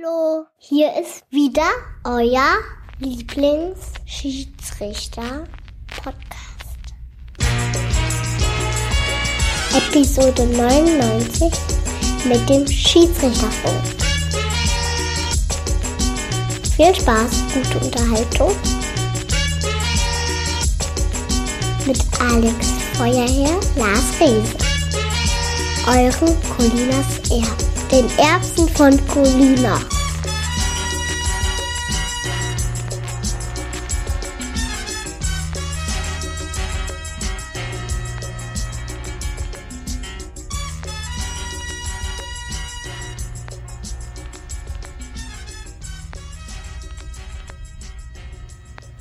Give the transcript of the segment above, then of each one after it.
Hallo, hier ist wieder euer Lieblingsschiedsrichter-Podcast. Episode 99 mit dem Schiedsrichterfunk. Viel Spaß, gute Unterhaltung mit Alex Feuerherr, Lars Riese, euren Colinas Erben den Erbsen von Colina.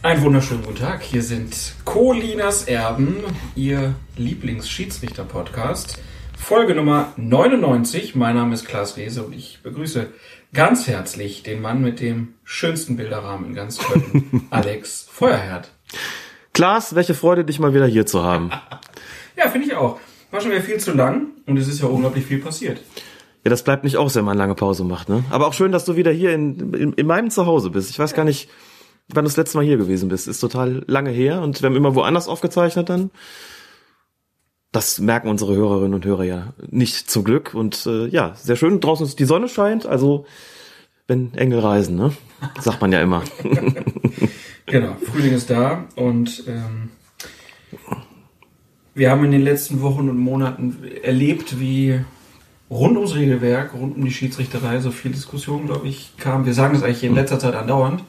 Einen wunderschönen guten Tag. Hier sind Colinas Erben, Ihr Lieblingsschiedsrichter-Podcast. Folge Nummer 99. Mein Name ist Klaas Rehse und ich begrüße ganz herzlich den Mann mit dem schönsten Bilderrahmen in ganz Köln, Alex Feuerherd. Klaas, welche Freude, dich mal wieder hier zu haben. ja, finde ich auch. War schon wieder viel zu lang und es ist ja unglaublich viel passiert. Ja, das bleibt nicht aus, wenn man lange Pause macht, ne? Aber auch schön, dass du wieder hier in, in, in meinem Zuhause bist. Ich weiß gar nicht, wann du das letzte Mal hier gewesen bist. Ist total lange her und wir haben immer woanders aufgezeichnet dann. Das merken unsere Hörerinnen und Hörer ja nicht zum Glück. Und äh, ja, sehr schön. Draußen ist die Sonne scheint, also wenn Engel reisen, ne? Sagt man ja immer. genau, Frühling ist da und ähm, wir haben in den letzten Wochen und Monaten erlebt, wie rund ums Regelwerk, rund um die Schiedsrichterei so viel Diskussion, glaube ich, kam. Wir sagen das eigentlich in letzter Zeit andauernd,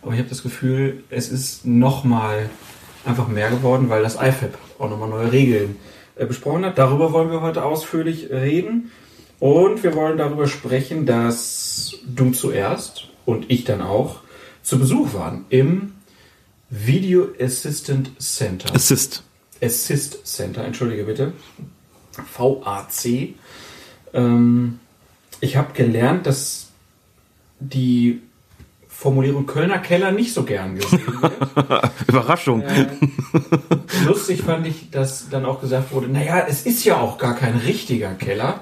aber ich habe das Gefühl, es ist nochmal einfach mehr geworden, weil das IFAB auch nochmal neue Regeln besprochen hat. Darüber wollen wir heute ausführlich reden. Und wir wollen darüber sprechen, dass du zuerst und ich dann auch zu Besuch waren im Video Assistant Center. Assist. Assist Center, entschuldige bitte. VAC. Ähm, ich habe gelernt, dass die Formulierung Kölner Keller nicht so gern gesehen wird. Überraschung. Äh, lustig fand ich, dass dann auch gesagt wurde, naja, es ist ja auch gar kein richtiger Keller.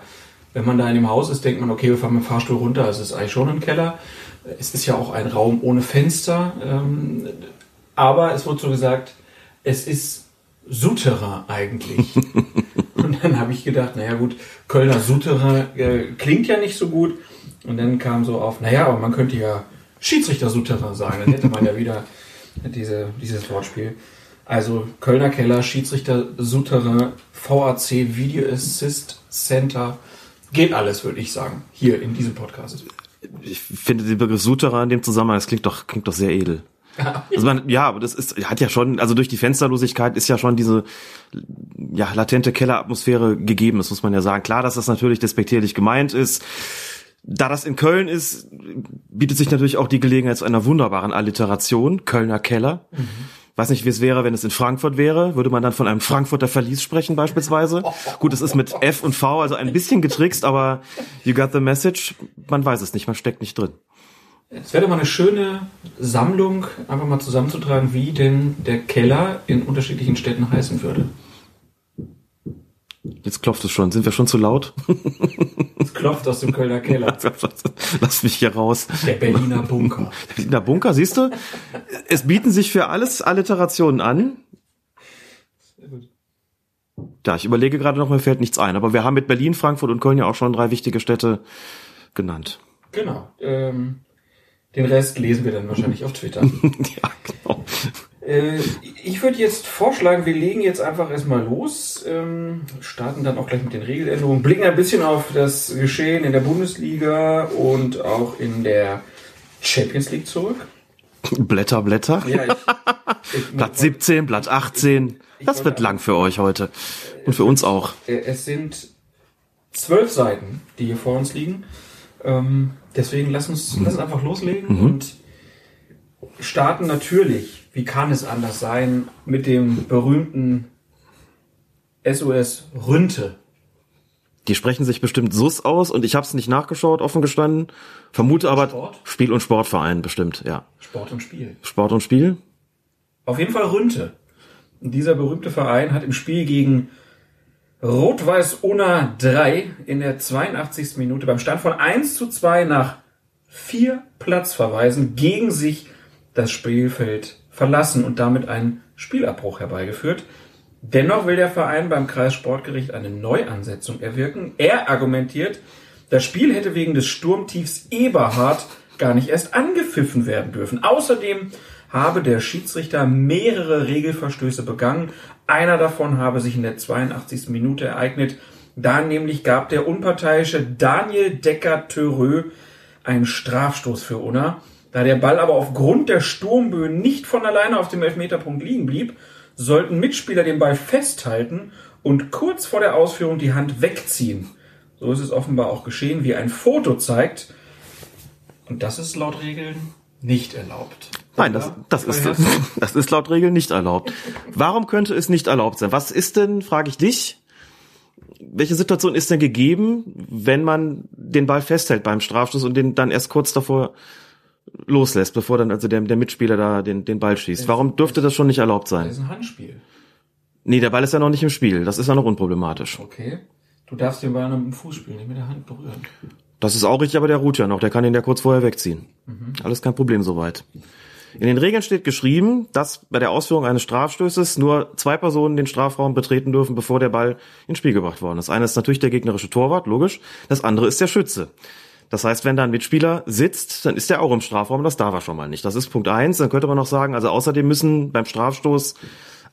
Wenn man da in dem Haus ist, denkt man, okay, wir fahren mit dem Fahrstuhl runter, es ist eigentlich schon ein Keller. Es ist ja auch ein Raum ohne Fenster. Ähm, aber es wurde so gesagt, es ist Souterrain eigentlich. Und dann habe ich gedacht, naja gut, Kölner Souterrain äh, klingt ja nicht so gut. Und dann kam so auf, naja, aber man könnte ja Schiedsrichter-Souterrain sagen. Dann hätte man ja wieder diese, dieses Wortspiel. Also Kölner Keller, Schiedsrichter-Souterrain, VAC, Video Assist Center. Geht alles, würde ich sagen, hier in diesem Podcast. Ich finde den Begriff Souterrain in dem Zusammenhang, das klingt doch, klingt doch sehr edel. Also man, ja, aber das ist, hat ja schon, also durch die Fensterlosigkeit ist ja schon diese, ja, latente Kelleratmosphäre gegeben, das muss man ja sagen. Klar, dass das natürlich despektierlich gemeint ist da das in Köln ist, bietet sich natürlich auch die Gelegenheit zu einer wunderbaren Alliteration, Kölner Keller. Mhm. Weiß nicht, wie es wäre, wenn es in Frankfurt wäre. Würde man dann von einem Frankfurter Verlies sprechen beispielsweise? Gut, es ist mit F und V, also ein bisschen getrickst, aber you got the message. Man weiß es nicht, man steckt nicht drin. Es wäre mal eine schöne Sammlung, einfach mal zusammenzutragen, wie denn der Keller in unterschiedlichen Städten heißen würde. Jetzt klopft es schon. Sind wir schon zu laut? Es klopft aus dem Kölner Keller. Lass mich hier raus. Der Berliner Bunker. Der Berliner Bunker, siehst du? Es bieten sich für alles Alliterationen an. Ja, ich überlege gerade noch, mir fällt nichts ein. Aber wir haben mit Berlin, Frankfurt und Köln ja auch schon drei wichtige Städte genannt. Genau. Ähm, den Rest lesen wir dann wahrscheinlich auf Twitter. ja, genau. Äh, ich würde jetzt vorschlagen, wir legen jetzt einfach erstmal los, ähm, starten dann auch gleich mit den Regeländerungen, blicken ein bisschen auf das Geschehen in der Bundesliga und auch in der Champions League zurück. Blätter, Blätter. Ja, ich, ich Blatt 17, Blatt 18. Das wird lang für euch heute. Und für uns auch. Äh, es sind zwölf Seiten, die hier vor uns liegen. Ähm, deswegen lass uns, lass uns einfach loslegen mhm. und starten natürlich wie kann es anders sein, mit dem berühmten SOS Rünte. Die sprechen sich bestimmt SUS aus und ich habe es nicht nachgeschaut, offen gestanden. Vermute aber Sport? Spiel- und Sportverein bestimmt, ja. Sport und Spiel. Sport und Spiel? Auf jeden Fall Rünte. Und dieser berühmte Verein hat im Spiel gegen Rot-Weiß Unna 3 in der 82. Minute beim Stand von 1 zu 2 nach vier Platzverweisen gegen sich das Spielfeld verlassen und damit einen Spielabbruch herbeigeführt. Dennoch will der Verein beim Kreissportgericht eine Neuansetzung erwirken. Er argumentiert, das Spiel hätte wegen des Sturmtiefs Eberhard gar nicht erst angepfiffen werden dürfen. Außerdem habe der Schiedsrichter mehrere Regelverstöße begangen. Einer davon habe sich in der 82. Minute ereignet. Da nämlich gab der unparteiische Daniel Decker-Törö einen Strafstoß für Unna. Da der Ball aber aufgrund der Sturmböen nicht von alleine auf dem Elfmeterpunkt liegen blieb, sollten Mitspieler den Ball festhalten und kurz vor der Ausführung die Hand wegziehen. So ist es offenbar auch geschehen, wie ein Foto zeigt. Und das ist laut Regeln nicht erlaubt. Nein, das, das, ist, das ist laut Regeln nicht erlaubt. Warum könnte es nicht erlaubt sein? Was ist denn, frage ich dich, welche Situation ist denn gegeben, wenn man den Ball festhält beim Strafstoß und den dann erst kurz davor loslässt, bevor dann also der, der Mitspieler da den, den Ball schießt? Warum dürfte das schon nicht erlaubt sein? Das ist ein Handspiel. Nee, der Ball ist ja noch nicht im Spiel. Das ist ja noch unproblematisch. Okay. Du darfst den Ball noch mit dem Fuß spielen, nicht mit der Hand berühren. Das ist auch richtig, aber der ruht ja noch. Der kann ihn ja kurz vorher wegziehen. Mhm. Alles kein Problem soweit. In den Regeln steht geschrieben, dass bei der Ausführung eines Strafstößes nur zwei Personen den Strafraum betreten dürfen, bevor der Ball ins Spiel gebracht worden ist. Eine ist natürlich der gegnerische Torwart, logisch. Das andere ist der Schütze. Das heißt, wenn da ein Mitspieler sitzt, dann ist er auch im Strafraum. Das darf er schon mal nicht. Das ist Punkt eins. Dann könnte man noch sagen, also außerdem müssen beim Strafstoß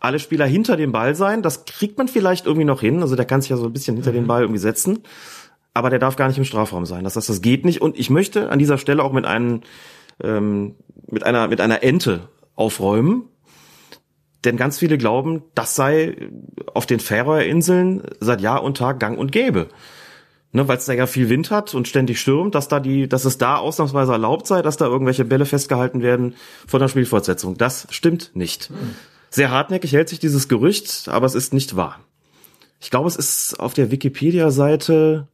alle Spieler hinter dem Ball sein. Das kriegt man vielleicht irgendwie noch hin. Also der kann sich ja so ein bisschen hinter den mhm. Ball irgendwie setzen. Aber der darf gar nicht im Strafraum sein. Das heißt, das geht nicht. Und ich möchte an dieser Stelle auch mit einem ähm, mit einer, mit einer Ente aufräumen. Denn ganz viele glauben, das sei auf den Färöerinseln seit Jahr und Tag gang und gäbe. Ne, weil es da ja viel Wind hat und ständig stürmt, dass da die, dass es da ausnahmsweise erlaubt sei, dass da irgendwelche Bälle festgehalten werden von der Spielfortsetzung. Das stimmt nicht. Sehr hartnäckig hält sich dieses Gerücht, aber es ist nicht wahr. Ich glaube, es ist auf der Wikipedia-Seite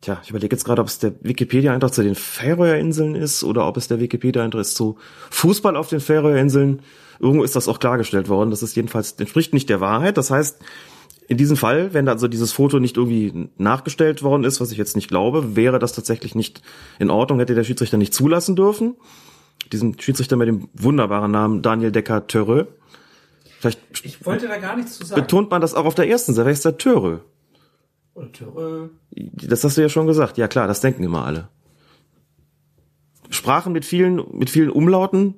Tja, ich überlege jetzt gerade, ob es der Wikipedia-Eintrag zu den Färöerinseln ist oder ob es der Wikipedia-Eintrag ist zu Fußball auf den Färöerinseln. Irgendwo ist das auch klargestellt worden. Das ist jedenfalls, entspricht nicht der Wahrheit. Das heißt, in diesem Fall, wenn also dieses Foto nicht irgendwie nachgestellt worden ist, was ich jetzt nicht glaube, wäre das tatsächlich nicht in Ordnung, hätte der Schiedsrichter nicht zulassen dürfen. Diesen Schiedsrichter mit dem wunderbaren Namen Daniel Decker-Törö. Vielleicht ich wollte da gar nichts zu sagen. Betont man das auch auf der ersten Seite, ist der Törö. Oder Törö. Das hast du ja schon gesagt. Ja klar, das denken immer alle. Sprachen mit vielen, mit vielen Umlauten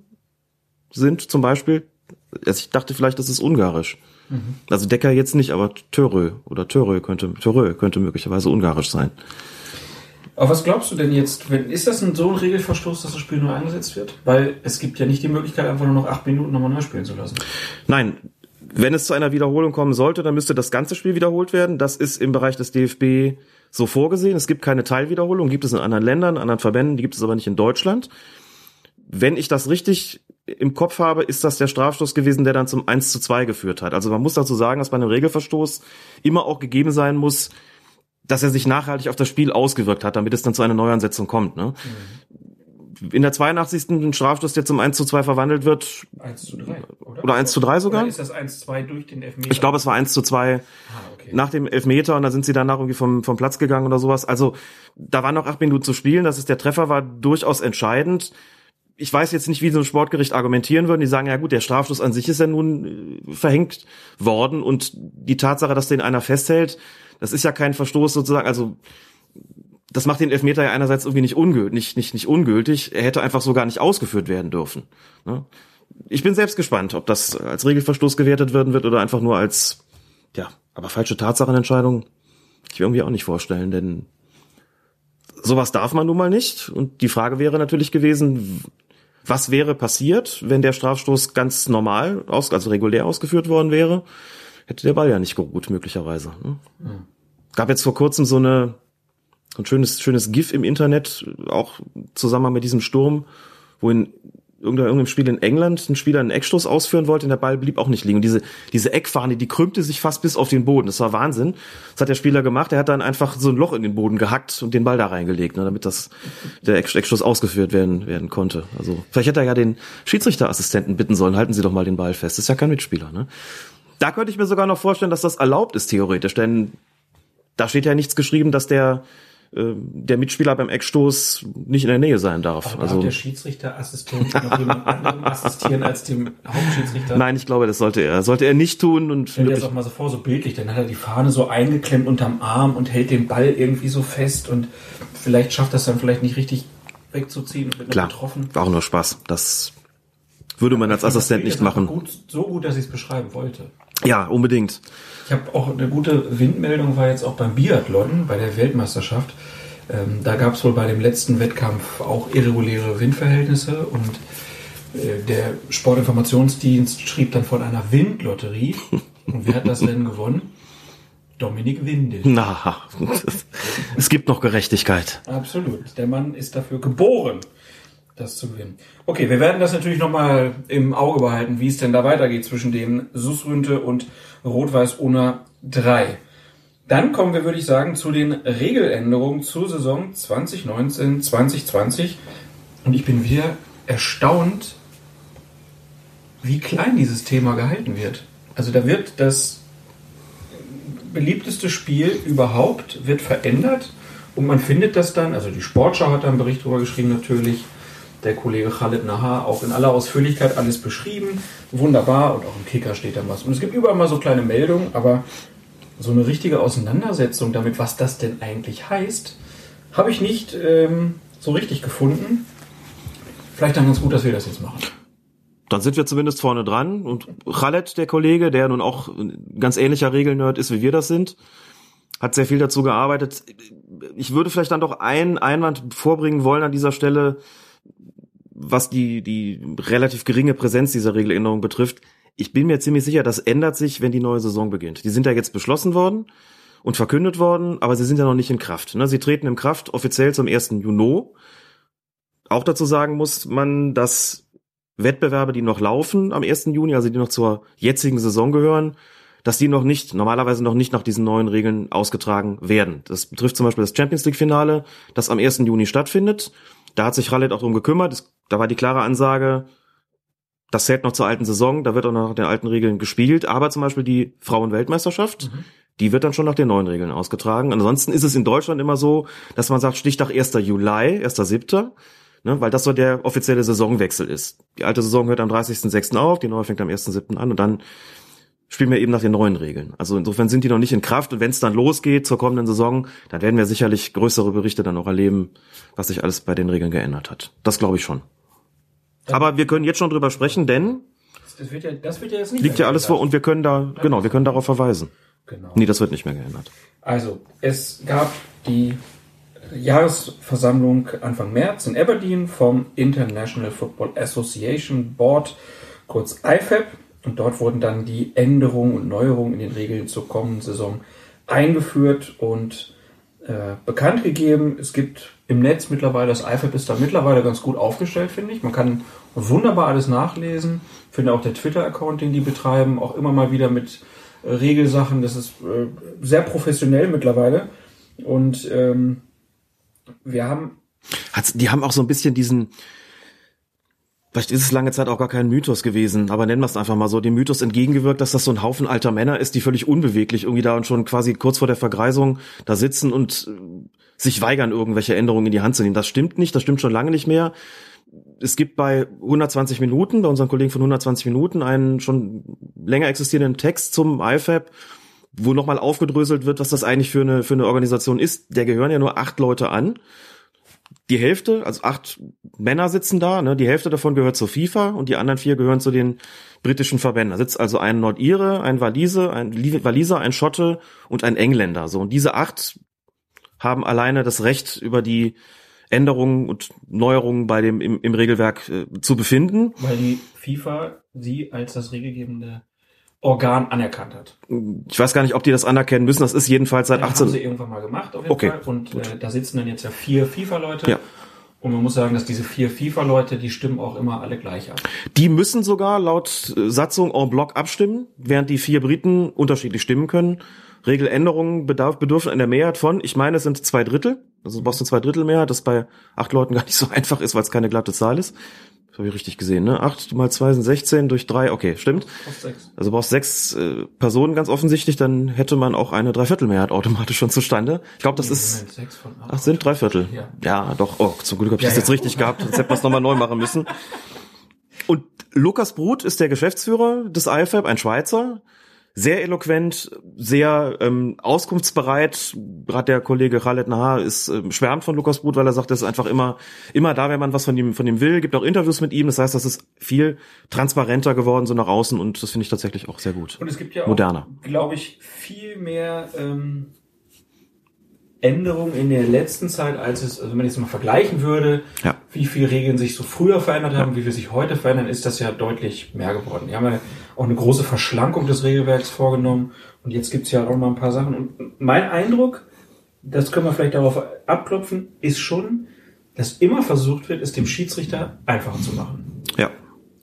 sind zum Beispiel, also ich dachte vielleicht, das ist Ungarisch. Mhm. Also Decker jetzt nicht, aber Törö oder Törö könnte, Törö könnte möglicherweise Ungarisch sein. Aber was glaubst du denn jetzt, wenn, ist das ein, so ein Regelverstoß, dass das Spiel nur eingesetzt wird? Weil es gibt ja nicht die Möglichkeit, einfach nur noch acht Minuten nochmal neu spielen zu lassen. Nein, wenn es zu einer Wiederholung kommen sollte, dann müsste das ganze Spiel wiederholt werden. Das ist im Bereich des DFB so vorgesehen. Es gibt keine Teilwiederholung, gibt es in anderen Ländern, anderen Verbänden, die gibt es aber nicht in Deutschland. Wenn ich das richtig im Kopf habe, ist das der Strafstoß gewesen, der dann zum 1 zu 2 geführt hat. Also man muss dazu sagen, dass bei einem Regelverstoß immer auch gegeben sein muss, dass er sich nachhaltig auf das Spiel ausgewirkt hat, damit es dann zu einer Neuansetzung kommt. Ne? Mhm in der 82. ein Strafstoß, der zum 1 zu 2 verwandelt wird. 1 zu 3, oder? Oder 1 zu 3 sogar? Oder ist das 1 zu 2 durch den Elfmeter? Ich glaube, es war 1 zu 2 ah, okay. nach dem Elfmeter und dann sind sie danach irgendwie vom, vom Platz gegangen oder sowas. Also da waren noch acht Minuten zu spielen, dass es der Treffer war durchaus entscheidend. Ich weiß jetzt nicht, wie so ein Sportgericht argumentieren würden. Die sagen, ja gut, der Strafstoß an sich ist ja nun äh, verhängt worden und die Tatsache, dass den einer festhält, das ist ja kein Verstoß sozusagen, also das macht den Elfmeter ja einerseits irgendwie nicht ungültig, nicht, nicht, nicht ungültig. Er hätte einfach so gar nicht ausgeführt werden dürfen. Ne? Ich bin selbst gespannt, ob das als Regelverstoß gewertet werden wird oder einfach nur als, ja, aber falsche Tatsachenentscheidung. Ich will irgendwie auch nicht vorstellen, denn sowas darf man nun mal nicht. Und die Frage wäre natürlich gewesen, was wäre passiert, wenn der Strafstoß ganz normal, aus, also regulär ausgeführt worden wäre? Hätte der Ball ja nicht geruht, möglicherweise. Mhm. Gab jetzt vor kurzem so eine ein schönes, schönes GIF im Internet, auch zusammen mit diesem Sturm, wo in irgendeinem Spiel in England ein Spieler einen Eckstoß ausführen wollte und der Ball blieb auch nicht liegen. Und diese, diese Eckfahne, die krümmte sich fast bis auf den Boden. Das war Wahnsinn. Das hat der Spieler gemacht. Er hat dann einfach so ein Loch in den Boden gehackt und den Ball da reingelegt, ne, damit das, der Eckstoß ausgeführt werden, werden konnte. Also, vielleicht hätte er ja den Schiedsrichterassistenten bitten sollen, halten Sie doch mal den Ball fest. Das ist ja kein Mitspieler, ne? Da könnte ich mir sogar noch vorstellen, dass das erlaubt ist, theoretisch, denn da steht ja nichts geschrieben, dass der äh, der Mitspieler beim Eckstoß nicht in der Nähe sein darf. Aber also darf der Schiedsrichterassistent noch jemand anderem assistieren als dem Hauptschiedsrichter? nein, ich glaube, das sollte er. Sollte er nicht tun und Stell dir das auch mal so vor, so bildlich. Dann hat er die Fahne so eingeklemmt unterm Arm und hält den Ball irgendwie so fest und vielleicht schafft das dann vielleicht nicht richtig wegzuziehen und wird klar, getroffen. war auch nur Spaß. Das würde man als Assistent nicht machen. Gut, so gut, dass ich es beschreiben wollte. Ja, unbedingt. Ich habe auch eine gute Windmeldung, war jetzt auch beim Biathlon, bei der Weltmeisterschaft. Ähm, da gab es wohl bei dem letzten Wettkampf auch irreguläre Windverhältnisse und äh, der Sportinformationsdienst schrieb dann von einer Windlotterie. Und wer hat das Rennen gewonnen? Dominik Windel. Na, es gibt noch Gerechtigkeit. Absolut. Der Mann ist dafür geboren, das zu gewinnen. Okay, wir werden das natürlich nochmal im Auge behalten, wie es denn da weitergeht zwischen dem Susrünte und Rot-Weiß-Una 3. Dann kommen wir, würde ich sagen, zu den Regeländerungen zur Saison 2019, 2020. Und ich bin wieder erstaunt, wie klein dieses Thema gehalten wird. Also da wird das beliebteste Spiel überhaupt wird verändert und man findet das dann, also die Sportschau hat da einen Bericht drüber geschrieben natürlich, der Kollege Khalid Nahar auch in aller Ausführlichkeit alles beschrieben, wunderbar und auch im Kicker steht da was. Und es gibt überall mal so kleine Meldungen, aber so eine richtige Auseinandersetzung damit, was das denn eigentlich heißt, habe ich nicht ähm, so richtig gefunden. Vielleicht dann ganz gut, dass wir das jetzt machen. Dann sind wir zumindest vorne dran. Und Khaled, der Kollege, der nun auch ein ganz ähnlicher Regelnerd ist, wie wir das sind, hat sehr viel dazu gearbeitet. Ich würde vielleicht dann doch einen Einwand vorbringen wollen an dieser Stelle, was die, die relativ geringe Präsenz dieser Regeländerung betrifft. Ich bin mir ziemlich sicher, das ändert sich, wenn die neue Saison beginnt. Die sind ja jetzt beschlossen worden und verkündet worden, aber sie sind ja noch nicht in Kraft. ne? Sie treten in Kraft offiziell zum 1. Juni. Auch dazu sagen muss man, dass Wettbewerbe, die noch laufen am 1. Juni, also die noch zur jetzigen Saison gehören, dass die noch nicht, normalerweise noch nicht nach diesen neuen Regeln ausgetragen werden. Das betrifft zum Beispiel das Champions League Finale, das am 1. Juni stattfindet. Da hat sich Khaled auch drum gekümmert. Es- Da war die klare Ansage, das zählt noch zur alten Saison, da wird auch noch nach den alten Regeln gespielt. Aber zum Beispiel die Frauenweltmeisterschaft, die wird dann schon nach den neuen Regeln ausgetragen. Ansonsten ist es in Deutschland immer so, dass man sagt, Stichtag 1. Juli, 1.7., ne, weil das so der offizielle Saisonwechsel ist. Die alte Saison hört am 30.06. auf, die neue fängt am 1.7. an und dann spielen wir eben nach den neuen Regeln. Also insofern sind die noch nicht in Kraft und wenn es dann losgeht zur kommenden Saison, dann werden wir sicherlich größere Berichte dann auch erleben, was sich alles bei den Regeln geändert hat. Das glaube ich schon. Aber wir können jetzt schon drüber sprechen, denn Das wird ja, das wird ja jetzt nicht liegt ja alles vor und wir können da, genau, wir können darauf verweisen. Genau. Nee, das wird nicht mehr geändert. Also, es gab die Jahresversammlung Anfang März in Aberdeen vom International Football Association Board, kurz IFAB. Und dort wurden dann die Änderungen und Neuerungen in den Regeln zur kommenden Saison eingeführt und äh, bekannt gegeben. Es gibt im Netz mittlerweile, das IFAB ist da mittlerweile ganz gut aufgestellt, finde ich. Man kann wunderbar alles nachlesen. Finde auch der Twitter-Account, den die betreiben, auch immer mal wieder mit äh, Regelsachen. Das ist äh, sehr professionell mittlerweile. Und ähm, wir haben Hat's, die haben auch so ein bisschen diesen, vielleicht ist es lange Zeit auch gar kein Mythos gewesen, aber nennen wir es einfach mal so, dem Mythos entgegengewirkt, dass das so ein Haufen alter Männer ist, die völlig unbeweglich irgendwie da und schon quasi kurz vor der Vergreisung da sitzen und äh, sich weigern, irgendwelche Änderungen in die Hand zu nehmen. Das stimmt nicht, das stimmt schon lange nicht mehr. Es gibt bei 120 Minuten, bei unseren Kollegen von 120 Minuten, einen schon länger existierenden Text zum IFAB, wo nochmal aufgedröselt wird, was das eigentlich für eine, für eine Organisation ist. Der gehören ja nur acht Leute an. Die Hälfte, also acht Männer sitzen da, ne, die Hälfte davon gehört zur FIFA und die anderen vier gehören zu den britischen Verbänden. Da sitzt also ein Nordire, ein Walise, ein Li- Waliser, ein Schotte und ein Engländer. So und diese acht haben alleine das Recht über die Änderungen und Neuerungen bei dem im, im Regelwerk äh, zu befinden. weil die FIFA sie als das regelgebende Organ anerkannt hat. Ich weiß gar nicht, ob die das anerkennen müssen. Das ist jedenfalls seit Das haben 18. sie irgendwann mal gemacht auf jeden Okay, Fall. Und äh, da sitzen dann jetzt ja vier FIFA-Leute. Ja. Und man muss sagen, dass diese vier FIFA-Leute, die stimmen auch immer alle gleich ab. Die müssen sogar laut äh, Satzung en bloc abstimmen, während die vier Briten unterschiedlich stimmen können. Regeländerungen bedarf, bedürfen einer Mehrheit von, ich meine, es sind zwei Drittel. Also du brauchst eine zwei Drittel Mehrheit, das bei acht Leuten gar nicht so einfach ist, weil es keine glatte Zahl ist. Habe ich richtig gesehen, ne? Acht mal zwei sind 16 durch drei, okay, stimmt. Also brauchst sechs äh, Personen ganz offensichtlich, dann hätte man auch eine Dreiviertelmehrheit automatisch schon zustande. Ich glaube, das nee, ist. Moment, sechs von acht. Ach, sind Dreiviertel. Ja. ja, doch. Oh, zum Glück habe ich ja, das ja. jetzt richtig gehabt. Jetzt hätten wir es nochmal neu machen müssen. Und Lukas Brut ist der Geschäftsführer des IFAB, ein Schweizer sehr eloquent, sehr ähm, auskunftsbereit. Gerade der Kollege Khaled Nahar ist äh, schwärmt von Lukas Brut, weil er sagt, er ist einfach immer immer da, wenn man was von ihm von ihm will. Gibt auch Interviews mit ihm. Das heißt, das ist viel transparenter geworden so nach außen und das finde ich tatsächlich auch sehr gut. Und es gibt ja auch, glaube ich, viel mehr ähm, Änderung in der letzten Zeit, als es, also wenn man jetzt mal vergleichen würde, ja. wie viele Regeln sich so früher verändert haben, ja. wie viel sich heute verändern, ist das ja deutlich mehr geworden. Wir haben ja auch eine große Verschlankung des Regelwerks vorgenommen und jetzt gibt's ja auch mal ein paar Sachen. Und mein Eindruck, das können wir vielleicht darauf abklopfen, ist schon, dass immer versucht wird, es dem Schiedsrichter einfacher zu machen. Ja,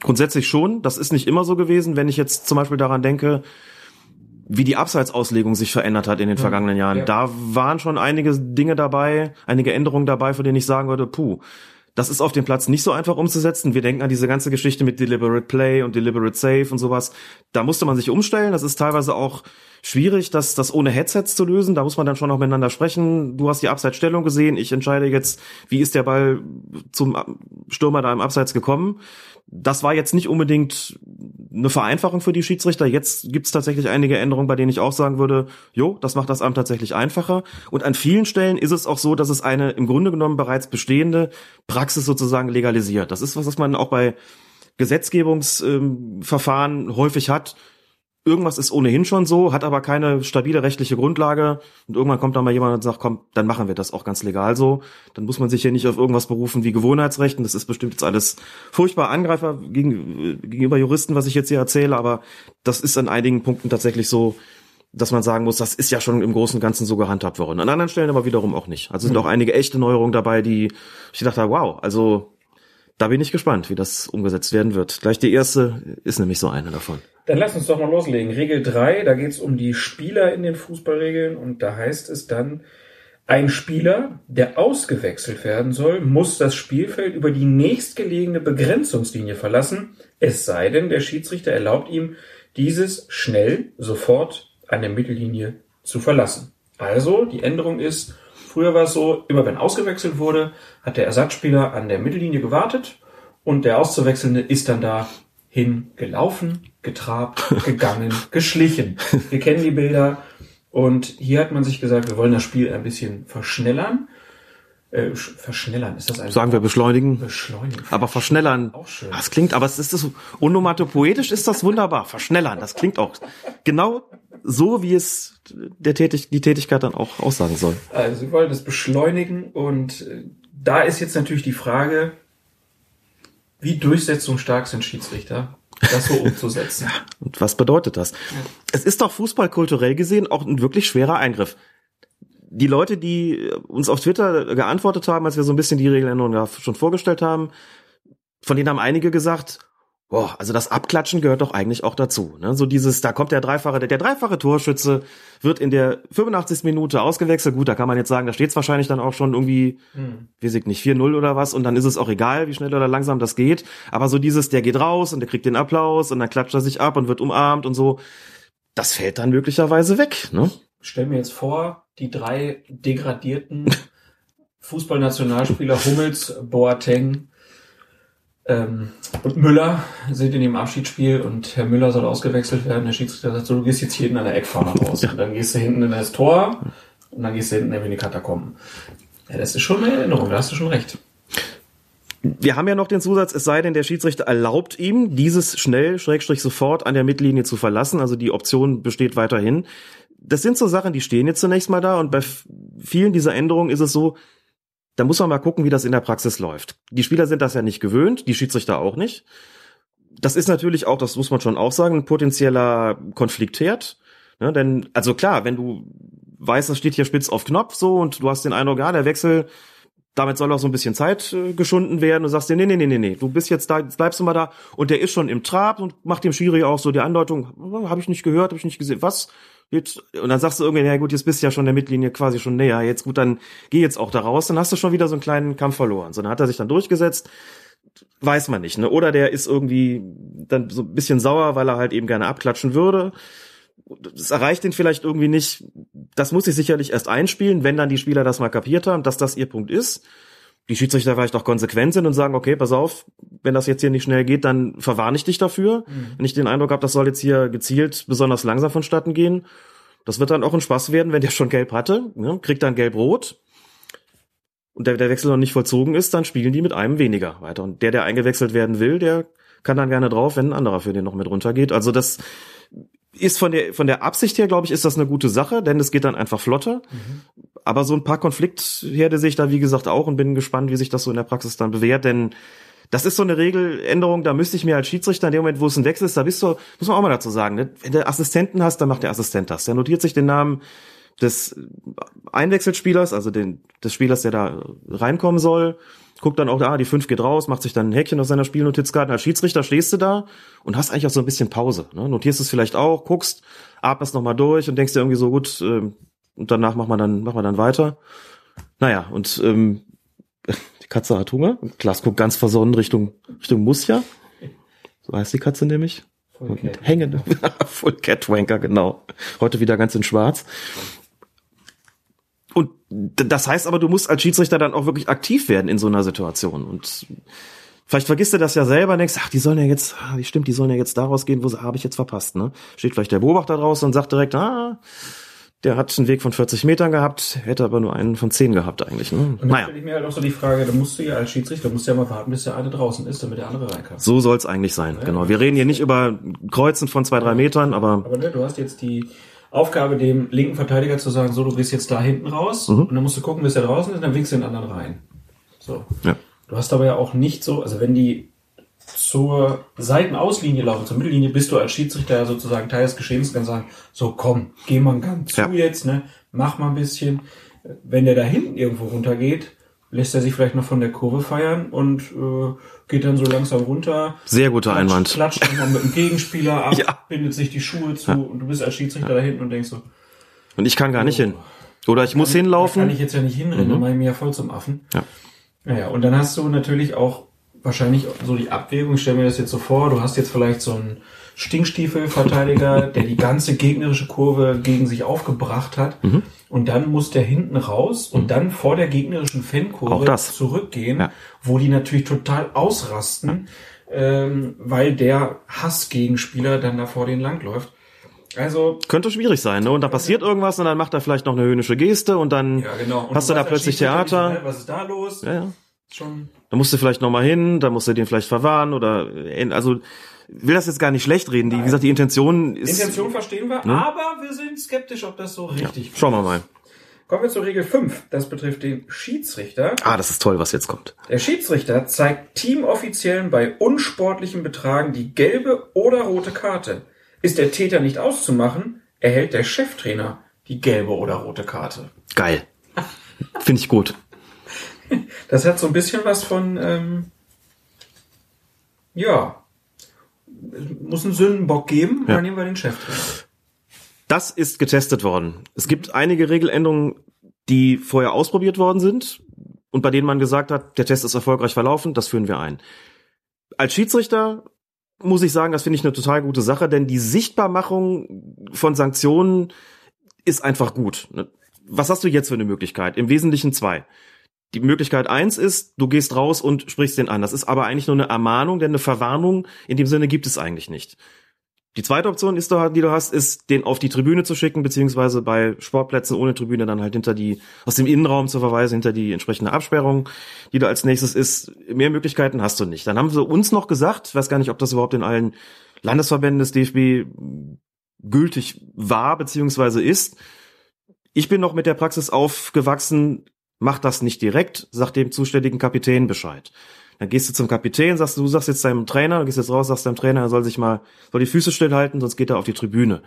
grundsätzlich schon. Das ist nicht immer so gewesen. Wenn ich jetzt zum Beispiel daran denke, wie die Abseitsauslegung sich verändert hat in den vergangenen Jahren. Ja. Da waren schon einige Dinge dabei, einige Änderungen dabei, von denen ich sagen würde, puh, das ist auf dem Platz nicht so einfach umzusetzen. Wir denken an diese ganze Geschichte mit Deliberate Play und Deliberate Save und sowas. Da musste man sich umstellen. Das ist teilweise auch schwierig, das, das ohne Headsets zu lösen. Da muss man dann schon auch miteinander sprechen. Du hast die Abseitsstellung gesehen. Ich entscheide jetzt, wie ist der Ball zum Stürmer da im Abseits gekommen das war jetzt nicht unbedingt eine Vereinfachung für die Schiedsrichter. Jetzt gibt es tatsächlich einige Änderungen, bei denen ich auch sagen würde, jo, das macht das Amt tatsächlich einfacher. Und an vielen Stellen ist es auch so, dass es eine im Grunde genommen bereits bestehende Praxis sozusagen legalisiert. Das ist was, was man auch bei Gesetzgebungsverfahren ähm, häufig hat irgendwas ist ohnehin schon so, hat aber keine stabile rechtliche Grundlage und irgendwann kommt dann mal jemand und sagt, komm, dann machen wir das auch ganz legal so. Dann muss man sich hier nicht auf irgendwas berufen wie Gewohnheitsrecht und das ist bestimmt jetzt alles furchtbar Angreifer gegen, gegenüber Juristen, was ich jetzt hier erzähle, aber das ist an einigen Punkten tatsächlich so, dass man sagen muss, das ist ja schon im Großen und Ganzen so gehandhabt worden. An anderen Stellen aber wiederum auch nicht. Also sind mhm. auch einige echte Neuerungen dabei, die ich gedacht habe, wow, also da bin ich gespannt, wie das umgesetzt werden wird. Gleich die erste ist nämlich so eine davon. Dann lass uns doch mal loslegen. Regel 3, da geht es um die Spieler in den Fußballregeln und da heißt es dann, ein Spieler, der ausgewechselt werden soll, muss das Spielfeld über die nächstgelegene Begrenzungslinie verlassen, es sei denn, der Schiedsrichter erlaubt ihm, dieses schnell, sofort an der Mittellinie zu verlassen. Also, die Änderung ist, früher war es so, immer wenn ausgewechselt wurde, hat der Ersatzspieler an der Mittellinie gewartet und der Auszuwechselnde ist dann da hingelaufen, getrabt, gegangen, geschlichen. Wir kennen die Bilder. Und hier hat man sich gesagt, wir wollen das Spiel ein bisschen verschnellern. Äh, verschnellern, ist das ein Sagen wir beschleunigen. Beschleunigen. Aber verschnellern. Auch schön. Das klingt, aber es ist das onomatopoetisch ist das wunderbar. Verschnellern, das klingt auch genau so, wie es der Tätig, die Tätigkeit dann auch aussagen soll. Also sie wollen das beschleunigen und äh, da ist jetzt natürlich die Frage, wie durchsetzungsstark sind Schiedsrichter, das so umzusetzen? Und was bedeutet das? Ja. Es ist doch fußballkulturell gesehen auch ein wirklich schwerer Eingriff. Die Leute, die uns auf Twitter geantwortet haben, als wir so ein bisschen die Regeländerung schon vorgestellt haben, von denen haben einige gesagt, Boah, also das Abklatschen gehört doch eigentlich auch dazu. Ne? So dieses, da kommt der dreifache, der, der dreifache Torschütze wird in der 85. Minute ausgewechselt. Gut, da kann man jetzt sagen, da steht es wahrscheinlich dann auch schon irgendwie, hm. weiß ich nicht, 4-0 oder was und dann ist es auch egal, wie schnell oder langsam das geht. Aber so dieses, der geht raus und der kriegt den Applaus und dann klatscht er sich ab und wird umarmt und so, das fällt dann möglicherweise weg. Ne? Stell mir jetzt vor, die drei degradierten Fußballnationalspieler Hummels, Boateng, ähm, und Müller sind in dem Abschiedsspiel und Herr Müller soll ausgewechselt werden. Der Schiedsrichter sagt so, du gehst jetzt hier hinten an der Eckfahne raus. Und dann gehst du hinten in das Tor und dann gehst du hinten in die Katakomben. Ja, das ist schon eine Erinnerung, da hast du schon recht. Wir haben ja noch den Zusatz, es sei denn, der Schiedsrichter erlaubt ihm, dieses schnell, schrägstrich sofort an der Mittellinie zu verlassen. Also die Option besteht weiterhin. Das sind so Sachen, die stehen jetzt zunächst mal da und bei vielen dieser Änderungen ist es so, da muss man mal gucken, wie das in der Praxis läuft. Die Spieler sind das ja nicht gewöhnt, die Schiedsrichter auch nicht. Das ist natürlich auch, das muss man schon auch sagen, ein potenzieller Konfliktherd. Ne, denn, also klar, wenn du weißt, das steht hier spitz auf Knopf so und du hast den Eindruck, ja, der Wechsel, damit soll auch so ein bisschen Zeit äh, geschunden werden. Du sagst dir, nee, nee, nee, nee, nee, du bist jetzt da, jetzt bleibst du mal da und der ist schon im Trab und macht dem Schiri auch so die Andeutung, oh, habe ich nicht gehört, habe ich nicht gesehen, was? Jetzt, und dann sagst du irgendwie, ja gut, jetzt bist du ja schon der Mittellinie quasi schon näher, jetzt gut, dann geh jetzt auch da raus, dann hast du schon wieder so einen kleinen Kampf verloren. So, dann hat er sich dann durchgesetzt. weiß man nicht, ne? Oder der ist irgendwie dann so ein bisschen sauer, weil er halt eben gerne abklatschen würde. Das erreicht ihn vielleicht irgendwie nicht. Das muss sich sicherlich erst einspielen, wenn dann die Spieler das mal kapiert haben, dass das ihr Punkt ist. Die Schiedsrichter vielleicht auch konsequent sind und sagen, okay, pass auf, wenn das jetzt hier nicht schnell geht, dann verwarne ich dich dafür. Mhm. Wenn ich den Eindruck habe, das soll jetzt hier gezielt besonders langsam vonstatten gehen. Das wird dann auch ein Spaß werden, wenn der schon gelb hatte, ne? kriegt dann gelb-rot und der, der Wechsel noch nicht vollzogen ist, dann spielen die mit einem weniger weiter. Und der, der eingewechselt werden will, der kann dann gerne drauf, wenn ein anderer für den noch mit runtergeht. Also das ist von der von der Absicht her, glaube ich, ist das eine gute Sache, denn es geht dann einfach flotter. Mhm. Aber so ein paar Konfliktherde sehe ich da wie gesagt auch und bin gespannt, wie sich das so in der Praxis dann bewährt, denn das ist so eine Regeländerung, da müsste ich mir als Schiedsrichter in dem Moment, wo es ein Wechsel ist, da bist du, muss man auch mal dazu sagen, ne? wenn du Assistenten hast, dann macht der Assistent das. Der notiert sich den Namen des Einwechselspielers, also den, des Spielers, der da reinkommen soll, guckt dann auch, ah, die 5 geht raus, macht sich dann ein Häkchen aus seiner Spielnotizkarte. Als Schiedsrichter stehst du da und hast eigentlich auch so ein bisschen Pause. Ne? Notierst es vielleicht auch, guckst, atmest nochmal durch und denkst dir irgendwie so, gut, äh, und danach machen wir dann, machen wir dann weiter. Naja, und ähm, die Katze hat Hunger. Klaas guckt ganz versonnen Richtung, Richtung Musja. So heißt die Katze nämlich. Full Hängen. Full Catwanker, genau. Heute wieder ganz in schwarz. Das heißt aber, du musst als Schiedsrichter dann auch wirklich aktiv werden in so einer Situation. Und vielleicht vergisst du das ja selber und denkst, ach, die sollen ja jetzt, ah, stimmt, die sollen ja jetzt daraus gehen, wo sie habe ich jetzt verpasst, ne? Steht vielleicht der Beobachter draußen und sagt direkt, ah, der hat einen Weg von 40 Metern gehabt, hätte aber nur einen von 10 gehabt eigentlich. Ne? Und dann naja. stelle ich mir halt auch so die Frage, da musst du ja als Schiedsrichter, musst du ja mal warten, bis der eine draußen ist, damit der andere rein kann. So soll es eigentlich sein, ja, genau. Wir reden hier nicht über Kreuzen von zwei, drei Metern, aber... Aber ne, du hast jetzt die Aufgabe, dem linken Verteidiger zu sagen, so, du gehst jetzt da hinten raus mhm. und dann musst du gucken, bis er draußen ist, und dann winkst du den anderen rein. So. Ja. Du hast aber ja auch nicht so, also wenn die zur Seitenauslinie laufen, zur Mittellinie, bist du als Schiedsrichter ja sozusagen Teil des Geschehens, kann sagen, so komm, geh mal ganz ja. zu jetzt, ne, mach mal ein bisschen. Wenn der da hinten irgendwo runtergeht, lässt er sich vielleicht noch von der Kurve feiern und äh, geht dann so langsam runter. Sehr guter klatscht, Einwand. Klatscht dann mit dem Gegenspieler ab, ja. bindet sich die Schuhe zu ja. und du bist als Schiedsrichter ja. da hinten und denkst so. Und ich kann gar nicht oh, hin. Oder ich muss hinlaufen. kann ich jetzt ja nicht hinrennen, mhm. dann mache ich mir ja voll zum Affen. Ja. Naja, und dann hast du natürlich auch wahrscheinlich so die Abwägung, ich stelle mir das jetzt so vor, du hast jetzt vielleicht so einen Stinkstiefel-Verteidiger, der die ganze gegnerische Kurve gegen sich aufgebracht hat. Mhm. Und dann muss der hinten raus und dann vor der gegnerischen Fankurve zurückgehen, ja. wo die natürlich total ausrasten, ähm, weil der Hassgegenspieler dann da vor denen langläuft. Also könnte schwierig sein, ne? Und da passiert irgendwas und dann macht er vielleicht noch eine höhnische Geste und dann ja, genau. und hast du da plötzlich Theater. Was ist da los? Ja, ja. Schon. Da musst du vielleicht noch mal hin, da musst du den vielleicht verwahren oder äh, also will das jetzt gar nicht schlecht reden. Die, wie gesagt, die Intention ist. Die Intention verstehen wir, ne? aber wir sind skeptisch, ob das so richtig ja, Schauen wir mal. Kommen wir zur Regel 5. Das betrifft den Schiedsrichter. Ah, das ist toll, was jetzt kommt. Der Schiedsrichter zeigt Teamoffiziellen bei unsportlichem Betragen die gelbe oder rote Karte. Ist der Täter nicht auszumachen, erhält der Cheftrainer die gelbe oder rote Karte. Geil. Finde ich gut. Das hat so ein bisschen was von, ähm, ja, muss einen Sündenbock geben, ja. dann nehmen wir den Cheftrainer. Das ist getestet worden. Es gibt einige Regeländerungen, die vorher ausprobiert worden sind und bei denen man gesagt hat, der Test ist erfolgreich verlaufen, das führen wir ein. Als Schiedsrichter muss ich sagen, das finde ich eine total gute Sache, denn die Sichtbarmachung von Sanktionen ist einfach gut. Was hast du jetzt für eine Möglichkeit? Im Wesentlichen zwei. Die Möglichkeit eins ist, du gehst raus und sprichst den an. Das ist aber eigentlich nur eine Ermahnung, denn eine Verwarnung in dem Sinne gibt es eigentlich nicht. Die zweite Option ist, die du hast, ist, den auf die Tribüne zu schicken, beziehungsweise bei Sportplätzen ohne Tribüne dann halt hinter die, aus dem Innenraum zu verweisen, hinter die entsprechende Absperrung, die da als nächstes ist. Mehr Möglichkeiten hast du nicht. Dann haben sie uns noch gesagt, ich weiß gar nicht, ob das überhaupt in allen Landesverbänden des DFB gültig war, beziehungsweise ist. Ich bin noch mit der Praxis aufgewachsen, mach das nicht direkt, sag dem zuständigen Kapitän Bescheid. Dann gehst du zum Kapitän, sagst du, sagst jetzt deinem Trainer, gehst jetzt raus, sagst deinem Trainer, er soll sich mal, soll die Füße stillhalten, sonst geht er auf die Tribüne.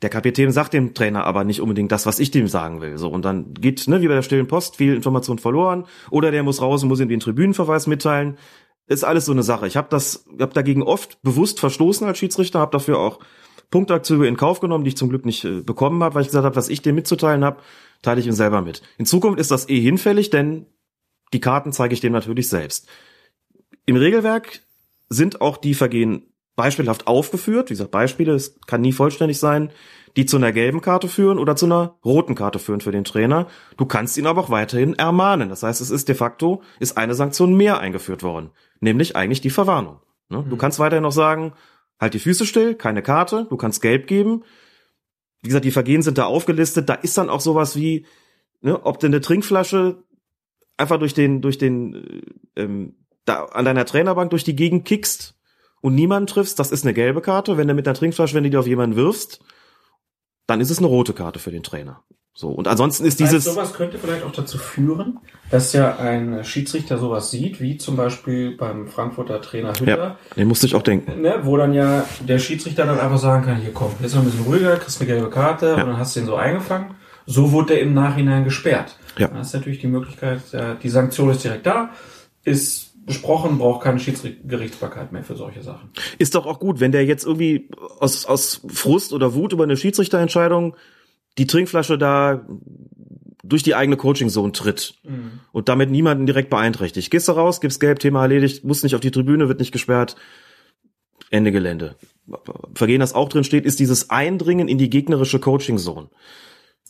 Der Kapitän sagt dem Trainer aber nicht unbedingt das, was ich dem sagen will. So und dann geht, ne, wie bei der stillen Post, viel Information verloren. Oder der muss raus und muss ihm den Tribünenverweis mitteilen. Ist alles so eine Sache. Ich habe das, hab dagegen oft bewusst verstoßen als Schiedsrichter, habe dafür auch Punktakzüge in Kauf genommen, die ich zum Glück nicht äh, bekommen habe, weil ich gesagt habe, was ich dem mitzuteilen habe, teile ich ihm selber mit. In Zukunft ist das eh hinfällig, denn die Karten zeige ich dem natürlich selbst. Im Regelwerk sind auch die Vergehen beispielhaft aufgeführt. Wie gesagt, Beispiele, es kann nie vollständig sein, die zu einer gelben Karte führen oder zu einer roten Karte führen für den Trainer. Du kannst ihn aber auch weiterhin ermahnen. Das heißt, es ist de facto, ist eine Sanktion mehr eingeführt worden. Nämlich eigentlich die Verwarnung. Ne? Du kannst weiterhin noch sagen, halt die Füße still, keine Karte, du kannst gelb geben. Wie gesagt, die Vergehen sind da aufgelistet. Da ist dann auch sowas wie, ne, ob du eine Trinkflasche einfach durch den, durch den, äh, ähm, da an deiner Trainerbank durch die Gegend kickst und niemanden triffst, das ist eine gelbe Karte. Wenn du mit einer Trinkflasche, wenn du die auf jemanden wirfst, dann ist es eine rote Karte für den Trainer. So, und ansonsten ist dieses. heißt, sowas könnte vielleicht auch dazu führen, dass ja ein Schiedsrichter sowas sieht, wie zum Beispiel beim Frankfurter Trainer Hütter, ja, den musste ich auch denken. ne, wo dann ja der Schiedsrichter dann einfach sagen kann, hier komm, jetzt mal ein bisschen ruhiger, kriegst eine gelbe Karte und dann hast du ihn so eingefangen. So wurde er im Nachhinein gesperrt. Ja. Dann hast du natürlich die Möglichkeit, ja, die Sanktion ist direkt da, ist besprochen, braucht keine Schiedsgerichtsbarkeit mehr für solche Sachen. Ist doch auch gut, wenn der jetzt irgendwie aus, aus Frust oder Wut über eine Schiedsrichterentscheidung die Trinkflasche da durch die eigene Coaching-Zone tritt und damit niemanden direkt beeinträchtigt. Gehst du raus, gibst gelb, Thema erledigt, musst nicht auf die Tribüne, wird nicht gesperrt. Ende Gelände. Vergehen, das auch drin steht, ist dieses Eindringen in die gegnerische Coaching-Zone.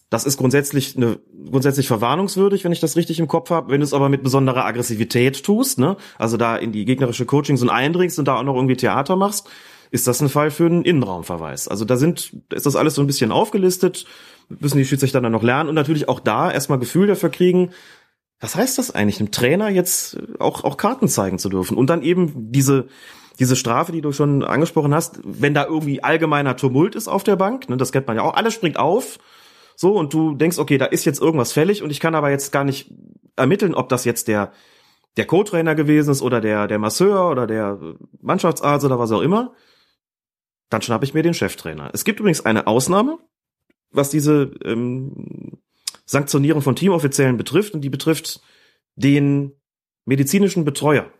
Das ist grundsätzlich eine, grundsätzlich verwarnungswürdig, wenn ich das richtig im Kopf habe. Wenn du es aber mit besonderer Aggressivität tust, ne, also da in die gegnerische Coaching-Zone eindringst und da auch noch irgendwie Theater machst, ist das ein Fall für einen Innenraumverweis. Also da sind, da ist das alles so ein bisschen aufgelistet, müssen die Schiedsrichter dann noch lernen und natürlich auch da erstmal Gefühl dafür kriegen, was heißt das eigentlich, einem Trainer jetzt auch, auch Karten zeigen zu dürfen? Und dann eben diese, diese Strafe, die du schon angesprochen hast, wenn da irgendwie allgemeiner Tumult ist auf der Bank, ne, das kennt man ja auch, alles springt auf, so, und du denkst, okay, da ist jetzt irgendwas fällig und ich kann aber jetzt gar nicht ermitteln, ob das jetzt der, der Co-Trainer gewesen ist oder der, der Masseur oder der Mannschaftsarzt oder was auch immer, dann schnappe ich mir den Cheftrainer. Es gibt übrigens eine Ausnahme, was diese ähm, Sanktionierung von Teamoffiziellen betrifft, und die betrifft den medizinischen Betreuer.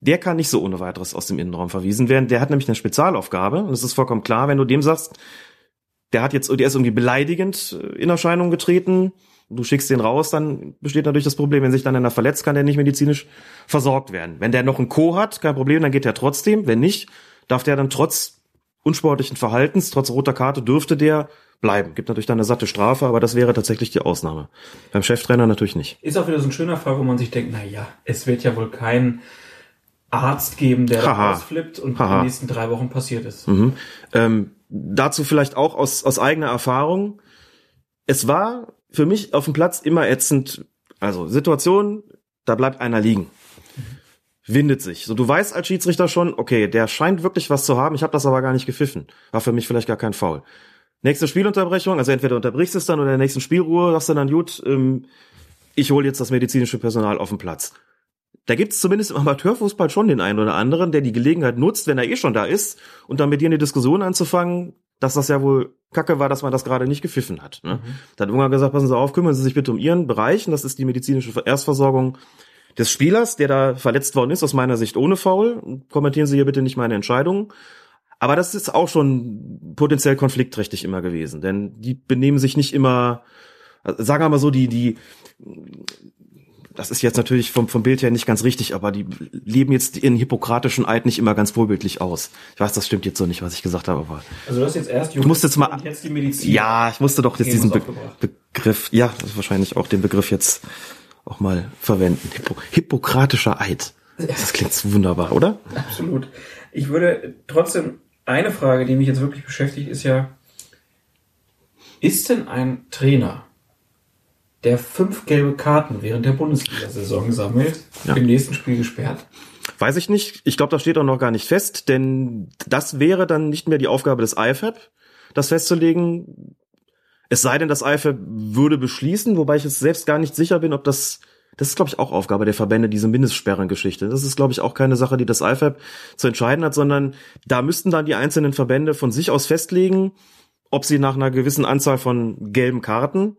Der kann nicht so ohne weiteres aus dem Innenraum verwiesen werden. Der hat nämlich eine Spezialaufgabe und es ist vollkommen klar, wenn du dem sagst, der hat jetzt, der ist irgendwie beleidigend äh, in Erscheinung getreten, du schickst den raus, dann besteht natürlich das Problem, wenn sich dann einer verletzt, kann der nicht medizinisch versorgt werden. Wenn der noch einen Co hat, kein Problem, dann geht der trotzdem. Wenn nicht, darf der dann trotz unsportlichen Verhaltens, trotz roter Karte, dürfte der bleiben. Gibt natürlich dann eine satte Strafe, aber das wäre tatsächlich die Ausnahme. Beim Cheftrainer natürlich nicht. Ist auch wieder so ein schöner Fall, wo man sich denkt, na ja, es wird ja wohl kein Arzt geben, der Haha. ausflippt und Haha. in den nächsten drei Wochen passiert ist. Mhm. Ähm, dazu vielleicht auch aus, aus eigener Erfahrung. Es war für mich auf dem Platz immer ätzend. Also Situation, da bleibt einer liegen. Windet sich. So, du weißt als Schiedsrichter schon, okay, der scheint wirklich was zu haben. Ich habe das aber gar nicht gepfiffen. War für mich vielleicht gar kein Foul. Nächste Spielunterbrechung, also entweder unterbrichst es dann oder in der nächsten Spielruhe sagst du dann, gut, ähm, ich hole jetzt das medizinische Personal auf den Platz. Da gibt's zumindest im Amateurfußball schon den einen oder anderen, der die Gelegenheit nutzt, wenn er eh schon da ist, und dann mit dir eine Diskussion anzufangen, dass das ja wohl Kacke war, dass man das gerade nicht gepfiffen hat. Ne? Da hat irgendwann gesagt, passen Sie auf, kümmern Sie sich bitte um Ihren Bereich, und das ist die medizinische Erstversorgung des Spielers, der da verletzt worden ist, aus meiner Sicht ohne Foul. Kommentieren Sie hier bitte nicht meine Entscheidung. Aber das ist auch schon potenziell konfliktträchtig immer gewesen, denn die benehmen sich nicht immer, also sagen wir mal so, die, die, das ist jetzt natürlich vom, vom Bild her nicht ganz richtig, aber die leben jetzt ihren hippokratischen Eid nicht immer ganz vorbildlich aus. Ich weiß, das stimmt jetzt so nicht, was ich gesagt habe, aber Also du hast jetzt erst du musst jetzt mal, jetzt die Medizin. ja, ich musste doch jetzt diesen Be. Begriff, ja, das ist wahrscheinlich auch den Begriff jetzt auch mal verwenden. Hippo hippokratischer Eid. Das klingt wunderbar, oder? Absolut. Ich würde trotzdem, eine Frage, die mich jetzt wirklich beschäftigt, ist ja, ist denn ein Trainer, der fünf gelbe Karten während der Bundesliga-Saison sammelt, Ja. im nächsten Spiel gesperrt? Weiß ich nicht. Ich glaube, das steht auch noch gar nicht fest, denn das wäre dann nicht mehr die Aufgabe des IFAB, das festzulegen. Es sei denn, das IFAB würde beschließen, wobei ich jetzt selbst gar nicht sicher bin, ob das das ist, glaube ich, auch Aufgabe der Verbände, diese Mindestsperrengeschichte. Das ist, glaube ich, auch keine Sache, die das IFAB zu entscheiden hat, sondern da müssten dann die einzelnen Verbände von sich aus festlegen, ob sie nach einer gewissen Anzahl von gelben Karten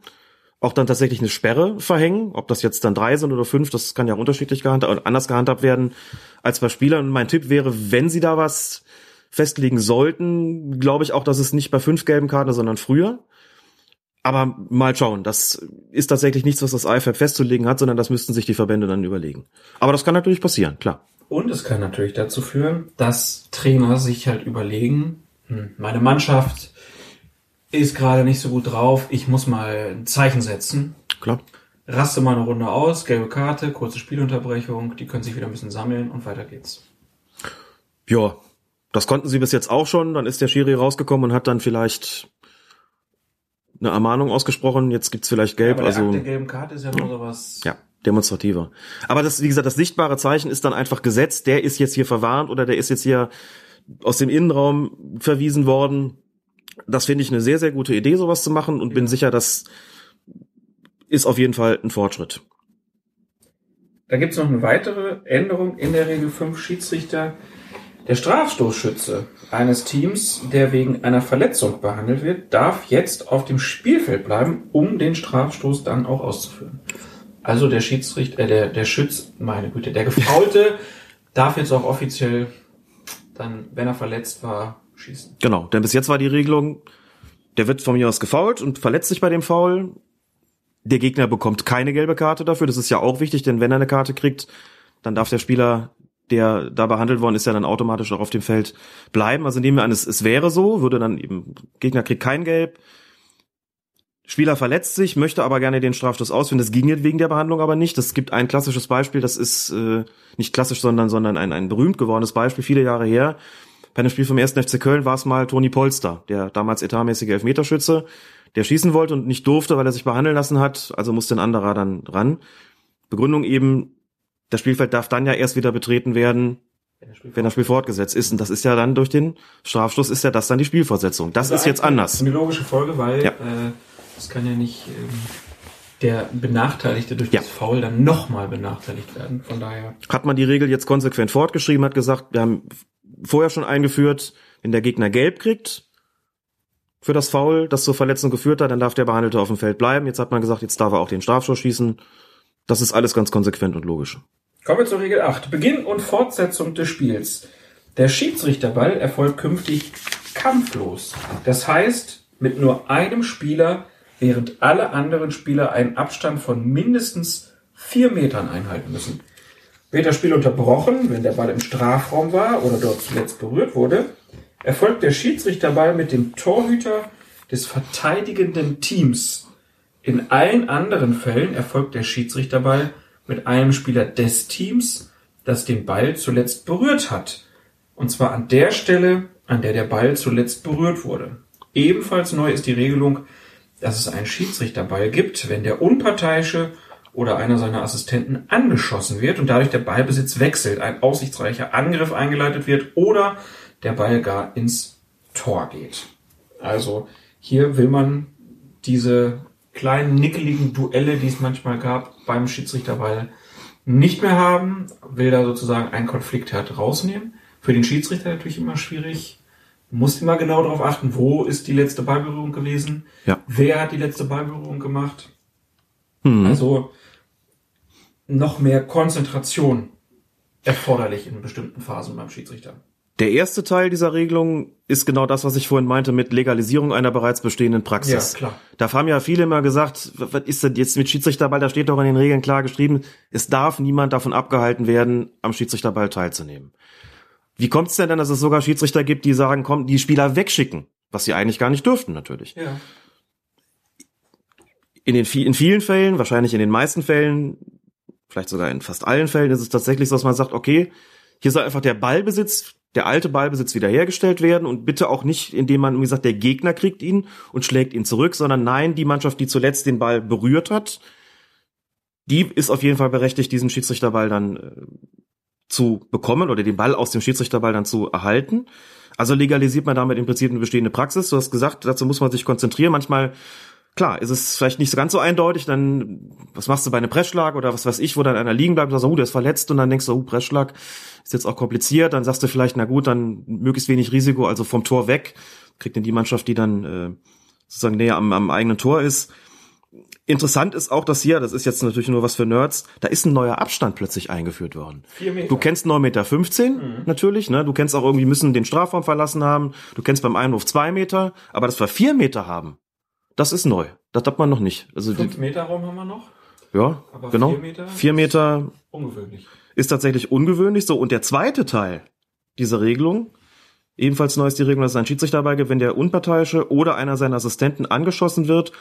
auch dann tatsächlich eine Sperre verhängen. Ob das jetzt dann drei sind oder fünf, das kann ja unterschiedlich gehandhabt, anders gehandhabt werden als bei Spielern. Und mein Tipp wäre, wenn sie da was festlegen sollten, glaube ich auch, dass es nicht bei fünf gelben Karten, sondern früher. Aber mal schauen, das ist tatsächlich nichts, was das IFAB festzulegen hat, sondern das müssten sich die Verbände dann überlegen. Aber das kann natürlich passieren, klar. Und es kann natürlich dazu führen, dass Trainer sich halt überlegen, hm, meine Mannschaft ist gerade nicht so gut drauf, ich muss mal ein Zeichen setzen. Klar. Raste mal eine Runde aus, gelbe Karte, kurze Spielunterbrechung, die können sich wieder ein bisschen sammeln und weiter geht's. Ja, das konnten sie bis jetzt auch schon. Dann ist der Schiri rausgekommen und hat dann vielleicht eine Ermahnung ausgesprochen. Jetzt gibt's vielleicht gelb. Der also der gelben Karte ist ja nur sowas. ja, demonstrativer. Aber das, wie gesagt, das sichtbare Zeichen ist dann einfach gesetzt. Der ist jetzt hier verwarnt oder der ist jetzt hier aus dem Innenraum verwiesen worden. Das finde ich eine sehr, sehr gute Idee, sowas zu machen und bin sicher, das ist auf jeden Fall ein Fortschritt. Da gibt's noch eine weitere Änderung in der Regel 5 Schiedsrichter. Der Strafstoßschütze eines Teams, der wegen einer Verletzung behandelt wird, darf jetzt auf dem Spielfeld bleiben, um den Strafstoß dann auch auszuführen. Also der Schiedsrichter, äh, der, der Schütz, meine Güte, der Gefaulte darf jetzt auch offiziell dann, wenn er verletzt war, schießen. Genau, denn bis jetzt war die Regelung, der wird von mir aus gefault und verletzt sich bei dem Foul. Der Gegner bekommt keine gelbe Karte dafür. Das ist ja auch wichtig, denn wenn er eine Karte kriegt, dann darf der Spieler, der da behandelt worden ist, ja dann automatisch auch auf dem Feld bleiben. Also nehmen wir an, es, es wäre so, würde dann eben, Gegner kriegt kein Gelb, Spieler verletzt sich, möchte aber gerne den Strafstoß ausführen. Das ging jetzt wegen der Behandlung aber nicht. Das gibt ein klassisches Beispiel, das ist äh, nicht klassisch, sondern, sondern ein, ein berühmt gewordenes Beispiel, viele Jahre her. Bei einem Spiel vom 1. FC Köln war es mal Toni Polster, der damals etatmäßige Elfmeterschütze, der schießen wollte und nicht durfte, weil er sich behandeln lassen hat, also musste ein anderer dann ran. Begründung eben, das Spielfeld darf dann ja erst wieder betreten werden, wenn das Spiel fortgesetzt ist. Und das ist ja dann durch den Strafstoß ist ja das dann die Spielfortsetzung. Das ist jetzt Das anders. ist eine logische Folge, weil Ja. äh, es kann ja nicht ähm, der Benachteiligte durch Ja. das Foul dann nochmal benachteiligt werden. Von daher. Hat man die Regel jetzt konsequent fortgeschrieben, hat gesagt, wir haben vorher schon eingeführt, wenn der Gegner gelb kriegt für das Foul, das zur Verletzung geführt hat, dann darf der Behandelte auf dem Feld bleiben. Jetzt hat man gesagt, jetzt darf er auch den Strafstoß schießen. Das ist alles ganz konsequent und logisch. Kommen wir zur Regel 8. Beginn und Fortsetzung des Spiels. Der Schiedsrichterball erfolgt künftig kampflos. Das heißt, mit nur einem Spieler, während alle anderen Spieler einen Abstand von mindestens vier Metern einhalten müssen. Wird das Spiel unterbrochen, wenn der Ball im Strafraum war oder dort zuletzt berührt wurde, erfolgt der Schiedsrichterball mit dem Torhüter des verteidigenden Teams. In allen anderen Fällen erfolgt der Schiedsrichterball mit einem Spieler des Teams, das den Ball zuletzt berührt hat. Und zwar an der Stelle, an der der Ball zuletzt berührt wurde. Ebenfalls neu ist die Regelung, dass es einen Schiedsrichterball gibt, wenn der Unparteiische oder einer seiner Assistenten angeschossen wird und dadurch der Ballbesitz wechselt, ein aussichtsreicher Angriff eingeleitet wird oder der Ball gar ins Tor geht. Also hier will man diese kleinen nickeligen Duelle, die es manchmal gab beim Schiedsrichterball, nicht mehr haben, will da sozusagen einen Konfliktherd rausnehmen. Für den Schiedsrichter natürlich immer schwierig. Muss immer genau darauf achten, wo ist die letzte Ballberührung gewesen, Ja. wer hat die letzte Ballberührung gemacht. Hm. Also noch mehr Konzentration erforderlich in bestimmten Phasen beim Schiedsrichter. Der erste Teil dieser Regelung ist genau das, was ich vorhin meinte mit Legalisierung einer bereits bestehenden Praxis. Ja, klar. Da haben ja viele immer gesagt, was ist denn jetzt mit Schiedsrichterball? Da steht doch in den Regeln klar geschrieben, es darf niemand davon abgehalten werden, am Schiedsrichterball teilzunehmen. Wie kommt es denn dann, dass es sogar Schiedsrichter gibt, die sagen, komm, die Spieler wegschicken, was sie eigentlich gar nicht dürften natürlich. Ja. In den in vielen Fällen, wahrscheinlich in den meisten Fällen, vielleicht sogar in fast allen Fällen ist es tatsächlich so, dass man sagt, okay, hier soll einfach der Ballbesitz, der alte Ballbesitz wiederhergestellt werden und bitte auch nicht, indem man irgendwie sagt, der Gegner kriegt ihn und schlägt ihn zurück, sondern nein, die Mannschaft, die zuletzt den Ball berührt hat, die ist auf jeden Fall berechtigt, diesen Schiedsrichterball dann äh, zu bekommen oder den Ball aus dem Schiedsrichterball dann zu erhalten. Also legalisiert man damit im Prinzip eine bestehende Praxis. Du hast gesagt, dazu muss man sich konzentrieren. Manchmal, klar, ist es vielleicht nicht so ganz so eindeutig. Dann, was machst du bei einem Pressschlag oder was weiß ich, wo dann einer liegen bleibt und sagst, oh, der ist verletzt und dann denkst du, oh, Pressschlag ist jetzt auch kompliziert. Dann sagst du vielleicht, na gut, dann möglichst wenig Risiko, also vom Tor weg. Kriegt dann die Mannschaft, die dann äh, sozusagen näher am, am eigenen Tor ist. Interessant ist auch, dass hier, das ist jetzt natürlich nur was für Nerds, da ist ein neuer Abstand plötzlich eingeführt worden. Vier Meter. Du kennst 9,15 Meter 15, natürlich, ne? Du kennst auch irgendwie müssen den Strafraum verlassen haben. Du kennst beim Einwurf zwei Meter, aber dass wir vier Meter haben, Das ist neu. Das hat man noch nicht. Also die, Fünf Meter Raum haben wir noch. ja, Aber genau. vier Meter? Vier Meter Ungewöhnlich. ist tatsächlich ungewöhnlich so. Und der zweite Teil dieser Regelung, ebenfalls neu ist die Regelung, dass einen Schiedsrichter dabei gibt, wenn der Unparteiische oder einer seiner Assistenten angeschossen wird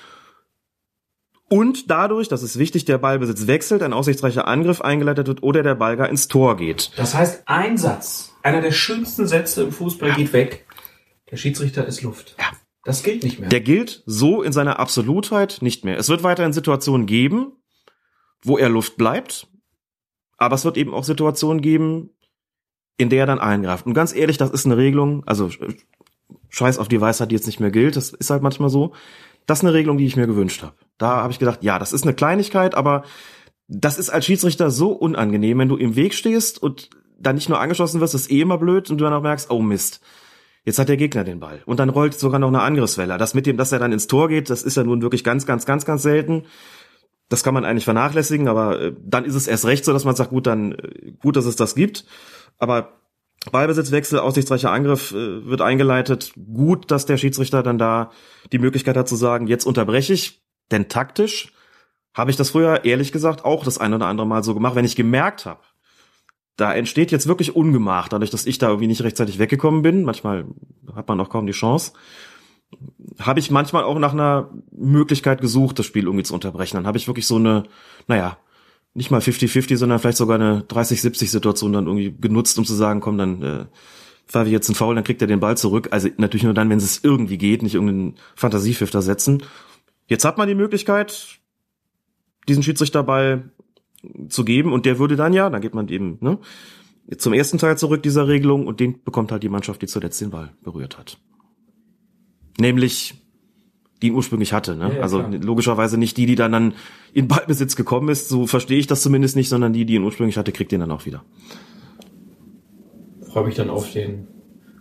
und dadurch, das ist wichtig, der Ballbesitz wechselt, ein aussichtsreicher Angriff eingeleitet wird oder der Ball gar ins Tor geht. Das heißt, ein Satz, einer der schönsten Sätze im Fußball geht weg. Der Schiedsrichter ist Luft. Ja. Das gilt nicht mehr. Der gilt so in seiner Absolutheit nicht mehr. Es wird weiterhin Situationen geben, wo er Luft bleibt, aber es wird eben auch Situationen geben, in der er dann eingreift. Und ganz ehrlich, das ist eine Regelung, also äh, scheiß auf die Weisheit, die jetzt nicht mehr gilt, das ist halt manchmal so. Das ist eine Regelung, die ich mir gewünscht habe. Da habe ich gedacht, ja, das ist eine Kleinigkeit, aber das ist als Schiedsrichter so unangenehm, wenn du im Weg stehst und dann nicht nur angeschossen wirst, ist eh immer blöd und du dann auch merkst, oh Mist, jetzt hat der Gegner den Ball. Und dann rollt sogar noch eine Angriffswelle. Das mit dem, dass er dann ins Tor geht, das ist ja nun wirklich ganz, ganz, ganz, ganz selten. Das kann man eigentlich vernachlässigen, aber äh, dann ist es erst recht so, dass man sagt, gut, dann äh, gut, dass es das gibt. Aber Ballbesitzwechsel, aussichtsreicher Angriff äh, wird eingeleitet. Gut, dass der Schiedsrichter dann da die Möglichkeit hat zu sagen, jetzt unterbreche ich, denn taktisch habe ich das früher ehrlich gesagt auch das ein oder andere Mal so gemacht, wenn ich gemerkt habe, da entsteht jetzt wirklich Ungemach, dadurch, dass ich da irgendwie nicht rechtzeitig weggekommen bin. Manchmal hat man auch kaum die Chance. Habe ich manchmal auch nach einer Möglichkeit gesucht, das Spiel irgendwie zu unterbrechen. Dann habe ich wirklich so eine, naja, nicht mal 50-50, sondern vielleicht sogar eine 30-70-Situation dann irgendwie genutzt, um zu sagen, komm, dann äh, pfeife ich jetzt einen Foul, dann kriegt er den Ball zurück. Also natürlich nur dann, wenn es irgendwie geht, nicht irgendeinen Fantasiepfiff da setzen. Jetzt hat man die Möglichkeit, diesen Schiedsrichterball zu geben und der würde dann ja, dann geht man eben ne, zum ersten Teil zurück dieser Regelung und den bekommt halt die Mannschaft, die zuletzt den Ball berührt hat. Nämlich die ihn ursprünglich hatte. Ne? Ja, ja, also klar. logischerweise nicht die, die dann, dann in Ballbesitz gekommen ist, so verstehe ich das zumindest nicht, sondern die, die ihn ursprünglich hatte, kriegt den dann auch wieder. freue mich dann auf den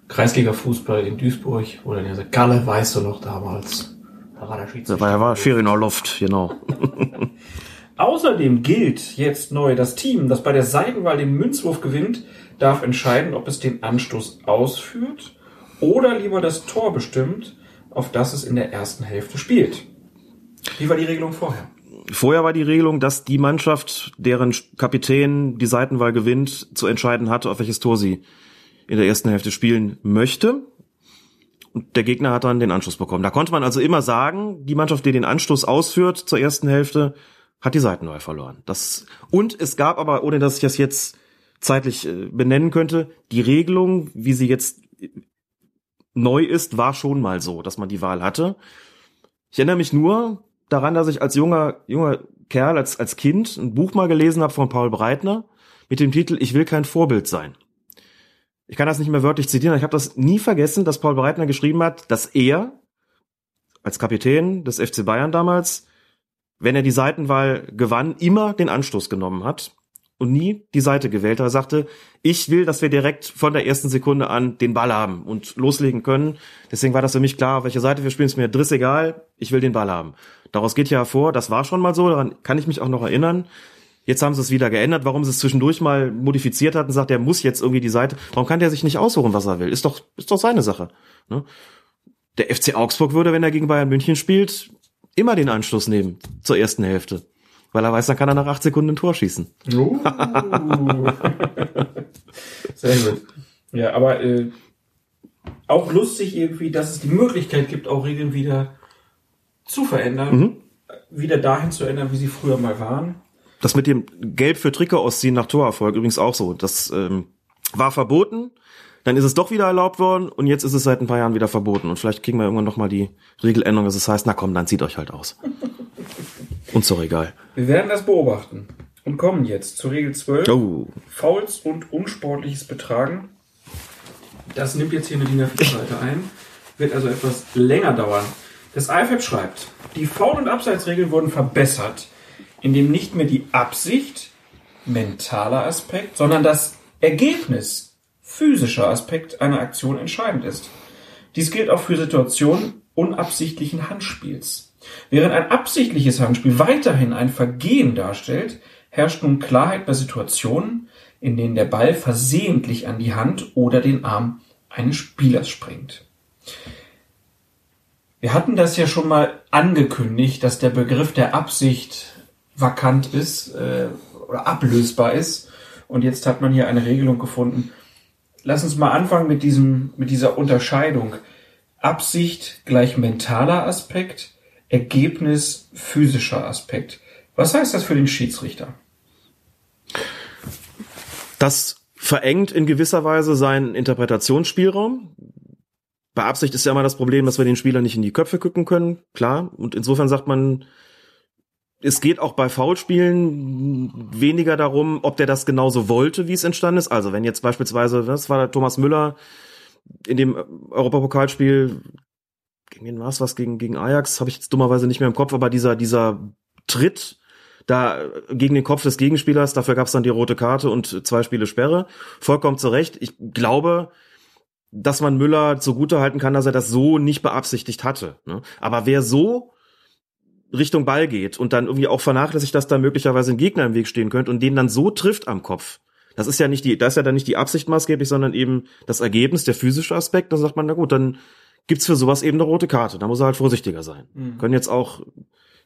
Kreisliga-Fußball in Duisburg, wo dann sagt, Galle, weißt du noch damals, da war der Da Schiedsrichter. war ja war Feriner Loft, genau. Außerdem gilt jetzt neu, das Team, das bei der Seitenwahl den Münzwurf gewinnt, darf entscheiden, ob es den Anstoß ausführt oder lieber das Tor bestimmt, auf das es in der ersten Hälfte spielt. Wie war die Regelung vorher? Vorher war die Regelung, dass die Mannschaft, deren Kapitän die Seitenwahl gewinnt, zu entscheiden hatte, auf welches Tor sie in der ersten Hälfte spielen möchte. Und der Gegner hat dann den Anschluss bekommen. Da konnte man also immer sagen, die Mannschaft, die den Anstoß ausführt zur ersten Hälfte, hat die Seitenwahl verloren. Das, und es gab aber, ohne dass ich das jetzt zeitlich äh, benennen könnte, die Regelung, wie sie jetzt äh, neu ist, war schon mal so, dass man die Wahl hatte. Ich erinnere mich nur daran, dass ich als junger, junger Kerl, als, als Kind ein Buch mal gelesen habe von Paul Breitner mit dem Titel Ich will kein Vorbild sein. Ich kann das nicht mehr wörtlich zitieren, ich habe das nie vergessen, dass Paul Breitner geschrieben hat, dass er als Kapitän des FC Bayern damals, wenn er die Seitenwahl gewann, immer den Anstoß genommen hat und nie die Seite gewählt hat. Er sagte, ich will, dass wir direkt von der ersten Sekunde an den Ball haben und loslegen können. Deswegen war das für mich klar, welche Seite wir spielen, ist mir driss egal, ich will den Ball haben. Daraus geht ja hervor, das war schon mal so, daran kann ich mich auch noch erinnern. Jetzt haben sie es wieder geändert, warum sie es zwischendurch mal modifiziert hatten, sagt, er muss jetzt irgendwie die Seite. Warum kann der sich nicht aussuchen, was er will? Ist doch, ist doch seine Sache. Ne? Der FC Augsburg würde, wenn er gegen Bayern München spielt, immer den Anschluss nehmen zur ersten Hälfte. Weil er weiß, dann kann er nach acht Sekunden ein Tor schießen. Uh. Sehr gut. Ja, aber äh, auch lustig irgendwie, dass es die Möglichkeit gibt, auch Regeln wieder zu verändern, Mhm. wieder dahin zu ändern, wie sie früher mal waren. Das mit dem Gelb für Trikot ausziehen nach Torerfolg übrigens auch so. Das ähm, war verboten, dann ist es doch wieder erlaubt worden und jetzt ist es seit ein paar Jahren wieder verboten. Und vielleicht kriegen wir irgendwann noch mal die Regeländerung, dass es heißt, na komm, dann zieht euch halt aus. Uns doch egal. Wir werden das beobachten und kommen jetzt zur Regel 12. Oh, Fouls und unsportliches Betragen. Das nimmt jetzt hier eine DIN A4-Seite ein, wird also etwas länger dauern. Das IFAB schreibt, die Foul- und Abseitsregeln wurden verbessert, indem nicht mehr die Absicht, mentaler Aspekt, sondern das Ergebnis, physischer Aspekt einer Aktion entscheidend ist. Dies gilt auch für Situationen unabsichtlichen Handspiels. Während ein absichtliches Handspiel weiterhin ein Vergehen darstellt, herrscht nun Klarheit bei Situationen, in denen der Ball versehentlich an die Hand oder den Arm eines Spielers springt. Wir hatten das ja schon mal angekündigt, dass der Begriff der Absicht vakant ist äh, oder ablösbar ist. Und jetzt hat man hier eine Regelung gefunden. Lass uns mal anfangen mit diesem, mit dieser Unterscheidung. Absicht gleich mentaler Aspekt, Ergebnis physischer Aspekt. Was heißt das für den Schiedsrichter? Das verengt in gewisser Weise seinen Interpretationsspielraum. Bei Absicht ist ja immer das Problem, dass wir den Spieler nicht in die Köpfe gucken können, klar. Und insofern sagt man, es geht auch bei Foulspielen weniger darum, ob der das genauso wollte, wie es entstanden ist. Also wenn jetzt beispielsweise, was war der Thomas Müller in dem Europapokalspiel gegen den was was gegen gegen Ajax habe ich jetzt dummerweise nicht mehr im Kopf, aber dieser dieser Tritt da gegen den Kopf des Gegenspielers, dafür gab es dann die rote Karte und zwei Spiele Sperre. Vollkommen zu Recht. Ich glaube, dass man Müller zugute halten kann, dass er das so nicht beabsichtigt hatte. Ne? Aber wer so Richtung Ball geht und dann irgendwie auch vernachlässigt, dass da möglicherweise ein Gegner im Weg stehen könnte und den dann so trifft am Kopf, das ist ja nicht die, das ist ja dann nicht die Absicht maßgeblich, sondern eben das Ergebnis, der physische Aspekt. Da sagt man, na gut, dann gibt's für sowas eben eine rote Karte. Da muss er halt vorsichtiger sein. Mhm. Können jetzt auch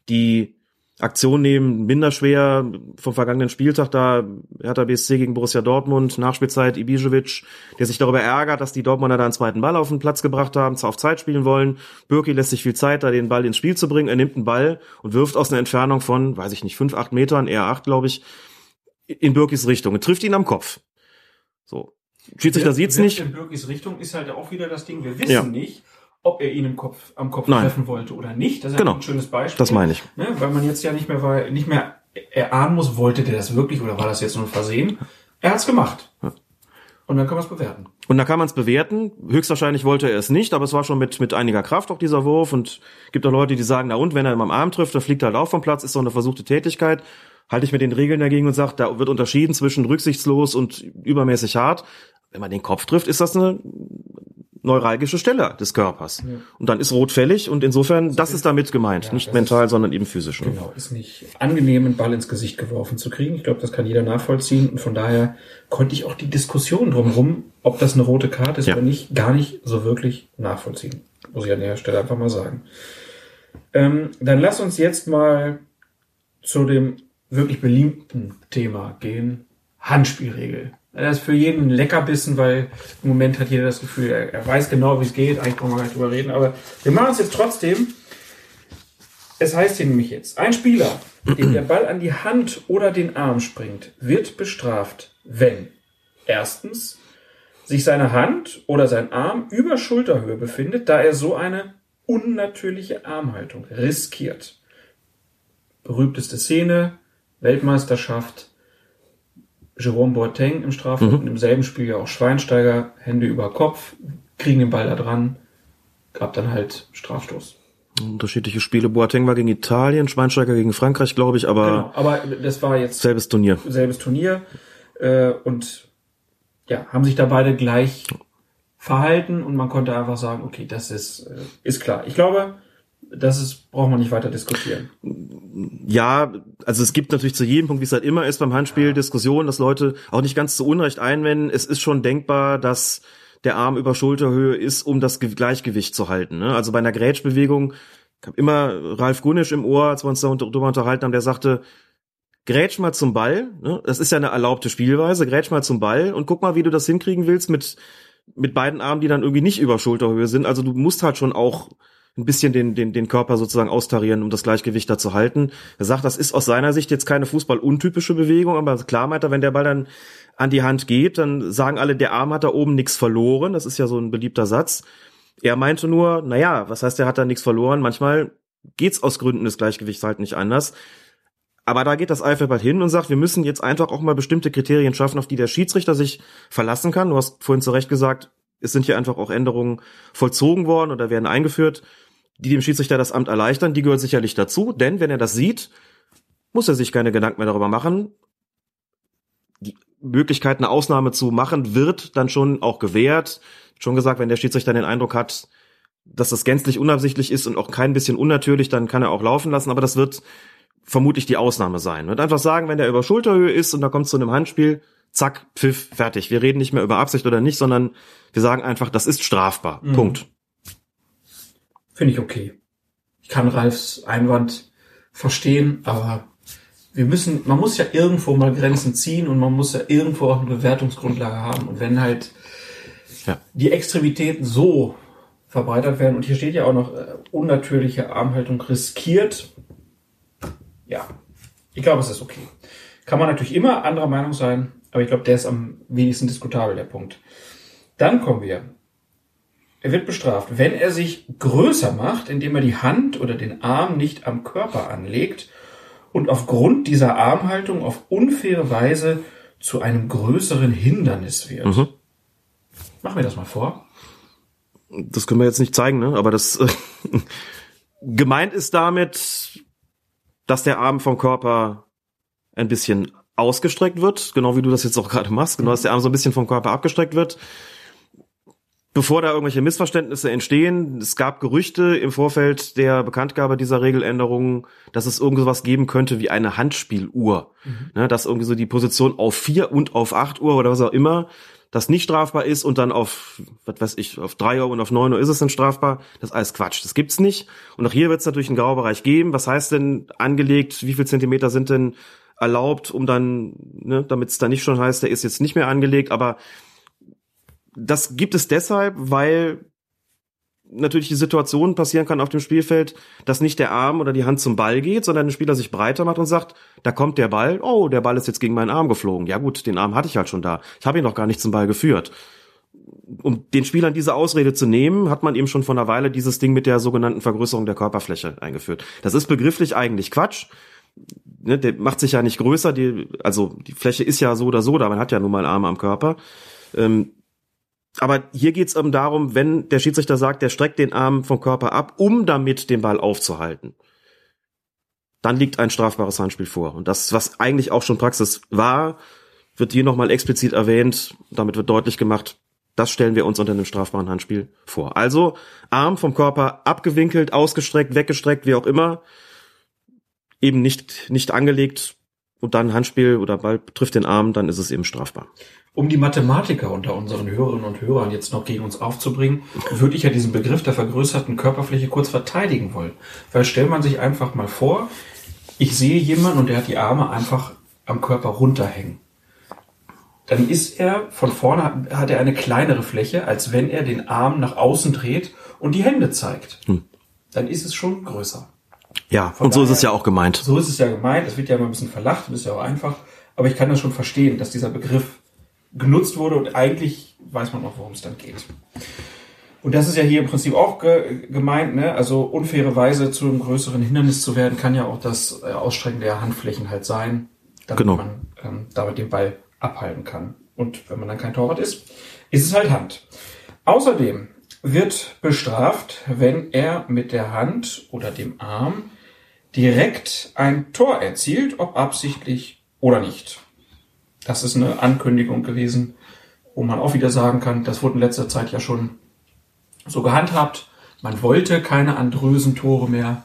die Aktion nehmen, minder schwer vom vergangenen Spieltag da Hertha BSC gegen Borussia Dortmund, Nachspielzeit Ibisevic, der sich darüber ärgert, dass die Dortmunder da einen zweiten Ball auf den Platz gebracht haben, zwar auf Zeit spielen wollen. Birki lässt sich viel Zeit, da den Ball ins Spiel zu bringen. Er nimmt einen Ball und wirft aus einer Entfernung von, weiß ich nicht, fünf, acht Metern, eher acht, glaube ich, in Birkis Richtung und trifft ihn am Kopf. So. Schiedsrichter sieht's nicht. In Birkis Richtung ist halt auch wieder das Ding, wir wissen ja. nicht, ob er ihn im Kopf, am Kopf Nein. treffen wollte oder nicht. Das ist genau. ein schönes Beispiel. Das meine ich. Ne? Weil man jetzt ja nicht mehr, nicht mehr erahnen muss, wollte der das wirklich oder war das jetzt nur ein Versehen? Er hat's gemacht. Ja. Und dann kann man es bewerten. Und da kann man es bewerten. Höchstwahrscheinlich wollte er es nicht, aber es war schon mit, mit einiger Kraft auch dieser Wurf. Und gibt auch Leute, die sagen, na und, wenn er am Arm trifft, dann fliegt er halt auch vom Platz, ist doch eine versuchte Tätigkeit. Halte ich mit den Regeln dagegen und sage, da wird unterschieden zwischen rücksichtslos und übermäßig hart. Wenn man den Kopf trifft, ist das eine neuralgische Stelle des Körpers. Ja. Und dann ist rot fällig und insofern, das ist damit gemeint. Ja, nicht mental, ist, sondern eben physisch. Ne? Genau, ist nicht angenehm, einen Ball ins Gesicht geworfen zu kriegen. Ich glaube, das kann jeder nachvollziehen. Und von daher konnte ich auch die Diskussion drumherum, ob das eine rote Karte ist ja. oder nicht, gar nicht so wirklich nachvollziehen. Muss ich an der Stelle einfach mal sagen. Ähm, dann lass uns jetzt mal zu dem wirklich beliebten Thema gehen. Handspielregel. Das ist für jeden ein Leckerbissen, weil im Moment hat jeder das Gefühl, er, er weiß genau, wie es geht. Eigentlich brauchen wir gar nicht drüber reden. Aber wir machen es jetzt trotzdem. Es heißt hier nämlich jetzt, ein Spieler, dem der Ball an die Hand oder den Arm springt, wird bestraft, wenn erstens sich seine Hand oder sein Arm über Schulterhöhe befindet, da er so eine unnatürliche Armhaltung riskiert. Berühmteste Szene, Weltmeisterschaft, Jerome Boateng im Strafraum, mhm. und im selben Spiel ja auch Schweinsteiger, Hände über Kopf, kriegen den Ball da dran, gab dann halt Strafstoß. Unterschiedliche Spiele. Boateng war gegen Italien, Schweinsteiger gegen Frankreich, glaube ich, aber. Genau, aber das war jetzt. Selbes Turnier. Selbes Turnier. Äh, und ja, haben sich da beide gleich verhalten und man konnte einfach sagen, okay, das ist, äh, ist klar. Ich glaube, das ist, braucht man nicht weiter diskutieren. Ja, also es gibt natürlich zu jedem Punkt, wie es halt immer ist beim Handspiel, ja. Diskussionen, dass Leute auch nicht ganz zu Unrecht einwenden. Es ist schon denkbar, dass der Arm über Schulterhöhe ist, um das Gleichgewicht zu halten. Ne? Also bei einer Grätschbewegung, ich habe immer Ralf Gunisch im Ohr, als wir uns darüber unterhalten haben, der sagte, grätsch mal zum Ball, ne? das ist ja eine erlaubte Spielweise, grätsch mal zum Ball und guck mal, wie du das hinkriegen willst mit, mit beiden Armen, die dann irgendwie nicht über Schulterhöhe sind. Also du musst halt schon auch ein bisschen den, den, den Körper sozusagen austarieren, um das Gleichgewicht da zu halten. Er sagt, das ist aus seiner Sicht jetzt keine Fußball-untypische Bewegung, aber klar meint er, wenn der Ball dann an die Hand geht, dann sagen alle, der Arm hat da oben nichts verloren. Das ist ja so ein beliebter Satz. Er meinte nur, naja, was heißt, er hat da nichts verloren? Manchmal geht's aus Gründen des Gleichgewichts halt nicht anders. Aber da geht das Eifelbad hin und sagt, wir müssen jetzt einfach auch mal bestimmte Kriterien schaffen, auf die der Schiedsrichter sich verlassen kann. Du hast vorhin zu Recht gesagt, es sind hier einfach auch Änderungen vollzogen worden oder werden eingeführt die dem Schiedsrichter das Amt erleichtern, die gehört sicherlich dazu, denn wenn er das sieht, muss er sich keine Gedanken mehr darüber machen. Die Möglichkeit, eine Ausnahme zu machen, wird dann schon auch gewährt. Schon gesagt, wenn der Schiedsrichter den Eindruck hat, dass das gänzlich unabsichtlich ist und auch kein bisschen unnatürlich, dann kann er auch laufen lassen, aber das wird vermutlich die Ausnahme sein. Und einfach sagen, wenn der über Schulterhöhe ist und da kommt es zu einem Handspiel, zack, Pfiff, fertig. Wir reden nicht mehr über Absicht oder nicht, sondern wir sagen einfach, das ist strafbar. Mhm. Punkt. Finde ich okay. Ich kann Ralfs Einwand verstehen, aber wir müssen, man muss ja irgendwo mal Grenzen ziehen und man muss ja irgendwo auch eine Bewertungsgrundlage haben. Und wenn halt Ja. die Extremitäten so verbreitert werden und hier steht ja auch noch äh, unnatürliche Armhaltung riskiert, ja, ich glaube, es ist okay. Kann man natürlich immer anderer Meinung sein, aber ich glaube, der ist am wenigsten diskutabel, der Punkt. Dann kommen wir. Er wird bestraft, wenn er sich größer macht, indem er die Hand oder den Arm nicht am Körper anlegt und aufgrund dieser Armhaltung auf unfaire Weise zu einem größeren Hindernis wird. Mhm. Mach mir das mal vor. Das können wir jetzt nicht zeigen, ne? aber das äh, gemeint ist damit, dass der Arm vom Körper ein bisschen ausgestreckt wird, genau wie du das jetzt auch gerade machst, genau, dass der Arm so ein bisschen vom Körper abgestreckt wird. Bevor da irgendwelche Missverständnisse entstehen, es gab Gerüchte im Vorfeld der Bekanntgabe dieser Regeländerungen, dass es irgendwas geben könnte wie eine Handspieluhr. Ne, dass irgendwie so die Position auf vier und auf acht Uhr oder was auch immer, das nicht strafbar ist und dann auf, was weiß ich, auf drei Uhr und auf neun Uhr ist es dann strafbar. Das ist alles Quatsch. Das gibt's nicht. Und auch hier wird es natürlich einen Graubereich geben. Was heißt denn angelegt? Wie viel Zentimeter sind denn erlaubt, um dann, ne, damit es dann nicht schon heißt, der ist jetzt nicht mehr angelegt, aber das gibt es deshalb, weil natürlich die Situation passieren kann auf dem Spielfeld, dass nicht der Arm oder die Hand zum Ball geht, sondern der Spieler sich breiter macht und sagt, da kommt der Ball, oh, der Ball ist jetzt gegen meinen Arm geflogen. Ja gut, den Arm hatte ich halt schon da. Ich habe ihn noch gar nicht zum Ball geführt. Um den Spielern diese Ausrede zu nehmen, hat man eben schon vor einer Weile dieses Ding mit der sogenannten Vergrößerung der Körperfläche eingeführt. Das ist begrifflich eigentlich Quatsch. Ne, der macht sich ja nicht größer, die, also die Fläche ist ja so oder so, da man hat ja nun mal Arme am Körper. Ähm, aber hier geht's eben darum, wenn der Schiedsrichter sagt, der streckt den Arm vom Körper ab, um damit den Ball aufzuhalten, dann liegt ein strafbares Handspiel vor. Und das, was eigentlich auch schon Praxis war, wird hier nochmal explizit erwähnt. Damit wird deutlich gemacht, das stellen wir uns unter einem strafbaren Handspiel vor. Also Arm vom Körper abgewinkelt, ausgestreckt, weggestreckt, wie auch immer, eben nicht, nicht angelegt und dann Handspiel oder Ball trifft den Arm, dann ist es eben strafbar. Um die Mathematiker unter unseren Hörerinnen und Hörern jetzt noch gegen uns aufzubringen, würde ich ja diesen Begriff der vergrößerten Körperfläche kurz verteidigen wollen. Weil stellt man sich einfach mal vor, ich sehe jemanden und der hat die Arme einfach am Körper runterhängen. Dann ist er, von vorne hat er eine kleinere Fläche, als wenn er den Arm nach außen dreht und die Hände zeigt. Dann ist es schon größer. Ja, Von und so ist daher- es ja auch gemeint. So ist es ja gemeint. Es wird ja immer ein bisschen verlacht, das ist ja auch einfach. Aber ich kann das schon verstehen, dass dieser Begriff genutzt wurde und eigentlich weiß man auch, worum es dann geht. Und das ist ja hier im Prinzip auch ge gemeint, ne? Also unfaire Weise zu einem größeren Hindernis zu werden, kann ja auch das äh, Ausstrecken der Handflächen halt sein, damit Genau. man ähm, damit den Ball abhalten kann. Und wenn man dann kein Torwart ist, ist es halt Hand. Außerdem wird bestraft, wenn er mit der Hand oder dem Arm direkt ein Tor erzielt, ob absichtlich oder nicht. Das ist eine Ankündigung gewesen, wo man auch wieder sagen kann, das wurde in letzter Zeit ja schon so gehandhabt. Man wollte keine andrösen Tore mehr.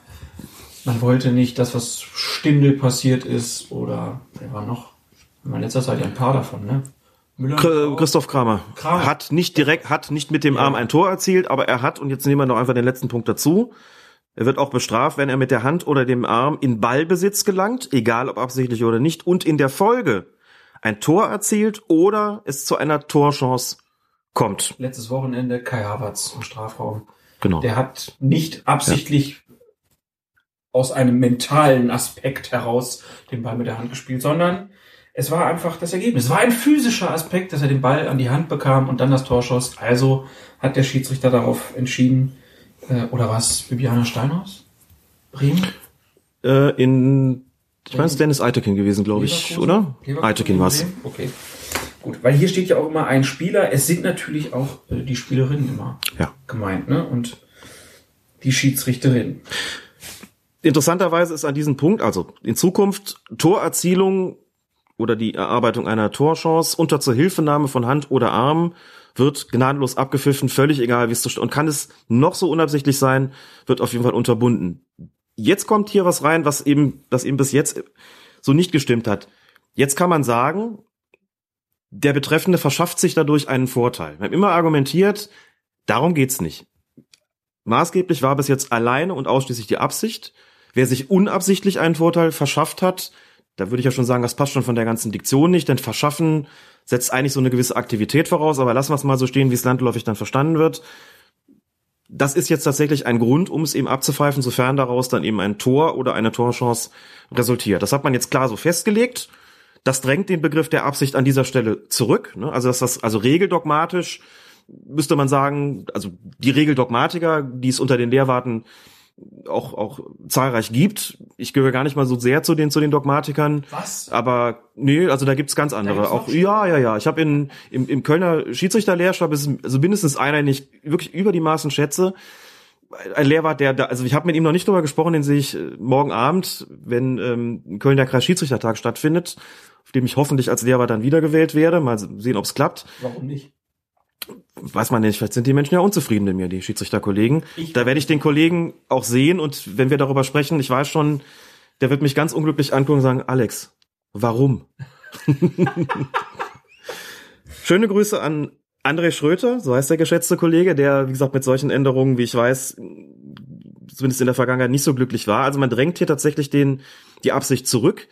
Man wollte nicht das, was Stindel passiert ist oder wer war noch? In letzter Zeit ja ein paar davon, ne? Müller. Christoph Kramer, Kramer. hat nicht direkt, hat nicht mit dem Arm ein Tor erzielt, aber er hat, und jetzt nehmen wir noch einfach den letzten Punkt dazu, er wird auch bestraft, wenn er mit der Hand oder dem Arm in Ballbesitz gelangt, egal ob absichtlich oder nicht, und in der Folge ein Tor erzielt oder es zu einer Torchance kommt. Letztes Wochenende Kai Havertz im Strafraum. Genau. Der hat nicht absichtlich aus einem mentalen Aspekt heraus den Ball mit der Hand gespielt, sondern es war einfach das Ergebnis. Es war ein physischer Aspekt, dass er den Ball an die Hand bekam und dann das Tor schoss. Also hat der Schiedsrichter darauf entschieden, äh, oder was, Bibiana Steinhaus? Bremen? Äh, in, ich meine, es ist Dennis Eitekin gewesen, glaube ich, oder? Leverkusen Eitekin war's. Bremen? Okay. Gut, weil hier steht ja auch immer ein Spieler. Es sind natürlich auch äh, die Spielerinnen immer Ja. gemeint, ne? Und die Schiedsrichterin. Interessanterweise ist an diesem Punkt, also in Zukunft Torerzielung oder die Erarbeitung einer Torchance unter Zuhilfenahme von Hand oder Arm wird gnadenlos abgepfiffen, völlig egal, wie es zustande und kann es noch so unabsichtlich sein, wird auf jeden Fall unterbunden. Jetzt kommt hier was rein, was eben, das eben bis jetzt so nicht gestimmt hat. Jetzt kann man sagen, der Betreffende verschafft sich dadurch einen Vorteil. Wir haben immer argumentiert, darum geht's nicht. Maßgeblich war bis jetzt alleine und ausschließlich die Absicht. Wer sich unabsichtlich einen Vorteil verschafft hat, da würde ich ja schon sagen, das passt schon von der ganzen Diktion nicht, denn verschaffen setzt eigentlich so eine gewisse Aktivität voraus, aber lassen wir es mal so stehen, wie es landläufig dann verstanden wird. Das ist jetzt tatsächlich ein Grund, um es eben abzupfeifen, sofern daraus dann eben ein Tor oder eine Torchance resultiert. Das hat man jetzt klar so festgelegt. Das drängt den Begriff der Absicht an dieser Stelle zurück. Ne? Also dass das also regeldogmatisch müsste man sagen, also die Regeldogmatiker, die es unter den Lehrwarten auch auch zahlreich gibt. Ich gehöre gar nicht mal so sehr zu den zu den Dogmatikern. Was? Aber nee, also da gibt's ganz andere. auch ja, ja, ja. Ich habe in im, im Kölner Schiedsrichterlehrstab ist also mindestens einer, den ich wirklich über die Maßen schätze. Ein Lehrwart, der da, also ich habe mit ihm noch nicht drüber gesprochen, den sehe ich äh, morgen Abend, wenn ähm, in Köln der Kreis Schiedsrichtertag stattfindet, auf dem ich hoffentlich als Lehrwart dann wiedergewählt werde. Mal sehen, ob's klappt. Warum nicht? Weiß man nicht, vielleicht sind die Menschen ja unzufrieden mit mir, die Schiedsrichterkollegen. Ich- Da werde ich den Kollegen auch sehen und wenn wir darüber sprechen, ich weiß schon, der wird mich ganz unglücklich angucken und sagen, Alex, warum? Schöne Grüße an André Schröter, so heißt der geschätzte Kollege, der, wie gesagt, mit solchen Änderungen, wie ich weiß, zumindest in der Vergangenheit nicht so glücklich war. Also man drängt hier tatsächlich den, die Absicht zurück.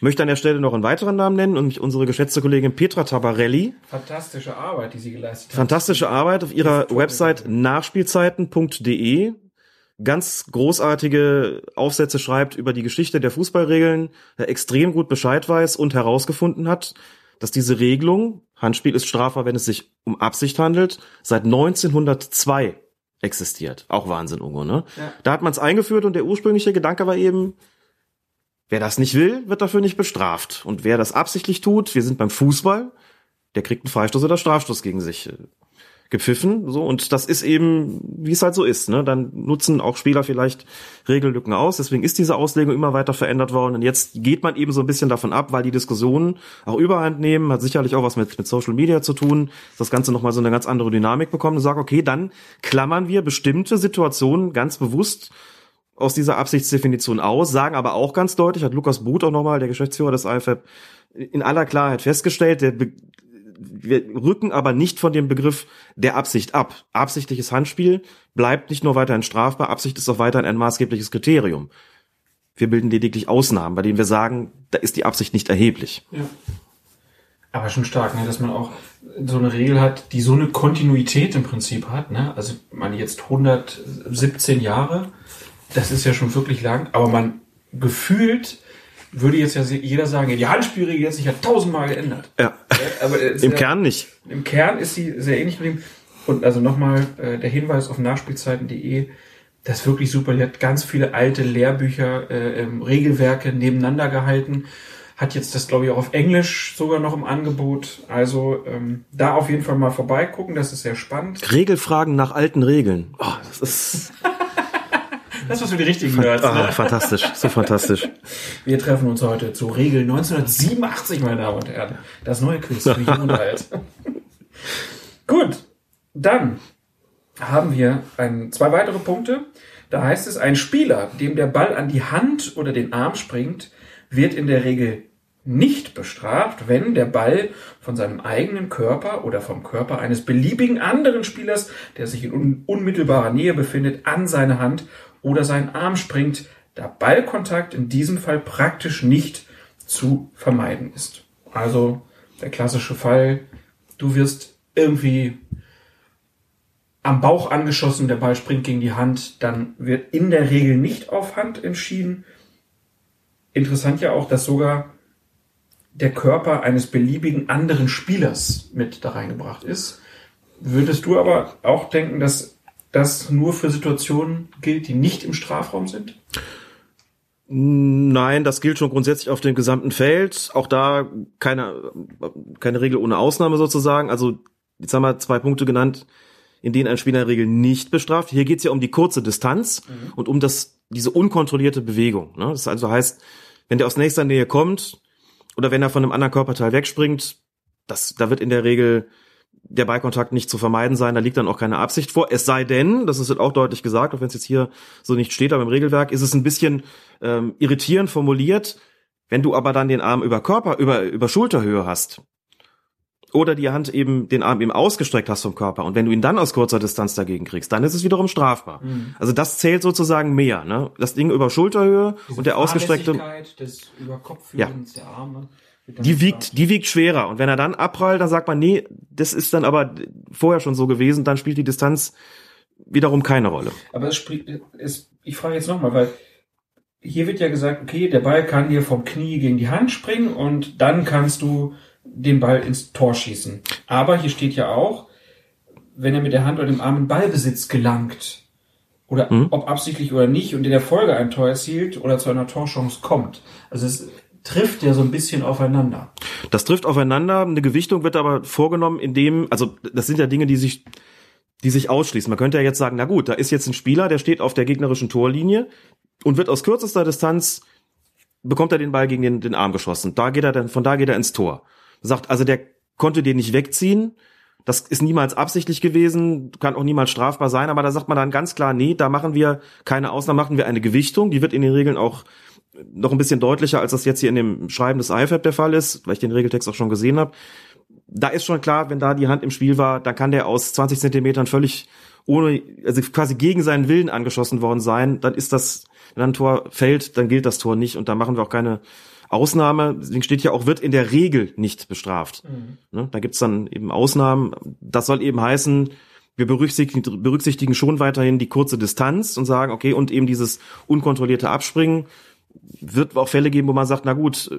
Möchte an der Stelle noch einen weiteren Namen nennen und mich unsere geschätzte Kollegin Petra Tabarelli. Fantastische Arbeit, die sie geleistet hat. Fantastische Arbeit auf ihrer Website nachspielzeiten.de. Ganz großartige Aufsätze schreibt über die Geschichte der Fußballregeln, der extrem gut Bescheid weiß und herausgefunden hat, dass diese Regelung, Handspiel ist strafbar, wenn es sich um Absicht handelt, seit 1902 existiert. Auch Wahnsinn, Ungo, ne? Ja. Da hat man es eingeführt und der ursprüngliche Gedanke war eben, wer das nicht will, wird dafür nicht bestraft. Und wer das absichtlich tut, wir sind beim Fußball, der kriegt einen Freistoß oder Strafstoß gegen sich gepfiffen, so. Und das ist eben, wie es halt so ist, ne? Dann nutzen auch Spieler vielleicht Regellücken aus, deswegen ist diese Auslegung immer weiter verändert worden. Und jetzt geht man eben so ein bisschen davon ab, weil die Diskussionen auch Überhand nehmen, hat sicherlich auch was mit, mit Social Media zu tun, das Ganze nochmal so eine ganz andere Dynamik bekommt und sagt, okay, dann klammern wir bestimmte Situationen ganz bewusst aus dieser Absichtsdefinition aus, sagen aber auch ganz deutlich, hat Lukas Buth auch nochmal, der Geschäftsführer des IFAB, in aller Klarheit festgestellt, der wir rücken aber nicht von dem Begriff der Absicht ab. Absichtliches Handspiel bleibt nicht nur weiterhin strafbar, Absicht ist auch weiterhin ein maßgebliches Kriterium. Wir bilden lediglich Ausnahmen, bei denen wir sagen, da ist die Absicht nicht erheblich. Ja. Aber schon stark, ne, dass man auch so eine Regel hat, die so eine Kontinuität im Prinzip hat. Ne? Also man jetzt 117 Jahre, das ist ja schon wirklich lang, aber man gefühlt würde jetzt ja jeder sagen, die Handspielregel hat sich ja tausendmal geändert. Ja. Ja, aber Im ja- Kern nicht. Im Kern ist sie sehr ähnlich geblieben. Und also nochmal äh, der Hinweis auf nachspielzeiten.de, das ist wirklich super. Die hat ganz viele alte Lehrbücher, äh, ähm, Regelwerke nebeneinander gehalten. Hat jetzt das, glaube ich, auch auf Englisch sogar noch im Angebot. Also ähm, da auf jeden Fall mal vorbeigucken, das ist sehr spannend. Regelfragen nach alten Regeln. Oh, das ist Das ist was für die richtigen Nerds. ah, Ne? fantastisch, so fantastisch. Wir treffen uns heute zu Regel 1987, meine Damen und Herren. Das neue Quiz für Jung und Alt. Gut, dann haben wir ein, zwei weitere Punkte. Da heißt es, ein Spieler, dem der Ball an die Hand oder den Arm springt, wird in der Regel nicht bestraft, wenn der Ball von seinem eigenen Körper oder vom Körper eines beliebigen anderen Spielers, der sich in un unmittelbarer Nähe befindet, an seine Hand oder seinen Arm springt, da Ballkontakt in diesem Fall praktisch nicht zu vermeiden ist. Also der klassische Fall, du wirst irgendwie am Bauch angeschossen, der Ball springt gegen die Hand, dann wird in der Regel nicht auf Hand entschieden. Interessant ja auch, dass sogar der Körper eines beliebigen anderen Spielers mit da reingebracht ist. Würdest du aber auch denken, dass das nur für Situationen gilt, die nicht im Strafraum sind? Nein, das gilt schon grundsätzlich auf dem gesamten Feld. Auch da keine, keine Regel ohne Ausnahme sozusagen. Also, jetzt haben wir zwei Punkte genannt, in denen ein Spieler in der Regel nicht bestraft. Hier geht es ja um die kurze Distanz und um das, diese unkontrollierte Bewegung. Ne? Das also heißt, wenn der aus nächster Nähe kommt oder wenn er von einem anderen Körperteil wegspringt, das, da wird in der Regel der Ballkontakt nicht zu vermeiden sein, da liegt dann auch keine Absicht vor. Es sei denn, das ist jetzt auch deutlich gesagt, auch wenn es jetzt hier so nicht steht, aber im Regelwerk ist es ein bisschen ähm, irritierend formuliert, wenn du aber dann den Arm über Körper, über, über Schulterhöhe hast oder die Hand eben, den Arm eben ausgestreckt hast vom Körper und wenn du ihn dann aus kurzer Distanz dagegen kriegst, dann ist es wiederum strafbar. Mhm. Also das zählt sozusagen mehr, ne? Das Ding über Schulterhöhe Diese und der ausgestreckte, des Überkopfführens der Arme. Die wiegt, die wiegt schwerer und wenn er dann abprallt, dann sagt man, nee, das ist dann aber vorher schon so gewesen, dann spielt die Distanz wiederum keine Rolle. Aber es spricht, es, ich frage jetzt nochmal, weil hier wird ja gesagt, okay, der Ball kann dir vom Knie gegen die Hand springen und dann kannst du den Ball ins Tor schießen. Aber hier steht ja auch, wenn er mit der Hand oder dem Arm in Ballbesitz gelangt, oder Mhm. ob absichtlich oder nicht, und in der Folge ein Tor erzielt oder zu einer Torchance kommt. Also es trifft ja so ein bisschen aufeinander. Das trifft aufeinander. Eine Gewichtung wird aber vorgenommen, indem, also das sind ja Dinge, die sich, die sich ausschließen. Man könnte ja jetzt sagen, na gut, da ist jetzt ein Spieler, der steht auf der gegnerischen Torlinie und wird aus kürzester Distanz bekommt er den Ball gegen den, den Arm geschossen. Da geht er dann, von da geht er ins Tor. Sagt, also der konnte den nicht wegziehen. Das ist niemals absichtlich gewesen, kann auch niemals strafbar sein, aber da sagt man dann ganz klar, nee, da machen wir keine Ausnahme, machen wir eine Gewichtung, die wird in den Regeln auch noch ein bisschen deutlicher, als das jetzt hier in dem Schreiben des IFAB der Fall ist, weil ich den Regeltext auch schon gesehen habe. Da ist schon klar, wenn da die Hand im Spiel war, dann kann der aus 20 Zentimetern völlig ohne, also quasi gegen seinen Willen angeschossen worden sein. Dann ist das, wenn ein Tor fällt, dann gilt das Tor nicht und da machen wir auch keine Ausnahme. Deswegen steht ja auch, wird in der Regel nicht bestraft. Ne? Da gibt's dann eben Ausnahmen. Das soll eben heißen, wir berücksichtigen, berücksichtigen schon weiterhin die kurze Distanz und sagen, okay, und eben dieses unkontrollierte Abspringen wird auch Fälle geben, wo man sagt, na gut,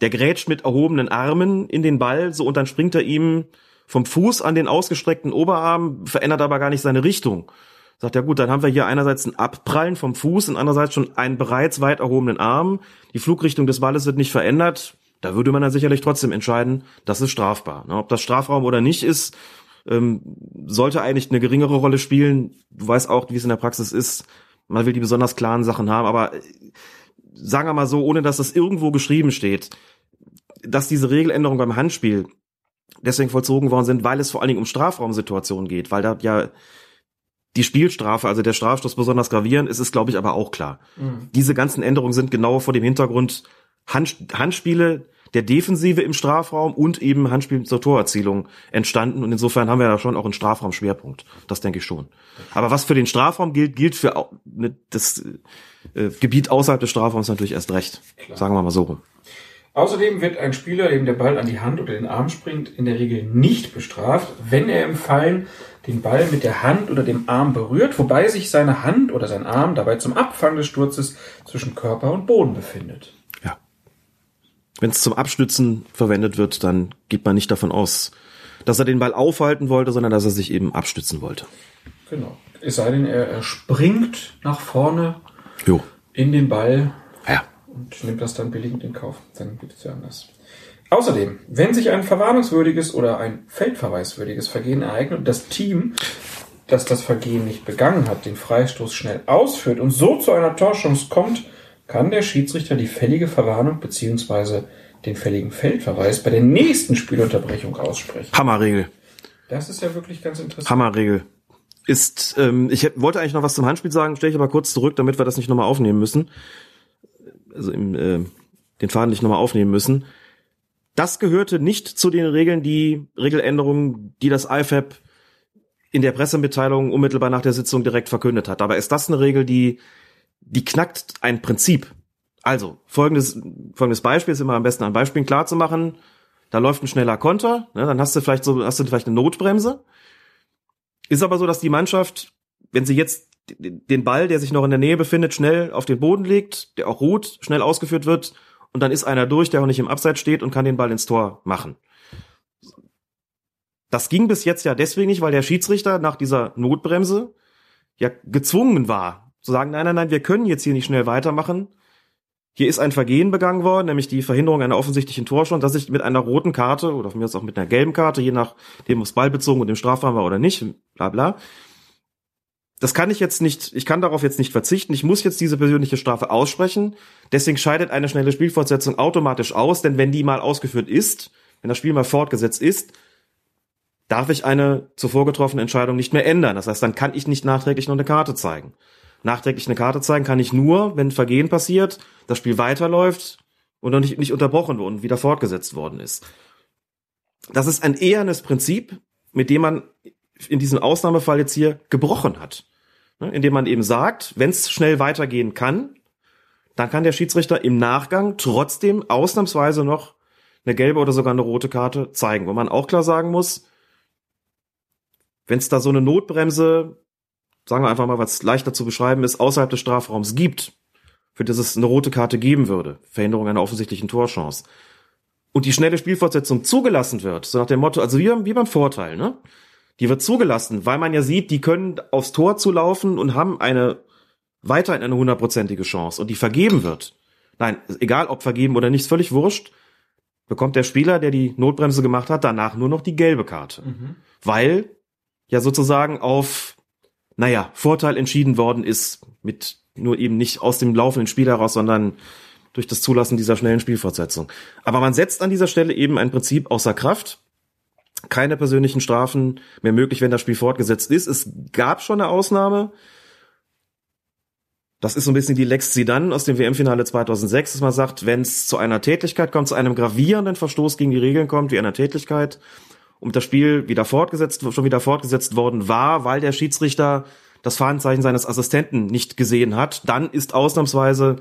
der grätscht mit erhobenen Armen in den Ball, so und dann springt er ihm vom Fuß an den ausgestreckten Oberarm, verändert aber gar nicht seine Richtung. Sagt ja gut, dann haben wir hier einerseits ein Abprallen vom Fuß und andererseits schon einen bereits weit erhobenen Arm. Die Flugrichtung des Balles wird nicht verändert. Da würde man dann sicherlich trotzdem entscheiden, das ist strafbar. Ne, Ob das Strafraum oder nicht ist, ähm, sollte eigentlich eine geringere Rolle spielen. Du weißt auch, wie es in der Praxis ist. Man will die besonders klaren Sachen haben, aber sagen wir mal so, ohne dass das irgendwo geschrieben steht, dass diese Regeländerungen beim Handspiel deswegen vollzogen worden sind, weil es vor allen Dingen um Strafraumsituationen geht, weil da ja die Spielstrafe, also der Strafstoß besonders gravierend ist, ist glaube ich aber auch klar. Diese ganzen Änderungen sind genau vor dem Hintergrund Hand, Handspiele der Defensive im Strafraum und eben Handspiel zur Torerzielung entstanden und insofern haben wir da schon auch einen Strafraumschwerpunkt. Das denke ich schon. Aber was für den Strafraum gilt, gilt für ne, das äh, Gebiet außerhalb des Strafraums natürlich erst recht. Sagen wir mal so rum. Außerdem wird ein Spieler, dem der Ball an die Hand oder den Arm springt, in der Regel nicht bestraft, wenn er im Fallen den Ball mit der Hand oder dem Arm berührt, wobei sich seine Hand oder sein Arm dabei zum Abfangen des Sturzes zwischen Körper und Boden befindet. Ja. Wenn es zum Abstützen verwendet wird, dann geht man nicht davon aus, dass er den Ball aufhalten wollte, sondern dass er sich eben abstützen wollte. Genau. Es sei denn, er springt nach vorne Jo. in den Ball Ja. und nimmt das dann billigend in Kauf. Dann geht es ja anders. Außerdem, wenn sich ein verwarnungswürdiges oder ein feldverweiswürdiges Vergehen ereignet und das Team, das das Vergehen nicht begangen hat, den Freistoß schnell ausführt und so zu einer Torchance kommt, kann der Schiedsrichter die fällige Verwarnung bzw. den fälligen Feldverweis bei der nächsten Spielunterbrechung aussprechen. Hammerregel. Das ist ja wirklich ganz interessant. Hammerregel. Ist, ähm, ich wollte eigentlich noch was zum Handspiel sagen, stelle ich aber kurz zurück, damit wir das nicht nochmal aufnehmen müssen. Also im, äh, den Faden nicht nochmal aufnehmen müssen. Das gehörte nicht zu den Regeln, die Regeländerungen, die das IFAB in der Pressemitteilung unmittelbar nach der Sitzung direkt verkündet hat. Aber ist das eine Regel, die, die knackt ein Prinzip? Also, folgendes, folgendes Beispiel ist immer am besten an Beispielen klar zu machen. Da läuft ein schneller Konter, ne, dann hast du vielleicht so, hast du vielleicht eine Notbremse. Ist aber so, dass die Mannschaft, wenn sie jetzt den Ball, der sich noch in der Nähe befindet, schnell auf den Boden legt, der auch ruht, schnell ausgeführt wird und dann ist einer durch, der auch nicht im Abseits steht und kann den Ball ins Tor machen. Das ging bis jetzt ja deswegen nicht, weil der Schiedsrichter nach dieser Notbremse ja gezwungen war, zu sagen, nein, nein, nein, wir können jetzt hier nicht schnell weitermachen. Hier ist ein Vergehen begangen worden, nämlich die Verhinderung einer offensichtlichen Torschance, dass ich mit einer roten Karte oder von mir aus auch mit einer gelben Karte, je nachdem, es ballbezogen und im Strafraum war oder nicht, bla bla. Das kann ich jetzt nicht, ich kann darauf jetzt nicht verzichten. Ich muss jetzt diese persönliche Strafe aussprechen. Deswegen scheidet eine schnelle Spielfortsetzung automatisch aus, denn wenn die mal ausgeführt ist, wenn das Spiel mal fortgesetzt ist, darf ich eine zuvor getroffene Entscheidung nicht mehr ändern. Das heißt, dann kann ich nicht nachträglich noch eine Karte zeigen. Nachträglich eine Karte zeigen kann ich nur, wenn Vergehen passiert, das Spiel weiterläuft und noch nicht, nicht unterbrochen worden, wieder fortgesetzt worden ist. das ist ein ehernes Prinzip, mit dem man in diesem Ausnahmefall jetzt hier gebrochen hat. Ne, indem man eben sagt, wenn es schnell weitergehen kann, dann kann der Schiedsrichter im Nachgang trotzdem ausnahmsweise noch eine gelbe oder sogar eine rote Karte zeigen. Wo man auch klar sagen muss, wenn es da so eine Notbremse, sagen wir einfach mal, was leichter zu beschreiben ist, außerhalb des Strafraums gibt, für das es eine rote Karte geben würde, Verhinderung einer offensichtlichen Torchance, und die schnelle Spielfortsetzung zugelassen wird, so nach dem Motto, also wie, wie beim Vorteil, ne? Die wird zugelassen, weil man ja sieht, die können aufs Tor zulaufen und haben eine weiterhin eine hundertprozentige Chance und die vergeben wird. Nein, egal ob vergeben oder nicht, völlig wurscht. Bekommt der Spieler, der die Notbremse gemacht hat, danach nur noch die gelbe Karte. Mhm. Weil ja sozusagen auf, naja, Vorteil entschieden worden ist, mit nur eben nicht aus dem laufenden Spiel heraus, sondern durch das Zulassen dieser schnellen Spielfortsetzung. Aber man setzt an dieser Stelle eben ein Prinzip außer Kraft. Keine persönlichen Strafen mehr möglich, wenn das Spiel fortgesetzt ist. Es gab schon eine Ausnahme. Das ist so ein bisschen die Lex Zidane aus dem WM-Finale 2006, dass man sagt, wenn es zu einer Tätigkeit kommt, zu einem gravierenden Verstoß gegen die Regeln kommt, wie einer Tätigkeit, und das Spiel wieder fortgesetzt, schon wieder fortgesetzt worden war, weil der Schiedsrichter das Fahnenzeichen seines Assistenten nicht gesehen hat, dann ist ausnahmsweise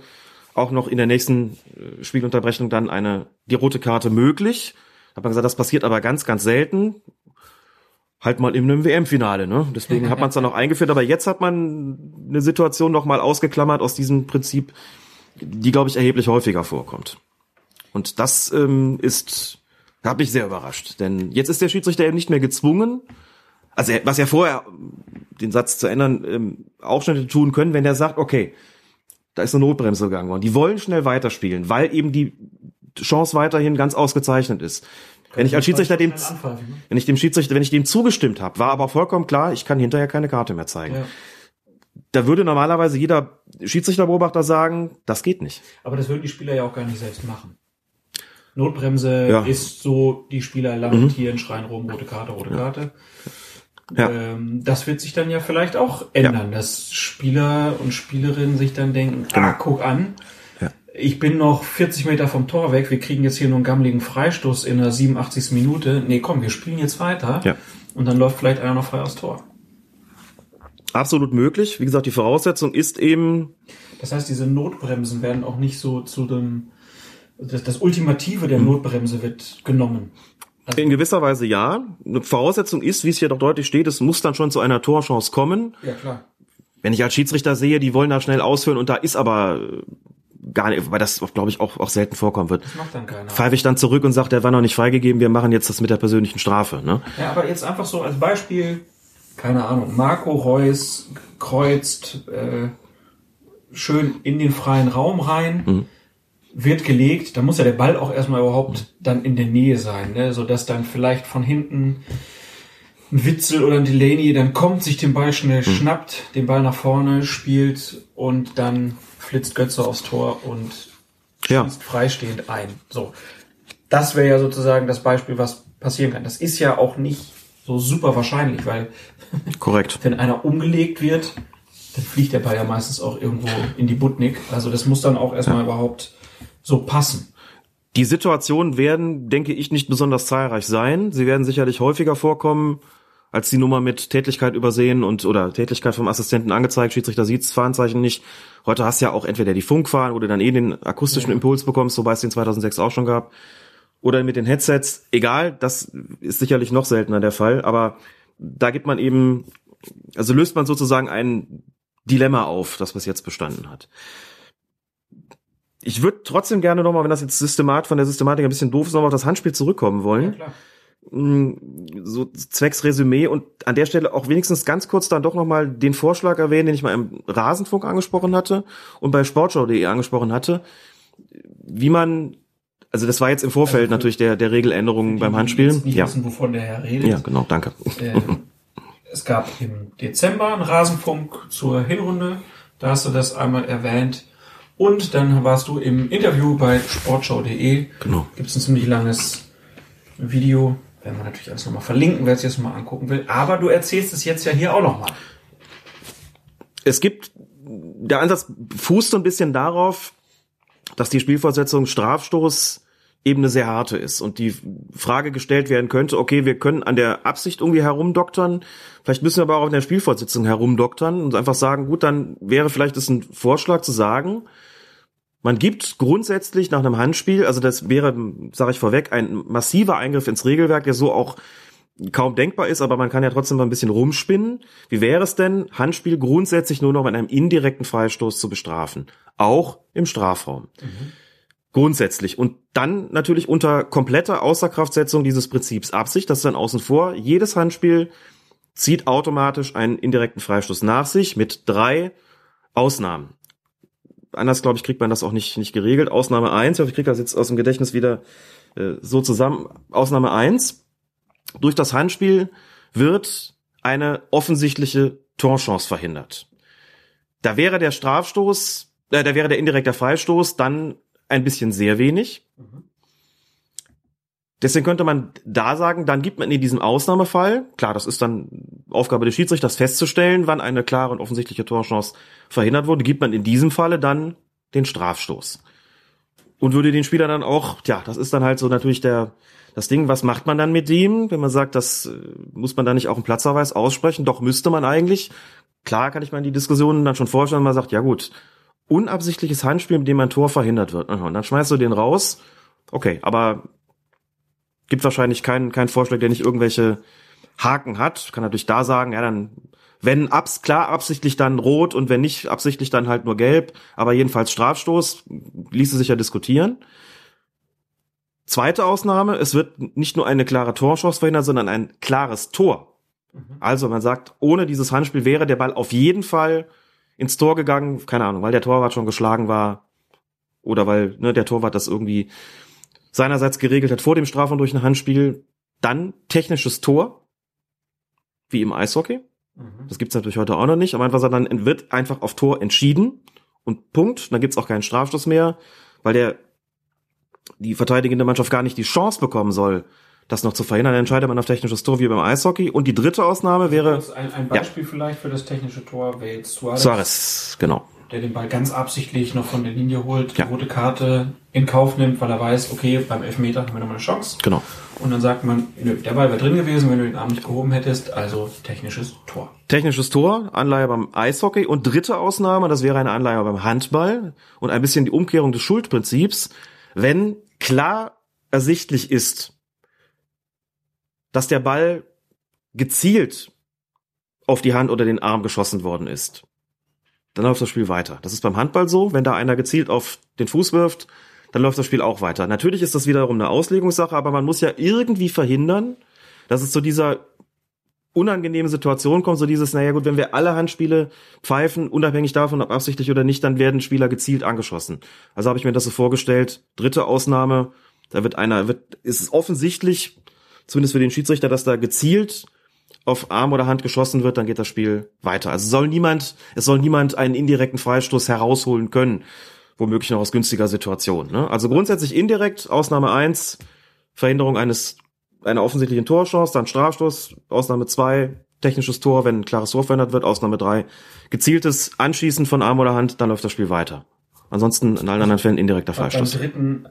auch noch in der nächsten äh, Spielunterbrechung dann eine, die rote Karte möglich. Hat man gesagt, das passiert aber ganz, ganz selten. Halt mal in einem WM-Finale, ne? Deswegen hat man es dann noch eingeführt, aber jetzt hat man eine Situation noch mal ausgeklammert aus diesem Prinzip, die, glaube ich, erheblich häufiger vorkommt. Und das ähm, ist hat mich sehr überrascht, denn jetzt ist der Schiedsrichter eben nicht mehr gezwungen, also er, was er vorher, den Satz zu ändern, ähm, auch schon tun können, wenn er sagt, okay, da ist eine Notbremse gegangen worden. Die wollen schnell weiterspielen, weil eben die Chance weiterhin ganz ausgezeichnet ist. Wenn ich als Schiedsrichter dem, wenn ich dem Schiedsrichter, wenn ich dem zugestimmt habe, war aber vollkommen klar, ich kann hinterher keine Karte mehr zeigen. Ja. Da würde normalerweise jeder Schiedsrichterbeobachter sagen, das geht nicht. Aber das würden die Spieler ja auch gar nicht selbst machen. Notbremse ja. ist so, die Spieler lamentieren, mhm. schreien rum, rote Karte, rote ja. Karte. Ja. Ähm, das wird sich dann ja vielleicht auch ändern, dass Spieler und Spielerinnen sich dann denken, genau. ah, guck an, ich bin noch 40 Meter vom Tor weg, wir kriegen jetzt hier nur einen gammeligen Freistoß in der 87. Minute. Nee, komm, wir spielen jetzt weiter. Ja. Und dann läuft vielleicht einer noch frei aufs Tor. Absolut möglich. Wie gesagt, die Voraussetzung ist eben. Das heißt, diese Notbremsen werden auch nicht so zu dem das, das Ultimative der hm. Notbremse wird genommen. Also in gewisser Weise ja. Eine Voraussetzung ist, wie es hier doch deutlich steht, es muss dann schon zu einer Torchance kommen. Ja, klar. Wenn ich als Schiedsrichter sehe, die wollen da schnell ausführen und da ist aber äh, gar nicht, weil das glaube ich auch, auch selten vorkommen wird. Das macht dann keiner. Pfeife ich dann zurück und sage, der war noch nicht freigegeben, wir machen jetzt das mit der persönlichen Strafe. Ne? Ja, aber jetzt einfach so als Beispiel, keine Ahnung, Marco Reus kreuzt äh, schön in den freien Raum rein. Mhm wird gelegt, da muss ja der Ball auch erstmal überhaupt dann in der Nähe sein, ne? so dass dann vielleicht von hinten ein Witzel oder ein Delaney dann kommt, sich den Ball schnell mhm. schnappt, den Ball nach vorne spielt und dann flitzt Götze aufs Tor und schießt ja. freistehend ein. So, das wäre ja sozusagen das Beispiel, was passieren kann. Das ist ja auch nicht so super wahrscheinlich, weil korrekt, wenn einer umgelegt wird, dann fliegt der Ball ja meistens auch irgendwo in die Butnik. Also das muss dann auch erstmal ja. überhaupt so passen. Die Situationen werden, denke ich, nicht besonders zahlreich sein. Sie werden sicherlich häufiger vorkommen, als die Nummer mit Tätigkeit übersehen und oder Tätigkeit vom Assistenten angezeigt, Schiedsrichter sieht's Fahrenzeichen nicht. Heute hast du ja auch entweder die Funkfahnen, wo du dann eh den akustischen. Impuls bekommst, wobei es den 2006 auch schon gab, oder mit den Headsets. Egal, das ist sicherlich noch seltener der Fall, aber da gibt man eben, also löst man sozusagen ein Dilemma auf, das was jetzt bestanden hat. Ich würde trotzdem gerne nochmal, wenn das jetzt Systemat von der Systematik ein bisschen doof ist, nochmal auf das Handspiel zurückkommen wollen. Ja. Mm, so zwecks Resümee und an der Stelle auch wenigstens ganz kurz dann doch nochmal den Vorschlag erwähnen, den ich mal im Rasenfunk angesprochen hatte und bei sportschau.de angesprochen hatte, wie man also das war jetzt im Vorfeld also für, natürlich der, der Regeländerungen beim Handspielen. Nicht ja. wissen, wovon der Herr redet. Ja, genau, danke. Äh, es gab im Dezember einen Rasenfunk zur Hinrunde. Da hast du das einmal erwähnt. Und dann warst du im Interview bei sportschau.de. Genau. Gibt es ein ziemlich langes Video. Werden wir natürlich alles nochmal verlinken, wer es jetzt mal angucken will. Aber du erzählst es jetzt ja hier auch nochmal. Es gibt, der Ansatz fußt so ein bisschen darauf, dass die Spielfortsetzung Strafstoß eben eine sehr harte ist und die Frage gestellt werden könnte, okay, wir können an der Absicht irgendwie herumdoktern, vielleicht müssen wir aber auch in der Spielfortsetzung herumdoktern und einfach sagen, gut, dann wäre vielleicht es ein Vorschlag zu sagen, man gibt grundsätzlich nach einem Handspiel, also das wäre, sage ich vorweg, ein massiver Eingriff ins Regelwerk, der so auch kaum denkbar ist, aber man kann ja trotzdem mal ein bisschen rumspinnen. Wie wäre es denn, Handspiel grundsätzlich nur noch mit einem indirekten Freistoß zu bestrafen? Auch im Strafraum. Mhm. Grundsätzlich. Und dann natürlich unter kompletter Außerkraftsetzung dieses Prinzips Absicht, das ist dann außen vor. Jedes Handspiel zieht automatisch einen indirekten Freistoß nach sich mit drei Ausnahmen. Anders, glaube ich, kriegt man das auch nicht, nicht geregelt. Ausnahme eins, ich kriege das jetzt aus dem Gedächtnis wieder äh, so zusammen. Ausnahme eins: Durch das Handspiel wird eine offensichtliche Torchance verhindert. Da wäre der Strafstoß, äh, da wäre der indirekte Freistoß dann ein bisschen sehr wenig. Deswegen könnte man da sagen, dann gibt man in diesem Ausnahmefall, klar, das ist dann Aufgabe des Schiedsrichters festzustellen, wann eine klare und offensichtliche Torchance verhindert wurde, gibt man in diesem Falle dann den Strafstoß. Und würde den Spieler dann auch, ja, das ist dann halt so natürlich der, das Ding, was macht man dann mit ihm, wenn man sagt, das äh, muss man da nicht auch einen Platzverweis aussprechen, doch müsste man eigentlich. Klar kann ich mir die Diskussionen dann schon vorstellen, man sagt, ja gut, unabsichtliches Handspiel, mit dem ein Tor verhindert wird. Und dann schmeißt du den raus. Okay, aber gibt wahrscheinlich keinen keinen Vorschlag, der nicht irgendwelche Haken hat. Kann natürlich da sagen, ja, dann wenn abs klar absichtlich dann rot und wenn nicht absichtlich dann halt nur gelb, aber jedenfalls Strafstoß, ließe sich ja diskutieren. Zweite Ausnahme, es wird nicht nur eine klare Torchance verhindert, sondern ein klares Tor. Mhm. Also man sagt, ohne dieses Handspiel wäre der Ball auf jeden Fall ins Tor gegangen, keine Ahnung, weil der Torwart schon geschlagen war oder weil ne, der Torwart das irgendwie seinerseits geregelt hat vor dem Strafraum durch ein Handspiel, dann technisches Tor, wie im Eishockey. Mhm. Das gibt's natürlich heute auch noch nicht, aber einfach dann wird einfach auf Tor entschieden und Punkt. Dann gibt's auch keinen Strafstoß mehr, weil der die verteidigende Mannschaft gar nicht die Chance bekommen soll, das noch zu verhindern, dann entscheidet man auf technisches Tor wie beim Eishockey. Und die dritte Ausnahme wäre. Ein, ein Beispiel ja. vielleicht für das technische Tor wäre jetzt Suarez. Suarez, genau. Der den Ball ganz absichtlich noch von der Linie holt, ja. die rote Karte in Kauf nimmt, weil er weiß, okay, beim Elfmeter haben wir nochmal eine Chance. Genau. Und dann sagt man, nö, der Ball wäre drin gewesen, wenn du den Arm nicht gehoben hättest, also technisches Tor. Technisches Tor, Anleihe beim Eishockey und dritte Ausnahme, das wäre eine Anleihe beim Handball und ein bisschen die Umkehrung des Schuldprinzips, wenn klar ersichtlich ist, dass der Ball gezielt auf die Hand oder den Arm geschossen worden ist. Dann läuft das Spiel weiter. Das ist beim Handball so, wenn da einer gezielt auf den Fuß wirft, dann läuft das Spiel auch weiter. Natürlich ist das wiederum eine Auslegungssache, aber man muss ja irgendwie verhindern, dass es zu dieser unangenehmen Situation kommt, so dieses, naja gut, wenn wir alle Handspiele pfeifen, unabhängig davon, ob absichtlich oder nicht, dann werden Spieler gezielt angeschossen. Also habe ich mir das so vorgestellt. Dritte Ausnahme, da wird einer, wird, ist es offensichtlich, zumindest für den Schiedsrichter, dass da gezielt auf Arm oder Hand geschossen wird, dann geht das Spiel weiter. Also soll niemand, es soll niemand einen indirekten Freistoß herausholen können, womöglich noch aus günstiger Situation. Ne? Also grundsätzlich indirekt, Ausnahme eins Verhinderung eines einer offensichtlichen Torchance, dann Strafstoß, Ausnahme zwei technisches Tor, wenn ein klares Tor verändert wird, Ausnahme drei gezieltes Anschießen von Arm oder Hand, dann läuft das Spiel weiter. Ansonsten in allen anderen Fällen indirekter Freistoß. Beim dritten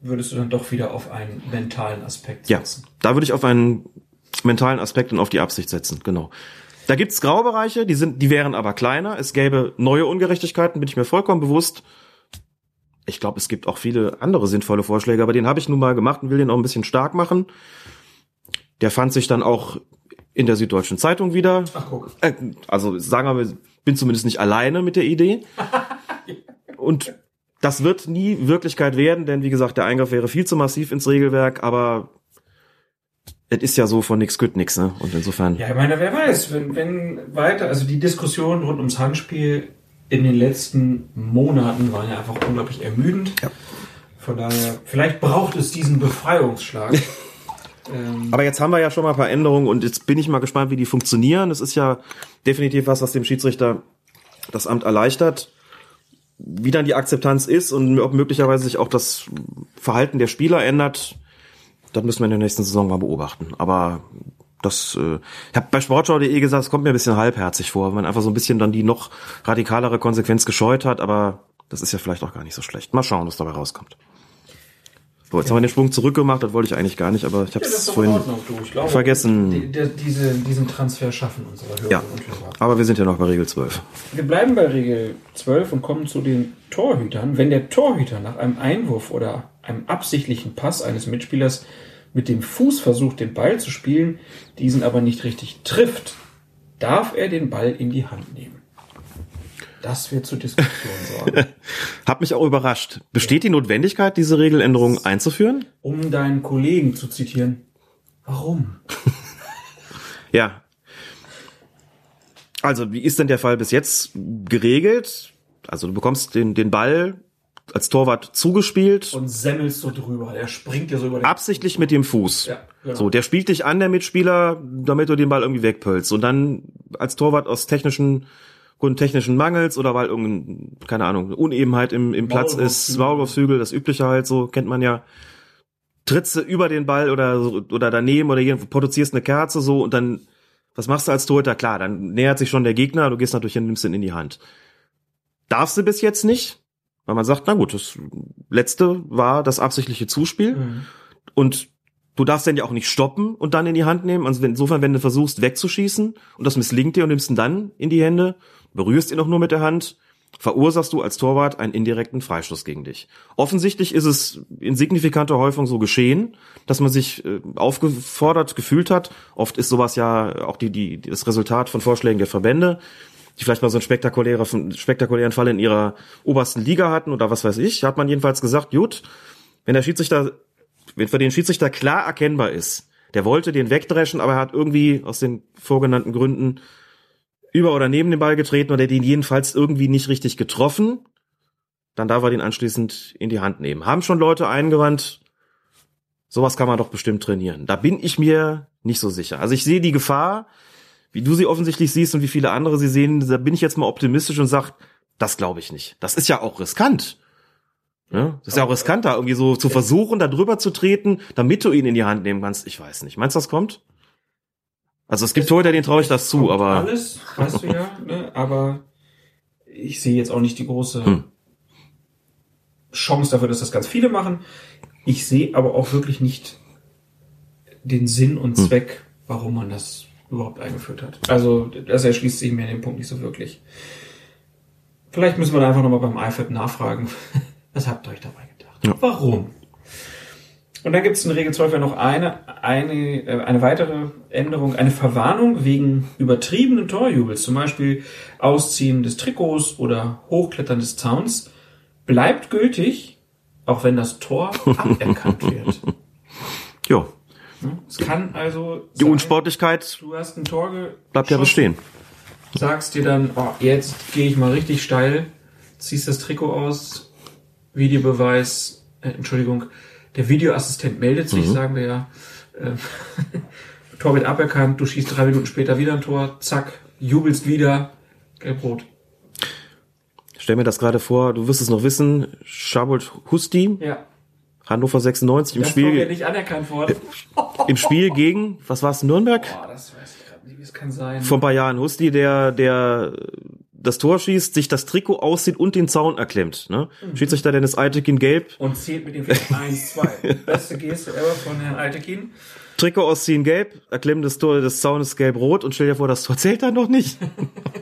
würdest du dann doch wieder auf einen mentalen Aspekt setzen. Ja, da würde ich auf einen mentalen Aspekt und auf die Absicht setzen, genau. Da gibt's Graubereiche, die sind, die wären aber kleiner. Es gäbe neue Ungerechtigkeiten, bin ich mir vollkommen bewusst. Ich glaube, es gibt auch viele andere sinnvolle Vorschläge, aber den habe ich nun mal gemacht und will den auch ein bisschen stark machen. Der fand sich dann auch in der Süddeutschen Zeitung wieder. Ach, guck. Äh, also sagen wir, bin zumindest nicht alleine mit der Idee. Und das wird nie Wirklichkeit werden, denn wie gesagt, der Eingriff wäre viel zu massiv ins Regelwerk, aber es ist ja so von nix gut nix, ne? Und insofern. Ja, ich meine, wer weiß, wenn, wenn weiter, also die Diskussion rund ums Handspiel in den letzten Monaten waren ja einfach unglaublich ermüdend. Ja. Von daher, vielleicht braucht es diesen Befreiungsschlag. ähm, Aber jetzt haben wir ja schon mal ein paar Änderungen und jetzt bin ich mal gespannt, wie die funktionieren. Das ist ja definitiv was, was dem Schiedsrichter das Amt erleichtert wie dann die Akzeptanz ist und ob möglicherweise sich auch das Verhalten der Spieler ändert, das müssen wir in der nächsten Saison mal beobachten. Aber das, äh, ich habe bei Sportschau.de gesagt, es kommt mir ein bisschen halbherzig vor, wenn man einfach so ein bisschen dann die noch radikalere Konsequenz gescheut hat, aber das ist ja vielleicht auch gar nicht so schlecht. Mal schauen, was dabei rauskommt. So, jetzt haben wir den Sprung zurückgemacht, das wollte ich eigentlich gar nicht, aber ich habe Ja, es in vorhin Ordnung, glaube, vergessen. Die, die, diese, diesen Transfer schaffen unsere Hörer Ja, aber wir sind ja noch bei Regel 12. Wir bleiben bei Regel 12 und kommen zu den Torhütern. Wenn der Torhüter nach einem Einwurf oder einem absichtlichen Pass eines Mitspielers mit dem Fuß versucht, den Ball zu spielen, diesen aber nicht richtig trifft, darf er den Ball in die Hand nehmen. Das wird zu Diskussionen sorgen. Hat mich auch überrascht. Besteht die Notwendigkeit, diese Regeländerung einzuführen? Um deinen Kollegen zu zitieren, warum? Ja. Also, wie ist denn der Fall bis jetzt geregelt? Also, du bekommst den, den Ball als Torwart zugespielt, Und semmelst so drüber. Der springt dir so über den absichtlich mit dem Fuß. Ja, genau. So, der spielt dich an, der Mitspieler, damit du den Ball irgendwie wegpölst. Und dann als Torwart aus technischen Gründen technischen Mangels oder weil irgendein, keine Ahnung, Unebenheit im, im Platz ist, Maulwurfshügel. Das übliche halt, so kennt man ja. Trittst du über den Ball oder, so- oder daneben oder irgendwo produzierst eine Kerze so und dann, was machst du als Torhüter? Klar, dann nähert sich schon der Gegner, du gehst natürlich hin, nimmst ihn in die Hand. Darfst du bis jetzt nicht, weil man sagt, na gut, das letzte war das absichtliche Zuspiel Mhm. und du darfst den ja auch nicht stoppen und dann in die Hand nehmen. Also insofern, wenn du versuchst wegzuschießen und das misslingt dir und nimmst ihn dann in die Hände, berührst ihn auch nur mit der Hand, verursachst du als Torwart einen indirekten Freistoß gegen dich. Offensichtlich ist es in signifikanter Häufung so geschehen, dass man sich äh, aufgefordert gefühlt hat. Oft ist sowas ja auch die, die, das Resultat von Vorschlägen der Verbände, die vielleicht mal so einen spektakulären, spektakulären Fall in ihrer obersten Liga hatten oder was weiß ich, hat man jedenfalls gesagt, gut, wenn der Schiedsrichter, wenn für den Schiedsrichter klar erkennbar ist, der wollte den wegdreschen, aber er hat irgendwie aus den vorgenannten Gründen über oder neben den Ball getreten oder den jedenfalls irgendwie nicht richtig getroffen, dann darf er den anschließend in die Hand nehmen. Haben schon Leute eingewandt, sowas kann man doch bestimmt trainieren. Da bin ich mir nicht so sicher. Also ich sehe die Gefahr, wie du sie offensichtlich siehst und wie viele andere sie sehen, da bin ich jetzt mal optimistisch und sag, das glaube ich nicht. Das ist ja auch riskant. Ja, das ist ja auch riskant, da irgendwie so zu versuchen, da drüber zu treten, damit du ihn in die Hand nehmen kannst. Ich weiß nicht. Meinst du, das kommt? Also es gibt Torhüter, denen traue ich das zu, aber Alles, weißt du ja, ne? aber ich sehe jetzt auch nicht die große Hm. Chance dafür, dass das ganz viele machen. Ich sehe aber auch wirklich nicht den Sinn und Hm. Zweck, warum man das überhaupt eingeführt hat. Also das erschließt sich mir in dem Punkt nicht so wirklich. Vielleicht müssen wir da einfach nochmal beim IFAB nachfragen. Was habt ihr euch dabei gedacht? Ja. Warum? Und dann gibt es in Regel 12 ja noch eine, eine, äh, eine weitere Änderung, eine Verwarnung wegen übertriebenen Torjubels, zum Beispiel Ausziehen des Trikots oder Hochklettern des Zauns, bleibt gültig, auch wenn das Tor aberkannt wird. ja, Es kann also die Unsportlichkeit du hast ein Tor bleibt ja bestehen. sagst dir dann, oh, jetzt gehe ich mal richtig steil, ziehst das Trikot aus, Videobeweis, äh, Entschuldigung, der Videoassistent meldet sich, sagen wir ja. Ähm, Tor wird aberkannt, du schießt drei Minuten später wieder ein Tor, zack, jubelst wieder, gelb-rot. Stell mir das gerade vor, du wirst es noch wissen, Schabold Husti, Ja, Hannover 96 im das Spiel, nicht anerkannt worden. im Spiel gegen, was war es, Nürnberg? Boah, das weiß ich gerade nicht, wie es kann sein. Vor ein paar Jahren Husti, der, der das Tor schießt, sich das Trikot aussieht und den Zaun erklemmt. Ne? Mhm. Schiedsrichter Dennis Eitekin gelb, Und zählt mit dem Finger 1, 2. Beste Geste ever von Herrn Altekin. Trikot ausziehen gelb, erklemmen des Tor des Zaunes gelb-rot und stell dir vor, das Tor zählt dann noch nicht.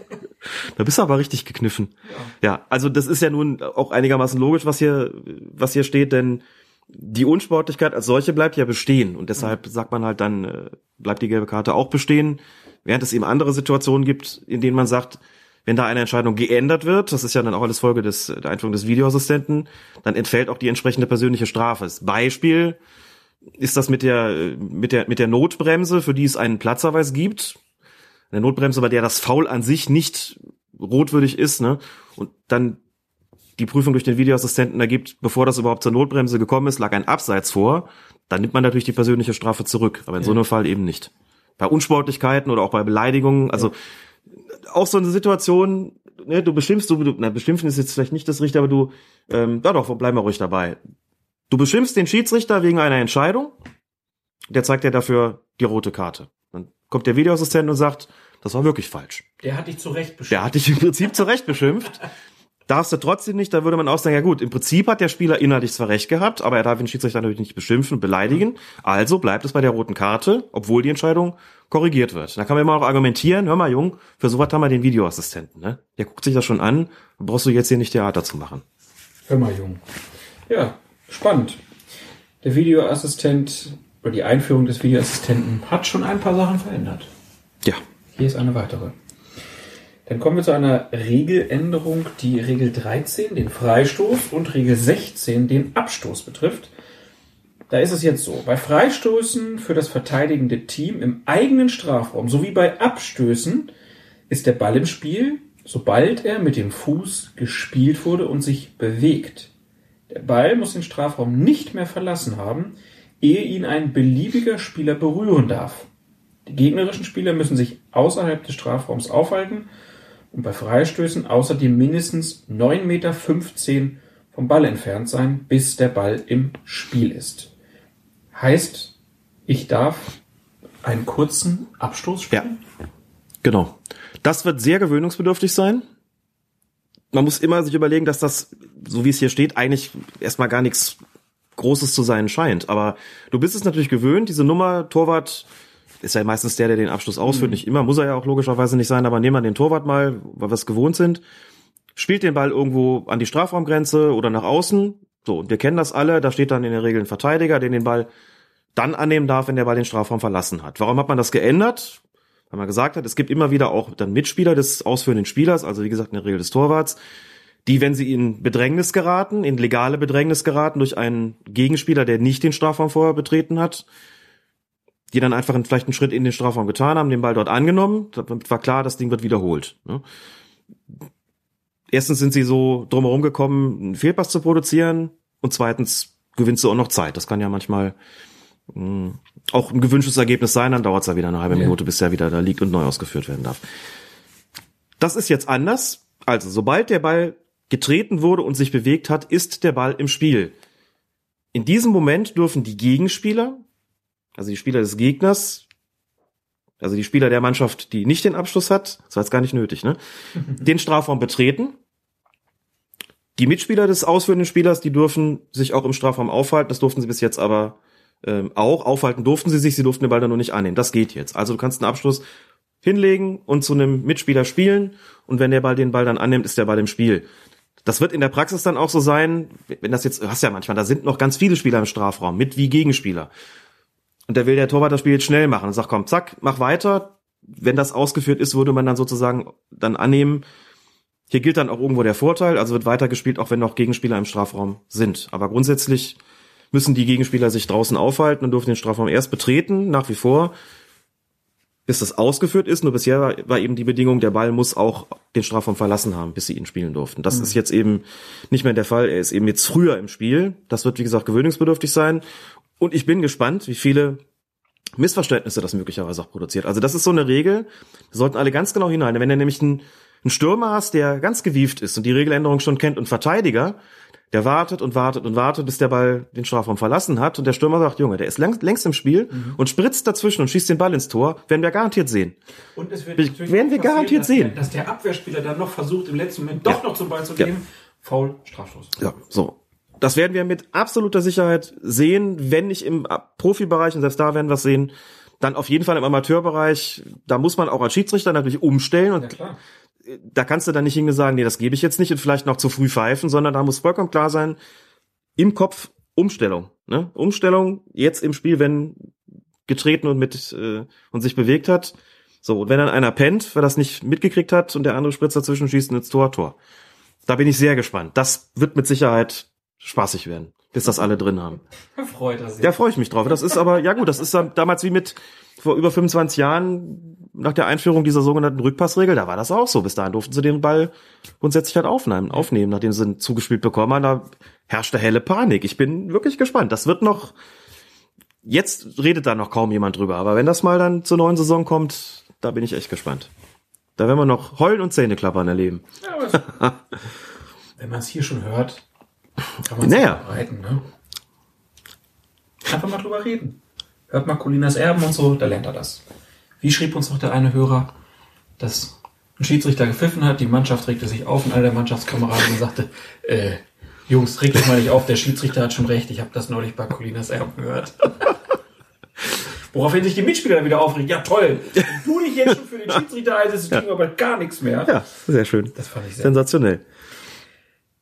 da bist du aber richtig gekniffen. Ja. also das ist ja nun auch einigermaßen logisch, was hier, was hier steht, denn die Unsportlichkeit als solche bleibt ja bestehen und deshalb sagt man halt dann, äh, bleibt die gelbe Karte auch bestehen, während es eben andere Situationen gibt, in denen man sagt, wenn da eine Entscheidung geändert wird, das ist ja dann auch alles Folge des, der Einführung des Videoassistenten, dann entfällt auch die entsprechende persönliche Strafe. Das Beispiel ist das mit der, mit der, mit der Notbremse, für die es einen Platzverweis gibt. Eine Notbremse, bei der das Foul an sich nicht rotwürdig ist, ne? Und dann die Prüfung durch den Videoassistenten ergibt, bevor das überhaupt zur Notbremse gekommen ist, lag ein Abseits vor, dann nimmt man natürlich die persönliche Strafe zurück. Aber in so einem Fall eben nicht. Bei Unsportlichkeiten oder auch bei Beleidigungen, also auch so eine Situation, ne, du beschimpfst, du, du na, beschimpfen ist jetzt vielleicht nicht das Richtige, aber du, ähm, ja doch, bleiben wir ruhig dabei. Du beschimpfst den Schiedsrichter wegen einer Entscheidung, der zeigt dir dafür die rote Karte. Dann kommt der Videoassistent und sagt, das war wirklich falsch. Der hat dich zu Recht beschimpft. Der hat dich im Prinzip zu Recht beschimpft. darfst du trotzdem nicht, da würde man auch sagen, ja gut, im Prinzip hat der Spieler inhaltlich zwar recht gehabt, aber er darf den Schiedsrichter natürlich nicht beschimpfen und beleidigen. Also bleibt es bei der roten Karte, obwohl die Entscheidung korrigiert wird. Da kann man immer auch argumentieren, hör mal Jung, für sowas haben wir den Videoassistenten, ne? Der guckt sich das schon an, brauchst du jetzt hier nicht Theater zu machen. Hör mal Jung. Ja, spannend. Der Videoassistent oder die Einführung des Videoassistenten hat schon ein paar Sachen verändert. Ja. Hier ist eine weitere. Dann kommen wir zu einer Regeländerung, die Regel 13 den Freistoß und Regel 16 den Abstoß betrifft. Da ist es jetzt so, bei Freistoßen für das verteidigende Team im eigenen Strafraum sowie bei Abstößen ist der Ball im Spiel, sobald er mit dem Fuß gespielt wurde und sich bewegt. Der Ball muss den Strafraum nicht mehr verlassen haben, ehe ihn ein beliebiger Spieler berühren darf. Die gegnerischen Spieler müssen sich außerhalb des Strafraums aufhalten und bei Freistößen außerdem mindestens 9,15 Meter vom Ball entfernt sein, bis der Ball im Spiel ist. Heißt, ich darf einen kurzen Abstoß spielen? Ja. Genau. Das wird sehr gewöhnungsbedürftig sein. Man muss immer sich überlegen, dass das, so wie es hier steht, eigentlich erstmal gar nichts Großes zu sein scheint. Aber du bist es natürlich gewöhnt, diese Nummer, Torwart, ist ja meistens der, der den Abschluss ausführt. Mhm. Nicht immer, muss er ja auch logischerweise nicht sein, aber nehmen wir den Torwart mal, weil wir es gewohnt sind. Spielt den Ball irgendwo an die Strafraumgrenze oder nach außen. So, und wir kennen das alle, da steht dann in der Regel ein Verteidiger, der den Ball dann annehmen darf, wenn der Ball den Strafraum verlassen hat. Warum hat man das geändert? Weil man gesagt hat, es gibt immer wieder auch dann Mitspieler des ausführenden Spielers, also wie gesagt in der Regel des Torwarts, die, wenn sie in Bedrängnis geraten, in legale Bedrängnis geraten durch einen Gegenspieler, der nicht den Strafraum vorher betreten hat, die dann einfach vielleicht einen Schritt in den Strafraum getan haben, den Ball dort angenommen, damit war klar, das Ding wird wiederholt. Ne? Erstens sind sie so drumherum gekommen, einen Fehlpass zu produzieren und zweitens gewinnst du auch noch Zeit. Das kann ja manchmal mh, hm, auch ein gewünschtes Ergebnis sein, dann dauert es ja wieder eine halbe. Minute, bis er wieder da liegt und neu ausgeführt werden darf. Das ist jetzt anders. Also, sobald der Ball getreten wurde und sich bewegt hat, ist der Ball im Spiel. In diesem Moment dürfen die Gegenspieler, also die Spieler des Gegners, also die Spieler der Mannschaft, die nicht den Abschluss hat, das war jetzt gar nicht nötig, ne, den Strafraum betreten. Die Mitspieler des ausführenden Spielers, die dürfen sich auch im Strafraum aufhalten. Das durften sie bis jetzt aber ähm, auch. Aufhalten durften sie sich, sie durften den Ball dann nur nicht annehmen. Das geht jetzt. Also du kannst einen Abschluss hinlegen und zu einem Mitspieler spielen und wenn der Ball den Ball dann annimmt, ist der Ball im Spiel. Das wird in der Praxis dann auch so sein, wenn das jetzt, du hast ja manchmal, da sind noch ganz viele Spieler im Strafraum, mit wie Gegenspieler. Und da will der Torwart das Spiel jetzt schnell machen und sagt, komm, zack, mach weiter. Wenn das ausgeführt ist, würde man dann sozusagen dann annehmen, hier gilt dann auch irgendwo der Vorteil, also wird weitergespielt, auch wenn noch Gegenspieler im Strafraum sind. Aber grundsätzlich müssen die Gegenspieler sich draußen aufhalten und dürfen den Strafraum erst betreten, nach wie vor, bis das ausgeführt ist. Nur bisher war, eben die Bedingung, der Ball muss auch den Strafraum verlassen haben, bis sie ihn spielen durften. Das mhm. ist jetzt eben nicht mehr der Fall. Er ist eben jetzt früher im Spiel. Das wird, wie gesagt, gewöhnungsbedürftig sein. Und ich bin gespannt, wie viele Missverständnisse das möglicherweise auch produziert. Also das ist so eine Regel, wir sollten alle ganz genau hinein. Wenn er nämlich einen, einen Stürmer hast, der ganz gewieft ist und die Regeländerung schon kennt und Verteidiger, der wartet und wartet und wartet, bis der Ball den Strafraum verlassen hat und der Stürmer sagt, Junge, der ist längst, längst im Spiel mhm. und spritzt dazwischen und schießt den Ball ins Tor, werden wir garantiert sehen. Und es wird werden wir garantiert dass sehen. Der, dass der Abwehrspieler dann noch versucht, im letzten Moment doch ja. noch zum Ball zu geben. Ja. Foul, Strafstoß. Ja, so. Das werden wir mit absoluter Sicherheit sehen, wenn nicht im Profibereich, und selbst da werden wir es sehen, dann auf jeden Fall im Amateurbereich, da muss man auch als Schiedsrichter natürlich umstellen und ja, da kannst du dann nicht hingehen sagen, nee, das gebe ich jetzt nicht und vielleicht noch zu früh pfeifen, sondern da muss vollkommen klar sein, im Kopf Umstellung. Ne? Umstellung jetzt im Spiel, wenn getreten und mit äh, und sich bewegt hat. So, und wenn dann einer pennt, weil das nicht mitgekriegt hat und der andere spritzt dazwischen, schießt ins Tor, Tor. Da bin ich sehr gespannt. Das wird mit Sicherheit spaßig werden, bis das alle drin haben. Freut er sich. Da freue ich mich drauf. Das ist aber, ja gut, das ist damals wie mit vor über 25 Jahren nach der Einführung dieser sogenannten Rückpassregel, da war das auch so. Bis dahin durften sie den Ball grundsätzlich halt aufnehmen, aufnehmen, nachdem sie ihn zugespielt bekommen haben. Da herrschte helle Panik. Ich bin wirklich gespannt. Das wird noch, jetzt redet da noch kaum jemand drüber. Aber wenn das mal dann zur neuen Saison kommt, da bin ich echt gespannt. Da werden wir noch Heulen und Zähneklappern erleben. Ja, wenn man es hier schon hört, kann man es naja. verbreiten, ne? Einfach mal drüber reden. Hört mal Colinas Erben und so, da lernt er das. Wie schrieb uns noch der eine Hörer, dass ein Schiedsrichter gepfiffen hat, die Mannschaft regte sich auf und einer der Mannschaftskameraden sagte, äh, Jungs, regt euch mal nicht auf, der Schiedsrichter hat schon recht, ich habe das neulich bei Colinas Erben gehört. Woraufhin sich die Mitspieler wieder aufregen. Ja, toll. Wenn du dich jetzt schon für den Schiedsrichter einsetzt, kriegen wir aber gar nichts mehr. Ja, sehr schön. Das fand ich sehr Sensationell.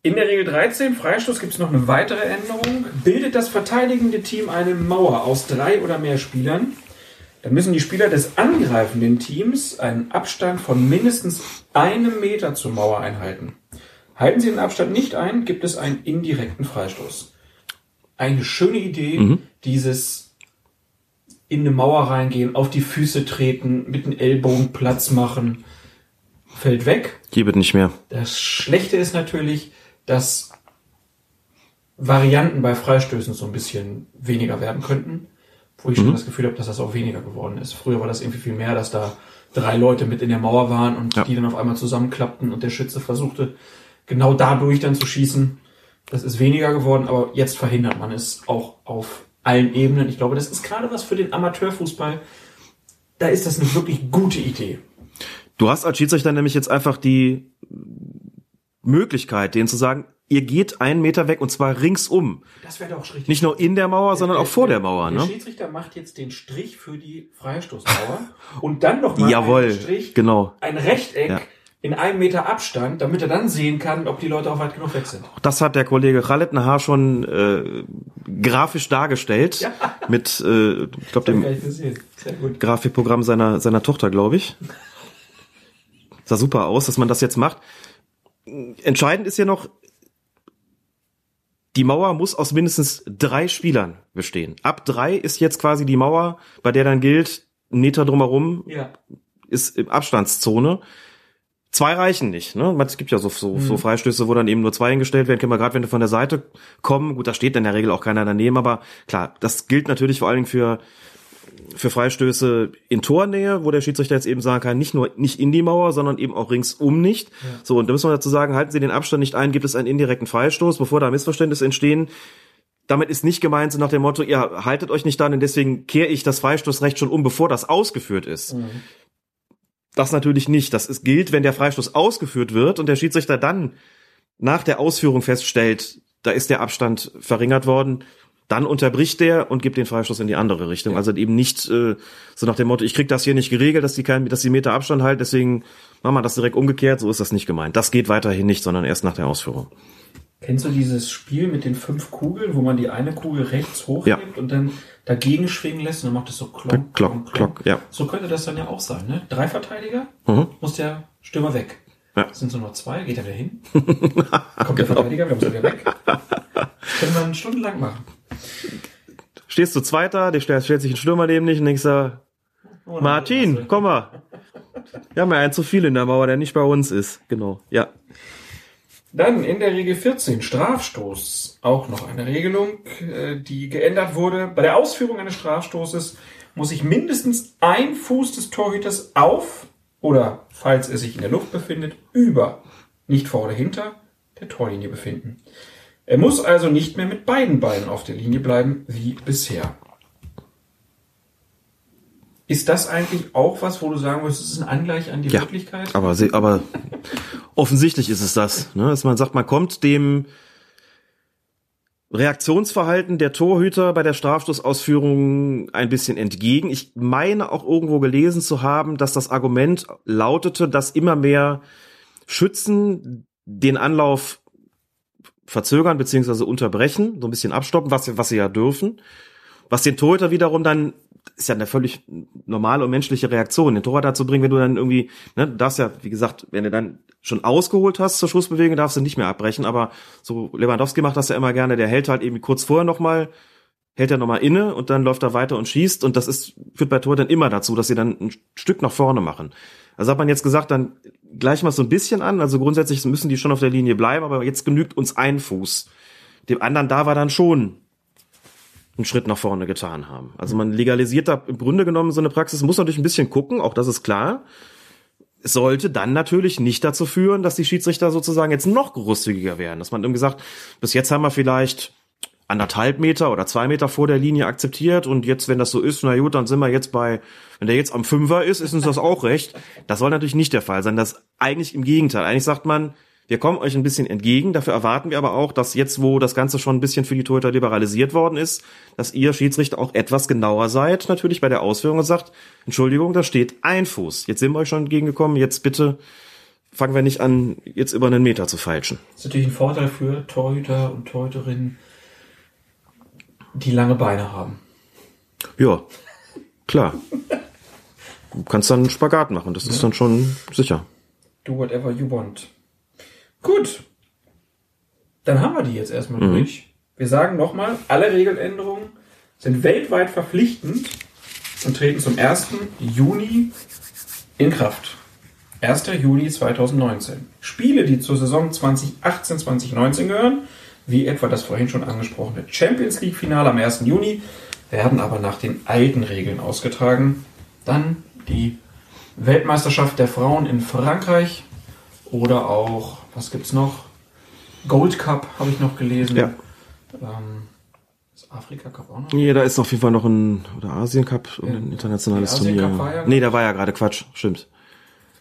In der Regel 13, Freistoß, gibt es noch eine weitere Änderung. Bildet das verteidigende Team eine Mauer aus drei oder mehr Spielern, dann müssen die Spieler des angreifenden Teams einen Abstand von mindestens einem Meter zur Mauer einhalten. Halten sie den Abstand nicht ein, gibt es einen indirekten Freistoß. Eine schöne Idee, dieses in eine Mauer reingehen, auf die Füße treten, mit den Ellbogen Platz machen, fällt weg. Gibt nicht mehr. Das Schlechte ist natürlich, dass Varianten bei Freistößen so ein bisschen weniger werden könnten, wo ich schon das Gefühl habe, dass das auch weniger geworden ist. Früher war das irgendwie viel mehr, dass da drei Leute mit in der Mauer waren und Ja. die dann auf einmal zusammenklappten und der Schütze versuchte, genau dadurch dann zu schießen. Das ist weniger geworden, aber jetzt verhindert man es auch auf allen Ebenen. Ich glaube, das ist gerade was für den Amateurfußball. Da ist das eine wirklich gute Idee. Du hast als Schiedsrichter nämlich jetzt einfach die Möglichkeit, denen zu sagen, ihr geht einen Meter weg und zwar ringsum. Das wäre doch richtig. Nicht nur in der Mauer, sondern auch vor der Mauer, Der ne? Schiedsrichter macht jetzt den Strich für die Freistoßmauer und dann noch mal Jawohl, einen Strich, genau. ein Rechteck Ja. in einem Meter Abstand, damit er dann sehen kann, ob die Leute auch weit genug weg sind. Das hat der Kollege Khaled Nahar schon äh, grafisch dargestellt Ja. mit, äh, ich glaube, Hab ich gar dem. Grafikprogramm seiner seiner Tochter, glaube ich. Sah super aus, dass man das jetzt macht. Entscheidend ist ja noch, die Mauer muss aus mindestens drei Spielern bestehen. Ab drei ist jetzt quasi die Mauer, bei der dann gilt, ein Meter drumherum Ja. ist im Abstandszone. Zwei reichen nicht. Ne? Es gibt ja so, so, so Freistöße, wo dann eben nur zwei hingestellt werden. Kennen wir gerade, wenn du von der Seite kommen. Gut, da steht dann in der Regel auch keiner daneben. Aber klar, das gilt natürlich vor allen Dingen für, für Freistöße in Tornähe, wo der Schiedsrichter jetzt eben sagen kann, nicht nur nicht in die Mauer, sondern eben auch ringsum nicht. So, und da müssen wir dazu sagen, halten Sie den Abstand nicht ein, gibt es einen indirekten Freistoß, bevor da Missverständnisse entstehen. Damit ist nicht gemeint so nach dem Motto, ihr haltet euch nicht dann und deswegen kehre ich das Freistoßrecht schon um, bevor das ausgeführt ist. Das natürlich nicht. Das ist, gilt, wenn der Freistoß ausgeführt wird und der Schiedsrichter dann nach der Ausführung feststellt, da ist der Abstand verringert worden, dann unterbricht der und gibt den Freistoß in die andere Richtung. Also eben nicht äh, so nach dem Motto, ich krieg das hier nicht geregelt, dass die kein, dass die Meter Abstand halten, deswegen machen wir das direkt umgekehrt. So ist das nicht gemeint. Das geht weiterhin nicht, sondern erst nach der Ausführung. Kennst du dieses Spiel mit den fünf Kugeln, wo man die eine Kugel rechts hochhebt und dann dagegen schwingen lässt und dann macht es so klonk, Klock, klock, ja. So könnte das dann ja auch sein, ne? Drei Verteidiger, Mhm. muss der Stürmer weg. Ja. Sind so nur zwei, geht er wieder hin? Kommt der Verteidiger, wir müssen wieder weg. Können wir stundenlang machen. Stehst du Zweiter, der stellt, stellt sich ein Stürmer neben dich und denkst da, Oh, Martin, komm mal. Wir haben ja einen zu viel in der Mauer, der nicht bei uns ist. Genau, ja. Dann in der Regel 14 Strafstoß. Auch noch eine Regelung, äh, die geändert wurde. Bei der Ausführung eines Strafstoßes muss sich mindestens ein Fuß des Torhüters auf oder, falls er sich in der Luft befindet, über, nicht vor oder hinter der Torlinie befinden. Er muss also nicht mehr mit beiden Beinen auf der Linie bleiben wie bisher. Ist das eigentlich auch was, wo du sagen würdest, es ist ein Angleich an die Ja, Wirklichkeit? aber, aber offensichtlich ist es das, ne? dass man sagt, man kommt dem Reaktionsverhalten der Torhüter bei der Strafstoßausführung ein bisschen entgegen. Ich meine auch irgendwo gelesen zu haben, dass das Argument lautete, dass immer mehr Schützen den Anlauf verzögern bzw. unterbrechen, so ein bisschen abstoppen, was, sie- was sie ja dürfen. Was den Torhüter wiederum dann ist ja eine völlig normale und menschliche Reaktion, den Torwart dazu bringen, wenn du dann irgendwie, ne, du darfst ja, wie gesagt, wenn du dann schon ausgeholt hast zur Schlussbewegung, darfst du nicht mehr abbrechen, aber so Lewandowski macht das ja immer gerne, der hält halt eben kurz vorher nochmal, hält er nochmal inne und dann läuft er weiter und schießt und das ist, führt bei Torhütern immer dazu, dass sie dann ein Stück nach vorne machen. Also hat man jetzt gesagt, dann gleich mal so ein bisschen an, also grundsätzlich müssen die schon auf der Linie bleiben, aber jetzt genügt uns ein Fuß. Dem anderen da war dann schon einen Schritt nach vorne getan haben. Also man legalisiert da im Grunde genommen so eine Praxis, muss natürlich ein bisschen gucken, auch das ist klar. Es sollte dann natürlich nicht dazu führen, dass die Schiedsrichter sozusagen jetzt noch großzügiger werden. Dass man irgendwie sagt, bis jetzt haben wir vielleicht anderthalb Meter oder zwei Meter vor der Linie akzeptiert und jetzt, wenn das so ist, na gut, dann sind wir jetzt bei, wenn der jetzt am Fünfer ist, ist uns das auch recht. Das soll natürlich nicht der Fall sein. Das eigentlich im Gegenteil. Eigentlich sagt man, wir kommen euch ein bisschen entgegen, dafür erwarten wir aber auch, dass jetzt, wo das Ganze schon ein bisschen für die Torhüter liberalisiert worden ist, dass ihr Schiedsrichter auch etwas genauer seid, natürlich bei der Ausführung und sagt, Entschuldigung, da steht ein Fuß. Jetzt sind wir euch schon entgegengekommen, jetzt bitte fangen wir nicht an, jetzt über einen Meter zu feilschen. Das ist natürlich ein Vorteil für Torhüter und Torhüterinnen, die lange Beine haben. Ja, klar. Du kannst dann einen Spagat machen, das ist dann schon sicher. Do whatever you want. Gut. Dann haben wir die jetzt erstmal Mhm. durch. Wir sagen nochmal, alle Regeländerungen sind weltweit verpflichtend und treten zum 1. Juni in Kraft. 1. Juni 2019. Spiele, die zur Saison 2018-2019 gehören, wie etwa das vorhin schon angesprochene Champions League Finale am 1. Juni, werden aber nach den alten Regeln ausgetragen. Dann die Weltmeisterschaft der Frauen in Frankreich oder auch, was gibt's noch? Gold Cup habe ich noch gelesen. Ja. Ähm, ist Afrika Cup auch noch? Nee, da ist auf jeden Fall noch ein, oder Asien Cup, ein internationales Turnier. Ja- nee, da war ja gerade Quatsch, stimmt.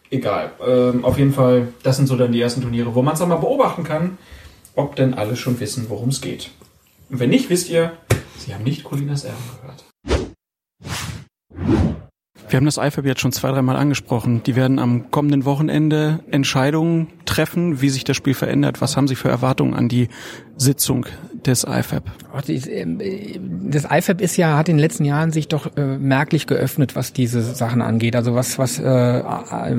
Egal. Ähm, auf jeden Fall, das sind so dann die ersten Turniere, wo man es mal beobachten kann, ob denn alle schon wissen, worum es geht. Und wenn nicht, wisst ihr, Sie haben nicht Colinas Erben gehört. Wir haben das IFAB jetzt schon zwei, dreimal angesprochen. Die werden am kommenden Wochenende Entscheidungen treffen, wie sich das Spiel verändert. Was haben Sie für Erwartungen an die Sitzung des IFAB? Ähm, äh, Das IFAB ist ja, hat in den letzten Jahren sich doch äh, merklich geöffnet, was diese Sachen angeht. Also was, was äh, äh,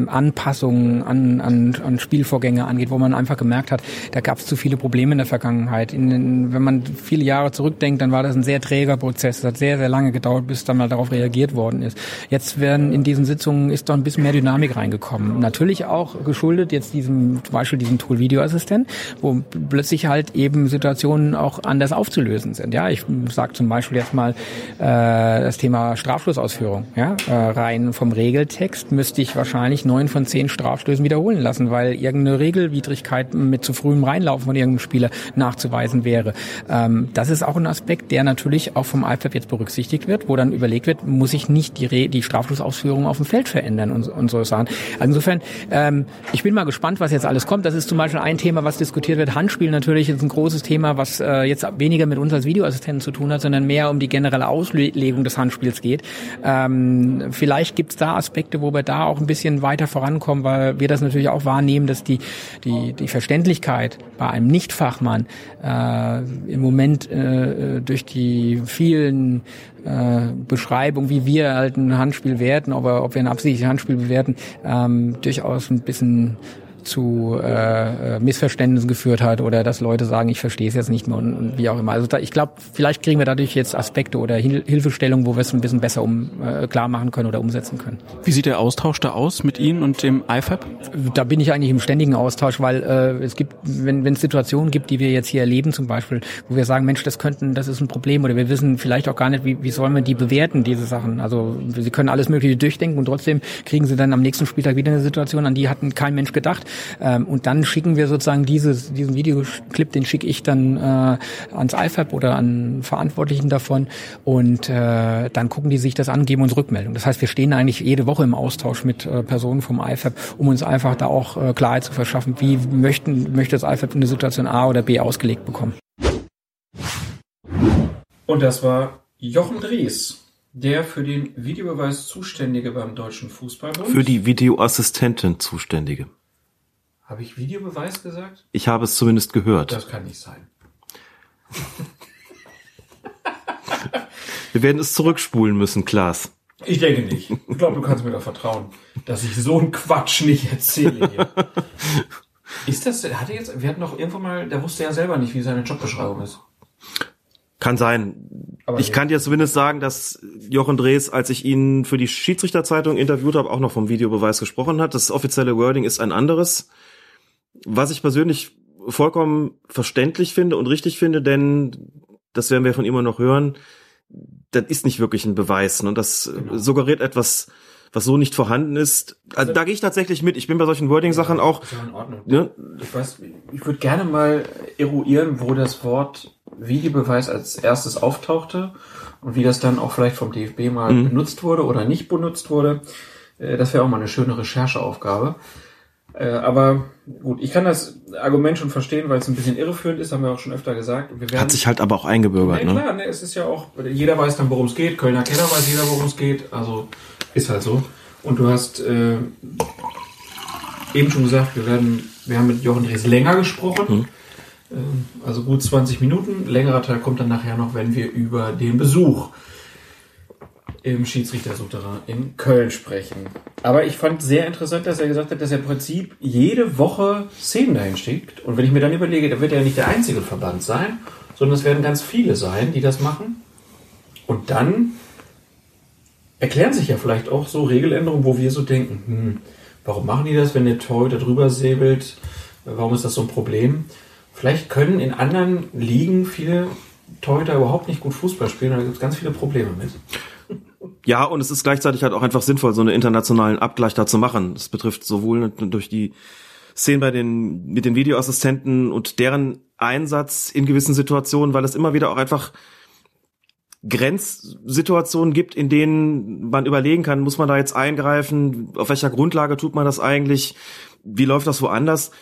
Anpassungen an, an, an Spielvorgänge angeht, wo man einfach gemerkt hat, da gab es zu viele Probleme in der Vergangenheit. In, den- wenn man viele Jahre zurückdenkt, dann war das ein sehr träger Prozess. Es hat sehr, sehr lange gedauert, bis dann mal darauf reagiert worden ist. Jetzt werden in diesen Sitzungen ist doch ein bisschen mehr Dynamik reingekommen. Natürlich auch geschuldet jetzt diesem, zum Beispiel diesem Tool Videoassistent, wo plötzlich halt eben Situationen auch anders aufzulösen sind. Ja, ich sage zum Beispiel jetzt mal äh, das Thema Strafschlussausführung. Ja, äh, rein vom Regeltext müsste ich wahrscheinlich neun von zehn Strafstößen wiederholen lassen, weil irgendeine Regelwidrigkeit mit zu frühem Reinlaufen von irgendeinem Spieler nachzuweisen wäre. Ähm, das ist auch ein Aspekt, der natürlich auch vom IFAB jetzt berücksichtigt wird, wo dann überlegt wird, muss ich nicht die, Re die Strafschlussausführung auf dem Feld verändern und, und so Sachen. Also insofern, ähm, ich bin mal gespannt, was jetzt alles kommt. Das ist zum Beispiel ein Thema, was diskutiert wird. Handspiel natürlich ist ein großes Thema, was äh, jetzt weniger mit uns als Videoassistenten zu tun hat, sondern mehr um die generelle Auslegung des Handspiels geht. Ähm, vielleicht gibt es da Aspekte, wo wir da auch ein bisschen weiter vorankommen, weil wir das natürlich auch wahrnehmen, dass die, die, die Verständlichkeit bei einem Nichtfachmann äh, im Moment äh, durch die vielen äh, Beschreibung, wie wir halt ein Handspiel werten, ob, ob wir ein absichtliches Handspiel bewerten, ähm, durchaus ein bisschen zu äh, äh, Missverständnissen geführt hat oder dass Leute sagen, ich verstehe es jetzt nicht mehr und, und wie auch immer. Also da, ich glaube, vielleicht kriegen wir dadurch jetzt Aspekte oder Hil Hilfestellungen, wo wir es ein bisschen besser um, äh, klar machen können oder umsetzen können. Wie sieht der Austausch da aus mit Ihnen und dem IFAB? Da bin ich eigentlich im ständigen Austausch, weil äh, es gibt, wenn es Situationen gibt, die wir jetzt hier erleben zum Beispiel, wo wir sagen, Mensch, das könnten, das ist ein Problem oder wir wissen vielleicht auch gar nicht, wie, wie sollen wir die bewerten, diese Sachen. Also sie können alles Mögliche durchdenken und trotzdem kriegen sie dann am nächsten Spieltag wieder eine Situation, an die hat kein Mensch gedacht. Ähm, und dann schicken wir sozusagen dieses, diesen Videoclip, den schicke ich dann äh, ans IFAB oder an Verantwortlichen davon und äh, dann gucken die sich das an, geben uns Rückmeldung. Das heißt, wir stehen eigentlich jede Woche im Austausch mit äh, Personen vom IFAB, um uns einfach da auch äh, Klarheit zu verschaffen, wie möchten, möchte das IFAB eine Situation A oder B ausgelegt bekommen. Und das war Jochen Dries, der für den Videobeweis Zuständige beim Deutschen Fußballbund. Für die Videoassistentin zuständige. Habe ich Videobeweis gesagt? Ich habe es zumindest gehört. Das kann nicht sein. Wir werden es zurückspulen müssen, Klaas. Ich denke nicht. Ich glaube, du kannst mir da vertrauen, dass ich so einen Quatsch nicht erzähle hier. Ist das, hat er jetzt, wir hatten doch irgendwann mal, der wusste ja selber nicht, wie seine Jobbeschreibung ist. Kann sein. Aber ich nee. kann dir zumindest sagen, dass Jochen Drees, als ich ihn für die Schiedsrichterzeitung interviewt habe, auch noch vom Videobeweis gesprochen hat. Das offizielle Wording ist ein anderes. Was ich persönlich vollkommen verständlich finde und richtig finde, denn das werden wir von ihm noch hören, das ist nicht wirklich ein Beweis. Ne? Das Genau. suggeriert etwas, was so nicht vorhanden ist. Also da gehe ich tatsächlich mit. Ich bin bei solchen Wording-Sachen auch. Ist ja in Ordnung. Ne? Ich weiß, ich würde gerne mal eruieren, wo das Wort Videobeweis als erstes auftauchte und wie das dann auch vielleicht vom DFB mal mhm. benutzt wurde oder nicht benutzt wurde. Äh, das wäre auch mal eine schöne Rechercheaufgabe. Äh, aber gut, ich kann das Argument schon verstehen, weil es ein bisschen irreführend ist, haben wir auch schon öfter gesagt. Hat sich halt aber auch eingebürgert, ne? Klar, ne, es ist ja auch, jeder weiß dann, worum es geht. Kölner Keller weiß jeder, worum es geht. Also ist halt so. Und du hast äh, eben schon gesagt, wir werden, wir haben mit Jochen Dres länger gesprochen. Mhm. Äh, also gut 20 Minuten. Längerer Teil kommt dann nachher noch, wenn wir über den Besuch im Schiedsrichter-Souterrain in Köln sprechen. Aber ich fand sehr interessant, dass er gesagt hat, dass er im Prinzip jede Woche Szenen dahin schickt. Und wenn ich mir dann überlege, da wird er ja nicht der einzige Verband sein, sondern es werden ganz viele sein, die das machen. Und dann erklären sich ja vielleicht auch so Regeländerungen, wo wir so denken, hm, warum machen die das, wenn der Torhüter drüber säbelt? Warum ist das so ein Problem? Vielleicht können in anderen Ligen viele Torhüter überhaupt nicht gut Fußball spielen, da gibt es ganz viele Probleme mit. Ja, und es ist gleichzeitig halt auch einfach sinnvoll, so einen internationalen Abgleich da zu machen. Das betrifft sowohl durch die Szenen bei den, mit den Videoassistenten und deren Einsatz in gewissen Situationen, weil es immer wieder auch einfach Grenzsituationen gibt, in denen man überlegen kann, muss man da jetzt eingreifen? Auf welcher Grundlage tut man das eigentlich? Wie läuft das woanders?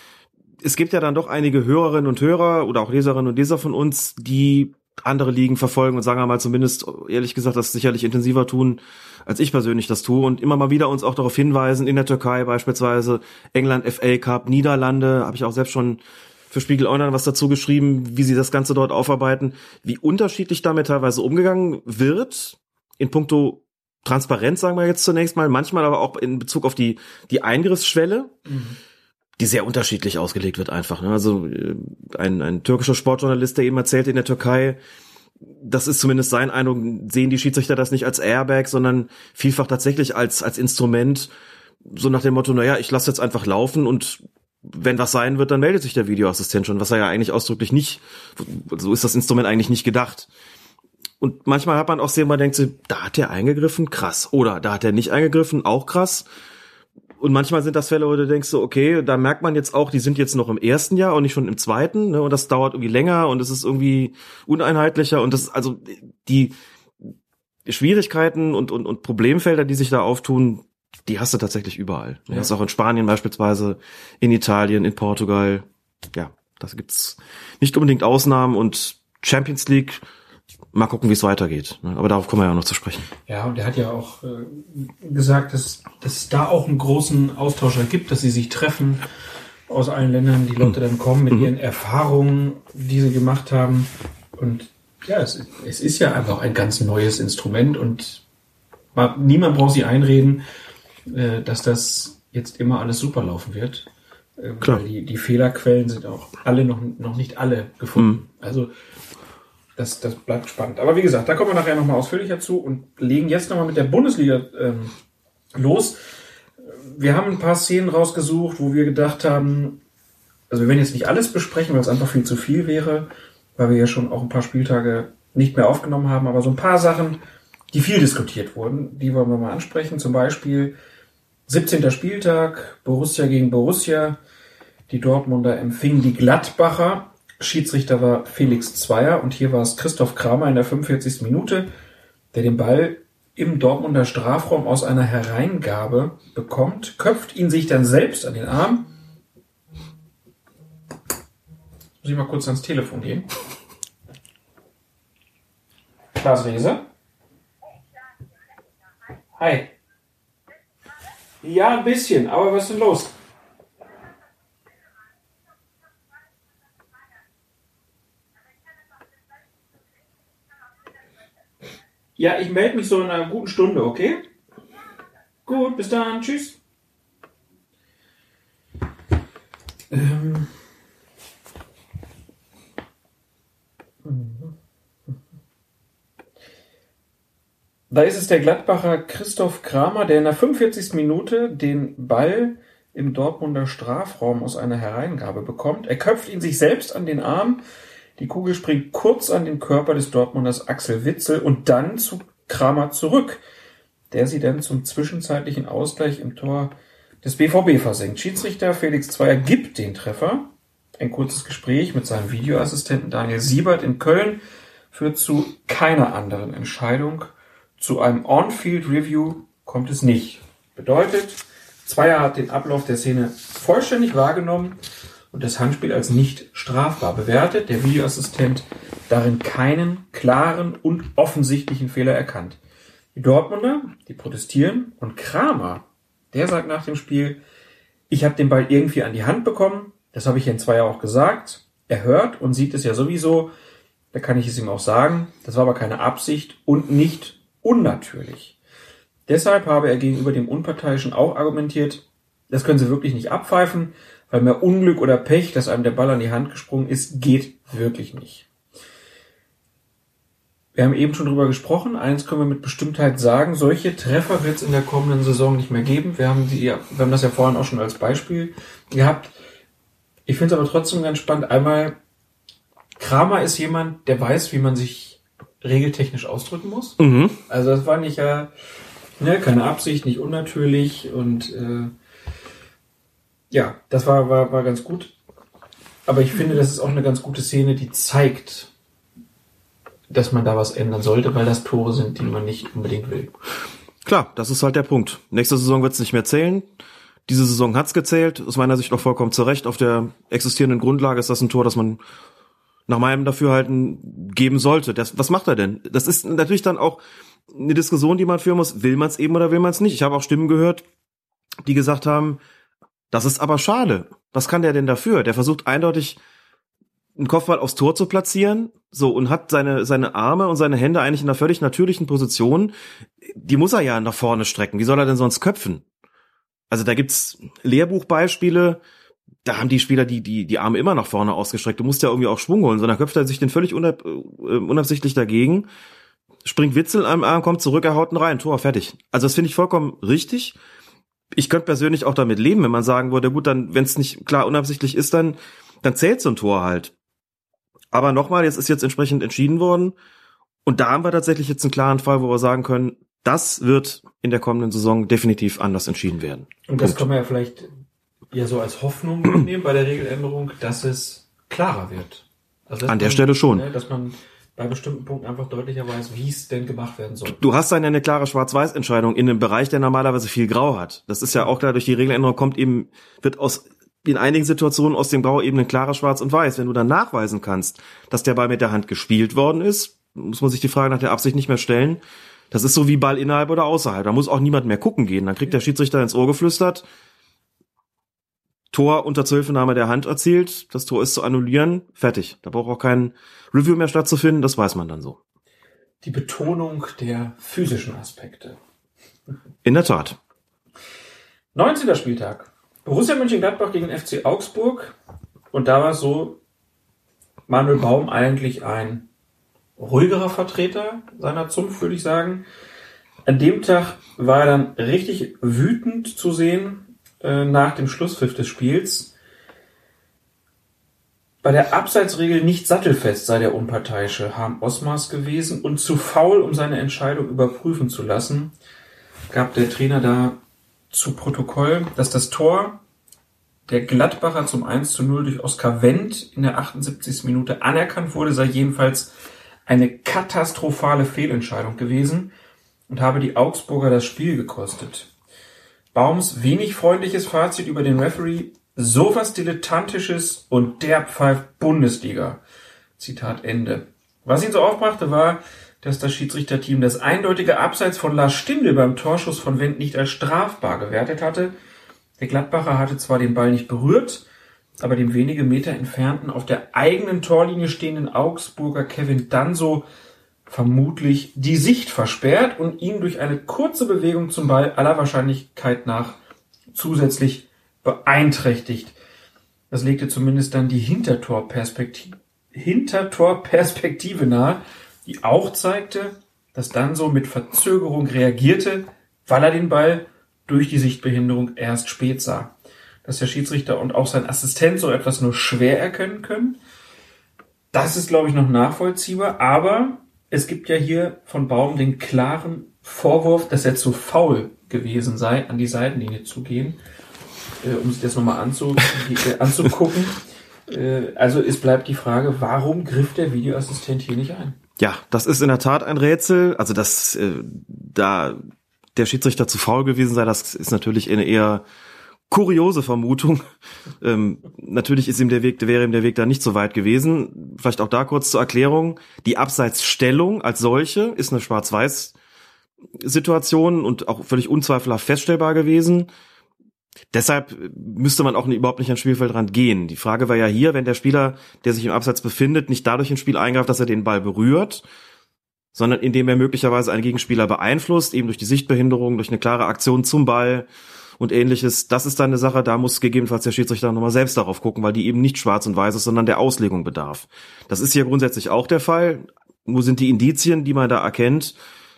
Es gibt ja dann doch einige Hörerinnen und Hörer oder auch Leserinnen und Leser von uns, die andere Ligen verfolgen und sagen wir mal zumindest, ehrlich gesagt, das sicherlich intensiver tun, als ich persönlich das tue und immer mal wieder uns auch darauf hinweisen, in der Türkei beispielsweise, England FA Cup, Niederlande, habe ich auch selbst schon für Spiegel Online was dazu geschrieben, wie sie das Ganze dort aufarbeiten, wie unterschiedlich damit teilweise umgegangen wird, in puncto Transparenz, sagen wir jetzt zunächst mal, manchmal aber auch in Bezug auf die, die Eingriffsschwelle. Mhm die sehr unterschiedlich ausgelegt wird einfach. Ne? Also äh, ein, ein türkischer Sportjournalist, der eben erzählt in der Türkei, das ist zumindest sein Eindruck, sehen die Schiedsrichter das nicht als Airbag, sondern vielfach tatsächlich als, als Instrument, so nach dem Motto, naja, ich lasse jetzt einfach laufen und wenn was sein wird, dann meldet sich der Videoassistent schon, was er ja eigentlich ausdrücklich nicht, so ist das Instrument eigentlich nicht gedacht. Und manchmal hat man auch sehen, man denkt so, da hat er eingegriffen, krass. Oder da hat er nicht eingegriffen, auch krass. Und manchmal sind das Fälle, wo du denkst so, okay, da merkt man jetzt auch, die sind jetzt noch im ersten Jahr und nicht schon im zweiten, ne? Und das dauert irgendwie länger und es ist irgendwie uneinheitlicher und das, also die Schwierigkeiten und, und, und Problemfelder, die sich da auftun, die hast du tatsächlich überall. Ja. Das ist auch in Spanien beispielsweise, in Italien, in Portugal. Ja, das gibt's nicht unbedingt Ausnahmen und Champions League mal gucken, wie es weitergeht. Ne? Aber darauf kommen wir ja noch zu sprechen. Ja, und er hat ja auch äh, gesagt, dass, dass es da auch einen großen Austauscher gibt, dass sie sich treffen aus allen Ländern, die Leute dann kommen mit mhm. ihren Erfahrungen, die sie gemacht haben. Und ja, es, es ist ja einfach ein ganz neues Instrument und man, niemand braucht sie einreden, äh, dass das jetzt immer alles super laufen wird. Äh, Klar. Die, die Fehlerquellen sind auch alle noch, noch nicht alle gefunden. Mhm. Also das, das bleibt spannend. Aber wie gesagt, da kommen wir nachher nochmal ausführlicher zu und legen jetzt nochmal mit der Bundesliga ähm, los. Wir haben ein paar Szenen rausgesucht, wo wir gedacht haben, also wir werden jetzt nicht alles besprechen, weil es einfach viel zu viel wäre, weil wir ja schon auch ein paar Spieltage nicht mehr aufgenommen haben, aber so ein paar Sachen, die viel diskutiert wurden, die wollen wir mal ansprechen. Zum Beispiel 17. Spieltag, Borussia gegen Borussia. Die Dortmunder empfingen die Gladbacher Schiedsrichter war Felix Zweier und hier war es Christoph Kramer in der 45. Minute, der den Ball im Dortmunder Strafraum aus einer Hereingabe bekommt, köpft ihn sich dann selbst an den Arm. Muss ich mal kurz ans Telefon gehen. Klaas Rehse. Hi. Ja, ein bisschen, aber was ist denn los? Ja, ich melde mich so in einer guten Stunde, okay? Gut, bis dann. Tschüss. Ähm. Da ist es der Gladbacher Christoph Kramer, der in der 45. Minute den Ball im Dortmunder Strafraum aus einer Hereingabe bekommt. Er köpft ihn sich selbst an den Arm die Kugel springt kurz an den Körper des Dortmunders Axel Witzel und dann zu Kramer zurück, der sie dann zum zwischenzeitlichen Ausgleich im Tor des BVB versenkt. Schiedsrichter Felix Zweier gibt den Treffer, Ein kurzes Gespräch mit seinem Videoassistenten Daniel Siebert in Köln führt zu keiner anderen Entscheidung. Zu einem On-Field-Review kommt es nicht. Bedeutet, Zweier hat den Ablauf der Szene vollständig wahrgenommen und das Handspiel als nicht strafbar bewertet. Der Videoassistent darin keinen klaren und offensichtlichen Fehler erkannt. Die Dortmunder, die protestieren und Kramer, der sagt nach dem Spiel, ich habe den Ball irgendwie an die Hand bekommen, das habe ich in Zweier auch gesagt. Er hört und sieht es ja sowieso, da kann ich es ihm auch sagen, das war aber keine Absicht und nicht unnatürlich. Deshalb habe er gegenüber dem Unparteiischen auch argumentiert, das können Sie wirklich nicht abpfeifen, weil mehr Unglück oder Pech, dass einem der Ball an die Hand gesprungen ist, geht wirklich nicht. Wir haben eben schon drüber gesprochen. Eins können wir mit Bestimmtheit sagen. Solche Treffer wird es in der kommenden Saison nicht mehr geben. Wir haben, die, wir haben das ja vorhin auch schon als Beispiel gehabt. Ich finde es aber trotzdem ganz spannend. Einmal, Kramer ist jemand, der weiß, wie man sich regeltechnisch ausdrücken muss. Mhm. Also das war nicht ja, ne, keine Absicht, nicht unnatürlich und äh, ja, das war, war, war ganz gut. Aber ich finde, das ist auch eine ganz gute Szene, die zeigt, dass man da was ändern sollte, weil das Tore sind, die man nicht unbedingt will. Klar, das ist halt der Punkt. Nächste Saison wird es nicht mehr zählen. Diese Saison hat's gezählt, aus meiner Sicht auch vollkommen zurecht. Auf der existierenden Grundlage ist das ein Tor, das man nach meinem Dafürhalten geben sollte. Das, was macht er denn? Das ist natürlich dann auch eine Diskussion, die man führen muss. Will man es eben oder will man es nicht? Ich habe auch Stimmen gehört, die gesagt haben, das ist aber schade. Was kann der denn dafür? Der versucht eindeutig einen Kopfball aufs Tor zu platzieren, so und hat seine seine Arme und seine Hände eigentlich in einer völlig natürlichen Position. Die muss er ja nach vorne strecken. Wie soll er denn sonst köpfen? Also da gibt's Lehrbuchbeispiele, da haben die Spieler die die die Arme immer nach vorne ausgestreckt. Du musst ja irgendwie auch Schwung holen, sondern köpft er sich den völlig unab, äh, unabsichtlich dagegen. Springt Witzel am Arm, kommt zurück, er haut ihn rein, Tor, fertig. Also das finde ich vollkommen richtig. Ich könnte persönlich auch damit leben, wenn man sagen würde, gut, dann, wenn es nicht klar unabsichtlich ist, dann, dann zählt so ein Tor halt. Aber nochmal, jetzt ist jetzt entsprechend entschieden worden. Und da haben wir tatsächlich jetzt einen klaren Fall, wo wir sagen können, das wird in der kommenden Saison definitiv anders entschieden werden. Und das kann man ja vielleicht ja so als Hoffnung nehmen bei der Regeländerung, dass es klarer wird. Also An der man, Stelle schon. Ne, dass man bei bestimmten Punkten einfach deutlicher weiß, wie es denn gemacht werden soll. Du hast dann eine klare Schwarz-Weiß-Entscheidung in einem Bereich, der normalerweise viel Grau hat. Das ist ja auch klar, durch die Regeländerung kommt eben, wird aus in einigen Situationen aus dem Grau eben ein klarer Schwarz und Weiß. Wenn du dann nachweisen kannst, dass der Ball mit der Hand gespielt worden ist, muss man sich die Frage nach der Absicht nicht mehr stellen. Das ist so wie Ball innerhalb oder außerhalb. Da muss auch niemand mehr gucken gehen. Dann kriegt der Schiedsrichter ins Ohr geflüstert. Tor unter Zwölfnahme der Hand erzielt. Das Tor ist zu annullieren. Fertig. Da braucht auch kein Review mehr stattzufinden. Das weiß man dann so. Die Betonung der physischen Aspekte. In der Tat. 19. Spieltag. Borussia Mönchengladbach gegen FC Augsburg. Und da war es so, Manuel Baum eigentlich ein ruhigerer Vertreter seiner Zunft, würde ich sagen. An dem Tag war er dann richtig wütend zu sehen äh, nach dem Schlusspfiff des Spiels. Bei der Abseitsregel nicht sattelfest sei der unparteiische Harm Osmars gewesen und zu faul, um seine Entscheidung überprüfen zu lassen, gab der Trainer da zu Protokoll, dass das Tor der Gladbacher zum 1 zu 0 durch Oskar Wendt in der 78. Minute anerkannt wurde, sei jedenfalls eine katastrophale Fehlentscheidung gewesen und habe die Augsburger das Spiel gekostet. Baums wenig freundliches Fazit über den Referee, sowas dilettantisches und der pfeift Bundesliga. Zitat Ende. Was ihn so aufbrachte war, dass das Schiedsrichterteam das eindeutige Abseits von Lars Stindl beim Torschuss von Wendt nicht als strafbar gewertet hatte. Der Gladbacher hatte zwar den Ball nicht berührt, aber dem wenige Meter entfernten auf der eigenen Torlinie stehenden Augsburger Kevin Danso vermutlich die Sicht versperrt und ihn durch eine kurze Bewegung zum Ball aller Wahrscheinlichkeit nach zusätzlich beeinträchtigt. Das legte zumindest dann die Hintertorperspektive, Hintertorperspektive nahe, die auch zeigte, dass Danso mit Verzögerung reagierte, weil er den Ball durch die Sichtbehinderung erst spät sah. Dass der Schiedsrichter und auch sein Assistent so etwas nur schwer erkennen können, das ist, glaube ich, noch nachvollziehbar, aber es gibt ja hier von Baum den klaren Vorwurf, dass er zu faul gewesen sei, an die Seitenlinie zu gehen, äh, um sich das nochmal anzu, äh, anzugucken. Äh, also es bleibt die Frage, warum griff der Videoassistent hier nicht ein? Ja, das ist in der Tat ein Rätsel. Also dass äh, da der Schiedsrichter zu faul gewesen sei, das ist natürlich eine eher kuriose Vermutung. Ähm, natürlich ist ihm der Weg, wäre ihm der Weg da nicht so weit gewesen. Vielleicht auch da kurz zur Erklärung. Die Abseitsstellung als solche ist eine Schwarz-Weiß Situation und auch völlig unzweifelhaft feststellbar gewesen. Deshalb müsste man auch überhaupt nicht ans Spielfeldrand gehen. Die Frage war ja hier, wenn der Spieler, der sich im Abseits befindet, nicht dadurch ins Spiel eingreift, dass er den Ball berührt, sondern indem er möglicherweise einen Gegenspieler beeinflusst, eben durch die Sichtbehinderung, durch eine klare Aktion zum Ball und ähnliches. Das ist dann eine Sache, da muss gegebenenfalls der Schiedsrichter nochmal selbst darauf gucken, weil die eben nicht schwarz und weiß ist, sondern der Auslegung bedarf. Das ist hier grundsätzlich auch der Fall. Nur sind die Indizien, die man da erkennt,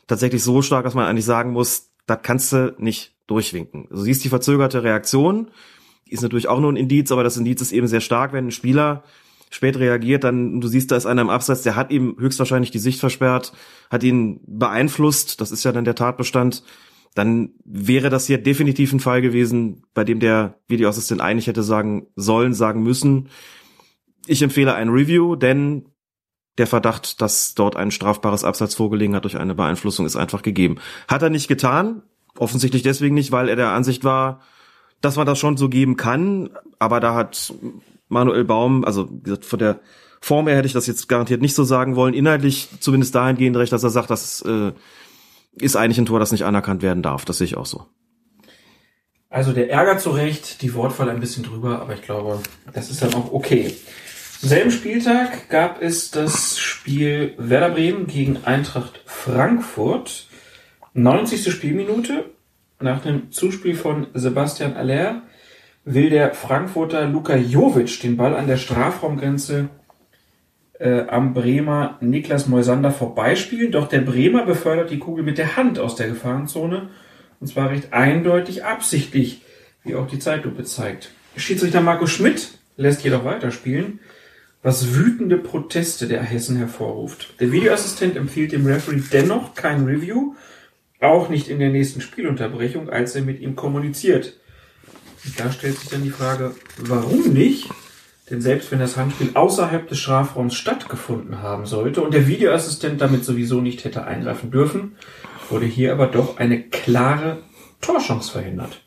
tatsächlich so stark, dass man eigentlich sagen muss, das kannst du nicht durchwinken. Also siehst die verzögerte Reaktion, die ist natürlich auch nur ein Indiz, aber das Indiz ist eben sehr stark, wenn ein Spieler spät reagiert, dann du siehst, da ist einer im Abseits, der hat ihm höchstwahrscheinlich die Sicht versperrt, hat ihn beeinflusst, das ist ja dann der Tatbestand, dann wäre das hier definitiv ein Fall gewesen, bei dem der Videoassistent eigentlich hätte sagen sollen, sagen müssen. Ich empfehle ein Review, denn der Verdacht, dass dort ein strafbares Absatz vorgelegen hat durch eine Beeinflussung, ist einfach gegeben. Hat er nicht getan, offensichtlich deswegen nicht, weil er der Ansicht war, dass man das schon so geben kann, aber da hat Manuel Baum, also wie gesagt, von der Form her hätte ich das jetzt garantiert nicht so sagen wollen, inhaltlich zumindest dahingehend recht, dass er sagt, das äh, ist eigentlich ein Tor, das nicht anerkannt werden darf. Das sehe ich auch so. Also der Ärger zu Recht, die Wortwahl ein bisschen drüber, aber ich glaube, das ist dann auch okay. Am selben Spieltag gab es das Spiel Werder Bremen gegen Eintracht Frankfurt. 90. Spielminute. Nach einem Zuspiel von Sebastian Aller will der Frankfurter Luka Jovic den Ball an der Strafraumgrenze äh, am Bremer Niklas Moisander vorbeispielen. Doch der Bremer befördert die Kugel mit der Hand aus der Gefahrenzone. Und zwar recht eindeutig absichtlich, wie auch die Zeitlupe zeigt. Schiedsrichter Marco Schmidt lässt jedoch weiterspielen, was wütende Proteste der Hessen hervorruft. Der Videoassistent empfiehlt dem Referee dennoch kein Review, auch nicht in der nächsten Spielunterbrechung, als er mit ihm kommuniziert. Und da stellt sich dann die Frage, warum nicht? Denn selbst wenn das Handspiel außerhalb des Strafraums stattgefunden haben sollte und der Videoassistent damit sowieso nicht hätte eingreifen dürfen, wurde hier aber doch eine klare Torchance verhindert.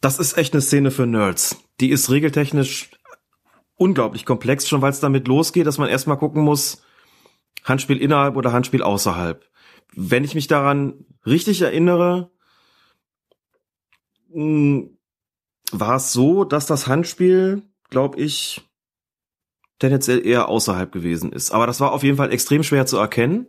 Das ist echt eine Szene für Nerds. Die ist regeltechnisch unglaublich komplex, schon weil es damit losgeht, dass man erstmal gucken muss, Handspiel innerhalb oder Handspiel außerhalb. Wenn ich mich daran richtig erinnere, hm, war es so, dass das Handspiel glaube ich, tendenziell eher außerhalb gewesen ist. Aber das war auf jeden Fall extrem schwer zu erkennen.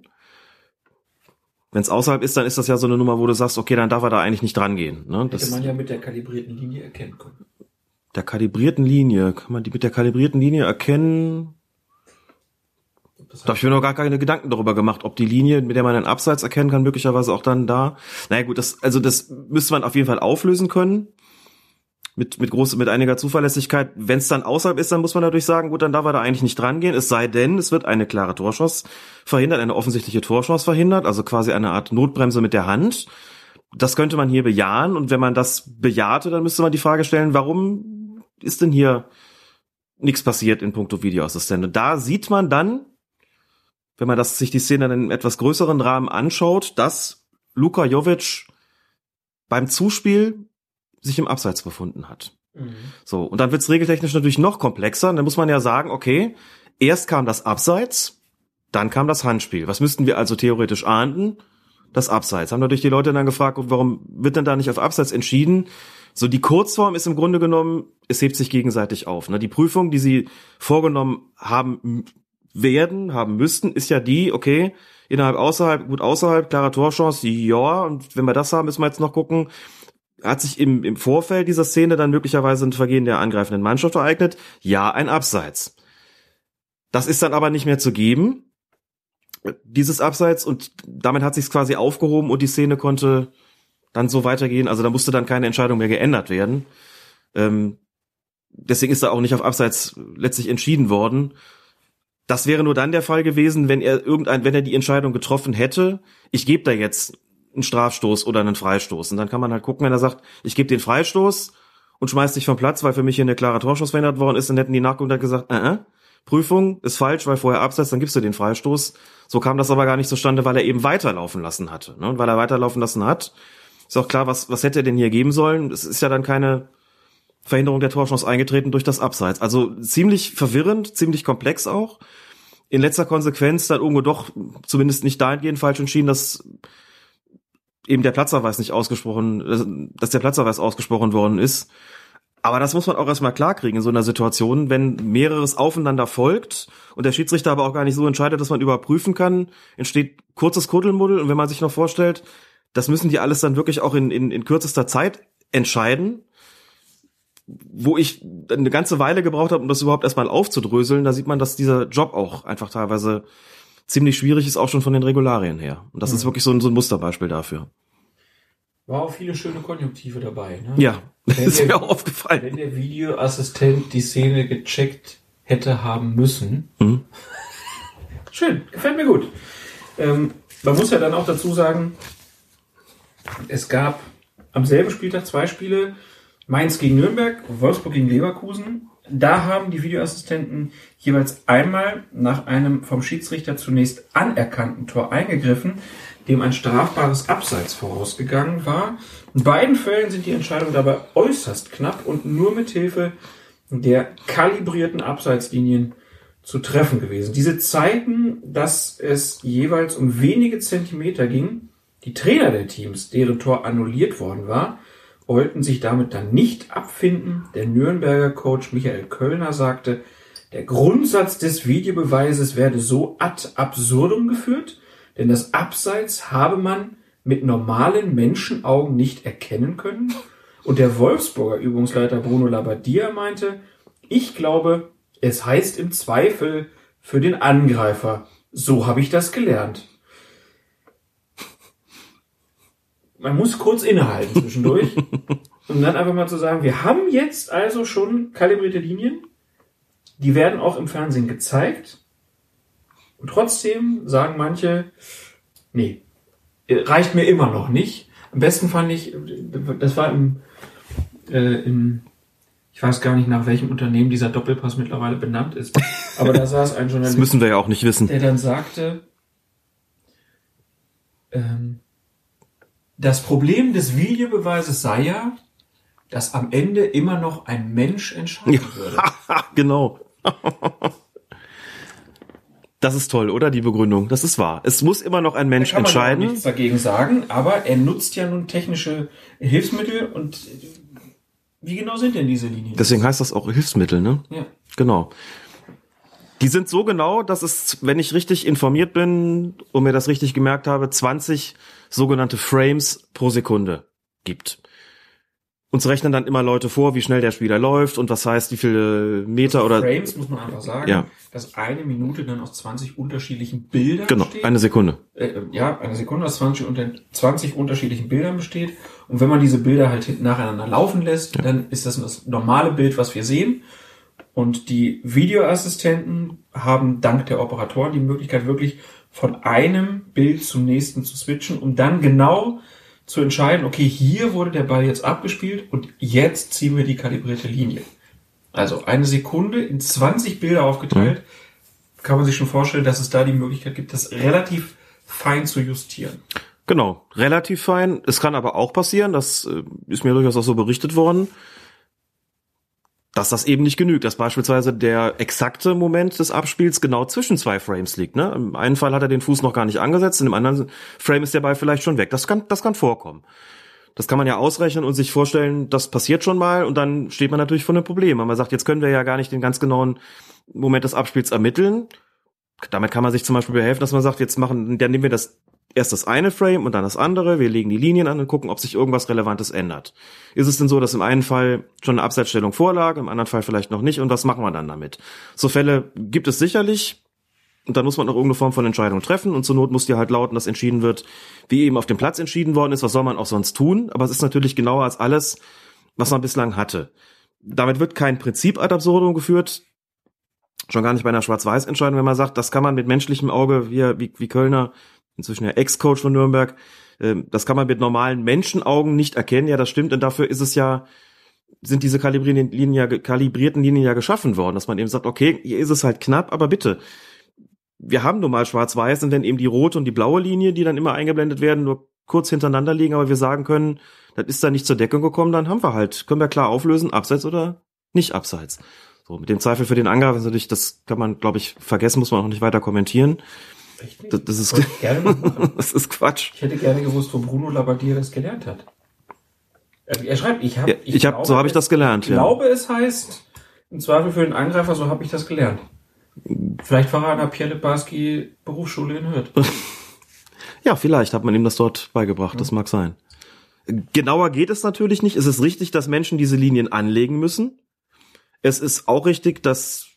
Wenn es außerhalb ist, dann ist das ja so eine Nummer, wo du sagst, okay, dann darf er da eigentlich nicht dran gehen. Ne? Das Hätte man ja mit der kalibrierten Linie erkennen können. Der kalibrierten Linie, kann man die mit der kalibrierten Linie erkennen? Da habe ich mir noch gar keine Gedanken darüber gemacht, ob die Linie, mit der man einen Abseits erkennen kann, möglicherweise auch dann da. Naja gut, das, also das müsste man auf jeden Fall auflösen können mit, mit groß, mit einiger Zuverlässigkeit. Wenn es dann außerhalb ist, dann muss man dadurch sagen, gut, dann darf er da eigentlich nicht dran gehen. Es sei denn, es wird eine klare Torschance verhindert, eine offensichtliche Torschance verhindert, also quasi eine Art Notbremse mit der Hand. Das könnte man hier bejahen. Und wenn man das bejahte, dann müsste man die Frage stellen, warum ist denn hier nichts passiert in puncto Videoassistent? Und da sieht man dann, wenn man das, sich die Szene in einem etwas größeren Rahmen anschaut, dass Luka Jovic beim Zuspiel sich im Abseits befunden hat. Mhm. So, und dann wird's regeltechnisch natürlich noch komplexer. Und dann muss man ja sagen, okay, erst kam das Abseits, dann kam das Handspiel. Was müssten wir also theoretisch ahnden? Das Abseits. Haben natürlich die Leute dann gefragt, warum wird denn da nicht auf Abseits entschieden? So, die Kurzform ist im Grunde genommen, es hebt sich gegenseitig auf. Ne? Die Prüfung, die sie vorgenommen haben werden, haben müssten, ist ja die, okay, innerhalb, außerhalb, gut außerhalb, klare Torchance, ja, und wenn wir das haben, müssen wir jetzt noch gucken, hat sich im, im Vorfeld dieser Szene dann möglicherweise ein Vergehen der angreifenden Mannschaft ereignet? Ja, ein Abseits. Das ist dann aber nicht mehr zu geben, dieses Abseits, und damit hat sich quasi aufgehoben und die Szene konnte dann so weitergehen. Also da musste dann keine Entscheidung mehr geändert werden. Ähm, deswegen ist da auch nicht auf Abseits letztlich entschieden worden. Das wäre nur dann der Fall gewesen, wenn er irgendein, wenn er die Entscheidung getroffen hätte, ich gebe da jetzt einen Strafstoß oder einen Freistoß. Und dann kann man halt gucken, wenn er sagt, ich gebe den Freistoß und schmeißt dich vom Platz, weil für mich hier eine klare Torschuss verhindert worden ist, dann hätten die nachgeguckt und gesagt, äh, äh, Prüfung ist falsch, weil vorher abseits, dann gibst du den Freistoß. So kam das aber gar nicht zustande, weil er eben weiterlaufen lassen hatte. Ne? Und weil er weiterlaufen lassen hat, ist auch klar, was, was hätte er denn hier geben sollen? Es ist ja dann keine Verhinderung der Torchance eingetreten durch das Abseits. Also ziemlich verwirrend, ziemlich komplex auch. In letzter Konsequenz dann irgendwo doch zumindest nicht dahingehend falsch entschieden, dass eben der Platzverweis nicht ausgesprochen, dass der Platzverweis ausgesprochen worden ist. Aber das muss man auch erstmal klarkriegen in so einer Situation, wenn mehreres aufeinander folgt und der Schiedsrichter aber auch gar nicht so entscheidet, dass man überprüfen kann, entsteht kurzes Kuddelmuddel und wenn man sich noch vorstellt, das müssen die alles dann wirklich auch in, in, in kürzester Zeit entscheiden, wo ich eine ganze Weile gebraucht habe, um das überhaupt erstmal aufzudröseln, da sieht man, dass dieser Job auch einfach teilweise ziemlich schwierig ist, auch schon von den Regularien her. Und das mhm. ist wirklich so ein, so ein Musterbeispiel dafür. War auch viele schöne Konjunktive dabei. Ne? Ja, das ist mir auch aufgefallen. Wenn der Videoassistent die Szene gecheckt hätte haben müssen. Mhm. Schön, gefällt mir gut. Ähm, man muss ja dann auch dazu sagen, es gab am selben Spieltag zwei Spiele, Mainz gegen Nürnberg, Wolfsburg gegen Leverkusen. Da haben die Videoassistenten jeweils einmal nach einem vom Schiedsrichter zunächst anerkannten Tor eingegriffen, dem ein strafbares Abseits vorausgegangen war. In beiden Fällen sind die Entscheidungen dabei äußerst knapp und nur mit Hilfe der kalibrierten Abseitslinien zu treffen gewesen. Diese zeigten, dass es jeweils um wenige Zentimeter ging. Die Trainer der Teams, deren Tor annulliert worden war, wollten sich damit dann nicht abfinden. Der Nürnberger Coach Michael Kölner sagte, der Grundsatz des Videobeweises werde so ad absurdum geführt, denn das Abseits habe man mit normalen Menschenaugen nicht erkennen können. Und der Wolfsburger Übungsleiter Bruno Labbadia meinte, ich glaube, es heißt im Zweifel für den Angreifer. So habe ich das gelernt. Man muss kurz innehalten zwischendurch und dann einfach mal zu sagen, wir haben jetzt also schon kalibrierte Linien, die werden auch im Fernsehen gezeigt und trotzdem sagen manche, nee, reicht mir immer noch nicht. Am besten fand ich, das war im, äh, im ich weiß gar nicht, nach welchem Unternehmen dieser Doppelpass mittlerweile benannt ist. Aber da saß ein Journalist. Das müssen wir ja auch nicht wissen. Der dann sagte, ähm, das Problem des Videobeweises sei ja, dass am Ende immer noch ein Mensch entscheiden würde. genau. Das ist toll, oder? Die Begründung. Das ist wahr. Es muss immer noch ein Mensch da kann man entscheiden. nichts dagegen sagen, aber er nutzt ja nun technische Hilfsmittel und wie genau sind denn diese Linien? Deswegen heißt das auch Hilfsmittel, ne? Ja. Genau. Die sind so genau, dass es, wenn ich richtig informiert bin und mir das richtig gemerkt habe, 20 sogenannte Frames pro Sekunde gibt. Uns rechnen dann immer Leute vor, wie schnell der Spieler läuft und was heißt, wie viele Meter also oder. Frames muss man einfach sagen, ja. dass eine Minute dann aus 20 unterschiedlichen Bildern genau, besteht. Genau, eine Sekunde. Äh, ja, eine Sekunde aus 20, unter 20 unterschiedlichen Bildern besteht. Und wenn man diese Bilder halt hinten nacheinander laufen lässt, ja. dann ist das das normale Bild, was wir sehen. Und die Videoassistenten haben dank der Operatoren die Möglichkeit, wirklich von einem Bild zum nächsten zu switchen, um dann genau zu entscheiden, okay, hier wurde der Ball jetzt abgespielt und jetzt ziehen wir die kalibrierte Linie. Also eine Sekunde in 20 Bilder aufgeteilt, mhm. kann man sich schon vorstellen, dass es da die Möglichkeit gibt, das relativ fein zu justieren. Genau, relativ fein. Es kann aber auch passieren, das äh, ist mir durchaus auch so berichtet worden, dass das eben nicht genügt, dass beispielsweise der exakte Moment des Abspiels genau zwischen zwei Frames liegt. Ne? Im einen Fall hat er den Fuß noch gar nicht angesetzt, in dem anderen Frame ist der Ball vielleicht schon weg. Das kann, das kann vorkommen. Das kann man ja ausrechnen und sich vorstellen, das passiert schon mal und dann steht man natürlich vor einem Problem. Man sagt, jetzt können wir ja gar nicht den ganz genauen Moment des Abspiels ermitteln. Damit kann man sich zum Beispiel behelfen, dass man sagt, jetzt machen, dann nehmen wir das erst das eine Frame und dann das andere. Wir legen die Linien an und gucken, ob sich irgendwas Relevantes ändert. Ist es denn so, dass im einen Fall schon eine Abseitsstellung vorlag, im anderen Fall vielleicht noch nicht und was machen wir dann damit? So Fälle gibt es sicherlich und dann muss man auch irgendeine Form von Entscheidung treffen und zur Not muss die halt lauten, dass entschieden wird, wie eben auf dem Platz entschieden worden ist, was soll man auch sonst tun, aber es ist natürlich genauer als alles, was man bislang hatte. Damit wird kein Prinzip ad absurdum geführt, schon gar nicht bei einer Schwarz-Weiß-Entscheidung, wenn man sagt, das kann man mit menschlichem Auge, wie, wie, wie Kölner inzwischen ja Ex-Coach von Nürnberg. Ähm, das kann man mit normalen Menschenaugen nicht erkennen. Ja, das stimmt. Und dafür ist es ja sind diese kalibrierten Linien ja, kalibrierten Linien ja geschaffen worden, dass man eben sagt, okay, hier ist es halt knapp, aber bitte, wir haben nun mal schwarz-weiß und dann eben die rote und die blaue Linie, die dann immer eingeblendet werden, nur kurz hintereinander liegen, aber wir sagen können, das ist da nicht zur Deckung gekommen, dann haben wir halt, können wir klar auflösen, abseits oder nicht abseits. So, mit dem Zweifel für den Angreifer natürlich, das kann man, glaube ich, vergessen, muss man auch nicht weiter kommentieren. Echt Das, das ist, ich gerne machen. das ist Quatsch. Ich hätte gerne gewusst, wo Bruno Labbadia das gelernt hat. Er schreibt, ich habe, Ja, ich hab, so habe ich das gelernt, Ich ja. glaube, es heißt, im Zweifel für den Angreifer, so habe ich das gelernt. Vielleicht war er an der Pierre Barski Berufsschule in Hürth. Ja, vielleicht hat man ihm das dort beigebracht, das mag sein. Genauer geht es natürlich nicht. Es ist richtig, dass Menschen diese Linien anlegen müssen. Es ist auch richtig, dass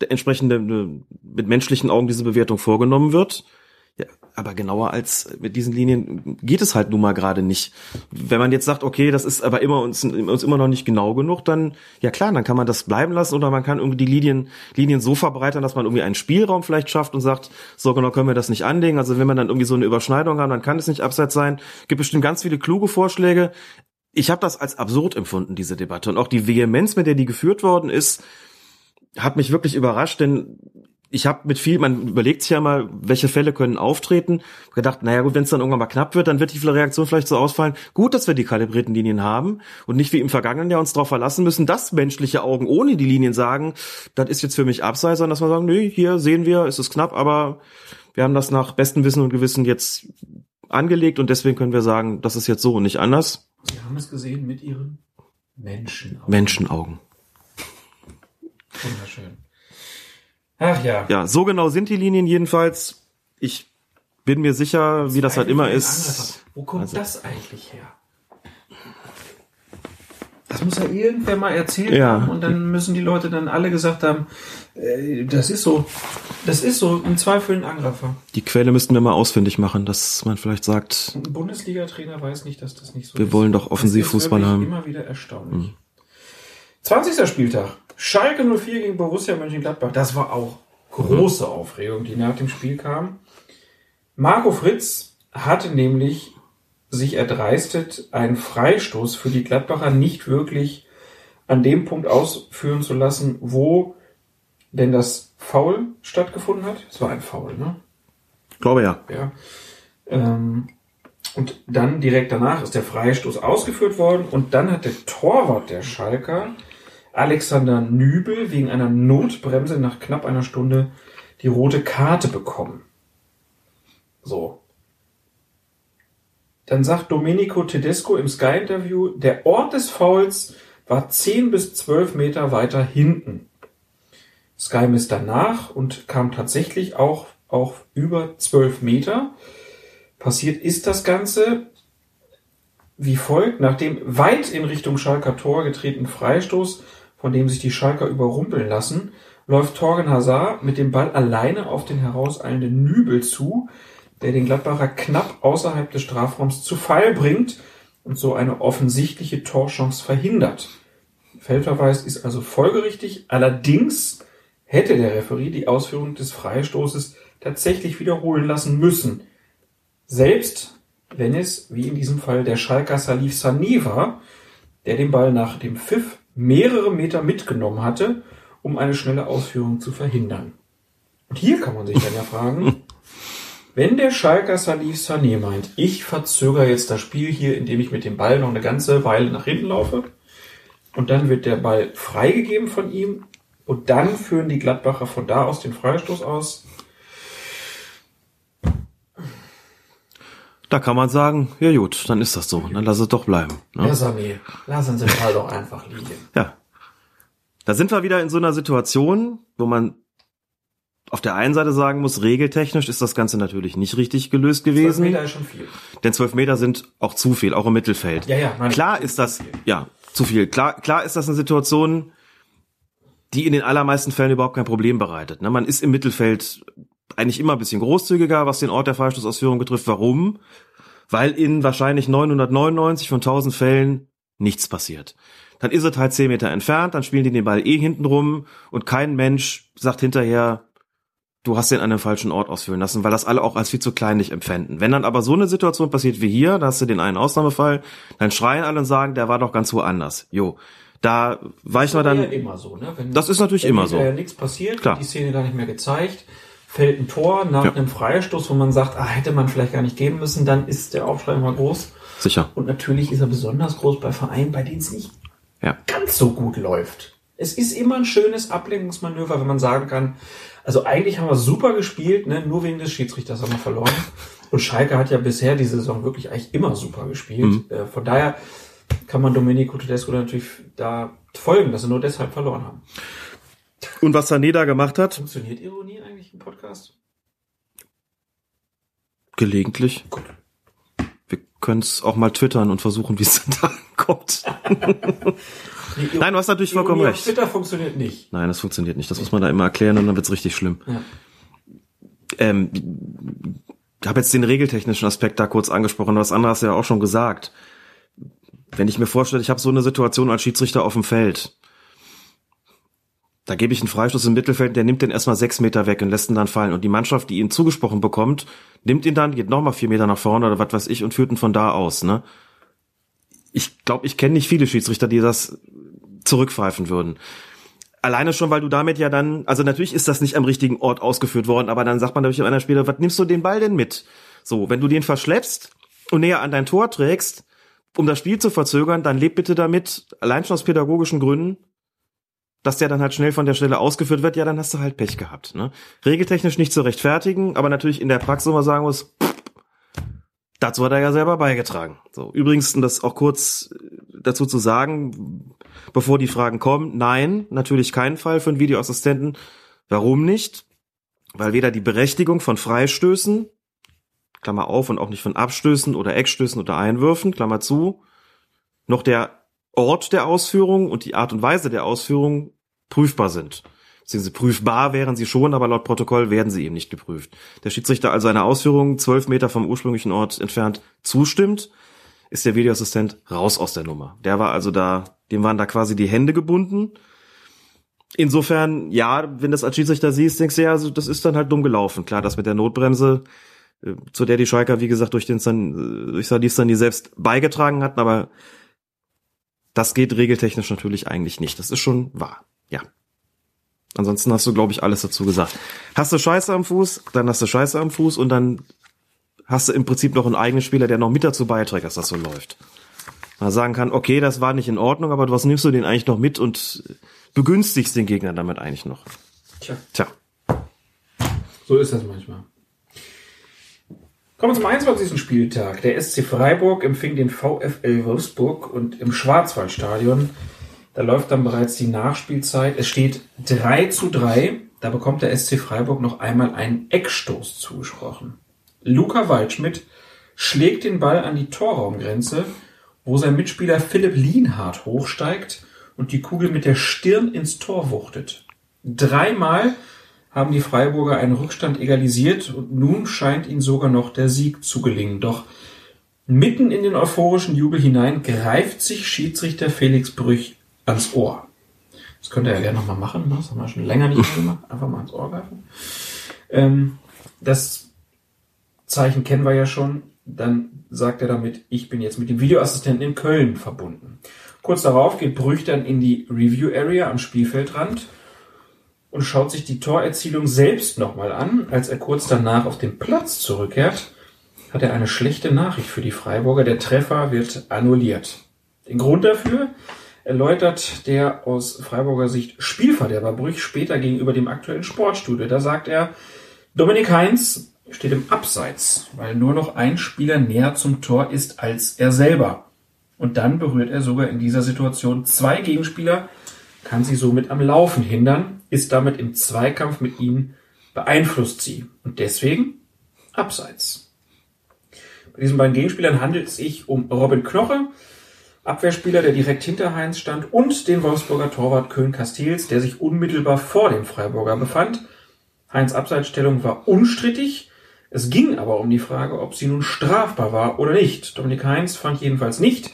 entsprechende äh, mit menschlichen Augen diese Bewertung vorgenommen wird. Ja, aber genauer als mit diesen Linien geht es halt nun mal gerade nicht. Wenn man jetzt sagt, okay, das ist aber immer uns, uns immer noch nicht genau genug, dann ja klar, dann kann man das bleiben lassen oder man kann irgendwie die Linien Linien so verbreitern, dass man irgendwie einen Spielraum vielleicht schafft und sagt, so genau können wir das nicht anlegen. Also wenn wir dann irgendwie so eine Überschneidung haben, dann kann es nicht abseits sein. Gibt bestimmt ganz viele kluge Vorschläge. Ich habe das als absurd empfunden, diese Debatte und auch die Vehemenz, mit der die geführt worden ist, hat mich wirklich überrascht, denn ich habe mit viel, man überlegt sich ja mal, welche Fälle können auftreten. Gedacht, naja gut, wenn es dann irgendwann mal knapp wird, dann wird die Reaktion vielleicht so ausfallen. Gut, dass wir die kalibrierten Linien haben und nicht wie im vergangenen Jahr uns darauf verlassen müssen, dass menschliche Augen ohne die Linien sagen, das ist jetzt für mich abseits, sondern dass man sagen, nee, hier sehen wir, es ist knapp, aber wir haben das nach bestem Wissen und Gewissen jetzt angelegt und deswegen können wir sagen, das ist jetzt so und nicht anders. Sie haben es gesehen mit ihren Menschen. Menschenaugen. Wunderschön. Ach ja. Ja, so genau sind die Linien jedenfalls. Ich bin mir sicher, wie das halt immer ist. Wo kommt Also- das eigentlich her? Das muss ja irgendwer mal erzählt Ja. haben und dann müssen die Leute dann alle gesagt haben, äh, das ist so, das ist so, im Zweifel ein Angreifer. Die Quelle müssten wir mal ausfindig machen, dass man vielleicht sagt, Ein Bundesliga-Trainer weiß nicht, dass das nicht so Wir ist. wollen doch Offensivfußball haben. Immer wieder erstaunlich. 20. Spieltag. Schalke 04 gegen Borussia Mönchengladbach. Das war auch große Aufregung, die nach dem Spiel kam. Marco Fritz hatte nämlich sich erdreistet, einen Freistoß für die Gladbacher nicht wirklich an dem Punkt ausführen zu lassen, wo denn das Foul stattgefunden hat. Es war ein Foul, ne? glaube ja. Ja. Ähm, und dann direkt danach ist der Freistoß ausgeführt worden und dann hat der Torwart der Schalker, Alexander Nübel, wegen einer Notbremse nach knapp einer Stunde die rote Karte bekommen. So. Dann sagt Domenico Tedesco im Sky-Interview, der Ort des Fouls war 10 bis 12 Meter weiter hinten. Sky misst danach und kam tatsächlich auch auf über 12 Meter. Passiert ist das Ganze wie folgt, nach dem weit in Richtung Schalker Tor getretenen Freistoß, von dem sich die Schalker überrumpeln lassen, läuft Torgen Hazard mit dem Ball alleine auf den herauseilenden Nübel zu, der den Gladbacher knapp außerhalb des Strafraums zu Fall bringt und so eine offensichtliche Torchance verhindert. Feldverweis ist also folgerichtig, allerdings hätte der Referee die Ausführung des Freistoßes tatsächlich wiederholen lassen müssen. Selbst wenn es, wie in diesem Fall, der Schalker Salif Sané war, der den Ball nach dem Pfiff mehrere Meter mitgenommen hatte, um eine schnelle Ausführung zu verhindern. Und hier kann man sich dann ja fragen, wenn der Schalker Salif Sané meint, ich verzögere jetzt das Spiel hier, indem ich mit dem Ball noch eine ganze Weile nach hinten laufe, und dann wird der Ball freigegeben von ihm, und dann führen die Gladbacher von da aus den Freistoß aus, Da kann man sagen, ja gut, dann ist das so, dann lass es doch bleiben. Ne? Herr Sané, lassen Sie den Ball doch einfach liegen. Ja. Da sind wir wieder in so einer Situation, wo man auf der einen Seite sagen muss, regeltechnisch ist das Ganze natürlich nicht richtig gelöst 12 gewesen. Meter ist schon viel. Denn zwölf Meter sind auch zu viel, auch im Mittelfeld. Ja, ja, ich. Klar ist das, ja, zu viel. Klar, klar ist das eine Situation, die in den allermeisten Fällen überhaupt kein Problem bereitet. Ne? Man ist im Mittelfeld eigentlich immer ein bisschen großzügiger, was den Ort der Freistoßausführung betrifft. Warum? Weil in wahrscheinlich 999 von 1000 Fällen nichts passiert. Dann ist es halt 10 Meter entfernt, dann spielen die den Ball eh hinten rum und kein Mensch sagt hinterher, du hast den an dem falschen Ort ausführen lassen, weil das alle auch als viel zu kleinlich empfinden. Wenn dann aber so eine Situation passiert wie hier, da hast du den einen Ausnahmefall, dann schreien alle und sagen, der war doch ganz woanders. Jo, Da wir Das dann. ist ja immer so, ne? Wenn, Das ist natürlich wenn immer so. hinterher nichts passiert, Klar. die Szene gar nicht mehr gezeigt, fällt ein Tor nach Ja. einem Freistoß, wo man sagt, ah, hätte man vielleicht gar nicht geben müssen, dann ist der Aufschrei immer groß. Sicher. Und natürlich ist er besonders groß bei Vereinen, bei denen es nicht Ja. ganz so gut läuft. Es ist immer ein schönes Ablenkungsmanöver, wenn man sagen kann, also eigentlich haben wir super gespielt, ne? nur wegen des Schiedsrichters haben wir verloren. Und Schalke hat ja bisher die Saison wirklich eigentlich immer super gespielt. Äh, von daher kann man Domenico Tedesco natürlich da folgen, dass sie nur deshalb verloren haben. Und was Sané da gemacht hat? Funktioniert Ironie eigentlich im Podcast? Gelegentlich. Wir können es auch mal twittern und versuchen, wie es da kommt. Nee, Nein, du hast natürlich vollkommen Ironie recht. Twitter funktioniert nicht. Nein, das funktioniert nicht. Das muss man da immer erklären und dann wird's richtig schlimm. Ja. Ähm, ich habe jetzt den regeltechnischen Aspekt da kurz angesprochen, was anderes ja auch schon gesagt. Wenn ich mir vorstelle, ich habe so eine Situation als Schiedsrichter auf dem Feld, da gebe ich einen Freistoß im Mittelfeld, der nimmt den erstmal sechs Meter weg und lässt ihn dann fallen. Und die Mannschaft, die ihn zugesprochen bekommt, nimmt ihn dann, geht nochmal vier Meter nach vorne oder was weiß ich und führt ihn von da aus. Ne? Ich glaube, ich kenne nicht viele Schiedsrichter, die das zurückpfeifen würden. Alleine schon, weil du damit ja dann, also natürlich ist das nicht am richtigen Ort ausgeführt worden, aber dann sagt man natürlich einer Spieler, was nimmst du den Ball denn mit? So, wenn du den verschleppst und näher an dein Tor trägst, um das Spiel zu verzögern, dann leb bitte damit, allein schon aus pädagogischen Gründen, dass der dann halt schnell von der Stelle ausgeführt wird, ja, dann hast du halt Pech gehabt. Ne? Regeltechnisch nicht zu rechtfertigen, aber natürlich in der Praxis immer sagen muss, pff, dazu hat er ja selber beigetragen. So, übrigens, um das auch kurz äh, dazu zu sagen, bevor die Fragen kommen, nein, natürlich kein Fall für einen Videoassistenten. Warum nicht? Weil weder die Berechtigung von Freistößen, Klammer auf, und auch nicht von Abstößen oder Eckstößen oder Einwürfen, Klammer zu, noch der Ort der Ausführung und die Art und Weise der Ausführung prüfbar sind. Beziehungsweise prüfbar wären sie schon, aber laut Protokoll werden sie eben nicht geprüft. Der Schiedsrichter also einer Ausführung zwölf Meter vom ursprünglichen Ort entfernt zustimmt, ist der Videoassistent raus aus der Nummer. Der war also da, dem waren da quasi die Hände gebunden. Insofern, ja, wenn das als Schiedsrichter siehst, denkst du ja, also das ist dann halt dumm gelaufen. Klar, das mit der Notbremse, äh, zu der die Schalker, wie gesagt, durch den San, äh, durch Sadis dann die selbst beigetragen hatten, aber das geht regeltechnisch natürlich eigentlich nicht. Das ist schon wahr. Ja. Ansonsten hast du, glaube ich, alles dazu gesagt. Hast du Scheiße am Fuß, dann hast du Scheiße am Fuß und dann hast du im Prinzip noch einen eigenen Spieler, der noch mit dazu beiträgt, dass das so läuft. Man sagen kann, okay, das war nicht in Ordnung, aber was nimmst du den eigentlich noch mit und begünstigst den Gegner damit eigentlich noch? Tja, Tja. so ist das manchmal. Kommen wir zum 21. Spieltag. Der SC Freiburg empfing den VfL Wolfsburg und im Schwarzwaldstadion, da läuft dann bereits die Nachspielzeit. Es steht 3 zu 3. Da bekommt der SC Freiburg noch einmal einen Eckstoß zugesprochen. Luca Waldschmidt schlägt den Ball an die Torraumgrenze, wo sein Mitspieler Philipp Lienhardt hochsteigt und die Kugel mit der Stirn ins Tor wuchtet. Dreimal haben die Freiburger einen Rückstand egalisiert und nun scheint ihnen sogar noch der Sieg zu gelingen. Doch mitten in den euphorischen Jubel hinein greift sich Schiedsrichter Felix Brüch ans Ohr. Das könnte er ja gerne nochmal machen, ne? das haben wir schon länger nicht mehr gemacht. Einfach mal ans Ohr greifen. Ähm, das Zeichen kennen wir ja schon. Dann sagt er damit, ich bin jetzt mit dem Videoassistenten in Köln verbunden. Kurz darauf geht Brüch dann in die Review Area am Spielfeldrand und schaut sich die Torerzielung selbst nochmal an. Als er kurz danach auf den Platz zurückkehrt, hat er eine schlechte Nachricht für die Freiburger. Der Treffer wird annulliert. Den Grund dafür erläutert der aus Freiburger Sicht Spielverderber Brüch später gegenüber dem aktuellen Sportstudio. Da sagt er, Dominik Heinz steht im Abseits, weil nur noch ein Spieler näher zum Tor ist als er selber. Und dann berührt er sogar in dieser Situation zwei Gegenspieler, kann sie somit am Laufen hindern, ist damit im Zweikampf mit ihnen, beeinflusst sie. Und deswegen Abseits. Bei diesen beiden Gegenspielern handelt es sich um Robin Knoche, Abwehrspieler, der direkt hinter Heinz stand, und den Wolfsburger Torwart Köln Castells, der sich unmittelbar vor dem Freiburger befand. Heinz Abseitsstellung war unstrittig. Es ging aber um die Frage, ob sie nun strafbar war oder nicht. Dominik Heinz fand jedenfalls nicht,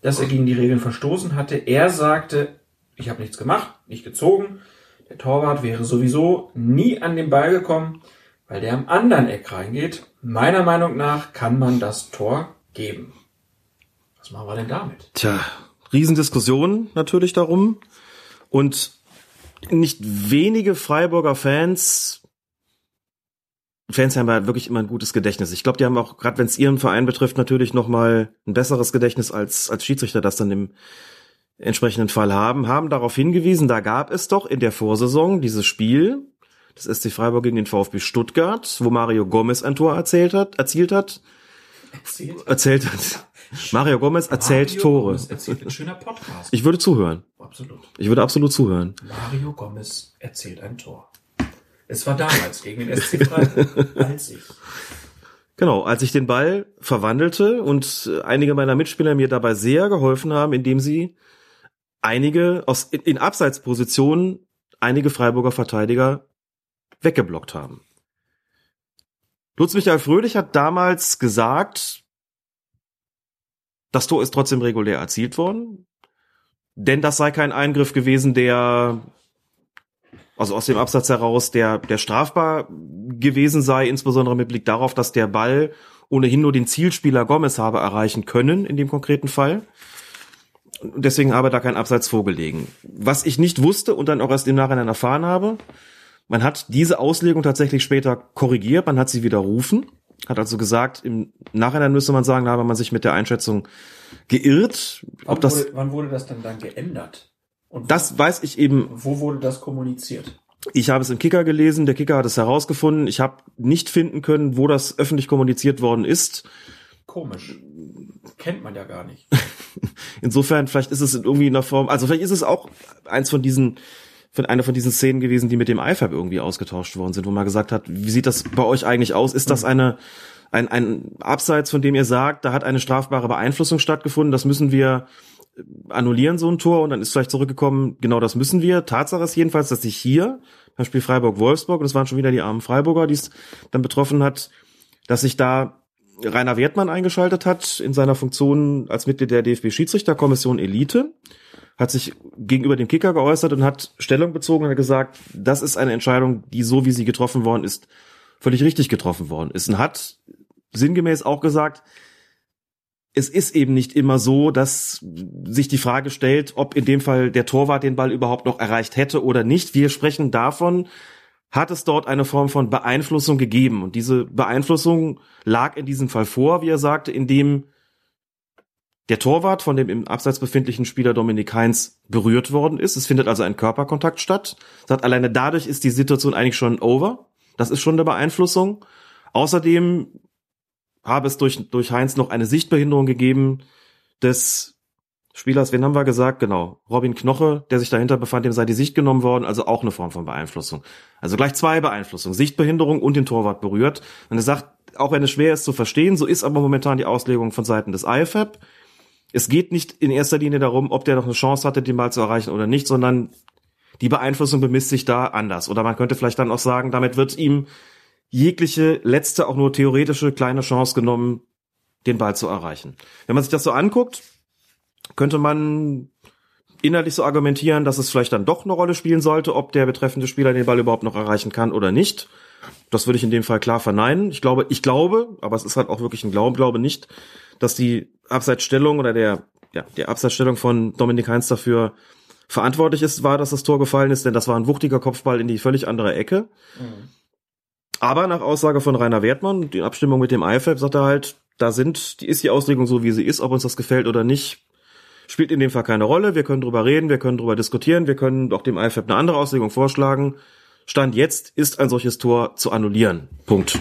dass er gegen die Regeln verstoßen hatte. Er sagte, ich habe nichts gemacht, nicht gezogen. Der Torwart wäre sowieso nie an den Ball gekommen, weil der am anderen Eck reingeht. Meiner Meinung nach kann man das Tor geben. Was machen wir denn damit? Tja, Riesendiskussion natürlich darum. Und nicht wenige Freiburger Fans, Fans haben halt wirklich immer ein gutes Gedächtnis. Ich glaube, die haben auch, gerade wenn es ihren Verein betrifft, natürlich noch mal ein besseres Gedächtnis als, als Schiedsrichter das dann im entsprechenden Fall haben, haben darauf hingewiesen, da gab es doch in der Vorsaison dieses Spiel, das SC Freiburg gegen den VfB Stuttgart, wo Mario Gomez ein Tor erzählt hat, erzielt hat. Erzählt. Erzählt hat. Mario Gomez erzählt Mario Tore. Gomez erzählt ein schöner Podcast. Ich würde zuhören. Absolut. Ich würde absolut zuhören. Mario Gomez erzählt ein Tor. Es war damals gegen den SC Freiburg, als ich. Genau, als ich den Ball verwandelte und einige meiner Mitspieler mir dabei sehr geholfen haben, indem sie einige aus in, in Abseitspositionen einige Freiburger Verteidiger weggeblockt haben. Lutz Michael Fröhlich hat damals gesagt, das Tor ist trotzdem regulär erzielt worden, denn das sei kein Eingriff gewesen, der also aus dem Absatz heraus, der, der strafbar gewesen sei, insbesondere mit Blick darauf, dass der Ball ohnehin nur den Zielspieler Gomez habe erreichen können in dem konkreten Fall. Und Deswegen habe da kein Abseits vorgelegen. Was ich nicht wusste und dann auch erst im Nachhinein erfahren habe, man hat diese Auslegung tatsächlich später korrigiert, man hat sie widerrufen, hat also gesagt, im Nachhinein müsste man sagen, da habe man sich mit der Einschätzung geirrt. Wann, Ob das, wurde, wann wurde das dann dann geändert? Und das weiß ich eben wo wurde das kommuniziert? Ich habe es im Kicker gelesen, der Kicker hat es herausgefunden. Ich habe nicht finden können, wo das öffentlich kommuniziert worden ist. Komisch. Kennt man ja gar nicht. Insofern, vielleicht ist es in irgendwie in der Form, also vielleicht ist es auch eins von diesen, von einer von diesen Szenen gewesen, die mit dem IFAB irgendwie ausgetauscht worden sind, wo man gesagt hat, wie sieht das bei euch eigentlich aus? Ist das eine, ein, ein Abseits, von dem ihr sagt, da hat eine strafbare Beeinflussung stattgefunden, das müssen wir annullieren, so ein Tor, und dann ist vielleicht zurückgekommen, genau das müssen wir. Tatsache ist jedenfalls, dass sich hier, beim Spiel Freiburg-Wolfsburg, und es waren schon wieder die armen Freiburger, die es dann betroffen hat, dass sich da Rainer Wertmann eingeschaltet hat in seiner Funktion als Mitglied der DFB-Schiedsrichterkommission Elite, hat sich gegenüber dem Kicker geäußert und hat Stellung bezogen und hat gesagt, das ist eine Entscheidung, die so wie sie getroffen worden ist, völlig richtig getroffen worden ist und hat sinngemäß auch gesagt, es ist eben nicht immer so, dass sich die Frage stellt, ob in dem Fall der Torwart den Ball überhaupt noch erreicht hätte oder nicht. Wir sprechen davon, hat es dort eine Form von Beeinflussung gegeben. Und diese Beeinflussung lag in diesem Fall vor, wie er sagte, indem der Torwart von dem im Abseits befindlichen Spieler Dominik Heinz berührt worden ist. Es findet also ein Körperkontakt statt. Hat alleine dadurch ist die Situation eigentlich schon over. Das ist schon eine Beeinflussung. Außerdem habe es durch, durch Heinz noch eine Sichtbehinderung gegeben des Spielers, wen haben wir gesagt? Genau, Robin Knoche, der sich dahinter befand, dem sei die Sicht genommen worden, also auch eine Form von Beeinflussung. Also gleich zwei Beeinflussungen, Sichtbehinderung und den Torwart berührt. Und er sagt, auch wenn es schwer ist zu verstehen, so ist aber momentan die Auslegung von Seiten des IFAB. Es geht nicht in erster Linie darum, ob der noch eine Chance hatte, den Ball zu erreichen oder nicht, sondern die Beeinflussung bemisst sich da anders. Oder man könnte vielleicht dann auch sagen, damit wird ihm jegliche letzte, auch nur theoretische kleine Chance genommen, den Ball zu erreichen. Wenn man sich das so anguckt, könnte man innerlich so argumentieren, dass es vielleicht dann doch eine Rolle spielen sollte, ob der betreffende Spieler den Ball überhaupt noch erreichen kann oder nicht. Das würde ich in dem Fall klar verneinen. Ich glaube, ich glaube, aber es ist halt auch wirklich ein Glauben, glaube nicht, dass die Abseitsstellung oder der, ja, die Abseitsstellung von Dominik Heinz dafür verantwortlich ist, war, dass das Tor gefallen ist, denn das war ein wuchtiger Kopfball in die völlig andere Ecke. Aber nach Aussage von Rainer Wertmann, die Abstimmung mit dem IFAB, sagt er halt, da sind, die ist die Auslegung so, wie sie ist, ob uns das gefällt oder nicht, spielt in dem Fall keine Rolle. Wir können drüber reden, wir können drüber diskutieren, wir können auch dem IFAB eine andere Auslegung vorschlagen. Stand jetzt ist ein solches Tor zu annullieren. Punkt.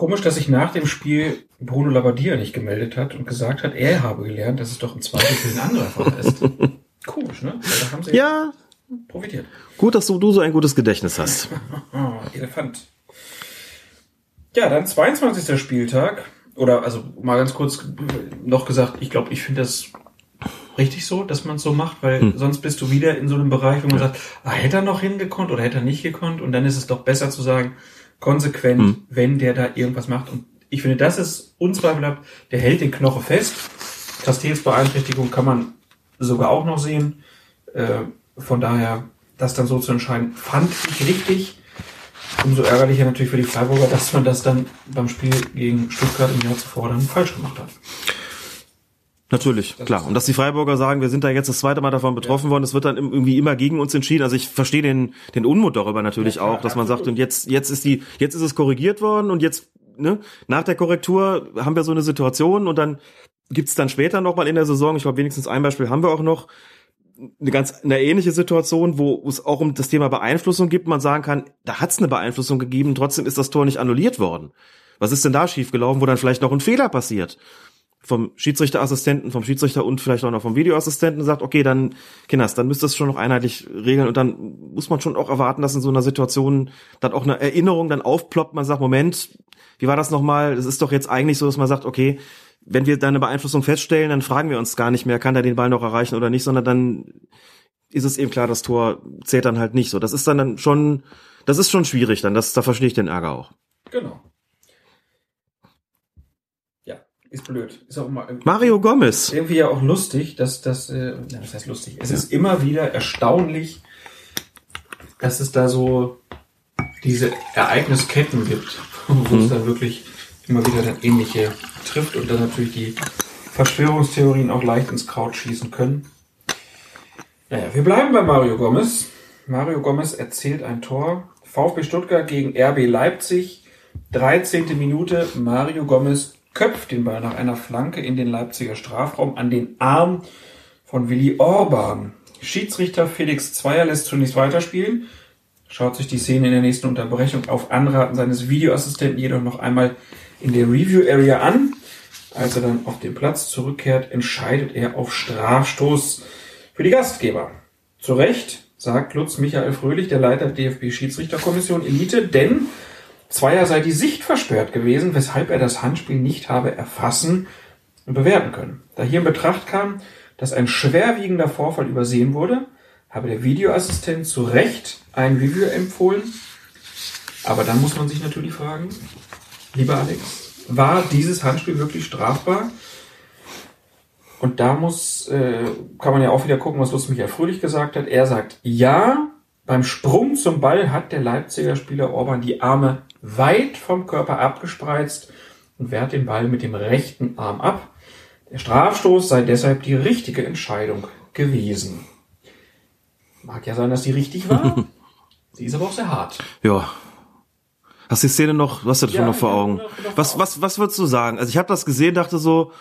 Komisch, dass sich nach dem Spiel Bruno Labbadia nicht gemeldet hat und gesagt hat, er habe gelernt, dass es doch im Zweifel ein anderer Fall ist. Komisch, ne? Da haben sie Ja, profitiert. gut, dass du, du so ein gutes Gedächtnis hast. Ah, Elefant. Ja, dann 22. Spieltag. Oder also mal ganz kurz noch gesagt, ich glaube, ich finde das richtig so, dass man es so macht, weil sonst bist du wieder in so einem Bereich, wo man sagt, ah, hätte er noch hingekonnt oder hätte er nicht gekonnt und dann ist es doch besser zu sagen, konsequent, wenn der da irgendwas macht. Und ich finde, das ist unzweifelhaft, der hält den Knoche fest. Trastelsbeeinträchtigung kann man sogar auch noch sehen. Äh, von daher, das dann so zu entscheiden, fand ich richtig. Umso ärgerlicher natürlich für die Freiburger, dass man das dann beim Spiel gegen Stuttgart im Jahr zuvor dann falsch gemacht hat. Natürlich, klar. Und dass die Freiburger sagen, wir sind da jetzt das zweite Mal davon betroffen ja. worden, es wird dann irgendwie immer gegen uns entschieden. Also ich verstehe den, den Unmut darüber natürlich ja, klar, auch, dass man sagt, und jetzt, jetzt ist die, jetzt ist es korrigiert worden und jetzt, ne, nach der Korrektur haben wir so eine Situation und dann gibt's dann später nochmal in der Saison, ich glaube wenigstens ein Beispiel haben wir auch noch, eine ganz eine ähnliche Situation, wo es auch um das Thema Beeinflussung gibt, man sagen kann, da hat's eine Beeinflussung gegeben, trotzdem ist das Tor nicht annulliert worden. Was ist denn da schiefgelaufen, wo dann vielleicht noch ein Fehler passiert? Vom Schiedsrichterassistenten, vom Schiedsrichter und vielleicht auch noch vom Videoassistenten sagt, okay, dann, Kinders, dann müsste es schon noch einheitlich regeln und dann muss man schon auch erwarten, dass in so einer Situation dann auch eine Erinnerung dann aufploppt, man sagt, Moment, wie war das nochmal? Es ist doch jetzt eigentlich so, dass man sagt, okay, wenn wir da eine Beeinflussung feststellen, dann fragen wir uns gar nicht mehr, kann der den Ball noch erreichen oder nicht, sondern dann ist es eben klar, das Tor zählt dann halt nicht so. Das ist dann, dann schon, das ist schon schwierig dann, das, da verstehe ich den Ärger auch. Genau. Ist blöd. Ist auch immer Mario Gomez. Irgendwie ja auch lustig, dass das, äh, was heißt lustig? Es ja. ist immer wieder erstaunlich, dass es da so diese Ereignisketten gibt, wo mhm. es dann wirklich immer wieder dann ähnliche trifft und dann natürlich die Verschwörungstheorien auch leicht ins Kraut schießen können. Naja, wir bleiben bei Mario Gomez. Mario Gomez erzählt ein Tor. VfB Stuttgart gegen RB Leipzig. 13. Minute. Mario Gomez köpft den Ball nach einer Flanke in den Leipziger Strafraum an den Arm von Willi Orban. Schiedsrichter Felix Zweier lässt zunächst weiterspielen, schaut sich die Szene in der nächsten Unterbrechung auf Anraten seines Videoassistenten jedoch noch einmal in der Review Area an. Als er dann auf den Platz zurückkehrt, entscheidet er auf Strafstoß für die Gastgeber. Zu Recht sagt Lutz Michael Fröhlich, der Leiter der DFB Schiedsrichterkommission Elite, denn Zweier sei die Sicht versperrt gewesen, weshalb er das Handspiel nicht habe erfassen und bewerten können. Da hier in Betracht kam, dass ein schwerwiegender Vorfall übersehen wurde, habe der Videoassistent zu Recht ein Review empfohlen. Aber dann muss man sich natürlich fragen, lieber Alex, war dieses Handspiel wirklich strafbar? Und da muss, äh, kann man ja auch wieder gucken, was Lutz Michael Fröhlich gesagt hat. Er sagt, ja, beim Sprung zum Ball hat der Leipziger Spieler Orban die Arme weit vom Körper abgespreizt und wehrt den Ball mit dem rechten Arm ab. Der Strafstoß sei deshalb die richtige Entscheidung gewesen. Mag ja sein, dass die richtig war. Sie ist aber auch sehr hart. Ja. Hast du die Szene noch, was hast du ja, noch vor Augen? was, was, was würdest du sagen? Also ich habe das gesehen, dachte so,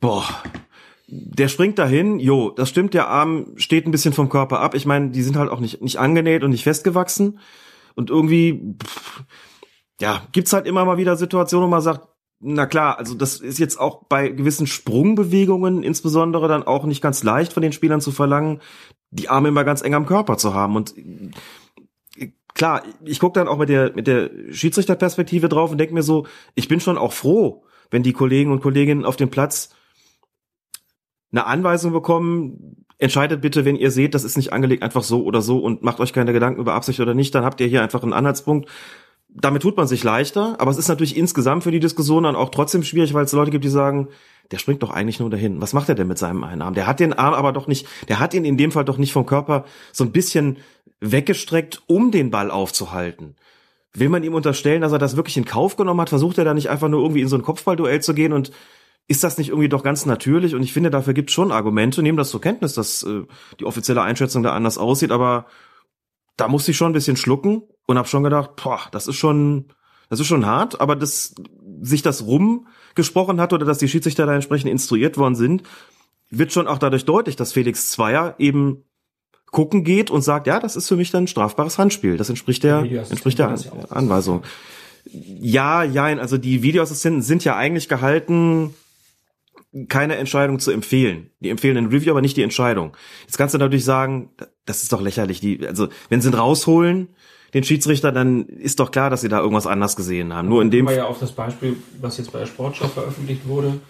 boah, der springt dahin, jo, das stimmt, der Arm steht ein bisschen vom Körper ab. Ich meine, die sind halt auch nicht, nicht angenäht und nicht festgewachsen. Und irgendwie, pff, ja, gibt's halt immer mal wieder Situationen, wo man sagt, na klar, also das ist jetzt auch bei gewissen Sprungbewegungen insbesondere dann auch nicht ganz leicht von den Spielern zu verlangen, die Arme immer ganz eng am Körper zu haben. Und äh, klar, ich gucke dann auch mit der, mit der Schiedsrichterperspektive drauf und denke mir so, ich bin schon auch froh, wenn die Kollegen und Kolleginnen auf dem Platz eine Anweisung bekommen, entscheidet bitte, wenn ihr seht, das ist nicht angelegt, einfach so oder so und macht euch keine Gedanken über Absicht oder nicht, dann habt ihr hier einfach einen Anhaltspunkt damit tut man sich leichter, aber es ist natürlich insgesamt für die Diskussion dann auch trotzdem schwierig, weil es Leute gibt, die sagen, der springt doch eigentlich nur dahin. Was macht er denn mit seinem einen Arm? Der hat den Arm aber doch nicht, der hat ihn in dem Fall doch nicht vom Körper so ein bisschen weggestreckt, um den Ball aufzuhalten. Will man ihm unterstellen, dass er das wirklich in Kauf genommen hat? Versucht er da nicht einfach nur irgendwie in so ein Kopfballduell zu gehen und ist das nicht irgendwie doch ganz natürlich? Und ich finde, dafür gibt es schon Argumente. Nehmen das zur Kenntnis, dass äh, die offizielle Einschätzung da anders aussieht, aber da musste ich schon ein bisschen schlucken und habe schon gedacht, boah, das ist schon, das ist schon hart, aber dass sich das rumgesprochen hat oder dass die Schiedsrichter da entsprechend instruiert worden sind, wird schon auch dadurch deutlich, dass Felix Zweier eben gucken geht und sagt, ja, das ist für mich dann ein strafbares Handspiel. Das entspricht der, entspricht der Anweisung. Ja, ja, also die Videoassistenten sind ja eigentlich gehalten, keine Entscheidung zu empfehlen. Die empfehlen ein Review, aber nicht die Entscheidung. Jetzt kannst du natürlich sagen, das ist doch lächerlich. Die, also wenn sie ihn rausholen, den Schiedsrichter, dann ist doch klar, dass sie da irgendwas anders gesehen haben. Nur in dem Fall ja auf das Beispiel, was jetzt bei der Sportschau veröffentlicht wurde.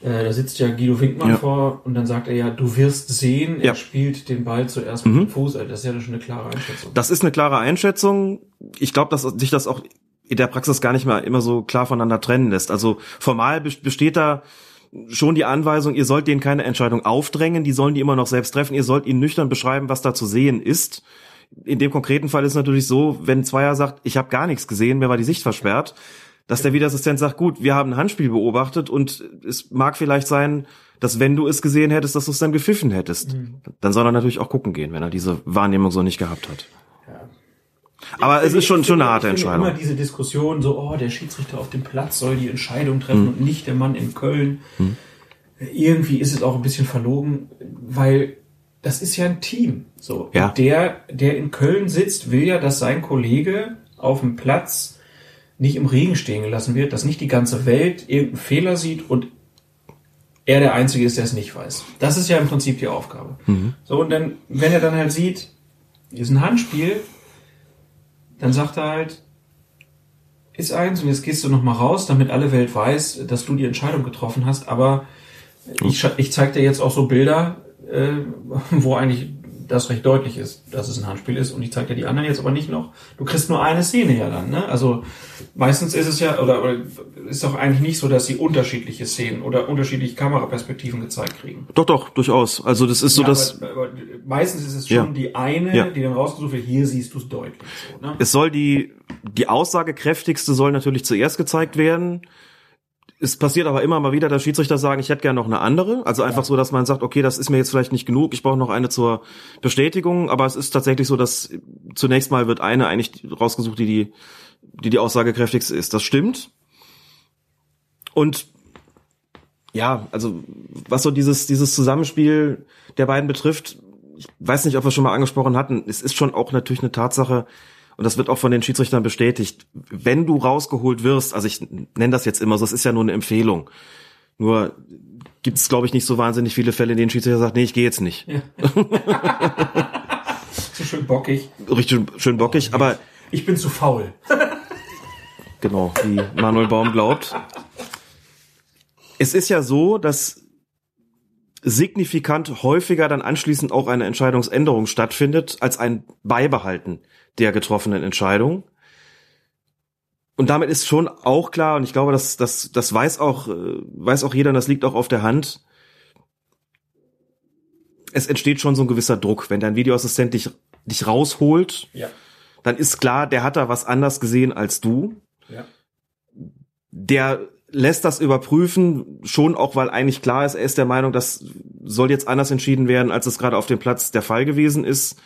Äh, da sitzt ja Guido Winkmann ja. vor und dann sagt er ja, du wirst sehen, er ja. spielt den Ball zuerst mit mhm. dem Fuß. Also das ist ja schon eine klare Einschätzung. Das ist eine klare Einschätzung. Ich glaube, dass sich das auch in der Praxis gar nicht mehr immer so klar voneinander trennen lässt. Also formal besteht da schon die Anweisung, ihr sollt denen keine Entscheidung aufdrängen, die sollen die immer noch selbst treffen, ihr sollt ihnen nüchtern beschreiben, was da zu sehen ist. In dem konkreten Fall ist natürlich so, wenn Zweier sagt, ich habe gar nichts gesehen, mir war die Sicht versperrt, Dass der Videoassistent sagt, gut, wir haben ein Handspiel beobachtet und es mag vielleicht sein, dass wenn du es gesehen hättest, dass du es dann gepfiffen hättest. Dann soll er natürlich auch gucken gehen, wenn er diese Wahrnehmung so nicht gehabt hat. Aber es ist schon, schon eine harte ich Entscheidung. Immer diese Diskussion, so, oh, der Schiedsrichter auf dem Platz soll die Entscheidung treffen Hm. und nicht der Mann in Köln. Irgendwie ist es auch ein bisschen verlogen, weil das ist ja ein Team. So. Ja. Der, der in Köln sitzt, will ja, dass sein Kollege auf dem Platz nicht im Regen stehen gelassen wird, dass nicht die ganze Welt irgendeinen Fehler sieht und er der Einzige ist, der es nicht weiß. Das ist ja im Prinzip die Aufgabe. So, und dann, wenn er dann halt sieht, hier ist ein Handspiel, dann sagt er halt, ist eins und jetzt gehst du noch mal raus, damit alle Welt weiß, dass du die Entscheidung getroffen hast. Aber ich, scha- ich zeig dir jetzt auch so Bilder, äh, wo eigentlich das recht deutlich ist, dass es ein Handspiel ist und ich zeig dir die anderen jetzt aber nicht noch. Du kriegst nur eine Szene ja dann, ne? Also meistens ist es ja, oder, oder ist doch eigentlich nicht so, dass sie unterschiedliche Szenen oder unterschiedliche Kameraperspektiven gezeigt kriegen. Doch, doch, durchaus. Also das ist so, Ja, dass aber, aber meistens ist es schon Ja. die eine, Ja. die dann rausgesucht wird, hier siehst du es deutlich. So, ne? es soll die, die aussagekräftigste soll natürlich zuerst gezeigt werden. Es passiert aber immer mal wieder, dass Schiedsrichter sagen, ich hätte gerne noch eine andere. Also einfach so, dass man sagt, okay, das ist mir jetzt vielleicht nicht genug, ich brauche noch eine zur Bestätigung. Aber es ist tatsächlich so, dass zunächst mal wird eine eigentlich rausgesucht, die die, die, die aussagekräftigste ist. Das stimmt. Und ja, also was so dieses, dieses Zusammenspiel der beiden betrifft, ich weiß nicht, ob wir schon mal angesprochen hatten, es ist schon auch natürlich eine Tatsache, und das wird auch von den Schiedsrichtern bestätigt, wenn du rausgeholt wirst, also ich nenne das jetzt immer so, es ist ja nur eine Empfehlung. Nur gibt es, glaube ich, nicht so wahnsinnig viele Fälle, in denen Schiedsrichter sagt, nee, ich gehe jetzt nicht. So schön bockig. Richtig schön bockig, aber Ich bin zu faul. genau, wie Manuel Baum glaubt. Es ist ja so, dass signifikant häufiger dann anschließend auch eine Entscheidungsänderung stattfindet, als ein Beibehalten der getroffenen Entscheidung. Und damit ist schon auch klar, und ich glaube, das, das, das weiß auch, äh, weiß auch jeder, und das liegt auch auf der Hand. Es entsteht schon so ein gewisser Druck, wenn dein Videoassistent dich, dich rausholt, Ja. dann ist klar, der hat da was anders gesehen als du. ja. Der lässt das überprüfen, schon auch, weil eigentlich klar ist, er ist der Meinung, das soll jetzt anders entschieden werden, als es gerade auf dem Platz der Fall gewesen ist.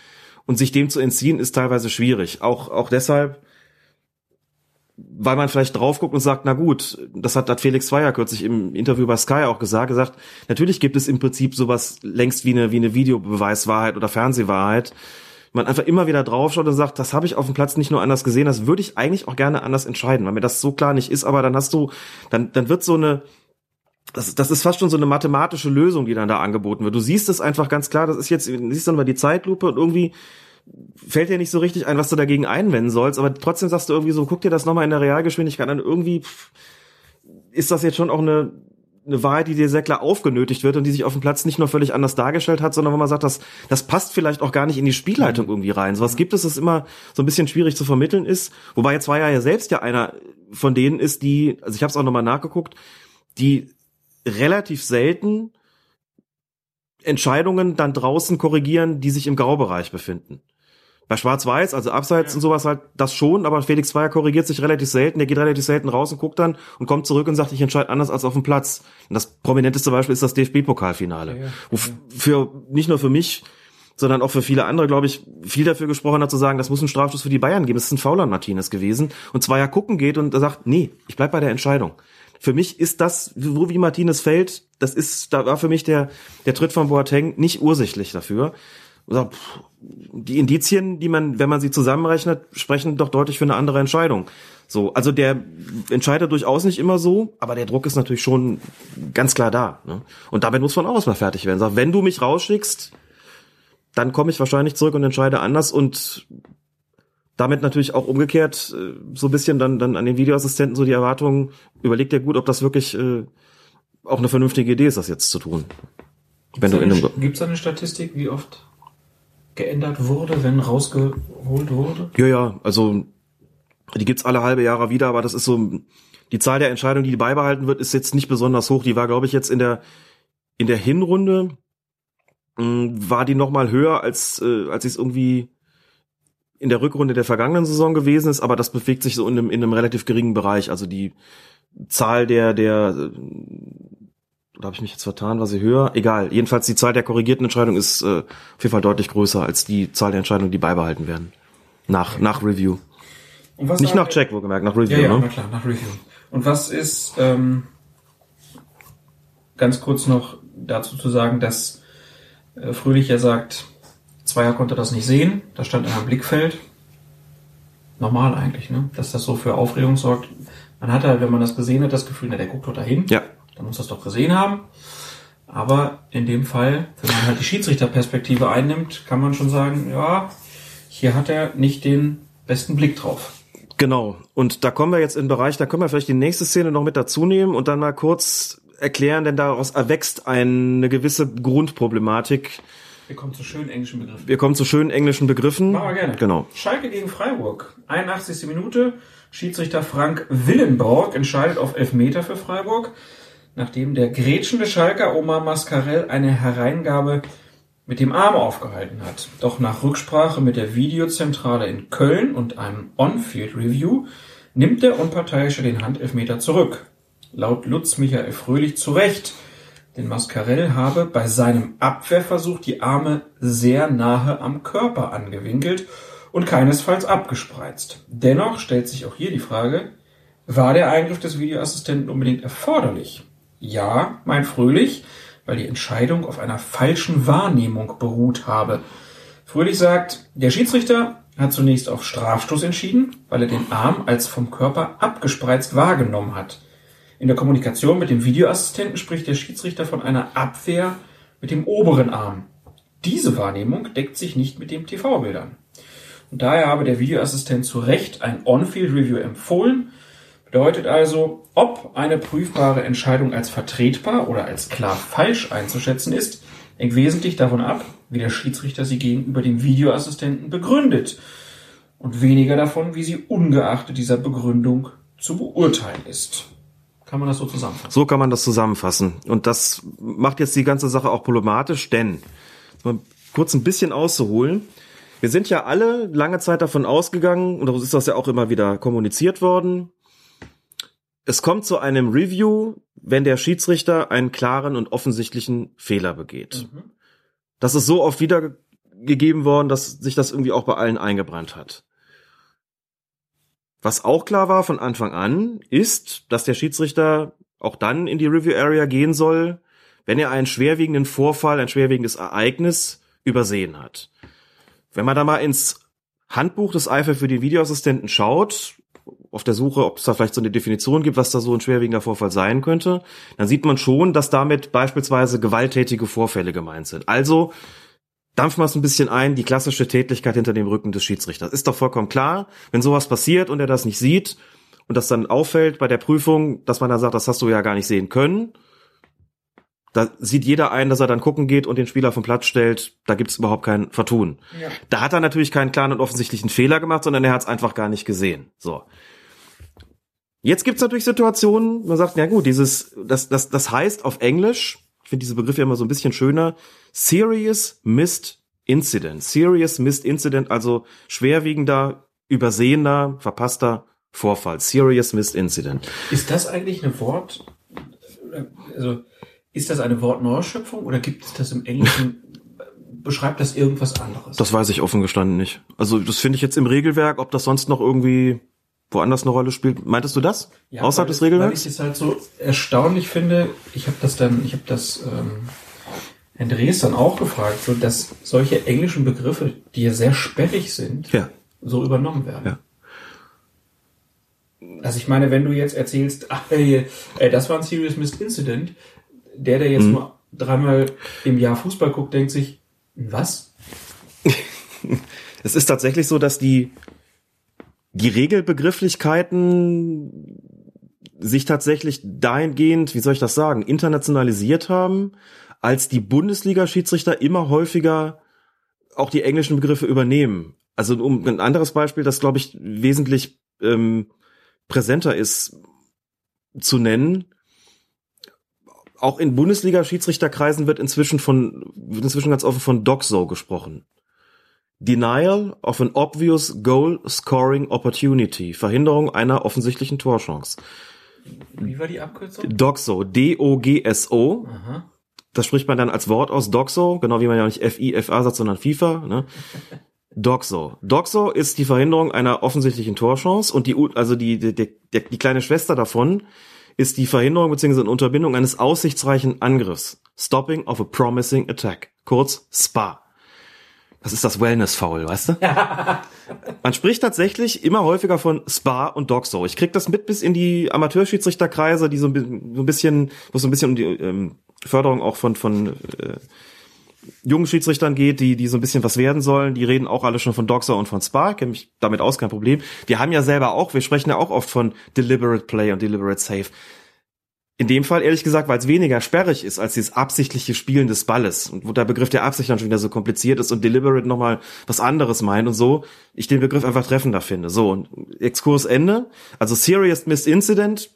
Und sich dem zu entziehen, ist teilweise schwierig. Auch, auch deshalb, weil man vielleicht drauf guckt und sagt, na gut, das hat, hat Felix Zweier kürzlich im Interview bei Sky auch gesagt, gesagt, natürlich gibt es im Prinzip sowas längst wie eine, wie eine Videobeweiswahrheit oder Fernsehwahrheit. Man einfach immer wieder draufschaut und sagt, das habe ich auf dem Platz nicht nur anders gesehen, das würde ich eigentlich auch gerne anders entscheiden, weil mir das so klar nicht ist, aber dann hast du, dann, dann wird so eine, das, das ist fast schon so eine mathematische Lösung, die dann da angeboten wird. Du siehst es einfach ganz klar, das ist jetzt, du siehst dann mal die Zeitlupe und irgendwie fällt dir nicht so richtig ein, was du dagegen einwenden sollst, aber trotzdem sagst du irgendwie so, guck dir das nochmal in der Realgeschwindigkeit an, irgendwie pff, ist das jetzt schon auch eine, eine Wahrheit, die dir sehr klar aufgenötigt wird und die sich auf dem Platz nicht nur völlig anders dargestellt hat, sondern wo man sagt, das, das passt vielleicht auch gar nicht in die Spielleitung irgendwie rein. So was gibt es, das immer so ein bisschen schwierig zu vermitteln ist. Wobei jetzt war ja selbst ja einer von denen ist, die, also ich habe es auch nochmal nachgeguckt, die relativ selten Entscheidungen dann draußen korrigieren, die sich im Graubereich befinden. Bei Schwarz-Weiß, also Abseits und sowas halt, das schon, aber Felix Zweier korrigiert sich relativ selten, der geht relativ selten raus und guckt dann und kommt zurück und sagt, ich entscheide anders als auf dem Platz. Und das prominenteste Beispiel ist das DFB-Pokalfinale. Wo f- für, nicht nur für mich, sondern auch für viele andere, glaube ich, viel dafür gesprochen hat zu sagen, das muss ein Strafstoß für die Bayern geben. Das ist ein Fauler Martinez gewesen. Und Zweier gucken geht und sagt, nee, ich bleib bei der Entscheidung. Für mich ist das, wo wie Martinez fällt, das ist, da war für mich der, der Tritt von Boateng nicht ursächlich dafür. Und sagt, pff, Die Indizien, die man, wenn man sie zusammenrechnet, sprechen doch deutlich für eine andere Entscheidung. So, also der entscheidet durchaus nicht immer so, aber der Druck ist natürlich schon ganz klar da. Ne? Und damit muss man auch erstmal fertig werden. Sagt, wenn du mich rausschickst, dann komme ich wahrscheinlich zurück und entscheide anders und damit natürlich auch umgekehrt äh, so ein bisschen dann, dann an den Videoassistenten so die Erwartungen, überleg dir gut, ob das wirklich äh, auch eine vernünftige Idee ist, das jetzt zu tun. Wenn du in einem, Gibt es eine Statistik, wie oft geändert wurde, wenn rausgeholt wurde? ja, ja, also die gibt's alle halbe Jahre wieder, aber das ist so, die Zahl der Entscheidungen, die beibehalten wird, ist jetzt nicht besonders hoch. Die war, glaube ich, jetzt in der, in der Hinrunde, mh, war die noch mal höher, als, äh, als ich es irgendwie in der Rückrunde der vergangenen Saison gewesen ist, aber das bewegt sich so in einem, in einem relativ geringen Bereich. Also die Zahl der, der, oder habe ich mich jetzt vertan, was ich höre? Egal. Jedenfalls die Zahl der korrigierten Entscheidungen ist äh, auf jeden Fall deutlich größer als die Zahl der Entscheidungen, die beibehalten werden. Nach, nach Review. Nicht nach Check, wohlgemerkt, nach Review, ja, ja, ne? na klar, nach Review. Und was ist, ähm, ganz kurz noch dazu zu sagen, dass äh, Fröhlich ja sagt, Zweier konnte das nicht sehen, das stand in einem Blickfeld. Normal eigentlich, ne? Dass das so für Aufregung sorgt. Man hat halt, wenn man das gesehen hat, das Gefühl, na, der guckt doch dahin. Ja. Dann muss das doch gesehen haben. Aber in dem Fall, wenn man halt die Schiedsrichterperspektive einnimmt, kann man schon sagen, ja, hier hat er nicht den besten Blick drauf. Genau. Und da kommen wir jetzt in den Bereich, da können wir vielleicht die nächste Szene noch mit dazu nehmen und dann mal kurz erklären, denn daraus erwächst eine gewisse Grundproblematik. Wir kommen zu schönen englischen Begriffen. Wir kommen zu schönen englischen Begriffen. Machen wir gerne. Genau. Schalke gegen Freiburg. 81. Minute. Schiedsrichter Frank Willenborg entscheidet auf Elfmeter für Freiburg, nachdem der grätschende Schalker Omar Mascarell eine Hereingabe mit dem Arm aufgehalten hat. Doch nach Rücksprache mit der Videozentrale in Köln und einem On-Field-Review nimmt der Unparteiische den Handelfmeter zurück. Laut Lutz Michael Fröhlich zu Recht, denn Mascarell habe bei seinem Abwehrversuch die Arme sehr nahe am Körper angewinkelt und keinesfalls abgespreizt. Dennoch stellt sich auch hier die Frage, war der Eingriff des Videoassistenten unbedingt erforderlich? Ja, mein Fröhlich, weil die Entscheidung auf einer falschen Wahrnehmung beruht habe. Fröhlich sagt, der Schiedsrichter hat zunächst auf Strafstoß entschieden, weil er den Arm als vom Körper abgespreizt wahrgenommen hat. In der Kommunikation mit dem Videoassistenten spricht der Schiedsrichter von einer Abwehr mit dem oberen Arm. Diese Wahrnehmung deckt sich nicht mit den TV-Bildern. Und daher habe der Videoassistent zu Recht ein On-Field-Review empfohlen. Bedeutet also, ob eine prüfbare Entscheidung als vertretbar oder als klar falsch einzuschätzen ist, hängt wesentlich davon ab, wie der Schiedsrichter sie gegenüber dem Videoassistenten begründet und weniger davon, wie sie ungeachtet dieser Begründung zu beurteilen ist. Kann man das so zusammenfassen? So kann man das zusammenfassen. Und das macht jetzt die ganze Sache auch problematisch, denn, mal kurz ein bisschen auszuholen, wir sind ja alle lange Zeit davon ausgegangen, und daraus ist das ja auch immer wieder kommuniziert worden, es kommt zu einem Review, wenn der Schiedsrichter einen klaren und offensichtlichen Fehler begeht. Das ist so oft wiedergegeben worden, dass sich das irgendwie auch bei allen eingebrannt hat. Was auch klar war von Anfang an, ist, dass der Schiedsrichter auch dann in die Review Area gehen soll, wenn er einen schwerwiegenden Vorfall, ein schwerwiegendes Ereignis übersehen hat. Wenn man da mal ins Handbuch des Eifer für den Videoassistenten schaut, auf der Suche, ob es da vielleicht so eine Definition gibt, was da so ein schwerwiegender Vorfall sein könnte, dann sieht man schon, dass damit beispielsweise gewalttätige Vorfälle gemeint sind. Also dampfen wir es ein bisschen ein, die klassische Tätlichkeit hinter dem Rücken des Schiedsrichters. Ist doch vollkommen klar, wenn sowas passiert und er das nicht sieht und das dann auffällt bei der Prüfung, dass man dann sagt, das hast du ja gar nicht sehen können. Da sieht jeder ein, dass er dann gucken geht und den Spieler vom Platz stellt. Da gibt's überhaupt kein Vertun. Ja. Da hat er natürlich keinen klaren und offensichtlichen Fehler gemacht, sondern er hat es einfach gar nicht gesehen. So. Jetzt gibt's natürlich Situationen, man sagt, ja gut, dieses, das, das, das heißt auf Englisch, ich finde diese Begriffe immer so ein bisschen schöner, Serious Missed Incident. Serious Missed Incident, also schwerwiegender, übersehener, verpasster Vorfall. Serious Missed Incident. Ist das eigentlich eine Wort, also ist das eine Wortneuschöpfung oder gibt es das im Englischen, beschreibt das irgendwas anderes? Das weiß ich offen gestanden nicht. Also das finde ich jetzt im Regelwerk, ob das sonst noch irgendwie woanders eine Rolle spielt. Meintest du das? Ja, Außerhalb des Regelwerks? Weil ich es halt so erstaunlich finde, ich habe das dann, ich habe das ähm, Herrn Drees dann auch gefragt, so dass solche englischen Begriffe, die ja sehr sperrig sind, Ja. so übernommen werden. Ja. Also ich meine, wenn du jetzt erzählst, ach, ey, ey, das war ein Serious Missed Incident, der, der jetzt Mhm. nur dreimal im Jahr Fußball guckt, denkt sich, was? Es ist tatsächlich so, dass die, die Regelbegrifflichkeiten sich tatsächlich dahingehend, wie soll ich das sagen, internationalisiert haben, als die Bundesliga-Schiedsrichter immer häufiger auch die englischen Begriffe übernehmen. Also um ein anderes Beispiel, das glaube ich wesentlich ähm, präsenter ist zu nennen. Auch in Bundesliga-Schiedsrichterkreisen wird inzwischen von wird inzwischen ganz offen von Dogso gesprochen. Denial of an obvious goal scoring opportunity. Verhinderung einer offensichtlichen Torchance. Wie war die Abkürzung? DOGSO, D-O-G-S-O. Das spricht man dann als Wort aus, DOGSO, genau wie man ja nicht F-I-F-A sagt, sondern FIFA. Ne? DOGSO. DOGSO ist die Verhinderung einer offensichtlichen Torchance und die, also die, die, die, die kleine Schwester davon ist die Verhinderung bzw. Unterbindung eines aussichtsreichen Angriffs. Stopping of a promising attack. Kurz SPA. Das ist das Wellness-Foul, weißt du? Man spricht tatsächlich immer häufiger von Spa und Doxo. Ich krieg das mit bis in die Amateurschiedsrichterkreise, die so ein, bisschen, wo es so ein bisschen um die ähm, Förderung auch von von äh, jungen Schiedsrichtern geht, die die so ein bisschen was werden sollen. Die reden auch alle schon von Doxo und von Spa. Ich kenne mich damit aus, kein Problem. Wir haben ja selber auch, wir sprechen ja auch oft von deliberate play und deliberate save. In dem Fall ehrlich gesagt, weil es weniger sperrig ist als dieses absichtliche Spielen des Balles und wo der Begriff der Absicht dann schon wieder so kompliziert ist und deliberate nochmal was anderes meint und so, ich den Begriff einfach treffender finde. So, und Exkurs Ende. Also Serious Missed Incident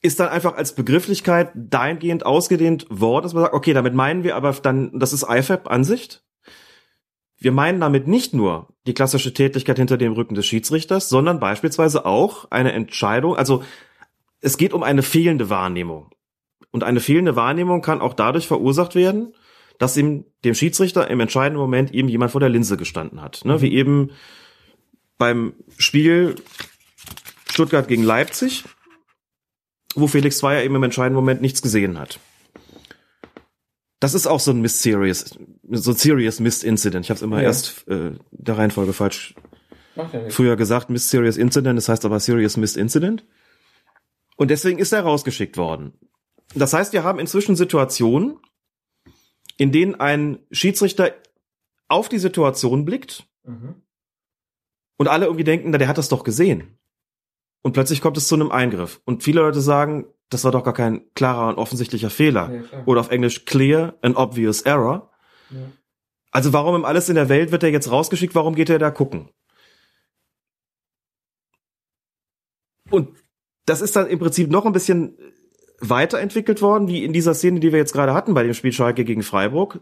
ist dann einfach als Begrifflichkeit dahingehend ausgedehnt worden, dass man sagt, okay, damit meinen wir aber dann, das ist IFAB-Ansicht. Wir meinen damit nicht nur die klassische Tätigkeit hinter dem Rücken des Schiedsrichters, sondern beispielsweise auch eine Entscheidung, also es geht um eine fehlende Wahrnehmung. Und eine fehlende Wahrnehmung kann auch dadurch verursacht werden, dass ihm, dem Schiedsrichter im entscheidenden Moment eben jemand vor der Linse gestanden hat. Ne? Wie eben beim Spiel Stuttgart gegen Leipzig, wo Felix Zweier eben im entscheidenden Moment nichts gesehen hat. Das ist auch so ein Mysterious, so ein Serious Missed Incident. Ich habe es immer Ja. erst äh, der Reihenfolge falsch früher gesagt, Mysterious Incident, das heißt aber Serious Missed Incident. Und deswegen ist er rausgeschickt worden. Das heißt, wir haben inzwischen Situationen, in denen ein Schiedsrichter auf die Situation blickt Mhm. und alle irgendwie denken, na, der hat das doch gesehen. Und plötzlich kommt es zu einem Eingriff. Und viele Leute sagen, das war doch gar kein klarer und offensichtlicher Fehler. Klar. Oder auf Englisch clear and obvious error. Ja. Also warum im alles in der Welt wird er jetzt rausgeschickt? Warum geht er da gucken? Und das ist dann im Prinzip noch ein bisschen weiterentwickelt worden, wie in dieser Szene, die wir jetzt gerade hatten bei dem Spiel Schalke gegen Freiburg.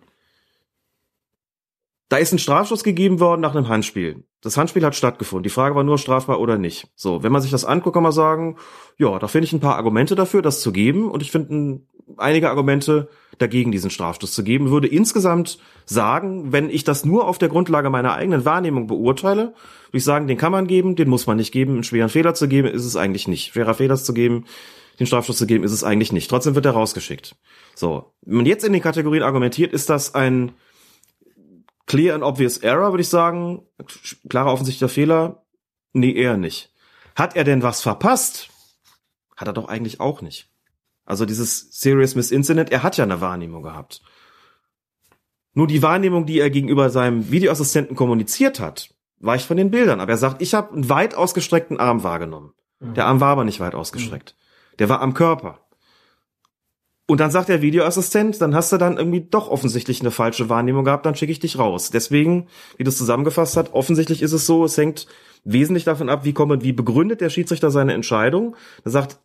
Da ist ein Strafschuss gegeben worden nach einem Handspiel. Das Handspiel hat stattgefunden. Die Frage war nur strafbar oder nicht. So, wenn man sich das anguckt, kann man sagen, ja, da finde ich ein paar Argumente dafür, das zu geben. Und ich finde ein- einige Argumente dagegen, diesen Strafstoß zu geben. Würde insgesamt sagen, wenn ich das nur auf der Grundlage meiner eigenen Wahrnehmung beurteile, würde ich sagen, den kann man geben, den muss man nicht geben. Einen schweren Fehler zu geben, ist es eigentlich nicht. Schwerer Fehler zu geben, den Strafstoß zu geben, ist es eigentlich nicht. Trotzdem wird er rausgeschickt. So. Wenn man jetzt in den Kategorien argumentiert, ist das ein clear and obvious error, würde ich sagen. Klarer offensichtlicher Fehler? Nee, eher nicht. Hat er denn was verpasst? Hat er doch eigentlich auch nicht. Also dieses Serious Miss Incident, er hat ja eine Wahrnehmung gehabt. Nur die Wahrnehmung, die er gegenüber seinem Videoassistenten kommuniziert hat, weicht von den Bildern. Aber er sagt, ich habe einen weit ausgestreckten Arm wahrgenommen. Der Arm war aber nicht weit ausgestreckt. Der war am Körper. Und dann sagt der Videoassistent, dann hast du dann irgendwie doch offensichtlich eine falsche Wahrnehmung gehabt, dann schicke ich dich raus. Deswegen, wie du es zusammengefasst hast, offensichtlich ist es so, es hängt wesentlich davon ab, wie kommt, wie begründet der Schiedsrichter seine Entscheidung. Er sagt,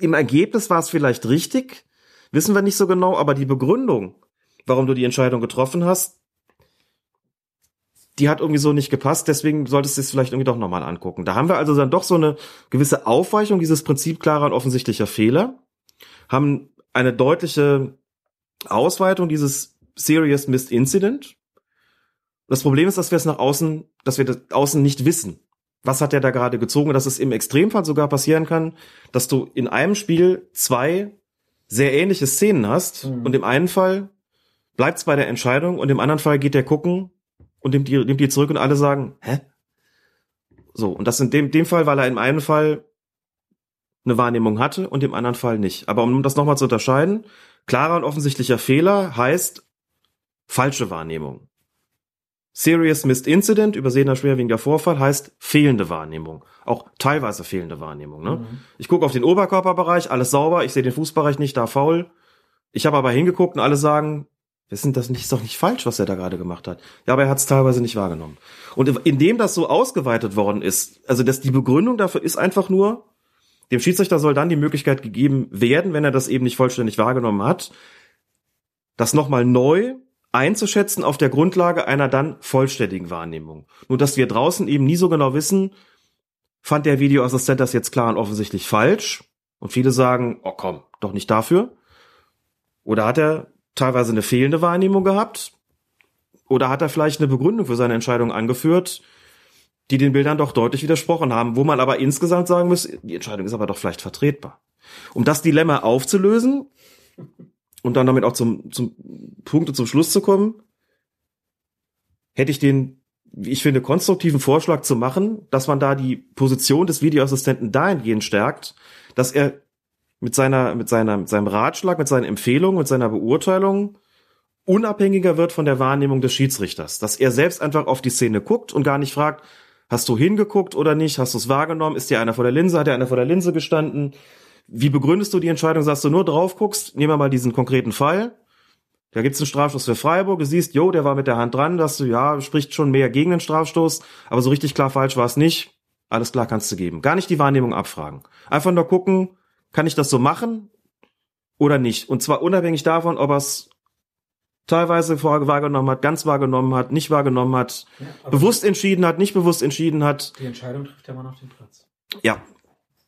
im Ergebnis war es vielleicht richtig, wissen wir nicht so genau, aber die Begründung, warum du die Entscheidung getroffen hast, die hat irgendwie so nicht gepasst, deswegen solltest du es vielleicht irgendwie doch nochmal angucken. Da haben wir also dann doch so eine gewisse Aufweichung, dieses Prinzip klarer und offensichtlicher Fehler, haben eine deutliche Ausweitung dieses Serious Missed Incident. Das Problem ist, dass wir es nach außen, dass wir das außen nicht wissen. Was hat er da gerade gezogen? Dass es im Extremfall sogar passieren kann, dass du in einem Spiel zwei sehr ähnliche Szenen hast Mhm. und im einen Fall bleibt es bei der Entscheidung und im anderen Fall geht der gucken und nimmt die, nimmt die zurück und alle sagen, hä? So, und das in dem, dem Fall, weil er im einen Fall eine Wahrnehmung hatte und im anderen Fall nicht. Aber um das nochmal zu unterscheiden, klarer und offensichtlicher Fehler heißt falsche Wahrnehmung. Serious Missed Incident, übersehener schwerwiegender Vorfall, heißt fehlende Wahrnehmung. Auch teilweise fehlende Wahrnehmung. Ne? Mhm. Ich gucke auf den Oberkörperbereich, alles sauber, ich sehe den Fußbereich nicht, da faul. Ich habe aber hingeguckt und alle sagen, wissen das nicht, ist doch nicht falsch, was er da gerade gemacht hat. Ja, aber er hat es teilweise nicht wahrgenommen. Und indem das so ausgeweitet worden ist, also dass die Begründung dafür ist einfach nur, dem Schiedsrichter soll dann die Möglichkeit gegeben werden, wenn er das eben nicht vollständig wahrgenommen hat, das nochmal neu einzuschätzen auf der Grundlage einer dann vollständigen Wahrnehmung. Nur dass wir draußen eben nie so genau wissen, fand der Videoassistent das jetzt klar und offensichtlich falsch. Und viele sagen, oh komm, doch nicht dafür. Oder hat er teilweise eine fehlende Wahrnehmung gehabt? Oder hat er vielleicht eine Begründung für seine Entscheidung angeführt, die den Bildern doch deutlich widersprochen haben, wo man aber insgesamt sagen muss, die Entscheidung ist aber doch vielleicht vertretbar. Um das Dilemma aufzulösen und dann damit auch zum, zum Punkt und zum Schluss zu kommen, hätte ich den, wie ich finde, konstruktiven Vorschlag zu machen, dass man da die Position des Videoassistenten dahingehend stärkt, dass er mit seiner, mit seiner, mit seinem Ratschlag, mit seinen Empfehlungen, mit seiner Beurteilung unabhängiger wird von der Wahrnehmung des Schiedsrichters. Dass er selbst einfach auf die Szene guckt und gar nicht fragt, hast du hingeguckt oder nicht? Hast du es wahrgenommen? Ist dir einer vor der Linse? Hat dir einer vor der Linse gestanden? Wie begründest du die Entscheidung? Sagst du nur drauf guckst? Nehmen wir mal diesen konkreten Fall. Da gibt's einen Strafstoß für Freiburg. Du siehst, jo, der war mit der Hand dran. Dass du, ja, spricht schon mehr gegen den Strafstoß. Aber so richtig klar falsch war es nicht. Alles klar kannst du geben. Gar nicht die Wahrnehmung abfragen. Einfach nur gucken, kann ich das so machen oder nicht? Und zwar unabhängig davon, ob er es teilweise vorher wahrgenommen hat, ganz wahrgenommen hat, nicht wahrgenommen hat, ja, bewusst entschieden hat, nicht bewusst entschieden hat. Die Entscheidung trifft ja mal auf den Platz. Ja,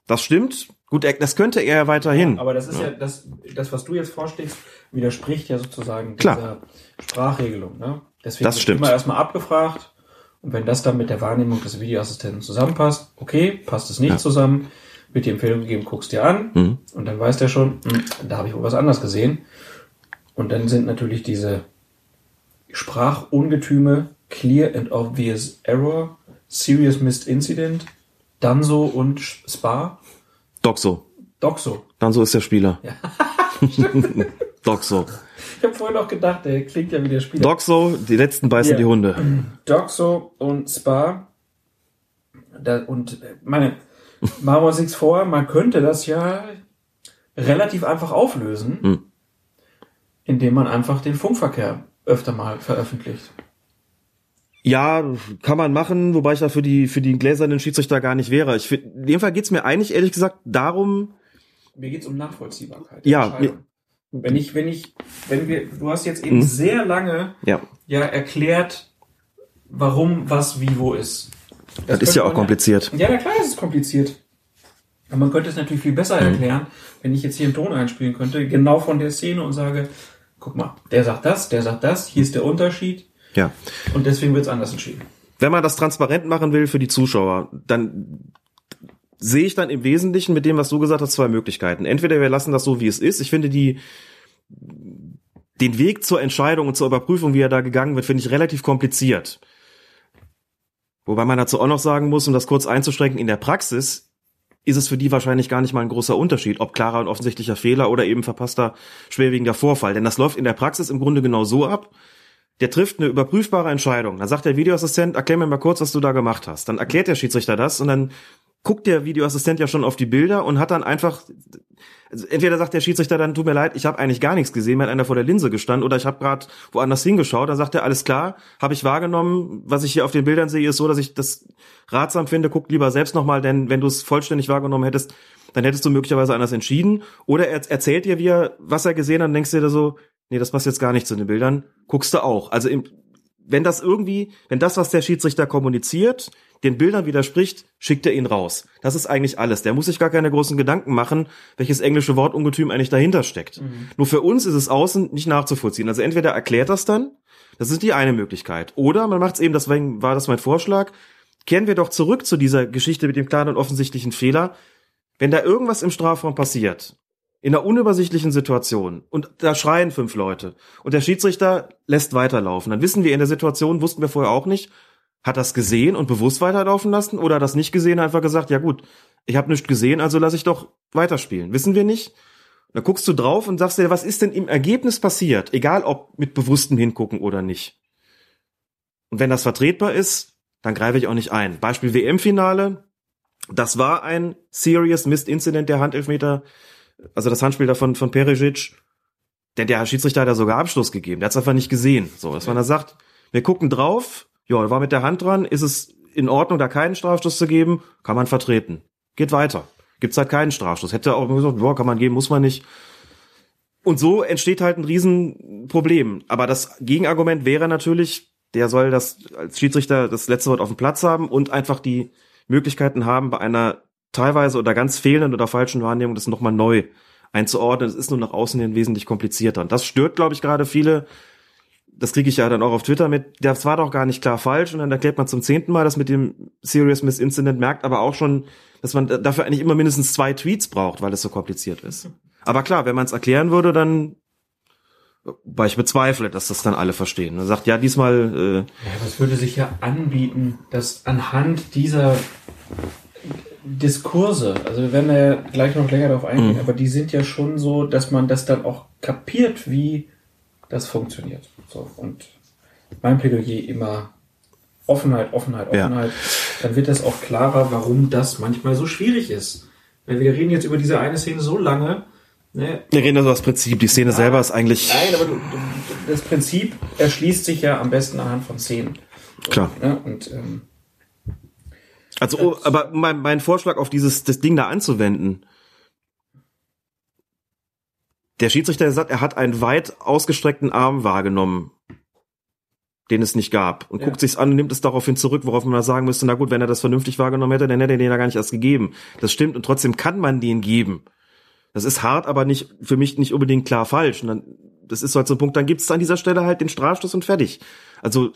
das stimmt. Gut, das könnte er ja weiterhin. Ja, aber das ist ja, ja das, das, was du jetzt vorschlägst, widerspricht ja sozusagen Klar. dieser Sprachregelung. Ne? Deswegen das stimmt. immer erstmal abgefragt. Und wenn das dann mit der Wahrnehmung des Videoassistenten zusammenpasst, okay, passt es nicht ja. zusammen, wird die Empfehlung gegeben, guckst dir an mhm. und dann weiß der schon, hm, da habe ich wohl was anderes gesehen. Und dann sind natürlich diese Sprachungetüme Clear and Obvious Error, Serious Missed Incident, Danso und Spa. Doxo. Doxo. Danso ist der Spieler. Ja. Doxo. Ich habe vorhin auch gedacht, der klingt ja wie der Spieler. Doxo, die letzten beißen ja. die Hunde. Doxo und Spa. Da, und meine, machen wir uns nichts vor, man könnte das ja relativ einfach auflösen, hm. indem man einfach den Funkverkehr öfter mal veröffentlicht. Ja, kann man machen, wobei ich da für die, für die gläsernen Schiedsrichter gar nicht wäre. Ich, in dem Fall geht's mir eigentlich ehrlich gesagt darum. Mir geht's um Nachvollziehbarkeit. Ja. Mir, wenn ich, wenn ich, wenn wir, du hast jetzt eben mhm. sehr lange ja. ja erklärt, warum was wie wo ist. Das, das ist ja auch kompliziert. Ja, na klar, es ist kompliziert. Aber man könnte es natürlich viel besser mhm. erklären, wenn ich jetzt hier einen Ton einspielen könnte, genau von der Szene und sage, guck mal, der sagt das, der sagt das, hier ist der Unterschied. Ja. Und deswegen wird es anders entschieden. Wenn man das transparent machen will für die Zuschauer, dann sehe ich dann im Wesentlichen mit dem, was du gesagt hast, zwei Möglichkeiten. Entweder wir lassen das so, wie es ist. Ich finde die, den Weg zur Entscheidung und zur Überprüfung, wie er da gegangen wird, finde ich relativ kompliziert. Wobei man dazu auch noch sagen muss, um das kurz einzuschränken, in der Praxis ist es für die wahrscheinlich gar nicht mal ein großer Unterschied, ob klarer und offensichtlicher Fehler oder eben verpasster schwerwiegender Vorfall. Denn das läuft in der Praxis im Grunde genau so ab. Der trifft eine überprüfbare Entscheidung. Dann sagt der Videoassistent, erklär mir mal kurz, was du da gemacht hast. Dann erklärt der Schiedsrichter das und dann guckt der Videoassistent ja schon auf die Bilder und hat dann einfach also entweder sagt der Schiedsrichter dann, tut mir leid, ich habe eigentlich gar nichts gesehen, mir hat einer vor der Linse gestanden oder ich habe gerade woanders hingeschaut, dann sagt er, alles klar, habe ich wahrgenommen, was ich hier auf den Bildern sehe, ist so, dass ich das ratsam finde, guck lieber selbst nochmal, denn wenn du es vollständig wahrgenommen hättest, dann hättest du möglicherweise anders entschieden. Oder er erzählt dir, wie er, was er gesehen hat, und denkst dir da so, nee, das passt jetzt gar nicht zu den Bildern, guckst du auch. Also im, wenn das irgendwie, wenn das, was der Schiedsrichter kommuniziert, den Bildern widerspricht, schickt er ihn raus. Das ist eigentlich alles. Der muss sich gar keine großen Gedanken machen, welches englische Wortungetüm eigentlich dahinter steckt. Mhm. Nur für uns ist es außen nicht nachzuvollziehen. Also entweder erklärt das dann, das ist die eine Möglichkeit. Oder man macht es eben, deswegen war das mein Vorschlag, kehren wir doch zurück zu dieser Geschichte mit dem klaren und offensichtlichen Fehler. Wenn da irgendwas im Strafraum passiert, in einer unübersichtlichen Situation und da schreien fünf Leute und der Schiedsrichter lässt weiterlaufen, dann wissen wir in der Situation, wussten wir vorher auch nicht, hat das gesehen und bewusst weiterlaufen lassen oder das nicht gesehen, einfach gesagt, ja gut, ich habe nichts gesehen, also lasse ich doch weiterspielen. Wissen wir nicht? Da guckst du drauf und sagst dir, was ist denn im Ergebnis passiert? Egal ob mit bewusstem Hingucken oder nicht. Und wenn das vertretbar ist, dann greife ich auch nicht ein. Beispiel WM-Finale. Das war ein Serious Missed Incident der Handelfmeter, also das Handspiel davon von Perisic. Denn der Schiedsrichter hat ja sogar Abschluss gegeben. Der hat es einfach nicht gesehen. So, dass man da sagt, wir gucken drauf, ja, war mit der Hand dran, ist es in Ordnung, da keinen Strafstoß zu geben, kann man vertreten. Geht weiter. Gibt's halt keinen Strafstoß. Hätte auch gesagt, boah, kann man geben, muss man nicht. Und so entsteht halt ein Riesenproblem. Aber das Gegenargument wäre natürlich, der soll das als Schiedsrichter das letzte Wort auf dem Platz haben und einfach die Möglichkeiten haben, bei einer teilweise oder ganz fehlenden oder falschen Wahrnehmung das nochmal neu einzuordnen. Es ist nur nach außen hin wesentlich komplizierter. Und das stört, glaube ich, gerade viele. Das kriege ich ja dann auch auf Twitter mit. Das war doch gar nicht klar falsch. Und dann erklärt man zum zehnten Mal das mit dem Serious Miss Incident, merkt aber auch schon, dass man dafür eigentlich immer mindestens zwei Tweets braucht, weil es so kompliziert ist. Aber klar, wenn man es erklären würde, dann weil ich bezweifle, dass das dann alle verstehen. Man sagt, ja, diesmal. Äh, ja, aber es würde sich ja anbieten, dass anhand dieser Diskurse, also wir werden ja gleich noch länger darauf eingehen, mhm. aber die sind ja schon so, dass man das dann auch kapiert, wie das funktioniert. So, und mein Plädoyer immer Offenheit, Offenheit, Offenheit. Ja. Dann wird das auch klarer, warum das manchmal so schwierig ist. Weil wir reden jetzt über diese eine Szene so lange, Ne? Wir reden also das Prinzip. Die Szene ja, selber ist eigentlich. Nein, aber du, das Prinzip erschließt sich ja am besten anhand von Szenen. Klar. Ne? Und, ähm, also, oh, aber mein, mein Vorschlag auf dieses das Ding da anzuwenden. Der Schiedsrichter sagt, er hat einen weit ausgestreckten Arm wahrgenommen, den es nicht gab, und ja. guckt sich's an und nimmt es daraufhin zurück, worauf man da sagen müsste, na gut, wenn er das vernünftig wahrgenommen hätte, dann hätte er den ja gar nicht erst gegeben. Das stimmt, und trotzdem kann man den geben. Das ist hart, aber nicht für mich nicht unbedingt klar falsch. Und dann, das ist halt so ein Punkt, dann gibt es an dieser Stelle halt den Strafstoß und fertig. Also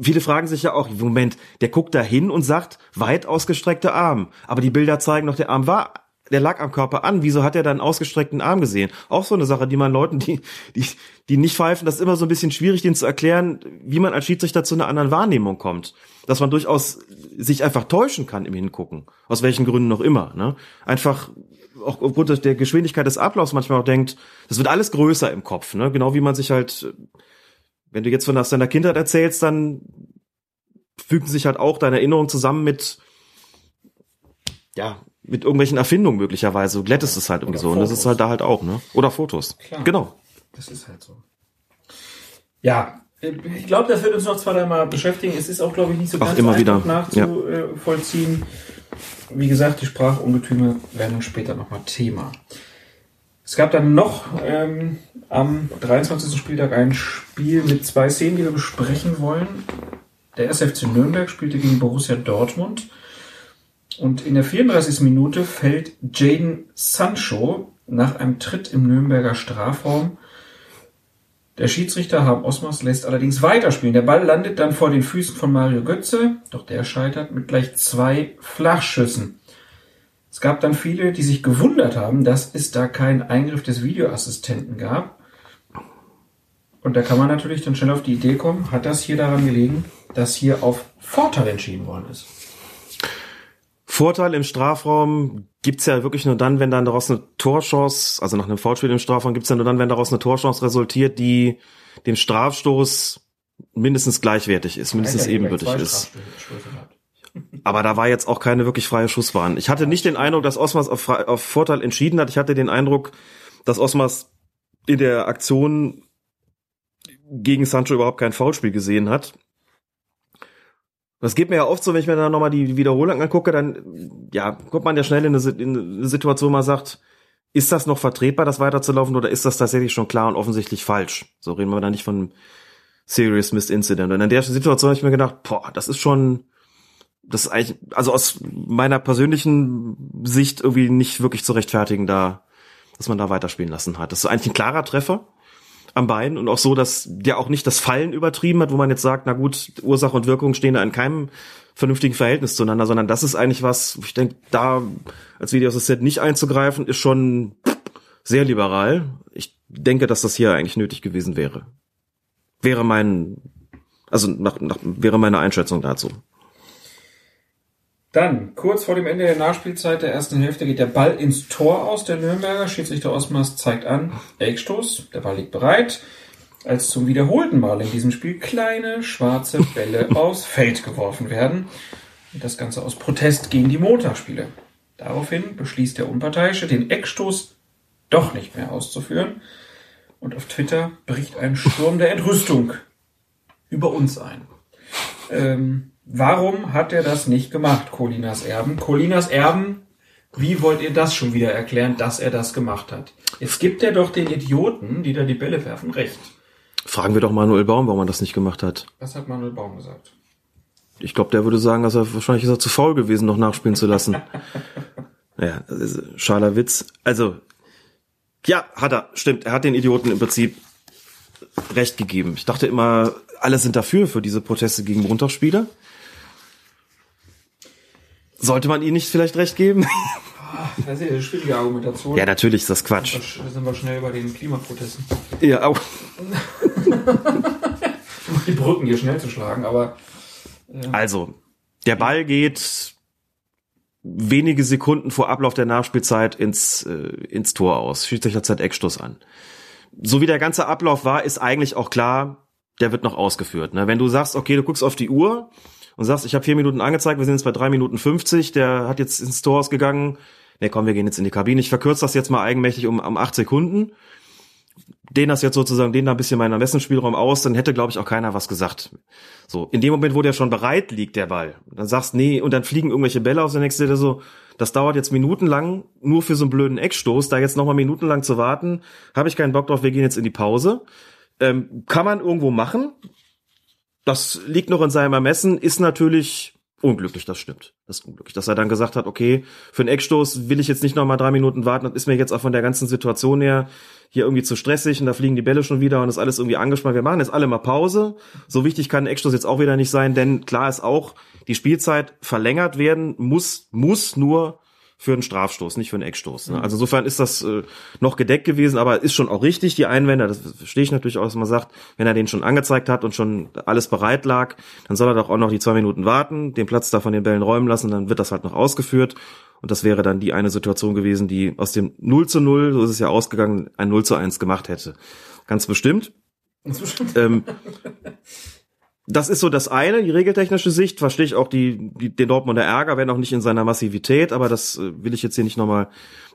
viele fragen sich ja auch, Moment, der guckt da hin und sagt, weit ausgestreckte Arm. Aber die Bilder zeigen noch, der Arm war, der lag am Körper an. Wieso hat er da einen ausgestreckten Arm gesehen? Auch so eine Sache, die man Leuten, die, die, die nicht pfeifen, das ist immer so ein bisschen schwierig, denen zu erklären, wie man als Schiedsrichter zu einer anderen Wahrnehmung kommt. Dass man durchaus sich einfach täuschen kann im Hingucken. Aus welchen Gründen noch immer. Ne? Einfach auch aufgrund der Geschwindigkeit des Ablaufs manchmal auch denkt, das wird alles größer im Kopf, ne? Genau wie man sich halt, wenn du jetzt von aus deiner Kindheit erzählst, dann fügen sich halt auch deine Erinnerungen zusammen mit, ja, mit irgendwelchen Erfindungen möglicherweise. Du glättest es halt irgendwie so. Und das ist halt da halt auch, ne? Oder Fotos. Klar. Genau. Das ist halt so. Ja, ich glaube, das wird uns noch zwei, dreimal beschäftigen. Es ist auch, glaube ich, nicht so Ach, ganz immer einfach nachzuvollziehen. Ja wie gesagt, die Sprachungetüme werden später nochmal Thema. Es gab dann noch ähm, am 23. Spieltag ein Spiel mit zwei Szenen, die wir besprechen wollen. Der SFC Nürnberg spielte gegen Borussia Dortmund. Und in der 34. Minute fällt Jaden Sancho nach einem Tritt im Nürnberger Strafraum der Schiedsrichter Harm Osmos lässt allerdings weiterspielen. Der Ball landet dann vor den Füßen von Mario Götze, doch der scheitert mit gleich zwei Flachschüssen. Es gab dann viele, die sich gewundert haben, dass es da keinen Eingriff des Videoassistenten gab. Und da kann man natürlich dann schnell auf die Idee kommen, hat das hier daran gelegen, dass hier auf Vorteil entschieden worden ist. Vorteil im Strafraum gibt's ja wirklich nur dann, wenn dann daraus eine Torchance, also nach einem Foulspiel im Strafraum gibt's ja nur dann, wenn daraus eine Torchance resultiert, die dem Strafstoß mindestens gleichwertig ist, mindestens ebenbürtig ist. Aber da war jetzt auch keine wirklich freie Schussbahn. Ich hatte nicht den Eindruck, dass Osmas auf, auf Vorteil entschieden hat. Ich hatte den Eindruck, dass Osmas in der Aktion gegen Sancho überhaupt kein Foulspiel gesehen hat. Das geht mir ja oft so, wenn ich mir dann nochmal die Wiederholung angucke, dann ja, kommt man ja schnell in eine, in eine Situation, wo man sagt, ist das noch vertretbar, das weiterzulaufen, oder ist das tatsächlich schon klar und offensichtlich falsch? So reden wir dann nicht von Serious Missed Incident. Und in der Situation habe ich mir gedacht, boah, das ist schon, das ist eigentlich, also aus meiner persönlichen Sicht irgendwie nicht wirklich zu rechtfertigen, da, dass man da weiterspielen lassen hat. Das ist eigentlich ein klarer Treffer am Bein und auch so, dass der auch nicht das Fallen übertrieben hat, wo man jetzt sagt, na gut, Ursache und Wirkung stehen da in keinem vernünftigen Verhältnis zueinander, sondern das ist eigentlich was, ich denke, da als Videoassistent nicht einzugreifen, ist schon sehr liberal. Ich denke, dass das hier eigentlich nötig gewesen wäre. Wäre mein, also nach, nach, wäre meine Einschätzung dazu. Dann, kurz vor dem Ende der Nachspielzeit der ersten Hälfte geht der Ball ins Tor aus. Der Nürnberger Schiedsrichter Osmas zeigt an, Eckstoß, der Ball liegt bereit. Als zum wiederholten Mal in diesem Spiel kleine schwarze Bälle aufs Feld geworfen werden. Und das Ganze aus Protest gegen die Montagsspiele. Daraufhin beschließt der Unparteiische, den Eckstoß doch nicht mehr auszuführen. Und auf Twitter bricht ein Sturm der Entrüstung über uns ein. Ähm, Warum hat er das nicht gemacht, Colinas Erben? Colinas Erben Wie wollt ihr das schon wieder erklären, dass er das gemacht hat? Jetzt gibt er doch den Idioten, die da die Bälle werfen, recht. Fragen wir doch Manuel Baum, warum er das nicht gemacht hat. Was hat Manuel Baum gesagt? Ich glaube, der würde sagen, dass er wahrscheinlich ist er zu faul gewesen, noch nachspielen zu lassen. ja, ein schaler Witz. Also, ja, hat er, stimmt. Er hat den Idioten im Prinzip recht gegeben. Ich dachte immer, alle sind dafür, für diese Proteste gegen Montagsspiele. Sollte man ihnen nicht vielleicht recht geben? Das ist ja eine schwierige Argumentation. ja, natürlich ist das Quatsch. Da sind wir schnell bei den Klimaprotesten. Ja, auch. Die Brücken hier schnell zu schlagen, aber Also, der Ball geht wenige Sekunden vor Ablauf der Nachspielzeit ins, äh, ins Tor aus. Schiedsrichter zeigt Eckstoß an. So wie der ganze Ablauf war, ist eigentlich auch klar, der wird noch ausgeführt. Ne? Wenn du sagst, okay, du guckst auf die Uhr und sagst, ich habe vier Minuten angezeigt, wir sind jetzt bei drei Minuten 50, der hat jetzt ins Tor ausgegangen. Ne, komm, wir gehen jetzt in die Kabine. Ich verkürze das jetzt mal eigenmächtig um, um acht Sekunden. Den das jetzt sozusagen, den da ein bisschen meinen Ermessensspielraum aus, dann hätte, glaube ich, auch keiner was gesagt. So, in dem Moment, wo der schon bereit liegt, der Ball, dann sagst, nee, und dann fliegen irgendwelche Bälle aus der nächste, der so, das dauert jetzt minutenlang, nur für so einen blöden Eckstoß, da jetzt nochmal minutenlang zu warten, habe ich keinen Bock drauf, wir gehen jetzt in die Pause. Ähm, kann man irgendwo machen. Das liegt noch in seinem Ermessen, ist natürlich unglücklich, das stimmt. Das ist unglücklich, dass er dann gesagt hat, okay, für einen Eckstoß will ich jetzt nicht nochmal drei Minuten warten, das ist mir jetzt auch von der ganzen Situation her hier irgendwie zu stressig und da fliegen die Bälle schon wieder und ist alles irgendwie angespannt. Wir machen jetzt alle mal Pause. So wichtig kann ein Eckstoß jetzt auch wieder nicht sein, denn klar ist auch, die Spielzeit verlängert werden muss, muss nur für einen Strafstoß, nicht für einen Eckstoß. Ne? Also insofern ist das äh, noch gedeckt gewesen, aber ist schon auch richtig, die Einwände, das verstehe ich natürlich auch, dass man sagt, wenn er den schon angezeigt hat und schon alles bereit lag, dann soll er doch auch noch die zwei Minuten warten, den Platz da von den Bällen räumen lassen, dann wird das halt noch ausgeführt. Und das wäre dann die eine Situation gewesen, die aus dem 0 zu 0, so ist es ja ausgegangen, ein 0 zu 1 gemacht hätte. Ganz bestimmt. ähm, das ist so das eine, die regeltechnische Sicht, verstehe ich auch die, die, den Dortmunder Ärger, wenn auch nicht in seiner Massivität, aber das äh, will ich jetzt hier nicht nochmal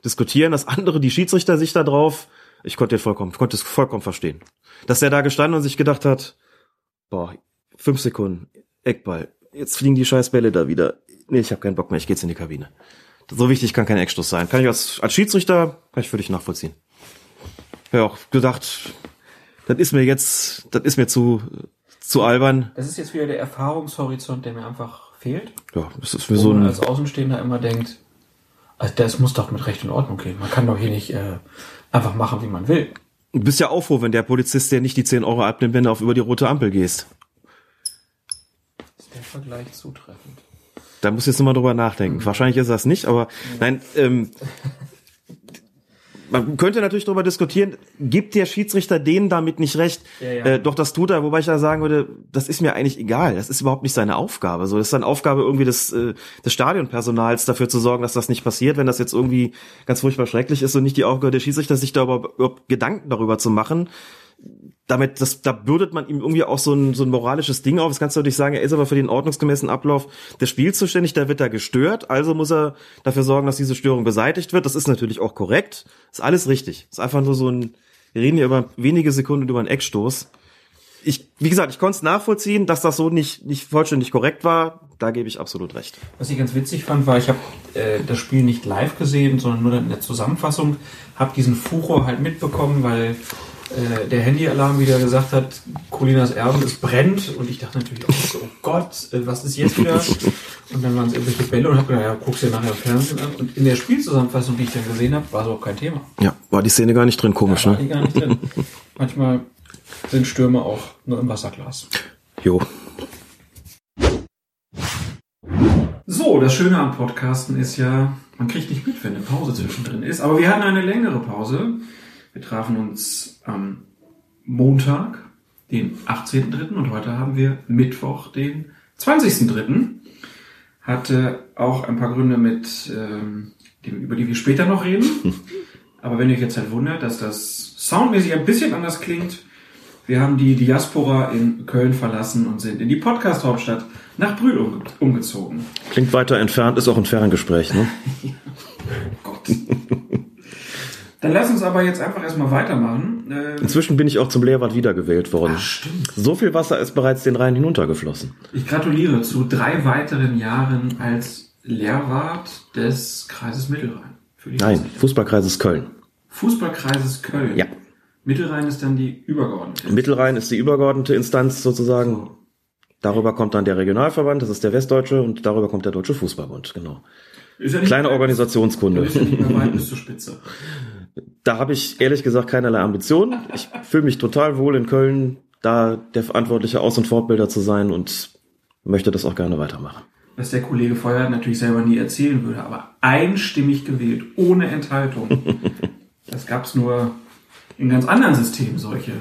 diskutieren. Das andere, die Schiedsrichter-Sicht da drauf, ich konnte den vollkommen, konnte es vollkommen verstehen. Dass er da gestanden und sich gedacht hat, boah, fünf Sekunden, Eckball, jetzt fliegen die scheiß Bälle da wieder. Nee, ich habe keinen Bock mehr, ich gehe jetzt in die Kabine. So wichtig kann kein Eckstoß sein. Kann ich als, als Schiedsrichter, kann ich völlig nachvollziehen. Ja, auch gedacht, das ist mir jetzt, das ist mir zu, zu albern. das ist jetzt wieder der Erfahrungshorizont, der mir einfach fehlt. Ja, das ist Wo so ein, als Außenstehender immer denkt, also das muss doch mit Recht in Ordnung gehen. Man kann doch hier nicht äh, einfach machen, wie man will. du bist ja auch froh, wenn der Polizist dir nicht die 10 Euro abnimmt, wenn du auf über die rote Ampel gehst. Ist der Vergleich zutreffend? Da muss ich jetzt nochmal drüber nachdenken. Mhm. Wahrscheinlich ist das nicht, aber nein, ähm, man könnte natürlich darüber diskutieren, gibt der Schiedsrichter denen damit nicht recht? Ja, ja. Äh, doch das tut er, wobei ich da sagen würde, das ist mir eigentlich egal. Das ist überhaupt nicht seine Aufgabe. So, das ist dann Aufgabe irgendwie des, äh, des Stadionpersonals, dafür zu sorgen, dass das nicht passiert, wenn das jetzt irgendwie ganz furchtbar schrecklich ist und nicht die Aufgabe der Schiedsrichter, sich da überhaupt, überhaupt Gedanken darüber zu machen. Damit, das, da bürdet man ihm irgendwie auch so ein, so ein moralisches Ding auf. Das kannst du natürlich sagen, er ist aber für den ordnungsgemäßen Ablauf des Spiels zuständig, da wird er gestört, also muss er dafür sorgen, dass diese Störung beseitigt wird. Das ist natürlich auch korrekt. Ist alles richtig. Ist einfach nur so ein, wir reden hier über wenige Sekunden über einen Eckstoß. Ich, wie gesagt, ich konnte es nachvollziehen, dass das so nicht, nicht vollständig korrekt war. Da gebe ich absolut recht. Was ich ganz witzig fand, war, ich habe äh, das Spiel nicht live gesehen, sondern nur in der Zusammenfassung, habe diesen Furor halt mitbekommen, weil äh, der Handyalarm wieder gesagt hat, Colinas Erben, es brennt. Und ich dachte natürlich auch so, oh Gott, äh, was ist jetzt wieder? Und dann waren es irgendwelche Bälle und habe gedacht, ja, guck's dir nachher im Fernsehen an. Und in der Spielzusammenfassung, die ich dann gesehen habe, war es auch kein Thema. Ja, war die Szene gar nicht drin, komisch, Da war die ne? gar nicht drin. Manchmal sind Stürme auch nur im Wasserglas. Jo. So, das Schöne am Podcasten ist ja, man kriegt nicht mit, wenn eine Pause zwischendrin ist. Aber wir hatten eine längere Pause. Wir trafen uns am Montag, den 18.3. und heute haben wir Mittwoch, den 20.3. Hatte auch ein paar Gründe mit, ähm, die, über die wir später noch reden. Aber wenn ihr euch jetzt halt wundert, dass das soundmäßig ein bisschen anders klingt, wir haben die Diaspora in Köln verlassen und sind in die Podcast-Hauptstadt nach Brühl umge umgezogen. Klingt weiter entfernt, ist auch ein Ferngespräch, ne? Gott. Dann lass uns aber jetzt einfach erstmal weitermachen. Äh, Inzwischen bin ich auch zum Lehrwart wiedergewählt worden. Ach, stimmt. So viel Wasser ist bereits den Rhein hinuntergeflossen. Ich gratuliere zu drei weiteren Jahren als Lehrwart des Kreises Mittelrhein. Nein. Fußballkreises Köln. Fußballkreises Köln. Ja. Mittelrhein ist dann die übergeordnete. Mittelrhein ist die übergeordnete Instanz sozusagen. Darüber kommt dann der Regionalverband, das ist der Westdeutsche, und darüber kommt der Deutsche Fußballbund, genau. Kleine Organisationskunde. Ist ja nicht mehr weit bis zur Spitze. Da habe ich ehrlich gesagt keinerlei Ambitionen. Ich fühle mich total wohl in Köln, da der verantwortliche Aus- und Fortbilder zu sein und möchte das auch gerne weitermachen. Was der Kollege Feuer natürlich selber nie erzählen würde, aber einstimmig gewählt, ohne Enthaltung. das gab es nur in ganz anderen Systemen, solche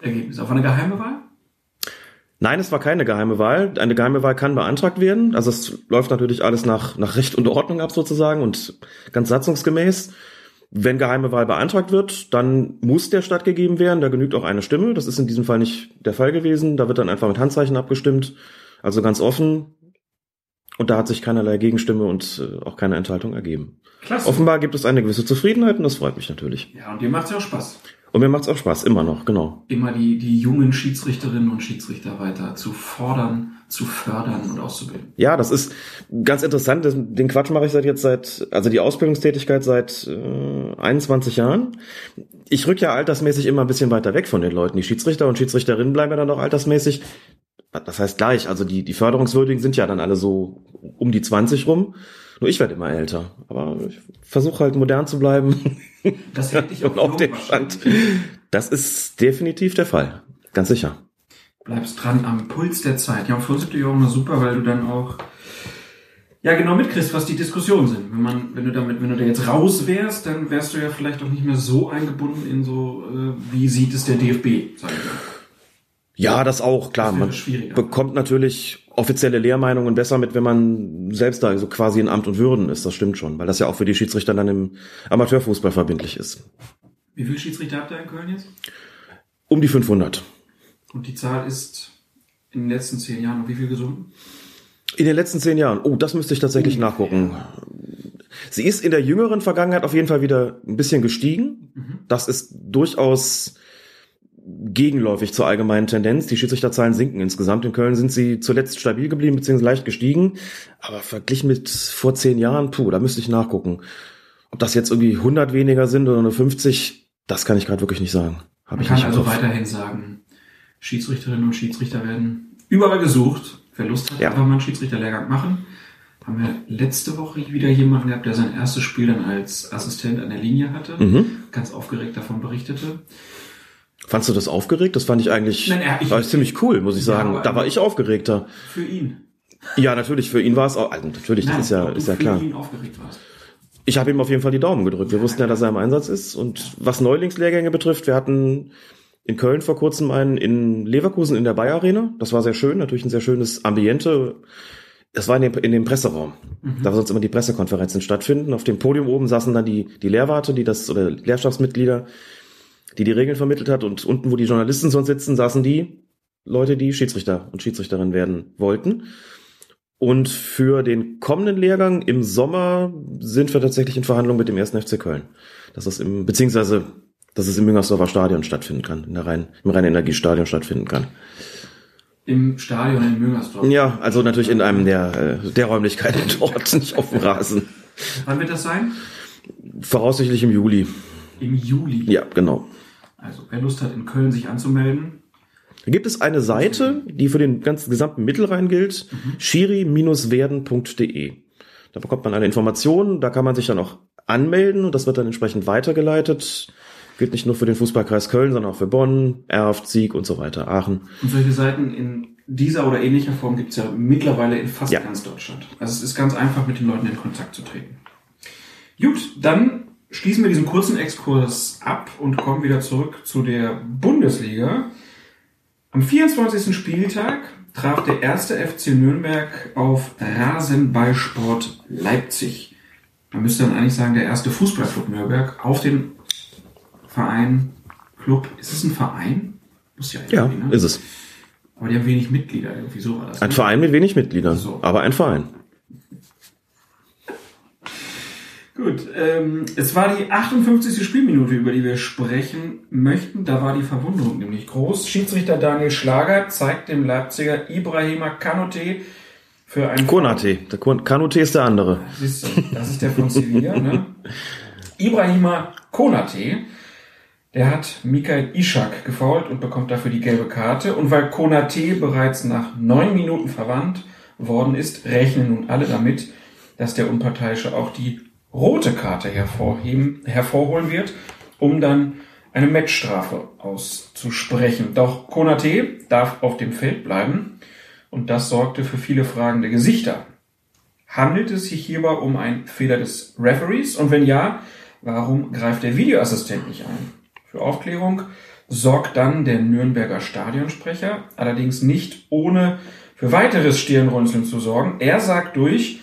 Ergebnisse. Auf eine geheime Wahl? Nein, es war keine geheime Wahl. Eine geheime Wahl kann beantragt werden. Also es läuft natürlich alles nach, nach Recht und Ordnung ab sozusagen und ganz satzungsgemäß. Wenn geheime Wahl beantragt wird, dann muss der stattgegeben werden. Da genügt auch eine Stimme. Das ist in diesem Fall nicht der Fall gewesen. Da wird dann einfach mit Handzeichen abgestimmt. Also ganz offen. Und da hat sich keinerlei Gegenstimme und äh, auch keine Enthaltung ergeben. Klasse. Offenbar gibt es eine gewisse Zufriedenheit und das freut mich natürlich. Ja, und dir macht's ja auch Spaß. Und mir macht's auch Spaß, immer noch, genau. Immer die, die jungen Schiedsrichterinnen und Schiedsrichter weiter zu fordern, zu fördern und auszubilden. Ja, das ist ganz interessant. Den Quatsch mache ich seit jetzt seit, also die Ausbildungstätigkeit seit äh, 21 Jahren. Ich rück ja altersmäßig immer ein bisschen weiter weg von den Leuten. Die Schiedsrichter und Schiedsrichterinnen bleiben ja dann auch altersmäßig. Das heißt gleich, also die, die Förderungswürdigen sind ja dann alle so um die 20 rum. Nur ich werde immer älter. Aber ich versuche halt modern zu bleiben Das hält dich auch auf den Stand. Das ist definitiv der Fall. Ganz sicher. bleibst dran am Puls der Zeit. Ja, und für uns ist natürlich auch immer super, weil du dann auch ja genau mitkriegst, was die Diskussionen sind. Wenn man, wenn du damit, wenn du da jetzt raus wärst, dann wärst du ja vielleicht auch nicht mehr so eingebunden in so, äh, wie sieht es der DFB, sag ich mal. Ja, das auch, klar. Das Man schwieriger. bekommt natürlich offizielle Lehrmeinungen besser mit, wenn man selbst da so quasi in Amt und Würden ist. Das stimmt schon, weil das ja auch für die Schiedsrichter dann im Amateurfußball verbindlich ist. Wie viele Schiedsrichter habt ihr in Köln jetzt? Um die 500. Und die Zahl ist in den letzten zehn Jahren um wie viel gesunken? In den letzten zehn Jahren. Oh, das müsste ich tatsächlich nachgucken. Sie ist in der jüngeren Vergangenheit auf jeden Fall wieder ein bisschen gestiegen. Das ist durchaus gegenläufig zur allgemeinen Tendenz. Die Schiedsrichterzahlen sinken insgesamt. In Köln sind sie zuletzt stabil geblieben bzw. leicht gestiegen. Aber verglichen mit vor zehn Jahren, puh, da müsste ich nachgucken. Ob das jetzt irgendwie 100 weniger sind oder nur 50, das kann ich gerade wirklich nicht sagen. Hab Man ich kann nicht also weiterhin sagen, Schiedsrichterinnen und Schiedsrichter werden überall gesucht. Wer Lust hat, Ja. einfach mal einen Schiedsrichterlehrgang machen. Haben wir letzte Woche wieder jemanden gehabt, der sein erstes Spiel dann als Assistent an der Linie hatte. Mhm. Ganz aufgeregt davon berichtete. Fandst du das aufgeregt? Das fand ich eigentlich Nein, ja, ich- war ziemlich cool, muss ich Ja, sagen. aber- da war ich aufgeregter. Für ihn. Ja, natürlich, für ihn war es auch, also natürlich, das Nein, ist ja, ist ja klar. Ich habe ihm auf jeden Fall die Daumen gedrückt. Wir wussten ja, dass er im Einsatz ist. Und was Neulingslehrgänge betrifft, wir hatten in Köln vor kurzem einen in Leverkusen in der Bayer Arena. Das war sehr schön, natürlich ein sehr schönes Ambiente. Das war in dem, in dem Presseraum, da wo sonst immer die Pressekonferenzen stattfinden. Auf dem Podium oben saßen dann die, die Lehrwarte, die das, oder Lehrstabsmitglieder, die die Regeln vermittelt hat. Und unten, wo die Journalisten sonst sitzen, saßen die Leute, die Schiedsrichter und Schiedsrichterin werden wollten. Und für den kommenden Lehrgang im Sommer sind wir tatsächlich in Verhandlungen mit dem 1. FC Köln. Dass das im, beziehungsweise, dass es im Müngersdorfer Stadion stattfinden kann, in der Rhein, im Rhein-Energiestadion stattfinden kann. Im Stadion in Müngersdorf. Ja, also natürlich in einem der, äh, der Räumlichkeiten dort, nicht auf dem Rasen. Wann wird das sein? Voraussichtlich im Juli. Im Juli. Ja, genau. Also, wer Lust hat, in Köln sich anzumelden, Da gibt es eine Seite, die für den ganzen gesamten Mittelrhein gilt, schiri-werden.de. Da bekommt man alle Informationen, da kann man sich dann auch anmelden und das wird dann entsprechend weitergeleitet. Gilt nicht nur für den Fußballkreis Köln, sondern auch für Bonn, Erft, Sieg und so weiter, Aachen. Und solche Seiten in dieser oder ähnlicher Form gibt es ja mittlerweile in fast Ja. ganz Deutschland. Also es ist ganz einfach, mit den Leuten in Kontakt zu treten. Gut, dann schließen wir diesen kurzen Exkurs ab und kommen wieder zurück zu der Bundesliga. Am 24. Spieltag traf der erste FC Nürnberg auf Rasenballsport Leipzig. Man müsste dann eigentlich sagen, der erste Fußballclub Nürnberg auf den Verein, Club. Ist es ein Verein? Muss ja, Ja, ne? ist es. Aber die haben wenig Mitglieder, irgendwie so war das. Ein ne? Verein mit wenig Mitgliedern, So. aber ein Verein. Gut, ähm, es war die 58. Spielminute, über die wir sprechen möchten. Da war die Verwunderung nämlich groß. Schiedsrichter Daniel Schlager zeigt dem Leipziger Ibrahima Kanote für einen Konate. Der Kanute ist der andere. Siehst du, das ist der von Sevilla, ne? Ibrahima Konate, der hat Mikael Ishak gefault und bekommt dafür die gelbe Karte. Und weil Konate bereits nach neun Minuten verwandt worden ist, rechnen nun alle damit, dass der Unparteiische auch die rote Karte hervorheben, hervorholen wird, um dann eine Matchstrafe auszusprechen. Doch Konate darf auf dem Feld bleiben und das sorgte für viele fragende Gesichter. Handelt es sich hierbei um einen Fehler des Referees? Und wenn ja, warum greift der Videoassistent nicht ein? Für Aufklärung sorgt dann der Nürnberger Stadionsprecher, allerdings nicht ohne für weiteres Stirnrunzeln zu sorgen. Er sagt durch,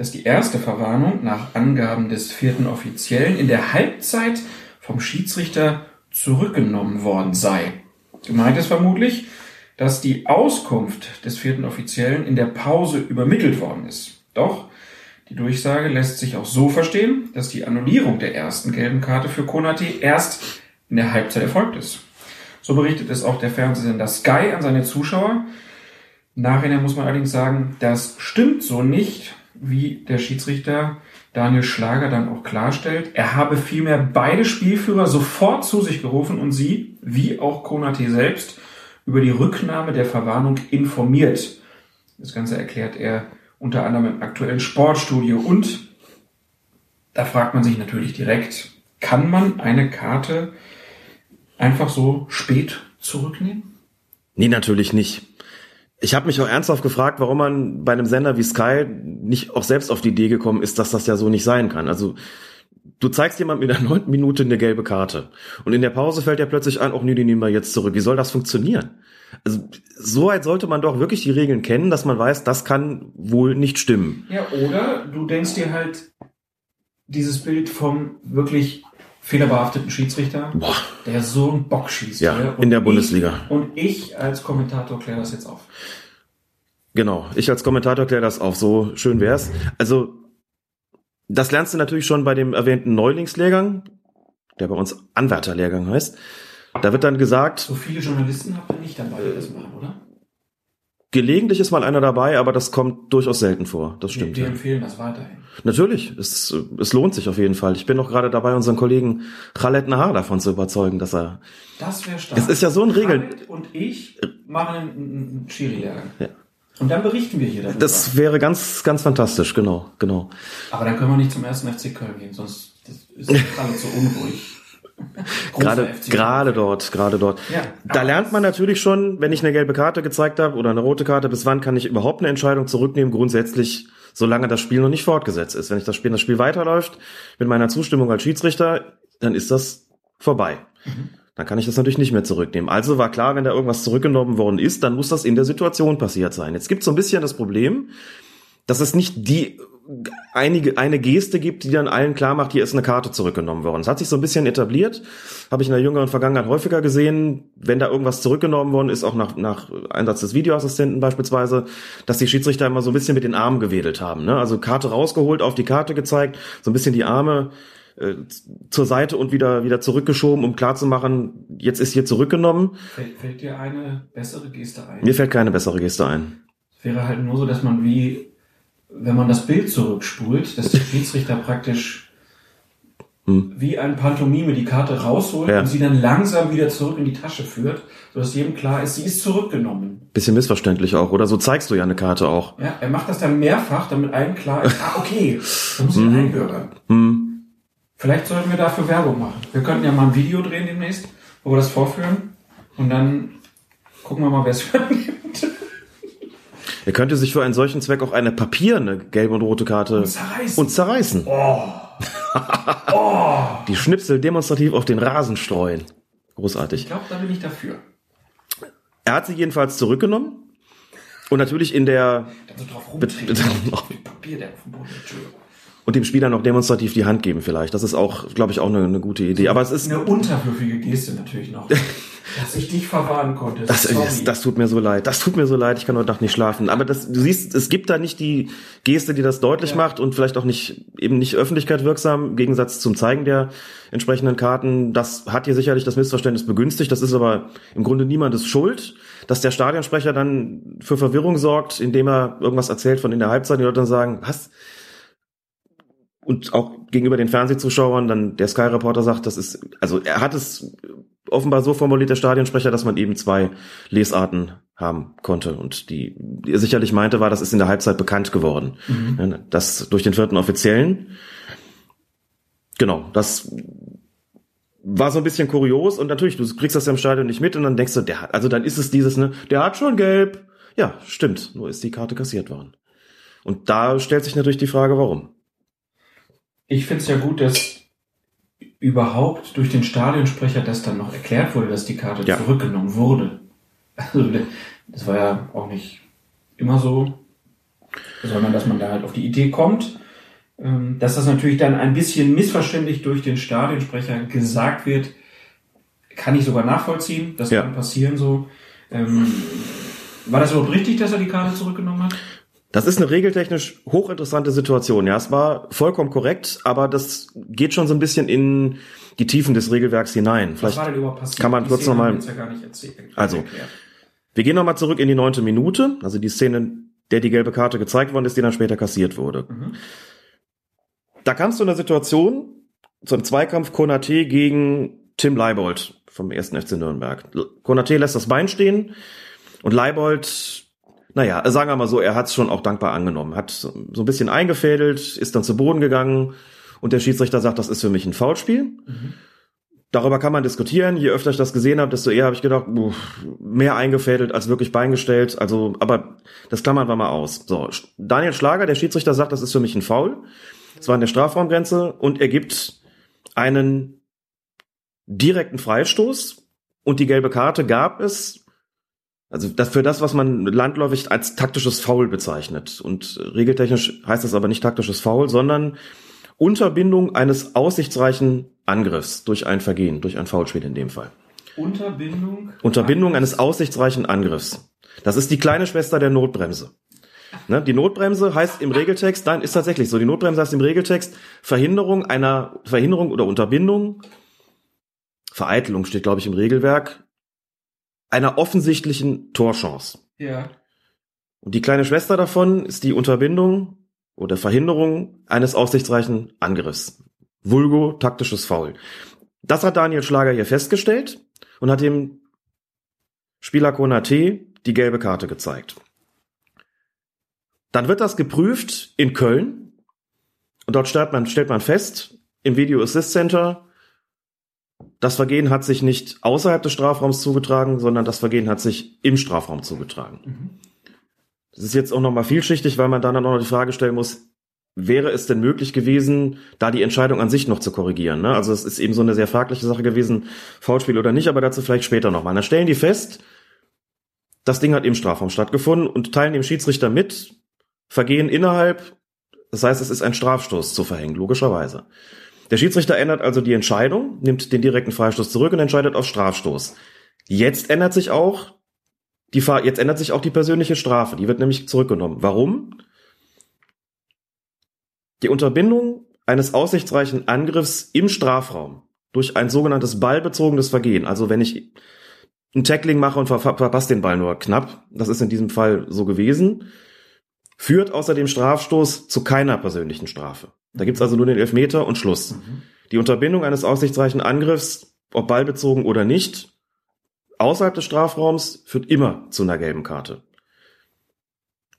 dass die erste Verwarnung nach Angaben des vierten Offiziellen in der Halbzeit vom Schiedsrichter zurückgenommen worden sei. Gemeint ist vermutlich, dass die Auskunft des vierten Offiziellen in der Pause übermittelt worden ist. Doch die Durchsage lässt sich auch so verstehen, dass die Annullierung der ersten gelben Karte für Konate erst in der Halbzeit erfolgt ist. So berichtet es auch der Fernsehsender Sky an seine Zuschauer. Nachhinein muss man allerdings sagen, das stimmt so nicht, wie der Schiedsrichter Daniel Schlager dann auch klarstellt. Er habe vielmehr beide Spielführer sofort zu sich gerufen und sie, wie auch Konate selbst, über die Rücknahme der Verwarnung informiert. Das Ganze erklärt er unter anderem im aktuellen Sportstudio. Und da fragt man sich natürlich direkt, kann man eine Karte einfach so spät zurücknehmen? Nee, natürlich nicht. Ich habe mich auch ernsthaft gefragt, warum man bei einem Sender wie Sky nicht auch selbst auf die Idee gekommen ist, dass das ja so nicht sein kann. Also du zeigst jemandem in der neunten Minute eine gelbe Karte und in der Pause fällt ja plötzlich ein, auch nee, die nehmen wir jetzt zurück. Wie soll das funktionieren? Also so weit sollte man doch wirklich die Regeln kennen, dass man weiß, das kann wohl nicht stimmen. Ja, oder du denkst dir halt dieses Bild vom wirklich fehlerbehafteten Schiedsrichter, Boah. der so einen Bock schießt. Ja, ja, in der ich- Bundesliga. Und ich als Kommentator kläre das jetzt auf. Genau, ich als Kommentator kläre das auf, so schön wär's. Also, das lernst du natürlich schon bei dem erwähnten Neulingslehrgang, der bei uns Anwärterlehrgang heißt. Da wird dann gesagt, So viele Journalisten habt ihr nicht dabei, die das machen, oder? Gelegentlich ist mal einer dabei, aber das kommt durchaus selten vor. Das stimmt. Wir Ja. empfehlen das weiterhin. Natürlich, es, es lohnt sich auf jeden Fall. Ich bin noch gerade dabei, unseren Kollegen Khaled Nahar davon zu überzeugen, dass er Das wäre stark. Es ist ja so ein Regel- Khaled und ich machen einen, einen Schiri-Lehrgang. Ja. Und dann berichten wir hier darüber. Das wäre ganz, ganz fantastisch, genau, genau. Aber dann können wir nicht zum ersten FC Köln gehen, sonst das ist gerade so unruhig. Gerade, gerade dort, gerade dort. Ja, da lernt man natürlich schon, wenn ich eine gelbe Karte gezeigt habe oder eine rote Karte, bis wann kann ich überhaupt eine Entscheidung zurücknehmen? Grundsätzlich, solange das Spiel noch nicht fortgesetzt ist. Wenn ich das Spiel, das Spiel weiterläuft, mit meiner Zustimmung als Schiedsrichter, dann ist das vorbei. Mhm. Dann kann ich das natürlich nicht mehr zurücknehmen. Also war klar, wenn da irgendwas zurückgenommen worden ist, dann muss das in der Situation passiert sein. Jetzt gibt es so ein bisschen das Problem, dass es nicht die einige eine Geste gibt, die dann allen klar macht, hier ist eine Karte zurückgenommen worden. Es hat sich so ein bisschen etabliert, habe ich in der jüngeren Vergangenheit häufiger gesehen, wenn da irgendwas zurückgenommen worden ist, auch nach, nach Einsatz des Videoassistenten beispielsweise, dass die Schiedsrichter immer so ein bisschen mit den Armen gewedelt haben. Ne? Also Karte rausgeholt, auf die Karte gezeigt, so ein bisschen die Arme äh, zur Seite und wieder wieder zurückgeschoben, um klarzumachen, jetzt ist hier zurückgenommen. Fällt, fällt dir eine bessere Geste ein? Mir fällt keine bessere Geste ein. Es wäre halt nur so, dass man wie, wenn man das Bild zurückspult, dass der Schiedsrichter praktisch wie ein Pantomime die Karte rausholt Hm. Ja. und sie dann langsam wieder zurück in die Tasche führt, sodass jedem klar ist, sie ist zurückgenommen. Bisschen missverständlich auch, oder? So zeigst du ja eine Karte auch. Ja, er macht das dann mehrfach, damit allen klar ist, ah, okay, da muss ich Mhm. einbürgern. Hm. Vielleicht sollten wir dafür Werbung machen. Wir könnten ja mal ein Video drehen demnächst, wo wir das vorführen und dann gucken wir mal, wer es übernimmt. Er könnte sich für einen solchen Zweck auch eine papierne gelbe und rote Karte Und zerreißen. und zerreißen. Die Schnipsel demonstrativ auf den Rasen streuen. Großartig. Ich glaube, da bin ich dafür. Er hat sie jedenfalls zurückgenommen. Und natürlich in der, Dann so drauf Papier, der auf dem Boden. Und dem Spieler noch demonstrativ die Hand geben vielleicht. Das ist auch, glaube ich, auch eine, eine gute Idee. Aber es ist eine unterwürfige Geste natürlich noch. dass ich dich verwahren konnte. Das, das, das, tut mir so leid. Das tut mir so leid. Ich kann heute Nacht nicht schlafen. Aber das, du siehst, es gibt da nicht die Geste, die das deutlich ja. macht und vielleicht auch nicht, eben nicht Öffentlichkeit wirksam, im Gegensatz zum Zeigen der entsprechenden Karten. Das hat hier sicherlich das Missverständnis begünstigt. Das ist aber im Grunde niemandes Schuld. Dass der Stadionsprecher dann für Verwirrung sorgt, indem er irgendwas erzählt von in der Halbzeit, die Leute dann sagen, was? Und auch gegenüber den Fernsehzuschauern dann der Sky Reporter sagt, das ist, also er hat es offenbar so formuliert, der Stadionsprecher, dass man eben zwei Lesarten haben konnte. Und die, die er sicherlich meinte, war, das ist in der Halbzeit bekannt geworden. Mhm. Das durch den vierten Offiziellen. Genau, das war so ein bisschen kurios und natürlich, du kriegst das ja im Stadion nicht mit und dann denkst du, der hat, also dann ist es dieses, ne, der hat schon gelb. Ja, stimmt, nur ist die Karte kassiert worden. Und da stellt sich natürlich die Frage, warum. Ich finde es ja gut, dass überhaupt durch den Stadionsprecher das dann noch erklärt wurde, dass die Karte ja. zurückgenommen wurde. Also das war ja auch nicht immer so, sondern dass man da halt auf die Idee kommt, ähm, dass das natürlich dann ein bisschen missverständlich durch den Stadionsprecher gesagt wird, kann ich sogar nachvollziehen, das ja. kann passieren so. Ähm, war das überhaupt richtig, dass er die Karte zurückgenommen hat? Das ist eine regeltechnisch hochinteressante Situation. Ja, es war vollkommen korrekt, aber das geht schon so ein bisschen in die Tiefen des Regelwerks hinein. Vielleicht kann man kurz nochmal. Ja also, wir gehen nochmal zurück in die neunte Minute, also die Szene, der die gelbe Karte gezeigt worden ist, die dann später kassiert wurde. Mhm. Da kamst du in der Situation zum Zweikampf Konate gegen Tim Leibold vom ersten FC Nürnberg. Konate lässt das Bein stehen und Leibold naja, sagen wir mal so, er hat es schon auch dankbar angenommen, hat so ein bisschen eingefädelt, ist dann zu Boden gegangen und der Schiedsrichter sagt, das ist für mich ein Foulspiel. Mhm. Darüber kann man diskutieren. Je öfter ich das gesehen habe, desto eher habe ich gedacht, uff, mehr eingefädelt als wirklich beingestellt. Also, aber das klammern wir mal aus. So, Daniel Schlager, der Schiedsrichter, sagt, das ist für mich ein Foul. Es war in der Strafraumgrenze und er gibt einen direkten Freistoß und die gelbe Karte gab es also das für das, was man landläufig als taktisches Foul bezeichnet. Und regeltechnisch heißt das aber nicht taktisches Foul, sondern Unterbindung eines aussichtsreichen Angriffs durch ein Vergehen, durch ein Foulspiel in dem Fall. Unterbindung? Unterbindung eines aussichtsreichen Angriffs. Das ist die kleine Schwester der Notbremse. Ne, die Notbremse heißt im Regeltext, nein, ist tatsächlich so. Die Notbremse heißt im Regeltext Verhinderung einer Verhinderung oder Unterbindung. Vereitelung steht, glaube ich, im Regelwerk einer offensichtlichen Torchance. Ja. Und die kleine Schwester davon ist die Unterbindung oder Verhinderung eines aussichtsreichen Angriffs. Vulgo taktisches Foul. Das hat Daniel Schlager hier festgestellt und hat dem Spieler Konate die gelbe Karte gezeigt. Dann wird das geprüft in Köln und dort stellt man, stellt man fest, im Video Assist Center, das Vergehen hat sich nicht außerhalb des Strafraums zugetragen, sondern das Vergehen hat sich im Strafraum zugetragen. Mhm. Das ist jetzt auch nochmal vielschichtig, weil man dann auch noch die Frage stellen muss, wäre es denn möglich gewesen, da die Entscheidung an sich noch zu korrigieren? Ne? Also es ist eben so eine sehr fragliche Sache gewesen, Foulspiel oder nicht, aber dazu vielleicht später nochmal. Dann stellen die fest, das Ding hat im Strafraum stattgefunden und teilen dem Schiedsrichter mit, Vergehen innerhalb, das heißt, es ist ein Strafstoß zu verhängen, logischerweise. Der Schiedsrichter ändert also die Entscheidung, nimmt den direkten Freistoß zurück und entscheidet auf Strafstoß. Jetzt ändert sich auch die Fahr jetzt ändert sich auch die persönliche Strafe. Die wird nämlich zurückgenommen. Warum? Die Unterbindung eines aussichtsreichen Angriffs im Strafraum durch ein sogenanntes ballbezogenes Vergehen. Also wenn ich ein Tackling mache und ver verpasse den Ball nur knapp, das ist in diesem Fall so gewesen, führt außerdem Strafstoß zu keiner persönlichen Strafe. Da gibt's also nur den Elfmeter und Schluss. Mhm. Die Unterbindung eines aussichtsreichen Angriffs, ob ballbezogen oder nicht, außerhalb des Strafraums, führt immer zu einer gelben Karte.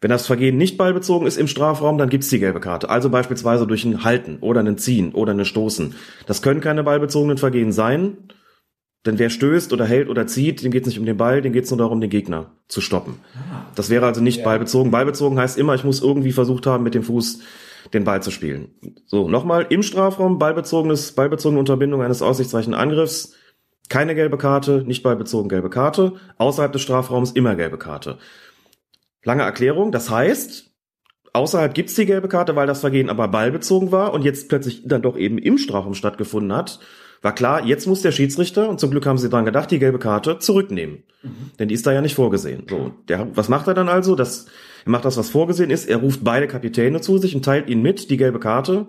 Wenn das Vergehen nicht ballbezogen ist im Strafraum, dann gibt's die gelbe Karte. Also beispielsweise durch ein Halten oder ein Ziehen oder ein Stoßen. Das können keine ballbezogenen Vergehen sein, denn wer stößt oder hält oder zieht, dem geht's nicht um den Ball, dem geht's nur darum, den Gegner zu stoppen. Ah. Das wäre also nicht ja. ballbezogen. Ballbezogen heißt immer, ich muss irgendwie versucht haben, mit dem Fuß den Ball zu spielen. So, nochmal, im Strafraum, ballbezogenes, ballbezogene Unterbindung eines aussichtsreichen Angriffs, keine gelbe Karte, nicht ballbezogen gelbe Karte, außerhalb des Strafraums immer gelbe Karte. Lange Erklärung, das heißt, außerhalb gibt's die gelbe Karte, weil das Vergehen aber ballbezogen war und jetzt plötzlich dann doch eben im Strafraum stattgefunden hat, war klar, jetzt muss der Schiedsrichter, und zum Glück haben sie dran gedacht, die gelbe Karte zurücknehmen. Mhm. Denn die ist da ja nicht vorgesehen. So, der, was macht er dann also? Das, er macht das, was vorgesehen ist. Er ruft beide Kapitäne zu sich und teilt ihnen mit, die gelbe Karte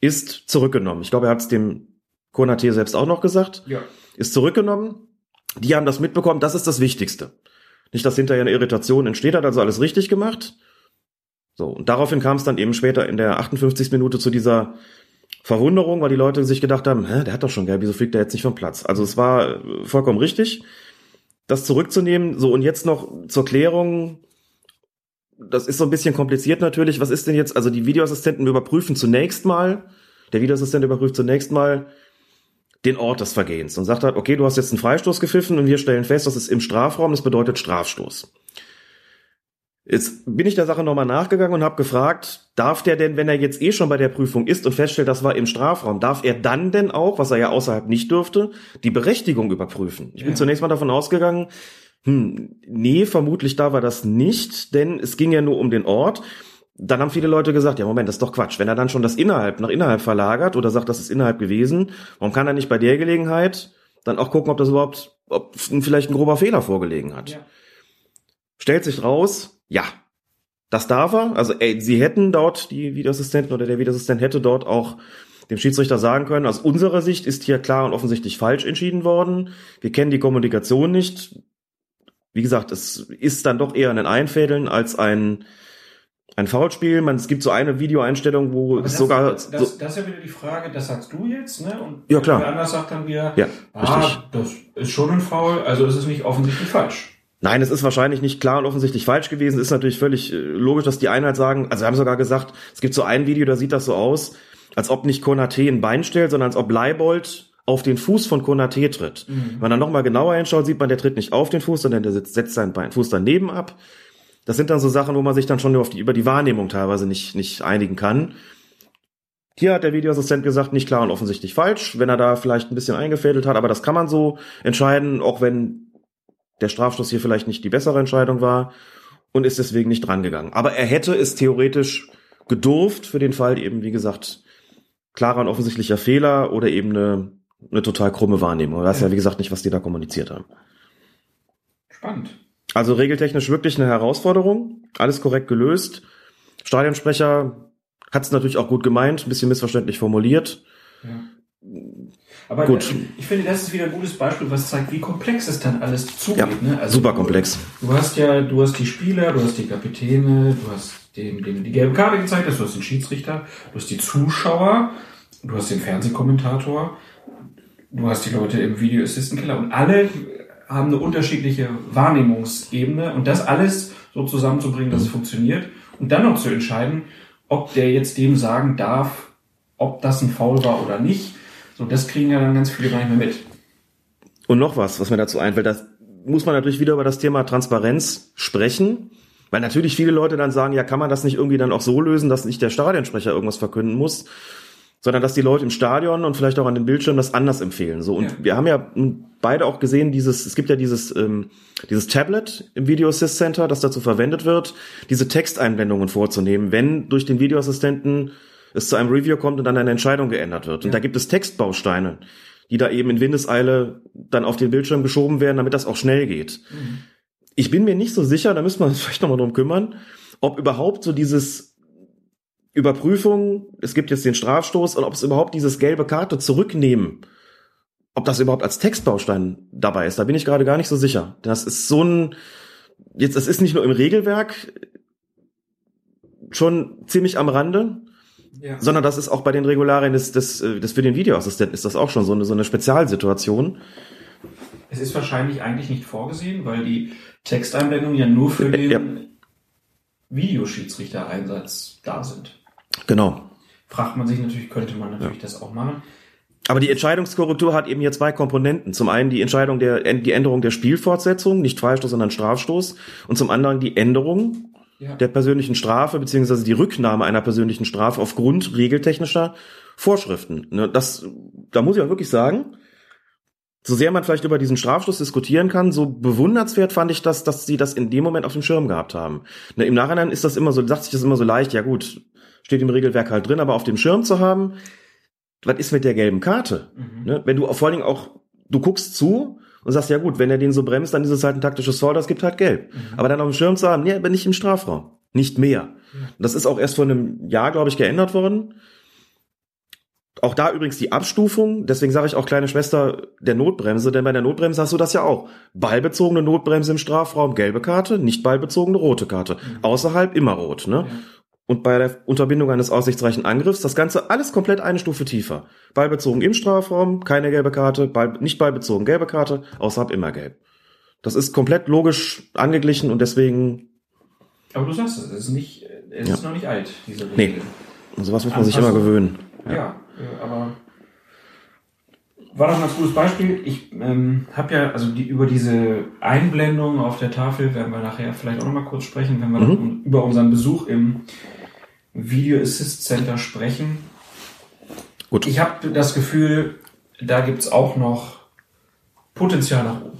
ist zurückgenommen. Ich glaube, er hat es dem Konate selbst auch noch gesagt. Ja. Ist zurückgenommen. Die haben das mitbekommen. Das ist das Wichtigste. Nicht, dass hinterher eine Irritation entsteht, hat also alles richtig gemacht. So, und daraufhin kam es dann eben später in der 58. Minute zu dieser Verwunderung, weil die Leute sich gedacht haben, Hä, der hat doch schon gelb, wieso fliegt der jetzt nicht vom Platz? Also es war äh, vollkommen richtig, das zurückzunehmen. So, und jetzt noch zur Klärung. Das ist so ein bisschen kompliziert natürlich. Was ist denn jetzt? Also die Videoassistenten überprüfen zunächst mal, der Videoassistent überprüft zunächst mal den Ort des Vergehens und sagt halt, okay, du hast jetzt einen Freistoß gepfiffen und wir stellen fest, das ist im Strafraum, das bedeutet Strafstoß. Jetzt bin ich der Sache nochmal nachgegangen und habe gefragt, darf der denn, wenn er jetzt eh schon bei der Prüfung ist und feststellt, das war im Strafraum, darf er dann denn auch, was er ja außerhalb nicht dürfte, die Berechtigung überprüfen? Ich bin zunächst mal davon ausgegangen, hm, nee, vermutlich da war das nicht, denn es ging ja nur um den Ort. Dann haben viele Leute gesagt, ja Moment, das ist doch Quatsch. Wenn er dann schon das innerhalb nach innerhalb verlagert oder sagt, das ist innerhalb gewesen, warum kann er nicht bei der Gelegenheit dann auch gucken, ob das überhaupt, ob vielleicht ein grober Fehler vorgelegen hat? Ja. Stellt sich raus, ja, das darf er. Also ey, sie hätten dort, die Videoassistenten oder der Videoassistent hätte dort auch dem Schiedsrichter sagen können, aus unserer Sicht ist hier klar und offensichtlich falsch entschieden worden. Wir kennen die Kommunikation nicht. Wie gesagt, es ist dann doch eher ein Einfädeln als ein ein Foulspiel. Man, es gibt so eine Videoeinstellung, wo Aber es das, sogar das, das, das ist ja wieder die Frage, das sagst du jetzt, ne? Und Ja, klar. wer anders sagt dann wieder, Ja, ah, richtig. das ist schon ein Foul, also ist es nicht offensichtlich falsch. Nein, es ist wahrscheinlich nicht klar und offensichtlich falsch gewesen. Ist natürlich völlig äh, logisch, dass die Einheit sagen, also wir haben sogar gesagt, es gibt so ein Video, da sieht das so aus, als ob nicht Konate ein Bein stellt, sondern als ob Leibold auf den Fuß von Konate tritt. Wenn man dann nochmal genauer hinschaut, sieht man, der tritt nicht auf den Fuß, sondern der setzt, setzt seinen Bein, Fuß daneben ab. Das sind dann so Sachen, wo man sich dann schon auf die, über die Wahrnehmung teilweise nicht, nicht einigen kann. Hier hat der Videoassistent gesagt, nicht klar und offensichtlich falsch, wenn er da vielleicht ein bisschen eingefädelt hat, aber das kann man so entscheiden, auch wenn der Strafstoß hier vielleicht nicht die bessere Entscheidung war und ist deswegen nicht drangegangen. Aber er hätte es theoretisch gedurft für den Fall eben, wie gesagt, klarer und offensichtlicher Fehler oder eben eine, eine total krumme Wahrnehmung. Du weißt ja, wie gesagt, nicht, was die da kommuniziert haben. Spannend. Also regeltechnisch wirklich eine Herausforderung. Alles korrekt gelöst. Stadionsprecher hat es natürlich auch gut gemeint, ein bisschen missverständlich formuliert. Ja. Aber Gut. äh, ich finde, das ist wieder ein gutes Beispiel, was zeigt, wie komplex es dann alles zugeht. Ja, ne? Also super komplex. Du hast ja, du hast die Spieler, du hast die Kapitäne, du hast den, du die gelbe Karte gezeigt hast, du hast den Schiedsrichter, du hast die Zuschauer, du hast den Fernsehkommentator, du hast die Leute im Video Assistant Keller und alle haben eine unterschiedliche Wahrnehmungsebene und das alles so zusammenzubringen, dass es funktioniert und dann noch zu entscheiden, ob der jetzt dem sagen darf, ob das ein Foul war oder nicht. So, das kriegen ja dann ganz viele gar nicht mehr mit. Und noch was, was mir dazu einfällt, das muss man natürlich wieder über das Thema Transparenz sprechen, weil natürlich viele Leute dann sagen, ja, kann man das nicht irgendwie dann auch so lösen, dass nicht der Stadionsprecher irgendwas verkünden muss, sondern dass die Leute im Stadion und vielleicht auch an den Bildschirmen das anders empfehlen. So und Ja. wir haben ja beide auch gesehen, dieses es gibt ja dieses ähm, dieses Tablet im Video Assist Center, das dazu verwendet wird, diese Texteinblendungen vorzunehmen, wenn durch den Videoassistenten es zu einem Review kommt und dann eine Entscheidung geändert wird. Und da gibt es Textbausteine, die da eben in Windeseile dann auf den Bildschirm geschoben werden, damit das auch schnell geht. Ich bin mir nicht so sicher, da müssen wir uns vielleicht nochmal drum kümmern, ob überhaupt so dieses Überprüfung, es gibt jetzt den Strafstoß und ob es überhaupt dieses gelbe Karte zurücknehmen, ob das überhaupt als Textbaustein dabei ist. Da bin ich gerade gar nicht so sicher. Das ist so ein, jetzt, es ist nicht nur im Regelwerk schon ziemlich am Rande, Ja. sondern das ist auch bei den Regularien des, des, äh, des für den Videoassistenten ist das auch schon so eine, so eine Spezialsituation. Es ist wahrscheinlich eigentlich nicht vorgesehen, weil die Texteinblendungen ja nur für den Ja. Videoschiedsrichter-Einsatz da sind. Genau. Fragt man sich natürlich, könnte man natürlich das auch machen. Aber die Entscheidungskorrektur hat eben hier zwei Komponenten. Zum einen die Entscheidung der, die Änderung der Spielfortsetzung, nicht Freistoß, sondern Strafstoß. Und zum anderen die Änderung Ja. der persönlichen Strafe, beziehungsweise die Rücknahme einer persönlichen Strafe aufgrund regeltechnischer Vorschriften. Ne, Das, da muss ich auch wirklich sagen, so sehr man vielleicht über diesen Strafschluss diskutieren kann, so bewundernswert fand ich das, dass sie das in dem Moment auf dem Schirm gehabt haben. Ne, Im Nachhinein ist das immer so, sagt sich das immer so leicht, ja gut, steht im Regelwerk halt drin, aber auf dem Schirm zu haben, was ist mit der gelben Karte? Mhm. Ne? Wenn du vor allen Dingen auch, du guckst zu und sagst, ja gut, wenn er den so bremst, dann ist es halt ein taktisches Foul, das gibt halt gelb. Mhm. Aber dann auf dem Schirm zu haben, nee, aber nicht im Strafraum. Nicht mehr. Das ist auch erst vor einem Jahr, glaube ich, geändert worden. Auch da übrigens die Abstufung, deswegen sage ich auch kleine Schwester der Notbremse, denn bei der Notbremse hast du das ja auch. Ballbezogene Notbremse im Strafraum, gelbe Karte, nicht ballbezogene rote Karte. Außerhalb immer rot, ne? Ja. Und bei der Unterbindung eines aussichtsreichen Angriffs das Ganze alles komplett eine Stufe tiefer. Ballbezogen im Strafraum, keine gelbe Karte, Ball, nicht ballbezogen gelbe Karte, außerhalb immer gelb. Das ist komplett logisch angeglichen und deswegen, Aber du sagst es, es ist nicht, es Ja. ist noch nicht alt, diese Regel. Nee. sowas muss man sich immer Anpassung. gewöhnen. Ja, äh, aber war doch ein ganz gutes Beispiel. Ich ähm, habe ja, also die, über diese Einblendung auf der Tafel werden wir nachher vielleicht auch nochmal kurz sprechen, wenn wir Mhm. über unseren Besuch im Video Assist Center sprechen. Gut. Ich habe das Gefühl, da gibt's auch noch Potenzial nach oben.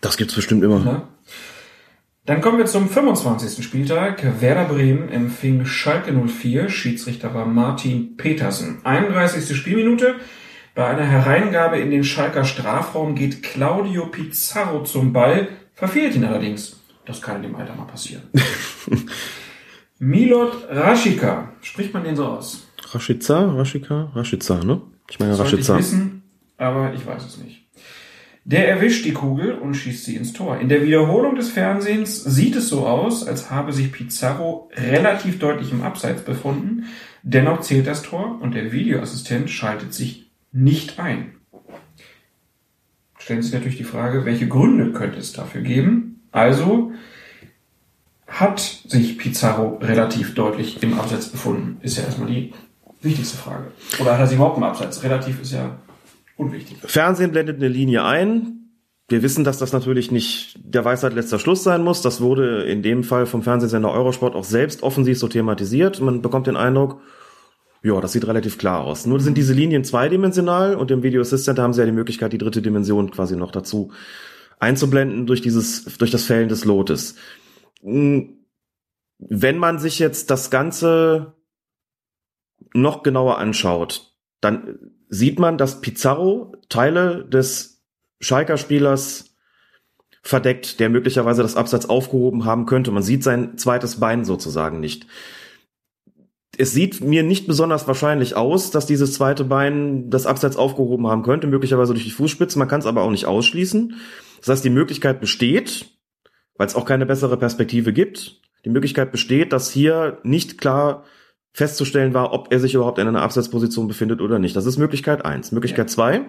Das gibt's bestimmt immer. Ne? Dann kommen wir zum 25. Spieltag. Werder Bremen empfing Schalke 04. Schiedsrichter war Martin Petersen. 31. Spielminute. Bei einer Hereingabe in den Schalker Strafraum geht Claudio Pizarro zum Ball, verfehlt ihn allerdings. Das kann in dem Alter mal passieren. Milot Raschika. Spricht man den so aus? Rashica, Rashika, Rashica, ne? Ich meine Sollte ich wissen, aber ich weiß es nicht. Der erwischt die Kugel und schießt sie ins Tor. In der Wiederholung des Fernsehens sieht es so aus, als habe sich Pizarro relativ deutlich im Abseits befunden. Dennoch zählt das Tor und der Videoassistent schaltet sich nicht ein. Stellen sich natürlich die Frage, welche Gründe könnte es dafür geben? Also hat sich Pizarro relativ deutlich im Abseits befunden? Ist ja erstmal die wichtigste Frage. Oder hat er sich überhaupt im Abseits? Relativ ist ja unwichtig. Fernsehen blendet eine Linie ein. Wir wissen, dass das natürlich nicht der Weisheit letzter Schluss sein muss. Das wurde in dem Fall vom Fernsehsender Eurosport auch selbst offensiv so thematisiert. Man bekommt den Eindruck, ja, das sieht relativ klar aus. Nur sind diese Linien zweidimensional und im Video Assist Center haben sie ja die Möglichkeit, die dritte Dimension quasi noch dazu einzublenden durch dieses, durch das Fällen des Lotes. Hm, Wenn man sich jetzt das Ganze noch genauer anschaut, dann sieht man, dass Pizarro Teile des Schalker Spielers verdeckt, der möglicherweise das Abseits aufgehoben haben könnte. Man sieht sein zweites Bein sozusagen nicht. Es sieht mir nicht besonders wahrscheinlich aus, dass dieses zweite Bein das Abseits aufgehoben haben könnte, möglicherweise durch die Fußspitze. Man kann es aber auch nicht ausschließen. Das heißt, die Möglichkeit besteht, weil es auch keine bessere Perspektive gibt, die Möglichkeit besteht, dass hier nicht klar festzustellen war, ob er sich überhaupt in einer Abseitsposition befindet oder nicht. Das ist Möglichkeit eins. Möglichkeit zwei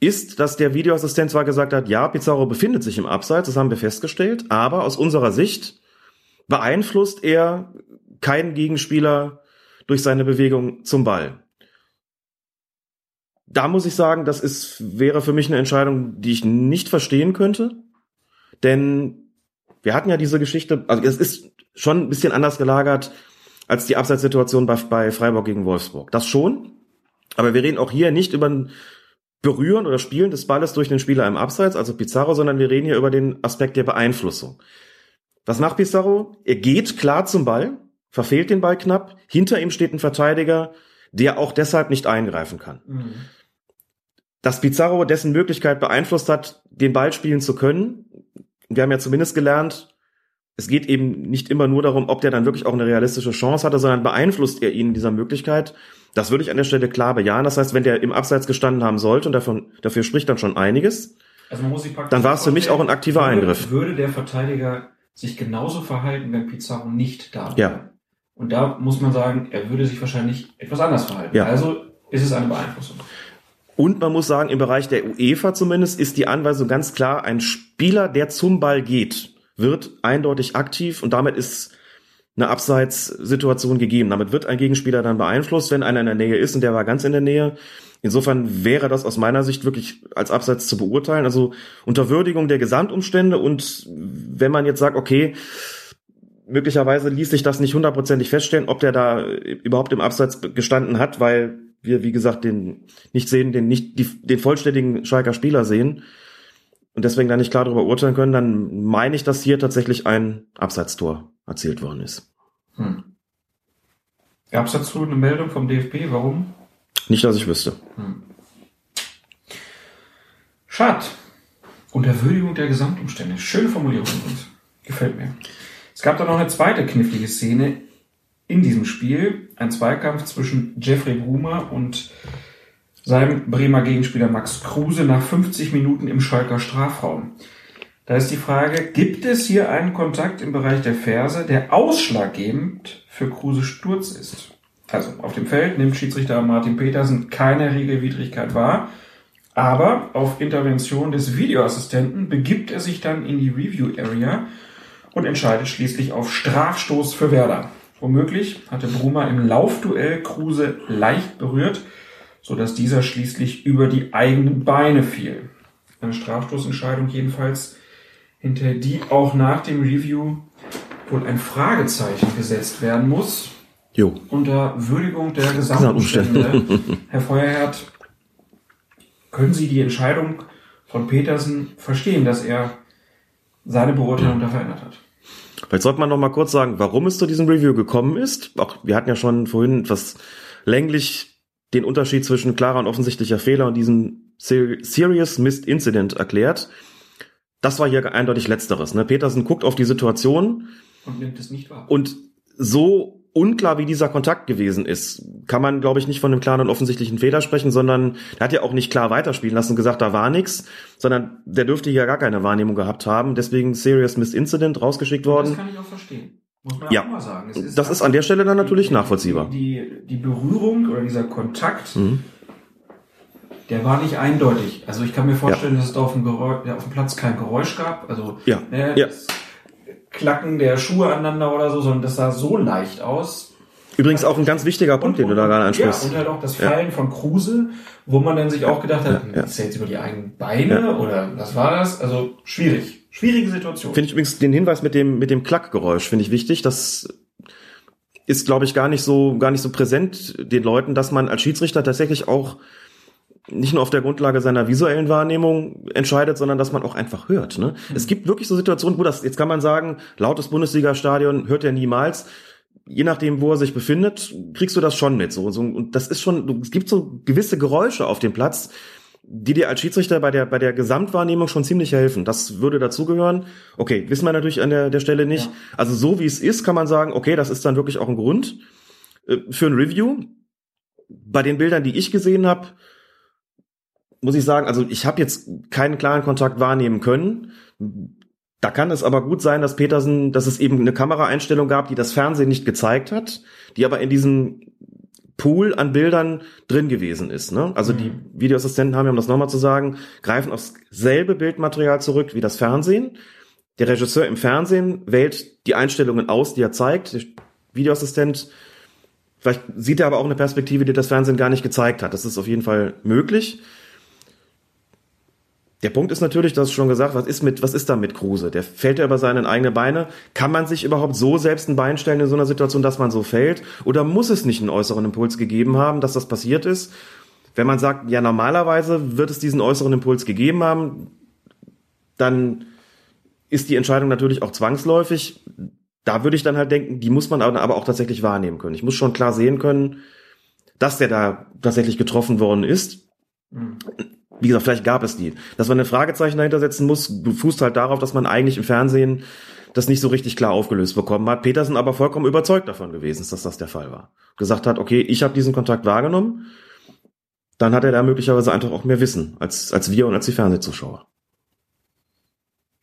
ist, dass der Videoassistent zwar gesagt hat, ja, Pizarro befindet sich im Abseits, das haben wir festgestellt, aber aus unserer Sicht beeinflusst er keinen Gegenspieler durch seine Bewegung zum Ball. Da muss ich sagen, das ist, wäre für mich eine Entscheidung, die ich nicht verstehen könnte. Denn wir hatten ja diese Geschichte, also es ist schon ein bisschen anders gelagert als die Abseitssituation bei, bei Freiburg gegen Wolfsburg. Das schon. Aber wir reden auch hier nicht über ein Berühren oder Spielen des Balles durch den Spieler im Abseits, also Pizarro, sondern wir reden hier über den Aspekt der Beeinflussung. Was macht Pizarro? Er geht klar zum Ball, verfehlt den Ball knapp, hinter ihm steht ein Verteidiger, der auch deshalb nicht eingreifen kann. Dass Pizarro dessen Möglichkeit beeinflusst hat, den Ball spielen zu können, wir haben ja zumindest gelernt, es geht eben nicht immer nur darum, ob der dann wirklich auch eine realistische Chance hatte, sondern beeinflusst er ihn in dieser Möglichkeit. Das würde ich an der Stelle klar bejahen. Das heißt, wenn der im Abseits gestanden haben sollte, und davon, dafür spricht dann schon einiges, Also man muss sich praktisch Dann war es für mich auch ein aktiver würde, Eingriff. Würde der Verteidiger sich genauso verhalten, wenn Pizarro nicht da wäre? Ja. Und da muss man sagen, er würde sich wahrscheinlich etwas anders verhalten. Ja. Also ist es eine Beeinflussung. Und man muss sagen, im Bereich der UEFA zumindest ist die Anweisung ganz klar, ein Spieler, der zum Ball geht, wird eindeutig aktiv und damit ist eine Abseitssituation gegeben. Damit wird ein Gegenspieler dann beeinflusst, wenn einer in der Nähe ist und der war ganz in der Nähe. Insofern wäre das aus meiner Sicht wirklich als Abseits zu beurteilen. Also unter Würdigung der Gesamtumstände und wenn man jetzt sagt, okay, möglicherweise ließ sich das nicht hundertprozentig feststellen, ob der da überhaupt im Abseits gestanden hat, weil wir, wie gesagt, den nicht sehen, den nicht die, den vollständigen Schalker Spieler sehen und deswegen da nicht klar darüber urteilen können, dann meine ich, dass hier tatsächlich ein Abseitstor erzielt worden ist. Hm. Gab es dazu eine Meldung vom DFB? Warum? Nicht, dass ich wüsste. Hm. Schad. Unter Würdigung der Gesamtumstände. Schöne Formulierung übrigens. Gefällt mir. Es gab da noch eine zweite knifflige Szene in diesem Spiel. Ein Zweikampf zwischen Jeffrey Brumer und seinem Bremer Gegenspieler Max Kruse nach 50 Minuten im Schalker Strafraum. Da ist die Frage, gibt es hier einen Kontakt im Bereich der Ferse, der ausschlaggebend für Kruse Sturz ist? Also auf dem Feld nimmt Schiedsrichter Martin Petersen keine Regelwidrigkeit wahr, aber auf Intervention des Videoassistenten begibt er sich dann in die Review Area und entscheidet schließlich auf Strafstoß für Werder. Womöglich hatte Bruma im Laufduell Kruse leicht berührt, so dass dieser schließlich über die eigenen Beine fiel. Eine Strafstoßentscheidung jedenfalls, hinter die auch nach dem Review wohl ein Fragezeichen gesetzt werden muss. Jo. Unter Würdigung der Gesamtumstände. Herr Feuerherd, können Sie die Entscheidung von Petersen verstehen, dass er seine Beurteilung da verändert hat? Vielleicht sollte man noch mal kurz sagen, warum es zu diesem Review gekommen ist. Auch wir hatten ja schon vorhin etwas länglich den Unterschied zwischen klarer und offensichtlicher Fehler und diesem Serious Missed Incident erklärt. Das war hier eindeutig letzteres. Ne? Petersen guckt auf die Situation und nimmt es nicht wahr. Und so unklar wie dieser Kontakt gewesen ist, kann man, glaube ich, nicht von einem klaren und offensichtlichen Fehler sprechen, sondern er hat ja auch nicht klar weiterspielen lassen und gesagt, da war nichts, sondern der dürfte hier gar keine Wahrnehmung gehabt haben. Deswegen Serious Missed Incident rausgeschickt worden. Das kann ich auch verstehen. Muss man ja, auch mal sagen. Ist das ist an der Stelle dann natürlich die, nachvollziehbar. Die, die Berührung oder dieser Kontakt, mhm. der war nicht eindeutig. Also ich kann mir vorstellen, ja. dass es da auf dem, Geräusch, auf dem Platz kein Geräusch gab. Also ja. Ne, ja. Klacken der Schuhe aneinander oder so, sondern das sah so leicht aus. Übrigens auch ein ganz wichtiger Punkt, und, den du da gerade ansprichst. Ja, und halt auch das Fallen ja. von Kruse, wo man dann sich auch gedacht hat, ja, ja. ist er jetzt über die eigenen Beine oder was war das? Also schwierig. Schwierige Situation. Finde ich übrigens den Hinweis mit dem, mit dem Klackgeräusch, finde ich wichtig. Das ist, glaube ich, gar nicht so, gar nicht so präsent den Leuten, dass man als Schiedsrichter tatsächlich auch nicht nur auf der Grundlage seiner visuellen Wahrnehmung entscheidet, sondern dass man auch einfach hört. Ne? Mhm. Es gibt wirklich so Situationen, wo das, jetzt kann man sagen, lautes Bundesliga-Stadion hört er niemals. Je nachdem, wo er sich befindet, kriegst du das schon mit. So, so und das ist schon, es gibt so gewisse Geräusche auf dem Platz, die dir als Schiedsrichter bei der, bei der Gesamtwahrnehmung schon ziemlich helfen. Das würde dazugehören. Okay, wissen wir natürlich an der, der Stelle nicht. Ja. Also so wie es ist, kann man sagen, okay, das ist dann wirklich auch ein Grund äh, für ein Review. Bei den Bildern, die ich gesehen habe, muss ich sagen, also ich habe jetzt keinen klaren Kontakt wahrnehmen können. Da kann es aber gut sein, dass Petersen, dass es eben eine Kameraeinstellung gab, die das Fernsehen nicht gezeigt hat, die aber in diesem Pool an Bildern drin gewesen ist. Ne? Also mhm. die Videoassistenten haben ja, um das nochmal zu sagen, greifen aufs selbe Bildmaterial zurück wie das Fernsehen. Der Regisseur im Fernsehen wählt die Einstellungen aus, die er zeigt. Der Videoassistent, vielleicht sieht er aber auch eine Perspektive, die das Fernsehen gar nicht gezeigt hat. Das ist auf jeden Fall möglich. Der Punkt ist natürlich, das schon gesagt, was ist mit, was ist da mit Kruse? Der fällt ja über seine eigenen Beine. Kann man sich überhaupt so selbst ein Bein stellen in so einer Situation, dass man so fällt? Oder muss es nicht einen äußeren Impuls gegeben haben, dass das passiert ist? Wenn man sagt, ja, normalerweise wird es diesen äußeren Impuls gegeben haben, dann ist die Entscheidung natürlich auch zwangsläufig. Da würde ich dann halt denken, die muss man aber auch tatsächlich wahrnehmen können. Ich muss schon klar sehen können, dass der da tatsächlich getroffen worden ist. Mhm wie gesagt, vielleicht gab es die. Dass man ein Fragezeichen dahinter setzen muss, fußt halt darauf, dass man eigentlich im Fernsehen das nicht so richtig klar aufgelöst bekommen hat. Petersen aber vollkommen überzeugt davon gewesen ist, dass das der Fall war. Gesagt hat, okay, ich habe diesen Kontakt wahrgenommen, dann hat er da möglicherweise einfach auch mehr Wissen als, als wir und als die Fernsehzuschauer.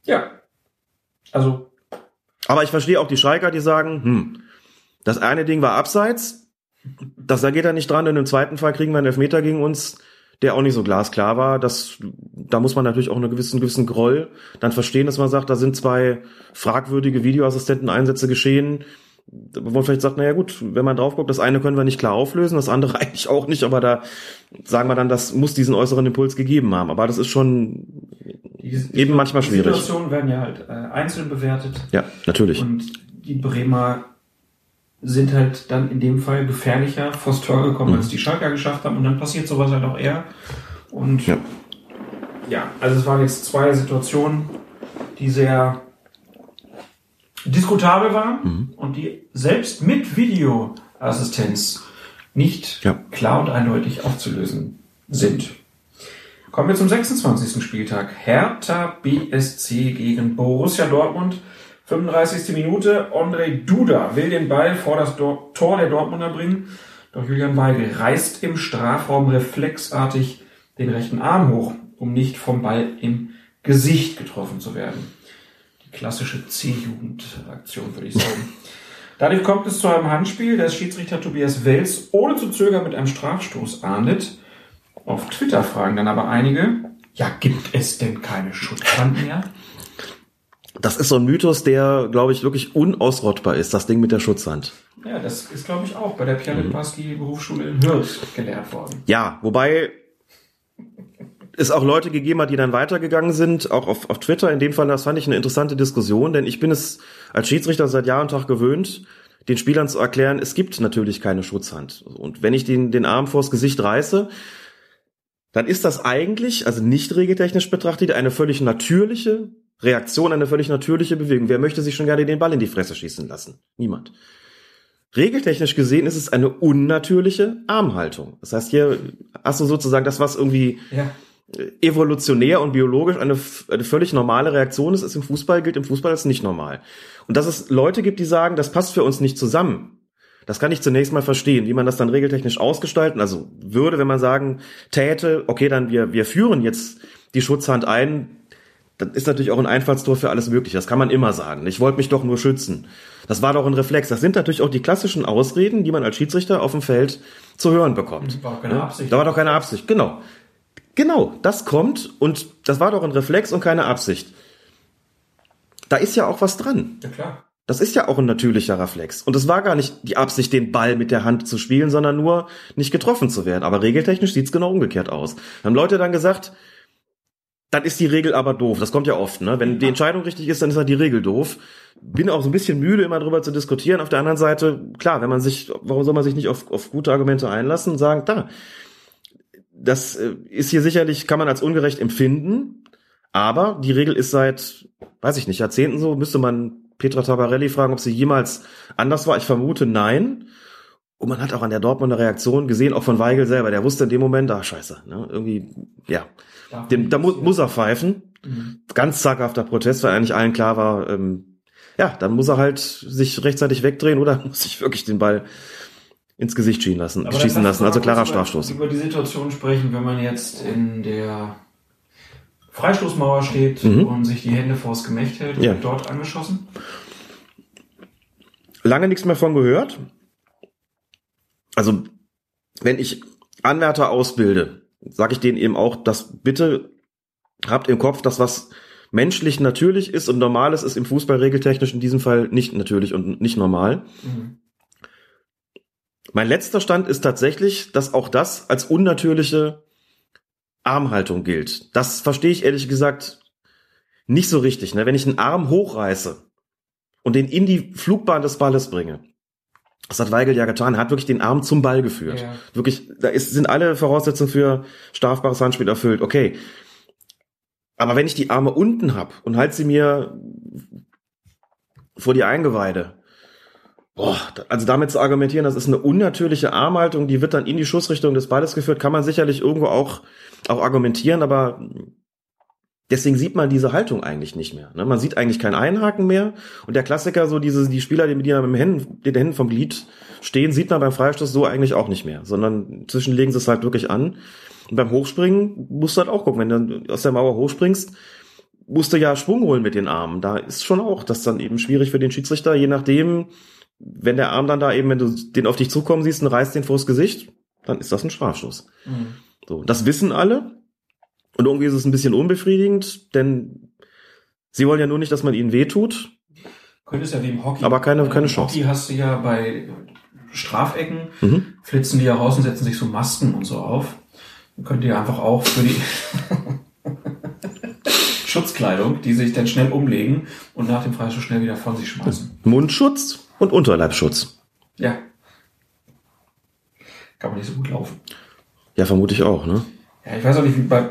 Ja. Also. Aber ich verstehe auch die Streiker, die sagen, hm, das eine Ding war abseits, das da geht er nicht dran, und im zweiten Fall kriegen wir einen Elfmeter gegen uns der auch nicht so glasklar war. Das, da muss man natürlich auch einen gewissen, gewissen Groll dann verstehen, dass man sagt, da sind zwei fragwürdige Videoassistenten-Einsätze geschehen, wo man vielleicht sagt, naja gut, wenn man drauf guckt, das eine können wir nicht klar auflösen, das andere eigentlich auch nicht, aber da sagen wir dann, das muss diesen äußeren Impuls gegeben haben. Aber das ist schon die, die, eben manchmal schwierig. Die Situationen werden ja halt äh, einzeln bewertet. Ja, natürlich. Und die Bremer sind halt dann in dem Fall gefährlicher vors Tor gekommen, als die Schalker geschafft haben. Und dann passiert sowas halt auch eher. Und Ja. ja, also es waren jetzt zwei Situationen, die sehr diskutabel waren und die selbst mit Videoassistenz nicht Ja. klar und eindeutig aufzulösen sind. Kommen wir zum 26. Spieltag. Hertha BSC gegen Borussia Dortmund. 35. Minute. André Duda will den Ball vor das Tor der Dortmunder bringen. Doch Julian Weigel reißt im Strafraum reflexartig den rechten Arm hoch, um nicht vom Ball im Gesicht getroffen zu werden. Die klassische C-Jugend-Aktion, würde ich sagen. Dadurch kommt es zu einem Handspiel, das Schiedsrichter Tobias Wels ohne zu zögern mit einem Strafstoß ahndet. Auf Twitter fragen dann aber einige, ja, gibt es denn keine Schutzhand mehr? Das ist so ein Mythos, der, glaube ich, wirklich unausrottbar ist, das Ding mit der Schutzhand. Ja, das ist, glaube ich, auch bei der Pierre Littbarski Berufsschule in Hürth gelehrt worden. Ja, wobei es auch Leute gegeben hat, die dann weitergegangen sind, auch auf, auf Twitter. In dem Fall, das fand ich eine interessante Diskussion, denn ich bin es als Schiedsrichter seit Jahr und Tag gewöhnt, den Spielern zu erklären, es gibt natürlich keine Schutzhand. Und wenn ich den, den Arm vors Gesicht reiße, dann ist das eigentlich, also nicht regeltechnisch betrachtet, eine völlig natürliche Reaktion, eine völlig natürliche Bewegung. Wer möchte sich schon gerne den Ball in die Fresse schießen lassen? Niemand. Regeltechnisch gesehen ist es eine unnatürliche Armhaltung. Das heißt, hier hast du sozusagen das, was irgendwie Ja. evolutionär und biologisch eine, eine völlig normale Reaktion ist, ist im Fußball, gilt im Fußball als nicht normal. Und dass es Leute gibt, die sagen, das passt für uns nicht zusammen. Das kann ich zunächst mal verstehen, wie man das dann regeltechnisch ausgestalten, also würde, wenn man sagen täte, okay, dann wir, wir führen jetzt die Schutzhand ein, dann ist natürlich auch ein Einfallstor für alles mögliche. Das kann man immer sagen. Ich wollte mich doch nur schützen. Das war doch ein Reflex. Das sind natürlich auch die klassischen Ausreden, die man als Schiedsrichter auf dem Feld zu hören bekommt. War auch keine? Absicht. Da war doch keine Absicht, genau. Genau, das kommt und das war doch ein Reflex und keine Absicht. Da ist ja auch was dran. Ja, klar. Das ist ja auch ein natürlicher Reflex. Und es war gar nicht die Absicht, den Ball mit der Hand zu spielen, sondern nur nicht getroffen zu werden. Aber regeltechnisch sieht's genau umgekehrt aus. Haben Leute dann gesagt, dann ist die Regel aber doof. Das kommt ja oft, ne? Wenn die Entscheidung richtig ist, dann ist halt die Regel doof. Bin auch so ein bisschen müde, immer drüber zu diskutieren. Auf der anderen Seite, klar, wenn man sich, warum soll man sich nicht auf, auf gute Argumente einlassen und sagen, da, das äh, ist hier sicherlich, kann man als ungerecht empfinden, aber die Regel ist seit, weiß ich nicht, Jahrzehnten so, müsste man Petra Tabarelli fragen, ob sie jemals anders war. Ich vermute nein. Und man hat auch an der Dortmunder Reaktion gesehen, auch von Weigel selber, der wusste in dem Moment, ah, scheiße, ne, irgendwie, ja, dem, da mu muss er pfeifen. Mhm. Ganz zaghafter Protest, weil eigentlich allen klar war, ähm, ja, dann muss er halt sich rechtzeitig wegdrehen oder muss sich wirklich den Ball ins Gesicht schießen lassen, Aber schießen lassen. Also klarer Strafstoß. Über die Situation sprechen, wenn man jetzt in der Freistoßmauer steht Mhm. und sich die Hände vors Gemächt hält und Ja. dort angeschossen. lange nichts mehr von gehört. Also, wenn ich Anwärter ausbilde, sage ich denen eben auch, dass bitte habt im Kopf, dass was menschlich natürlich ist und normales ist im Fußball regeltechnisch in diesem Fall nicht natürlich und nicht normal. Mhm. Mein letzter Stand ist tatsächlich, dass auch das als unnatürliche Armhaltung gilt. Das verstehe ich ehrlich gesagt nicht so richtig. Ne? Wenn ich einen Arm hochreiße und den in die Flugbahn des Balles bringe, das hat Weigel ja getan, er hat wirklich den Arm zum Ball geführt. Ja. Wirklich, da ist, sind alle Voraussetzungen für strafbares Handspiel erfüllt. Okay. Aber wenn ich die Arme unten hab und halt sie mir vor die Eingeweide, Boah, also damit zu argumentieren, das ist eine unnatürliche Armhaltung, die wird dann in die Schussrichtung des Balles geführt, kann man sicherlich irgendwo auch, auch argumentieren, aber deswegen sieht man diese Haltung eigentlich nicht mehr. Ne? Man sieht eigentlich kein Einhaken mehr und der Klassiker, so diese, die Spieler, die mit den Händen, den Händen vom Glied stehen, sieht man beim Freistoß so eigentlich auch nicht mehr, sondern inzwischen legen sie es halt wirklich an. Und beim Hochspringen musst du halt auch gucken, wenn du aus der Mauer hochspringst, musst du ja Schwung holen mit den Armen. Da ist schon auch das dann eben schwierig für den Schiedsrichter, je nachdem, wenn der Arm dann da eben, wenn du den auf dich zukommen siehst und reißt den vors Gesicht, dann ist das ein Strafstoß. Mhm. So, das wissen alle. Und irgendwie ist es ein bisschen unbefriedigend, denn sie wollen ja nur nicht, dass man ihnen wehtut. Könntest ja wie im Hockey. Aber keine- keine Chance. Hockey hast du ja bei Strafecken, Mhm. flitzen die ja raus und setzen sich so Masken und so auf. Dann könnt ihr einfach auch für die Schutzkleidung, die sich dann schnell umlegen und nach dem Freistoß schnell wieder von sich schmeißen. Mundschutz und Unterleibschutz. Ja. Kann man nicht so gut laufen. Ja, vermute ich auch, ne? Ja, ich weiß auch nicht, wie bei,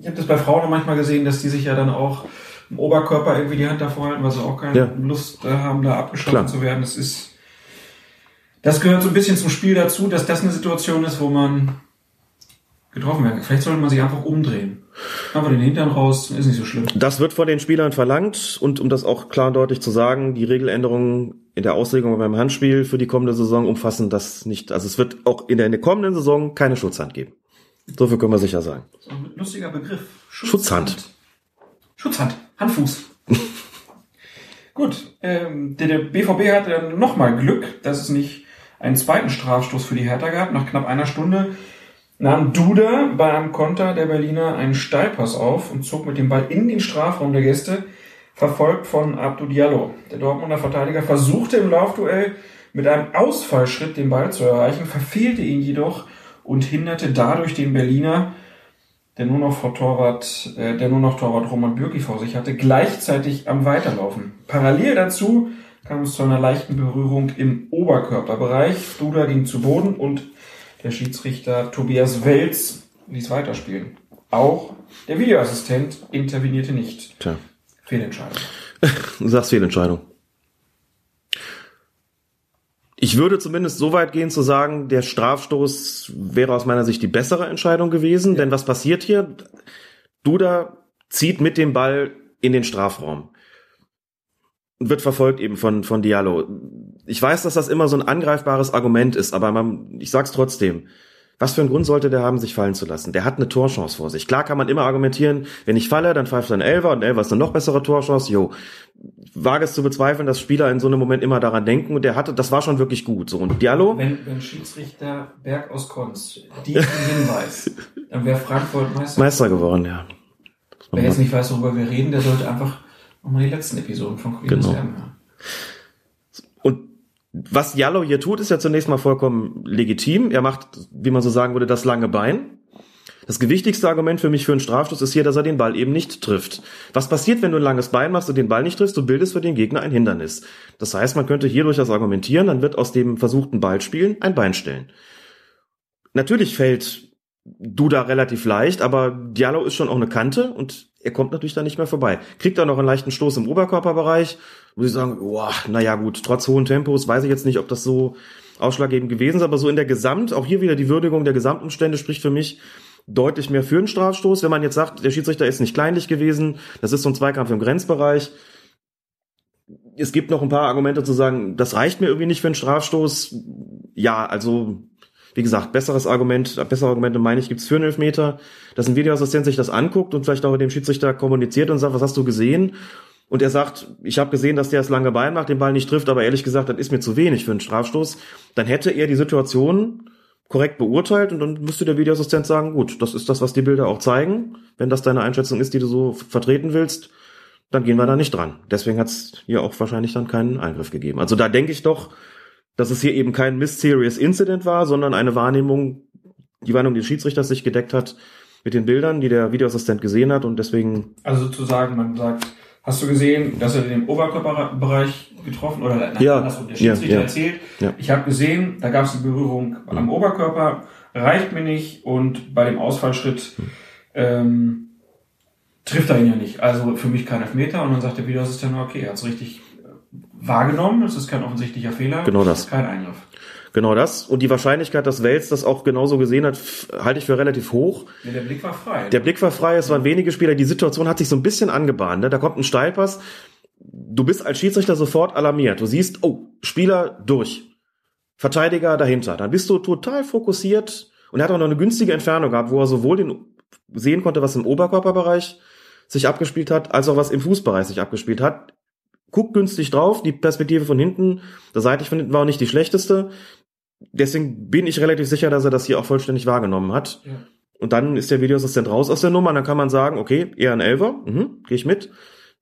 ich habe das bei Frauen manchmal gesehen, dass die sich ja dann auch im Oberkörper irgendwie die Hand davor halten, weil sie auch keine Ja. Lust äh, haben, da abgeschossen zu werden. Das ist, das gehört so ein bisschen zum Spiel dazu, dass das eine Situation ist, wo man getroffen werden kann. Vielleicht sollte man sich einfach umdrehen. Einfach den Hintern raus, ist nicht so schlimm. Das wird von den Spielern verlangt und um das auch klar und deutlich zu sagen, die Regeländerungen in der Auslegung beim Handspiel für die kommende Saison umfassen das nicht. Also es wird auch in der, in der kommenden Saison keine Schutzhand geben. So viel können wir sicher sagen. So ein lustiger Begriff. Schutzhand. Schutzhand. Handfuß. Gut. Ähm, der, der BVB hatte dann nochmal Glück, dass es nicht einen zweiten Strafstoß für die Hertha gab. Nach knapp einer Stunde nahm Duda bei einem Konter der Berliner einen Steilpass auf und zog mit dem Ball in den Strafraum der Gäste, verfolgt von Abdou Diallo. Der Dortmunder Verteidiger versuchte im Laufduell mit einem Ausfallschritt den Ball zu erreichen, verfehlte ihn jedoch und hinderte dadurch den Berliner, der nur noch vor Torwart, äh, der nur noch Torwart Roman Bürki vor sich hatte, gleichzeitig am Weiterlaufen. Parallel dazu kam es zu einer leichten Berührung im Oberkörperbereich. Duda ging zu Boden und der Schiedsrichter Tobias Welz ließ weiterspielen. Auch der Videoassistent intervenierte nicht. Tja, Fehlentscheidung. du sagst Fehlentscheidung. Ich würde zumindest so weit gehen zu sagen, der Strafstoß wäre aus meiner Sicht die bessere Entscheidung gewesen, denn was passiert hier? Duda zieht mit dem Ball in den Strafraum und wird verfolgt eben von, von Diallo. Ich weiß, dass das immer so ein angreifbares Argument ist, aber man, ich sag's trotzdem. Was für einen Grund sollte der haben, sich fallen zu lassen? Der hat eine Torchance vor sich. Klar kann man immer argumentieren, wenn ich falle, dann pfeift er ein Elfer und Elfer ist eine noch bessere Torchance. Jo, wage es zu bezweifeln, dass Spieler in so einem Moment immer daran denken und der hatte, das war schon wirklich gut. So und Diallo, Wenn, wenn Schiedsrichter Berg aus Konz diesen Hinweis, dann wäre Frankfurt Meister. Meister geworden, ja. Wer jetzt nicht weiß, worüber wir reden, der sollte einfach nochmal die letzten Episoden von Colinas Genau. Erben hören. Was Diallo hier tut, ist ja zunächst mal vollkommen legitim. Er macht, wie man so sagen würde, das lange Bein. Das gewichtigste Argument für mich für einen Strafstoß ist hier, dass er den Ball eben nicht trifft. Was passiert, wenn du ein langes Bein machst und den Ball nicht triffst? Du bildest für den Gegner ein Hindernis. Das heißt, man könnte hier durchaus argumentieren, dann wird aus dem versuchten Ballspielen ein Bein stellen. Natürlich fällt Duda relativ leicht, aber Diallo ist schon auch eine Kante und er kommt natürlich da nicht mehr vorbei. Kriegt er noch einen leichten Stoß im Oberkörperbereich, muss ich sagen, boah, naja gut, trotz hohen Tempos weiß ich jetzt nicht, ob das so ausschlaggebend gewesen ist, aber so in der Gesamt, auch hier wieder die Würdigung der Gesamtumstände spricht für mich deutlich mehr für einen Strafstoß. Wenn man jetzt sagt, der Schiedsrichter ist nicht kleinlich gewesen, das ist so ein Zweikampf im Grenzbereich. Es gibt noch ein paar Argumente zu sagen, das reicht mir irgendwie nicht für einen Strafstoß. Ja, also wie gesagt, besseres Argument, bessere Argumente meine ich, gibt's für einen Elfmeter, dass ein Videoassistent sich das anguckt und vielleicht auch mit dem Schiedsrichter kommuniziert und sagt, was hast du gesehen? Und er sagt, ich habe gesehen, dass der das lange Bein macht, den Ball nicht trifft, aber ehrlich gesagt, das ist mir zu wenig für einen Strafstoß. Dann hätte er die Situation korrekt beurteilt und dann müsste der Videoassistent sagen, gut, das ist das, was die Bilder auch zeigen. Wenn das deine Einschätzung ist, die du so vertreten willst, dann gehen wir da nicht dran. Deswegen hat's hier auch wahrscheinlich dann keinen Eingriff gegeben. Also da denke ich doch, dass es hier eben kein Mysterious Incident war, sondern eine Wahrnehmung, die Wahrnehmung des Schiedsrichters sich gedeckt hat mit den Bildern, die der Videoassistent gesehen hat und deswegen, Also sozusagen, man sagt, hast du gesehen, dass er den Oberkörperbereich getroffen oder nein, Ja, andersrum, der ja, Schiedsrichter ja. erzählt, Ja. ich habe gesehen, da gab es eine Berührung am Oberkörper, reicht mir nicht und bei dem Ausfallschritt ähm, trifft er ihn ja nicht. Also für mich kein Elfmeter und dann sagt der Videoassistent, okay, er hat es richtig äh, wahrgenommen, das ist kein offensichtlicher Fehler. Genau das. Kein Eingriff. Genau das. Und die Wahrscheinlichkeit, dass Wels das auch genauso gesehen hat, halte ich für relativ hoch. Ja, der Blick war frei. Der Blick war frei, es waren wenige Spieler. Die Situation hat sich so ein bisschen angebahnt. Ne? Da kommt ein Steilpass. Du bist als Schiedsrichter sofort alarmiert. Du siehst, oh, Spieler durch. Verteidiger dahinter. Dann bist du total fokussiert und er hat auch noch eine günstige Entfernung gehabt, wo er sowohl den sehen konnte, was im Oberkörperbereich sich abgespielt hat, als auch was im Fußbereich sich abgespielt hat. Guckt günstig drauf, die Perspektive von hinten, der seitlich von hinten war auch nicht die schlechteste. Deswegen bin ich relativ sicher, dass er das hier auch vollständig wahrgenommen hat. Ja. Und dann ist der Videoassistent raus aus der Nummer, dann kann man sagen, okay, eher ein Elfer, mhm, gehe ich mit.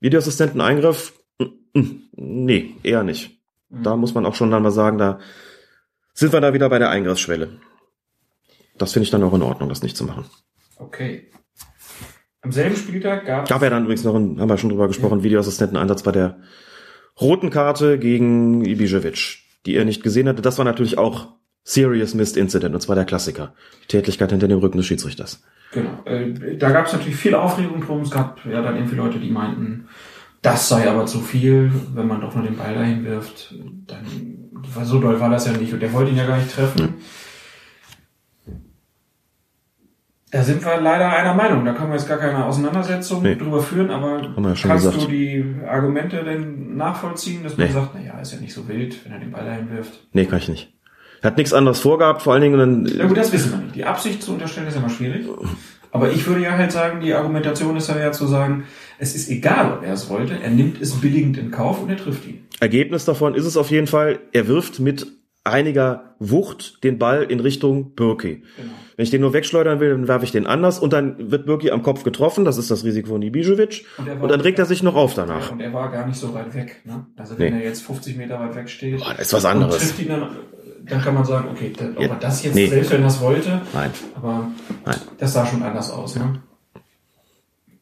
Videoassistenten Eingriff, mm, mm, nee, eher nicht. Mhm. Da muss man auch schon dann mal sagen, da sind wir da wieder bei der Eingriffsschwelle. Das finde ich dann auch in Ordnung, das nicht zu machen. Okay. Am selben Spieltag gab Gab ja dann übrigens noch, einen, haben wir schon drüber gesprochen, Videoassistenteneinsatz bei der roten Karte gegen Ibišević. Die er nicht gesehen hatte. Das war natürlich auch Serious Missed Incident, und zwar der Klassiker. Die Tätigkeit hinter dem Rücken des Schiedsrichters. Genau. Äh, da gab es natürlich viel Aufregung drum. Es gab ja dann irgendwie Leute, die meinten, das sei aber zu viel, wenn man doch nur den Ball dahin wirft. Dann, so doll war das ja nicht und der wollte ihn ja gar nicht treffen. Mhm. Da sind wir leider einer Meinung. Da können wir jetzt gar keine Auseinandersetzung nee. drüber führen, aber ja kannst gesagt. du die Argumente denn nachvollziehen, dass man nee. sagt, naja, ist ja nicht so wild, wenn er den Ball dahin wirft? Nee, kann ich nicht. Er hat nichts anderes vorgehabt, vor allen Dingen dann. Ja gut, das wissen wir nicht. Die Absicht zu unterstellen ist immer schwierig. Aber ich würde ja halt sagen, die Argumentation ist ja zu sagen, es ist egal, ob er es wollte, er nimmt es billigend in Kauf und er trifft ihn. Ergebnis davon ist es auf jeden Fall, er wirft mit einiger Wucht den Ball in Richtung Birki. Genau. Wenn ich den nur wegschleudern will, dann werfe ich den anders und dann wird Birki am Kopf getroffen, das ist das Risiko von Ibišević und, und, dann regt er sich noch auf danach. Und er war gar nicht so weit weg. Ne? Also wenn nee. er jetzt 50 Meter weit weg steht, Boah, ist was anderes. trifft ihn dann, dann kann man sagen, okay, ob er das jetzt nee. selbst, wenn er das wollte, Nein. aber Nein. das sah schon anders aus. Ne?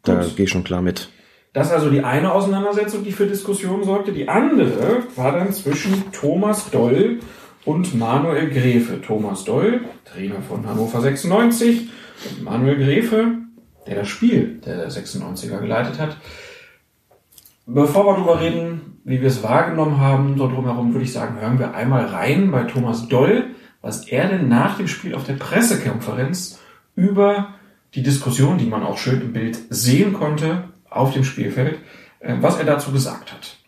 Da gehe ich schon klar mit. Das ist also die eine Auseinandersetzung, die für Diskussionen sorgte. Die andere war dann zwischen Thomas Doll und Manuel Gräfe. Thomas Doll, Trainer von Hannover 96, und Manuel Gräfe, der das Spiel der 96er geleitet hat. Bevor wir darüber reden, wie wir es wahrgenommen haben, so drumherum, würde ich sagen, hören wir einmal rein bei Thomas Doll, was er denn nach dem Spiel auf der Pressekonferenz über die Diskussion, die man auch schön im Bild sehen konnte, auf dem Spielfeld, äh, was er dazu gesagt hat.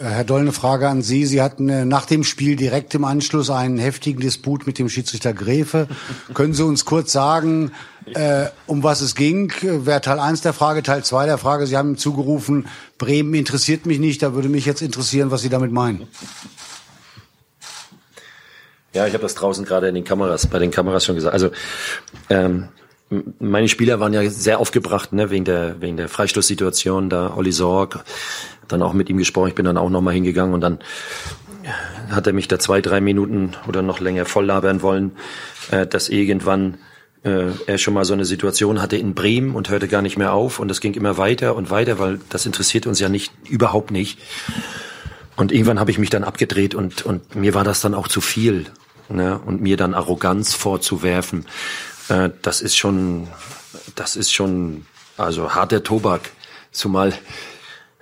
Äh, Herr Doll, eine Frage an Sie. Sie hatten äh, nach dem Spiel direkt im Anschluss einen heftigen Disput mit dem Schiedsrichter Gräfe. Können Sie uns kurz sagen, äh, um was es ging? Wäre Teil 1 der Frage, Teil 2 der Frage. Sie haben ihm zugerufen, Bremen interessiert mich nicht. Da würde mich jetzt interessieren, was Sie damit meinen. Ja, ich habe das draußen gerade in den Kameras, bei den Kameras schon gesagt. Also ähm, meine Spieler waren ja sehr aufgebracht, ne, wegen der wegen der Freistoßsituation. Da Olli Sorg, dann auch mit ihm gesprochen. Ich bin dann auch nochmal hingegangen und dann hat er mich da zwei, drei Minuten oder noch länger voll labern wollen, äh, dass irgendwann äh, er schon mal so eine Situation hatte in Bremen und hörte gar nicht mehr auf und das ging immer weiter und weiter, weil das interessiert uns ja nicht überhaupt nicht. Und irgendwann habe ich mich dann abgedreht und, und mir war das dann auch zu viel. Ne? Und mir dann Arroganz vorzuwerfen, äh, das ist schon, das ist schon, also harter Tobak. Zumal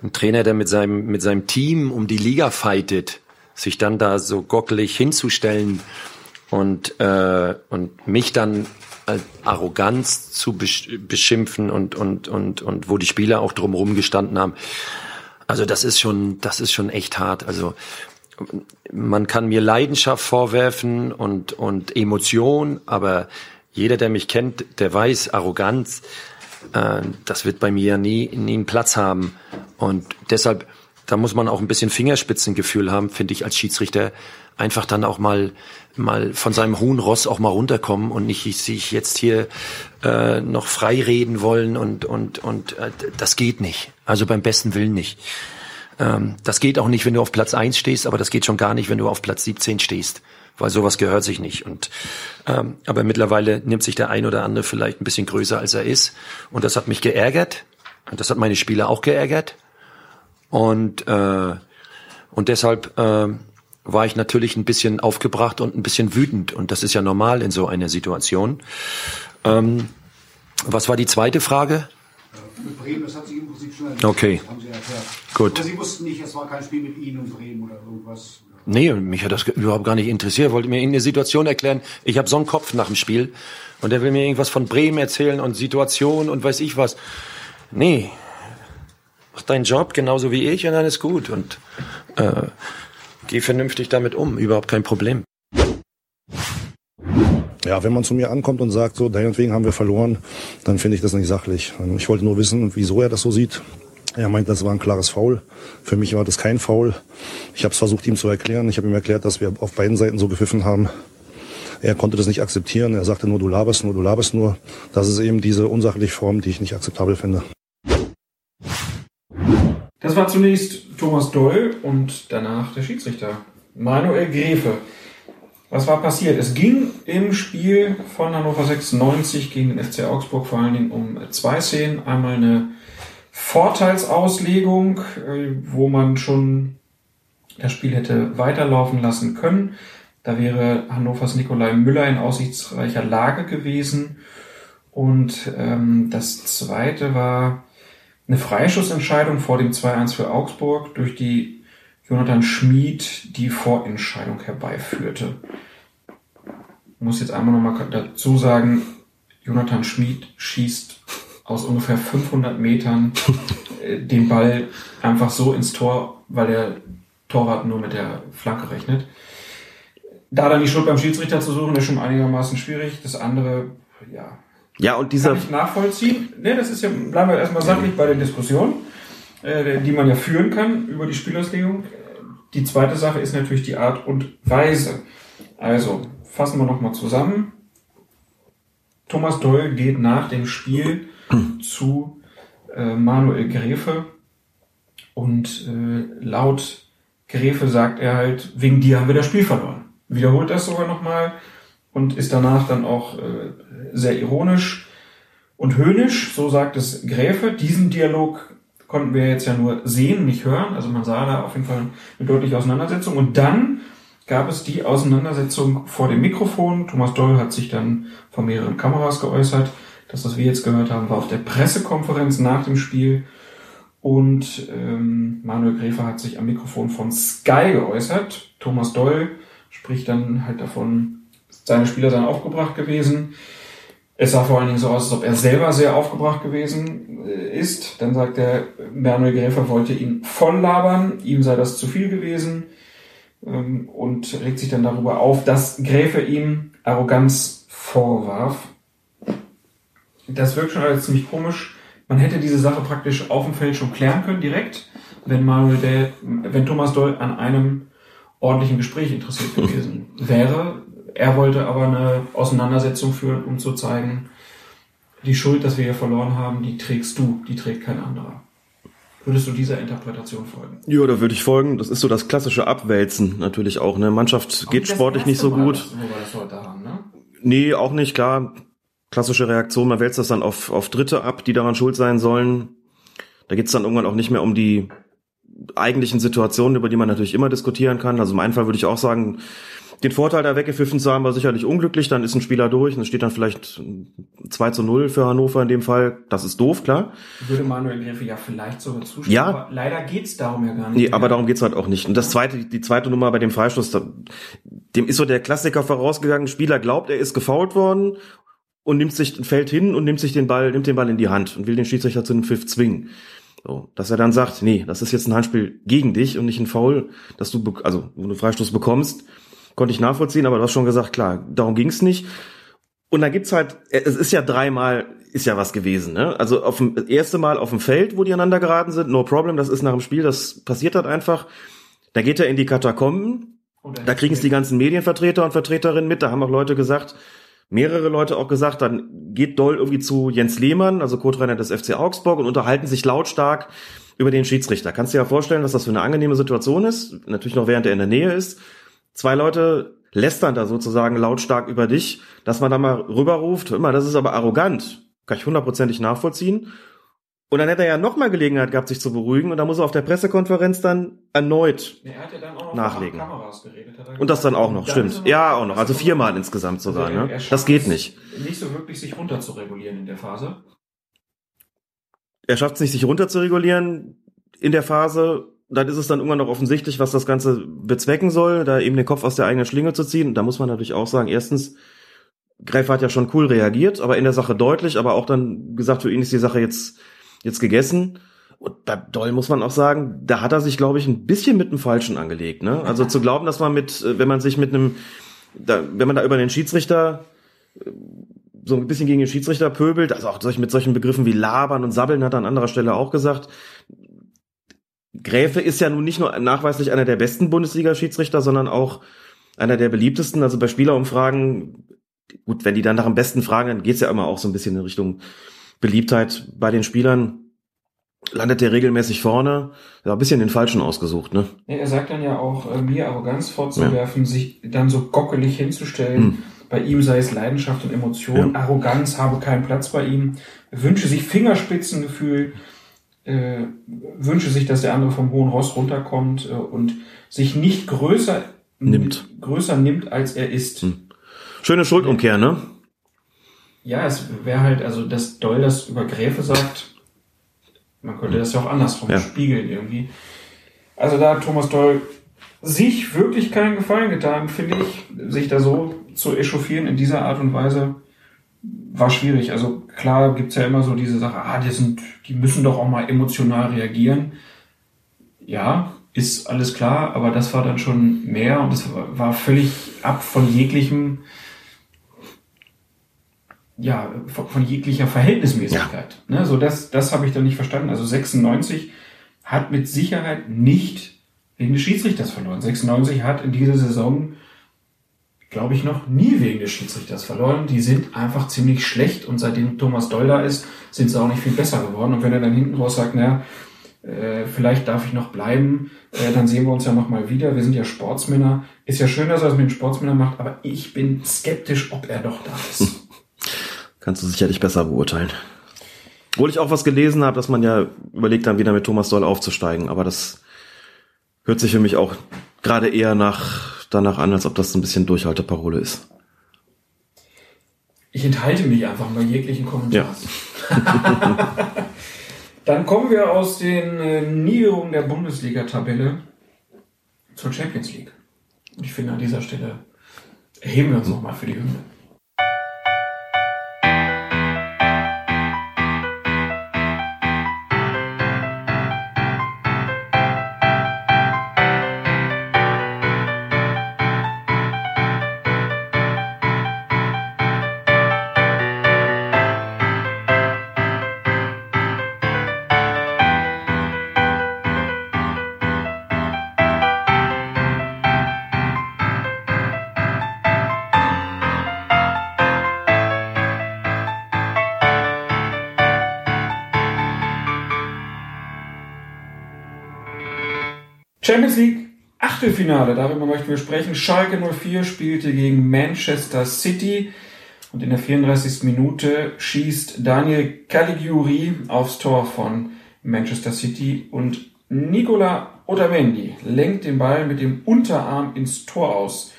ein Trainer, der mit seinem, mit seinem Team um die Liga fightet, sich dann da so gockelig hinzustellen und, äh, und mich dann als Arroganz zu beschimpfen und, und, und, und wo die Spieler auch drumherum gestanden haben. Also das ist schon, das ist schon echt hart. Also man kann mir Leidenschaft vorwerfen und, und Emotion, aber jeder, der mich kennt, der weiß, Arroganz, äh, das wird bei mir nie, nie einen Platz haben. Und deshalb, da muss man auch ein bisschen Fingerspitzengefühl haben, finde ich, als Schiedsrichter, einfach dann auch mal mal von seinem hohen Ross auch mal runterkommen und nicht sich jetzt hier äh, noch frei reden wollen und und und äh, das geht nicht. Also beim besten Willen nicht. Ähm, das geht auch nicht, wenn du auf Platz eins stehst, aber das geht schon gar nicht, wenn du auf Platz 17 stehst, weil sowas gehört sich nicht. Und ähm, aber mittlerweile nimmt sich der ein oder andere vielleicht ein bisschen größer als er ist und das hat mich geärgert und das hat meine Spieler auch geärgert und äh, und deshalb äh, war ich natürlich ein bisschen aufgebracht und ein bisschen wütend. Und das ist ja normal in so einer Situation. Ähm, was war die zweite Frage? Bremen, das hat sich im Prinzip schon erledigt. Okay. Gut. Aber Sie wussten nicht, es war kein Spiel mit Ihnen und Bremen oder irgendwas? Nee, mich hat das überhaupt gar nicht interessiert. Wollte mir irgendeine Situation erklären. Ich habe so einen Kopf nach dem Spiel und der will mir irgendwas von Bremen erzählen und Situation und weiß ich was. Nee, mach deinen Job genauso wie ich und dann ist gut. Und äh, geh vernünftig damit um, überhaupt kein Problem. Ja, wenn man zu mir ankommt und sagt, so, deinetwegen haben wir verloren, dann finde ich das nicht sachlich. Ich wollte nur wissen, wieso er das so sieht. Er meint, das war ein klares Foul. Für mich war das kein Foul. Ich habe es versucht, ihm zu erklären. Ich habe ihm erklärt, dass wir auf beiden Seiten so gepfiffen haben. Er konnte das nicht akzeptieren. Er sagte nur, du laberst nur, du laberst nur. Das ist eben diese unsachliche Form, die ich nicht akzeptabel finde. Das war zunächst Thomas Doll und danach der Schiedsrichter Manuel Gräfe. Was war passiert? Es ging im Spiel von Hannover 96 gegen den FC Augsburg vor allen Dingen um zwei Szenen. Einmal eine Vorteilsauslegung, äh, wo man schon das Spiel hätte weiterlaufen lassen können. Da wäre Hannovers Nikolai Müller in aussichtsreicher Lage gewesen. Und ähm, das zweite war eine Freischussentscheidung vor dem 2-1 für Augsburg, durch die Jonathan Schmid die Vorentscheidung herbeiführte. Ich muss jetzt einmal nochmal dazu sagen, Jonathan Schmid schießt aus ungefähr 500 Metern äh, den Ball einfach so ins Tor, weil der Torwart nur mit der Flanke rechnet. Da dann die Schuld beim Schiedsrichter zu suchen, ist schon einigermaßen schwierig. Das andere, ja. Ja, und dieser. Kann ich nachvollziehen. Ne, das ist ja, bleiben wir erstmal sachlich bei der Diskussion, äh, die man ja führen kann über die Spielauslegung. Die zweite Sache ist natürlich die Art und Weise. Also, fassen wir nochmal zusammen. Thomas Doll geht nach dem Spiel zu äh, Manuel Gräfe und äh, laut Gräfe sagt er halt, wegen dir haben wir das Spiel verloren. Wiederholt das sogar nochmal und ist danach dann auch äh, sehr ironisch und höhnisch, so sagt es Gräfe. Diesen Dialog konnten wir jetzt ja nur sehen, nicht hören. Also man sah da auf jeden Fall eine deutliche Auseinandersetzung. Und dann gab es die Auseinandersetzung vor dem Mikrofon. Thomas Doll hat sich dann vor mehreren Kameras geäußert. Das, was wir jetzt gehört haben, war auf der Pressekonferenz nach dem Spiel. Und ähm, Manuel Gräfer hat sich am Mikrofon von Sky geäußert. Thomas Doll spricht dann halt davon, seine Spieler seien aufgebracht gewesen. Es sah vor allen Dingen so aus, als ob er selber sehr aufgebracht gewesen äh, ist. Dann sagt er, Manuel Gräfer wollte ihn voll labern, ihm sei das zu viel gewesen ähm, und regt sich dann darüber auf, dass Gräfe ihm Arroganz vorwarf. Das wirkt schon alles ziemlich komisch. Man hätte diese Sache praktisch auf dem Feld schon klären können, direkt, wenn Manuel, der, wenn Thomas Doll an einem ordentlichen Gespräch interessiert gewesen wäre. Er wollte aber eine Auseinandersetzung führen, um zu zeigen, die Schuld, dass wir hier verloren haben, die trägst du, die trägt kein anderer. Würdest du dieser Interpretation folgen? Ja, da würde ich folgen. Das ist so das klassische Abwälzen natürlich auch. Ne? Mannschaft geht sportlich nicht so gut. Das, wo wir das heute haben, ne? Nee, auch nicht, klar. Klassische Reaktion, man wälzt das dann auf, auf Dritte ab, die daran schuld sein sollen. Da geht's dann irgendwann auch nicht mehr um die eigentlichen Situationen, über die man natürlich immer diskutieren kann. Also im einen Fall würde ich auch sagen, den Vorteil da weggepfiffen zu haben, war sicherlich unglücklich. Dann ist ein Spieler durch und es steht dann vielleicht 2 zu 0 für Hannover in dem Fall. Das ist doof, klar. Würde Manuel Gräfe ja vielleicht sogar zustimmen. Ja. Aber leider geht's darum ja gar nicht. Nee, mehr. aber darum geht's halt auch nicht. Und das zweite, die zweite Nummer bei dem Freistoß, da, dem ist so der Klassiker vorausgegangen. Spieler glaubt, er ist gefault worden und nimmt sich, fällt hin und nimmt sich den Ball, nimmt den Ball in die Hand und will den Schiedsrichter zu einem Pfiff zwingen. So, dass er dann sagt, nee, das ist jetzt ein Handspiel gegen dich und nicht ein Foul, dass du, also, wenn du Freistoß bekommst, konnte ich nachvollziehen, aber du hast schon gesagt, klar, darum ging's nicht. Und da gibt's halt, es ist ja dreimal, ist ja was gewesen, ne? Also auf dem das erste Mal auf dem Feld, wo die aneinander geraten sind, no problem, das ist nach dem Spiel, das passiert halt einfach. Da geht er in die Katakomben, da kriegen es die ganzen Medienvertreter und Vertreterinnen mit, da haben auch Leute gesagt, mehrere Leute auch gesagt, dann geht Doll irgendwie zu Jens Lehmann, also Co-Trainer des FC Augsburg und unterhalten sich lautstark über den Schiedsrichter. Kannst du dir ja vorstellen, was das für eine angenehme Situation ist, natürlich noch während er in der Nähe ist. Zwei Leute lästern da sozusagen lautstark über dich, dass man da mal rüberruft, mal, das ist aber arrogant. Kann ich hundertprozentig nachvollziehen. Und dann hätte er ja nochmal Gelegenheit gehabt, sich zu beruhigen und da muss er auf der Pressekonferenz dann erneut Nee, er hat ja dann auch noch Nachlegen. geredet. Er und das dann auch noch, dann stimmt. er Ja, auch noch. Also viermal insgesamt sogar, Also ne? er schafft Das geht es nicht. Nicht so wirklich sich runter zu regulieren in der Phase. Er schafft es nicht, sich runter zu regulieren in der Phase. Dann ist es dann irgendwann noch offensichtlich, was das Ganze bezwecken soll, da eben den Kopf aus der eigenen Schlinge zu ziehen. Und da muss man natürlich auch sagen, erstens, Greifer hat ja schon cool reagiert, aber in der Sache deutlich, aber auch dann gesagt, für ihn ist die Sache jetzt, jetzt gegessen. Und bei Doll muss man auch sagen, da hat er sich, glaube ich, ein bisschen mit dem Falschen angelegt. Ne? Also zu glauben, dass man mit, äh, wenn man sich mit einem, da, wenn man da über den Schiedsrichter äh, so ein bisschen gegen den Schiedsrichter pöbelt, also auch mit solchen Begriffen wie labern und sabbeln hat er an anderer Stelle auch gesagt. Gräfe ist ja nun nicht nur nachweislich einer der besten Bundesliga-Schiedsrichter, sondern auch einer der beliebtesten. Also bei Spielerumfragen, gut, wenn die dann nach dem Besten fragen, dann geht's ja immer auch so ein bisschen in Richtung Beliebtheit bei den Spielern. Landet der regelmäßig vorne. Ja, ein bisschen den Falschen ausgesucht, ne? Ja, er sagt dann ja auch, äh, mir Arroganz vorzuwerfen, sich dann so gockelig hinzustellen. Hm. Bei ihm sei es Leidenschaft und Emotion. Arroganz habe keinen Platz bei ihm. Er wünsche sich Fingerspitzengefühl. äh, wünsche sich, dass der andere vom hohen Ross runterkommt äh, und sich nicht größer Nimmt. größer nimmt, als er ist. Hm. Schöne Schuldumkehr, ne? Ja, es wäre halt, also dass Doyle das über Gräfe sagt, man könnte das ja auch andersrum Ja. spiegeln irgendwie. Also da hat Thomas Doyle sich wirklich keinen Gefallen getan, finde ich, sich da so zu echauffieren in dieser Art und Weise war schwierig. Also klar gibt's ja immer so diese Sache, ah, die sind, die müssen doch auch mal emotional reagieren. Ja, ist alles klar, aber das war dann schon mehr und das war völlig ab von jeglichem, ja, von, von jeglicher Verhältnismäßigkeit. Ne, so das, das habe ich dann nicht verstanden. Also 96 hat mit Sicherheit nicht wegen des Schiedsrichters verloren. 96 hat in dieser Saison, glaube ich, noch nie wegen des Schiedsrichters verloren. Die sind einfach ziemlich schlecht und seitdem Thomas Doll da ist, sind sie auch nicht viel besser geworden. Und wenn er dann hinten raus sagt, naja, äh, vielleicht darf ich noch bleiben, äh, dann sehen wir uns ja noch mal wieder. Wir sind ja Sportsmänner. Ist ja schön, dass er das mit den Sportsmännern macht, aber ich bin skeptisch, ob er doch da ist. Kannst du sicherlich besser beurteilen. Obwohl ich auch was gelesen habe, dass man ja überlegt, dann wieder mit Thomas Doll aufzusteigen, aber das hört sich für mich auch gerade eher nach danach an, als ob das so ein bisschen Durchhalteparole ist. Ich enthalte mich einfach bei jeglichen Kommentars. Dann kommen wir aus den äh, Niederungen der Bundesliga-Tabelle zur Champions League. Und ich finde, an dieser Stelle erheben wir uns nochmal für die Hymne. Champions League Achtelfinale, darüber möchten wir sprechen. Schalke 04 spielte gegen Manchester City und in der 34. Minute schießt Daniel Caligiuri aufs Tor von Manchester City und Nicola Otamendi lenkt den Ball mit dem Unterarm ins Tor aus.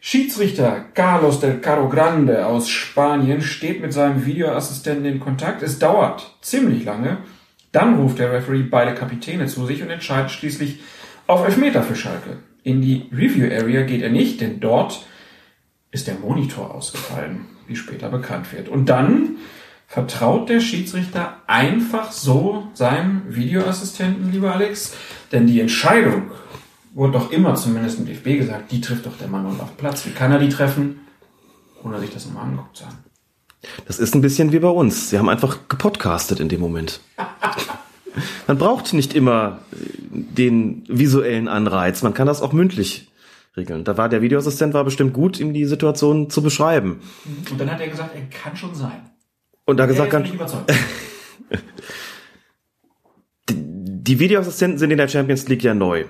Schiedsrichter Carlos del Caro Grande aus Spanien steht mit seinem Videoassistenten in Kontakt. Es dauert ziemlich lange. Dann ruft der Referee beide Kapitäne zu sich und entscheidet schließlich auf Elfmeter für Schalke. In die Review Area geht er nicht, denn dort ist der Monitor ausgefallen, wie später bekannt wird. Und dann vertraut der Schiedsrichter einfach so seinem Videoassistenten, lieber Alex, denn die Entscheidung wurde doch immer zumindest im DFB gesagt, die trifft doch der Mann auf dem Platz. Wie kann er die treffen, ohne sich das nochmal angeguckt zu haben? Das ist ein bisschen wie bei uns. Sie haben einfach gepodcastet in dem Moment. Man braucht nicht immer äh, den visuellen Anreiz. Man kann das auch mündlich regeln. Da war der Videoassistent war bestimmt gut, ihm die Situation zu beschreiben. Und dann hat er gesagt, er kann schon sein. Und da gesagt, überzeugt. die Videoassistenten sind in der Champions League ja neu.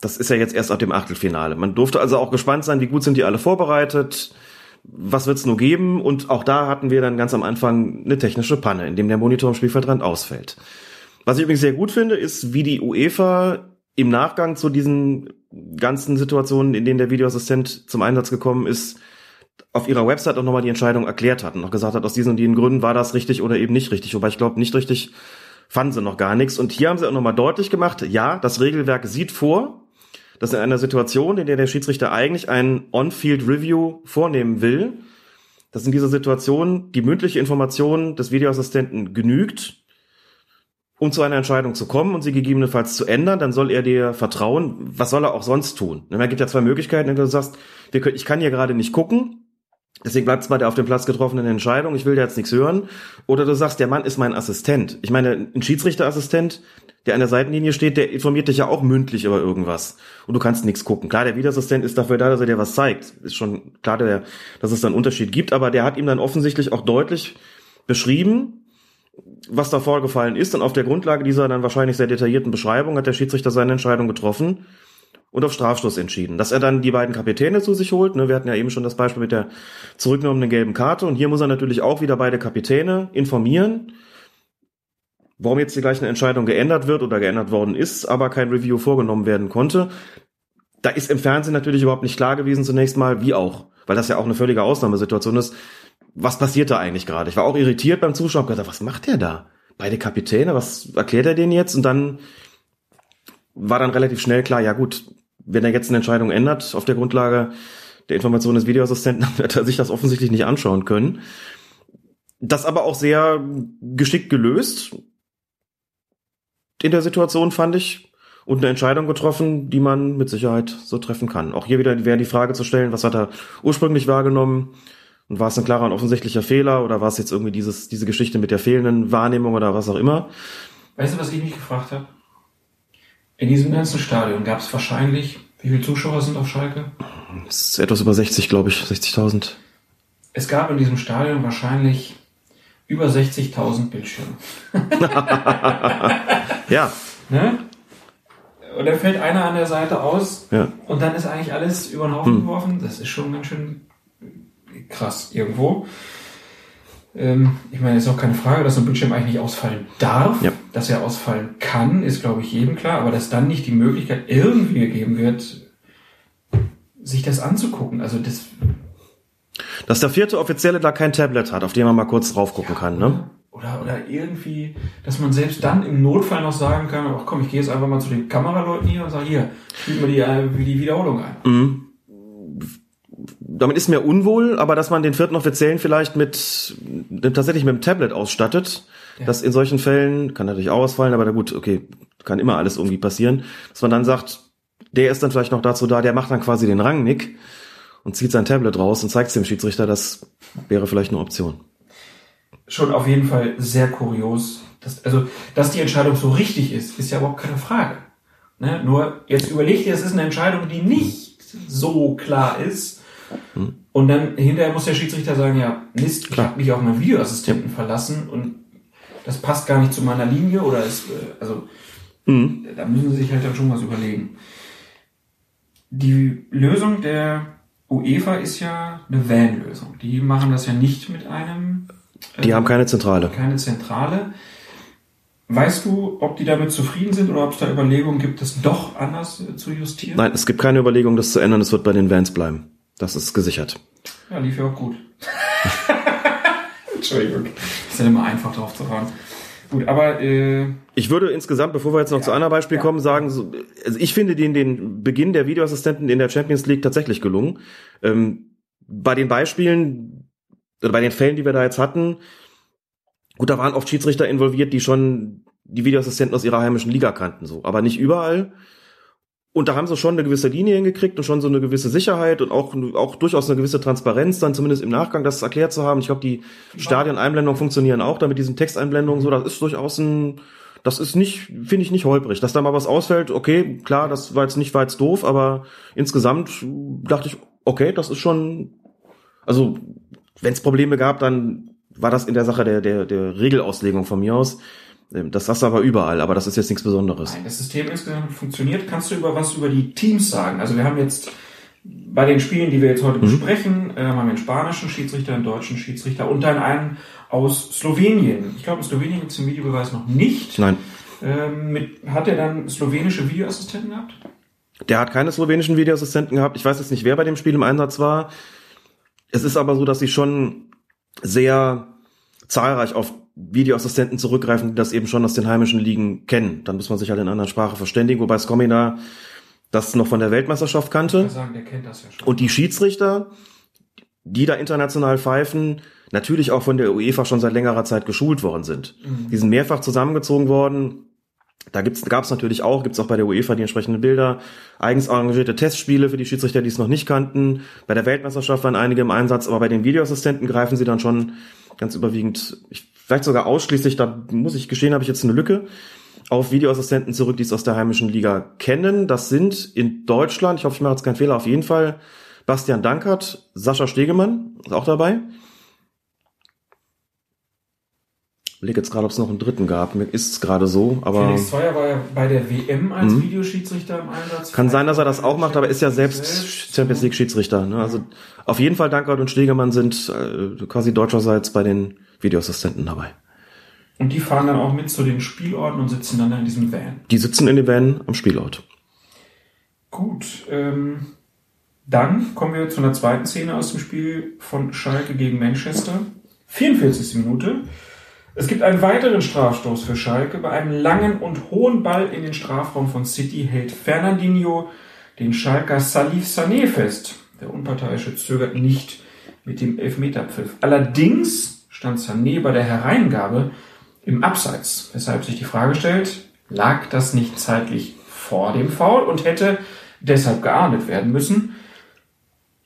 Das ist ja jetzt erst ab dem Achtelfinale. Man durfte also auch gespannt sein, wie gut sind die alle vorbereitet, was wird's nur geben. Und auch da hatten wir dann ganz am Anfang eine technische Panne, in dem der Monitor am Spielfeldrand ausfällt. Was ich übrigens sehr gut finde, ist, wie die UEFA im Nachgang zu diesen ganzen Situationen, in denen der Videoassistent zum Einsatz gekommen ist, auf ihrer Website auch nochmal die Entscheidung erklärt hat und auch gesagt hat, aus diesen und jenen Gründen war das richtig oder eben nicht richtig. Wobei ich glaube, nicht richtig fanden sie noch gar nichts. Und hier haben sie auch nochmal deutlich gemacht, ja, das Regelwerk sieht vor, dass in einer Situation, in der der Schiedsrichter eigentlich ein On-Field-Review vornehmen will, dass in dieser Situation die mündliche Information des Videoassistenten genügt, um zu einer Entscheidung zu kommen und sie gegebenenfalls zu ändern, dann soll er dir vertrauen. Was soll er auch sonst tun? Es gibt ja zwei Möglichkeiten, wenn du sagst, ich kann hier gerade nicht gucken, deswegen bleibt es bei der auf dem Platz getroffenen Entscheidung, ich will da jetzt nichts hören. Oder du sagst, der Mann ist mein Assistent. Ich meine, ein Schiedsrichterassistent, der an der Seitenlinie steht, der informiert dich ja auch mündlich über irgendwas. Und du kannst nichts gucken. Klar, der Videoassistent ist dafür da, dass er dir was zeigt. Ist schon klar, der, dass es da einen Unterschied gibt, aber der hat ihm dann offensichtlich auch deutlich beschrieben, was da vorgefallen ist. Und auf der Grundlage dieser dann wahrscheinlich sehr detaillierten Beschreibung hat der Schiedsrichter seine Entscheidung getroffen und auf Strafstoß entschieden. Dass er dann die beiden Kapitäne zu sich holt, ne, wir hatten ja eben schon das Beispiel mit der zurückgenommenen gelben Karte und hier muss er natürlich auch wieder beide Kapitäne informieren. warum jetzt die gleiche Entscheidung geändert wird oder geändert worden ist, aber kein Review vorgenommen werden konnte. Da ist im Fernsehen natürlich überhaupt nicht klar gewesen zunächst mal, wie auch, weil das ja auch eine völlige Ausnahmesituation ist. Was passiert da eigentlich gerade? Ich war auch irritiert beim Zuschauen, gedacht, was macht der da? Beide Kapitäne, was erklärt er denen jetzt? Und dann war dann relativ schnell klar, ja gut, wenn er jetzt eine Entscheidung ändert auf der Grundlage der Information des Videoassistenten, dann wird er sich das offensichtlich nicht anschauen können. Das aber auch sehr geschickt gelöst in der Situation, fand ich. Und eine Entscheidung getroffen, die man mit Sicherheit so treffen kann. Auch hier wieder wäre die Frage zu stellen, was hat er ursprünglich wahrgenommen? Und war es ein klarer und offensichtlicher Fehler oder war es jetzt irgendwie dieses, diese Geschichte mit der fehlenden Wahrnehmung oder was auch immer? Weißt du, was ich mich gefragt habe? In diesem ganzen Stadion gab es wahrscheinlich, wie viele Zuschauer sind auf Schalke? Es ist etwas über 60, glaube ich, 60.000. Es gab in diesem Stadion wahrscheinlich über 60.000 Bildschirme. Ja, Ne? Und dann fällt einer an der Seite aus ja. und dann ist eigentlich alles über den Haufen Hm. geworfen. Das ist schon ganz schön krass irgendwo. Ähm, ich meine, ist auch keine Frage, dass so ein Bildschirm eigentlich nicht ausfallen darf. Ja. Dass er ausfallen kann, ist, glaube ich, jedem klar. Aber dass dann nicht die Möglichkeit irgendwie gegeben wird, sich das anzugucken. Also das Dass der vierte Offizielle da kein Tablet hat, auf dem man mal kurz drauf gucken kann, ne? Oder, oder irgendwie, dass man selbst dann im Notfall noch sagen kann, ach komm, ich gehe jetzt einfach mal zu den Kameraleuten hier und sage, hier, spielt mir die, äh, die Wiederholung ein. Mhm. Damit ist mir unwohl, aber dass man den vierten Offiziellen vielleicht mit tatsächlich mit dem Tablet ausstattet, Ja. dass in solchen Fällen, kann natürlich auch ausfallen, aber na gut, okay, kann immer alles irgendwie passieren, dass man dann sagt, der ist dann vielleicht noch dazu da, der macht dann quasi den Rangnick und zieht sein Tablet raus und zeigt es dem Schiedsrichter, das wäre vielleicht eine Option. Schon auf jeden Fall sehr kurios. Dass, also, dass die Entscheidung so richtig ist, ist ja überhaupt keine Frage. Ne? Nur, jetzt überleg dir, es ist eine Entscheidung, die nicht so klar ist. Und dann hinterher muss der Schiedsrichter sagen, ja, Mist, ich Klar. habe mich auf meinen Videoassistenten verlassen und das passt gar nicht zu meiner Linie oder ist, äh, also Mhm. da müssen sie sich halt dann schon was überlegen. Die Lösung der UEFA ist ja eine Van-Lösung. Die machen das ja nicht mit einem. Die äh, haben keine Zentrale. keine Zentrale. Weißt du, ob die damit zufrieden sind oder ob es da Überlegungen gibt, das doch anders äh, zu justieren? Nein, es gibt keine Überlegung, das zu ändern, es wird bei den Vans bleiben. Das ist gesichert. Ja, lief ja auch gut. Entschuldigung. Ist ja immer einfach drauf zu fahren. Gut, aber äh, Ich würde insgesamt, bevor wir jetzt noch Ja, zu einem Beispiel ja. kommen, sagen, so, also ich finde den, den Beginn der Videoassistenten in der Champions League tatsächlich gelungen. Ähm, bei den Beispielen oder bei den Fällen, die wir da jetzt hatten, gut, da waren oft Schiedsrichter involviert, die schon die Videoassistenten aus ihrer heimischen Liga kannten, so, aber nicht überall. Und da haben sie schon eine gewisse Linie hingekriegt und schon so eine gewisse Sicherheit und auch, auch durchaus eine gewisse Transparenz, dann zumindest im Nachgang das erklärt zu haben. Ich glaube, die Stadioneinblendungen funktionieren auch, da mit diesen Texteinblendungen so, das ist durchaus ein, das ist nicht, finde ich nicht holprig. Dass da mal was ausfällt, okay, klar, das war jetzt nicht weit doof, aber insgesamt dachte ich, okay, das ist schon, also, wenn es Probleme gab, dann war das in der Sache der, der, der Regelauslegung von mir aus. Ähm, Das hast du aber überall, aber das ist jetzt nichts Besonderes. nein, das System insgesamt funktioniert. Kannst du über was über die Teams sagen? Also wir haben jetzt bei den Spielen, die wir jetzt heute Mhm. besprechen, äh, haben wir einen spanischen Schiedsrichter, einen deutschen Schiedsrichter und dann einen aus Slowenien. Ich glaube, in Slowenien gibt es den Videobeweis noch nicht. Nein, Ähm, mit, hat er dann slowenische Videoassistenten gehabt? der hat keine slowenischen Videoassistenten gehabt. Ich weiß jetzt nicht, wer bei dem Spiel im Einsatz war. Es ist aber so, dass sie schon sehr zahlreich auf Videoassistenten zurückgreifen, die das eben schon aus den heimischen Ligen kennen. Dann muss man sich halt in einer anderen Sprache verständigen, wobei Skomina das noch von der Weltmeisterschaft Ich kannte. würde sagen, der kennt das ja schon. Und die Schiedsrichter, die da international pfeifen, natürlich auch von der UEFA schon seit längerer Zeit geschult worden sind. Die sind mehrfach zusammengezogen worden. Da gibt's, gab's natürlich auch, gibt's auch bei der UEFA die entsprechenden Bilder, eigens arrangierte Testspiele für die Schiedsrichter, die es noch nicht kannten. Bei der Weltmeisterschaft waren einige im Einsatz, aber bei den Videoassistenten greifen sie dann schon ganz überwiegend, ich, vielleicht sogar ausschließlich, da muss ich gestehen, habe ich jetzt eine Lücke, auf Videoassistenten zurück, die es aus der heimischen Liga kennen. Das sind in Deutschland, ich hoffe, ich mache jetzt keinen Fehler, auf jeden Fall Bastian Dankert, Sascha Stegemann ist auch dabei. Ich überlege jetzt gerade, ob es noch einen dritten gab. Mir ist es gerade so, aber Felix Zweier war ja bei der WM als Videoschiedsrichter im Einsatz. Mhm. kann sein, dass er das auch macht, aber ist ja selbst Champions League Schiedsrichter. Ne? Also auf jeden Fall Dankert und Stegemann sind äh, quasi deutscherseits bei den Videoassistenten dabei. Und die fahren dann auch mit zu den Spielorten und sitzen dann in diesem Van. Die sitzen in dem Van am Spielort. Gut, ähm, dann kommen wir zu einer zweiten Szene aus dem Spiel von Schalke gegen Manchester. 44. Minute. Es gibt einen weiteren Strafstoß für Schalke. Bei einem langen und hohen Ball in den Strafraum von City hält Fernandinho den Schalker Salif Sané fest. Der Unparteiische zögert nicht mit dem Elfmeterpfiff. Allerdings stand Sané bei der Hereingabe im Abseits, weshalb sich die Frage stellt, lag das nicht zeitlich vor dem Foul und hätte deshalb geahndet werden müssen?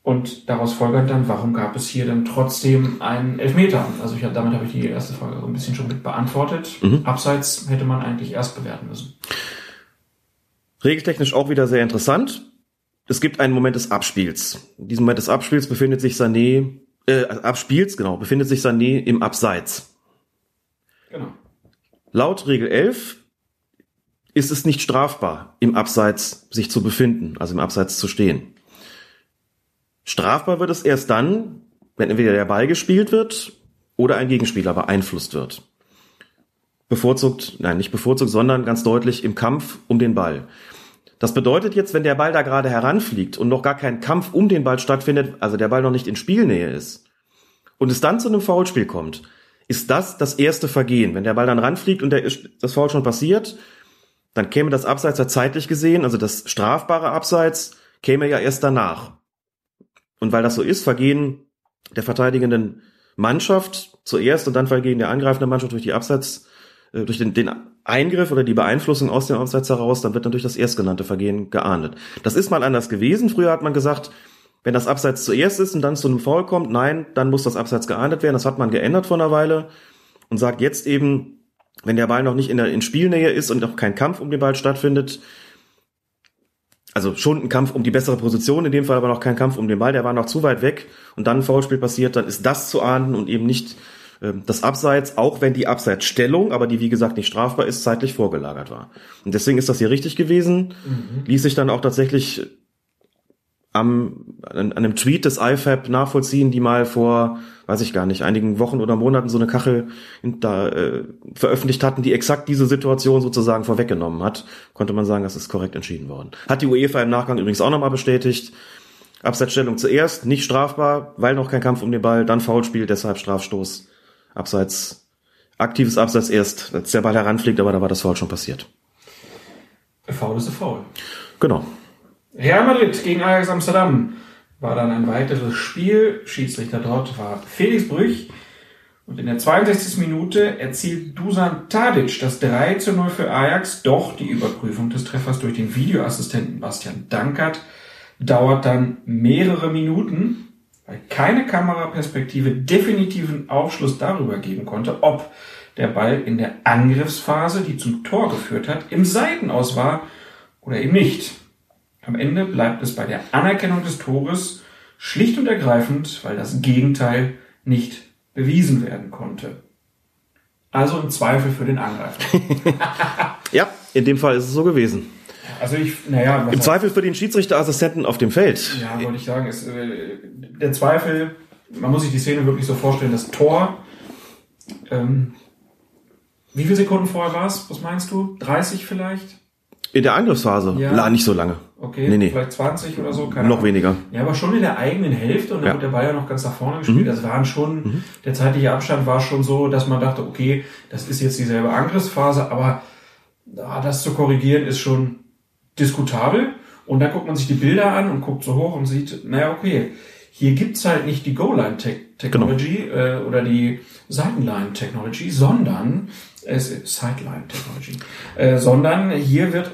Und daraus folgert dann, warum gab es hier dann trotzdem einen Elfmeter? Also ich damit habe ich die erste Frage so ein bisschen schon mit beantwortet. Mhm. Abseits hätte man eigentlich erst bewerten müssen. Regeltechnisch auch wieder sehr interessant. Es gibt einen Moment des Abspiels. In diesem Moment des Abspiels befindet sich Sané, äh, Abspiels, genau, befindet sich Sané im Abseits. Genau. Laut Regel 11 ist es nicht strafbar, im Abseits sich zu befinden, also im Abseits zu stehen. Strafbar wird es erst dann, wenn entweder der Ball gespielt wird oder ein Gegenspieler beeinflusst wird. Bevorzugt, nein, nicht bevorzugt, sondern ganz deutlich im Kampf um den Ball. Das bedeutet jetzt, wenn der Ball da gerade heranfliegt und noch gar kein Kampf um den Ball stattfindet, also der Ball noch nicht in Spielnähe ist, und es dann zu einem Foulspiel kommt, ist das das erste Vergehen. Wenn der Ball dann ranfliegt und der, das Foul schon passiert, dann käme das Abseits ja zeitlich gesehen, also das strafbare Abseits, käme ja erst danach. Und weil das so ist, vergehen der verteidigenden Mannschaft zuerst und dann vergehen der angreifenden Mannschaft durch die Abseits, durch den, den Eingriff oder die Beeinflussung aus dem Abseits heraus, dann wird natürlich das erstgenannte Vergehen geahndet. Das ist mal anders gewesen. Früher hat man gesagt, wenn das Abseits zuerst ist und dann zu einem Foul kommt, nein, dann muss das Abseits geahndet werden. Das hat man geändert vor einer Weile und sagt jetzt eben, wenn der Ball noch nicht in der in Spielnähe ist und noch kein Kampf um den Ball stattfindet, also schon ein Kampf um die bessere Position, in dem Fall aber noch kein Kampf um den Ball, der war noch zu weit weg und dann ein Foulspiel passiert, dann ist das zu ahnden und eben nicht äh, das Abseits, auch wenn die Abseitsstellung, aber die wie gesagt nicht strafbar ist, zeitlich vorgelagert war. Und deswegen ist das hier richtig gewesen, mhm. ließ sich dann auch tatsächlich am, an, an einem Tweet des IFAB nachvollziehen, die mal vor, weiß ich gar nicht, einigen Wochen oder Monaten so eine Kachel da äh, veröffentlicht hatten, die exakt diese Situation sozusagen vorweggenommen hat, konnte man sagen, das ist korrekt entschieden worden. Hat die UEFA im Nachgang übrigens auch nochmal bestätigt. Abseitsstellung zuerst, nicht strafbar, weil noch kein Kampf um den Ball, dann Foulspiel, deshalb Strafstoß. Abseits, aktives Abseits erst, als der Ball heranfliegt, aber da war das Foul schon passiert. Foul ist ein Foul. Genau. Real Madrid gegen Ajax Amsterdam war dann ein weiteres Spiel. Schiedsrichter dort war Felix Brüch. Und in der 62. Minute erzielt Dusan Tadic das 3 zu 0 für Ajax. Doch die Überprüfung des Treffers durch den Videoassistenten Bastian Dankert dauert dann mehrere Minuten, weil keine Kameraperspektive definitiven Aufschluss darüber geben konnte, ob der Ball in der Angriffsphase, die zum Tor geführt hat, im Seitenaus war oder eben nicht. Am Ende bleibt es bei der Anerkennung des Tores schlicht und ergreifend, weil das Gegenteil nicht bewiesen werden konnte. Also im Zweifel für den Angreifer. ja, in dem Fall ist es so gewesen. Also ich, naja. Im Zweifel für den Schiedsrichterassistenten auf dem Feld. Ja, wollte ich sagen, ist, äh, der Zweifel, man muss sich die Szene wirklich so vorstellen, das Tor, ähm, wie viele Sekunden vorher war es? Was meinst du? 30 vielleicht? In der Angriffsphase? Ja. La, nicht so lange. Okay, Nee, nee. vielleicht 20 oder so. Keine Noch Ahnung. weniger. Ja, aber schon in der eigenen Hälfte und dann Ja. wird der Ball ja noch ganz nach vorne gespielt. Mhm. Das waren schon, der zeitliche Abstand war schon so, dass man dachte, okay, das ist jetzt dieselbe Angriffsphase, aber ah, das zu korrigieren ist schon diskutabel. Und dann guckt man sich die Bilder an und guckt so hoch und sieht, naja, okay, hier gibt's halt nicht die Goal-Line-Technology äh, oder die Seitenline-Technology, sondern es ist Sideline-Technology, äh, sondern hier wird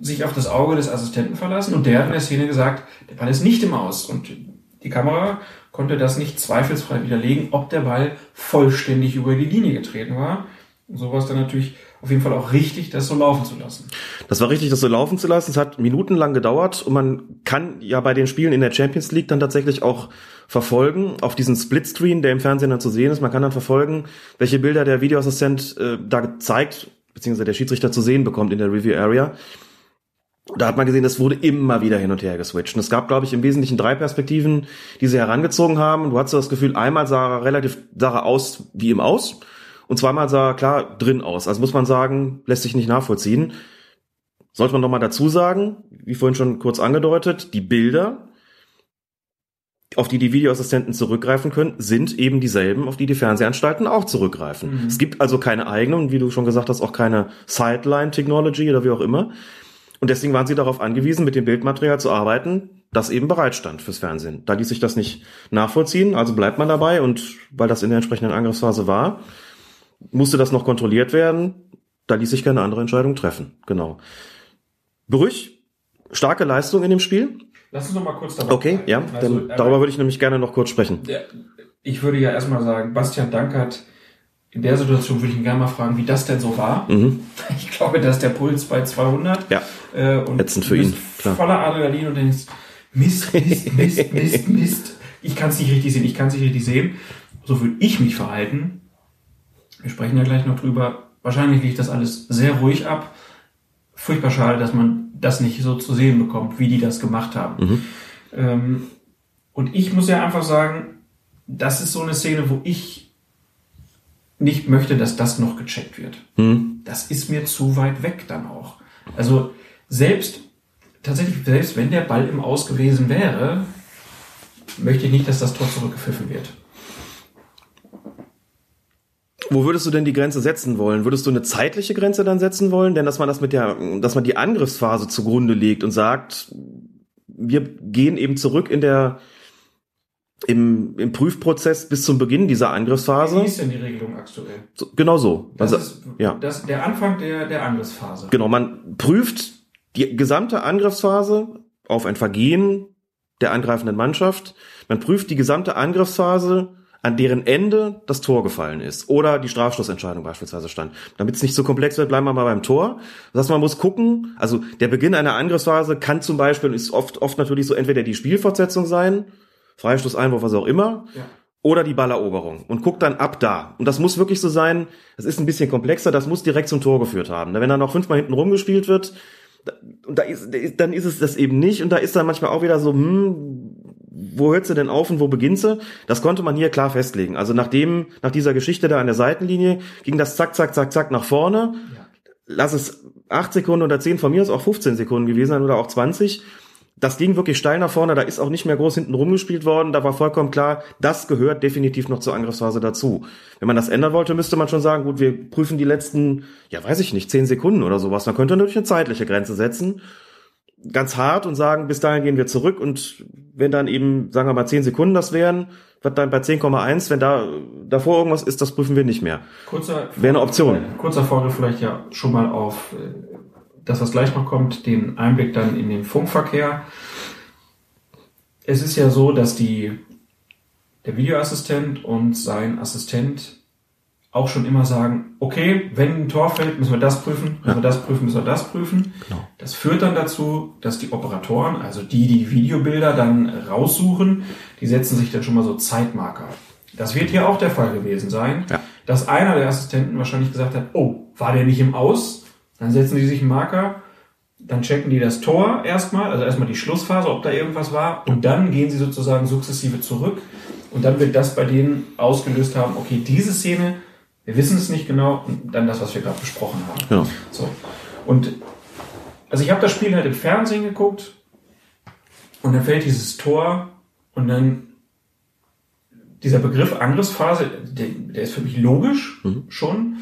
sich auf das Auge des Assistenten verlassen und der hat in der Szene gesagt, der Ball ist nicht im Aus und die Kamera konnte das nicht zweifelsfrei widerlegen, ob der Ball vollständig über die Linie getreten war. Und so war es dann natürlich auf jeden Fall auch richtig, das so laufen zu lassen. Das war richtig, das so laufen zu lassen. Es hat minutenlang gedauert und man kann ja bei den Spielen in der Champions League dann tatsächlich auch verfolgen, auf diesen Splitscreen, der im Fernsehen dann zu sehen ist, man kann dann verfolgen, welche Bilder der Videoassistent äh, da zeigt, beziehungsweise der Schiedsrichter zu sehen bekommt in der Review Area. Da hat man gesehen, es wurde immer wieder hin und her geswitcht. Und es gab, glaube ich, im Wesentlichen drei Perspektiven, die sie herangezogen haben. Du hattest das Gefühl, einmal sah er relativ, sah er aus wie im Aus. Und zweimal sah klar drin aus. Also muss man sagen, lässt sich nicht nachvollziehen. Sollte man nochmal dazu sagen, wie vorhin schon kurz angedeutet, die Bilder, auf die die Videoassistenten zurückgreifen können, sind eben dieselben, auf die die Fernsehanstalten auch zurückgreifen. Mhm. Es gibt also keine eigene und wie du schon gesagt hast, auch keine Sideline-Technology oder wie auch immer. Und deswegen waren sie darauf angewiesen, mit dem Bildmaterial zu arbeiten, das eben bereitstand fürs Fernsehen. Da ließ sich das nicht nachvollziehen, also bleibt man dabei und weil das in der entsprechenden Angriffsphase war, musste das noch kontrolliert werden. Da ließ sich keine andere Entscheidung treffen. Genau. Brüch, starke Leistung in dem Spiel. Lass uns noch mal kurz dabei Okay, bleiben. ja, Also, dann, äh, darüber würde ich nämlich gerne noch kurz sprechen. Ich würde ja erstmal sagen, Bastian Dankert, in der Situation würde ich ihn gerne mal fragen, wie das denn so war. Mhm. Ich glaube, da ist der Puls bei 200. Ja, Äh, und ätzend für ihn, klar. voller Adrenalin und denkst, Mist, Mist, Mist, Mist, Mist. Ich kann es nicht richtig sehen, ich kann es nicht richtig sehen. So würde ich mich verhalten. Wir sprechen ja gleich noch drüber. Wahrscheinlich liegt das alles sehr ruhig ab. Furchtbar schade, dass man das nicht so zu sehen bekommt, wie die das gemacht haben. Mhm. Ähm, und ich muss ja einfach sagen, das ist so eine Szene, wo ich nicht möchte, dass das noch gecheckt wird Hm. das ist mir zu weit weg dann auch. Also selbst, tatsächlich, selbst wenn der Ball im Aus gewesen wäre, möchte ich nicht, dass das Tor zurückgepfiffen wird. Wo würdest du denn die Grenze setzen wollen? Würdest du eine zeitliche Grenze dann setzen wollen? Denn dass man das mit der, dass man die Angriffsphase zugrunde legt und sagt, wir gehen eben zurück in der, im, im Prüfprozess bis zum Beginn dieser Wie Angriffsphase. ist denn die Regelung aktuell? So, genau so. Das Also, ist ja. das, der Anfang der, der Angriffsphase. Genau, man prüft die gesamte Angriffsphase auf ein Vergehen der angreifenden Mannschaft. Man prüft die gesamte Angriffsphase, an deren Ende das Tor gefallen ist oder die Strafstoßentscheidung beispielsweise stand. Damit es nicht so komplex wird, bleiben wir mal beim Tor. Das heißt, man muss gucken, also der Beginn einer Angriffsphase kann zum Beispiel, ist oft, oft natürlich so entweder die Spielfortsetzung sein, Freistoß, Einwurf, was auch immer, Ja. oder die Balleroberung und guckt dann ab da. Und das muss wirklich so sein, das ist ein bisschen komplexer, das muss direkt zum Tor geführt haben. Wenn dann noch fünfmal hinten rumgespielt wird, da- und da da ist- dann ist es das eben nicht und da ist dann manchmal auch wieder so, hm, wo hört sie denn auf und wo beginnt sie? Das konnte man hier klar festlegen. Also nachdem, nach dieser Geschichte da an der Seitenlinie ging das zack, zack, zack, zack nach vorne. Lass es acht Sekunden oder zehn von mir ist auch 15 Sekunden gewesen sein oder auch 20 das ging wirklich steil nach vorne, da ist auch nicht mehr groß hinten rumgespielt worden, da war vollkommen klar, das gehört definitiv noch zur Angriffsphase dazu. Wenn man das ändern wollte, müsste man schon sagen, gut, wir prüfen die letzten, ja weiß ich nicht, zehn Sekunden oder sowas. Man könnte natürlich eine zeitliche Grenze setzen, ganz hart und sagen, bis dahin gehen wir zurück und wenn dann eben, sagen wir mal, zehn Sekunden das wären, wird dann bei 10,1, wenn da davor irgendwas ist, das prüfen wir nicht mehr. Kurzer, Wäre eine Option. Kurzer Vorgriff vielleicht ja schon mal auf äh, das, was gleich noch kommt, den Einblick dann in den Funkverkehr. Es ist ja so, dass die, der Videoassistent und sein Assistent auch schon immer sagen, okay, wenn ein Tor fällt, müssen wir das prüfen, müssen wir das prüfen, müssen wir das prüfen. Das führt dann dazu, dass die Operatoren, also die, die Videobilder dann raussuchen, die setzen sich dann schon mal so Zeitmarker. Das wird hier auch der Fall gewesen sein, Ja. dass einer der Assistenten wahrscheinlich gesagt hat, oh, war der nicht im Aus? Dann setzen die sich einen Marker, dann checken die das Tor erstmal, also erstmal die Schlussphase, ob da irgendwas war, und dann gehen sie sozusagen sukzessive zurück und dann wird das bei denen ausgelöst haben, okay, diese Szene, wir wissen es nicht genau, und dann das, was wir gerade besprochen haben. Ja. So. Und also ich habe das Spiel halt im Fernsehen geguckt und dann fällt dieses Tor und dann dieser Begriff Angriffsphase, der, der ist für mich logisch schon.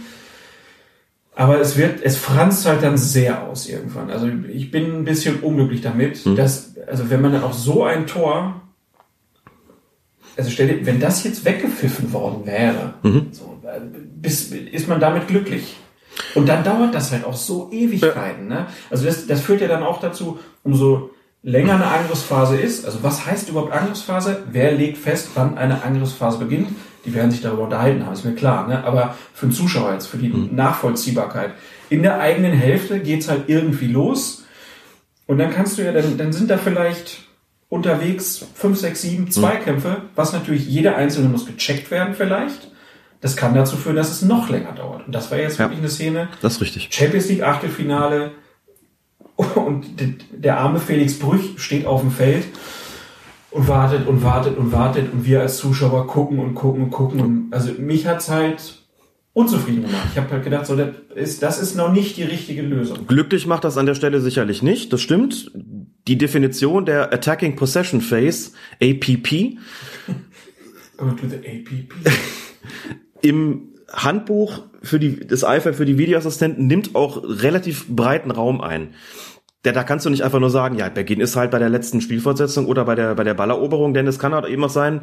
Aber es wird, es franzt halt dann sehr aus irgendwann. Also ich bin ein bisschen unglücklich damit, dass, also wenn man dann auch so ein Tor, also stell dir, wenn das jetzt weggepfiffen worden wäre, so, äh, bis, ist man damit glücklich. Und dann dauert das halt auch so Ewigkeiten. Ne? Also das, das führt ja dann auch dazu, umso länger eine Angriffsphase ist, also was heißt überhaupt Angriffsphase? Wer legt fest, wann eine Angriffsphase beginnt? Die werden sich darüber unterhalten haben, ist mir klar. Ne? Aber für den Zuschauer jetzt, für die Nachvollziehbarkeit. In der eigenen Hälfte geht's halt irgendwie los. Und dann kannst du ja, dann, dann sind da vielleicht unterwegs fünf, sechs, sieben Zweikämpfe, was natürlich jeder einzelne muss gecheckt werden vielleicht. Das kann dazu führen, dass es noch länger dauert. Und das war jetzt Ja. wirklich eine Szene, Das ist richtig. Champions League Achtelfinale und der arme Felix Brüch steht auf dem Feld und wartet und wartet und wartet und wir als Zuschauer gucken und gucken und gucken und also mich hat's halt unzufrieden gemacht. Ich habe halt gedacht, so, das ist, das ist noch nicht die richtige Lösung. Glücklich macht das an der Stelle sicherlich nicht, das stimmt. Die Definition der Attacking Possession Phase, APP, Go to the APP. im Handbuch für die, das IFAB für die Videoassistenten nimmt auch relativ breiten Raum ein. Der, da kannst du nicht einfach nur sagen, ja, Beginn ist halt bei der letzten Spielfortsetzung oder bei der, bei der Balleroberung, denn es kann halt eben auch sein,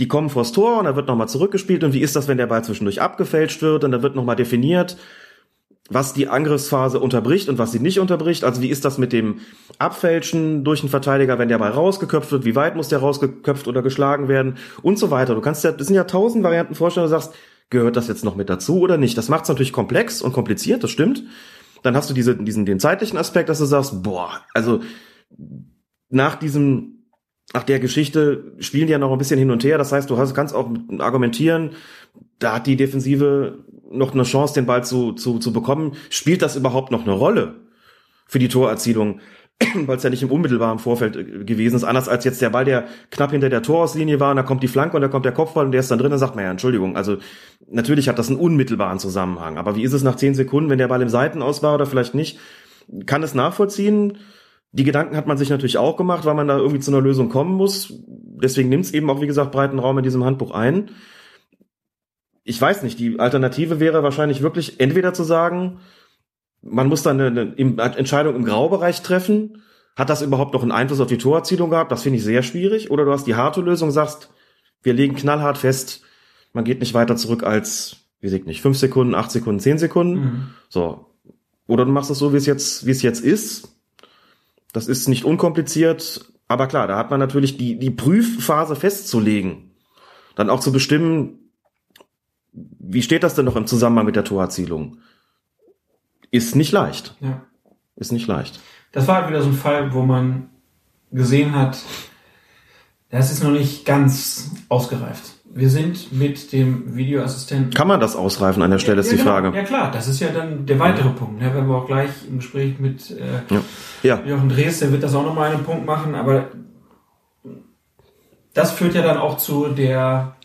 die kommen vors Tor und da wird nochmal zurückgespielt und wie ist das, wenn der Ball zwischendurch abgefälscht wird und da wird nochmal definiert, was die Angriffsphase unterbricht und was sie nicht unterbricht. Also wie ist das mit dem Abfälschen durch den Verteidiger, wenn der Ball rausgeköpft wird, wie weit muss der rausgeköpft oder geschlagen werden und so weiter. Du kannst ja, das sind ja tausend Varianten vorstellen, du sagst, gehört das jetzt noch mit dazu oder nicht? Das macht es natürlich komplex und kompliziert, das stimmt. Dann hast du diese, diesen, den zeitlichen Aspekt, dass du sagst, boah, also nach diesem, nach der Geschichte spielen die ja noch ein bisschen hin und her. Das heißt, du hast, kannst auch argumentieren, da hat die Defensive noch eine Chance, den Ball zu, zu, zu bekommen. Spielt das überhaupt noch eine Rolle für die Torerzielung? Weil es ja nicht im unmittelbaren Vorfeld äh, gewesen ist, anders als jetzt der Ball, der knapp hinter der Torauslinie war, und da kommt die Flanke und da kommt der Kopfball und der ist dann drin, dann sagt man ja, Entschuldigung, also natürlich hat das einen unmittelbaren Zusammenhang, aber wie ist es nach zehn Sekunden, wenn der Ball im Seitenaus war oder vielleicht nicht? Kann es nachvollziehen? Die Gedanken hat man sich natürlich auch gemacht, weil man da irgendwie zu einer Lösung kommen muss. Deswegen nimmt es eben auch, wie gesagt, breiten Raum in diesem Handbuch ein. Ich weiß nicht, die Alternative wäre wahrscheinlich wirklich entweder zu sagen, man muss dann eine, eine Entscheidung im Graubereich treffen. Hat das überhaupt noch einen Einfluss auf die Torerzielung gehabt? Das finde ich sehr schwierig. Oder du hast die harte Lösung, sagst, wir legen knallhart fest, man geht nicht weiter zurück als, wie ich nicht, fünf Sekunden, acht Sekunden, zehn Sekunden. Mhm. So. Oder du machst es so, wie es jetzt, wie es jetzt ist. Das ist nicht unkompliziert. Aber klar, da hat man natürlich die, die Prüfphase festzulegen. Dann auch zu bestimmen, wie steht das denn noch im Zusammenhang mit der Torerzielung? Ist nicht leicht. Ja. Ist nicht leicht. Das war halt wieder so ein Fall, wo man gesehen hat, das ist noch nicht ganz ausgereift. Wir sind mit dem Videoassistenten. Kann man das ausreifen an der Stelle, ist ja, die genau. Frage. Ja klar, das ist ja dann der weitere Punkt. Ne? Wenn wir auch gleich im Gespräch mit äh, Ja. ja. Jochen Drees, der wird das auch nochmal einen Punkt machen, aber das führt ja dann auch zu der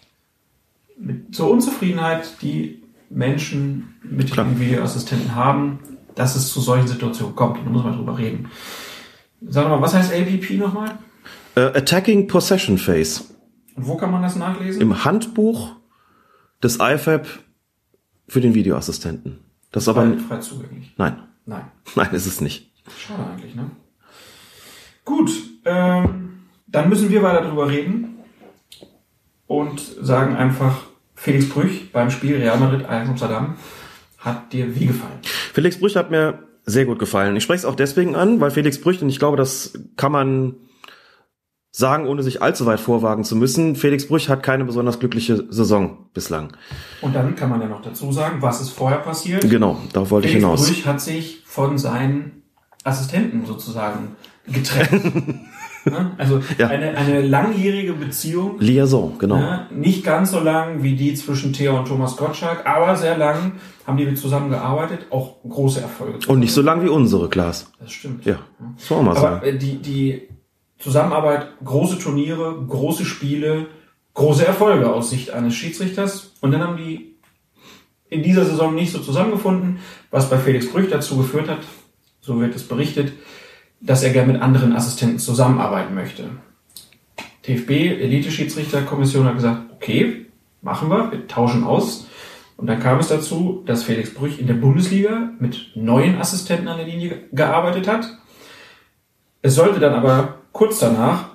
mit, zur Unzufriedenheit, die Menschen mit Klar. dem Videoassistenten haben, dass es zu solchen Situationen kommt. Da muss man drüber reden. Sag mal, was heißt APP nochmal? Äh, Attacking Possession Phase. Und wo kann man das nachlesen? Im Handbuch des IFAB für den Videoassistenten. Das ist aber, frei, frei zugänglich. nein, Nein. nein, ist es nicht. Schade eigentlich, ne? Gut, ähm, dann müssen wir weiter drüber reden und sagen einfach, Felix Brüch beim Spiel Real Madrid Ajax Amsterdam hat dir wie gefallen? Felix Brüch hat mir sehr gut gefallen. Ich spreche es auch deswegen an, weil Felix Brüch, und ich glaube, das kann man sagen, ohne sich allzu weit vorwagen zu müssen, Felix Brüch hat keine besonders glückliche Saison bislang. Und dann kann man ja noch dazu sagen, was ist vorher passiert? Genau, darauf wollte ich Felix hinaus. Brüch hat sich von seinen Assistenten sozusagen getrennt. Ne? also Ja. eine, eine langjährige Beziehung Liaison, genau. Ja, nicht ganz so lang wie die zwischen Theo und Thomas Gottschalk, aber sehr lang haben die zusammengearbeitet, auch große Erfolge. Und nicht so lang wie unsere, Klaas. Das stimmt. Ja, das wollen wir mal Aber sagen. äh, die, die Zusammenarbeit, große Turniere, große Spiele, große Erfolge aus Sicht eines Schiedsrichters. Und dann haben die in dieser Saison nicht so zusammengefunden, was bei Felix Brüch dazu geführt hat, so wird es berichtet, dass er gern mit anderen Assistenten zusammenarbeiten möchte. TFB, Elite-Schiedsrichterkommission hat gesagt, okay, machen wir, wir tauschen aus. Und dann kam es dazu, dass Felix Brüch in der Bundesliga mit neuen Assistenten an der Linie gearbeitet hat. Es sollte dann aber kurz danach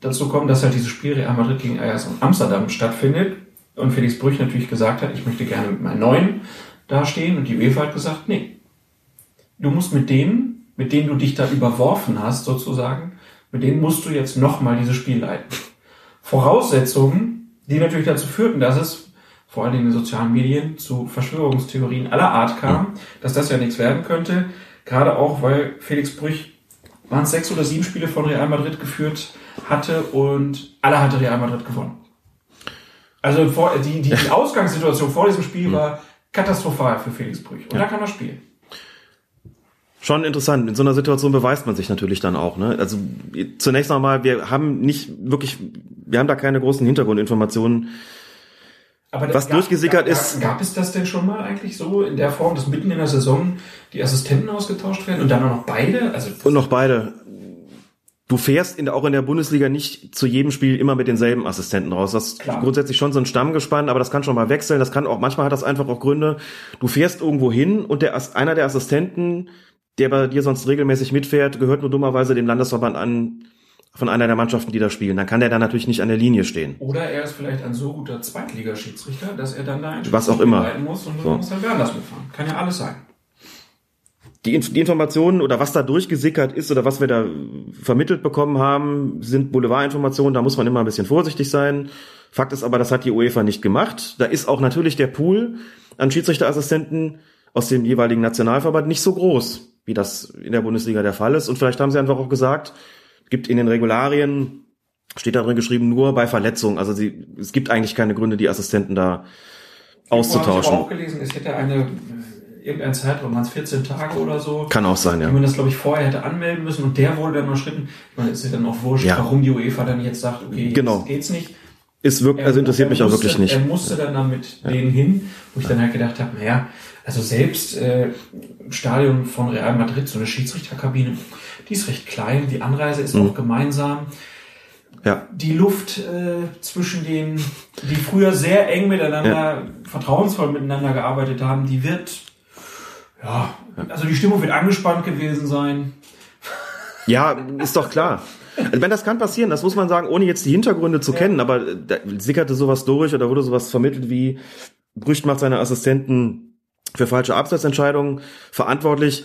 dazu kommen, dass halt dieses Spiel Real Madrid gegen Ajax in Amsterdam stattfindet und Felix Brüch natürlich gesagt hat, ich möchte gerne mit meinen Neuen dastehen und die UEFA hat gesagt, nee, du musst mit denen, mit denen du dich da überworfen hast sozusagen, mit denen musst du jetzt nochmal dieses Spiel leiten. Voraussetzungen, die natürlich dazu führten, dass es vor allem in den sozialen Medien zu Verschwörungstheorien aller Art kam, dass das ja nichts werden könnte, gerade auch, weil Felix Brüch waren es sechs oder sieben Spiele von Real Madrid geführt hatte und alle hatte Real Madrid gewonnen. Also vor, die, die, die Ausgangssituation vor diesem Spiel war katastrophal für Felix Brüch. Und da kann er spielen. Schon interessant. In so einer Situation beweist man sich natürlich dann auch. Ne? Also zunächst einmal, wir haben nicht wirklich, wir haben da keine großen Hintergrundinformationen. Aber was gab- durchgesickert gab, ist. Gab es das denn schon mal eigentlich so in der Form, dass mitten in der Saison die Assistenten ausgetauscht werden und dann auch noch beide? Also Und noch beide. Du fährst in, auch in der Bundesliga nicht zu jedem Spiel immer mit denselben Assistenten raus. Das ist Klar. grundsätzlich schon so ein Stammgespann, aber das kann schon mal wechseln. Das kann auch, manchmal hat das einfach auch Gründe. Du fährst irgendwo hin und der, einer der Assistenten, der bei dir sonst regelmäßig mitfährt, gehört nur dummerweise dem Landesverband an, von einer der Mannschaften, die da spielen. Dann kann der dann natürlich nicht an der Linie stehen. Oder er ist vielleicht ein so guter Zweitligaschiedsrichter, dass er dann da ein Was auch immer. muss und So. dann muss er woanders mitfahren. Kann ja alles sein. Die, die Informationen oder was da durchgesickert ist oder was wir da vermittelt bekommen haben, sind Boulevardinformationen. Da muss man immer ein bisschen vorsichtig sein. Fakt ist aber, das hat die UEFA nicht gemacht. Da ist auch natürlich der Pool an Schiedsrichterassistenten aus dem jeweiligen Nationalverband nicht so groß, wie das in der Bundesliga der Fall ist. Und vielleicht haben sie einfach auch gesagt, gibt in den Regularien, steht da drin geschrieben, nur bei Verletzungen. Also sie, es gibt eigentlich keine Gründe, die Assistenten da habe ich auszutauschen. auch gelesen, es hätte eine, äh, irgendein Zeitraum, waren es 14 Tage oder so, Kann auch sein, ja. wie man das, glaube ich, vorher hätte anmelden müssen und der wurde dann überschritten. Ich meine, ist ja dann auch wurscht, Ja. warum die UEFA dann jetzt sagt, okay, jetzt Genau. geht's nicht. Ist wirklich, also interessiert er mich auch musste, wirklich nicht. Er musste dann da mit denen hin, wo ich dann halt gedacht habe, naja, also selbst äh, im Stadion von Real Madrid, so eine Schiedsrichterkabine, die ist recht klein, die Anreise ist Mhm. auch gemeinsam. Ja. Die Luft äh, zwischen den, die früher sehr eng miteinander, vertrauensvoll miteinander gearbeitet haben, die wird, ja, also die Stimmung wird angespannt gewesen sein. Ja, ist doch klar. Also wenn das kann passieren, das muss man sagen, ohne jetzt die Hintergründe zu kennen, aber da sickerte sowas durch oder wurde sowas vermittelt wie Brücht macht seine Assistenten für falsche Absatzentscheidungen verantwortlich.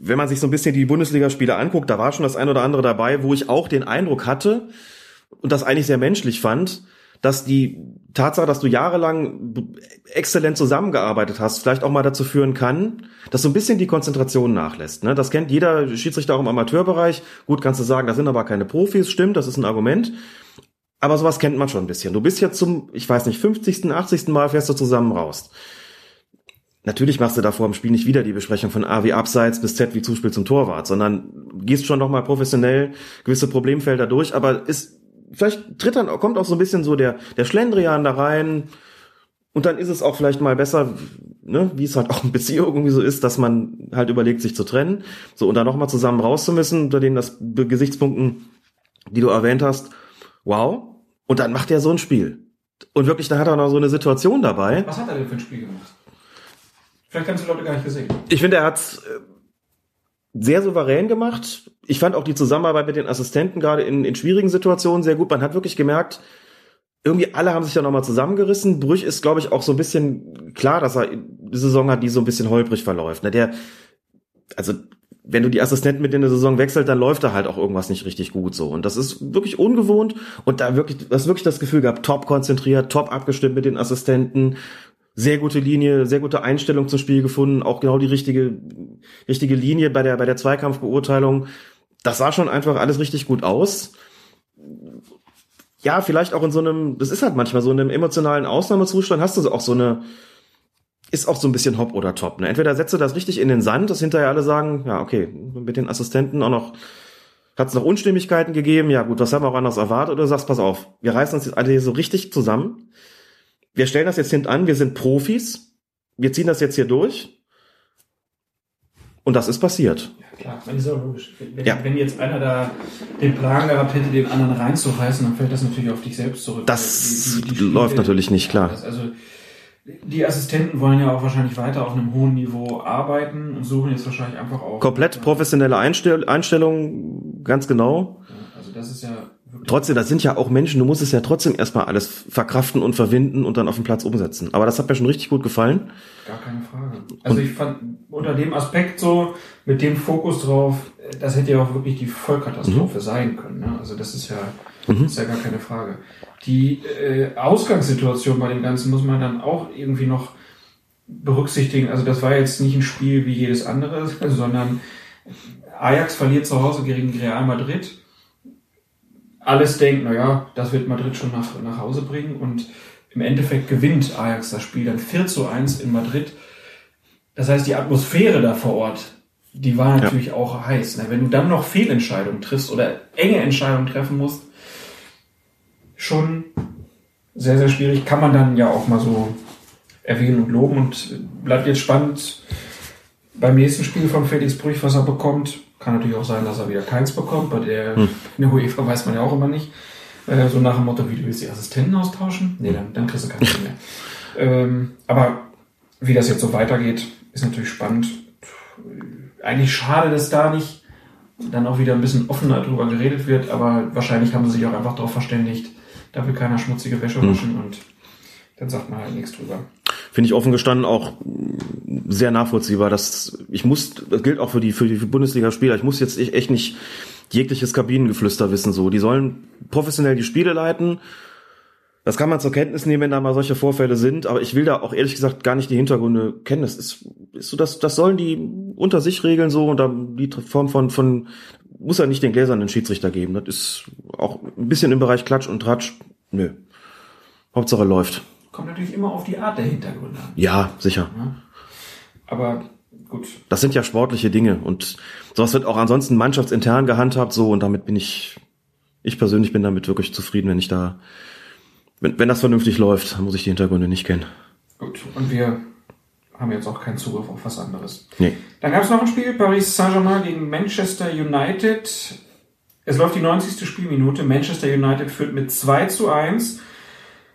Wenn man sich so ein bisschen die Bundesligaspiele anguckt, da war schon das ein oder andere dabei, wo ich auch den Eindruck hatte und das eigentlich sehr menschlich fand, dass die Tatsache, dass du jahrelang exzellent zusammengearbeitet hast, vielleicht auch mal dazu führen kann, dass so ein bisschen die Konzentration nachlässt. Ne? Das kennt jeder Schiedsrichter auch im Amateurbereich. Gut, kannst du sagen, das sind aber keine Profis, stimmt, das ist ein Argument. Aber sowas kennt man schon ein bisschen. Du bist jetzt zum, ich weiß nicht, 50., 80. Mal fährst du zusammen raus. Natürlich machst du da vor dem Spiel nicht wieder die Besprechung von A wie Abseits bis Z wie Zuspiel zum Torwart, sondern gehst schon noch mal professionell gewisse Problemfelder durch, aber ist, vielleicht tritt dann, kommt auch so ein bisschen so der, der Schlendrian da rein, und dann ist es auch vielleicht mal besser, ne, wie es halt auch in Beziehung irgendwie so ist, dass man halt überlegt, sich zu trennen. So, und dann nochmal zusammen raus zu müssen, unter den das Gesichtspunkten, die du erwähnt hast. Wow. Und dann macht er so ein Spiel. Und wirklich, da hat er noch so eine Situation dabei. Was hat er denn für ein Spiel gemacht? Vielleicht haben es die Leute gar nicht gesehen. Ich finde, er hat sehr souverän gemacht. Ich fand auch die Zusammenarbeit mit den Assistenten gerade in, in schwierigen Situationen sehr gut. Man hat wirklich gemerkt, irgendwie alle haben sich da nochmal zusammengerissen. Brüch ist, glaube ich, auch so ein bisschen klar, dass er eine Saison hat, die so ein bisschen holprig verläuft. Ne, der, also, wenn du die Assistenten mit in der Saison wechselt, dann läuft da halt auch irgendwas nicht richtig gut so. Und das ist wirklich ungewohnt. Und da wirklich, du hast wirklich das Gefühl gehabt, top konzentriert, top abgestimmt mit den Assistenten. Sehr gute Linie, sehr gute Einstellung zum Spiel gefunden, auch genau die richtige, richtige Linie bei der, bei der Zweikampfbeurteilung. Das sah schon einfach alles richtig gut aus ja, vielleicht auch in so einem, das ist halt manchmal so in einem emotionalen Ausnahmezustand, hast du auch so eine, ist auch so ein bisschen hopp oder top. Ne? Entweder setzt du das richtig in den Sand, dass hinterher alle sagen, ja, okay, mit den Assistenten auch noch, hat es noch Unstimmigkeiten gegeben, ja gut, was haben wir auch anders erwartet, oder du sagst, pass auf, wir reißen uns jetzt alle hier so richtig zusammen, wir stellen das jetzt hinten an, wir sind Profis, wir ziehen das jetzt hier durch, und das ist passiert. Ja, klar, das ist auch logisch. Wenn, Ja. wenn jetzt einer da den Plan gehabt hätte, den anderen reinzureißen, dann fällt das natürlich auf dich selbst zurück. Das Die- die- die Spiele- läuft natürlich nicht, klar. Also, die Assistenten wollen ja auch wahrscheinlich weiter auf einem hohen Niveau arbeiten und suchen jetzt wahrscheinlich einfach auch. Komplett professionelle Einstell Einstellung, ganz genau. Ja, Also, das ist ja. Trotzdem, das sind ja auch Menschen, du musst es ja trotzdem erstmal alles verkraften und verwinden und dann auf dem Platz umsetzen. Aber das hat mir schon richtig gut gefallen. Gar keine Frage. Also ich fand unter dem Aspekt so, mit dem Fokus drauf, das hätte ja auch wirklich die Vollkatastrophe sein können. Ne? Also das ist ja, das ist ja gar keine Frage. Die äh, Ausgangssituation bei dem Ganzen muss man dann auch irgendwie noch berücksichtigen. Also das war jetzt nicht ein Spiel wie jedes andere, sondern Ajax verliert zu Hause gegen Real Madrid. Alles denkt, naja, das wird Madrid schon nach, nach Hause bringen und im Endeffekt gewinnt Ajax das Spiel dann 4 zu 1 in Madrid. Das heißt, die Atmosphäre da vor Ort, die war natürlich auch heiß. Ne? Wenn du dann noch Fehlentscheidungen triffst oder enge Entscheidungen treffen musst, schon sehr, sehr schwierig. Kann man dann ja auch mal so erwähnen und loben und bleibt jetzt spannend beim nächsten Spiel von Felix Brüch, was er bekommt. Kann natürlich auch sein, dass er wieder keins bekommt. Bei der, hm. in der UEFA weiß man ja auch immer nicht. Äh, so nach dem Motto, wie du willst die Assistenten austauschen? Nee, dann, dann kriegst du keinen mehr. ähm, aber wie das jetzt so weitergeht, ist natürlich spannend. Eigentlich schade, dass da nicht dann auch wieder ein bisschen offener drüber geredet wird, aber wahrscheinlich haben sie sich auch einfach darauf verständigt, da will keiner schmutzige Wäsche hm. waschen und dann sagt man halt nichts drüber. Finde ich offen gestanden auch sehr nachvollziehbar. dass ich muss, das gilt auch für die, für die Bundesligaspieler. Ich muss jetzt echt nicht jegliches Kabinengeflüster wissen, so. Die sollen professionell die Spiele leiten. Das kann man zur Kenntnis nehmen, wenn da mal solche Vorfälle sind, aber ich will da auch ehrlich gesagt gar nicht die Hintergründe kennen. Das ist, ist so, das, das sollen die unter sich regeln so und da die Form von, von, muss ja nicht den gläsernen Schiedsrichter geben. Das ist auch ein bisschen im Bereich Klatsch und Tratsch. Nö. Hauptsache läuft. Kommt natürlich immer auf die Art der Hintergründe an. Ja, sicher. Ja. Aber gut. Das sind ja sportliche Dinge und sowas wird auch ansonsten mannschaftsintern gehandhabt so und damit bin ich, ich persönlich bin damit wirklich zufrieden, wenn ich da, wenn, wenn das vernünftig läuft, dann muss ich die Hintergründe nicht kennen. Gut, und wir haben jetzt auch keinen Zugriff auf was anderes. Nee. Dann gab es noch ein Spiel, Paris Saint-Germain gegen Manchester United. Es läuft die 90. Spielminute. Manchester United führt mit 2 zu 1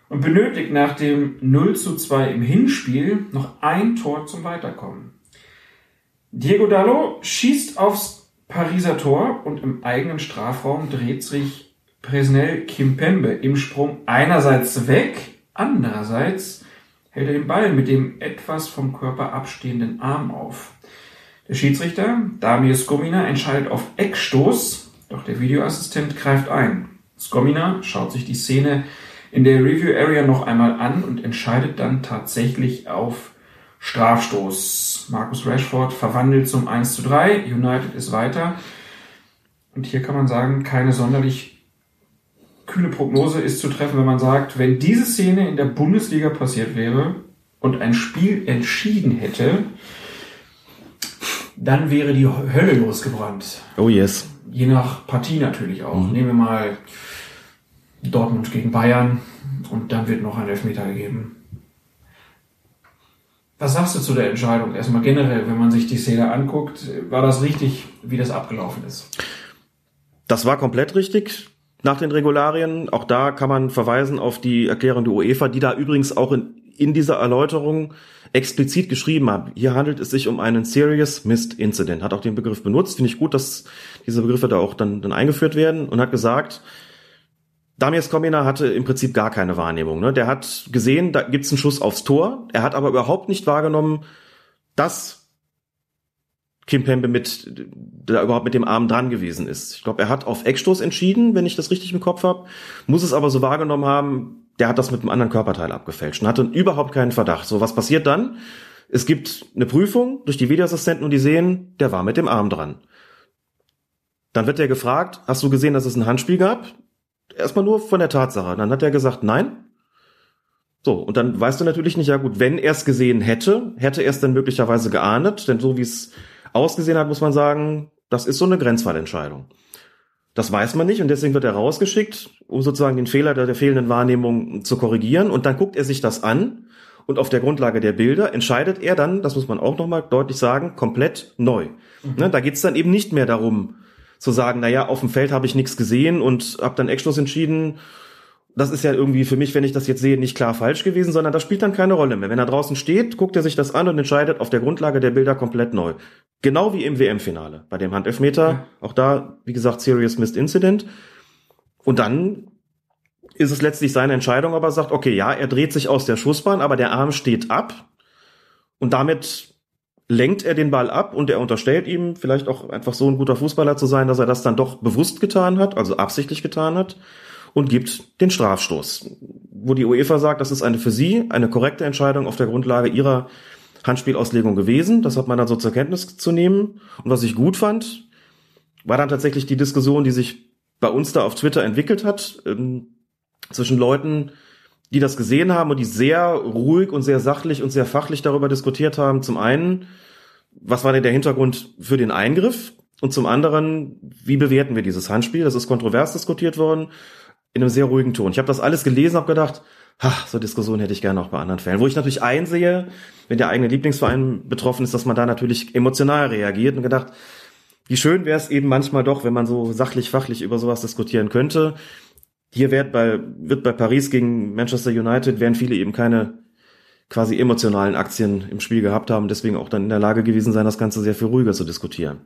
und benötigt nach dem 0 zu 2 im Hinspiel noch ein Tor zum Weiterkommen. Diego Dallo schießt aufs Pariser Tor und im eigenen Strafraum dreht sich Presnel Kimpembe im Sprung einerseits weg, andererseits hält er den Ball mit dem etwas vom Körper abstehenden Arm auf. Der Schiedsrichter, Damir Skomina, entscheidet auf Eckstoß, doch der Videoassistent greift ein. Skomina schaut sich die Szene in der Review Area noch einmal an und entscheidet dann tatsächlich auf Strafstoß. Marcus Rashford verwandelt zum 1 zu 3. United ist weiter. Und hier kann man sagen, keine sonderlich kühle Prognose ist zu treffen, wenn man sagt, wenn diese Szene in der Bundesliga passiert wäre und ein Spiel entschieden hätte, dann wäre die Hölle losgebrannt. Oh yes. Je nach Partie natürlich auch. Mhm. Nehmen wir mal Dortmund gegen Bayern und dann wird noch ein Elfmeter gegeben. Was sagst du zu der Entscheidung? Erstmal generell, wenn man sich die Szene anguckt, war das richtig, wie das abgelaufen ist? Das war komplett richtig nach den Regularien. Auch da kann man verweisen auf die Erklärung der UEFA, die da übrigens auch in, in dieser Erläuterung explizit geschrieben hat. Hier handelt es sich um einen Serious Missed Incident. Hat auch den Begriff benutzt. Finde ich gut, dass diese Begriffe da auch dann, dann eingeführt werden und hat gesagt, Damias Komina hatte im Prinzip gar keine Wahrnehmung. Ne? Der hat gesehen, da gibt's einen Schuss aufs Tor. Er hat aber überhaupt nicht wahrgenommen, dass Kim Pembe mit da überhaupt mit dem Arm dran gewesen ist. Ich glaube, er hat auf Eckstoß entschieden, wenn ich das richtig im Kopf habe, muss es aber so wahrgenommen haben, der hat das mit einem anderen Körperteil abgefälscht und hatte überhaupt keinen Verdacht. So, was passiert dann? Es gibt eine Prüfung durch die Videoassistenten und die sehen, der war mit dem Arm dran. Dann wird er gefragt, hast du gesehen, dass es ein Handspiel gab? Erstmal nur von der Tatsache. Dann hat er gesagt, nein. So, und dann weißt du natürlich nicht, ja gut, wenn er es gesehen hätte, hätte er es dann möglicherweise geahndet, denn so wie es ausgesehen hat, muss man sagen, das ist so eine Grenzfallentscheidung. Das weiß man nicht und deswegen wird er rausgeschickt, um sozusagen den Fehler der, der fehlenden Wahrnehmung zu korrigieren und dann guckt er sich das an und auf der Grundlage der Bilder entscheidet er dann, das muss man auch nochmal deutlich sagen, komplett neu. Mhm. Ne, da geht es dann eben nicht mehr darum, zu sagen, naja, auf dem Feld habe ich nichts gesehen und habe dann Eckstoß entschieden. Das ist ja irgendwie für mich, wenn ich das jetzt sehe, nicht klar falsch gewesen, sondern das spielt dann keine Rolle mehr. Wenn er draußen steht, guckt er sich das an und entscheidet auf der Grundlage der Bilder komplett neu. Genau wie im WM-Finale. Bei dem Handelfmeter, ja. auch da, wie gesagt, Serious Missed Incident. Und dann ist es letztlich seine Entscheidung, aber sagt, okay, ja, er dreht sich aus der Schussbahn, aber der Arm steht ab. Und damit lenkt er den Ball ab und er unterstellt ihm vielleicht auch einfach so ein guter Fußballer zu sein, dass er das dann doch bewusst getan hat, also absichtlich getan hat und gibt den Strafstoß. Wo die UEFA sagt, das ist eine für sie eine korrekte Entscheidung auf der Grundlage ihrer Handspielauslegung gewesen. Das hat man dann so zur Kenntnis zu nehmen. Und was ich gut fand, war dann tatsächlich die Diskussion, die sich bei uns da auf Twitter entwickelt hat, ähm, zwischen Leuten, die das gesehen haben und die sehr ruhig und sehr sachlich und sehr fachlich darüber diskutiert haben. Zum einen, was war denn der Hintergrund für den Eingriff? Und zum anderen, wie bewerten wir dieses Handspiel? Das ist kontrovers diskutiert worden, in einem sehr ruhigen Ton. Ich habe das alles gelesen, habe gedacht, Ha, so Diskussionen hätte ich gerne auch bei anderen Fällen. Wo ich natürlich einsehe, wenn der eigene Lieblingsverein betroffen ist, dass man da natürlich emotional reagiert und gedacht, wie schön wäre es eben manchmal doch, wenn man so sachlich, fachlich über sowas diskutieren könnte. Hier wird bei, wird bei Paris gegen Manchester United, werden viele eben keine quasi emotionalen Aktien im Spiel gehabt haben, deswegen auch dann in der Lage gewesen sein, das Ganze sehr viel ruhiger zu diskutieren.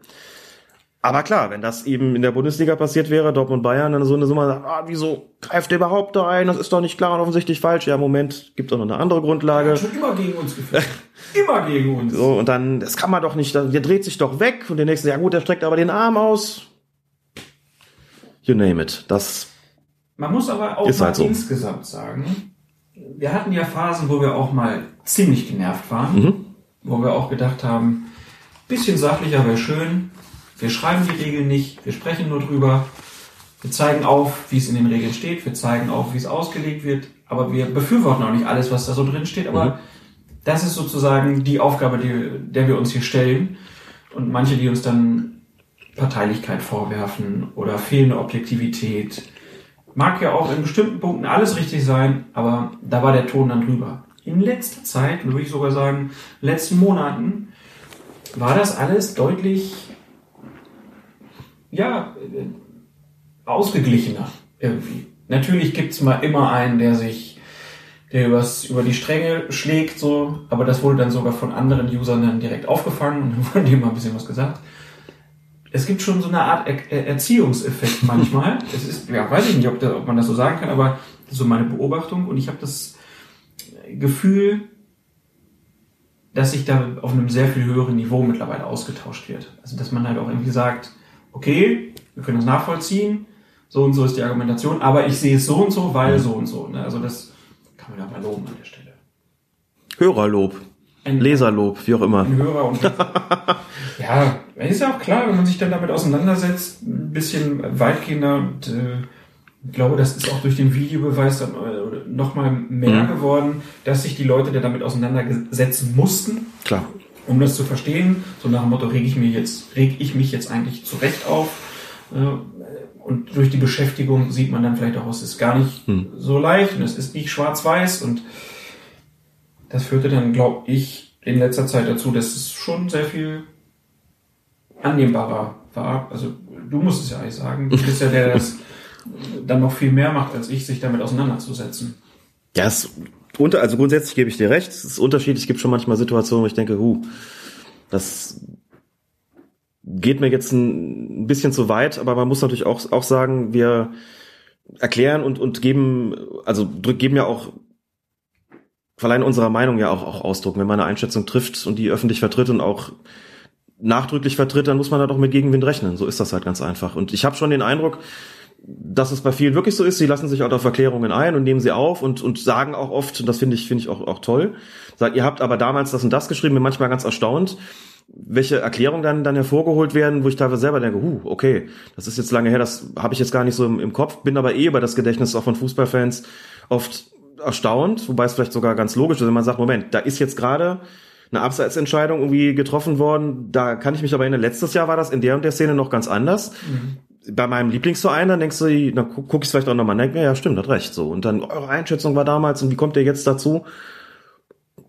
Aber klar, wenn das eben in der Bundesliga passiert wäre, Dortmund Bayern, dann so eine Summe sagt, ah, wieso greift der überhaupt da ein? Das ist doch nicht klar und offensichtlich falsch. Ja, Moment, gibt doch noch eine andere Grundlage. Schon immer gegen uns geführt. immer gegen uns. So, und dann, das kann man doch nicht, der dreht sich doch weg und der nächste, ja gut, der streckt aber den Arm aus. You name it. Das Man muss aber auch halt so. insgesamt sagen, wir hatten ja Phasen, wo wir auch mal ziemlich genervt waren, Mhm. wo wir auch gedacht haben, bisschen sachlicher wäre schön. Wir schreiben die Regeln nicht, wir sprechen nur drüber. Wir zeigen auf, wie es in den Regeln steht, wir zeigen auf, wie es ausgelegt wird, aber wir befürworten auch nicht alles, was da so drin steht, aber Mhm. das ist sozusagen die Aufgabe, die, der wir uns hier stellen. Und manche, die uns dann Parteilichkeit vorwerfen oder fehlende Objektivität, mag ja auch in bestimmten Punkten alles richtig sein, aber da war der Ton dann drüber. In letzter Zeit, würde ich sogar sagen, in den letzten Monaten, war das alles deutlich, ja, äh, ausgeglichener irgendwie. Natürlich gibt's mal immer einen, der sich, der übers, über die Stränge schlägt, so, aber das wurde dann sogar von anderen Usern dann direkt aufgefangen und dann wurde dem mal ein bisschen was gesagt. Es gibt schon so eine Art er Er- Erziehungseffekt manchmal. es ist, ja, weiß ich nicht, ob, da, ob man das so sagen kann, aber das ist so meine Beobachtung und ich habe das Gefühl, dass sich da auf einem sehr viel höheren Niveau mittlerweile ausgetauscht wird. Also dass man halt auch irgendwie sagt, okay, wir können das nachvollziehen, so und so ist die Argumentation, aber ich sehe es so und so, weil so und so. Ne? Also das kann man ja mal loben an der Stelle. Hörerlob, Ein, Leserlob, wie auch immer. ein Hörer und ja, ist ja auch klar, wenn man sich dann damit auseinandersetzt, ein bisschen weitgehender und äh, ich glaube, das ist auch durch den Videobeweis dann äh, nochmal mehr Mhm. geworden, dass sich die Leute, die damit auseinandersetzen mussten, Klar. um das zu verstehen, so nach dem Motto, reg ich, mir jetzt, reg ich mich jetzt eigentlich zurecht auf. Äh, Und durch die Beschäftigung sieht man dann vielleicht auch, es ist gar nicht Hm. so leicht und es ist nicht schwarz-weiß und das führte dann, glaube ich, in letzter Zeit dazu, dass es schon sehr viel annehmbarer war. Also du musst es ja eigentlich sagen, du bist ja der, der das dann noch viel mehr macht, als ich, sich damit auseinanderzusetzen. Ja, es, unter, also grundsätzlich gebe ich dir recht. Es ist unterschiedlich. Es gibt schon manchmal Situationen, wo ich denke, huh, das geht mir jetzt ein, bisschen zu weit, aber man muss natürlich auch, auch sagen, wir erklären und, und geben, also geben ja auch, verleihen unserer Meinung ja auch, auch Ausdruck. Wenn man eine Einschätzung trifft und die öffentlich vertritt und auch nachdrücklich vertritt, dann muss man da doch mit Gegenwind rechnen. So ist das halt ganz einfach. Und ich habe schon den Eindruck, dass es bei vielen wirklich so ist. Sie lassen sich auch auf Erklärungen ein und nehmen sie auf und, und sagen auch oft, und das finde ich, finde ich auch, auch toll, sagt, ihr habt aber damals das und das geschrieben, bin manchmal ganz erstaunt, welche Erklärungen dann, dann hervorgeholt werden, wo ich teilweise selber denke, huh, okay, das ist jetzt lange her, das habe ich jetzt gar nicht so im, im Kopf, bin aber eh über das Gedächtnis auch von Fußballfans oft erstaunt, wobei es vielleicht sogar ganz logisch ist, wenn man sagt, Moment, da ist jetzt gerade eine Abseitsentscheidung irgendwie getroffen worden, da kann ich mich aber erinnern, letztes Jahr war das in der und der Szene noch ganz anders. Bei meinem Lieblingsverein, dann denkst du, dann gu- guck ich vielleicht auch nochmal, denke mir, ja stimmt, hat recht, so. Und dann, eure Einschätzung war damals und wie kommt ihr jetzt dazu?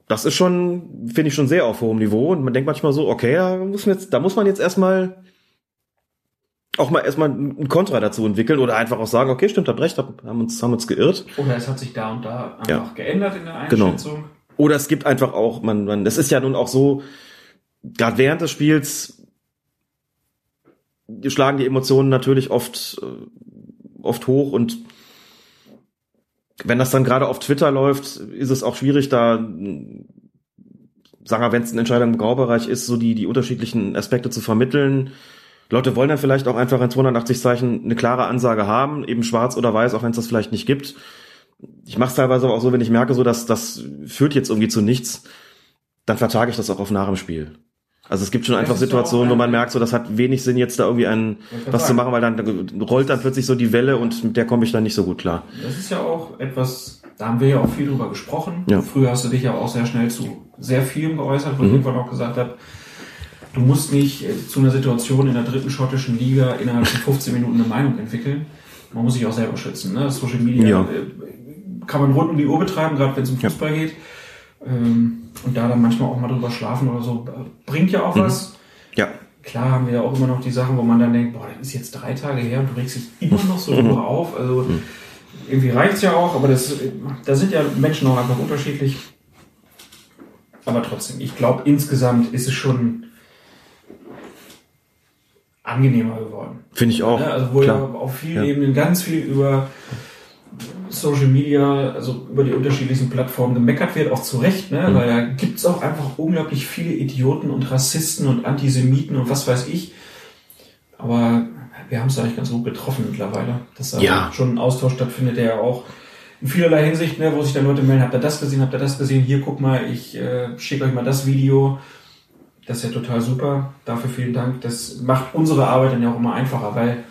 Das ist schon, finde ich schon sehr auf hohem Niveau und man denkt manchmal so, okay, da muss man jetzt, da muss man jetzt erstmal auch mal erstmal ein Kontra dazu entwickeln oder einfach auch sagen, okay, stimmt, habt recht, hab- haben uns, haben uns geirrt. Oder es hat sich da und da einfach Ja. geändert in der Genau. Einschätzung. Oder es gibt einfach auch, man, man, das ist ja nun auch so, gerade während des Spiels schlagen die Emotionen natürlich oft, äh, oft hoch und wenn das dann gerade auf Twitter läuft, ist es auch schwierig, da, sagen wir, wenn es eine Entscheidung im Graubereich ist, so die, die unterschiedlichen Aspekte zu vermitteln. Leute wollen dann vielleicht auch einfach in 280 Zeichen eine klare Ansage haben, eben schwarz oder weiß, auch wenn es das vielleicht nicht gibt ich mache es teilweise auch so, wenn ich merke, so dass das führt jetzt irgendwie zu nichts, dann vertage ich das auch auf nach dem Spiel. Also es gibt schon Das einfach Situationen, wo man merkt, so das hat wenig Sinn, jetzt da irgendwie ein was zu machen, weil dann rollt dann plötzlich so die Welle und mit der komme ich dann nicht so gut klar. Das ist ja auch etwas, da haben wir ja auch viel drüber gesprochen. Ja. Früher hast du dich ja auch sehr schnell zu sehr vielem geäußert, wo ich Mhm. irgendwann auch gesagt habe, du musst nicht äh, zu einer Situation in der dritten schottischen Liga innerhalb von 15 Minuten eine Meinung entwickeln. Man muss sich auch selber schützen. Ne? Social Media Ja. äh, kann man rund um die Uhr betreiben, gerade wenn es um Fußball geht. Ähm, und da dann manchmal auch mal drüber schlafen oder so, äh, bringt ja auch was. Ja. Klar haben wir ja auch immer noch die Sachen, wo man dann denkt, boah, das ist jetzt drei Tage her und du regst dich immer noch so drüber auf. Also irgendwie reicht's ja auch, aber das, da sind ja Menschen auch einfach unterschiedlich. Aber trotzdem, ich glaube, insgesamt ist es schon angenehmer geworden. Finde ich auch. Also wo klar. ja auf vielen Ja. Ebenen ganz viel über Social Media, also über die unterschiedlichsten Plattformen gemeckert wird, auch zu Recht, ne? Mhm. weil da gibt's auch einfach unglaublich viele Idioten und Rassisten und Antisemiten und was weiß ich. Aber wir haben es eigentlich ganz gut getroffen mittlerweile, dass da Ja. schon ein Austausch stattfindet, der ja auch in vielerlei Hinsicht, ne, wo sich dann Leute melden, habt ihr das gesehen, habt ihr das gesehen, hier guck mal, ich äh, schicke euch mal das Video. Das ist ja total super. Dafür vielen Dank. Das macht unsere Arbeit dann ja auch immer einfacher, weil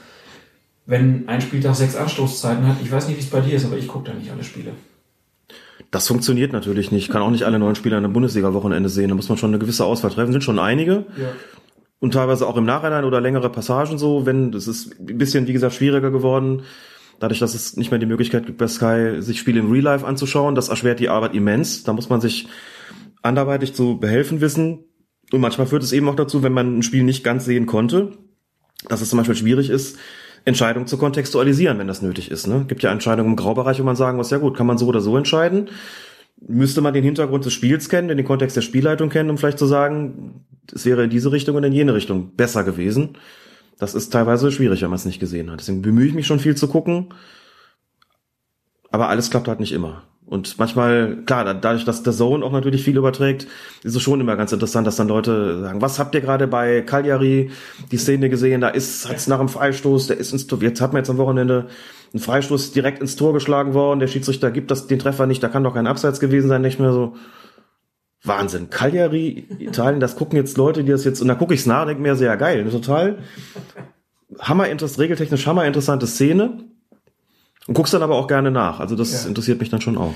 wenn ein Spieltag sechs Anstoßzeiten hat, ich weiß nicht, wie es bei dir ist, aber ich gucke da nicht alle Spiele. Das funktioniert natürlich nicht. Kann auch nicht alle neuen Spieler in einem Bundesliga-Wochenende sehen. Da muss man schon eine gewisse Auswahl treffen. Sind schon einige. Ja. Und teilweise auch im Nachhinein oder längere Passagen so, wenn, das ist ein bisschen, wie gesagt, schwieriger geworden. Dadurch, dass es nicht mehr die Möglichkeit gibt, bei Sky sich Spiele im Real Life anzuschauen. Das erschwert die Arbeit immens. Da muss man sich anderweitig zu behelfen wissen. Und manchmal führt es eben auch dazu, wenn man ein Spiel nicht ganz sehen konnte, dass es zum Beispiel schwierig ist, Entscheidungen zu kontextualisieren, wenn das nötig ist. Ne? Gibt ja Entscheidungen im Graubereich, wo man sagen muss, ja gut, kann man so oder so entscheiden. Müsste man den Hintergrund des Spiels kennen, den Kontext der Spielleitung kennen, um vielleicht zu sagen, es wäre in diese Richtung und in jene Richtung besser gewesen. Das ist teilweise schwierig, wenn man es nicht gesehen hat. Deswegen bemühe ich mich schon viel zu gucken. Aber alles klappt halt nicht immer. Und manchmal, klar, da- dadurch, dass der Zone auch natürlich viel überträgt, ist es schon immer ganz interessant, dass dann Leute sagen, was habt ihr gerade bei Cagliari die Szene gesehen? Da ist, hat's nach einem Freistoß, der ist ins Tor, jetzt hat man jetzt am Wochenende einen Freistoß direkt ins Tor geschlagen worden, der Schiedsrichter gibt das, den Treffer nicht, da kann doch kein Abseits gewesen sein, nicht mehr so. Wahnsinn. Cagliari, Italien, das gucken jetzt Leute, die das jetzt, und da gucke ich's nach, denke mir, sehr geil, total hammer regeltechnisch hammer interessante Szene. Und guckst dann aber auch gerne nach. Also das Ja. interessiert mich dann schon auch.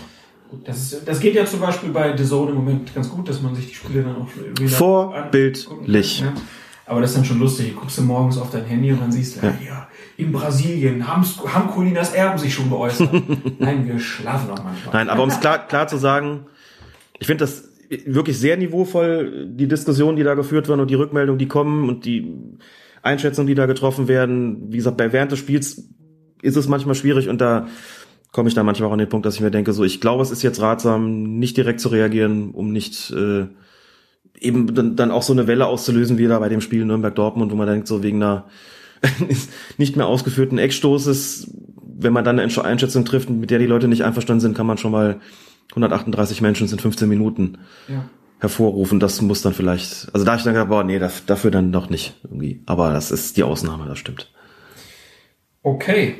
Das, ist, das geht ja zum Beispiel bei The Zone im Moment ganz gut, dass man sich die Spiele dann auch wieder Vorbildlich. kann, Ja. Aber das ist dann schon lustig. Du guckst du morgens auf dein Handy und dann siehst du, ja, ja in Brasilien haben's, haben Colinas Erben sich schon geäußert. Nein, wir schlafen auch manchmal. Nein, aber um es klar, klar zu sagen, ich finde das wirklich sehr niveauvoll, die Diskussionen, die da geführt werden und die Rückmeldungen, die kommen und die Einschätzungen, die da getroffen werden. Wie gesagt, bei während des Spiels ist es manchmal schwierig und da komme ich dann manchmal auch an den Punkt, dass ich mir denke, so ich glaube, es ist jetzt ratsam, nicht direkt zu reagieren, um nicht äh, eben dann, dann auch so eine Welle auszulösen, wie da bei dem Spiel Nürnberg-Dortmund, wo man denkt, so wegen einer nicht mehr ausgeführten Eckstoßes, wenn man dann eine Einschätzung trifft, mit der die Leute nicht einverstanden sind, kann man schon mal 138 Menschen sind 15 Minuten Ja. hervorrufen. Das muss dann vielleicht, also da ich dann gedacht, boah, nee, dafür dann doch nicht irgendwie. Aber das ist die Ausnahme, das stimmt. Okay,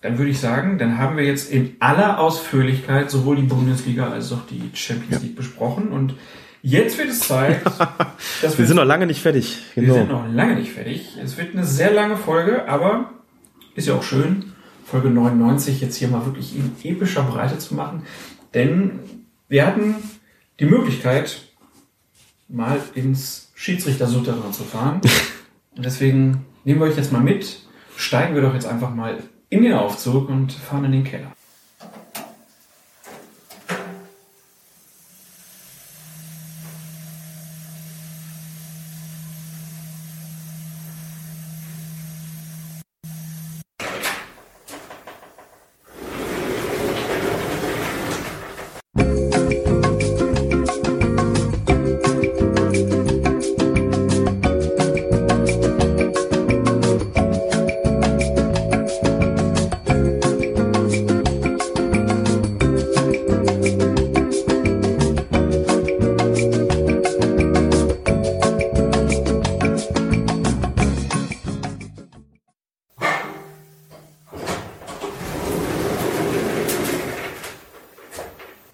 dann würde ich sagen, dann haben wir jetzt in aller Ausführlichkeit sowohl die Bundesliga als auch die Champions League besprochen. Und jetzt wird es Zeit, dass Wir sind noch lange nicht fertig. Wir Genau. sind noch lange nicht fertig. Es wird eine sehr lange Folge, aber ist ja auch schön, Folge 99 jetzt hier mal wirklich in epischer Breite zu machen. Denn wir hatten die Möglichkeit, mal ins Schiedsrichter-Souterrain zu fahren. Und deswegen nehmen wir euch jetzt mal mit, steigen wir doch jetzt einfach mal in den Aufzug und fahren in den Keller.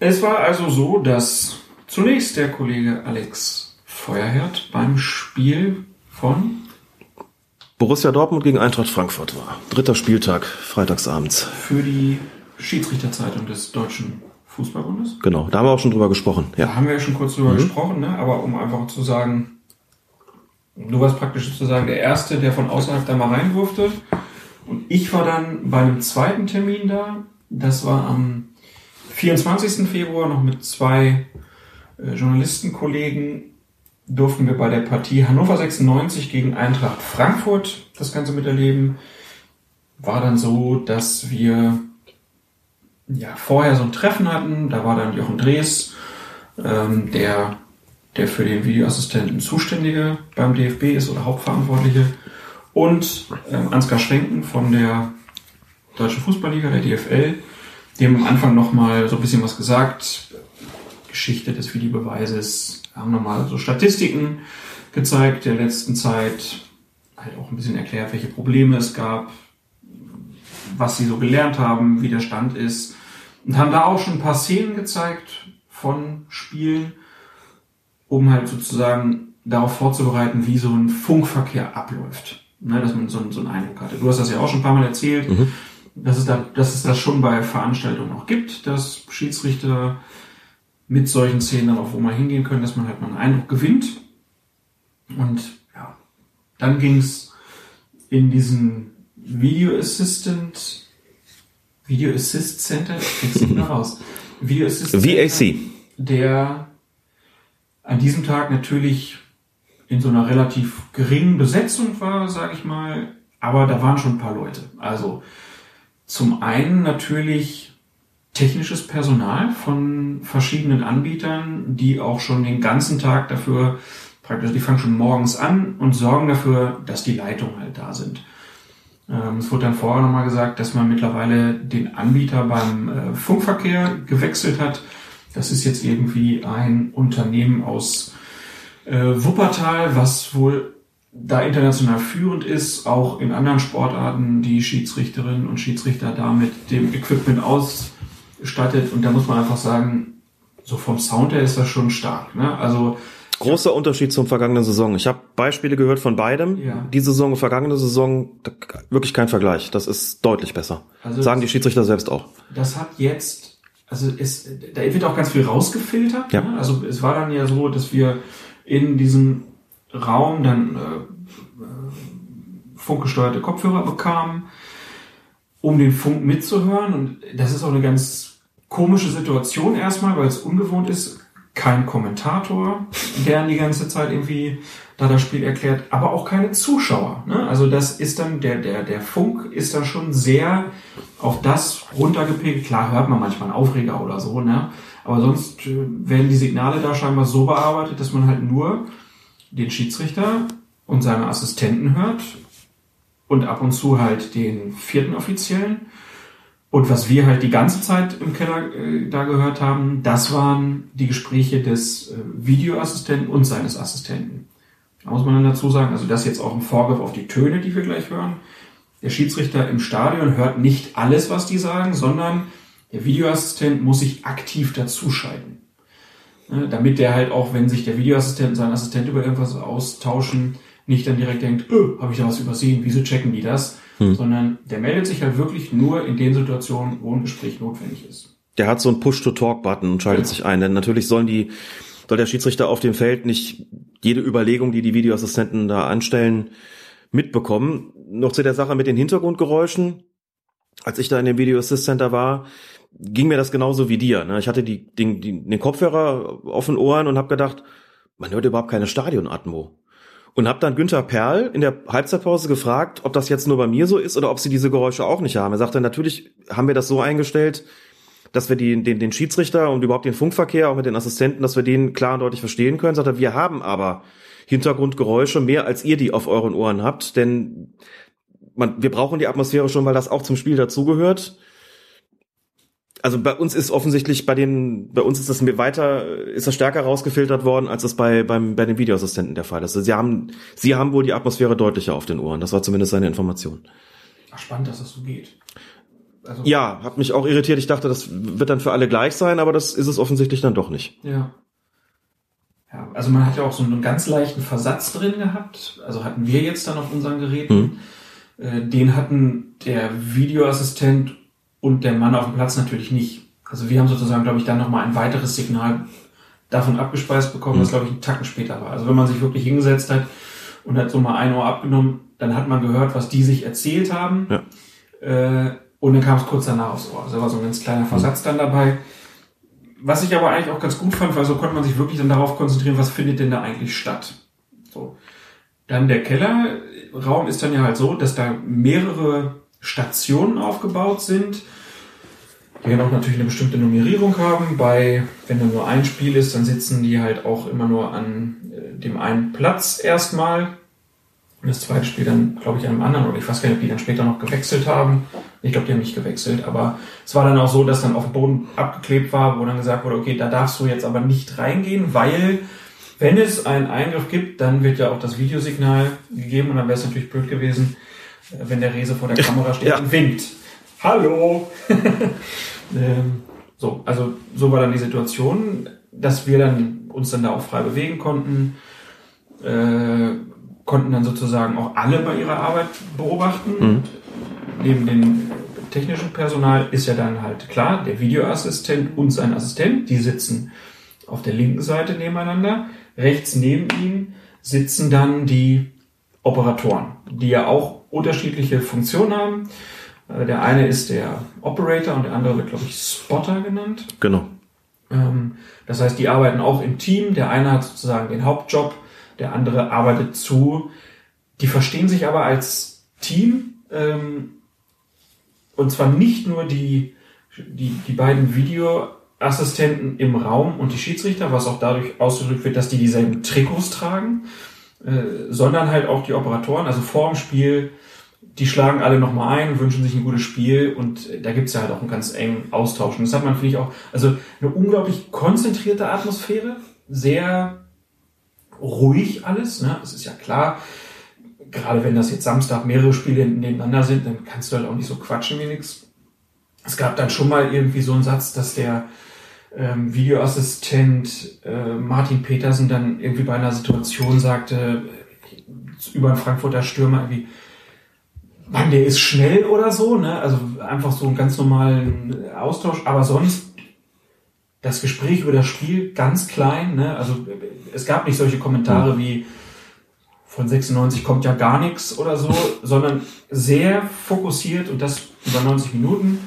Es war also so, dass zunächst der Kollege Alex Feuerherd beim Spiel von Borussia Dortmund gegen Eintracht Frankfurt war. Dritter Spieltag, freitagsabends. für die Schiedsrichterzeitung des Deutschen Fußballbundes. Genau, da haben wir auch schon drüber gesprochen. Da Ja, haben wir ja schon kurz drüber gesprochen, ne? aber um einfach zu sagen, du warst praktisch sozusagen der Erste, der von außerhalb da mal rein durfte. Und ich war dann bei einem zweiten Termin da. Das war am 24. Februar noch mit zwei äh, Journalistenkollegen durften wir bei der Partie Hannover 96 gegen Eintracht Frankfurt das Ganze miterleben. War dann so, dass wir ja vorher so ein Treffen hatten. Da war dann Jochen Drees, ähm, der, der für den Videoassistenten Zuständige beim DFB ist oder Hauptverantwortliche. Und ähm, Ansgar Schwenken von der Deutschen Fußballliga, der DFL. Haben am Anfang nochmal so ein bisschen was gesagt. Geschichte des Videobeweises, haben nochmal so Statistiken gezeigt der letzten Zeit, halt auch ein bisschen erklärt, welche Probleme es gab, was sie so gelernt haben, wie der Stand ist. Und haben da auch schon ein paar Szenen gezeigt von Spielen, um halt sozusagen darauf vorzubereiten, wie so ein Funkverkehr abläuft. Ne, dass man so, so einen Eindruck hatte. Du hast das ja auch schon ein paar Mal erzählt, mhm. Dass, es da, dass es das schon bei Veranstaltungen auch gibt, dass Schiedsrichter mit solchen Szenen dann auch wo mal hingehen können, dass man halt mal einen Eindruck gewinnt. Und ja, dann ging's in diesen Video Assistant, Video Assist Center, kriegst du noch raus. Video Assist VAC. der an diesem Tag natürlich in so einer relativ geringen Besetzung war, sage ich mal, aber da waren schon ein paar Leute. Also zum einen natürlich technisches Personal von verschiedenen Anbietern, die auch schon den ganzen Tag dafür, praktisch, die fangen schon morgens an und sorgen dafür, dass die Leitungen halt da sind. Ähm, es wurde dann vorher nochmal gesagt, dass man mittlerweile den Anbieter beim äh, Funkverkehr gewechselt hat. Das ist jetzt irgendwie ein Unternehmen aus äh, Wuppertal, was wohl da international führend ist, auch in anderen Sportarten die Schiedsrichterinnen und Schiedsrichter da mit dem Equipment ausstattet. Und da muss man einfach sagen, so vom Sound her ist das schon stark. Ne? Also Großer Unterschied zum vergangenen Saison. Ich habe Beispiele gehört von beidem. Ja. Die Saison, vergangene Saison, wirklich kein Vergleich. Das ist deutlich besser. Also Sagen die Schiedsrichter selbst auch. Das hat jetzt, also es, da wird auch ganz viel rausgefiltert. Ja. Ne? Also es war dann ja so, dass wir in diesem Raum dann äh, funkgesteuerte Kopfhörer bekamen, um den Funk mitzuhören. Und das ist auch eine ganz komische Situation erstmal, weil es ungewohnt ist. Kein Kommentator, der die ganze Zeit irgendwie da das Spiel erklärt, aber auch keine Zuschauer. Ne? Also das ist dann, der, der, der Funk ist dann schon sehr auf das runtergepegelt. Klar hört man manchmal einen Aufreger oder so, ne? Aber sonst äh, werden die Signale da scheinbar so bearbeitet, dass man halt nur den Schiedsrichter und seine Assistenten hört und ab und zu halt den vierten Offiziellen. Und was wir halt die ganze Zeit im Keller äh, da gehört haben, das waren die Gespräche des äh, Videoassistenten und seines Assistenten. Da muss man dann dazu sagen, also das jetzt auch ein Vorgriff auf die Töne, die wir gleich hören. Der Schiedsrichter im Stadion hört nicht alles, was die sagen, sondern der Videoassistent muss sich aktiv dazuschalten. Ne, damit der halt auch, wenn sich der Videoassistent und sein Assistent über irgendwas austauschen, nicht dann direkt denkt, öh, habe ich da was übersehen, wieso checken die das? Hm. Sondern der meldet sich halt wirklich nur in den Situationen, wo ein Gespräch notwendig ist. Der hat so einen Push-to-Talk-Button und schaltet genau. sich ein. Denn natürlich sollen die, soll der Schiedsrichter auf dem Feld nicht jede Überlegung, die die Videoassistenten da anstellen, mitbekommen. Noch zu der Sache mit den Hintergrundgeräuschen. Als ich da in dem Video Assist Center war, ging mir das genauso wie dir. Ne? Ich hatte die, den, den Kopfhörer auf den Ohren und habe gedacht, man hört überhaupt keine Stadionatmo. Und habe dann Günther Perl in der Halbzeitpause gefragt, ob das jetzt nur bei mir so ist oder ob sie diese Geräusche auch nicht haben. Er sagte, natürlich haben wir das so eingestellt, dass wir die, den, den Schiedsrichter und überhaupt den Funkverkehr, auch mit den Assistenten, dass wir den klar und deutlich verstehen können. Sagt er, wir haben aber Hintergrundgeräusche mehr, als ihr die auf euren Ohren habt, denn man, wir brauchen die Atmosphäre schon, weil das auch zum Spiel dazugehört also bei uns ist offensichtlich bei den, bei uns ist das weiter, ist das stärker rausgefiltert worden, als das bei, beim, bei den Videoassistenten der Fall ist. Also sie haben, sie haben wohl die Atmosphäre deutlicher auf den Ohren. Das war zumindest seine Information. Ach, spannend, dass das so geht. Also ja, hat mich auch irritiert. Ich dachte, das wird dann für alle gleich sein, aber das ist es offensichtlich dann doch nicht. Ja. Ja, also man hat ja auch so einen ganz leichten Versatz drin gehabt. Also hatten wir jetzt dann auf unseren Geräten. Hm. Den hatten der Videoassistent und der Mann auf dem Platz natürlich nicht. Also wir haben sozusagen, glaube ich, dann nochmal ein weiteres Signal davon abgespeist bekommen, mhm. was, glaube ich, einen Tacken später war. Also wenn man sich wirklich hingesetzt hat und hat so mal ein Ohr abgenommen, dann hat man gehört, was die sich erzählt haben. Ja. Äh, und dann kam es kurz danach aufs Ohr. Also da war so ein ganz kleiner Versatz dann dabei. was ich aber eigentlich auch ganz gut fand, weil so konnte man sich wirklich dann darauf konzentrieren, was findet denn da eigentlich statt. So. Dann der Kellerraum ist dann ja halt so, dass da mehrere Stationen aufgebaut sind, die ja auch natürlich eine bestimmte Nummerierung haben. Bei, wenn da nur ein Spiel ist, dann sitzen die halt auch immer nur an äh, dem einen Platz erstmal. Und das zweite Spiel dann, glaube ich, an einem anderen, oder ich weiß gar nicht, ob die dann später noch gewechselt haben. Ich glaube, die haben nicht gewechselt, aber es war dann auch so, dass dann auf dem Boden abgeklebt war, wo dann gesagt wurde, okay, da darfst du jetzt aber nicht reingehen, weil wenn es einen Eingriff gibt, dann wird ja auch das Videosignal gegeben und dann wäre es natürlich blöd gewesen, wenn der Rese vor der Kamera steht Ja. und winkt. Hallo! ähm, so, also so war dann die Situation, dass wir dann uns dann da auch frei bewegen konnten, äh, konnten dann sozusagen auch alle bei ihrer Arbeit beobachten. Neben dem technischen Personal ist ja dann halt klar, der Videoassistent und sein Assistent, die sitzen auf der linken Seite nebeneinander. Rechts neben ihm sitzen dann die Operatoren, die ja auch unterschiedliche Funktionen haben. Äh, Der eine ist der Operator und der andere wird, glaube ich, Spotter genannt. Genau. Ähm, Das heißt, die arbeiten auch im Team. Der eine hat sozusagen den Hauptjob, der andere arbeitet zu. Die verstehen sich aber als Team. ähm, Und zwar nicht nur die, die, die beiden Videoassistenten im Raum und die Schiedsrichter, was auch dadurch ausgedrückt wird, dass die dieselben Trikots tragen, äh, sondern halt auch die Operatoren. Also vor dem Spiel die schlagen alle nochmal ein, wünschen sich ein gutes Spiel und da gibt's ja halt auch einen ganz engen Austausch. Und das hat man, finde ich, auch, also eine unglaublich konzentrierte Atmosphäre, sehr ruhig alles. Ne? Es ist ja klar, gerade wenn das jetzt Samstag mehrere Spiele nebeneinander sind, dann kannst du halt auch nicht so quatschen wie nix. Es gab dann schon mal irgendwie so einen Satz, dass der ähm, Videoassistent äh, Martin Petersen dann irgendwie bei einer Situation sagte, äh, über einen Frankfurter Stürmer irgendwie, Mann, der ist schnell oder so, ne? Also einfach so einen ganz normalen Austausch, aber sonst das Gespräch über das Spiel ganz klein, ne? Also es gab nicht solche Kommentare wie von 96 kommt ja gar nichts oder so, sondern sehr fokussiert und das über 90 Minuten.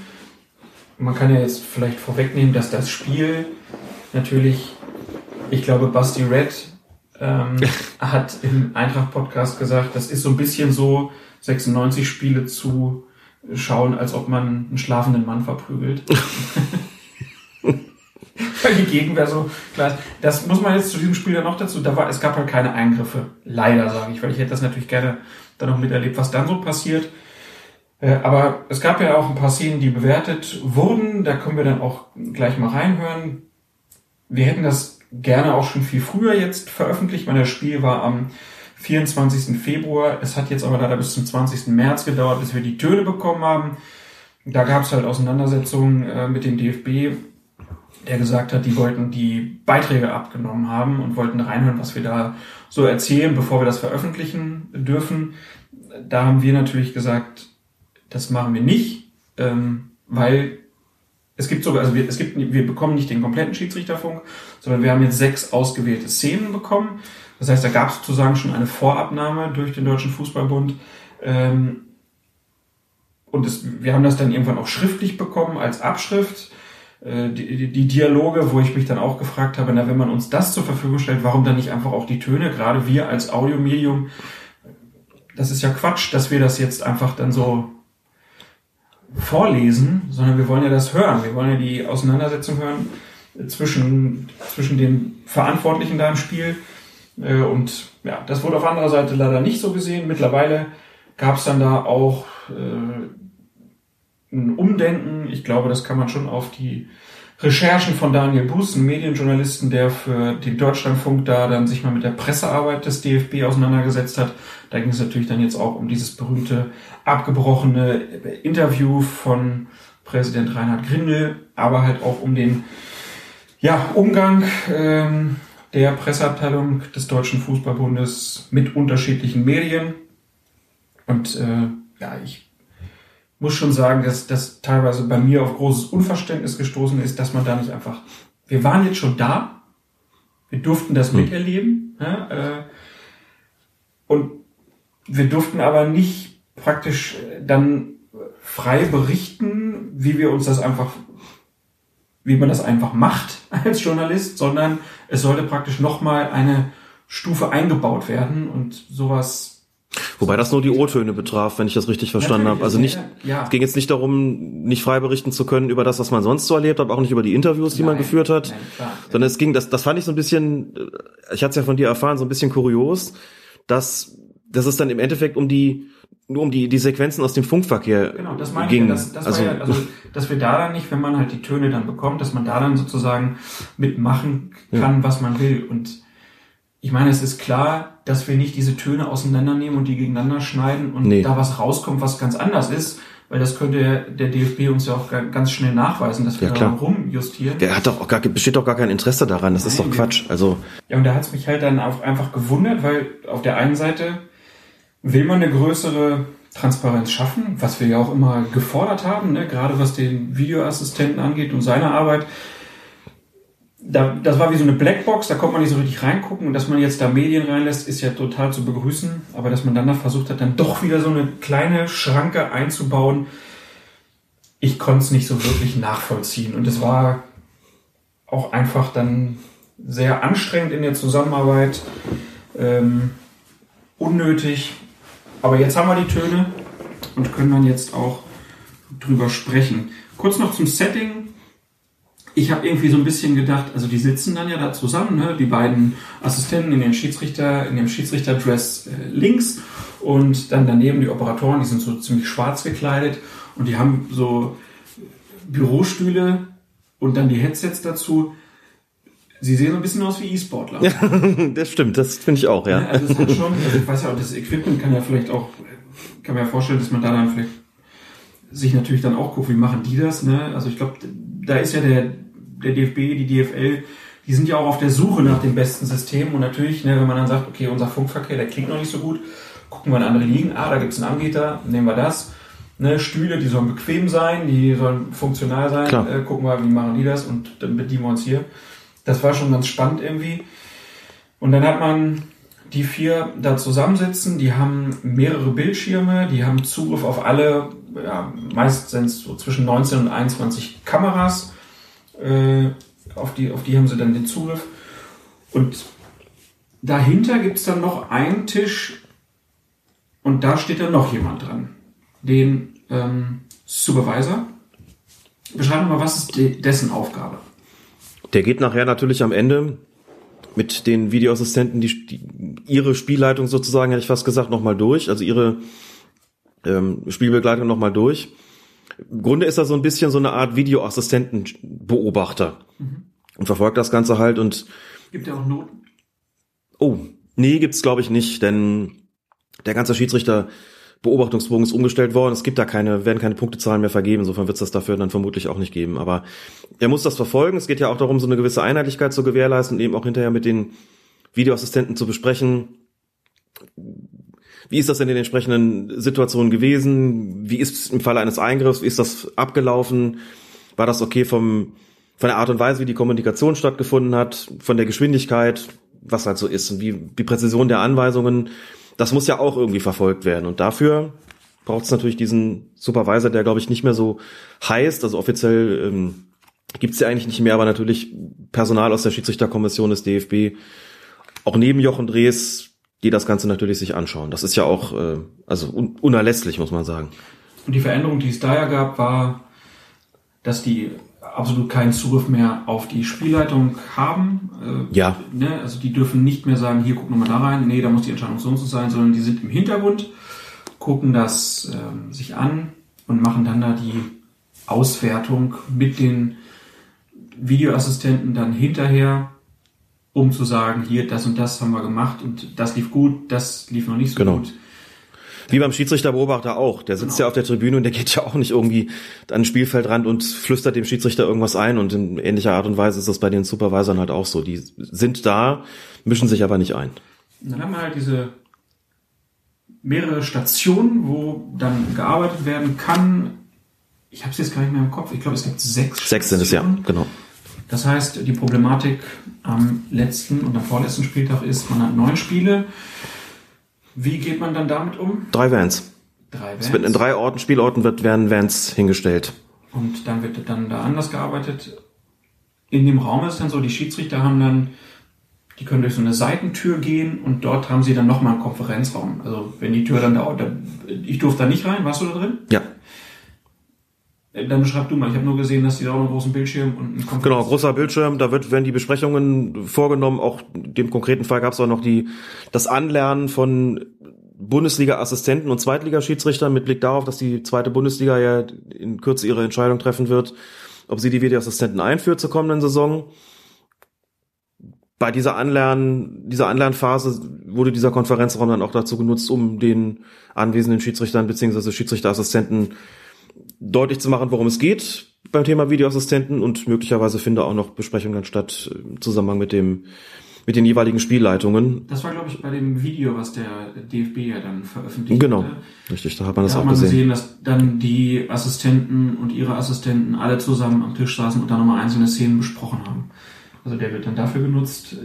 Man kann ja jetzt vielleicht vorwegnehmen, dass das Spiel natürlich, ich glaube, Basti Red ähm, hat im Eintracht-Podcast gesagt, das ist so ein bisschen so, 96 Spiele zu schauen, als ob man einen schlafenden Mann verprügelt. Weil die Gegenwehr so klar ist. Das muss man jetzt zu diesem Spiel dann noch dazu. Da war, es gab halt keine Eingriffe. Leider, sage ich, weil ich hätte das natürlich gerne dann noch miterlebt, was dann so passiert. Äh, Aber es gab ja auch ein paar Szenen, die bewertet wurden. Da können wir dann auch gleich mal reinhören. Wir hätten das gerne auch schon viel früher jetzt veröffentlicht, weil das Spiel war am 24. Februar. Es hat jetzt aber leider bis zum 20. März gedauert, bis wir die Töne bekommen haben. Da gab es halt Auseinandersetzungen äh, mit dem DFB, der gesagt hat, die wollten die Beiträge abgenommen haben und wollten reinhören, was wir da so erzählen, bevor wir das veröffentlichen dürfen. Da haben wir natürlich gesagt, das machen wir nicht, ähm, weil es gibt sogar, also wir, es gibt, wir bekommen nicht den kompletten Schiedsrichterfunk, sondern wir haben jetzt sechs ausgewählte Szenen bekommen. Das heißt, da gab es sozusagen schon eine Vorabnahme durch den Deutschen Fußballbund. Ähm, und es, wir haben das dann irgendwann auch schriftlich bekommen als Abschrift. Äh, die, die, die Dialoge, wo ich mich dann auch gefragt habe, na, wenn man uns das zur Verfügung stellt, warum dann nicht einfach auch die Töne? Gerade wir als Audiomedium, das ist ja Quatsch, dass wir das jetzt einfach dann so vorlesen, sondern wir wollen ja das hören. Wir wollen ja die Auseinandersetzung hören zwischen, zwischen den Verantwortlichen da im Spiel. Äh, Und ja, das wurde auf anderer Seite leider nicht so gesehen. Mittlerweile gab es dann da auch äh, ein Umdenken. Ich glaube, das kann man schon auf die Recherchen von Daniel Buß, einem Medienjournalisten, der für den Deutschlandfunk da dann sich mal mit der Pressearbeit des DFB auseinandergesetzt hat. Da ging es natürlich dann jetzt auch um dieses berühmte abgebrochene Interview von Präsident Reinhard Grindel, aber halt auch um den ja, Umgang ähm, der Presseabteilung des Deutschen Fußballbundes mit unterschiedlichen Medien. Und äh, ja, ich muss schon sagen, dass das teilweise bei mir auf großes Unverständnis gestoßen ist, dass man da nicht einfach. Wir waren jetzt schon da, wir durften das miterleben, ja, äh, und wir durften aber nicht praktisch dann frei berichten, wie wir uns das einfach wie man das einfach macht als Journalist, sondern es sollte praktisch nochmal eine Stufe eingebaut werden und sowas Wobei das nur die O-Töne betraf, wenn ich das richtig verstanden Natürlich, habe. Also nicht, ja. es ging jetzt nicht darum, nicht frei berichten zu können über das, was man sonst so erlebt hat, auch nicht über die Interviews, die man Nein, geführt hat, nein, klar. sondern es ging, das, das fand ich so ein bisschen, äh, ich hatte es ja von dir erfahren, so ein bisschen kurios, dass, dass es dann im Endeffekt um die, nur um die, die Sequenzen aus dem Funkverkehr Genau, das meine ging. ich. ja. Das, das also, ja, also, dass wir da dann nicht, wenn man halt die Töne dann bekommt, dass man da dann sozusagen mitmachen kann, was man will. Und ich meine, es ist klar, dass wir nicht diese Töne auseinandernehmen und die gegeneinander schneiden und Nee. da was rauskommt, was ganz anders ist, weil das könnte der DFB uns ja auch ga- ganz schnell nachweisen, dass wir Ja, da rumjustieren. der hat doch auch gar, besteht doch gar kein Interesse daran, das ist Nein, doch wir- Quatsch. Also, Ja, und da hat's mich halt dann auch einfach gewundert, weil auf der einen Seite will man eine größere Transparenz schaffen, was wir ja auch immer gefordert haben, ne? gerade was den Videoassistenten angeht und seine Arbeit. Da, das war wie so eine Blackbox, da konnte man nicht so richtig reingucken und dass man jetzt da Medien reinlässt, ist ja total zu begrüßen, aber dass man dann da versucht hat, dann doch wieder so eine kleine Schranke einzubauen, ich konnte es nicht so wirklich nachvollziehen und es war auch einfach dann sehr anstrengend in der Zusammenarbeit, ähm, unnötig. Aber jetzt haben wir die Töne und können dann jetzt auch drüber sprechen. Kurz noch zum Setting. Ich habe irgendwie so ein bisschen gedacht, also die sitzen dann ja da zusammen, ne? die beiden Assistenten in den Schiedsrichter, in dem Schiedsrichterdress äh, links und dann daneben die Operatoren, die sind so ziemlich schwarz gekleidet und die haben so Bürostühle und dann die Headsets dazu. Sie sehen so ein bisschen aus wie E-Sportler. das stimmt, das finde ich auch, ja. Ja, also es hat schon, also ich weiß ja auch, das Equipment kann ja vielleicht auch, kann man ja vorstellen, dass man da dann vielleicht sich natürlich dann auch guckt, wie machen die das, ne? Also ich glaube, da ist ja der, der DFB, die DFL, die sind ja auch auf der Suche nach dem besten System und natürlich, ne, wenn man dann sagt, okay, unser Funkverkehr, der klingt noch nicht so gut, gucken wir in andere Ligen, ah, da gibt's einen Anbieter, nehmen wir das. Ne, Stühle, die sollen bequem sein, die sollen funktional sein, äh, gucken wir, wie machen die das und dann bedienen wir uns hier. Das war schon ganz spannend irgendwie. Und dann hat man die vier da zusammensitzen, die haben mehrere Bildschirme, die haben Zugriff auf alle, ja, meist sind es so zwischen 19 und 21 Kameras, äh, auf, die, auf die haben sie dann den Zugriff. Und dahinter gibt's dann noch einen Tisch und da steht dann noch jemand dran, den ähm, Supervisor. Beschreib mal, was ist de dessen Aufgabe? Der geht nachher natürlich am Ende mit den Videoassistenten die, die ihre Spielleitung sozusagen, hätte ich fast gesagt, nochmal durch, also ihre ähm, Spielbegleitung nochmal durch. Im Grunde ist er so ein bisschen so eine Art Videoassistentenbeobachter und verfolgt das Ganze halt und Gibt ja auch Noten. oh, nee, gibt's glaube ich nicht, denn der ganze Schiedsrichter Beobachtungsbogen ist umgestellt worden. Es gibt da keine, werden keine Punktezahlen mehr vergeben. Insofern wird es das dafür dann vermutlich auch nicht geben. Aber er muss das verfolgen. Es geht ja auch darum, so eine gewisse Einheitlichkeit zu gewährleisten und eben auch hinterher mit den Videoassistenten zu besprechen. Wie ist das in den entsprechenden Situationen gewesen? Wie ist es im Falle eines Eingriffs? Wie ist das abgelaufen? War das okay vom, von der Art und Weise, wie die Kommunikation stattgefunden hat, von der Geschwindigkeit, was halt so ist und wie die Präzision der Anweisungen? Das muss ja auch irgendwie verfolgt werden. Und dafür braucht es natürlich diesen Supervisor, der, glaube ich, nicht mehr so heißt. Also offiziell ähm, gibt es ja eigentlich nicht mehr, aber natürlich Personal aus der Schiedsrichterkommission des DFB, auch neben Jochen Drees, die das Ganze natürlich sich anschauen. Das ist ja auch äh, also un unerlässlich, muss man sagen. Und die Veränderung, die es da ja gab, war, dass die absolut keinen Zugriff mehr auf die Spielleitung haben. Äh, Ja. Ne? Also die dürfen nicht mehr sagen, hier guck nochmal da rein, nee, da muss die Entscheidung so und so sein, sondern die sind im Hintergrund, gucken das ähm, sich an und machen dann da die Auswertung mit den Videoassistenten dann hinterher, um zu sagen, hier, das und das haben wir gemacht und das lief gut, das lief noch nicht so Genau. gut. Wie beim Schiedsrichterbeobachter auch. Der sitzt ja auf der Tribüne und der geht ja auch nicht irgendwie an den Spielfeldrand und flüstert dem Schiedsrichter irgendwas ein. Und in ähnlicher Art und Weise ist das bei den Supervisoren halt auch so. Die sind da, mischen sich aber nicht ein. Und dann haben wir halt diese mehrere Stationen, wo dann gearbeitet werden kann. Ich habe es jetzt gar nicht mehr im Kopf. Ich glaube, es gibt sechs. Sechs sind es ja, Stationen. genau. Das heißt, die Problematik am letzten und am vorletzten Spieltag ist, man hat neun Spiele. Wie geht man dann damit um? Drei Vans. Drei Es wird in Vans. drei Orten, Spielorten wird, werden Vans hingestellt. Und dann wird dann da anders gearbeitet. in dem Raum ist dann so, die Schiedsrichter haben dann, die können durch so eine Seitentür gehen und dort haben sie dann nochmal einen Konferenzraum. Also wenn die Tür dann da, da ich durfte da nicht rein, warst du da drin? Ja. Äh, Dann beschreib du mal, ich habe nur gesehen, dass die da auch einen großen Bildschirm und einen Konferenz Genau, großer Bildschirm, da wird, werden die Besprechungen vorgenommen. Auch dem konkreten Fall gab es auch noch die, das Anlernen von Bundesliga-Assistenten und Zweitligaschiedsrichtern mit Blick darauf, dass die zweite Bundesliga ja in Kürze ihre Entscheidung treffen wird, ob sie die Videoassistenten einführt zur kommenden Saison. Bei dieser Anlernen, dieser Anlernphase wurde dieser Konferenzraum dann auch dazu genutzt, um den anwesenden Schiedsrichtern bzw. Schiedsrichterassistenten deutlich zu machen, worum es geht beim Thema Videoassistenten und möglicherweise finde auch noch Besprechungen statt im Zusammenhang mit dem mit den jeweiligen Spielleitungen. Das war, glaube ich, bei dem Video, was der DFB ja dann veröffentlicht Genau, hatte. richtig, da hat man das Da hat auch man gesehen. gesehen, dass dann die Assistenten und ihre Assistenten alle zusammen am Tisch saßen und dann nochmal einzelne Szenen besprochen haben. Also der wird dann dafür genutzt.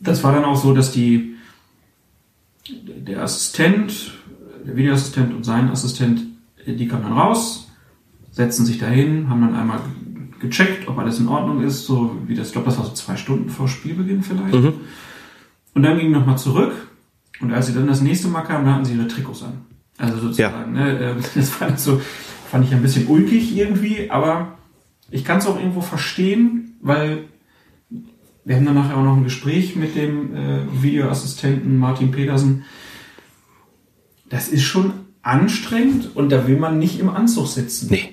Das war dann auch so, dass die der Assistent, der Videoassistent und sein Assistent, die kamen dann raus, setzen sich dahin, haben dann einmal gecheckt, ob alles in Ordnung ist, so wie das, ich glaube, das war so zwei Stunden vor Spielbeginn vielleicht. Mhm. Und dann ging nochmal zurück und als sie dann das nächste Mal kamen, da hatten sie ihre Trikots an. Also sozusagen, ne, äh, das war dann so, fand ich ein bisschen ulkig irgendwie, aber ich kann es auch irgendwo verstehen, weil wir haben dann nachher auch noch ein Gespräch mit dem äh, Videoassistenten Martin Petersen. Das ist schon anstrengend und da will man nicht im Anzug sitzen. Nee.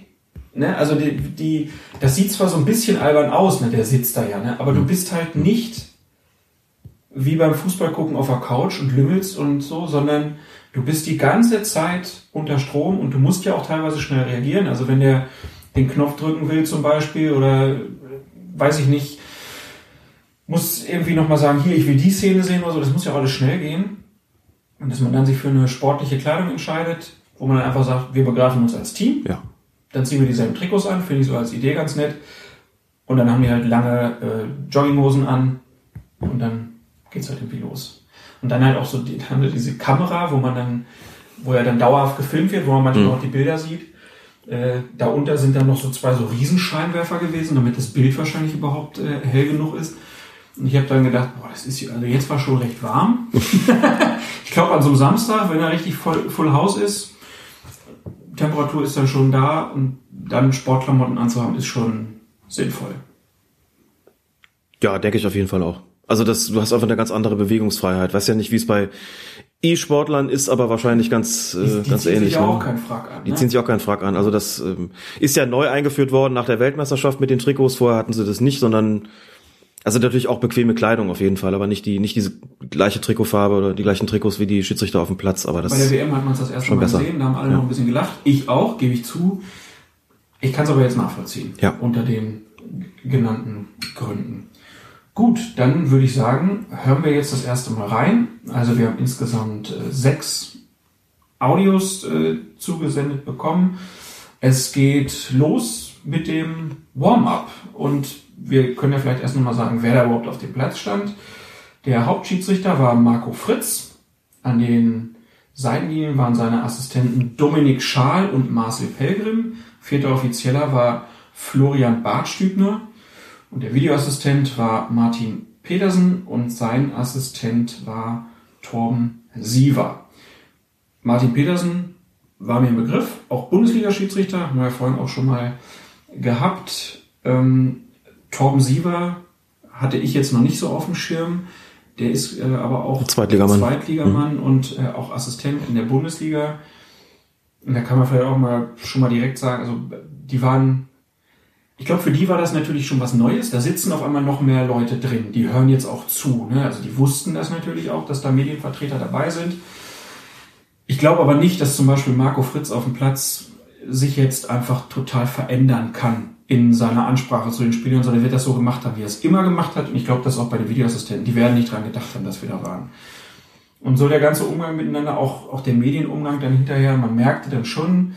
Ne? Also die, die, das sieht zwar so ein bisschen albern aus, ne? der sitzt da ja, ne? aber du bist halt nicht wie beim Fußball gucken auf der Couch und lümmelst und so, sondern du bist die ganze Zeit unter Strom und du musst ja auch teilweise schnell reagieren. Also wenn der den Knopf drücken will zum Beispiel oder äh, weiß ich nicht, muss irgendwie nochmal sagen, hier, ich will die Szene sehen oder so, das muss ja auch alles schnell gehen. Und dass man dann sich für eine sportliche Kleidung entscheidet, wo man dann einfach sagt, wir begreifen uns als Team, Ja. dann ziehen wir dieselben Trikots an, finde ich so als Idee ganz nett. Und dann haben die halt lange äh, Jogginghosen an und dann geht's halt irgendwie los. Und dann halt auch so die, haben wir diese Kamera, wo man dann, wo ja dann dauerhaft gefilmt wird, wo man manchmal auch die Bilder sieht. Äh, darunter sind dann noch so zwei so Riesenscheinwerfer gewesen, damit das Bild wahrscheinlich überhaupt äh, hell genug ist. Und ich habe dann gedacht, boah, das ist also jetzt war schon recht warm. ich glaube an so einem Samstag, wenn er richtig voll, Full House ist, Temperatur ist dann schon da und dann Sportklamotten anzuhaben ist schon sinnvoll. Ja, denke ich auf jeden Fall auch. Also das, du hast einfach eine ganz andere Bewegungsfreiheit. Weiß ja nicht, wie es bei E-Sportlern ist, aber wahrscheinlich ganz, äh, die ganz ziehen ähnlich. sich ja ne? auch keinen Frack an. Die ne? ziehen sich auch keinen Frack an. Also das ähm, ist ja neu eingeführt worden nach der Weltmeisterschaft mit den Trikots. Vorher hatten sie das nicht, sondern also natürlich auch bequeme Kleidung auf jeden Fall, aber nicht die nicht diese gleiche Trikotfarbe oder die gleichen Trikots wie die Schiedsrichter auf dem Platz. Aber das Bei der WM hat man es das erste Mal besser. gesehen, da haben alle Ja. noch ein bisschen gelacht. Ich auch, gebe ich zu. Ich kann es aber jetzt nachvollziehen. Ja. Unter den genannten Gründen. Gut, dann würde ich sagen, hören wir jetzt das erste Mal rein. Also wir haben insgesamt äh, sechs Audios äh, zugesendet bekommen. Es geht los mit dem Warm-up und wir können ja vielleicht erst nochmal sagen, wer da überhaupt auf dem Platz stand. Der Hauptschiedsrichter war Marco Fritz. An den Seitenlinien waren seine Assistenten Dominik Schaal und Marcel Pelgrim. Vierter Offizieller war Florian Bartstübner. Und der Videoassistent war Martin Petersen und sein Assistent war Torben Siever. Martin Petersen war mir im Begriff, auch Bundesliga-Schiedsrichter, haben wir ja vorhin auch schon mal gehabt. Ähm, Torben Siever hatte ich jetzt noch nicht so auf dem Schirm. Der ist äh, aber auch Zweitligamann. Zweitligamann und äh, auch Assistent in der Bundesliga. Und da kann man vielleicht auch mal schon mal direkt sagen, also die waren, ich glaube, für die war das natürlich schon was Neues. Da sitzen auf einmal noch mehr Leute drin. Die hören jetzt auch zu. Ne? Also die wussten das natürlich auch, dass da Medienvertreter dabei sind. Ich glaube aber nicht, dass zum Beispiel Marco Fritz auf dem Platz sich jetzt einfach total verändern kann in seiner Ansprache zu den Spielern, sondern er wird das so gemacht haben, wie er es immer gemacht hat. Und ich glaube, das auch bei den Videoassistenten. Die werden nicht dran gedacht haben, dass wir da waren. Und so der ganze Umgang miteinander, auch, auch der Medienumgang dann hinterher, man merkte dann schon,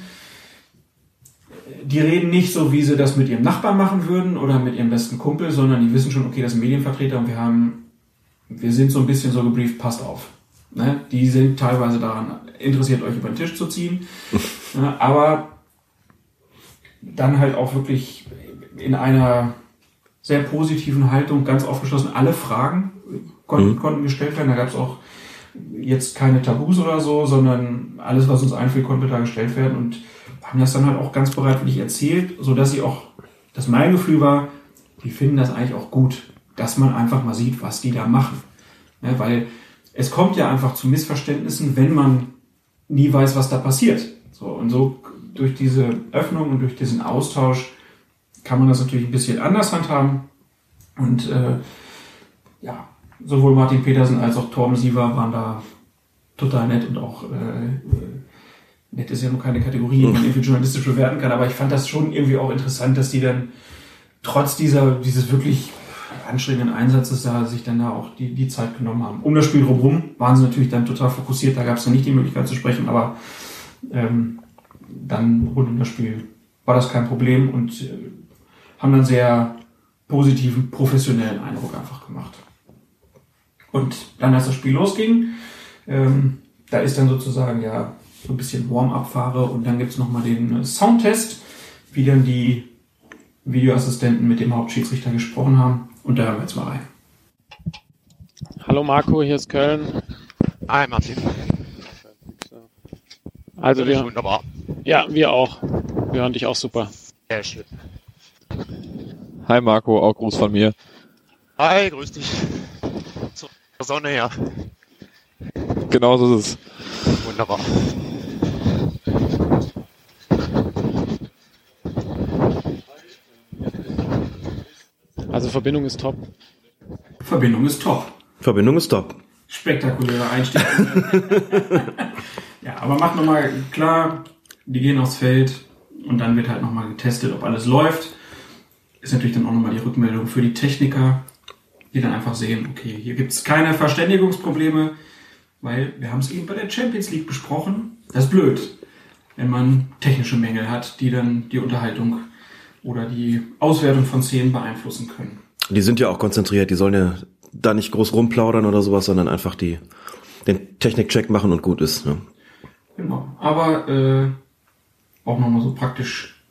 die reden nicht so, wie sie das mit ihrem Nachbarn machen würden oder mit ihrem besten Kumpel, sondern die wissen schon, okay, das sind Medienvertreter und wir haben, wir sind so ein bisschen so gebrieft, passt auf. Ne? Die sind teilweise daran interessiert, euch über den Tisch zu ziehen. aber dann halt auch wirklich in einer sehr positiven Haltung, ganz aufgeschlossen. Alle Fragen konnten, Mhm. konnten gestellt werden. Da gab es auch jetzt keine Tabus oder so, sondern alles, was uns einfällt, konnte da gestellt werden und haben das dann halt auch ganz bereitwillig erzählt, so dass sie auch, dass mein Gefühl war, die finden das eigentlich auch gut, dass man einfach mal sieht, was die da machen. Ne, weil es kommt ja einfach zu Missverständnissen, wenn man nie weiß, was da passiert. So, und so durch diese Öffnung und durch diesen Austausch kann man das natürlich ein bisschen anders handhaben. Und äh, ja, sowohl Martin Petersen als auch Torben Siever waren da total nett und auch äh, äh, nett ist ja nur keine Kategorie, die man irgendwie journalistisch bewerten kann, aber ich fand das schon irgendwie auch interessant, dass die dann trotz dieser, dieses wirklich anstrengenden Einsatzes da sich dann da auch die, die Zeit genommen haben. Um das Spiel drumherum waren sie natürlich dann total fokussiert, da gab es dann nicht die Möglichkeit zu sprechen, aber ähm, dann rund um das Spiel war das kein Problem und äh, haben dann sehr positiven, professionellen Eindruck einfach gemacht. Und dann, als das Spiel losging, ähm, da ist dann sozusagen ja so ein bisschen Warm-up-Fahre und dann gibt's noch nochmal den äh, Soundtest, wie dann die Videoassistenten mit dem Hauptschiedsrichter gesprochen haben. Und da hören wir jetzt mal rein. Hallo Marco, hier ist Köln. Hi Martin. Also wir, Wunderbar. ja, wir auch. Wir hören dich auch super. Sehr schön. Hi Marco, auch Gruß von mir. Hi, grüß dich. Zur Sonne her. Genau so ist es. Wunderbar. Also Verbindung ist top. Verbindung ist top. Verbindung ist top. Spektakulärer Einstieg. ja, aber macht nochmal klar, die gehen aufs Feld und dann wird halt nochmal getestet, ob alles läuft. Ist natürlich dann auch nochmal die Rückmeldung für die Techniker, die dann einfach sehen, okay, hier gibt's keine Verständigungsprobleme, weil wir haben es eben bei der Champions League besprochen. Das ist blöd, wenn man technische Mängel hat, die dann die Unterhaltung oder die Auswertung von Szenen beeinflussen können. Die sind ja auch konzentriert, die sollen ja da nicht groß rumplaudern oder sowas, sondern einfach die den Technikcheck machen und gut ist. Ne? Genau. Aber äh, auch nochmal so praktisch,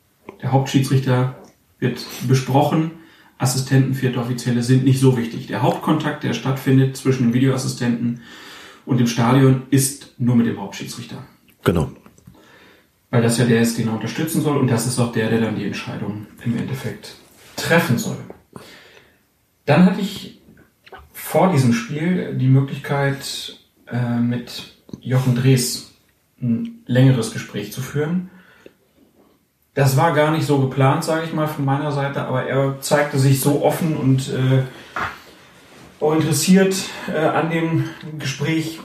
der Hauptschiedsrichter wird besprochen, Assistenten, vierte Offizielle sind nicht so wichtig. Der Hauptkontakt, der stattfindet zwischen dem Videoassistenten und dem Stadion, ist nur mit dem Hauptschiedsrichter. Genau. Weil das ja der ist, den er unterstützen soll und das ist auch der, der dann die Entscheidung im Endeffekt treffen soll. Dann hatte ich vor diesem Spiel die Möglichkeit, äh, mit Jochen Drees ein längeres Gespräch zu führen. Das war gar nicht so geplant, sage ich mal, von meiner Seite, aber er zeigte sich so offen und äh, auch interessiert äh, an dem Gespräch.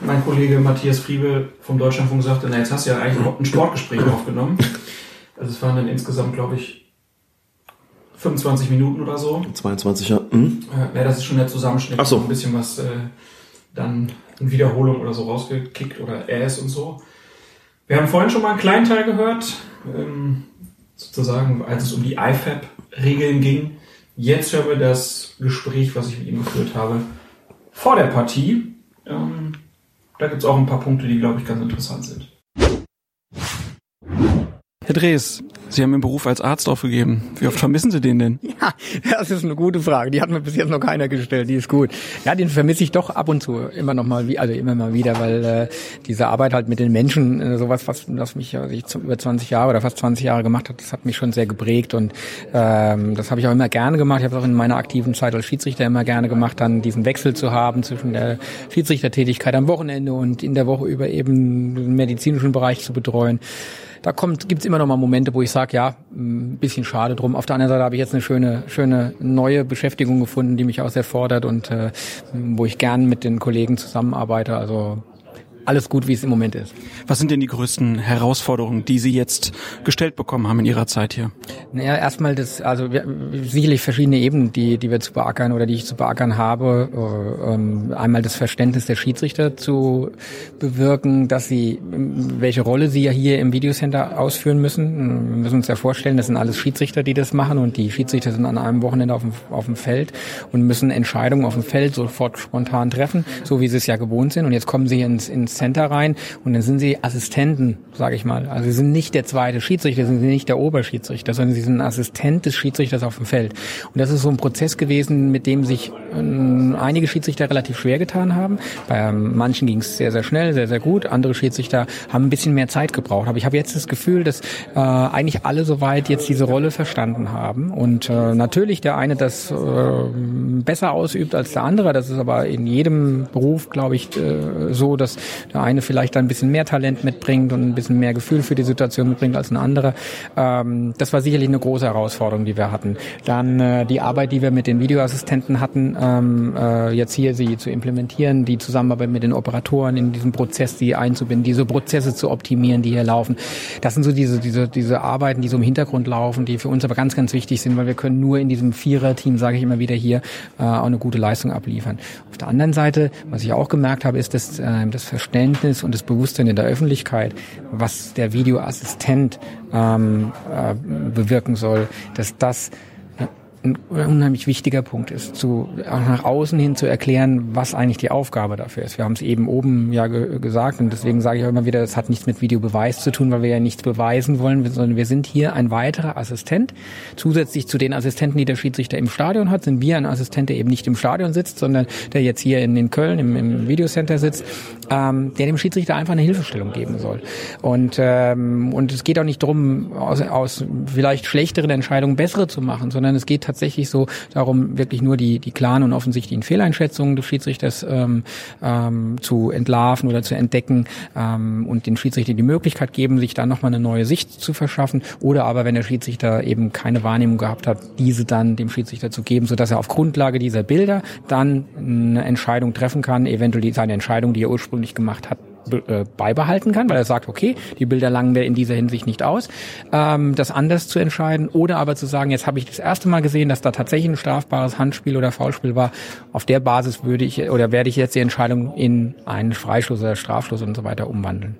Mein Kollege Matthias Friebe vom Deutschlandfunk sagte, na jetzt hast du ja eigentlich ein Sportgespräch aufgenommen. Also es waren dann insgesamt, glaube ich, 25 Minuten oder so. 22 ja. Hm? Äh, ja, das ist schon der Zusammenschnitt. Ach so. Ein bisschen was äh, dann in Wiederholung oder so rausgekickt oder Ass und so. Wir haben vorhin schon mal einen kleinen Teil gehört, ähm, sozusagen, als es um die IFAB-Regeln ging. Jetzt hören wir das Gespräch, was ich mit ihm geführt habe, vor der Partie. Ähm, da gibt es auch ein paar Punkte, die, glaube ich, ganz interessant sind. Herr Drees, Sie haben Ihren Beruf als Arzt aufgegeben. Wie oft vermissen Sie den denn? Ja, das ist eine gute Frage. Die hat mir bis jetzt noch keiner gestellt. Die ist gut. Ja, den vermisse ich doch ab und zu immer noch mal, also immer mal wieder, weil äh, diese Arbeit halt mit den Menschen, äh, sowas, was das mich ja ich über 20 Jahre oder fast 20 Jahre gemacht hat, das hat mich schon sehr geprägt und ähm, das habe ich auch immer gerne gemacht. Ich habe es auch in meiner aktiven Zeit als Schiedsrichter immer gerne gemacht, dann diesen Wechsel zu haben zwischen der Schiedsrichtertätigkeit am Wochenende und in der Woche über eben den medizinischen Bereich zu betreuen da kommt, gibt's immer noch mal Momente, wo ich sage, ja, ein bisschen schade drum. Auf der anderen Seite habe ich jetzt eine schöne, schöne neue Beschäftigung gefunden, die mich auch sehr fordert und äh, wo ich gern mit den Kollegen zusammenarbeite. Also alles gut, wie es im Moment ist. Was sind denn die größten Herausforderungen, die Sie jetzt gestellt bekommen haben in Ihrer Zeit hier? Naja, erstmal das, also sicherlich verschiedene Ebenen, die, die wir zu beackern oder die ich zu beackern habe. Äh, ähm, einmal das Verständnis der Schiedsrichter zu bewirken, dass sie, welche Rolle sie ja hier im Videocenter ausführen müssen. Wir müssen uns ja vorstellen, das sind alles Schiedsrichter, die das machen und die Schiedsrichter sind an einem Wochenende auf dem, auf dem Feld und müssen Entscheidungen auf dem Feld sofort spontan treffen, so wie sie es ja gewohnt sind. Und jetzt kommen sie ins, ins ins Center rein und dann sind sie Assistenten, sage ich mal. Also sie sind nicht der zweite Schiedsrichter, sie nicht der Oberschiedsrichter, sondern sie sind Assistent des Schiedsrichters auf dem Feld. Und das ist so ein Prozess gewesen, mit dem sich äh, einige Schiedsrichter relativ schwer getan haben. Bei ähm, manchen ging es sehr, sehr schnell, sehr, sehr gut. Andere Schiedsrichter haben ein bisschen mehr Zeit gebraucht. Aber ich habe jetzt das Gefühl, dass äh, eigentlich alle soweit jetzt diese Rolle verstanden haben. Und äh, natürlich der eine das äh, besser ausübt als der andere. Das ist aber in jedem Beruf, glaube ich, äh, so, dass der eine vielleicht ein bisschen mehr Talent mitbringt und ein bisschen mehr Gefühl für die Situation mitbringt als ein anderer. Ähm, das war sicherlich eine große Herausforderung, die wir hatten. Dann äh, die Arbeit, die wir mit den Videoassistenten hatten, ähm, äh, jetzt hier sie zu implementieren, die Zusammenarbeit mit den Operatoren in diesem Prozess, die einzubinden, diese Prozesse zu optimieren, die hier laufen. Das sind so diese, diese, diese Arbeiten, die so im Hintergrund laufen, die für uns aber ganz, ganz wichtig sind, weil wir können nur in diesem Vierer-Team, sage ich immer wieder hier, äh, auch eine gute Leistung abliefern. Auf der anderen Seite, was ich auch gemerkt habe, ist dass, äh, das Verständnis und das Bewusstsein in der Öffentlichkeit, was der Videoassistent ähm, äh, bewirken soll, dass das ein unheimlich wichtiger Punkt ist, zu, auch nach außen hin zu erklären, was eigentlich die Aufgabe dafür ist. Wir haben es eben oben ja ge gesagt und deswegen sage ich auch immer wieder, das hat nichts mit Videobeweis zu tun, weil wir ja nichts beweisen wollen, sondern wir sind hier ein weiterer Assistent. Zusätzlich zu den Assistenten, die der Schiedsrichter im Stadion hat, sind wir ein Assistent, der eben nicht im Stadion sitzt, sondern der jetzt hier in, in Köln im, im Videocenter sitzt, ähm, der dem Schiedsrichter einfach eine Hilfestellung geben soll. Und, ähm, und es geht auch nicht darum, aus, aus vielleicht schlechteren Entscheidungen bessere zu machen, sondern es geht tatsächlich so darum, wirklich nur die, die klaren und offensichtlichen Fehleinschätzungen des Schiedsrichters ähm, ähm, zu entlarven oder zu entdecken ähm, und den Schiedsrichter die Möglichkeit geben, sich dann nochmal eine neue Sicht zu verschaffen. Oder aber, wenn der Schiedsrichter eben keine Wahrnehmung gehabt hat, diese dann dem Schiedsrichter zu geben, sodass er auf Grundlage dieser Bilder dann eine Entscheidung treffen kann, eventuell seine Entscheidung, die er ursprünglich gemacht hat, äh, beibehalten kann, weil er sagt, okay, die Bilder langen mir in dieser Hinsicht nicht aus, ähm, das anders zu entscheiden oder aber zu sagen, jetzt habe ich das erste Mal gesehen, dass da tatsächlich ein strafbares Handspiel oder Foulspiel war. Auf der Basis würde ich oder werde ich jetzt die Entscheidung in einen Freistoß oder Strafstoß und so weiter umwandeln.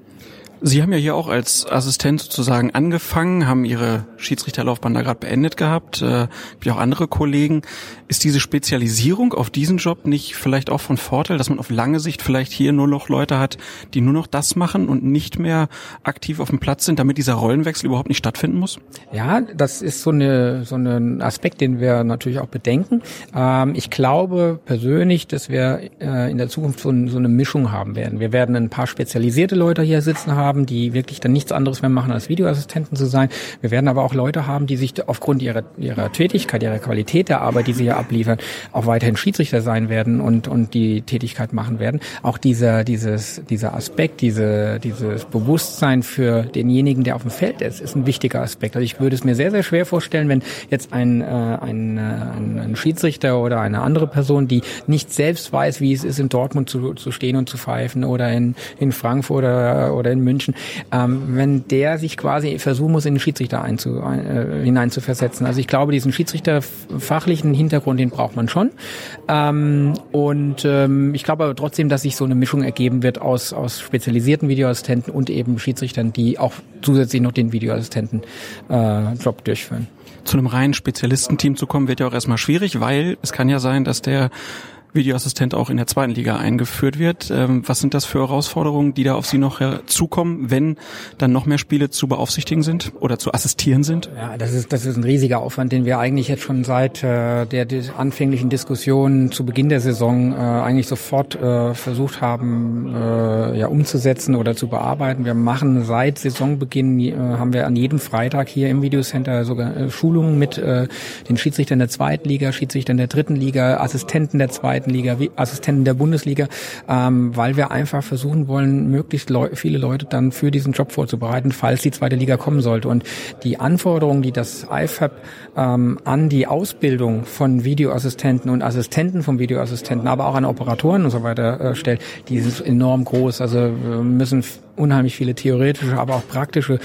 Sie haben ja hier auch als Assistent sozusagen angefangen, haben Ihre Schiedsrichterlaufbahn da gerade beendet gehabt, äh, wie auch andere Kollegen. Ist diese Spezialisierung auf diesen Job nicht vielleicht auch von Vorteil, dass man auf lange Sicht vielleicht hier nur noch Leute hat, die nur noch das machen und nicht mehr aktiv auf dem Platz sind, damit dieser Rollenwechsel überhaupt nicht stattfinden muss? Ja, das ist so eine so ein Aspekt, den wir natürlich auch bedenken. Ähm, ich glaube persönlich, dass wir äh, in der Zukunft so, so eine Mischung haben werden. Wir werden ein paar spezialisierte Leute hier sitzen haben haben, die wirklich dann nichts anderes mehr machen, als Videoassistenten zu sein. Wir werden aber auch Leute haben, die sich aufgrund ihrer, ihrer Tätigkeit, ihrer Qualität der Arbeit, die sie hier abliefern, auch weiterhin Schiedsrichter sein werden und, und die Tätigkeit machen werden. Auch dieser, dieses, dieser Aspekt, diese, dieses Bewusstsein für denjenigen, der auf dem Feld ist, ist ein wichtiger Aspekt. Also ich würde es mir sehr, sehr schwer vorstellen, wenn jetzt ein, äh, ein, ein, ein Schiedsrichter oder eine andere Person, die nicht selbst weiß, wie es ist, in Dortmund zu, zu stehen und zu pfeifen oder in, in Frankfurt oder, oder in München, Menschen, ähm, wenn der sich quasi versuchen muss, in den Schiedsrichter einzu, äh, hineinzuversetzen. Also ich glaube, diesen Schiedsrichterfachlichen Hintergrund, den braucht man schon. Ähm, und ähm, ich glaube aber trotzdem, dass sich so eine Mischung ergeben wird aus, aus spezialisierten Videoassistenten und eben Schiedsrichtern, die auch zusätzlich noch den Videoassistenten-Job äh, durchführen. Zu einem reinen Spezialistenteam zu kommen, wird ja auch erstmal schwierig, weil es kann ja sein, dass der Videoassistent auch in der zweiten Liga eingeführt wird. Ähm, was sind das für Herausforderungen, die da auf Sie noch zukommen, wenn dann noch mehr Spiele zu beaufsichtigen sind oder zu assistieren sind? Ja, das ist, das ist ein riesiger Aufwand, den wir eigentlich jetzt schon seit äh, der anfänglichen Diskussion zu Beginn der Saison äh, eigentlich sofort äh, versucht haben, ja, umzusetzen oder zu bearbeiten. Wir machen seit Saisonbeginn, haben wir an jedem Freitag hier im Videocenter sogar Schulungen mit äh, den Schiedsrichtern der zweiten Liga, Schiedsrichtern der dritten Liga, Assistenten der zweiten zweiten Liga, Assistenten der Bundesliga, ähm, weil wir einfach versuchen wollen, möglichst Leu viele Leute dann für diesen Job vorzubereiten, falls die zweite Liga kommen sollte. Und die Anforderungen, die das IFAB ähm, an die Ausbildung von Videoassistenten und Assistenten von Videoassistenten, aber auch an Operatoren und so weiter äh, stellt, die ist enorm groß. Also müssen unheimlich viele theoretische, aber auch praktische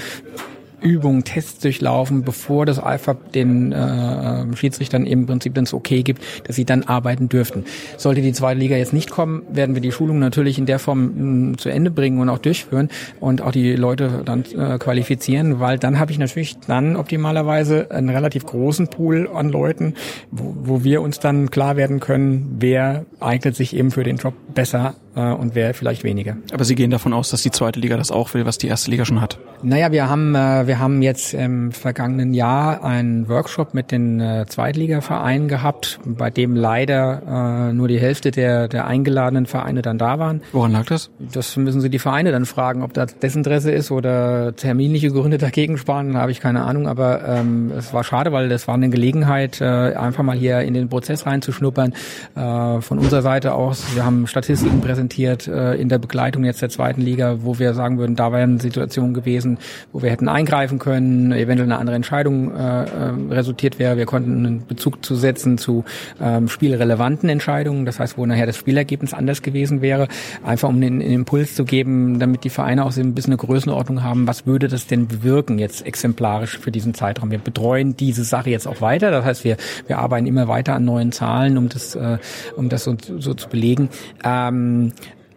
Übungen, Tests durchlaufen, bevor das IFAB den äh, Schiedsrichtern im Prinzip dann Okay gibt, dass sie dann arbeiten dürften. Sollte die zweite Liga jetzt nicht kommen, werden wir die Schulung natürlich in der Form mh, zu Ende bringen und auch durchführen und auch die Leute dann äh, qualifizieren, weil dann habe ich natürlich dann optimalerweise einen relativ großen Pool an Leuten, wo, wo wir uns dann klar werden können, wer eignet sich eben für den Job besser äh, und wer vielleicht weniger. Aber Sie gehen davon aus, dass die zweite Liga das auch will, was die erste Liga schon hat? Naja, wir haben, äh, wir haben jetzt im vergangenen Jahr einen Workshop mit den äh, Zweitligavereinen gehabt, bei dem leider äh, nur die Hälfte der, der eingeladenen Vereine dann da waren. Woran lag das? Das müssen Sie die Vereine dann fragen, ob das Desinteresse ist oder terminliche Gründe dagegen sparen, habe ich keine Ahnung, aber ähm, es war schade, weil das war eine Gelegenheit, äh, einfach mal hier in den Prozess reinzuschnuppern. Äh, von unserer Seite aus, wir haben Statistiken präsentiert äh, in der Begleitung jetzt der zweiten Liga, wo wir sagen würden, da wären Situationen gewesen, wo wir hätten eingreifen können, eventuell eine andere Entscheidung äh, äh, resultiert wäre. Wir konnten einen Bezug zu setzen zu ähm, spielrelevanten Entscheidungen, das heißt, wo nachher das Spielergebnis anders gewesen wäre, einfach um den, den Impuls zu geben, damit die Vereine auch so ein bisschen eine Größenordnung haben, was würde das denn bewirken jetzt exemplarisch für diesen Zeitraum. Wir betreuen diese Sache jetzt auch weiter, das heißt, wir, wir arbeiten immer weiter an neuen Zahlen, um das, äh, um das so, so zu belegen. Ähm,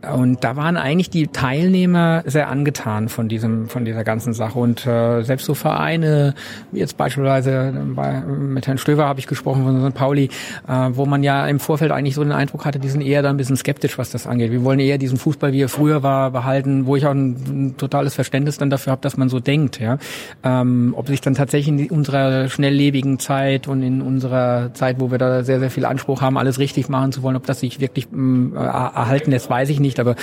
und da waren eigentlich die Teilnehmer sehr angetan von diesem, von dieser ganzen Sache. Und äh, selbst so Vereine, jetzt beispielsweise bei, mit Herrn Stöver habe ich gesprochen von St. Pauli, äh, wo man ja im Vorfeld eigentlich so den Eindruck hatte, die sind eher da ein bisschen skeptisch, was das angeht. Wir wollen eher diesen Fußball, wie er früher war, behalten, wo ich auch ein, ein totales Verständnis dann dafür habe, dass man so denkt. Ja, ähm, ob sich dann tatsächlich in unserer schnelllebigen Zeit und in unserer Zeit, wo wir da sehr sehr viel Anspruch haben, alles richtig machen zu wollen, ob das sich wirklich ähm, erhalten lässt, weiß ich nicht nicht, aber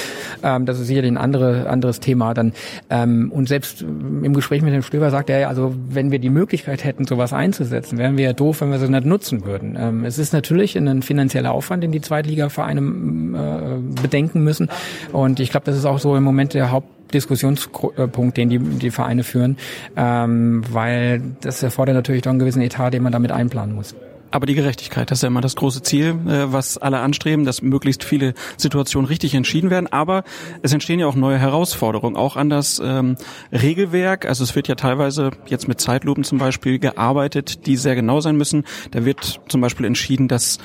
ähm, das ist sicherlich ein andere, anderes Thema dann. Ähm, und selbst im Gespräch mit dem Stöber sagt er, also wenn wir die Möglichkeit hätten, sowas einzusetzen, wären wir ja doof, wenn wir sie nicht nutzen würden. Ähm, es ist natürlich ein finanzieller Aufwand, den die Zweitligavereine äh, bedenken müssen. Und ich glaube, das ist auch so im Moment der Haupt Diskussionspunkt, den die, die Vereine führen, ähm, weil das erfordert natürlich doch einen gewissen Etat, den man damit einplanen muss. Aber die Gerechtigkeit, das ist ja immer das große Ziel, äh, was alle anstreben, dass möglichst viele Situationen richtig entschieden werden. Aber es entstehen ja auch neue Herausforderungen, auch an das ähm, Regelwerk. Also es wird ja teilweise jetzt mit Zeitlupen zum Beispiel gearbeitet, die sehr genau sein müssen. Da wird zum Beispiel entschieden, dass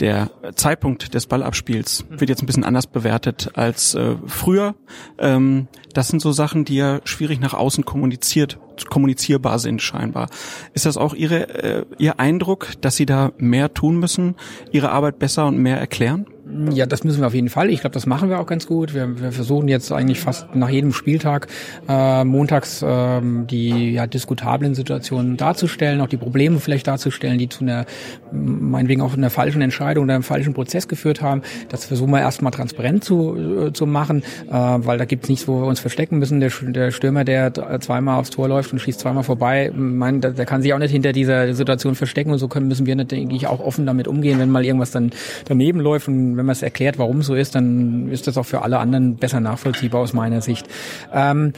der Zeitpunkt des Ballabspiels wird jetzt ein bisschen anders bewertet als äh, früher. Ähm, das sind so Sachen, die ja schwierig nach außen kommuniziert, kommunizierbar sind scheinbar. Ist das auch Ihre, äh, Ihr Eindruck, dass Sie da mehr tun müssen, Ihre Arbeit besser und mehr erklären? Ja, das müssen wir auf jeden Fall. Ich glaube, das machen wir auch ganz gut. Wir, wir versuchen jetzt eigentlich fast nach jedem Spieltag äh, montags äh, die ja, diskutablen Situationen darzustellen, auch die Probleme vielleicht darzustellen, die zu einer, meinetwegen auch einer falschen Entscheidung oder einem falschen Prozess geführt haben. Das versuchen wir erstmal transparent zu, äh, zu machen, äh, weil da gibt es nichts, wo wir uns verstecken müssen. Der, der Stürmer, der zweimal aufs Tor läuft und schießt zweimal vorbei, mein, der, der kann sich auch nicht hinter dieser Situation verstecken und so können, müssen wir natürlich auch offen damit umgehen, wenn mal irgendwas dann daneben läuft und wenn man es erklärt, warum so ist, dann ist das auch für alle anderen besser nachvollziehbar aus meiner Sicht. Ähm,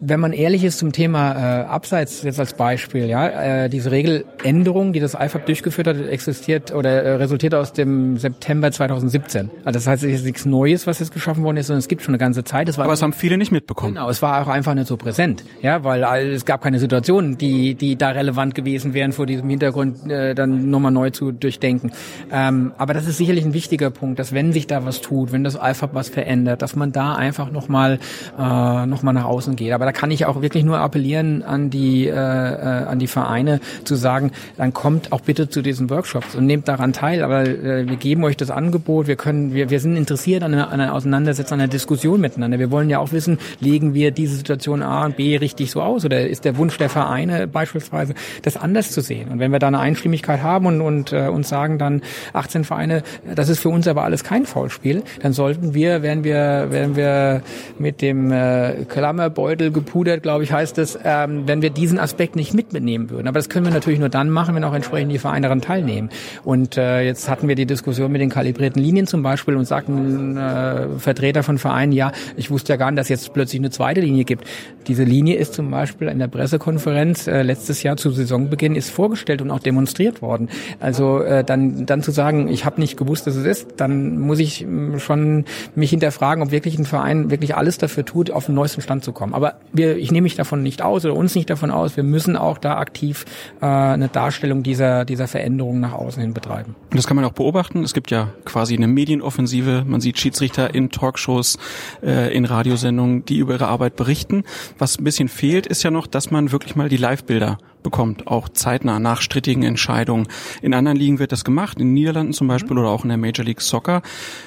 wenn man ehrlich ist zum Thema äh, Abseits jetzt als Beispiel, ja, äh, diese Regeländerung, die das IFAB durchgeführt hat, existiert oder äh, resultiert aus dem September 2017. Also das heißt, es ist nichts Neues, was jetzt geschaffen worden ist, sondern es gibt schon eine ganze Zeit. Es war Aber es haben viele nicht mitbekommen. Genau, es war auch einfach nicht so präsent, ja, weil äh, es gab keine Situationen, die die da relevant gewesen wären, vor diesem Hintergrund äh, dann nochmal neu zu durchdenken. Ähm, aber das ist sicherlich ein wichtiger Punkt, dass wenn sich da was tut, wenn das IFAB was verändert, dass man da einfach nochmal äh, noch mal nach außen geht. Aber da kann ich auch wirklich nur appellieren an die, äh, äh, an die Vereine zu sagen, dann kommt auch bitte zu diesen Workshops und nehmt daran teil. Aber äh, wir geben euch das Angebot, wir können, wir, wir sind interessiert an einer, an einer Auseinandersetzung, an einer Diskussion miteinander. Wir wollen ja auch wissen, legen wir diese Situation A und B richtig so aus oder ist der Wunsch der Vereine beispielsweise, das anders zu sehen? Und wenn wir da eine Einstimmigkeit haben und, und äh, uns sagen dann 18 Vereine, das ist für uns aber alles kein Foulspiel, dann sollten wir, werden wir, werden wir mit dem äh, Klammerbeutel gepudert, glaube ich, heißt es, ähm, wenn wir diesen Aspekt nicht mitnehmen würden. Aber das können wir natürlich nur dann machen, wenn auch entsprechend die Vereine daran teilnehmen. Und äh, jetzt hatten wir die Diskussion mit den kalibrierten Linien zum Beispiel und sagten äh, Vertreter von Vereinen, ja, ich wusste ja gar nicht, dass jetzt plötzlich eine zweite Linie gibt. Diese Linie ist zum Beispiel in der Pressekonferenz äh, letztes Jahr zu Saisonbeginn ist vorgestellt und auch demonstriert worden. Also äh, dann, dann zu sagen, ich habe nicht gewusst, dass es ist, dann muss ich äh, schon mich hinterfragen, ob wirklich ein Verein wirklich alles dafür tut, auf den neuesten Stand zu kommen. Aber wir, ich nehme mich davon nicht aus oder uns nicht davon aus. Wir müssen auch da aktiv äh, eine Darstellung dieser, dieser Veränderungen nach außen hin betreiben. Und das kann man auch beobachten. Es gibt ja quasi eine Medienoffensive. Man sieht Schiedsrichter in Talkshows, äh, in Radiosendungen, die über ihre Arbeit berichten. Was ein bisschen fehlt, ist ja noch, dass man wirklich mal die Live-Bilder bekommt, auch zeitnah nach strittigen Entscheidungen. In anderen Ligen wird das gemacht, in den Niederlanden zum Beispiel oder auch in der Major League Soccer.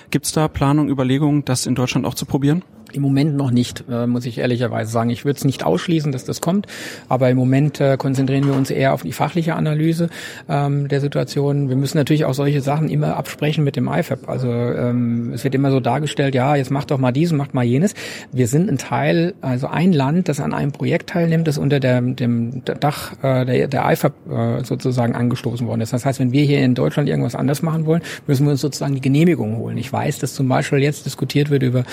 Gibt es da Planung, Überlegungen, das in Deutschland auch zu probieren? Im Moment noch nicht, äh, muss ich ehrlicherweise sagen. Ich würde es nicht ausschließen, dass das kommt, aber im Moment äh, konzentrieren wir uns eher auf die fachliche Analyse ähm, der Situation. Wir müssen natürlich auch solche Sachen immer absprechen mit dem IFAB. Also ähm, es wird immer so dargestellt, ja, jetzt macht doch mal dies, macht mal jenes. Wir sind ein Teil, also ein Land, das an einem Projekt teilnimmt, das unter der, dem Dach äh, der, der IFAB sozusagen angestoßen worden ist. Das heißt, wenn wir hier in Deutschland irgendwas anders machen wollen, müssen wir uns sozusagen die Genehmigung holen. Ich weiß, dass zum Beispiel jetzt diskutiert wird über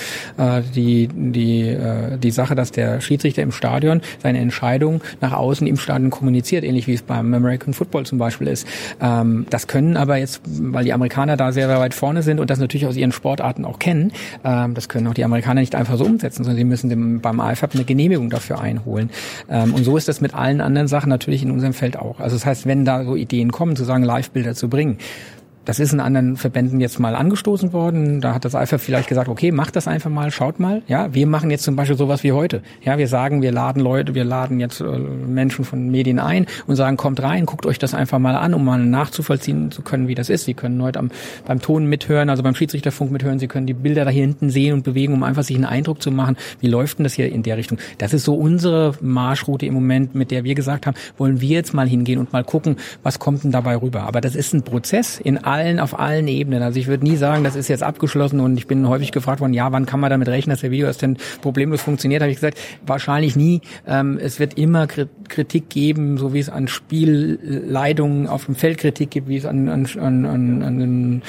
die die, die, äh, die Sache, dass der Schiedsrichter im Stadion seine Entscheidung nach außen im Stadion kommuniziert, ähnlich wie es beim American Football zum Beispiel ist. Ähm, das können aber jetzt, weil die Amerikaner da sehr, sehr weit vorne sind und das natürlich aus ihren Sportarten auch kennen, ähm, das können auch die Amerikaner nicht einfach so umsetzen, sondern sie müssen dem, beim IFAB eine Genehmigung dafür einholen. Ähm, und so ist das mit allen anderen Sachen natürlich in unserem Feld auch. Also das heißt, wenn da so Ideen kommen, zu sagen, Live-Bilder zu bringen, das ist in anderen Verbänden jetzt mal angestoßen worden. Da hat das IFAB vielleicht gesagt, okay, macht das einfach mal, schaut mal. Ja, wir machen jetzt zum Beispiel sowas wie heute. Ja, wir sagen, wir laden Leute, wir laden jetzt äh, Menschen von Medien ein und sagen, kommt rein, guckt euch das einfach mal an, um mal nachzuvollziehen zu können, wie das ist. Sie können heute am, beim Ton mithören, also beim Schiedsrichterfunk mithören. Sie können die Bilder da hier hinten sehen und bewegen, um einfach sich einen Eindruck zu machen, wie läuft denn das hier in der Richtung. Das ist so unsere Marschroute im Moment, mit der wir gesagt haben, wollen wir jetzt mal hingehen und mal gucken, was kommt denn dabei rüber. Aber das ist ein Prozess in allen, auf allen Ebenen. Also ich würde nie sagen, das ist jetzt abgeschlossen und ich bin häufig gefragt worden, ja, wann kann man damit rechnen, dass der Videoassistent problemlos funktioniert? Habe ich gesagt, wahrscheinlich nie. Ähm, es wird immer Kritik geben, so wie es an Spielleitungen auf dem Feld Kritik gibt, wie es an, an, an, an,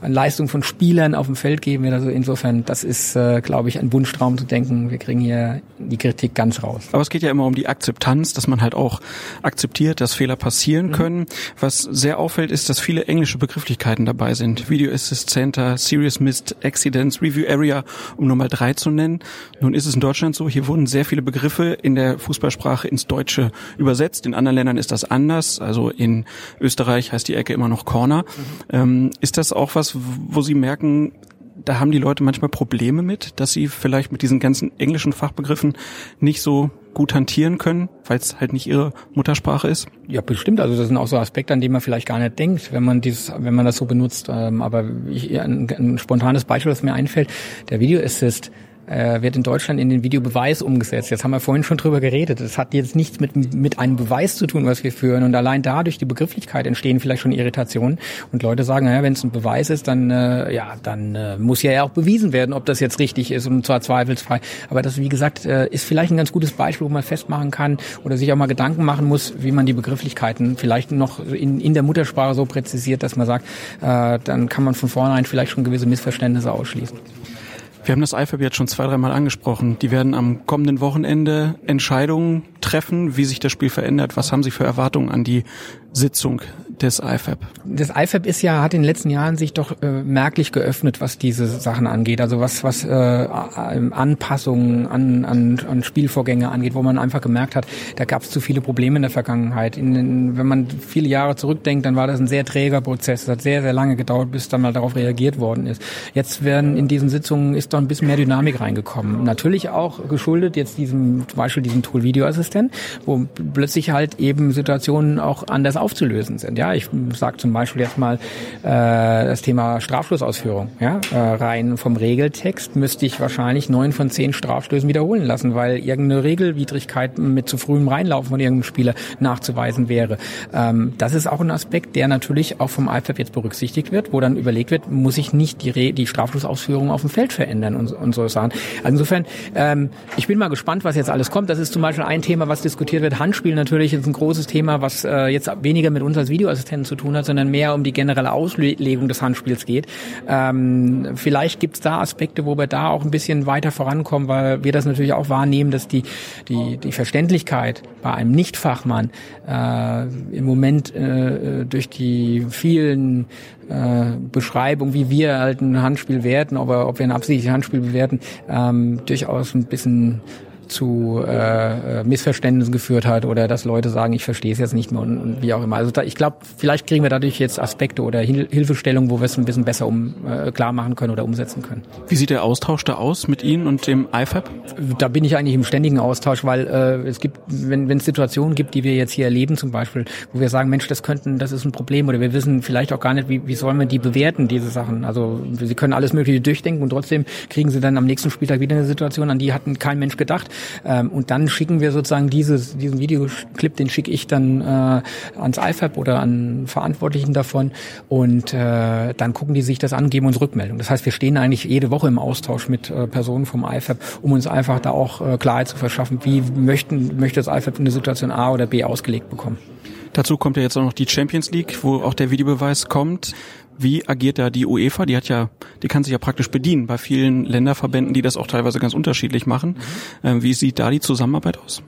an Leistung von Spielern auf dem Feld geben wird. Also insofern, das ist, äh, glaube ich, ein Wunschtraum zu denken, wir kriegen hier die Kritik ganz raus. Aber es geht ja immer um die Akzeptanz, dass man halt auch akzeptiert, dass Fehler passieren mhm. können. Was sehr auffällt, ist, dass viele englische Begrifflichkeiten dabei sind. Video Assist Center, Serious Missed Accidents, Review Area, um nur mal drei zu nennen. Nun ist es in Deutschland so, hier wurden sehr viele Begriffe in der Fußballsprache ins Deutsche übersetzt. In anderen Ländern ist das anders. Also in Österreich heißt die Ecke immer noch Corner. Mhm. Ähm, ist das auch was, wo Sie merken, da haben die Leute manchmal Probleme mit, dass sie vielleicht mit diesen ganzen englischen Fachbegriffen nicht so gut hantieren können, weil es halt nicht ihre Muttersprache ist? Ja, bestimmt. Also das sind auch so Aspekte, an die man vielleicht gar nicht denkt, wenn man dieses, wenn man das so benutzt. Ähm, aber ich, ein, ein spontanes Beispiel, das mir einfällt, der Video Assist äh, wird in Deutschland in den Videobeweis umgesetzt. Jetzt haben wir vorhin schon drüber geredet. Das hat jetzt nichts mit, mit einem Beweis zu tun, was wir führen. Und allein dadurch die Begrifflichkeit entstehen vielleicht schon Irritationen. Und Leute sagen, naja, wenn es ein Beweis ist, dann, äh, ja, dann äh, muss ja auch bewiesen werden, ob das jetzt richtig ist und zwar zweifelsfrei. Aber das, wie gesagt, äh, ist vielleicht ein ganz gutes Beispiel, wo man festmachen kann oder sich auch mal Gedanken machen muss, wie man die Begrifflichkeiten vielleicht noch in, in der Muttersprache so präzisiert, dass man sagt, äh, dann kann man von vornherein vielleicht schon gewisse Missverständnisse ausschließen. Wir haben das IFAB jetzt schon zwei, dreimal angesprochen. Die werden am kommenden Wochenende Entscheidungen treffen, wie sich das Spiel verändert. Was haben Sie für Erwartungen an die Sitzung des IFAB? Das IFAB ist ja, hat in den letzten Jahren sich doch äh, merklich geöffnet, was diese Sachen angeht. Also was, was äh, Anpassungen an, an, an Spielvorgänge angeht, wo man einfach gemerkt hat, da gab es zu viele Probleme in der Vergangenheit. In, in, wenn man viele Jahre zurückdenkt, dann war das ein sehr träger Prozess. Es hat sehr, sehr lange gedauert, bis dann mal darauf reagiert worden ist. Jetzt werden in diesen Sitzungen ist doch ein bisschen mehr Dynamik reingekommen. Natürlich auch geschuldet jetzt diesem, zum Beispiel diesem Tool Videoassistent, wo plötzlich halt eben Situationen auch anders aufzulösen sind. Ja, ich sage zum Beispiel jetzt mal äh, das Thema Strafschlussausführung. Ja, äh, rein vom Regeltext müsste ich wahrscheinlich neun von zehn Strafstößen wiederholen lassen, weil irgendeine Regelwidrigkeit mit zu frühem Reinlaufen von irgendeinem Spieler nachzuweisen wäre. Ähm, das ist auch ein Aspekt, der natürlich auch vom IFAB jetzt berücksichtigt wird, wo dann überlegt wird, muss ich nicht die, Re die Strafschlussausführung auf dem Feld verändern und, und so Sachen. Also insofern, ähm, ich bin mal gespannt, was jetzt alles kommt. Das ist zum Beispiel ein Thema, was diskutiert wird. Handspiel natürlich ist ein großes Thema, was äh, jetzt weniger mit uns als Videoassistenten zu tun hat, sondern mehr um die generelle Auslegung des Handspiels geht. Ähm, vielleicht gibt es da Aspekte, wo wir da auch ein bisschen weiter vorankommen, weil wir das natürlich auch wahrnehmen, dass die, die, die Verständlichkeit bei einem Nichtfachmann äh, im Moment äh, durch die vielen äh, Beschreibungen, wie wir halt ein Handspiel werten, ob, ob wir ein absichtliches Handspiel bewerten, ähm, durchaus ein bisschen zu äh, Missverständnissen geführt hat oder dass Leute sagen, ich verstehe es jetzt nicht mehr und, und wie auch immer. Also da, ich glaube, vielleicht kriegen wir dadurch jetzt Aspekte oder Hil Hilfestellungen, wo wir es ein bisschen besser um äh, klar machen können oder umsetzen können. Wie sieht der Austausch da aus mit Ihnen und dem IFAB? Da bin ich eigentlich im ständigen Austausch, weil äh, es gibt, wenn wenn es Situationen gibt, die wir jetzt hier erleben, zum Beispiel, wo wir sagen, Mensch, das könnten, das ist ein Problem oder wir wissen vielleicht auch gar nicht, wie, wie sollen wir die bewerten, diese Sachen. Also sie können alles Mögliche durchdenken und trotzdem kriegen sie dann am nächsten Spieltag wieder eine Situation, an die hatten kein Mensch gedacht. Ähm, und dann schicken wir sozusagen dieses, diesen Videoclip, den schicke ich dann äh, ans IFAB oder an Verantwortlichen davon und äh, dann gucken die sich das an, geben uns Rückmeldung. Das heißt, wir stehen eigentlich jede Woche im Austausch mit äh, Personen vom IFAB, um uns einfach da auch äh, Klarheit zu verschaffen, wie möchten, möchte das IFAB eine Situation A oder B ausgelegt bekommen. Dazu kommt ja jetzt auch noch die Champions League, wo auch der Videobeweis kommt. Wie agiert da die UEFA? Die hat ja, die kann sich ja praktisch bedienen bei vielen Länderverbänden, die das auch teilweise ganz unterschiedlich machen. Mhm. Ähm, wie sieht da die Zusammenarbeit aus?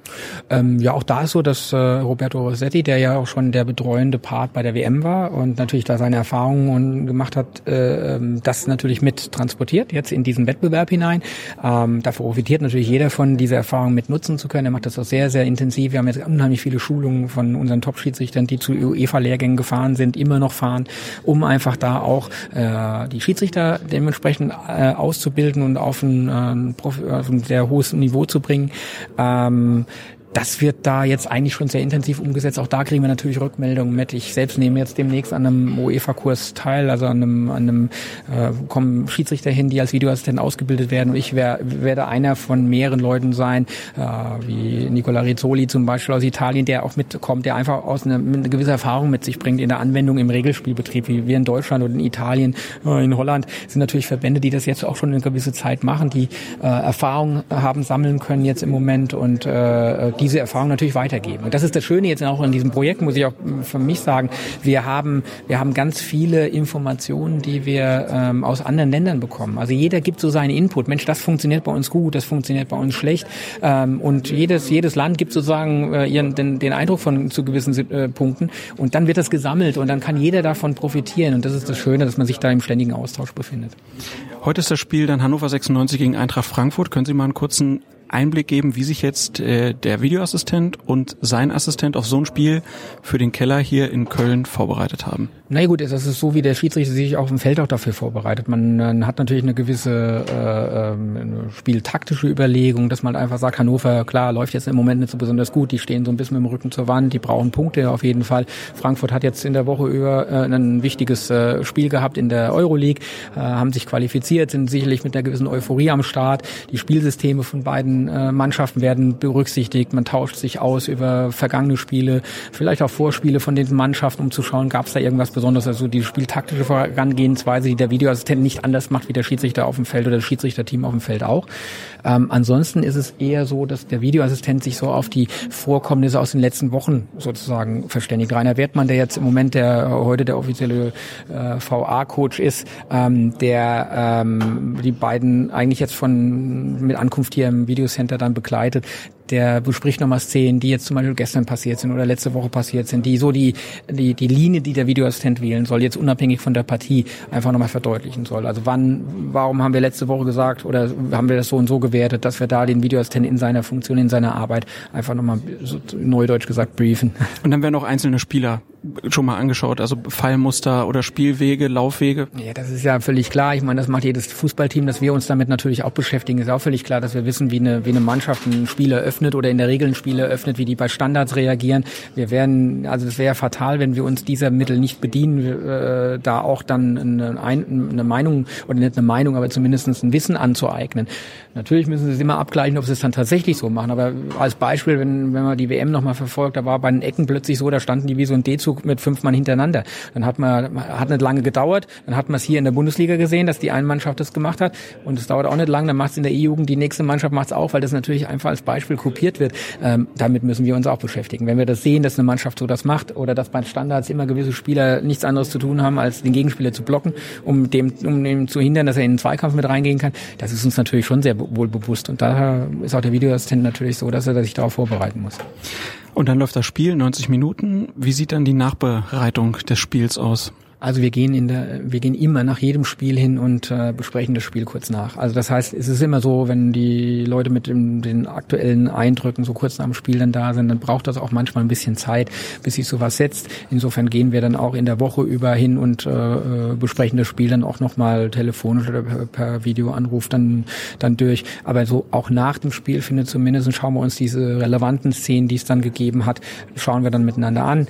Ähm, ja, auch da ist so, dass äh, Roberto Rossetti, der ja auch schon der betreuende Part bei der WM war und natürlich da seine Erfahrungen gemacht hat, äh, ähm, das natürlich mit transportiert jetzt in diesen Wettbewerb hinein. Ähm, dafür profitiert natürlich jeder von dieser Erfahrung mit nutzen zu können. Er macht das auch sehr, sehr intensiv. Wir haben jetzt unheimlich viele Schulungen von unseren Top-Schiedsrichtern, die zu UEFA-Lehrgängen gefahren sind, immer noch fahren, um einfach da auch äh, die Schiedsrichter dementsprechend äh, auszubilden und auf ein, äh, auf ein sehr hohes Niveau zu bringen. Ähm, das wird da jetzt eigentlich schon sehr intensiv umgesetzt. Auch da kriegen wir natürlich Rückmeldungen mit. Ich selbst nehme jetzt demnächst an einem UEFA-Kurs teil, also an einem, an einem äh, kommen Schiedsrichter hin, die als Videoassistent ausgebildet werden. Und ich wär, werde einer von mehreren Leuten sein, äh, wie Nicola Rizzoli zum Beispiel aus Italien, der auch mitkommt, der einfach aus einer, eine gewisse Erfahrung mit sich bringt in der Anwendung im Regelspielbetrieb, wie wir in Deutschland oder in Italien, äh, in Holland sind natürlich Verbände, die das jetzt auch schon eine gewisse Zeit machen, die äh, Erfahrung haben sammeln können jetzt im Moment und äh, diese Erfahrung natürlich weitergeben. Und das ist das Schöne jetzt auch in diesem Projekt, muss ich auch für mich sagen. Wir haben, wir haben ganz viele Informationen, die wir ähm, aus anderen Ländern bekommen. Also jeder gibt so seinen Input. Mensch, das funktioniert bei uns gut, das funktioniert bei uns schlecht. Ähm, und jedes, jedes Land gibt sozusagen äh, ihren, den, den Eindruck von zu gewissen äh, Punkten. Und dann wird das gesammelt und dann kann jeder davon profitieren. Und das ist das Schöne, dass man sich da im ständigen Austausch befindet. Heute ist das Spiel dann Hannover 96 gegen Eintracht Frankfurt. Können Sie mal einen kurzen Einblick geben, wie sich jetzt äh, der Videoassistent und sein Assistent auf so ein Spiel für den Keller hier in Köln vorbereitet haben? Na gut, das ist so, wie der Schiedsrichter sich auf dem Feld auch dafür vorbereitet. Man, man hat natürlich eine gewisse äh, ähm, spieltaktische Überlegung, dass man einfach sagt, Hannover, klar, läuft jetzt im Moment nicht so besonders gut, die stehen so ein bisschen mit dem Rücken zur Wand, die brauchen Punkte auf jeden Fall. Frankfurt hat jetzt in der Woche über äh, ein wichtiges äh, Spiel gehabt in der Euroleague, äh, haben sich qualifiziert, sind sicherlich mit einer gewissen Euphorie am Start. Die Spielsysteme von beiden äh, Mannschaften werden berücksichtigt, man tauscht sich aus über vergangene Spiele, vielleicht auch Vorspiele von den Mannschaften, um zu schauen, gab es da irgendwas besonders, also die spieltaktische Vorangehensweise, die der Videoassistent nicht anders macht wie der Schiedsrichter auf dem Feld oder das Schiedsrichterteam auf dem Feld auch. Ähm, ansonsten ist es eher so, dass der Videoassistent sich so auf die Vorkommnisse aus den letzten Wochen sozusagen verständigt. Rainer Wertmann, der jetzt im Moment der heute der offizielle äh, VA-Coach ist, ähm, der ähm, die beiden eigentlich jetzt von mit Ankunft hier im Videocenter dann begleitet, der bespricht nochmal Szenen, die jetzt zum Beispiel gestern passiert sind oder letzte Woche passiert sind, die so die, die, die Linie, die der Videoassistent wählen soll, jetzt unabhängig von der Partie einfach nochmal verdeutlichen soll. Also wann, warum haben wir letzte Woche gesagt oder haben wir das so und so gewertet, dass wir da den Videoassistenten in seiner Funktion, in seiner Arbeit einfach nochmal so neudeutsch gesagt briefen. Und dann werden auch einzelne Spieler schon mal angeschaut, also Fallmuster oder Spielwege, Laufwege? Ja, das ist ja völlig klar. Ich meine, das macht jedes Fußballteam, dass wir uns damit natürlich auch beschäftigen, ist auch völlig klar, dass wir wissen, wie eine, wie eine Mannschaft ein Spiel eröffnet oder in der Regel ein Spiel eröffnet, wie die bei Standards reagieren. Wir werden, also es wäre fatal, wenn wir uns dieser Mittel nicht bedienen, äh, da auch dann eine, eine Meinung oder nicht eine Meinung, aber zumindest ein Wissen anzueignen. Natürlich müssen sie es immer abgleichen, ob sie es dann tatsächlich so machen. Aber als Beispiel, wenn, wenn man die WM nochmal verfolgt, da war bei den Ecken plötzlich so, da standen die wie so ein D-Zug mit fünf Mann hintereinander. Dann hat man, hat nicht lange gedauert, dann hat man es hier in der Bundesliga gesehen, dass die eine Mannschaft das gemacht hat und es dauert auch nicht lang, dann macht es in der E-Jugend, die nächste Mannschaft macht es auch, weil das natürlich einfach als Beispiel kopiert wird. Ähm, damit müssen wir uns auch beschäftigen. Wenn wir das sehen, dass eine Mannschaft so das macht oder dass bei Standards immer gewisse Spieler nichts anderes zu tun haben, als den Gegenspieler zu blocken, um dem, um dem zu hindern, dass er in den Zweikampf mit reingehen kann, das ist uns natürlich schon sehr wohl bewusst. Und daher ist auch der Videoassistent natürlich so, dass er sich darauf vorbereiten muss. Und dann läuft das Spiel 90 Minuten. Wie sieht dann die Nachbereitung des Spiels aus? Also wir gehen in der, wir gehen immer nach jedem Spiel hin und äh, besprechen das Spiel kurz nach. Also das heißt, es ist immer so, wenn die Leute mit dem, den aktuellen Eindrücken so kurz nach dem Spiel dann da sind, dann braucht das auch manchmal ein bisschen Zeit, bis sich sowas setzt. Insofern gehen wir dann auch in der Woche über hin und äh, äh besprechen das Spiel dann auch nochmal telefonisch oder per, per Videoanruf dann dann durch. Aber so auch nach dem Spiel findet zumindest schauen wir uns diese relevanten Szenen, die es dann gegeben hat, schauen wir dann miteinander an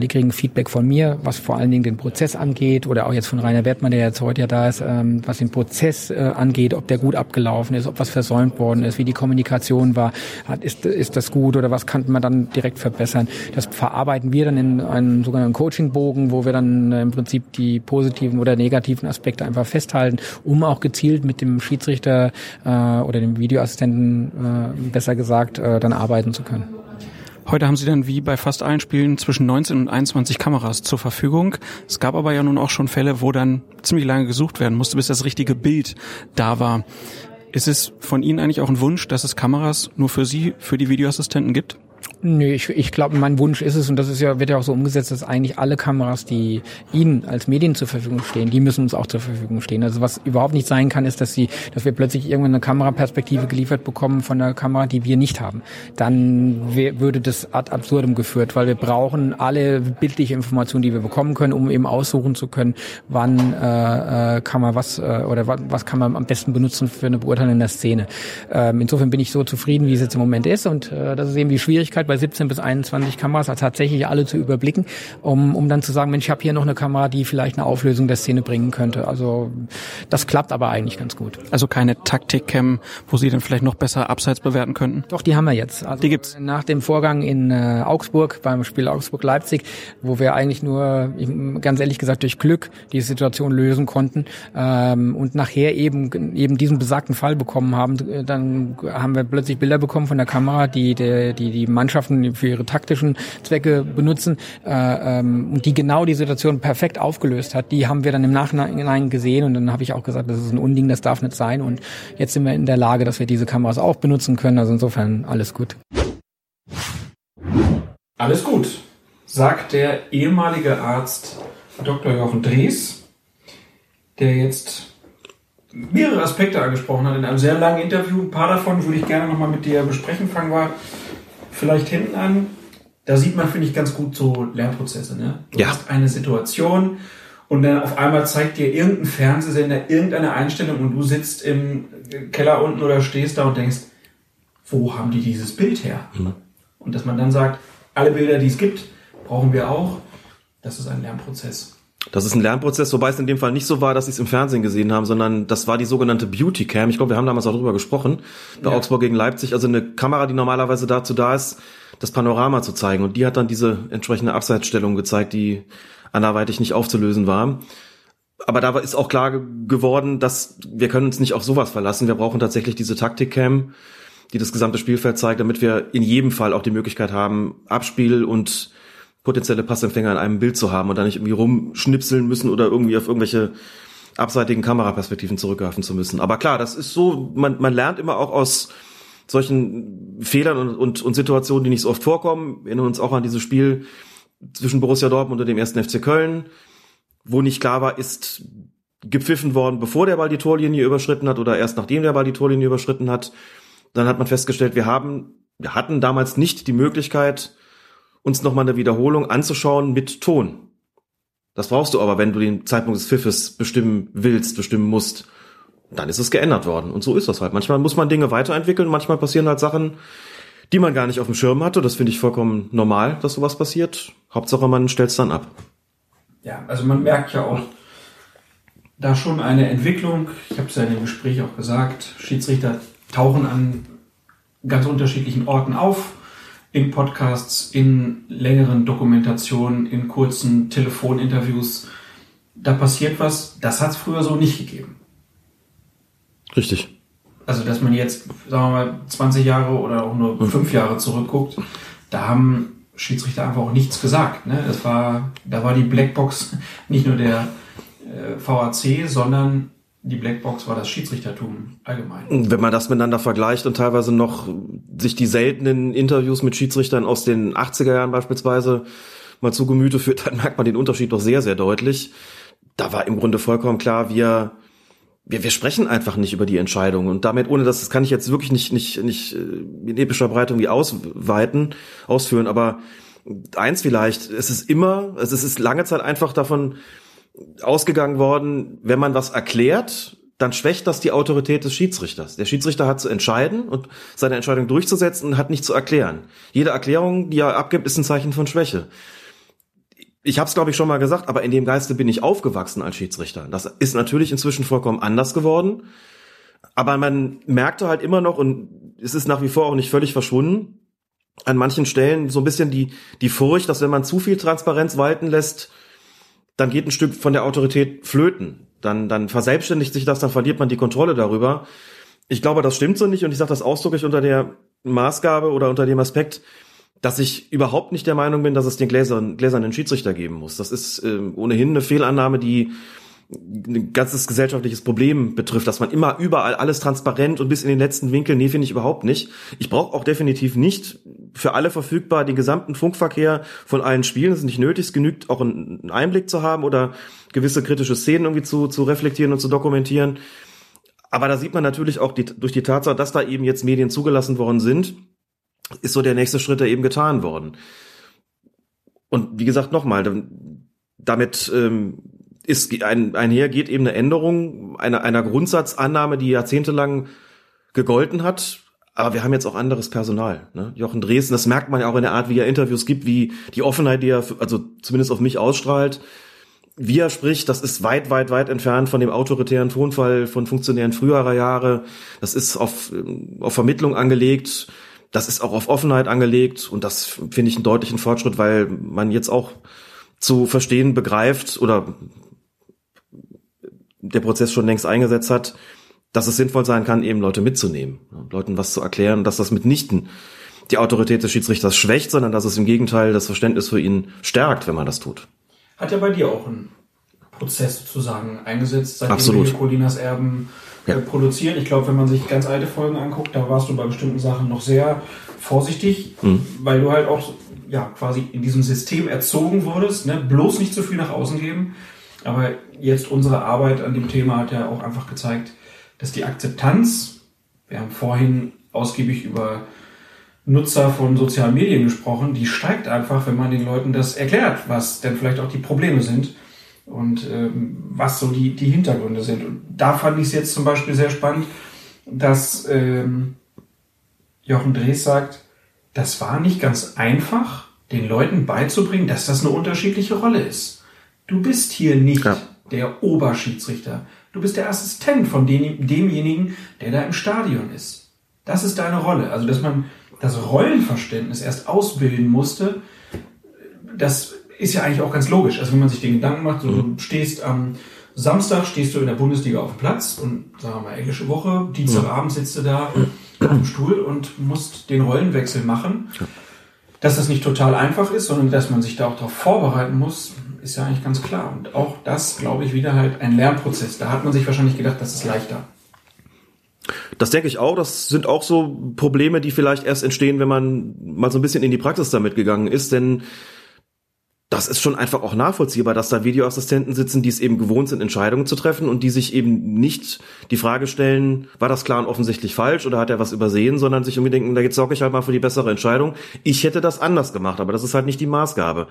die kriegen Feedback von mir, was vor allen Dingen den Prozess angeht oder auch jetzt von Rainer Wertmann, der jetzt heute ja da ist, ähm, was den Prozess äh, angeht, ob der gut abgelaufen ist, ob was versäumt worden ist, wie die Kommunikation war, ist, ist das gut oder was kann man dann direkt verbessern. Das verarbeiten wir dann in einem sogenannten Coachingbogen, wo wir dann äh, im Prinzip die positiven oder negativen Aspekte einfach festhalten, um auch gezielt mit dem Schiedsrichter oder dem Videoassistenten besser gesagt dann arbeiten zu können. Heute haben Sie dann wie bei fast allen Spielen zwischen 19 und 21 Kameras zur Verfügung. Es gab aber ja nun auch schon Fälle, wo dann ziemlich lange gesucht werden musste, bis das richtige Bild da war. Ist es von Ihnen eigentlich auch ein Wunsch, dass es Kameras nur für Sie, für die Videoassistenten gibt? Nee, ich, ich glaube, mein Wunsch ist es, und das ist ja, wird ja auch so umgesetzt, dass eigentlich alle Kameras, die Ihnen als Medien zur Verfügung stehen, die müssen uns auch zur Verfügung stehen. Also was überhaupt nicht sein kann, ist, dass sie, dass wir plötzlich irgendwann eine Kameraperspektive geliefert bekommen von der Kamera, die wir nicht haben. Dann würde das ad absurdum geführt, weil wir brauchen alle bildliche Informationen, die wir bekommen können, um eben aussuchen zu können, wann äh, äh, kann man was äh, oder was, was kann man am besten benutzen für eine Beurteilung in der Szene. Ähm, insofern bin ich so zufrieden, wie es jetzt im Moment ist, und äh, das ist eben die Schwierigkeit bei 17 bis 21 Kameras also tatsächlich alle zu überblicken, um, um dann zu sagen, Mensch, ich habe hier noch eine Kamera, die vielleicht eine Auflösung der Szene bringen könnte. Also das klappt aber eigentlich ganz gut. Also keine Taktik-Cam, wo Sie dann vielleicht noch besser abseits bewerten könnten? Doch, die haben wir jetzt. Also die gibt's. Nach dem Vorgang in äh, Augsburg, beim Spiel Augsburg-Leipzig, wo wir eigentlich nur, ganz ehrlich gesagt, durch Glück die Situation lösen konnten ähm, und nachher eben eben diesen besagten Fall bekommen haben, dann haben wir plötzlich Bilder bekommen von der Kamera, die die, die, die Mannschaften für ihre taktischen Zwecke benutzen äh, ähm, und die genau die Situation perfekt aufgelöst hat, die haben wir dann im Nachhinein gesehen und dann habe ich auch gesagt, das ist ein Unding, das darf nicht sein und jetzt sind wir in der Lage, dass wir diese Kameras auch benutzen können, also insofern alles gut. Alles gut, sagt der ehemalige Arzt Dr. Jochen Drees, der jetzt mehrere Aspekte angesprochen hat in einem sehr langen Interview. Ein paar davon würde ich gerne nochmal mit dir besprechen. Fangen wir vielleicht hinten an. Da sieht man, finde ich, ganz gut so Lernprozesse. Ne? Du ja. hast eine Situation und dann auf einmal zeigt dir irgendein Fernsehsender irgendeine Einstellung und du sitzt im Keller unten oder stehst da und denkst, wo haben die dieses Bild her? Mhm. Und dass man dann sagt, alle Bilder, die es gibt, brauchen wir auch. Das ist ein Lernprozess. Das ist ein Lernprozess, wobei es in dem Fall nicht so war, dass sie es im Fernsehen gesehen haben, sondern das war die sogenannte Beauty Cam. Ich glaube, wir haben damals auch drüber gesprochen, bei ja. Augsburg gegen Leipzig. Also eine Kamera, die normalerweise dazu da ist, das Panorama zu zeigen. Und die hat dann diese entsprechende Abseitsstellung gezeigt, die anderweitig nicht aufzulösen war. Aber da ist auch klar geworden, dass wir können uns nicht auf sowas verlassen. Wir brauchen tatsächlich diese Taktik-Cam, die das gesamte Spielfeld zeigt, damit wir in jedem Fall auch die Möglichkeit haben, Abspiel und potenzielle Passempfänger in einem Bild zu haben und da nicht irgendwie rumschnipseln müssen oder irgendwie auf irgendwelche abseitigen Kameraperspektiven zurückgreifen zu müssen. Aber klar, das ist so, man, man lernt immer auch aus solchen Fehlern und, und, und Situationen, die nicht so oft vorkommen. Wir erinnern uns auch an dieses Spiel zwischen Borussia Dortmund und dem ersten FC Köln, wo nicht klar war, ist gepfiffen worden, bevor der Ball die Torlinie überschritten hat oder erst nachdem der Ball die Torlinie überschritten hat. Dann hat man festgestellt, wir haben, wir hatten damals nicht die Möglichkeit, uns nochmal eine Wiederholung anzuschauen mit Ton. Das brauchst du aber, wenn du den Zeitpunkt des Pfiffes bestimmen willst, bestimmen musst. Dann ist es geändert worden. Und so ist das halt. Manchmal muss man Dinge weiterentwickeln, manchmal passieren halt Sachen, die man gar nicht auf dem Schirm hatte. Das finde ich vollkommen normal, dass sowas passiert. Hauptsache, man stellt es dann ab. Ja, also man merkt ja auch da schon eine Entwicklung. Ich habe es ja in dem Gespräch auch gesagt. Schiedsrichter tauchen an ganz unterschiedlichen Orten auf in Podcasts, in längeren Dokumentationen, in kurzen Telefoninterviews. Da passiert was, das hat es früher so nicht gegeben. Richtig. Also, dass man jetzt, sagen wir mal, 20 Jahre oder auch nur mhm. fünf Jahre zurückguckt, da haben Schiedsrichter einfach auch nichts gesagt. Ne? Das war, da war die Blackbox nicht nur der äh, VAC, sondern die Blackbox war das Schiedsrichtertum allgemein. Wenn man das miteinander vergleicht und teilweise noch sich die seltenen Interviews mit Schiedsrichtern aus den 80er Jahren beispielsweise mal zu Gemüte führt, dann merkt man den Unterschied doch sehr, sehr deutlich. Da war im Grunde vollkommen klar, wir, wir, wir sprechen einfach nicht über die Entscheidung und damit, ohne das, das kann ich jetzt wirklich nicht, nicht, nicht äh, in epischer Breite irgendwie ausweiten, ausführen, aber eins vielleicht, es ist immer, es ist lange Zeit einfach davon ausgegangen worden, wenn man was erklärt, dann schwächt das die Autorität des Schiedsrichters. Der Schiedsrichter hat zu entscheiden und seine Entscheidung durchzusetzen und hat nicht zu erklären. Jede Erklärung, die er abgibt, ist ein Zeichen von Schwäche. Ich habe es, glaube ich, schon mal gesagt, aber in dem Geiste bin ich aufgewachsen als Schiedsrichter. Das ist natürlich inzwischen vollkommen anders geworden. Aber man merkte halt immer noch, und es ist nach wie vor auch nicht völlig verschwunden, an manchen Stellen so ein bisschen die, die Furcht, dass wenn man zu viel Transparenz walten lässt, dann geht ein Stück von der Autorität flöten. Dann, dann verselbstständigt sich das, dann verliert man die Kontrolle darüber. Ich glaube, das stimmt so nicht und ich sage das ausdrücklich unter der Maßgabe oder unter dem Aspekt, dass ich überhaupt nicht der Meinung bin, dass es den gläsern, gläsernen Schiedsrichter geben muss. Das ist äh, ohnehin eine Fehlannahme, die ein ganzes gesellschaftliches Problem betrifft, dass man immer überall alles transparent und bis in den letzten Winkel, nee, finde ich überhaupt nicht. Ich brauche auch definitiv nicht für alle verfügbar den gesamten Funkverkehr von allen Spielen. Das ist nicht nötig. Es genügt auch einen Einblick zu haben oder gewisse kritische Szenen irgendwie zu, zu reflektieren und zu dokumentieren. Aber da sieht man natürlich auch die, durch die Tatsache, dass da eben jetzt Medien zugelassen worden sind, ist so der nächste Schritt da eben getan worden. Und wie gesagt, nochmal, damit ähm, ist ein, einher geht eben eine Änderung einer, einer Grundsatzannahme, die jahrzehntelang gegolten hat. Aber wir haben jetzt auch anderes Personal. Ne? Jochen Dresden, das merkt man ja auch in der Art, wie er Interviews gibt, wie die Offenheit, die er, also zumindest auf mich ausstrahlt. Wie er spricht, das ist weit, weit, weit entfernt von dem autoritären Tonfall von Funktionären früherer Jahre. Das ist auf, auf Vermittlung angelegt. Das ist auch auf Offenheit angelegt. Und das finde ich einen deutlichen Fortschritt, weil man jetzt auch zu verstehen begreift oder der Prozess schon längst eingesetzt hat, dass es sinnvoll sein kann, eben Leute mitzunehmen, Leuten was zu erklären, dass das mitnichten die Autorität des Schiedsrichters schwächt, sondern dass es im Gegenteil das Verständnis für ihn stärkt, wenn man das tut. Hat ja bei dir auch ein Prozess sozusagen eingesetzt, seitdem Absolut. wir Colinas Erben äh, Ja. produzieren. Ich glaube, wenn man sich ganz alte Folgen anguckt, da warst du bei bestimmten Sachen noch sehr vorsichtig, Mhm. weil du halt auch ja quasi in diesem System erzogen wurdest, ne? bloß nicht zu viel nach außen geben. Aber jetzt unsere Arbeit an dem Thema hat ja auch einfach gezeigt, dass die Akzeptanz, wir haben vorhin ausgiebig über Nutzer von sozialen Medien gesprochen, die steigt einfach, wenn man den Leuten das erklärt, was denn vielleicht auch die Probleme sind und ähm, was so die, die Hintergründe sind. Und da fand ich es jetzt zum Beispiel sehr spannend, dass ähm, Jochen Drees sagt, das war nicht ganz einfach, den Leuten beizubringen, dass das eine unterschiedliche Rolle ist. Du bist hier nicht Ja. der Oberschiedsrichter. Du bist der Assistent von dem, demjenigen, der da im Stadion ist. Das ist deine Rolle. Also, dass man das Rollenverständnis erst ausbilden musste, das ist ja eigentlich auch ganz logisch. Also, wenn man sich den Gedanken macht, so, du stehst am Samstag, stehst du in der Bundesliga auf dem Platz und sagen wir mal englische Woche, Dienstagabend sitzt du da auf dem Stuhl und musst den Rollenwechsel machen. Dass das nicht total einfach ist, sondern dass man sich da auch darauf vorbereiten muss, ist ja eigentlich ganz klar. Und auch das, glaube ich, wieder halt ein Lernprozess. Da hat man sich wahrscheinlich gedacht, das ist leichter. Das denke ich auch. Das sind auch so Probleme, die vielleicht erst entstehen, wenn man mal so ein bisschen in die Praxis damit gegangen ist, denn das ist schon einfach auch nachvollziehbar, dass da Videoassistenten sitzen, die es eben gewohnt sind, Entscheidungen zu treffen und die sich eben nicht die Frage stellen, war das klar und offensichtlich falsch oder hat er was übersehen, sondern sich irgendwie denken, da jetzt sorge ich halt mal für die bessere Entscheidung. Ich hätte das anders gemacht, aber das ist halt nicht die Maßgabe.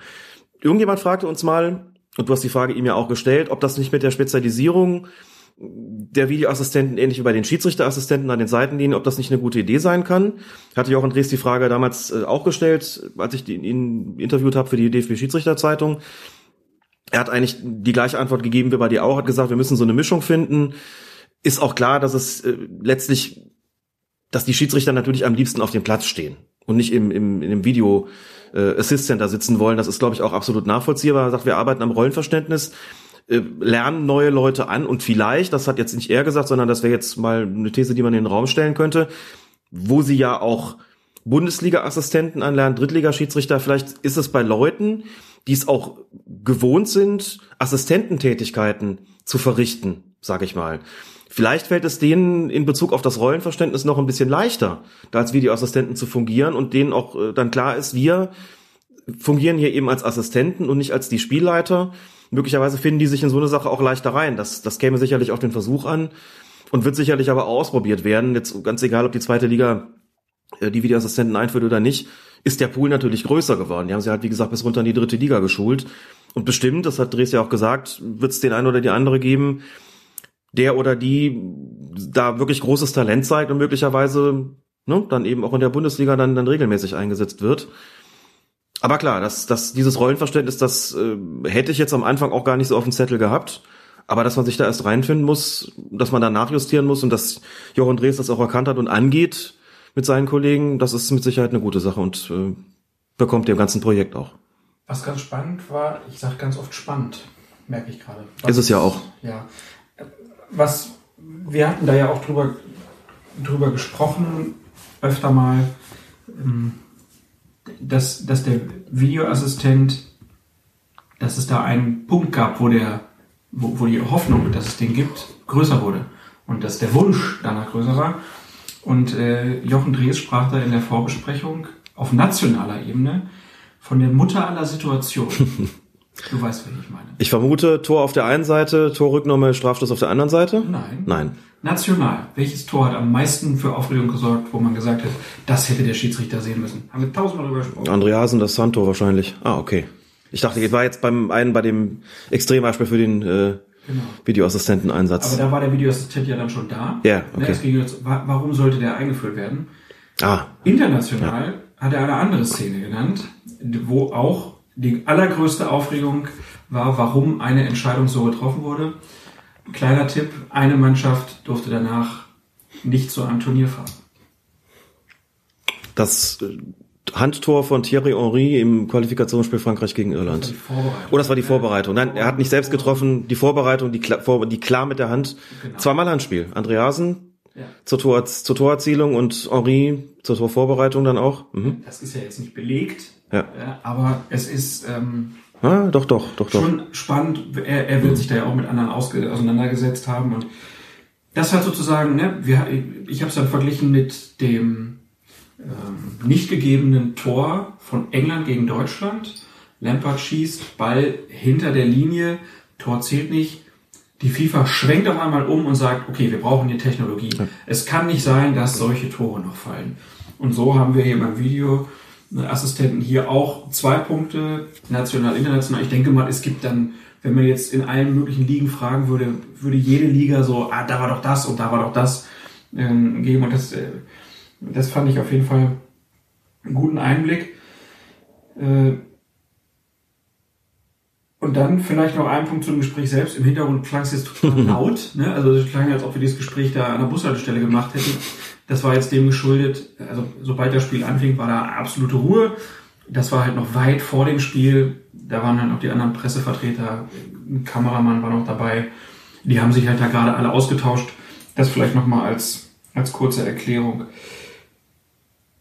Irgendjemand fragte uns mal, und du hast die Frage ihm ja auch gestellt, ob das nicht mit der Spezialisierung der Videoassistenten ähnlich wie bei den Schiedsrichterassistenten an den Seitenlinien, ob das nicht eine gute Idee sein kann. Hatte Jochen Drees die Frage damals äh, auch gestellt, als ich ihn- ihn interviewt habe für die DFB-Schiedsrichterzeitung. Er hat eigentlich die gleiche Antwort gegeben wie bei dir auch, hat gesagt, wir müssen so eine Mischung finden. Ist auch klar, dass es äh, letztlich, dass die Schiedsrichter natürlich am liebsten auf dem Platz stehen und nicht im, im, in dem Video äh, Assist Center sitzen wollen. Das ist, glaube ich, auch absolut nachvollziehbar. Er sagt, wir arbeiten am Rollenverständnis äh, lernen neue Leute an und vielleicht, das hat jetzt nicht er gesagt, sondern das wäre jetzt mal eine These, die man in den Raum stellen könnte, wo sie ja auch Bundesliga-Assistenten anlernen, Drittligaschiedsrichter, vielleicht ist es bei Leuten, die es auch gewohnt sind, Assistententätigkeiten zu verrichten, sage ich mal. Vielleicht fällt es denen in Bezug auf das Rollenverständnis noch ein bisschen leichter, da als Videoassistenten zu fungieren und denen auch äh, dann klar ist, wir fungieren hier eben als Assistenten und nicht als die Spielleiter. Möglicherweise finden die sich in so eine Sache auch leichter rein. Das, das käme sicherlich auf den Versuch an und wird sicherlich aber ausprobiert werden. Jetzt ganz egal, ob die zweite Liga äh, die Videoassistenten einführt oder nicht, ist der Pool natürlich größer geworden. Die haben sie halt, wie gesagt, bis runter in die dritte Liga geschult. Und bestimmt, das hat Dres ja auch gesagt, wird es den einen oder die andere geben, der oder die da wirklich großes Talent zeigt und möglicherweise ne, dann eben auch in der Bundesliga dann, dann regelmäßig eingesetzt wird. Aber klar, das, das, dieses Rollenverständnis, das äh, hätte ich jetzt am Anfang auch gar nicht so auf dem Zettel gehabt. Aber dass man sich da erst reinfinden muss, dass man da nachjustieren muss und dass Jochen Drees das auch erkannt hat und angeht mit seinen Kollegen, das ist mit Sicherheit eine gute Sache und äh, bekommt dem ganzen Projekt auch. Was ganz spannend war, ich sage ganz oft spannend, merke ich gerade. Ist es ja auch. Ja. Was, wir hatten da ja auch drüber, drüber gesprochen, öfter mal, ähm, dass, dass der Videoassistent, dass es da einen Punkt gab, wo der, wo, wo die Hoffnung, dass es den gibt, größer wurde. Und dass der Wunsch danach größer war. Und äh, Jochen Drees sprach da in der Vorbesprechung auf nationaler Ebene von der Mutter aller Situationen. Du weißt, was ich meine. Ich vermute Tor auf der einen Seite, Torrücknahme, Strafstoß auf der anderen Seite? Nein. Nein. National. Welches Tor hat am meisten für Aufregung gesorgt, wo man gesagt hat, das hätte der Schiedsrichter sehen müssen? Haben wir tausendmal drüber gesprochen. Andreasen, das Santo wahrscheinlich. Ah, okay. Ich dachte, ich war jetzt beim einen bei dem Extrembeispiel für den äh, Genau. Videoassistenteneinsatz. Aber da war der Videoassistent ja dann schon da. Ja, Ne, okay. Jetzt, wa- warum sollte der eingeführt werden? Ah, International hat er eine andere Szene genannt, wo auch die allergrößte Aufregung war, warum eine Entscheidung so getroffen wurde. Kleiner Tipp, eine Mannschaft durfte danach nicht zu einem Turnier fahren. das äh, Handtor von Thierry Henry im Qualifikationsspiel Frankreich gegen Irland. Oh, das war die Vorbereitung. Nein, er hat nicht selbst getroffen. Die Vorbereitung, die, klar- die klar mit der Hand. Genau. Zweimal Handspiel. Andreasen Ja. zur, Tor, zur Torerzielung und Henri zur Torvorbereitung dann auch. Mhm. Das ist ja jetzt nicht belegt, Ja. ja, aber es ist ähm, Ah, doch, doch, doch, doch. schon spannend. Er, er wird sich da ja auch mit anderen auseinandergesetzt haben und das hat sozusagen, ne, wir, ich habe es dann verglichen mit dem ähm, nicht gegebenen Tor von England gegen Deutschland. Lampard schießt, Ball hinter der Linie, Tor zählt nicht. Die FIFA schwenkt auf einmal um und sagt, okay, wir brauchen die Technologie. Es kann nicht sein, dass solche Tore noch fallen. Und so haben wir hier beim Video Assistenten hier auch zwei Punkte, national, international. Ich denke mal, es gibt dann, wenn man jetzt in allen möglichen Ligen fragen würde, würde jede Liga so, ah, da war doch das und da war doch das ähm, geben. Und das, äh, das fand ich auf jeden Fall einen guten Einblick. Äh, und dann vielleicht noch ein Punkt zum Gespräch selbst. Im Hintergrund klang es jetzt total laut. Ne? Also es klang, als ob wir dieses Gespräch da an der Bushaltestelle gemacht hätten. Das war jetzt dem geschuldet. Also sobald das Spiel anfing, war da absolute Ruhe. Das war halt noch weit vor dem Spiel. Da waren dann auch die anderen Pressevertreter, ein Kameramann war noch dabei. Die haben sich halt da gerade alle ausgetauscht. Das vielleicht nochmal als, als kurze Erklärung.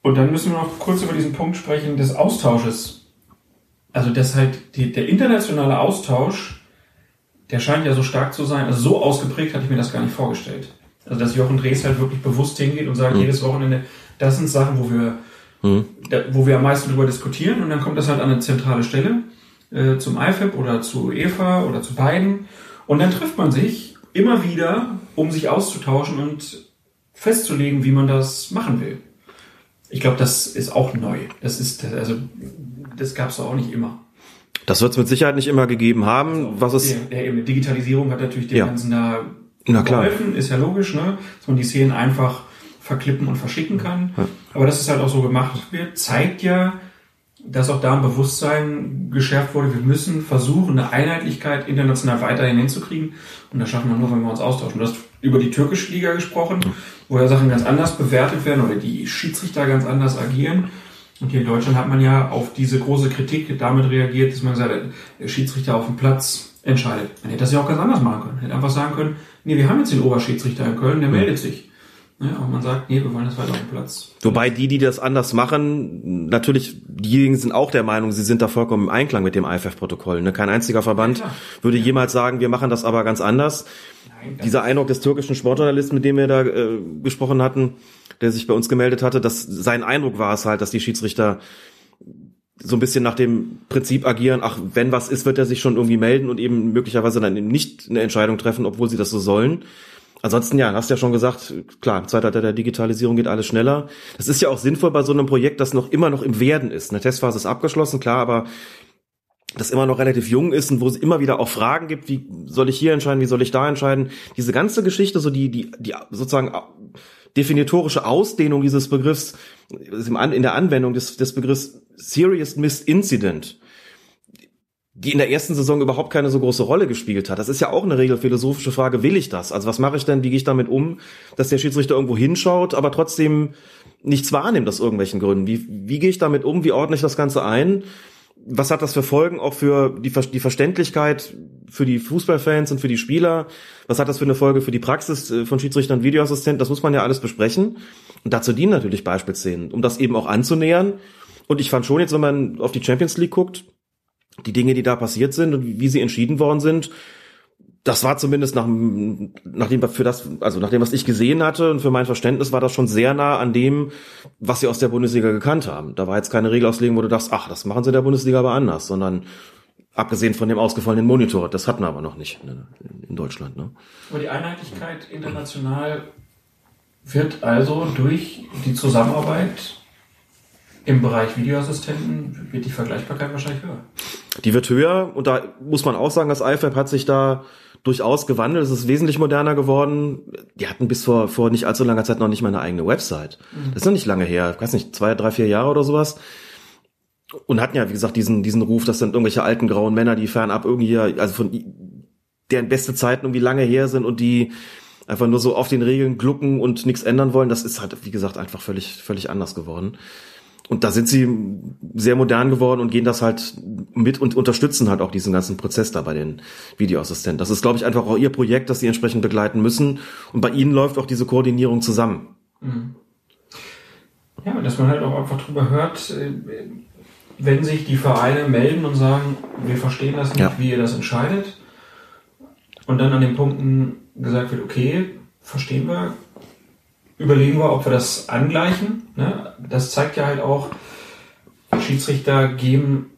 Und dann müssen wir noch kurz über diesen Punkt sprechen des Austausches. Also das halt die, der internationale Austausch, der scheint ja so stark zu sein, also so ausgeprägt hatte ich mir das gar nicht vorgestellt. Also dass Jochen Drees halt wirklich bewusst hingeht und sagt, Mhm. jedes Wochenende, das sind Sachen, wo wir, Mhm. da, wo wir am meisten drüber diskutieren und dann kommt das halt an eine zentrale Stelle äh, zum IFAB oder zu EFA oder zu beiden und dann trifft man sich immer wieder, um sich auszutauschen und festzulegen, wie man das machen will. Ich glaube, das ist auch neu. Das ist also das gab es auch nicht immer. Das wird es mit Sicherheit nicht immer gegeben haben. Was es, Der, der, eben, Digitalisierung hat natürlich dem Ja. Ganzen da Na klar. geholfen, ist ja logisch, ne? dass man die Szenen einfach verklippen und verschicken kann. Aber dass es halt auch so gemacht wird, zeigt ja, dass auch da ein Bewusstsein geschärft wurde, wir müssen versuchen, eine Einheitlichkeit international weiterhin hinzukriegen. Und das schaffen wir nur, wenn wir uns austauschen. Du hast über die türkische Liga gesprochen, wo ja Sachen ganz anders bewertet werden oder die Schiedsrichter ganz anders agieren. Und hier in Deutschland hat man ja auf diese große Kritik damit reagiert, dass man gesagt hat, der Schiedsrichter auf dem Platz entscheidet. Man hätte das ja auch ganz anders machen können. Man hätte einfach sagen können, nee, wir haben jetzt den Oberschiedsrichter in Köln, der meldet sich. Ja, und man sagt, nee, wir wollen das weiter auf dem Platz. wobei die, die das anders machen, natürlich, diejenigen sind auch der Meinung, sie sind da vollkommen im Einklang mit dem IFF-Protokoll. Ne? Kein einziger Verband Ja, würde jemals sagen, wir machen das aber ganz anders. Nein, Dieser Eindruck des türkischen Sportjournalisten, mit dem wir da äh, gesprochen hatten, der sich bei uns gemeldet hatte, dass sein Eindruck war es halt, dass die Schiedsrichter so ein bisschen nach dem Prinzip agieren, ach, wenn was ist, wird er sich schon irgendwie melden und eben möglicherweise dann eben nicht eine Entscheidung treffen, obwohl sie das so sollen. Ansonsten, ja, hast ja schon gesagt, klar, im Zeitalter der Digitalisierung geht alles schneller. Das ist ja auch sinnvoll bei so einem Projekt, das noch immer noch im Werden ist. Eine Testphase ist abgeschlossen, klar, aber das immer noch relativ jung ist und wo es immer wieder auch Fragen gibt, wie soll ich hier entscheiden, wie soll ich da entscheiden. Diese ganze Geschichte, so die, die, die sozusagen definitorische Ausdehnung dieses Begriffs in der Anwendung des, des Begriffs Serious Missed Incident, die in der ersten Saison überhaupt keine so große Rolle gespielt hat. Das ist ja auch eine regelphilosophische Frage, will ich das? Also was mache ich denn, wie gehe ich damit um, dass der Schiedsrichter irgendwo hinschaut, aber trotzdem nichts wahrnimmt aus irgendwelchen Gründen? Wie, wie gehe ich damit um, wie ordne ich das Ganze ein? Was hat das für Folgen auch für die, die Verständlichkeit für die Fußballfans und für die Spieler? Was hat das für eine Folge für die Praxis äh, von Schiedsrichtern und Videoassistenten? Das muss man ja alles besprechen. Und dazu dienen natürlich Beispielszenen, um das eben auch anzunähern. Und ich fand schon jetzt, wenn man auf die Champions League guckt, die Dinge, die da passiert sind und wie sie entschieden worden sind, das war zumindest nach, nach dem, für das, also nach dem, was ich gesehen hatte und für mein Verständnis war das schon sehr nah an dem, was sie aus der Bundesliga gekannt haben. Da war jetzt keine Regelauslegung, wo du dachtest, ach, das machen sie in der Bundesliga aber anders, sondern abgesehen von dem ausgefallenen Monitor, das hatten wir aber noch nicht in, Deutschland. Ne? Aber die Einheitlichkeit international wird also durch die Zusammenarbeit im Bereich Videoassistenten wird die Vergleichbarkeit wahrscheinlich höher. Die wird höher und da muss man auch sagen, das IFAB hat sich da durchaus gewandelt. Es ist wesentlich moderner geworden. Die hatten bis vor, vor nicht allzu langer Zeit noch nicht mal eine eigene Website. Mhm. Das ist noch nicht lange her. Ich weiß nicht, zwei, drei, vier Jahre oder sowas. Und hatten ja, wie gesagt, diesen, diesen Ruf, dass dann irgendwelche alten grauen Männer, die fernab irgendwie, also von deren beste Zeiten irgendwie lange her sind und die einfach nur so auf den Regeln glucken und nichts ändern wollen. Das ist halt, wie gesagt, einfach völlig, völlig anders geworden. Und da sind sie sehr modern geworden und gehen das halt mit und unterstützen halt auch diesen ganzen Prozess da bei den Videoassistenten. Das ist, glaube ich, einfach auch ihr Projekt, das sie entsprechend begleiten müssen. Und bei ihnen läuft auch diese Koordinierung zusammen. Mhm. Ja, dass man halt auch einfach drüber hört, äh, wenn sich die Vereine melden und sagen, wir verstehen das nicht, ja. wie ihr das entscheidet. Und dann an den Punkten gesagt wird, okay, verstehen wir, überlegen wir, ob wir das angleichen. Ne? Das zeigt ja halt auch, Schiedsrichter gehen,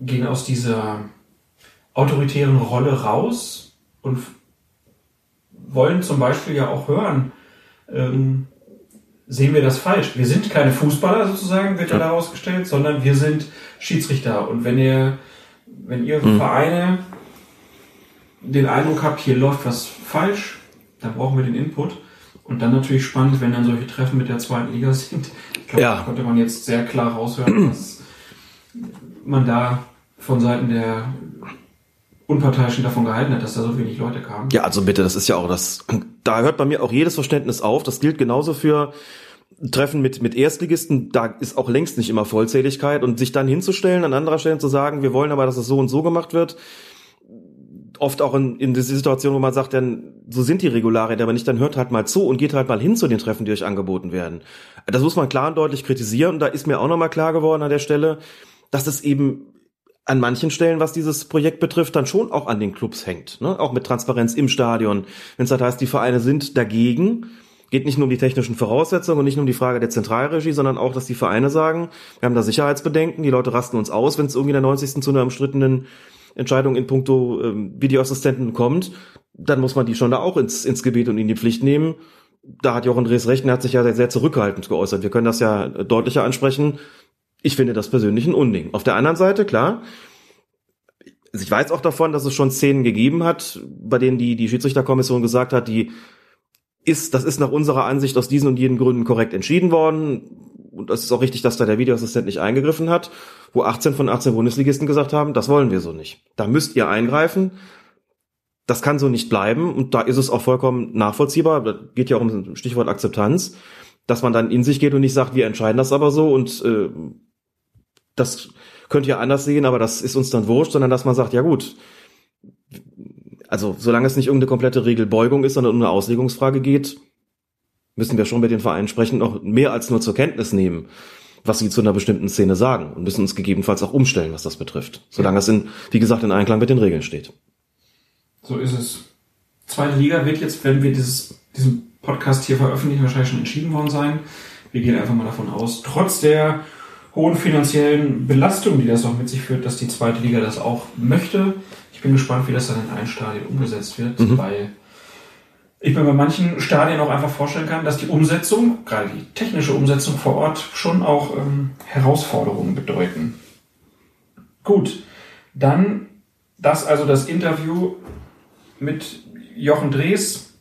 gehen aus dieser autoritären Rolle raus und wollen zum Beispiel ja auch hören, ähm, sehen wir das falsch. Wir sind keine Fußballer sozusagen, wird ja da herausgestellt, sondern wir sind Schiedsrichter. Und wenn ihr, wenn ihr mhm. Vereine den Eindruck habt, hier läuft was falsch, dann brauchen wir den Input. Und dann natürlich spannend, wenn dann solche Treffen mit der zweiten Liga sind. Ich glaube, ja. da konnte man jetzt sehr klar raushören, dass man da von Seiten der Unparteiischen davon gehalten hat, dass da so wenig Leute kamen. Ja, also bitte, das ist ja auch das, da hört bei mir auch jedes Verständnis auf. Das gilt genauso für Treffen mit, mit Erstligisten, da ist auch längst nicht immer Vollzähligkeit und sich dann hinzustellen, an anderer Stelle zu sagen, wir wollen aber, dass es so und so gemacht wird, oft auch in, in dieser Situation, wo man sagt, dann so sind die Regularien, aber nicht, dann hört halt mal zu und geht halt mal hin zu den Treffen, die euch angeboten werden. Das muss man klar und deutlich kritisieren und da ist mir auch nochmal klar geworden an der Stelle, dass es eben an manchen Stellen, was dieses Projekt betrifft, dann schon auch an den Clubs hängt. Ne? Auch mit Transparenz im Stadion. Wenn es halt heißt, die Vereine sind dagegen, geht nicht nur um die technischen Voraussetzungen und nicht nur um die Frage der Zentralregie, sondern auch, dass die Vereine sagen, wir haben da Sicherheitsbedenken, die Leute rasten uns aus, wenn es irgendwie in der 90. zu einer umstrittenen Entscheidung in puncto ähm, Videoassistenten kommt, dann muss man die schon da auch ins, ins Gebiet und in die Pflicht nehmen. Da hat Jochen Drees recht, er hat sich ja sehr, sehr zurückhaltend geäußert. Wir können das ja deutlicher ansprechen. Ich finde das persönlich ein Unding. Auf der anderen Seite, klar, also ich weiß auch davon, dass es schon Szenen gegeben hat, bei denen die, die Schiedsrichterkommission gesagt hat, die ist, das ist nach unserer Ansicht aus diesen und jenen Gründen korrekt entschieden worden und das ist auch richtig, dass da der Videoassistent nicht eingegriffen hat, wo 18 von 18 Bundesligisten gesagt haben, das wollen wir so nicht. Da müsst ihr eingreifen. Das kann so nicht bleiben und da ist es auch vollkommen nachvollziehbar, da geht ja auch um Stichwort Akzeptanz, dass man dann in sich geht und nicht sagt, wir entscheiden das aber so und äh, das könnt ihr anders sehen, aber das ist uns dann wurscht, sondern dass man sagt, ja gut, also solange es nicht irgendeine komplette Regelbeugung ist, sondern um eine Auslegungsfrage geht, müssen wir schon mit den Vereinen sprechen, noch mehr als nur zur Kenntnis nehmen, was sie zu einer bestimmten Szene sagen und müssen uns gegebenenfalls auch umstellen, was das betrifft. Solange es in, wie gesagt, in Einklang mit den Regeln steht. So ist es. Zweite Liga wird jetzt, wenn wir dieses, diesen Podcast hier veröffentlichen, wahrscheinlich schon entschieden worden sein. Wir gehen einfach mal davon aus, trotz der hohen finanziellen Belastung, die das auch mit sich führt, dass die zweite Liga das auch möchte. Ich bin gespannt, wie das dann in allen Stadien umgesetzt wird, Mhm. weil ich mir bei manchen Stadien auch einfach vorstellen kann, dass die Umsetzung, gerade die technische Umsetzung vor Ort, schon auch ähm, Herausforderungen bedeuten. Gut, dann das also das Interview mit Jochen Drees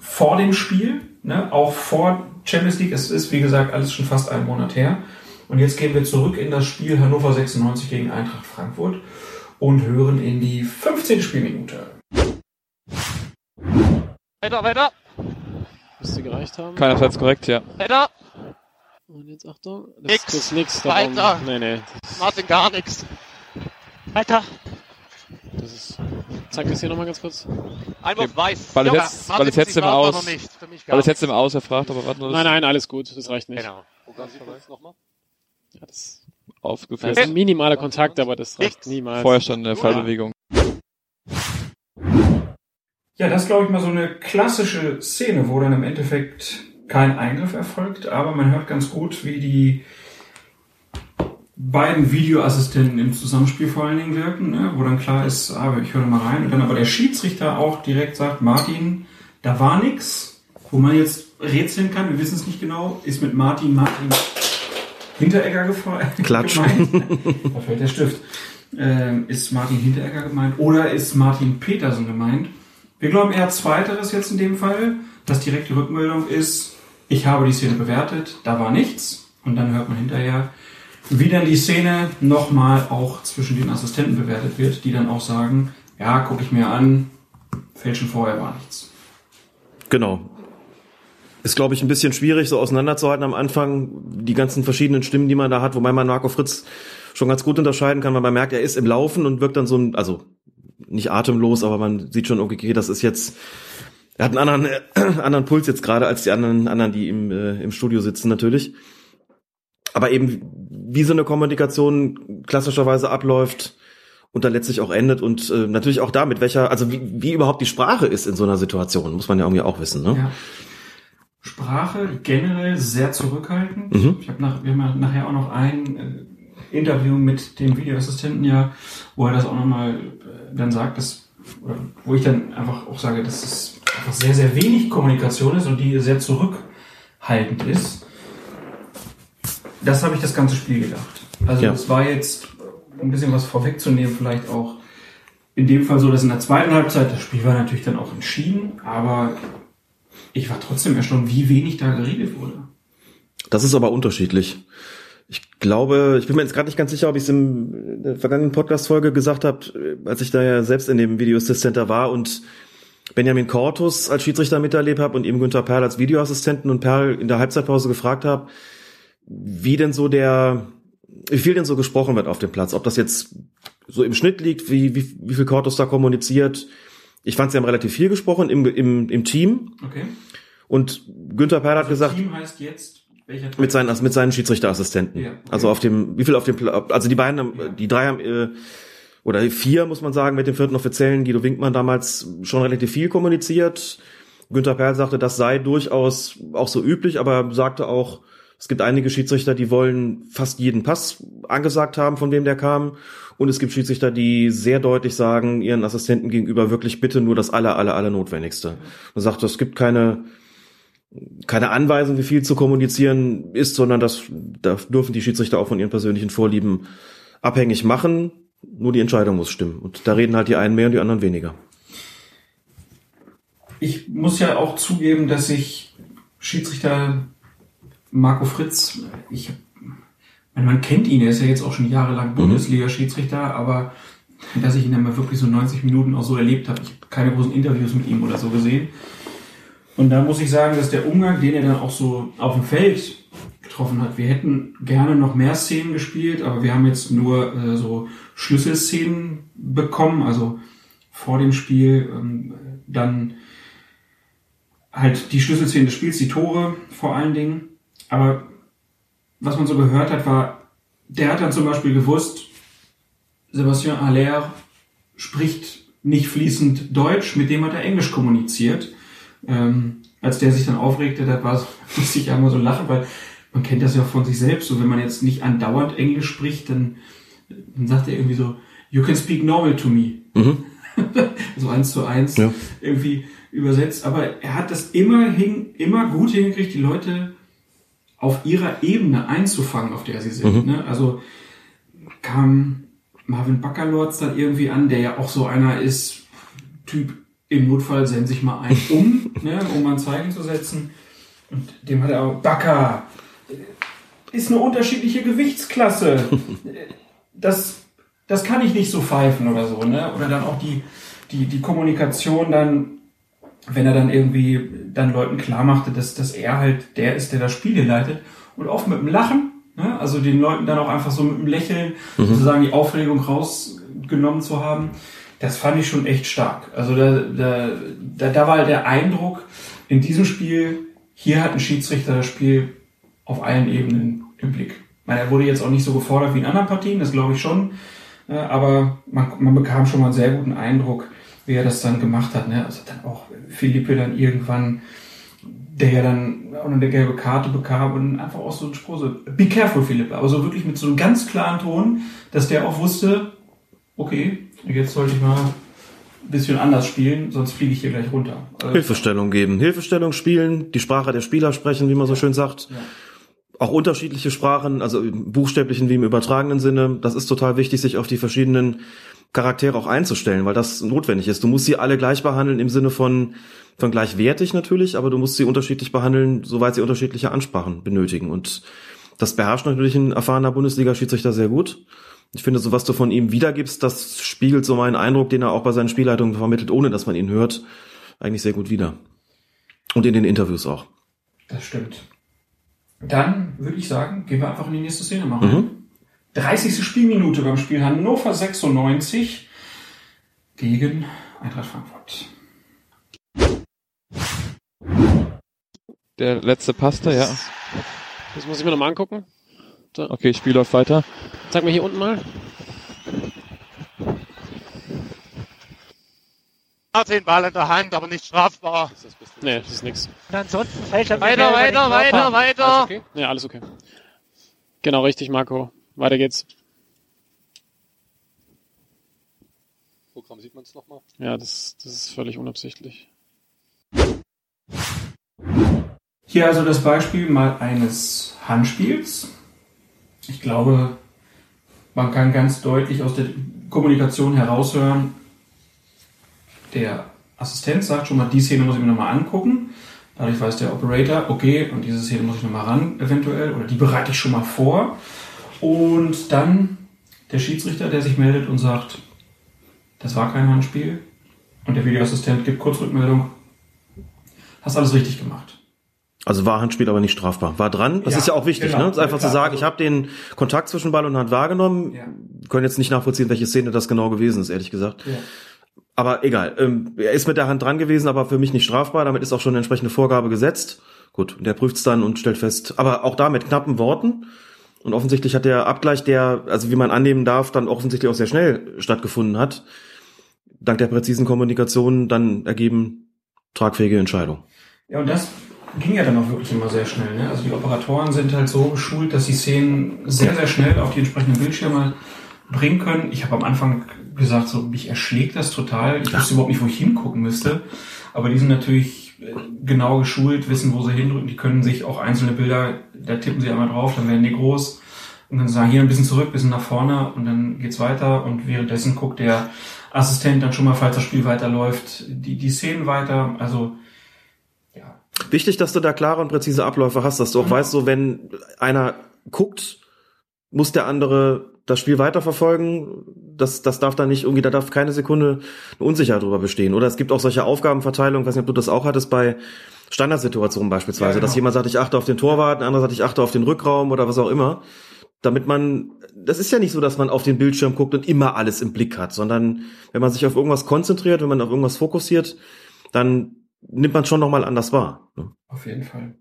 vor dem Spiel, ne, auch vor Champions League. Es ist, wie gesagt, alles schon fast einen Monat her. Und jetzt gehen wir zurück in das Spiel Hannover 96 gegen Eintracht Frankfurt und hören in die 15. Spielminute. Weiter, weiter, Müsste gereicht haben. Keinerseits korrekt, ja. weiter. Und jetzt Achtung. Das, Nix. das ist nix. da Weiter. Nee, nee. Martin gar nichts. Weiter. Das ist. Zeig das hier nochmal ganz kurz. Einwurf weiß. Weil es Ja, jetzt, weil es jetzt im Aus, weil es jetzt im Aus erfragt, aber warten wir Nein, nein, alles gut. Das reicht nicht. Genau. Ja, das, das aufgeführt. ist ein minimaler Kontakt, aber das reicht niemals. Vorher schon eine Fallbewegung. Ja, das ist, glaube ich, mal so eine klassische Szene, wo dann im Endeffekt kein Eingriff erfolgt, aber man hört ganz gut, wie die beiden Videoassistenten im Zusammenspiel vor allen Dingen wirken, ne? wo dann klar ist, ah, ich höre mal rein. Und dann aber der Schiedsrichter auch direkt sagt, Martin, da war nix, wo man jetzt rätseln kann, wir wissen es nicht genau, ist mit Martin Martin Hinteregger gefallen. Klatsch. gemeint. da fällt der Stift. Ähm, ist Martin Hinteregger gemeint oder ist Martin Petersen gemeint? Wir glauben eher zweiteres jetzt in dem Fall, dass direkt die Rückmeldung ist, ich habe die Szene bewertet, da war nichts. Und dann hört man hinterher, wie dann die Szene nochmal auch zwischen den Assistenten bewertet wird, die dann auch sagen, ja, gucke ich mir an, fällt schon vorher war nichts. Genau. Ist, glaube ich, ein bisschen schwierig, so auseinanderzuhalten am Anfang, die ganzen verschiedenen Stimmen, die man da hat, wobei man Marco Fritz schon ganz gut unterscheiden kann, weil man merkt, er ist im Laufen und wirkt dann so ein, also nicht atemlos, aber man sieht schon, okay, das ist jetzt, er hat einen anderen, äh, anderen Puls jetzt gerade als die anderen, anderen, die im, äh, im Studio sitzen natürlich. Aber eben, wie so eine Kommunikation klassischerweise abläuft und dann letztlich auch endet und äh, natürlich auch damit, welcher, also wie, wie überhaupt die Sprache ist in so einer Situation, muss man ja irgendwie auch wissen, ne? Ja. Sprache generell sehr zurückhaltend. Mhm. Ich habe nach, wir haben nachher auch noch ein äh, Interview mit dem Videoassistenten ja, wo er das auch nochmal dann sagt, dass, oder wo ich dann einfach auch sage, dass es einfach sehr, sehr wenig Kommunikation ist und die sehr zurückhaltend ist. Das habe ich das ganze Spiel gedacht. Also Ja. war jetzt, um ein bisschen was vorwegzunehmen, vielleicht auch in dem Fall so, dass in der zweiten Halbzeit, das Spiel war natürlich dann auch entschieden, aber ich war trotzdem erstaunt, wie wenig da geredet wurde. Das ist aber unterschiedlich. Ich glaube, ich bin mir jetzt gerade nicht ganz sicher, ob ich es in der vergangenen Podcast-Folge gesagt habe, als ich da ja selbst in dem Video Assist Center war und Benjamin Cortus als Schiedsrichter miterlebt habe und eben Günther Perl als Videoassistenten und Perl in der Halbzeitpause gefragt habe, wie denn so der, wie viel denn so gesprochen wird auf dem Platz, ob das jetzt so im Schnitt liegt, wie, wie, wie viel Cortus da kommuniziert. Ich fand, sie haben relativ viel gesprochen im, im, im Team. Okay. Und Günther Perl hat Also gesagt, Team heißt jetzt, welcher mit seinen, mit seinen Schiedsrichterassistenten. Ja, okay. Also auf dem, wie viel auf dem, also die beiden, haben- Ja. die drei haben, äh, oder vier, muss man sagen, mit dem vierten Offiziellen, Guido Winkmann damals schon relativ viel kommuniziert. Günther Perl sagte, das sei durchaus auch so üblich, aber sagte auch, es gibt einige Schiedsrichter, die wollen fast jeden Pass angesagt haben, von wem der kam. Und es gibt Schiedsrichter, die sehr deutlich sagen, ihren Assistenten gegenüber wirklich bitte nur das aller, aller, aller Notwendigste. Und sagt, es gibt keine, keine Anweisung, wie viel zu kommunizieren ist, sondern das, da dürfen die Schiedsrichter auch von ihren persönlichen Vorlieben abhängig machen. Nur die Entscheidung muss stimmen. Und da reden halt die einen mehr und die anderen weniger. Ich muss ja auch zugeben, dass ich Schiedsrichter Marco Fritz, ich, man kennt ihn, er ist ja jetzt auch schon jahrelang Bundesliga-Schiedsrichter, aber dass ich ihn dann mal wirklich so 90 Minuten auch so erlebt habe, ich habe keine großen Interviews mit ihm oder so gesehen. Und da muss ich sagen, dass der Umgang, den er dann auch so auf dem Feld getroffen hat, wir hätten gerne noch mehr Szenen gespielt, aber wir haben jetzt nur äh, so Schlüsselszenen bekommen, also vor dem Spiel, ähm, dann halt die Schlüsselszenen des Spiels, die Tore vor allen Dingen. Aber was man so gehört hat, war, der hat dann zum Beispiel gewusst, Sebastian Haller spricht nicht fließend Deutsch, mit dem hat er Englisch kommuniziert. Ähm, als der sich dann aufregte, da war musste ich einmal so lachen, weil man kennt das ja von sich selbst, so wenn man jetzt nicht andauernd Englisch spricht, dann, dann sagt er irgendwie so, you can speak normal to me. Mhm. so eins zu eins Ja. irgendwie übersetzt. Aber er hat das immerhin, immer gut hingekriegt, die Leute auf ihrer Ebene einzufangen, auf der sie sind. Mhm. Ne? Also kam Marvin Baccalords dann irgendwie an, der ja auch so einer ist, Typ, im Notfall send sich mal ein um, ne, um ein Zeichen zu setzen. Und dem hat er auch, Backer, ist eine unterschiedliche Gewichtsklasse. Das, das kann ich nicht so pfeifen oder so, ne? Oder dann auch die, die, die Kommunikation dann, wenn er dann irgendwie dann Leuten klar machte, dass, dass er halt der ist, der das Spiel leitet und oft mit dem Lachen, ne? also den Leuten dann auch einfach so mit dem Lächeln sozusagen die Aufregung rausgenommen zu haben, das fand ich schon echt stark. Also da, da, da, da war der Eindruck in diesem Spiel, hier hat ein Schiedsrichter das Spiel auf allen Ebenen im Blick. Ich meine, er wurde jetzt auch nicht so gefordert wie in anderen Partien, das glaube ich schon, äh, aber man, man bekam schon mal einen sehr guten Eindruck, wie er das dann gemacht hat. Ne? Also dann auch Philippe dann irgendwann, der ja dann auch eine gelbe Karte bekam und einfach auch so ein Spruch so, be careful Philippe, aber so wirklich mit so einem ganz klaren Ton, dass der auch wusste, okay, jetzt sollte ich mal ein bisschen anders spielen, sonst fliege ich hier gleich runter. Also, Hilfestellung geben. Hilfestellung spielen, die Sprache der Spieler sprechen, wie man so schön sagt. Ja. Auch unterschiedliche Sprachen, also im buchstäblichen wie im übertragenen Sinne. Das ist total wichtig, sich auf die verschiedenen Charaktere auch einzustellen, weil das notwendig ist. Du musst sie alle gleich behandeln im Sinne von, von gleichwertig natürlich, aber du musst sie unterschiedlich behandeln, soweit sie unterschiedliche Ansprachen benötigen. Und das beherrscht natürlich ein erfahrener Bundesliga-Schiedsrichter sehr gut. Ich finde, so was du von ihm wiedergibst, das spiegelt so meinen Eindruck, den er auch bei seinen Spielleitungen vermittelt, ohne dass man ihn hört, eigentlich sehr gut wider. Und in den Interviews auch. Das stimmt. Dann würde ich sagen, gehen wir einfach in die nächste Szene machen. Mhm. 30. Spielminute beim Spiel Hannover 96 gegen Eintracht Frankfurt. Der letzte passte, ja. Das muss ich mir nochmal angucken. Okay, Spiel läuft weiter. Zeig mir hier unten mal. Hat den Ball in der Hand, aber nicht strafbar. Nee, das ist nix. Und ansonsten fällt er Weiter, weiter, weiter, weiter. Alles okay? Ja, alles okay. Genau richtig, Marco. Weiter geht's. Programm sieht man es nochmal. Ja, das, das ist völlig unabsichtlich. Hier also das Beispiel mal eines Handspiels. Ich glaube, man kann ganz deutlich aus der Kommunikation heraushören, der Assistent sagt schon mal, die Szene muss ich mir nochmal angucken. Dadurch weiß der Operator, okay, und diese Szene muss ich nochmal ran, eventuell, oder die bereite ich schon mal vor. Und dann der Schiedsrichter, der sich meldet und sagt, das war kein Handspiel. Und der Videoassistent gibt kurz Rückmeldung, hast alles richtig gemacht. Also war Handspiel aber nicht strafbar. War dran. Das Ja, ist ja auch wichtig, genau. ne? Ist einfach Ja, zu sagen, also- ich habe den Kontakt zwischen Ball und Hand wahrgenommen. Ja. Können jetzt nicht nachvollziehen, welche Szene das genau gewesen ist, ehrlich gesagt. Ja. Aber egal. Ähm, er ist mit der Hand dran gewesen, aber für mich nicht strafbar. Damit ist auch schon eine entsprechende Vorgabe gesetzt. Gut, und der prüft's dann und stellt fest. Aber auch da mit knappen Worten. Und offensichtlich hat der Abgleich, der, also wie man annehmen darf, dann offensichtlich auch sehr schnell stattgefunden hat. Dank der präzisen Kommunikation dann ergeben tragfähige Entscheidung. Ja, und das ging ja dann auch wirklich immer sehr schnell. Ne? Also die Operatoren sind halt so geschult, dass sie Szenen sehr, sehr schnell auf die entsprechenden Bildschirme bringen können. Ich habe am Anfang gesagt, so mich erschlägt das total. Ich wusste überhaupt nicht, wo ich hingucken müsste. Aber die sind natürlich äh, genau geschult, wissen, wo sie hindrücken. Die können sich auch einzelne Bilder, da tippen sie einmal drauf, dann werden die groß und dann sagen, hier ein bisschen zurück, ein bisschen nach vorne und dann geht's weiter. Und währenddessen guckt der Assistent dann schon mal, falls das Spiel weiterläuft, die, die Szenen weiter. Also Wichtig, dass du da klare und präzise Abläufe hast, dass du auch weißt, so wenn einer guckt, muss der andere das Spiel weiterverfolgen. Das, das darf da nicht irgendwie, da darf keine Sekunde eine Unsicherheit drüber bestehen. Oder es gibt auch solche Aufgabenverteilungen, weiß nicht, ob du das auch hattest bei Standardsituationen beispielsweise, Ja, genau. dass jemand sagt, ich achte auf den Torwart, ein anderer sagt, ich achte auf den Rückraum oder was auch immer. Damit man, das ist ja nicht so, dass man auf den Bildschirm guckt und immer alles im Blick hat, sondern wenn man sich auf irgendwas konzentriert, wenn man auf irgendwas fokussiert, dann nimmt man schon nochmal anders wahr. ne? Auf jeden Fall.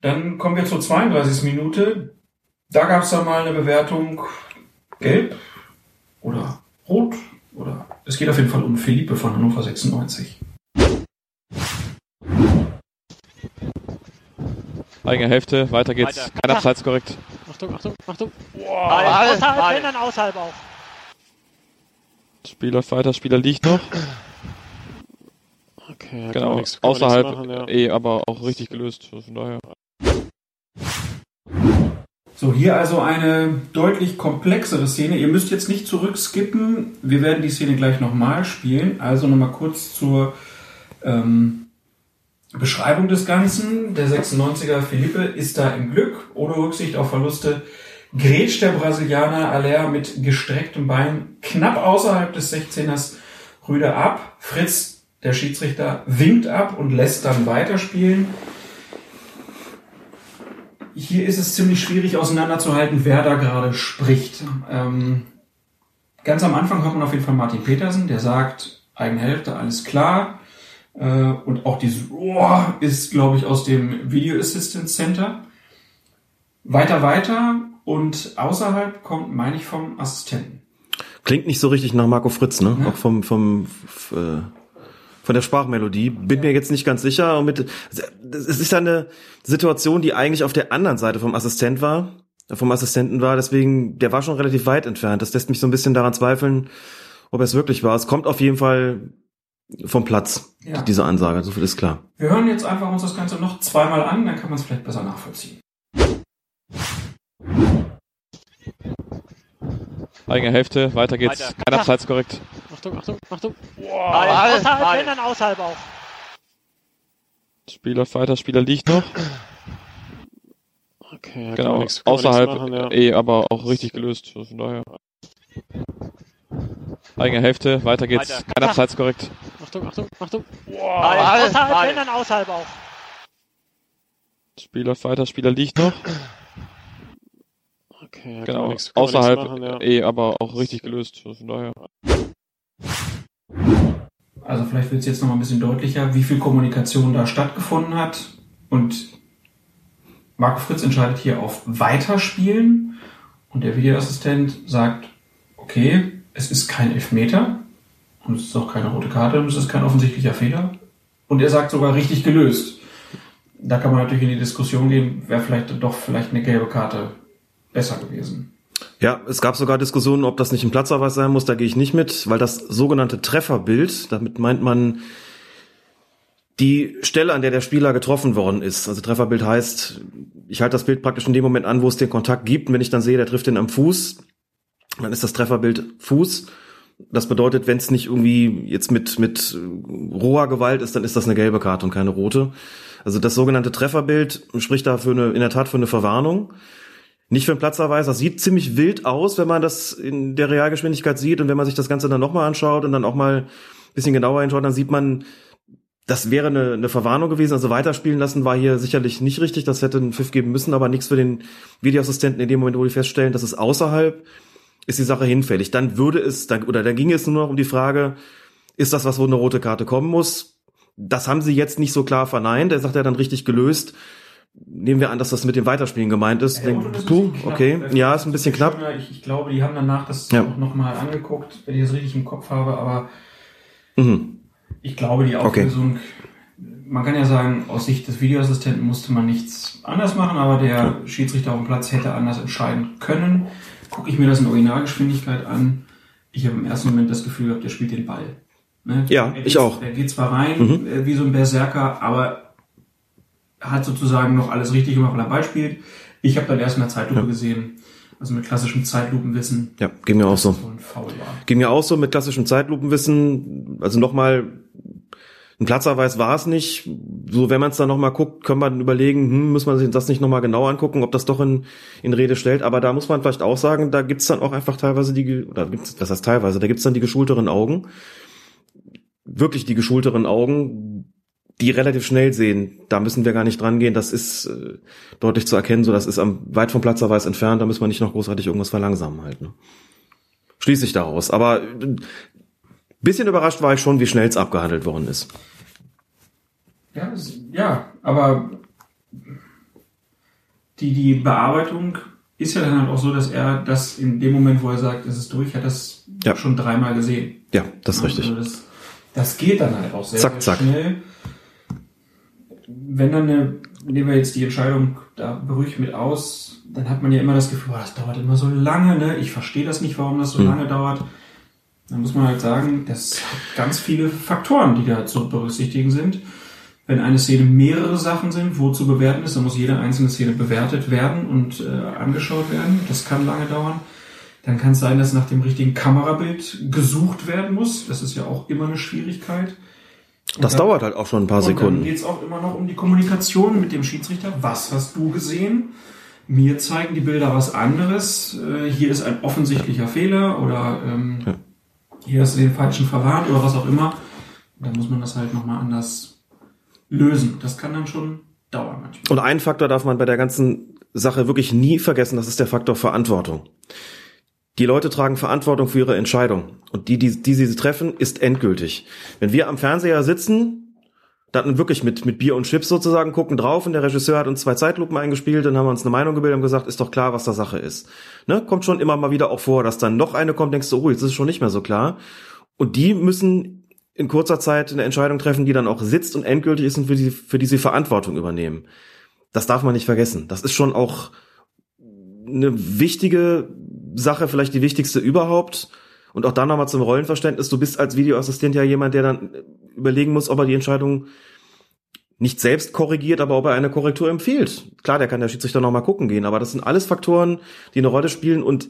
Dann kommen wir zur 32. Minute. Da gab es dann mal eine Bewertung gelb oder rot oder es geht auf jeden Fall um Philippe von Hannover 96. Eigene Hälfte, weiter geht's. Weiter. Kein Abseits korrekt. Achtung, Achtung, Achtung. Ball, außerhalb, wenn dann außerhalb auch. Spiel läuft weiter, Spieler liegt noch. Okay, Genau, nichts außerhalb machen, ja. eh, aber auch richtig gelöst. Von daher. So, hier also eine deutlich komplexere Szene. Ihr müsst jetzt nicht zurückskippen. Wir werden die Szene gleich nochmal spielen. Also nochmal kurz zur ähm, Beschreibung des Ganzen. Der 96er Felipe ist da im Glück, ohne Rücksicht auf Verluste. Grätscht der Brasilianer Aller mit gestrecktem Bein knapp außerhalb des 16ers Rüde ab. Fritz, der Schiedsrichter, winkt ab und lässt dann weiterspielen. Hier ist es ziemlich schwierig auseinanderzuhalten, wer da gerade spricht. Ähm, ganz am Anfang hört man auf jeden Fall Martin Petersen, der sagt, Eigenhälfte, alles klar. Äh, und auch dieses Roar ist, glaube ich, aus dem Video Assistance Center. Weiter, weiter und außerhalb kommt, meine ich, vom Assistenten. Klingt nicht so richtig nach Marco Fritz, ne? Auch vom, vom, äh, von der Sprachmelodie. Bin mir jetzt nicht ganz sicher. Und mit, es ist eine Situation, die eigentlich auf der anderen Seite vom Assistent war, vom Assistenten war. Deswegen, der war schon relativ weit entfernt. Das lässt mich so ein bisschen daran zweifeln, ob es wirklich war. Es kommt auf jeden Fall vom Platz, Ja. diese Ansage. So viel ist klar. Wir hören jetzt einfach uns das Ganze noch zweimal an, dann kann man es vielleicht besser nachvollziehen. Eigene Hälfte, weiter geht's. Weiter. Kein Abseits korrekt. Achtung, Achtung, Achtung. Ball, außerhalb, Ball. wenn dann außerhalb auch. Spiel läuft weiter, Spieler liegt noch. Okay, man Genau, außerhalb machen, ja. eh, aber auch richtig gelöst. Von daher. Eigene Hälfte, weiter geht's. Weiter. Kein Abseits korrekt. Achtung, Achtung, Achtung. Ball, außerhalb, Ball. wenn dann außerhalb auch. Spiel läuft weiter, Spieler liegt noch. Okay, man Genau, nichts außerhalb machen, ja. eh, aber auch richtig gelöst. Von daher. Also vielleicht wird es jetzt noch mal ein bisschen deutlicher, wie viel Kommunikation da stattgefunden hat. Und Marco Fritz entscheidet hier auf Weiterspielen. Und der Videoassistent sagt, okay, es ist kein Elfmeter. Und es ist auch keine rote Karte und es ist kein offensichtlicher Fehler. Und er sagt sogar richtig gelöst. Da kann man natürlich in die Diskussion gehen, wäre vielleicht doch vielleicht eine gelbe Karte besser gewesen. Ja, es gab sogar Diskussionen, ob das nicht ein Platzverweis sein muss, da gehe ich nicht mit, weil das sogenannte Trefferbild, damit meint man die Stelle, an der der Spieler getroffen worden ist. Also Trefferbild heißt, ich halte das Bild praktisch in dem Moment an, wo es den Kontakt gibt. Und wenn ich dann sehe, der trifft ihn am Fuß, dann ist das Trefferbild Fuß. Das bedeutet, wenn es nicht irgendwie jetzt mit, mit roher Gewalt ist, dann ist das eine gelbe Karte und keine rote. Also das sogenannte Trefferbild spricht da für eine, in der Tat für eine Verwarnung. Nicht für einen Platzverweis. Das sieht ziemlich wild aus, wenn man das in der Realgeschwindigkeit sieht und wenn man sich das Ganze dann nochmal anschaut und dann auch mal ein bisschen genauer hinschaut, dann sieht man, das wäre eine, eine Verwarnung gewesen. Also weiterspielen lassen war hier sicherlich nicht richtig. Das hätte einen Pfiff geben müssen, aber nichts für den Videoassistenten in dem Moment, wo die feststellen, dass es außerhalb ist die Sache hinfällig. Dann würde es, oder dann ging es nur noch um die Frage, ist das was, wo eine rote Karte kommen muss? Das haben sie jetzt nicht so klar verneint. Er sagt ja dann richtig gelöst. Nehmen wir an, dass das mit dem Weiterspielen gemeint ist. Ja, Denk, ist okay, ja, ist ein bisschen knapp. Ich, ich glaube, die haben danach das Ja. nochmal angeguckt, wenn ich das richtig im Kopf habe, aber Mhm. ich glaube, die Okay. Auflösung, man kann ja sagen, aus Sicht des Videoassistenten musste man nichts anders machen, aber der Schiedsrichter auf dem Platz hätte anders entscheiden können. Gucke ich mir das in Originalgeschwindigkeit an, ich habe im ersten Moment das Gefühl gehabt, der spielt den Ball. Ne? Ja, Er ich geht- auch. Er geht zwar rein, Mhm. äh, wie so ein Berserker, aber hat sozusagen noch alles richtig gemacht, weil er Ball spielt. Ich habe dann erst in der Zeitlupe gesehen, also mit klassischem Zeitlupenwissen, Ja, ging mir auch so. Ging mir auch so mit klassischem Zeitlupenwissen. Also nochmal, ein Platzerweis war es nicht. So, wenn man es dann nochmal guckt, kann man überlegen, hm, muss man sich das nicht nochmal genau angucken, ob das doch in, in Rede stellt. Aber da muss man vielleicht auch sagen, da gibt's dann auch einfach teilweise die, oder gibt's, was heißt teilweise, da gibt's dann die geschulteren Augen. Wirklich die geschulteren Augen, die relativ schnell sehen. Da müssen wir gar nicht dran gehen. Das ist äh, deutlich zu erkennen, so das ist am weit vom Platzerweis entfernt. Da müssen wir nicht noch großartig irgendwas verlangsamen halt. Ne? Schließe ich daraus. Aber äh, bisschen überrascht war ich schon, wie schnell es abgehandelt worden ist. Ja, ja, aber die, die Bearbeitung ist ja dann halt auch so, dass er das in dem Moment, wo er sagt, es ist durch, hat das Ja. schon dreimal gesehen. Ja, das ist Also richtig. das, das geht dann halt auch sehr, Zack, sehr zack. schnell. Wenn dann eine nehmen wir jetzt die Entscheidung da beruhigt mit aus, dann hat man ja immer das Gefühl, oh, das dauert immer so lange, ne? Ich verstehe das nicht, warum das so Hm. lange dauert. Dann muss man halt sagen, das hat ganz viele Faktoren, die da zu berücksichtigen sind. Wenn eine Szene mehrere Sachen sind, wo zu bewerten ist, dann muss jede einzelne Szene bewertet werden und äh, angeschaut werden. Das kann lange dauern. Dann kann es sein, dass nach dem richtigen Kamerabild gesucht werden muss. Das ist ja auch immer eine Schwierigkeit. Das dann- dauert halt auch schon ein paar und Dann Sekunden. geht es auch immer noch um die Kommunikation mit dem Schiedsrichter. Was hast du gesehen? Mir zeigen die Bilder was anderes. Äh, hier ist ein offensichtlicher Fehler oder ähm, hier hast du den falschen verwarnt oder was auch immer. Dann muss man das halt nochmal anders lösen. Das kann dann schon dauern manchmal. Und einen Faktor darf man bei der ganzen Sache wirklich nie vergessen, das ist der Faktor Verantwortung. Die Leute tragen Verantwortung für ihre Entscheidung. Und die, die, die sie treffen, ist endgültig. Wenn wir am Fernseher sitzen, dann wirklich mit, mit Bier und Chips sozusagen gucken drauf und der Regisseur hat uns zwei Zeitlupen eingespielt, dann haben wir uns eine Meinung gebildet und gesagt, ist doch klar, was da Sache ist. Ne? Kommt schon immer mal wieder auch vor, dass dann noch eine kommt, denkst du, oh, jetzt ist es schon nicht mehr so klar. Und die müssen in kurzer Zeit eine Entscheidung treffen, die dann auch sitzt und endgültig ist und für die, für die sie Verantwortung übernehmen. Das darf man nicht vergessen. Das ist schon auch eine wichtige Sache, vielleicht die wichtigste überhaupt. Und auch dann nochmal zum Rollenverständnis. Du bist als Videoassistent ja jemand, der dann überlegen muss, ob er die Entscheidung nicht selbst korrigiert, aber ob er eine Korrektur empfiehlt. Klar, der kann der Schiedsrichter nochmal gucken gehen, aber das sind alles Faktoren, die eine Rolle spielen und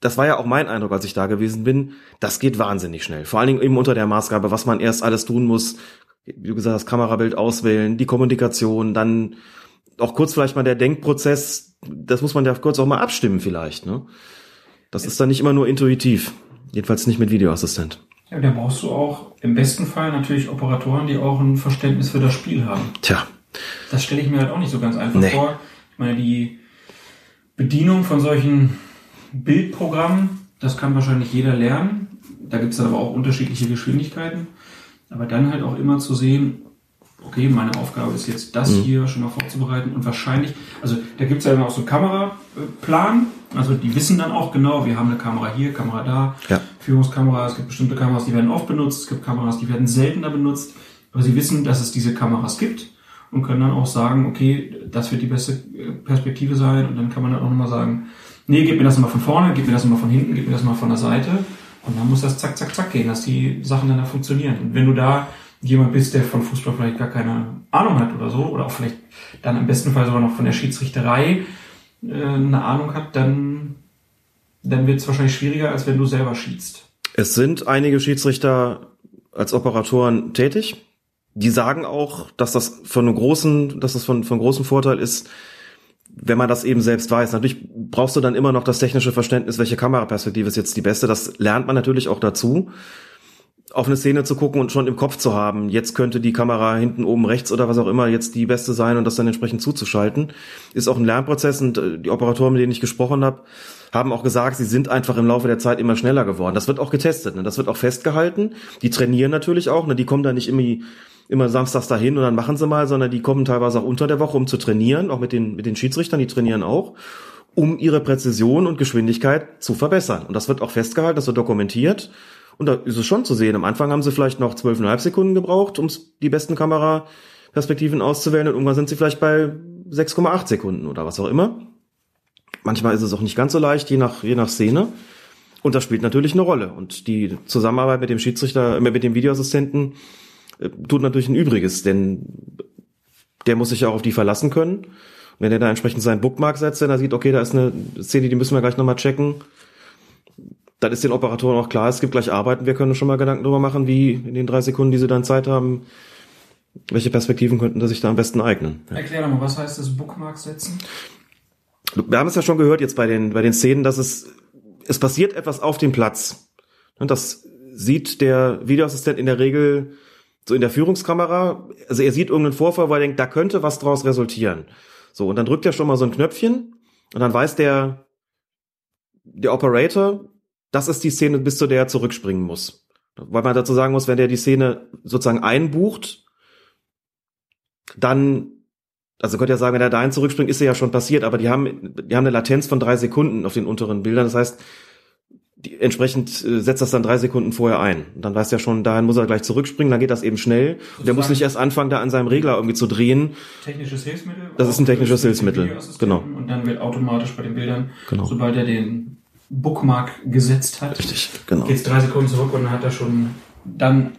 das war ja auch mein Eindruck, als ich da gewesen bin. Das geht wahnsinnig schnell. Vor allen Dingen eben unter der Maßgabe, was man erst alles tun muss. Wie du gesagt hast, Kamerabild auswählen, die Kommunikation, dann auch kurz vielleicht mal der Denkprozess. Das muss man ja kurz auch mal abstimmen vielleicht. Ne? Das ist dann nicht immer nur intuitiv. Jedenfalls nicht mit Videoassistent. Ja, da brauchst du auch im besten Fall natürlich Operatoren, die auch ein Verständnis für das Spiel haben. Tja. Das stelle ich mir halt auch nicht so ganz einfach Nee. vor. Ich meine, die Bedienung von solchen Bildprogrammen, das kann wahrscheinlich jeder lernen. Da gibt es dann aber auch unterschiedliche Geschwindigkeiten. Aber dann halt auch immer zu sehen, okay, meine Aufgabe ist jetzt das Mhm. hier schon mal vorzubereiten und wahrscheinlich, also da gibt es ja dann auch so einen Kameraplan, also die wissen dann auch genau, wir haben eine Kamera hier, Kamera da, Ja. Führungskamera, es gibt bestimmte Kameras, die werden oft benutzt, es gibt Kameras, die werden seltener benutzt, aber sie wissen, dass es diese Kameras gibt und können dann auch sagen, okay, das wird die beste äh, Perspektive sein und dann kann man dann auch nochmal sagen, nee, gib mir das mal von vorne, gib mir das mal von hinten, gib mir das mal von der Seite und dann muss das zack, zack, zack gehen, dass die Sachen dann da funktionieren. Und wenn du da jemand bist, der von Fußball vielleicht gar keine Ahnung hat oder so, oder auch vielleicht dann im besten Fall sogar noch von der Schiedsrichterei äh, eine Ahnung hat, dann, dann wird es wahrscheinlich schwieriger, als wenn du selber schießt. Es sind einige Schiedsrichter als Operatoren tätig. Die sagen auch, dass das von einem großen, dass das von, von großem Vorteil ist, wenn man das eben selbst weiß. Natürlich brauchst du dann immer noch das technische Verständnis, welche Kameraperspektive ist jetzt die beste. Das lernt man natürlich auch dazu, auf eine Szene zu gucken und schon im Kopf zu haben, jetzt könnte die Kamera hinten oben rechts oder was auch immer jetzt die beste sein und das dann entsprechend zuzuschalten. Ist auch ein Lernprozess und äh, die Operatoren, mit denen ich gesprochen habe, haben auch gesagt, sie sind einfach im Laufe der Zeit immer schneller geworden. Das wird auch getestet, ne? das wird auch festgehalten. Die trainieren natürlich auch, ne? die kommen da nicht immer, immer samstags dahin und dann machen sie mal, sondern die kommen teilweise auch unter der Woche, um zu trainieren, auch mit den, mit den Schiedsrichtern, die trainieren auch, um ihre Präzision und Geschwindigkeit zu verbessern. Und das wird auch festgehalten, das wird dokumentiert. Und da ist es schon zu sehen. Am Anfang haben sie vielleicht noch 12,5 Sekunden gebraucht, um die besten Kameraperspektiven auszuwählen und irgendwann sind sie vielleicht bei 6,8 Sekunden oder was auch immer. Manchmal ist es auch nicht ganz so leicht, je nach, je nach Szene. Und das spielt natürlich eine Rolle. Und die Zusammenarbeit mit dem Schiedsrichter, äh, mit dem Videoassistenten äh, tut natürlich ein Übriges, denn der muss sich ja auch auf die verlassen können. Und wenn er da entsprechend seinen Bookmark setzt, wenn er sieht, okay, da ist eine Szene, die müssen wir gleich nochmal checken, dann ist den Operatoren auch klar, es gibt gleich Arbeiten, wir können schon mal Gedanken darüber machen, wie in den drei Sekunden, die sie dann Zeit haben, welche Perspektiven könnten sich da am besten eignen. Erklär doch mal, was heißt das Bookmark setzen? Wir haben es ja schon gehört jetzt bei den, bei den Szenen, dass es, es passiert etwas auf dem Platz. Und das sieht der Videoassistent in der Regel so in der Führungskamera. Also er sieht irgendeinen Vorfall, wo er denkt, da könnte was draus resultieren. So, und dann drückt er schon mal so ein Knöpfchen und dann weiß der, der Operator, das ist die Szene, bis zu der er zurückspringen muss. Weil man dazu sagen muss, wenn der die Szene sozusagen einbucht, dann also könnt ihr sagen, wenn er dahin zurückspringt, ist er ja schon passiert, aber die haben, die haben eine Latenz von drei Sekunden auf den unteren Bildern. Das heißt, die, entsprechend äh, setzt das dann drei Sekunden vorher ein. Und dann weiß der schon, dahin muss er gleich zurückspringen, dann geht das eben schnell. Und der muss nicht erst anfangen, da an seinem Regler irgendwie zu drehen. Technisches Hilfsmittel. Das ist ein technisches Hilfsmittel, genau. Und dann wird automatisch bei den Bildern, Genau. sobald er den Bookmark gesetzt hat, Richtig, genau. geht's drei Sekunden zurück und dann hat er schon, dann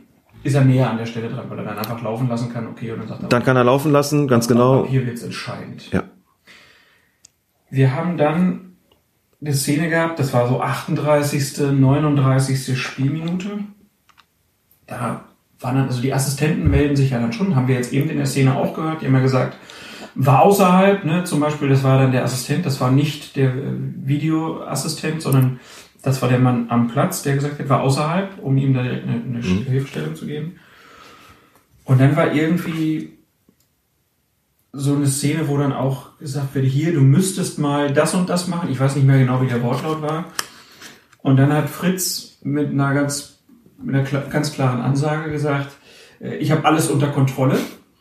ist er näher an der Stelle dran, weil er dann einfach laufen lassen kann, okay, und dann sagt er, Dann kann er laufen lassen, ganz genau. hier wird's entscheidend. Ja. Wir haben dann eine Szene gehabt, das war so 38., 39. Spielminute. Da waren dann, also die Assistenten melden sich ja dann schon, haben wir jetzt eben in der Szene auch gehört, die haben ja gesagt, war außerhalb, ne, zum Beispiel, das war dann der Assistent, das war nicht der äh, Videoassistent, sondern das war der Mann am Platz, der gesagt hat, war außerhalb, um ihm da direkt eine, eine Mhm. Hilfestellung zu geben. Und dann war irgendwie so eine Szene, wo dann auch gesagt wird, hier, du müsstest mal das und das machen. Ich weiß nicht mehr genau, wie der Wortlaut war. Und dann hat Fritz mit einer ganz, mit einer ganz klaren Ansage gesagt, äh, ich habe alles unter Kontrolle.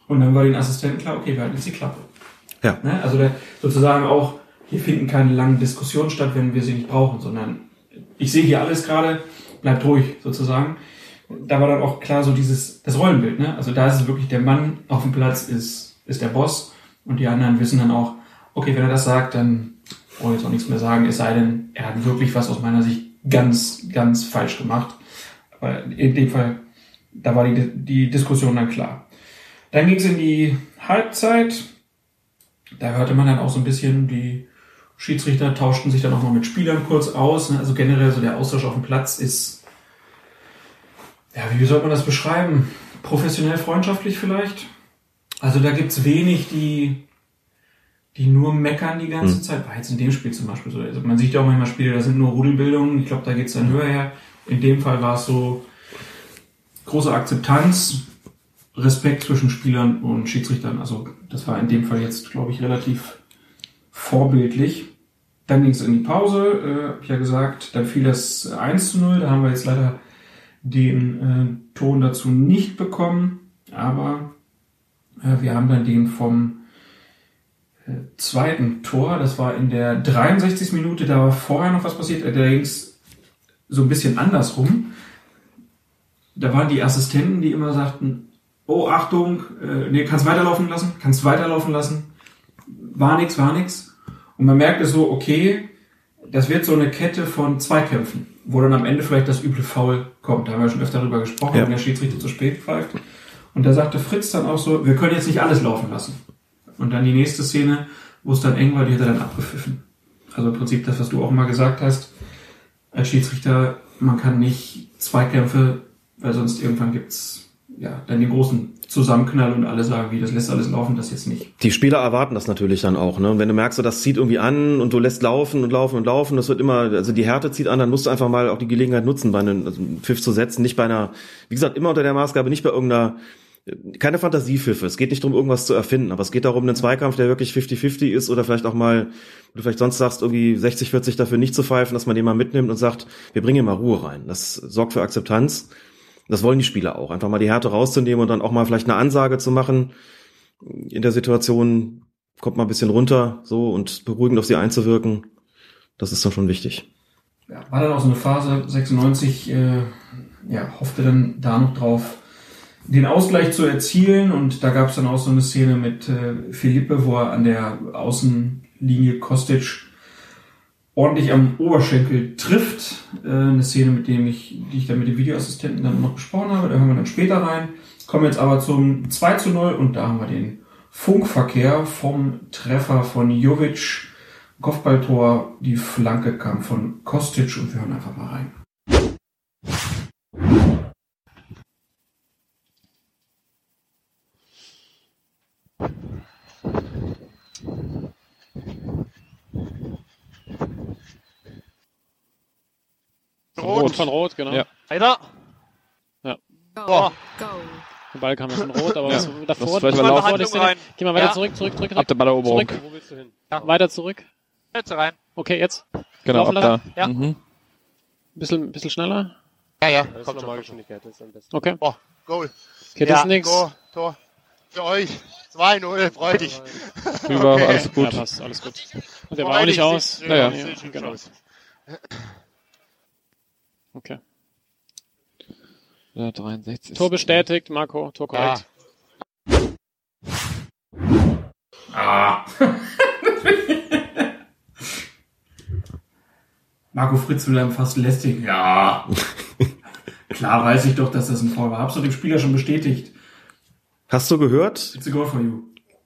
Und dann war den Assistenten klar, okay, wir halten jetzt die Klappe. Ja. Ne? Also der, sozusagen auch, hier finden keine langen Diskussionen statt, wenn wir sie nicht brauchen, sondern ich sehe hier alles gerade, bleibt ruhig sozusagen. Da war dann auch klar so dieses, das Rollenbild, ne? Also da ist es wirklich, der Mann auf dem Platz ist, ist der Boss und die anderen wissen dann auch, okay, wenn er das sagt, dann brauche ich jetzt auch nichts mehr sagen, es sei denn, er hat wirklich was aus meiner Sicht ganz, ganz falsch gemacht. Aber in dem Fall, da war die, die Diskussion dann klar. Dann ging es in die Halbzeit. Da hörte man dann auch so ein bisschen, die Schiedsrichter tauschten sich dann auch mal mit Spielern kurz aus. ne? Also generell so der Austausch auf dem Platz ist, ja, wie soll man das beschreiben? Professionell freundschaftlich vielleicht? Also da gibt's wenig, die, die nur meckern die ganze Hm. Zeit. War jetzt in dem Spiel zum Beispiel so. Also man sieht ja auch manchmal Spiele, da sind nur Rudelbildungen. Ich glaube, da geht's dann höher her. In dem Fall war es so große Akzeptanz, Respekt zwischen Spielern und Schiedsrichtern. Also das war in dem Fall jetzt, glaube ich, relativ vorbildlich. Dann ging es in die Pause, äh, hab ich ja gesagt. Dann fiel das 1 zu 0. Da haben wir jetzt leider den äh, Ton dazu nicht bekommen. Aber äh, wir haben dann den vom äh, zweiten Tor. Das war in der 63. Minute. Da war vorher noch was passiert. Äh, Da ging es so ein bisschen andersrum. Da waren die Assistenten, die immer sagten, oh Achtung, äh, nee, kannst weiterlaufen lassen, kannst weiterlaufen lassen. War nix, war nix. Und man merkte so, okay, das wird so eine Kette von Zweikämpfen, wo dann am Ende vielleicht das üble Foul kommt. Da haben wir schon öfter darüber gesprochen, Ja. wenn der Schiedsrichter zu spät pfeift. Und da sagte Fritz dann auch so, wir können jetzt nicht alles laufen lassen. Und dann die nächste Szene, wo es dann eng war, die hat er dann abgepfiffen. Also im Prinzip das, was du auch mal gesagt hast, als Schiedsrichter, man kann nicht Zweikämpfe, weil sonst irgendwann gibt's ja dann den großen Zusammenknall und alle sagen, wie das lässt alles laufen, das jetzt nicht. Die Spieler erwarten das natürlich dann auch, ne? Wenn du merkst, so, das zieht irgendwie an und du lässt laufen und laufen und laufen, das wird immer, also die Härte zieht an, dann musst du einfach mal auch die Gelegenheit nutzen, bei einem also Pfiff zu setzen, nicht bei einer, wie gesagt, immer unter der Maßgabe, nicht bei irgendeiner, keine Fantasiepfiffe. Es geht nicht darum, irgendwas zu erfinden, aber es geht darum, einen Zweikampf, der wirklich 50-50 ist oder vielleicht auch mal, wo du vielleicht sonst sagst, irgendwie 60-40 dafür nicht zu pfeifen, dass man den mal mitnimmt und sagt, wir bringen hier mal Ruhe rein. Das sorgt für Akzeptanz. Das wollen die Spieler auch. Einfach mal die Härte rauszunehmen und dann auch mal vielleicht eine Ansage zu machen. In der Situation kommt mal ein bisschen runter, so und beruhigend auf sie einzuwirken. Das ist dann schon wichtig. Ja, war dann auch so eine Phase, 96, äh, ja, hoffte dann da noch drauf, den Ausgleich zu erzielen und da gab es dann auch so eine Szene mit äh, Philippe, wo er an der Außenlinie Kostic ordentlich am Oberschenkel trifft. Äh, eine Szene, mit dem ich, die ich dann mit dem Videoassistenten dann noch besprochen habe, da hören wir dann später rein. Kommen jetzt aber zum 2 zu 0 und da haben wir den Funkverkehr vom Treffer von Jovic. Kopfballtor, die Flanke kam von Kostic und wir hören einfach mal rein. Rot. Rot, von Rot, genau. Ja. Weiter. Ja. Oh. Der Ball kam ja von Rot, aber Ja. was davor, Das davor, davor rein. Geh mal weiter Ja. zurück, zurück, zurück, Ab der Balleroberung. zurück. Wo willst du hin? Weiter zurück. Jetzt rein. Okay, jetzt. Genau, ab Laufen da. lassen. Ja. Mhm. Bisschen, bisschen schneller. Ja, ja. Das Kommt schon. Normalgeschwindigkeit, das ist am besten. Okay. Oh, Goal. Okay, das ja, ist nix. Tor, Tor. Für euch. 2-0, freu dich. Über, Okay. alles gut. Ja, passt, alles gut. Und der war auch nicht aus. Ja, ja. gut Genau. Okay. Der 63. Tor bestätigt, Marco, Tor korrekt. Ah. Marco Fritz will einem fast lästig. Ja. Klar weiß ich doch, dass das ein Foul war. Hab's doch dem Spieler schon bestätigt. Hast du gehört? It's a goal for you.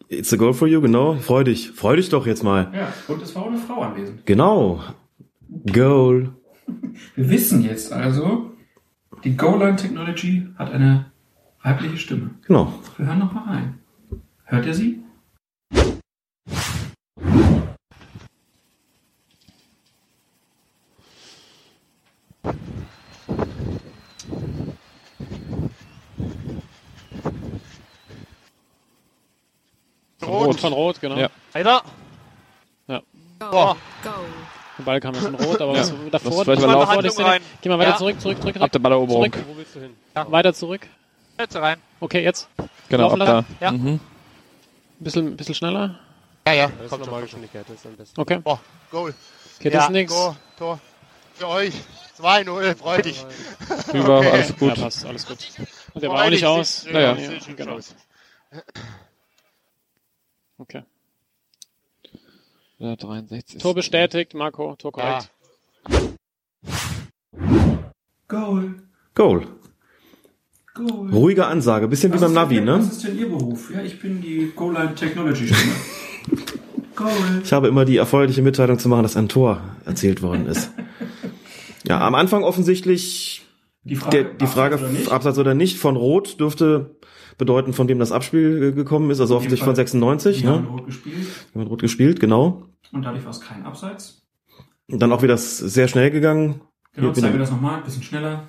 It's a goal for you, genau. Freu dich. Freu dich doch jetzt mal. Ja, und es war auch eine Frau anwesend. Genau. Goal. Wir wissen jetzt also, die Goal-Line Technology hat eine weibliche Stimme. Genau. Wir hören noch mal rein. Hört ihr sie? Von Rot, von Rot, genau. Ja. Weiter. Ja. Oh. Der Ball kam ja von Rot, aber Ja. was davor, Das vielleicht davor, Szene- rein. Geh mal weiter Ja. zurück, zurück, zurück. Ab der Balleroberung. Zurück. Wo willst du hin? Weiter zurück. Jetzt rein. Okay, jetzt. Genau, Laufen ab da. lassen. Ja. Mhm. Bisschen, bisschen schneller. Ja, ja. Das ist Kommt normal schon. Geschwindigkeit, das ist am besten. Okay. Oh, Goal. Okay, das ja, ist nix. Tor, Tor. Für euch. 2-0, freu dich. Über, Okay. alles gut. Ja, passt, alles gut. Und der war auch nicht aus. Naja. schon genau. aus. Okay. Der 63. Tor bestätigt, Marco, Tor korrekt. Goal. Goal. Goal. Ruhige Ansage. Bisschen wie beim Navi, Was ne? ist denn Ihr Beruf? Ja, ich bin die Goal-Line Technology Stimme. Goal. Ich habe immer die erfreuliche Mitteilung zu machen, dass ein Tor erzielt worden ist. Ja, am Anfang offensichtlich Die Frage, der, die Frage Abseits oder? Absatz oder nicht von Rot dürfte bedeuten, von wem das Abspiel gekommen ist, also dem offensichtlich von Fall, 96, Die haben ne? rot gespielt Mit Rot gespielt, genau. und dadurch war es kein Abseits. Und dann auch wieder sehr schnell gegangen. Genau, zeigen wir das nochmal, ein bisschen schneller.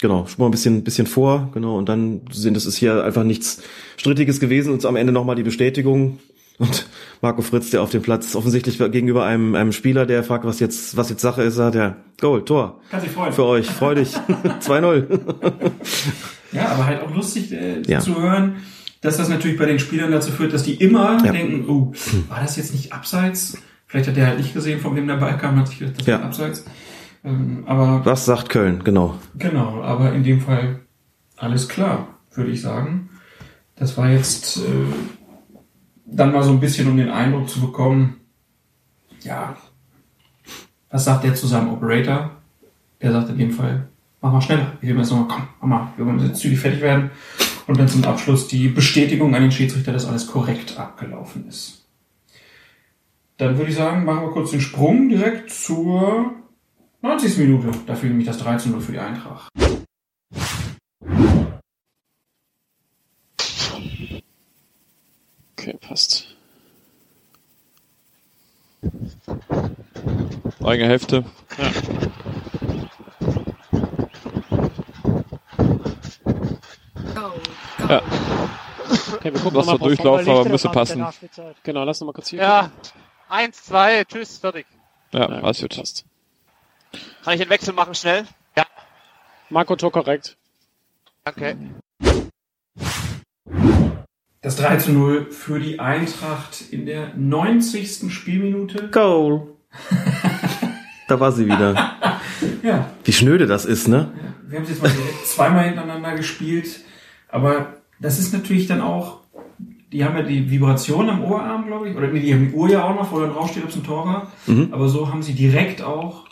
Genau, schon mal ein bisschen, bisschen vor, genau, und dann sind es ist hier einfach nichts Strittiges gewesen und am Ende nochmal die Bestätigung. Und Marco Fritz, der auf dem Platz offensichtlich gegenüber einem, einem Spieler, der fragt, was jetzt, was jetzt Sache ist, sagt er, Goal, Tor. Kann sich freuen. Für euch, freu dich. 2-0. Ja, aber halt auch lustig äh, Ja. zu hören, dass das natürlich bei den Spielern dazu führt, dass die immer Ja. denken, oh, war das jetzt nicht abseits? Vielleicht hat der halt nicht gesehen, von wem der Ball kam, hat sich gedacht, das Ja. war abseits. Ähm, aber Was sagt Köln, genau. genau, aber in dem Fall alles klar, würde ich sagen. Das war jetzt äh, dann mal so ein bisschen, um den Eindruck zu bekommen, ja, was sagt der zu seinem Operator? Der sagt in dem Fall, mach mal schneller. Ich will mir jetzt nochmal, komm, mach mal, wir wollen jetzt zügig fertig werden. Und dann zum Abschluss die Bestätigung an den Schiedsrichter, dass alles korrekt abgelaufen ist. Dann würde ich sagen, machen wir kurz den Sprung direkt zur 90. Minute. Da fiel nämlich das 13 0 für die Eintracht. Okay, passt. Eigene Hälfte. Ja. Ja. Okay, wir gucken Lass nochmal mal durchlaufen, aber müsste passen. Genau, lass noch mal kurz hier. Ja. Eins, zwei, tschüss, fertig. Ja, Ja, alles gut. Passt. Kann ich den Wechsel machen schnell? Ja. Marco, Tor korrekt. Danke. Das 3 zu 0 für die Eintracht in der 90. Spielminute. Goal. da war sie wieder. Ja, Wie schnöde das ist, ne? wir haben es jetzt mal zweimal hintereinander gespielt. Aber das ist natürlich dann auch, die haben ja die Vibration am Ohrarm, glaube ich. Oder nee, die haben die Uhr ja auch noch, wo dann draufsteht, ob es ein Tor war. Mhm. Aber so haben sie direkt auch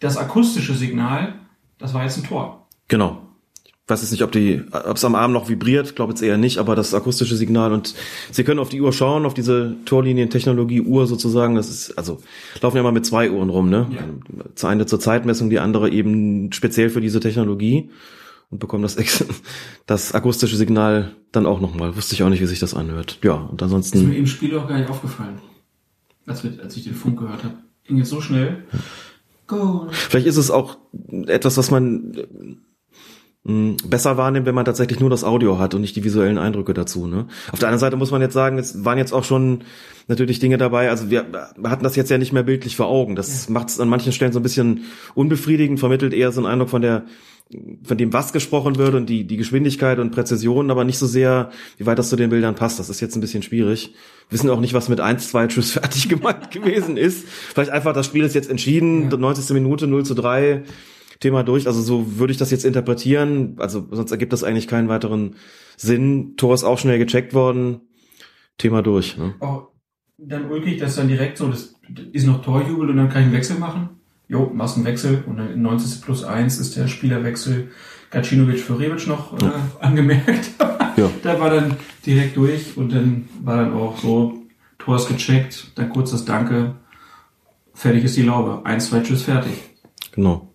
das akustische Signal, das war jetzt ein Tor. Genau. Ich weiß jetzt nicht, ob die, ob es am Arm noch vibriert, glaube jetzt eher nicht, aber das akustische Signal und Sie können auf die Uhr schauen, auf diese Torlinientechnologie Uhr sozusagen. Das ist also laufen ja mal mit zwei Uhren rum, ne? Ja. Eine zur Zeitmessung, die andere eben speziell für diese Technologie und bekommen das das akustische Signal dann auch nochmal. Wusste ich auch nicht, wie sich das anhört. Ja und Ist mir ansonsten im Spiel auch gar nicht aufgefallen, als, wir, als ich den Funk gehört habe. Ging jetzt so schnell. Goal. Vielleicht ist es auch etwas, was man äh, besser wahrnimmt, wenn man tatsächlich nur das Audio hat und nicht die visuellen Eindrücke dazu. Ne? Auf der anderen Seite muss man jetzt sagen, es waren jetzt auch schon natürlich Dinge dabei. Also wir hatten das jetzt ja nicht mehr bildlich vor Augen. Das macht es an manchen Stellen so ein bisschen unbefriedigend, vermittelt eher so einen Eindruck von der von dem, was gesprochen wird und die, die Geschwindigkeit und Präzision, aber nicht so sehr, wie weit das zu den Bildern passt. Das ist jetzt ein bisschen schwierig. Wir wissen auch nicht, was mit 1, 2 Tschüss fertig gemeint gewesen ist. Vielleicht einfach, das Spiel ist jetzt entschieden, Ja. 90. Minute, 0 zu 3. Thema durch. Also so würde ich das jetzt interpretieren. Also sonst ergibt das eigentlich keinen weiteren Sinn. Tor ist auch schnell gecheckt worden. Thema durch. Ne? Oh, dann ulkig, dass dann direkt so, das ist noch Torjubel und dann kann ich einen Wechsel machen. Jo, machst einen Wechsel und dann in 90 plus 1 ist der Spielerwechsel Gacinovic für Rebic noch äh, angemerkt. Ja. da war dann direkt durch und dann war dann auch so, Tor ist gecheckt, dann kurz das Danke, fertig ist die Laube. Eins, zwei, tschüss, fertig. Genau.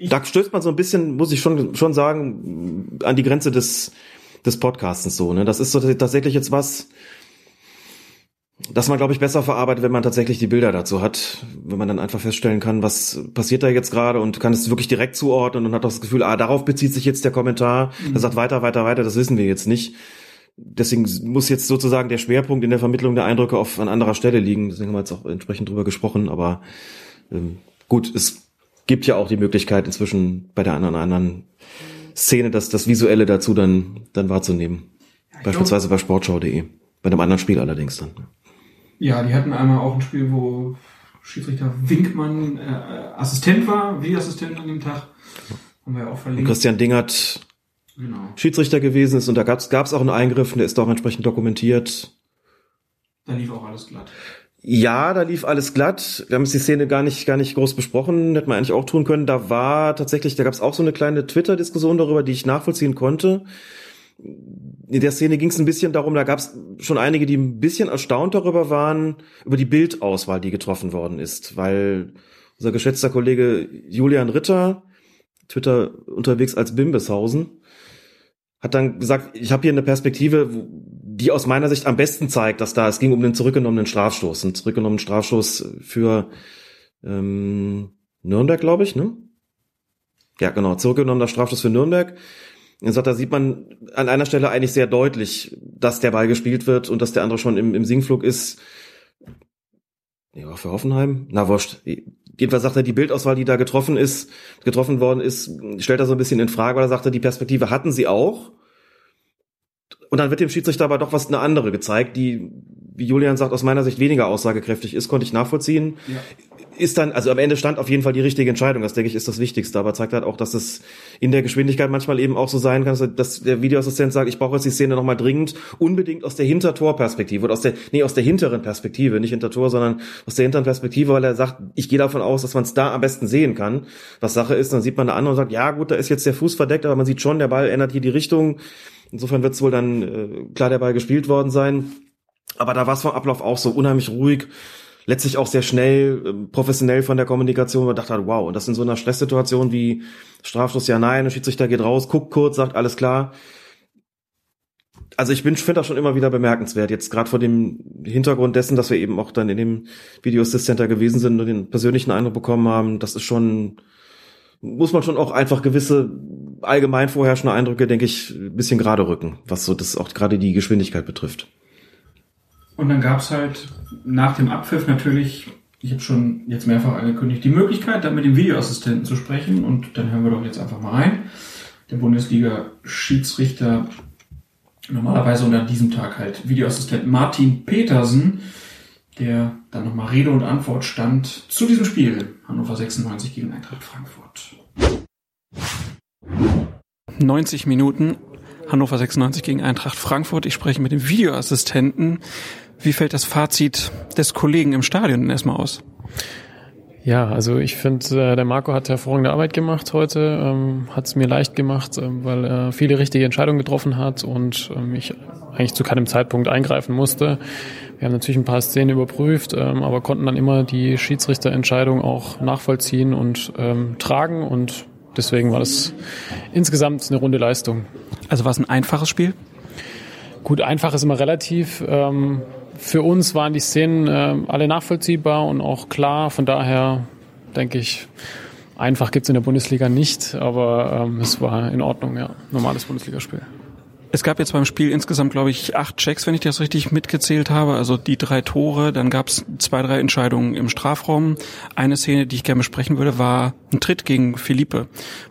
Da stößt man so ein bisschen, muss ich schon, schon sagen, an die Grenze des, des Podcastens so. Ne? Das ist so tatsächlich jetzt was, das man, glaube ich, besser verarbeitet, wenn man tatsächlich die Bilder dazu hat, wenn man dann einfach feststellen kann, was passiert da jetzt gerade und kann es wirklich direkt zuordnen und hat auch das Gefühl, ah, darauf bezieht sich jetzt der Kommentar, mhm. der sagt weiter, weiter, weiter, das wissen wir jetzt nicht. Deswegen muss jetzt sozusagen der Schwerpunkt in der Vermittlung der Eindrücke auf an anderer Stelle liegen. Deswegen haben wir jetzt auch entsprechend drüber gesprochen. Aber ähm, gut, es gibt ja auch die Möglichkeit inzwischen bei der anderen, anderen Szene, das, das Visuelle dazu dann, dann wahrzunehmen. Beispielsweise bei sportschau.de. Bei einem anderen Spiel allerdings dann. Ja, die hatten einmal auch ein Spiel, wo Schiedsrichter Winkmann äh, Assistent war, wie Assistent an dem Tag. Haben wir ja auch verlinkt. Und Christian Dingert genau. Schiedsrichter gewesen ist und da gab es auch einen Eingriff und der ist auch entsprechend dokumentiert. Da lief auch alles glatt. Ja, da lief alles glatt. Wir haben jetzt die Szene gar nicht, gar nicht groß besprochen. Hätten wir eigentlich auch tun können. Da war tatsächlich, da gab es auch so eine kleine Twitter-Diskussion darüber, die ich nachvollziehen konnte in der Szene ging es ein bisschen darum, da gab es schon einige, die ein bisschen erstaunt darüber waren, über die Bildauswahl, die getroffen worden ist, weil unser geschätzter Kollege Julian Ritter, Twitter unterwegs als Bimbeshausen, hat dann gesagt, ich habe hier eine Perspektive, die aus meiner Sicht am besten zeigt, dass da es ging um den zurückgenommenen Strafstoß, einen zurückgenommenen Strafstoß für ähm, Nürnberg, glaube ich, ne? Ja, genau, zurückgenommener Strafstoß für Nürnberg. Er sagt, da sieht man an einer Stelle eigentlich sehr deutlich, dass der Ball gespielt wird und dass der andere schon im, im Sinkflug ist. Ja, für Hoffenheim? Na, wurscht. Jedenfalls sagt er, die Bildauswahl, die da getroffen ist, getroffen worden ist, stellt er so ein bisschen in Frage, weil er sagte, die Perspektive hatten sie auch. Und dann wird dem Schiedsrichter aber doch was eine andere gezeigt, die, wie Julian sagt, aus meiner Sicht weniger aussagekräftig ist, konnte ich nachvollziehen. Ja ist dann, also am Ende stand auf jeden Fall die richtige Entscheidung. Das denke ich ist das Wichtigste. Aber zeigt halt auch, dass es in der Geschwindigkeit manchmal eben auch so sein kann, dass der Videoassistent sagt, ich brauche jetzt die Szene nochmal dringend, unbedingt aus der Hintertorperspektive oder aus der, nee, aus der hinteren Perspektive, nicht Hintertor, sondern aus der hinteren Perspektive, weil er sagt, ich gehe davon aus, dass man es da am besten sehen kann. Was Sache ist, dann sieht man eine andere und sagt, ja gut, da ist jetzt der Fuß verdeckt, aber man sieht schon, der Ball ändert hier die Richtung. Insofern wird es wohl dann äh, klar der Ball gespielt worden sein. Aber da war es vom Ablauf auch so unheimlich ruhig letztlich auch sehr schnell äh, professionell von der Kommunikation und dachte, wow, und das in so einer Stresssituation wie Strafstoß ja nein, der Schiedsrichter geht raus, guckt kurz, sagt alles klar. Also ich bin finde das schon immer wieder bemerkenswert, jetzt gerade vor dem Hintergrund dessen, dass wir eben auch dann in dem Video Assist Center gewesen sind und den persönlichen Eindruck bekommen haben, das ist schon, muss man schon auch einfach gewisse allgemein vorherrschende Eindrücke, denke ich, ein bisschen gerade rücken, was so das auch gerade die Geschwindigkeit betrifft. Und dann gab es halt nach dem Abpfiff natürlich, ich habe schon jetzt mehrfach angekündigt, die Möglichkeit, dann mit dem Videoassistenten zu sprechen. Und dann hören wir doch jetzt einfach mal rein. Der Bundesliga-Schiedsrichter, normalerweise unter diesem Tag halt Videoassistent Martin Petersen, der dann nochmal Rede und Antwort stand zu diesem Spiel. Hannover 96 gegen Eintracht Frankfurt. 90 Minuten Hannover 96 gegen Eintracht Frankfurt. Ich spreche mit dem Videoassistenten. Wie fällt das Fazit des Kollegen im Stadion erstmal aus? Ja, also ich finde, äh, der Marco hat hervorragende Arbeit gemacht heute, ähm, hat es mir leicht gemacht, äh, weil er viele richtige Entscheidungen getroffen hat und ähm, ich eigentlich zu keinem Zeitpunkt eingreifen musste. Wir haben natürlich ein paar Szenen überprüft, ähm, aber konnten dann immer die Schiedsrichterentscheidung auch nachvollziehen und ähm, tragen und deswegen war das insgesamt eine runde Leistung. Also war es ein einfaches Spiel? Gut, einfach ist immer relativ. Ähm, für uns waren die Szenen äh, alle nachvollziehbar und auch klar. Von daher denke ich, einfach gibt es in der Bundesliga nicht, aber ähm, es war in Ordnung, ja. Normales Bundesligaspiel. Es gab jetzt beim Spiel insgesamt, glaube ich, acht Checks, wenn ich das richtig mitgezählt habe. Also die drei Tore, dann gab es zwei, drei Entscheidungen im Strafraum. Eine Szene, die ich gerne besprechen würde, war ein Tritt gegen Philippe,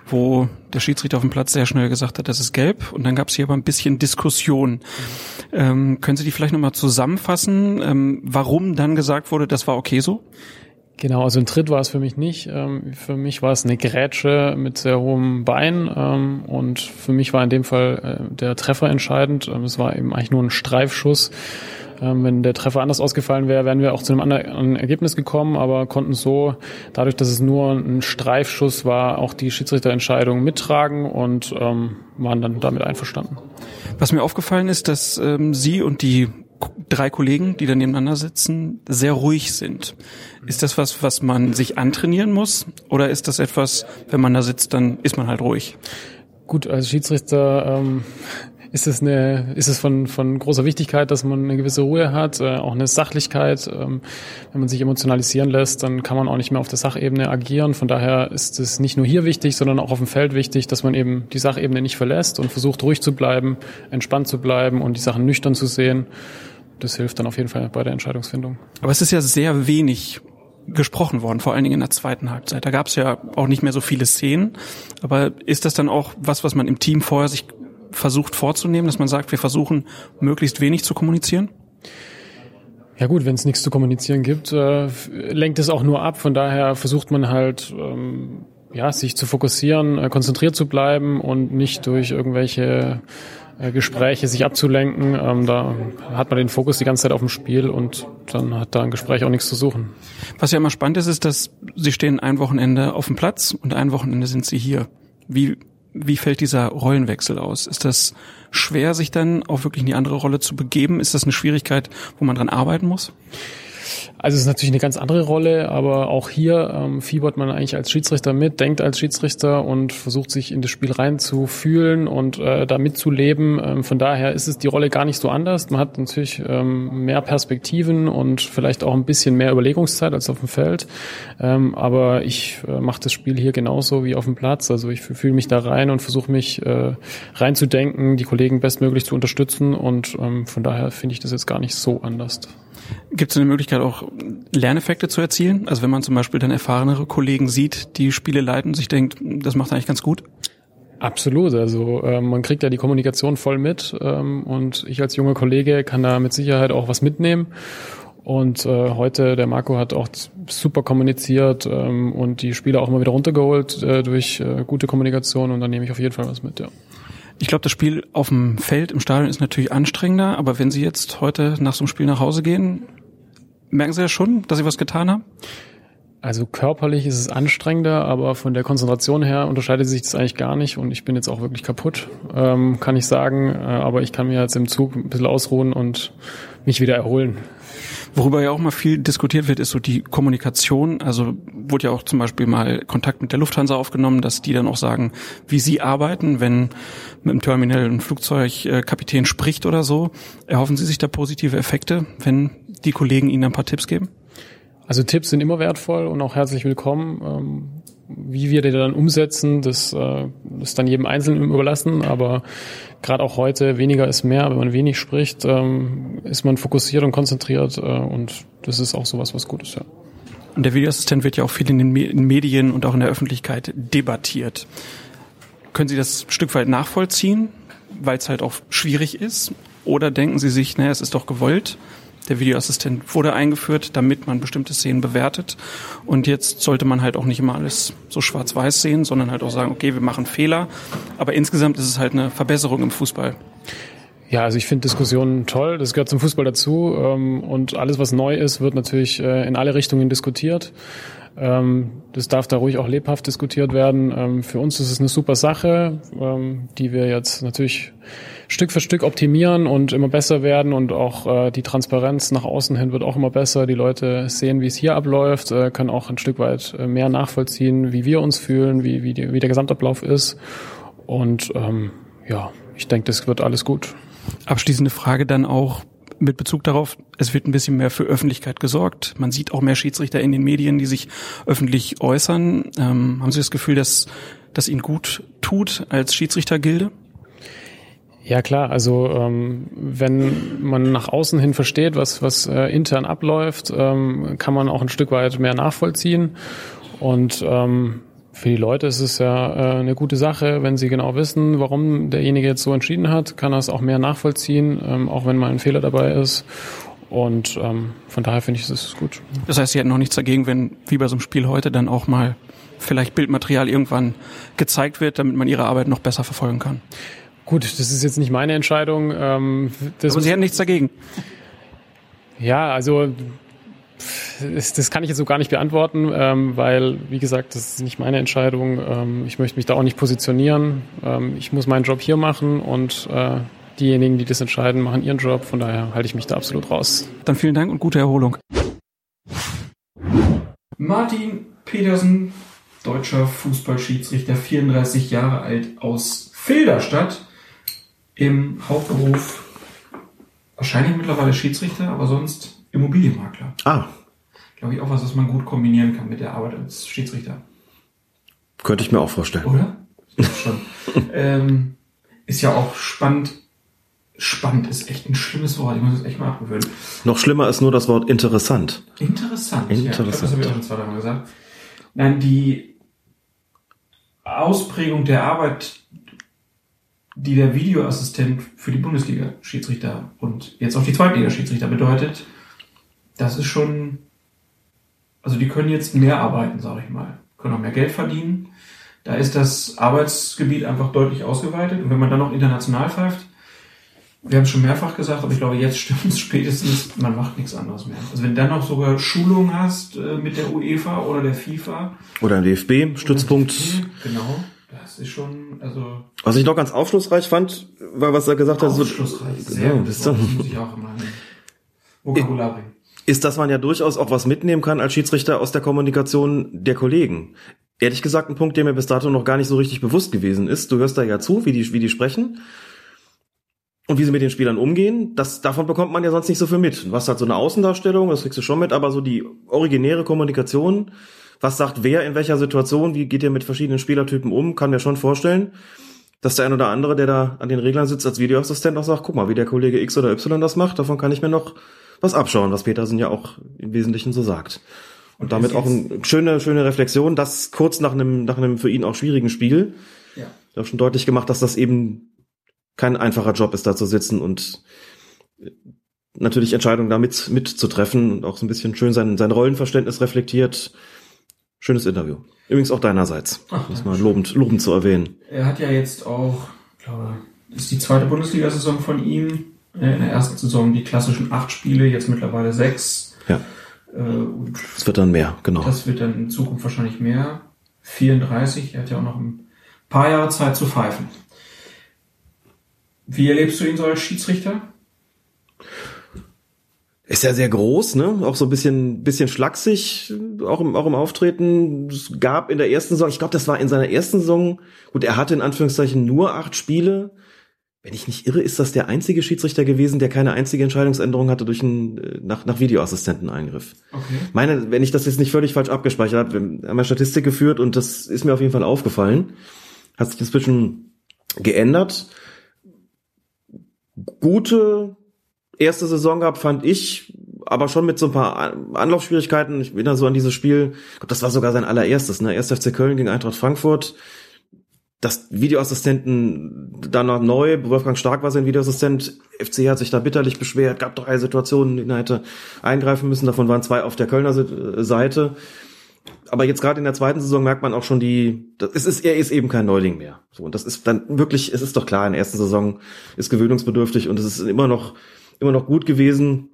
wo der Schiedsrichter auf dem Platz sehr schnell gesagt hat, das ist gelb. Und dann gab es hier aber ein bisschen Diskussion. Ähm, können Sie die vielleicht nochmal zusammenfassen, ähm, warum dann gesagt wurde, das war okay so? Genau, also ein Tritt war es für mich nicht. Ähm, für mich war es eine Grätsche mit sehr hohem Bein ähm, und für mich war in dem Fall äh, der Treffer entscheidend. Ähm, es war eben eigentlich nur ein Streifschuss. Wenn der Treffer anders ausgefallen wäre, wären wir auch zu einem anderen Ergebnis gekommen, aber konnten so, dadurch, dass es nur ein Streifschuss war, auch die Schiedsrichterentscheidung mittragen und waren dann damit einverstanden. Was mir aufgefallen ist, dass ähm, Sie und die drei Kollegen, die da nebeneinander sitzen, sehr ruhig sind. Ist das was, was man sich antrainieren muss? Oder ist das etwas, wenn man da sitzt, dann ist man halt ruhig? Gut, als Schiedsrichter ähm, ist es eine, ist es von, von großer Wichtigkeit, dass man eine gewisse Ruhe hat, äh, auch eine Sachlichkeit. Ähm, wenn man sich emotionalisieren lässt, dann kann man auch nicht mehr auf der Sachebene agieren. Von daher ist es nicht nur hier wichtig, sondern auch auf dem Feld wichtig, dass man eben die Sachebene nicht verlässt und versucht ruhig zu bleiben, entspannt zu bleiben und die Sachen nüchtern zu sehen das hilft dann auf jeden Fall bei der Entscheidungsfindung. Aber es ist ja sehr wenig gesprochen worden, vor allen Dingen in der zweiten Halbzeit. Da gab es ja auch nicht mehr so viele Szenen. Aber ist das dann auch was, was man im Team vorher sich versucht vorzunehmen, dass man sagt, wir versuchen möglichst wenig zu kommunizieren? Ja gut, wenn es nichts zu kommunizieren gibt, äh, lenkt es auch nur ab. Von daher versucht man halt ähm, ja sich zu fokussieren, äh, konzentriert zu bleiben und nicht durch irgendwelche Gespräche sich abzulenken. Ähm, da hat man den Fokus die ganze Zeit auf dem Spiel und dann hat da ein Gespräch auch nichts zu suchen. Was ja immer spannend ist, ist, dass Sie stehen ein Wochenende auf dem Platz und ein Wochenende sind Sie hier. Wie, wie fällt dieser Rollenwechsel aus? Ist das schwer, sich dann auch wirklich in die andere Rolle zu begeben? Ist das eine Schwierigkeit, wo man dran arbeiten muss? Also es ist natürlich eine ganz andere Rolle, aber auch hier ähm, fiebert man eigentlich als Schiedsrichter mit, denkt als Schiedsrichter und versucht sich in das Spiel reinzufühlen und äh, da mitzuleben. Ähm, von daher ist es die Rolle gar nicht so anders. Man hat natürlich ähm, mehr Perspektiven und vielleicht auch ein bisschen mehr Überlegungszeit als auf dem Feld. Ähm, aber ich äh, mache das Spiel hier genauso wie auf dem Platz. Also ich fühle mich da rein und versuche mich äh, reinzudenken, die Kollegen bestmöglich zu unterstützen und ähm, von daher finde ich das jetzt gar nicht so anders. Gibt es eine Möglichkeit, auch Lerneffekte zu erzielen? Also wenn man zum Beispiel dann erfahrenere Kollegen sieht, die Spiele leiten sich denkt, das macht eigentlich ganz gut? Absolut. Also äh, man kriegt ja die Kommunikation voll mit ähm, und ich als junger Kollege kann da mit Sicherheit auch was mitnehmen. Und äh, heute, der Marco hat auch super kommuniziert ähm, und die Spieler auch immer wieder runtergeholt äh, durch äh, gute Kommunikation und dann nehme ich auf jeden Fall was mit, ja. Ich glaube, das Spiel auf dem Feld im Stadion ist natürlich anstrengender, aber wenn Sie jetzt heute nach so einem Spiel nach Hause gehen, merken Sie ja schon, dass Sie was getan haben? Also körperlich ist es anstrengender, aber von der Konzentration her unterscheidet sich das eigentlich gar nicht und ich bin jetzt auch wirklich kaputt, ähm, kann ich sagen. Äh, aber ich kann mir jetzt im Zug ein bisschen ausruhen und mich wieder erholen. Worüber ja auch mal viel diskutiert wird, ist so die Kommunikation. Also wurde ja auch zum Beispiel mal Kontakt mit der Lufthansa aufgenommen, dass die dann auch sagen, wie sie arbeiten, wenn mit dem Terminal ein Flugzeugkapitän spricht oder so. Erhoffen Sie sich da positive Effekte, wenn die Kollegen Ihnen ein paar Tipps geben? Also Tipps sind immer wertvoll und auch herzlich willkommen. Wie wir die dann umsetzen, das äh, ist dann jedem Einzelnen überlassen. Aber gerade auch heute, weniger ist mehr. Wenn man wenig spricht, ähm, ist man fokussiert und konzentriert. Äh, und das ist auch sowas, was gut ist, ja. Und der Videoassistent wird ja auch viel in den Medien und auch in der Öffentlichkeit debattiert. Können Sie das ein Stück weit nachvollziehen, weil es halt auch schwierig ist? Oder denken Sie sich, naja, es ist doch gewollt, der Videoassistent wurde eingeführt, damit man bestimmte Szenen bewertet. Und jetzt sollte man halt auch nicht immer alles so schwarz-weiß sehen, sondern halt auch sagen, okay, wir machen Fehler. Aber insgesamt ist es halt eine Verbesserung im Fußball. Ja, also ich finde Diskussionen toll. Das gehört zum Fußball dazu. Ähm, und alles, was neu ist, wird natürlich äh, in alle Richtungen diskutiert. Ähm, das darf da ruhig auch lebhaft diskutiert werden. Ähm, für uns ist es eine super Sache, die wir jetzt natürlich Stück für Stück optimieren und immer besser werden und auch äh, die Transparenz nach außen hin wird auch immer besser. Die Leute sehen, wie es hier abläuft, äh, können auch ein Stück weit äh, mehr nachvollziehen, wie wir uns fühlen, wie, wie, die, wie der Gesamtablauf ist. Und ähm, ja, ich denke, das wird alles gut. Abschließende Frage dann auch mit Bezug darauf, es wird ein bisschen mehr für Öffentlichkeit gesorgt. Man sieht auch mehr Schiedsrichter in den Medien, die sich öffentlich äußern. Ähm, haben Sie das Gefühl, dass das Ihnen gut tut als Schiedsrichtergilde? Ja klar, also ähm, wenn man nach außen hin versteht, was, was äh, intern abläuft, ähm, kann man auch ein Stück weit mehr nachvollziehen. Und ähm, für die Leute ist es ja äh, eine gute Sache, wenn sie genau wissen, warum derjenige jetzt so entschieden hat, kann er es auch mehr nachvollziehen, ähm, auch wenn mal ein Fehler dabei ist. Und ähm, von daher finde ich, es gut. Das heißt, Sie hätten noch nichts dagegen, wenn, wie bei so einem Spiel heute, dann auch mal vielleicht Bildmaterial irgendwann gezeigt wird, damit man Ihre Arbeit noch besser verfolgen kann. Gut, das ist jetzt nicht meine Entscheidung. Ähm, das Aber Sie hätten nichts dagegen. Ja, also das, das kann ich jetzt so gar nicht beantworten, ähm, weil, wie gesagt, das ist nicht meine Entscheidung. Ähm, ich möchte mich da auch nicht positionieren. Ähm, ich muss meinen Job hier machen und äh, diejenigen, die das entscheiden, machen ihren Job. Von daher halte ich mich da absolut raus. Dann vielen Dank und gute Erholung. Martin Petersen, deutscher Fußballschiedsrichter, 34 Jahre alt aus Filderstadt, im Hauptberuf wahrscheinlich mittlerweile Schiedsrichter, aber sonst Immobilienmakler. Ah. Glaube ich auch was, was man gut kombinieren kann mit der Arbeit als Schiedsrichter. Könnte ich mir auch vorstellen. Oder? Ist schon. ähm, ist ja auch spannend. Spannend ist echt ein schlimmes Wort. Ich muss es echt mal abgewöhnen. Noch schlimmer ist nur das Wort interessant. Interessant. Interessant. Ja, glaub, das habe ich auch schon zweimal gesagt. Nein, die Ausprägung der Arbeit, die der Videoassistent für die Bundesliga-Schiedsrichter und jetzt auch die Zweitliga-Schiedsrichter bedeutet, das ist schon, also die können jetzt mehr arbeiten, sage ich mal, können auch mehr Geld verdienen. Da ist das Arbeitsgebiet einfach deutlich ausgeweitet und wenn man dann noch international pfeift, wir haben es schon mehrfach gesagt, aber ich glaube, jetzt stimmt es spätestens, man macht nichts anderes mehr. Also wenn du dann noch sogar Schulung hast äh, mit der UEFA oder der FIFA. Oder ein DFB-Stützpunkt. Genau, das ist schon, also. Was ich noch ganz aufschlussreich fand, war, was er gesagt hat. Aufschlussreich, so, sehr ja, gut. das muss ich auch immer in Vokabular bringen. ist, dass man ja durchaus auch was mitnehmen kann als Schiedsrichter aus der Kommunikation der Kollegen. Ehrlich gesagt, ein Punkt, der mir bis dato noch gar nicht so richtig bewusst gewesen ist. Du hörst da ja zu, wie die, wie die sprechen und wie sie mit den Spielern umgehen. Das, davon bekommt man ja sonst nicht so viel mit. Du hast halt so eine Außendarstellung, das kriegst du schon mit, aber so die originäre Kommunikation, was sagt wer in welcher Situation, wie geht ihr mit verschiedenen Spielertypen um, kann mir schon vorstellen, dass der ein oder andere, der da an den Reglern sitzt als Videoassistent auch sagt, guck mal, wie der Kollege X oder Y das macht, davon kann ich mir noch was abschauen, was Petersen ja auch im Wesentlichen so sagt. Und damit auch eine schöne, schöne Reflexion, das kurz nach einem, nach einem für ihn auch schwierigen Spiel. Ja. Er hat schon deutlich gemacht, dass das eben kein einfacher Job ist, da zu sitzen und natürlich Entscheidungen damit mitzutreffen und auch so ein bisschen schön sein, sein Rollenverständnis reflektiert. Schönes Interview. Übrigens auch deinerseits. Ach, das mal lobend, lobend zu erwähnen. Er hat ja jetzt auch, ich glaube, das ist die zweite Bundesliga-Saison von ihm. Äh, In der ersten Saison die klassischen acht Spiele, jetzt mittlerweile sechs. Ja. Äh, und Es wird dann mehr, genau. Das wird dann in Zukunft wahrscheinlich mehr. 34, er hat ja auch noch ein paar Jahre Zeit zu pfeifen. Wie erlebst du ihn so als Schiedsrichter? Ist ja sehr groß, ne? Auch so ein bisschen, bisschen schlaksig, auch im, auch im Auftreten. Es gab in der ersten Saison, ich glaube, das war in seiner ersten Saison, gut, er hatte in Anführungszeichen nur acht Spiele. Wenn ich nicht irre, ist das der einzige Schiedsrichter gewesen, der keine einzige Entscheidungsänderung hatte durch einen äh, nach, nach Videoassistenteneingriff. Okay. Meine, wenn ich das jetzt nicht völlig falsch abgespeichert habe, wir haben ja Statistik geführt und das ist mir auf jeden Fall aufgefallen. Hat sich inzwischen geändert. Gute erste Saison gehabt, fand ich, aber schon mit so ein paar An- Anlaufschwierigkeiten. Ich bin da so an dieses Spiel, ich glaub, das war sogar sein allererstes, ne? Erst FC Köln gegen Eintracht Frankfurt. Das Videoassistenten dann noch neu, Wolfgang Stark war sein Videoassistent, FC hat sich da bitterlich beschwert, gab drei Situationen, denen er hätte eingreifen müssen, davon waren zwei auf der Kölner Se- Seite. Aber jetzt gerade in der zweiten Saison merkt man auch schon die, das, es ist, er ist eben kein Neuling mehr. So, und das ist dann wirklich, es ist doch klar, in der ersten Saison ist gewöhnungsbedürftig und es ist immer noch, immer noch gut gewesen.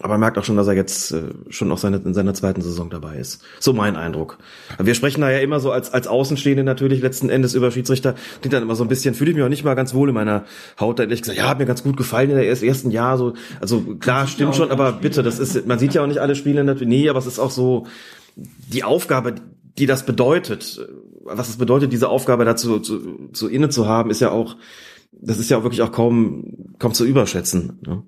Aber merkt auch schon, dass er jetzt äh, schon auch seine, in seiner zweiten Saison dabei ist. So mein Eindruck. Wir sprechen da ja immer so als, als Außenstehende natürlich letzten Endes über Schiedsrichter. Klingt dann immer so ein bisschen, fühle ich mich auch nicht mal ganz wohl in meiner Haut. Da hätte ich gesagt, ja, hat mir ganz gut gefallen in der erst- ersten Jahr. So, also klar, stimmt schon, aber bitte, das ist, man sieht ja auch nicht alle Spiele natürlich. Nee, aber es ist auch so, die Aufgabe, die das bedeutet, was es bedeutet, diese Aufgabe dazu zu, zu inne zu haben, ist ja auch, das ist ja auch wirklich auch kaum, kaum zu überschätzen. Ne?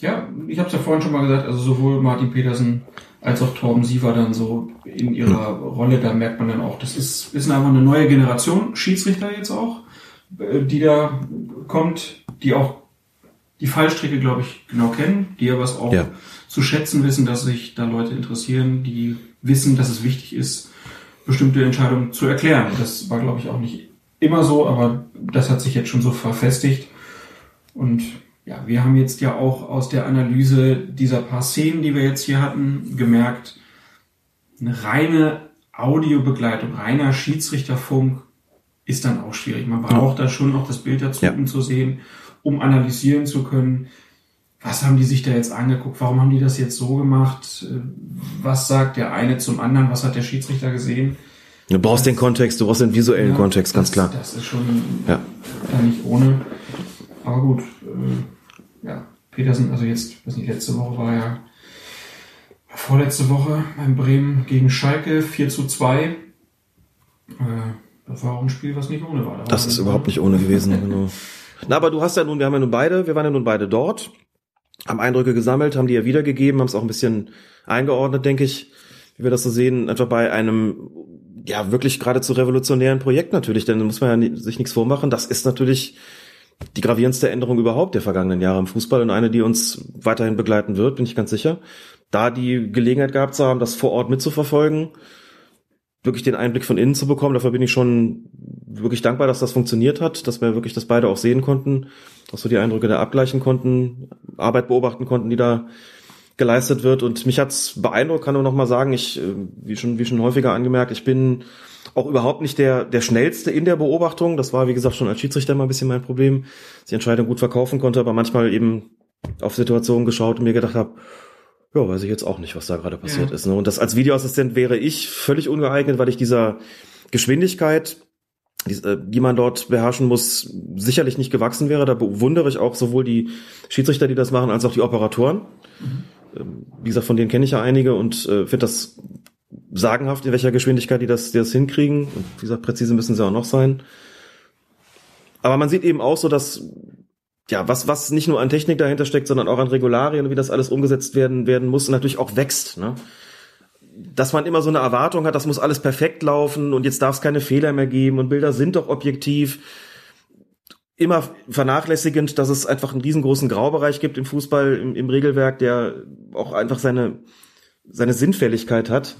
Ja, ich habe es ja vorhin schon mal gesagt, also sowohl Martin Petersen als auch Torben Siever dann so in ihrer Rolle, da merkt man dann auch, das ist, ist einfach eine neue Generation, Schiedsrichter jetzt auch, äh, die da kommt, die auch die Fallstrecke, glaube ich, genau kennen, die aber es auch Ja. zu schätzen wissen, dass sich da Leute interessieren, die wissen, dass es wichtig ist, bestimmte Entscheidungen zu erklären. Das war, glaube ich, auch nicht immer so, aber das hat sich jetzt schon so verfestigt. Und ja, wir haben jetzt ja auch aus der Analyse dieser paar Szenen, die wir jetzt hier hatten, gemerkt, eine reine Audiobegleitung, reiner Schiedsrichterfunk ist dann auch schwierig. Man braucht da schon noch das Bild dazu, Ja. um zu sehen, um analysieren zu können, was haben die sich da jetzt angeguckt, warum haben die das jetzt so gemacht, was sagt der eine zum anderen, was hat der Schiedsrichter gesehen. Du brauchst den Kontext, du brauchst den visuellen Ja, Kontext, ganz das, klar. Das ist schon Ja. nicht ohne. Aber gut, äh, ja, Petersen, also jetzt, weiß nicht, letzte Woche war ja, vorletzte Woche beim Bremen gegen Schalke 4 zu 2. Äh, das war auch ein Spiel, was nicht ohne war. Da Das war ist überhaupt nicht ohne gewesen. Genau. Na, aber du hast ja nun, wir haben ja nun beide, wir waren ja nun beide dort, haben Eindrücke gesammelt, haben die ja wiedergegeben, haben es auch ein bisschen eingeordnet, denke ich, wie wir das so sehen, einfach bei einem ja wirklich geradezu revolutionären Projekt natürlich, denn da muss man ja sich nichts vormachen. Das ist natürlich die gravierendste Änderung überhaupt der vergangenen Jahre im Fußball und eine, die uns weiterhin begleiten wird, bin ich ganz sicher. Da die Gelegenheit gehabt zu haben, das vor Ort mitzuverfolgen, wirklich den Einblick von innen zu bekommen. Dafür bin ich schon wirklich dankbar, dass das funktioniert hat, dass wir wirklich das beide auch sehen konnten, dass wir die Eindrücke da abgleichen konnten, Arbeit beobachten konnten, die da geleistet wird. Und mich hat's beeindruckt, kann nur noch mal sagen, ich, äh, wie schon, wie schon häufiger angemerkt, ich bin auch überhaupt nicht der, der schnellste in der Beobachtung. Das war, wie gesagt, schon als Schiedsrichter mal ein bisschen mein Problem, dass ich die Entscheidung gut verkaufen konnte, aber manchmal eben auf Situationen geschaut und mir gedacht habe, ja, weiß ich jetzt auch nicht, was da gerade passiert Ja. ist. Ne? Und das als Videoassistent wäre ich völlig ungeeignet, weil ich dieser Geschwindigkeit, die, äh, die man dort beherrschen muss, sicherlich nicht gewachsen wäre. Da bewundere ich auch sowohl die Schiedsrichter, die das machen, als auch die Operatoren. Ähm, Wie gesagt, von denen kenne ich ja einige und äh, finde das sagenhaft, in welcher Geschwindigkeit die das, die das hinkriegen. Und wie gesagt, präzise müssen sie auch noch sein. Aber man sieht eben auch so, dass ja, was, was nicht nur an Technik dahinter steckt, sondern auch an Regularien, wie das alles umgesetzt werden, werden muss, natürlich auch wächst, ne? Dass man immer so eine Erwartung hat, das muss alles perfekt laufen und jetzt darf es keine Fehler mehr geben und Bilder sind doch objektiv. Immer vernachlässigend, dass es einfach einen riesengroßen Graubereich gibt im Fußball, im, im Regelwerk, der auch einfach seine, seine Sinnfälligkeit hat.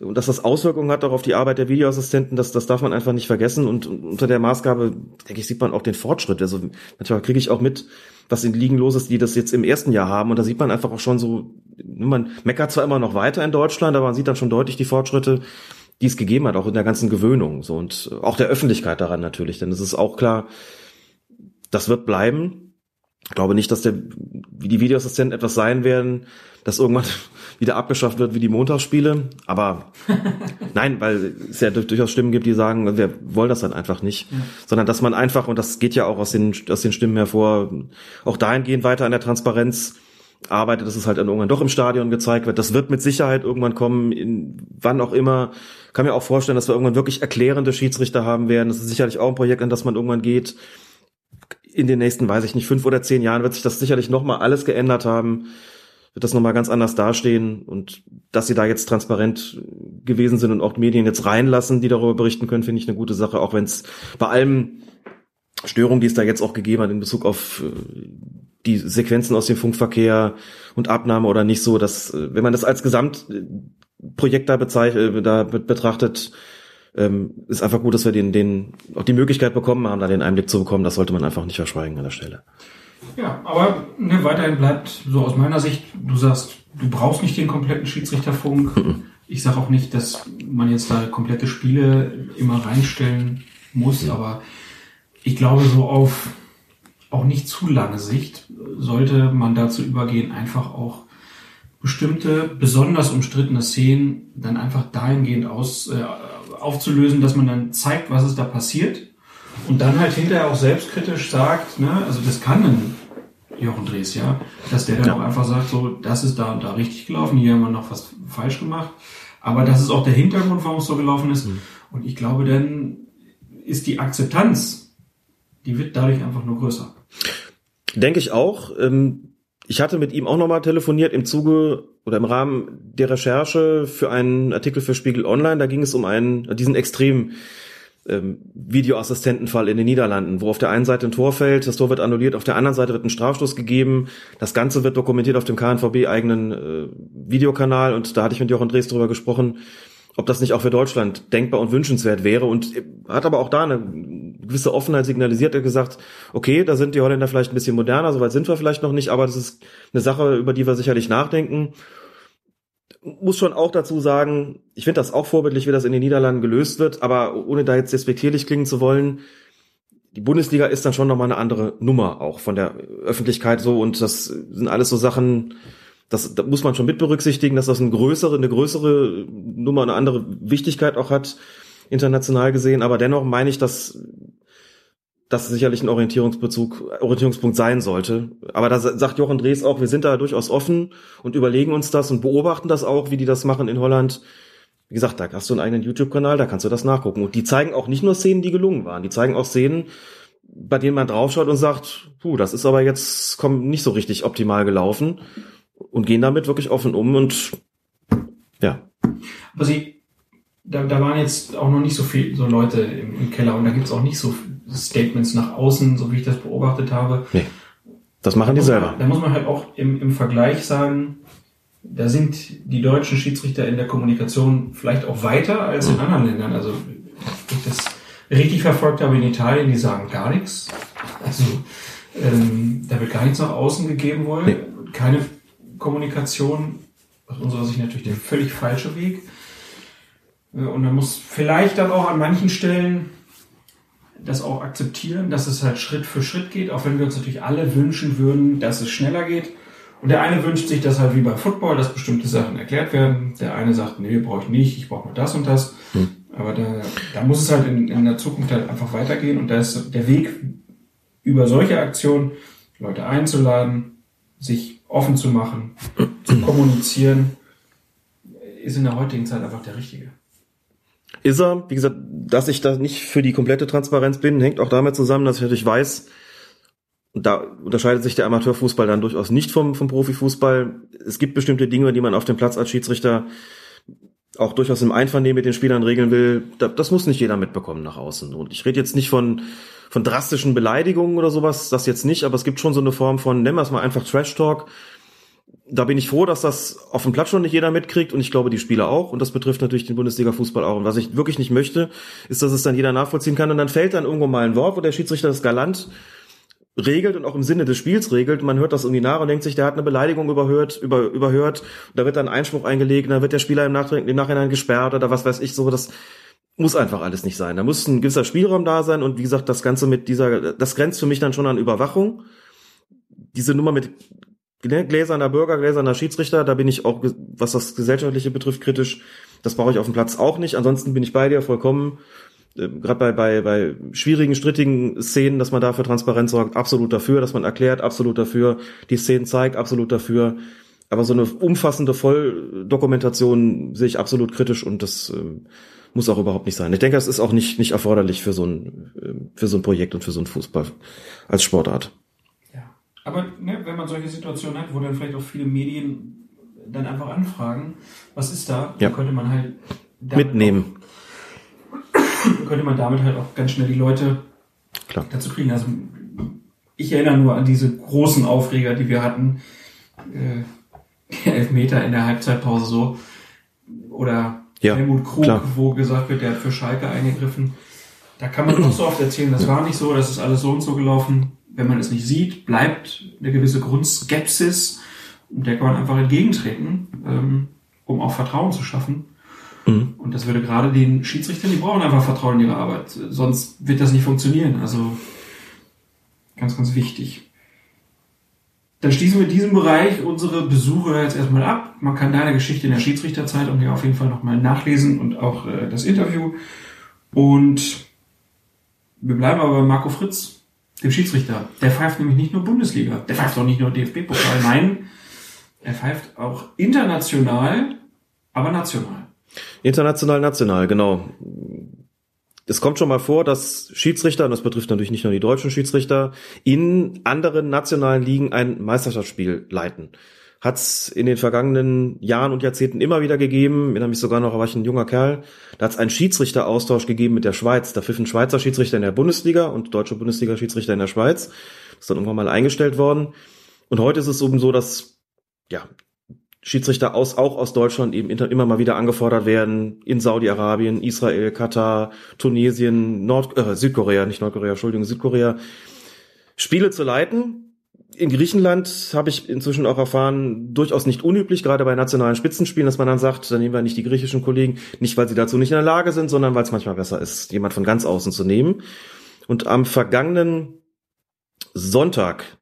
Und dass das Auswirkungen hat auch auf die Arbeit der Videoassistenten, das, das darf man einfach nicht vergessen. Und unter der Maßgabe, denke ich, sieht man auch den Fortschritt. Also manchmal kriege ich auch mit, was in Ligen los ist, die das jetzt im ersten Jahr haben. Und da sieht man einfach auch schon so, man meckert zwar immer noch weiter in Deutschland, aber man sieht dann schon deutlich die Fortschritte, die es gegeben hat, auch in der ganzen Gewöhnung. So und auch der Öffentlichkeit daran natürlich. Denn es ist auch klar, das wird bleiben. Ich glaube nicht, dass der, wie die Videoassistenten etwas sein werden, das irgendwann wieder abgeschafft wird wie die Montagsspiele. Aber nein, weil es ja durch- durchaus Stimmen gibt, die sagen, wir wollen das dann einfach nicht. Ja. Sondern dass man einfach, und das geht ja auch aus den, aus den Stimmen hervor, auch dahingehend weiter an der Transparenz arbeitet, dass es halt dann irgendwann doch im Stadion gezeigt wird. Das wird mit Sicherheit irgendwann kommen, in, wann auch immer. Kann mir auch vorstellen, dass wir irgendwann wirklich erklärende Schiedsrichter haben werden. Das ist sicherlich auch ein Projekt, an das man irgendwann geht in den nächsten, weiß ich nicht, fünf oder zehn Jahren wird sich das sicherlich nochmal alles geändert haben, wird das nochmal ganz anders dastehen und dass sie da jetzt transparent gewesen sind und auch Medien jetzt reinlassen, die darüber berichten können, finde ich eine gute Sache, auch wenn es bei allem Störungen, die es da jetzt auch gegeben hat in Bezug auf äh, die Sequenzen aus dem Funkverkehr und Abnahme oder nicht so, dass äh, wenn man das als Gesamtprojekt da bezeichnet, äh, da be- betrachtet, ähm, ist einfach gut, dass wir den, den auch die Möglichkeit bekommen haben, da den Einblick zu bekommen. Das sollte man einfach nicht verschweigen an der Stelle. Ja, aber ne, weiterhin bleibt so aus meiner Sicht, du sagst, du brauchst nicht den kompletten Schiedsrichterfunk. Ich sage auch nicht, dass man jetzt da komplette Spiele immer reinstellen muss, aber ich glaube, so auf auch nicht zu lange Sicht sollte man dazu übergehen, einfach auch bestimmte besonders umstrittene Szenen dann einfach dahingehend aus, äh, aufzulösen, dass man dann zeigt, was ist da passiert. Und dann halt hinterher auch selbstkritisch sagt, ne, also das kann ein Jochen Drees, ja, dass der dann auch einfach sagt, so, das ist da und da richtig gelaufen, hier haben wir noch was falsch gemacht, aber das ist auch der Hintergrund, warum es so gelaufen ist. Und ich glaube, dann ist die Akzeptanz, die wird dadurch einfach nur größer. Denke ich auch. Ähm, Ich hatte mit ihm auch nochmal telefoniert im Zuge oder im Rahmen der Recherche für einen Artikel für Spiegel Online. Da ging es um einen, diesen extrem ähm, Videoassistentenfall in den Niederlanden, wo auf der einen Seite ein Tor fällt, das Tor wird annulliert, auf der anderen Seite wird ein Strafstoß gegeben. Das Ganze wird dokumentiert auf dem KNVB-eigenen äh, Videokanal und da hatte ich mit Jochen Drees drüber gesprochen, ob das nicht auch für Deutschland denkbar und wünschenswert wäre und hat aber auch da eine gewisse Offenheit signalisiert, er hat gesagt, okay, da sind die Holländer vielleicht ein bisschen moderner, soweit sind wir vielleicht noch nicht, aber das ist eine Sache, über die wir sicherlich nachdenken. Muss schon auch dazu sagen, ich finde das auch vorbildlich, wie das in den Niederlanden gelöst wird, aber ohne da jetzt despektierlich klingen zu wollen, die Bundesliga ist dann schon nochmal eine andere Nummer auch von der Öffentlichkeit so und das sind alles so Sachen, das, das muss man schon mit berücksichtigen, dass das eine größere, eine größere Nummer, eine andere Wichtigkeit auch hat, international gesehen, aber dennoch meine ich, dass das sicherlich ein Orientierungsbezug, Orientierungspunkt sein sollte. Aber da sagt Jochen Drees auch, wir sind da durchaus offen und überlegen uns das und beobachten das auch, wie die das machen in Holland. Wie gesagt, da hast du einen eigenen YouTube-Kanal, da kannst du das nachgucken. Und die zeigen auch nicht nur Szenen, die gelungen waren. Die zeigen auch Szenen, bei denen man draufschaut und sagt, puh, das ist aber jetzt kommt nicht so richtig optimal gelaufen und gehen damit wirklich offen um und ja. Aber sie, da, da waren jetzt auch noch nicht so viele so Leute im, im Keller und da gibt's auch nicht so Statements nach außen, so wie ich das beobachtet habe. Nee. Das machen die selber. Man, da muss man halt auch im, im Vergleich sagen, da sind die deutschen Schiedsrichter in der Kommunikation vielleicht auch weiter als in anderen Ländern. Also, ich das richtig verfolgt habe in Italien, die sagen gar nichts. Also, ähm, da wird gar nichts nach außen gegeben wollen. Nee. Keine Kommunikation. Aus unserer Sicht natürlich der völlig falsche Weg. Äh, und man muss vielleicht dann auch an manchen Stellen das auch akzeptieren, dass es halt Schritt für Schritt geht, auch wenn wir uns natürlich alle wünschen würden, dass es schneller geht. Und der eine wünscht sich das halt wie beim Football, dass bestimmte Sachen erklärt werden. Der eine sagt, nee, brauche ich nicht, ich brauche nur das und das. Hm. Aber da, da muss es halt in, in der Zukunft halt einfach weitergehen. Und da ist der Weg über solche Aktionen, Leute einzuladen, sich offen zu machen, zu kommunizieren, ist in der heutigen Zeit einfach der richtige. Ist er, wie gesagt, dass ich da nicht für die komplette Transparenz bin, hängt auch damit zusammen, dass ich natürlich weiß, da unterscheidet sich der Amateurfußball dann durchaus nicht vom, vom Profifußball. Es gibt bestimmte Dinge, die man auf dem Platz als Schiedsrichter auch durchaus im Einvernehmen mit den Spielern regeln will. Das muss nicht jeder mitbekommen nach außen. Und ich rede jetzt nicht von, von drastischen Beleidigungen oder sowas, das jetzt nicht, aber es gibt schon so eine Form von, nennen wir es mal einfach Trash Talk. Da bin ich froh, dass das auf dem Platz schon nicht jeder mitkriegt und ich glaube die Spieler auch und das betrifft natürlich den Bundesliga-Fußball auch. Und was ich wirklich nicht möchte, ist, dass es dann jeder nachvollziehen kann und dann fällt dann irgendwo mal ein Wort, wo der Schiedsrichter das galant regelt und auch im Sinne des Spiels regelt. Man hört das irgendwie nach und denkt sich, der hat eine Beleidigung überhört, über, überhört. Da wird dann Einspruch eingelegt, da wird der Spieler im, im Nachhinein gesperrt oder was weiß ich so. Das muss einfach alles nicht sein. Da muss ein gewisser Spielraum da sein und wie gesagt, das Ganze mit dieser, das grenzt für mich dann schon an Überwachung. Diese Nummer mit gläserner Bürger, gläserner Schiedsrichter, da bin ich auch, was das Gesellschaftliche betrifft, kritisch. Das brauche ich auf dem Platz auch nicht. Ansonsten bin ich bei dir vollkommen äh, gerade bei, bei, bei schwierigen, strittigen Szenen, dass man dafür Transparenz sorgt, absolut dafür, dass man erklärt, absolut dafür, die Szenen zeigt, absolut dafür. Aber so eine umfassende Volldokumentation sehe ich absolut kritisch und das ähm, muss auch überhaupt nicht sein. Ich denke, es ist auch nicht, nicht erforderlich für so ein, ähm, für so ein Projekt und für so ein Fußball als Sportart. Ja. Aber ne, wenn man solche Situationen hat, wo dann vielleicht auch viele Medien dann einfach anfragen, was ist da, ja. dann könnte man halt mitnehmen könnte man damit halt auch ganz schnell die Leute Klar. dazu kriegen. Also ich erinnere nur an diese großen Aufreger, die wir hatten. Äh, Elfmeter in der Halbzeitpause so. Oder ja, Helmut Krug, klar. wo gesagt wird, der hat für Schalke eingegriffen. Da kann man noch so oft erzählen, das war nicht so, das ist alles so und so gelaufen. Wenn man es nicht sieht, bleibt eine gewisse Grundskepsis. Und der kann man einfach entgegentreten, ähm, um auch Vertrauen zu schaffen. Mhm. Und das würde gerade den Schiedsrichtern, die brauchen einfach Vertrauen in ihre Arbeit. Sonst wird das nicht funktionieren. Also ganz, ganz wichtig. Dann schließen wir diesen Bereich unsere Besuche jetzt erstmal ab. Man kann deine Geschichte in der Schiedsrichterzeitung hier auf jeden Fall nochmal nachlesen und auch äh, das Interview. Und wir bleiben aber bei Marco Fritz, dem Schiedsrichter. Der pfeift nämlich nicht nur Bundesliga, der pfeift auch nicht nur DFB-Pokal. Nein, er pfeift auch international, aber national. International, national, genau. Es kommt schon mal vor, dass Schiedsrichter, und das betrifft natürlich nicht nur die deutschen Schiedsrichter, in anderen nationalen Ligen ein Meisterschaftsspiel leiten. Hat es in den vergangenen Jahren und Jahrzehnten immer wieder gegeben. Ich erinnere mich sogar noch, da war ich ein junger Kerl. Da hat es einen Schiedsrichteraustausch gegeben mit der Schweiz. Da pfiffen Schweizer Schiedsrichter in der Bundesliga und deutsche Bundesliga-Schiedsrichter in der Schweiz. Das ist dann irgendwann mal eingestellt worden. Und heute ist es eben so, dass ja, Schiedsrichter aus, auch aus Deutschland eben immer mal wieder angefordert werden, in Saudi-Arabien, Israel, Katar, Tunesien, Nord, äh, Südkorea, nicht Nordkorea, Entschuldigung, Südkorea, Spiele zu leiten. In Griechenland habe ich inzwischen auch erfahren, durchaus nicht unüblich, gerade bei nationalen Spitzenspielen, dass man dann sagt, dann nehmen wir nicht die griechischen Kollegen, nicht weil sie dazu nicht in der Lage sind, sondern weil es manchmal besser ist, jemand von ganz außen zu nehmen. Und am vergangenen Sonntag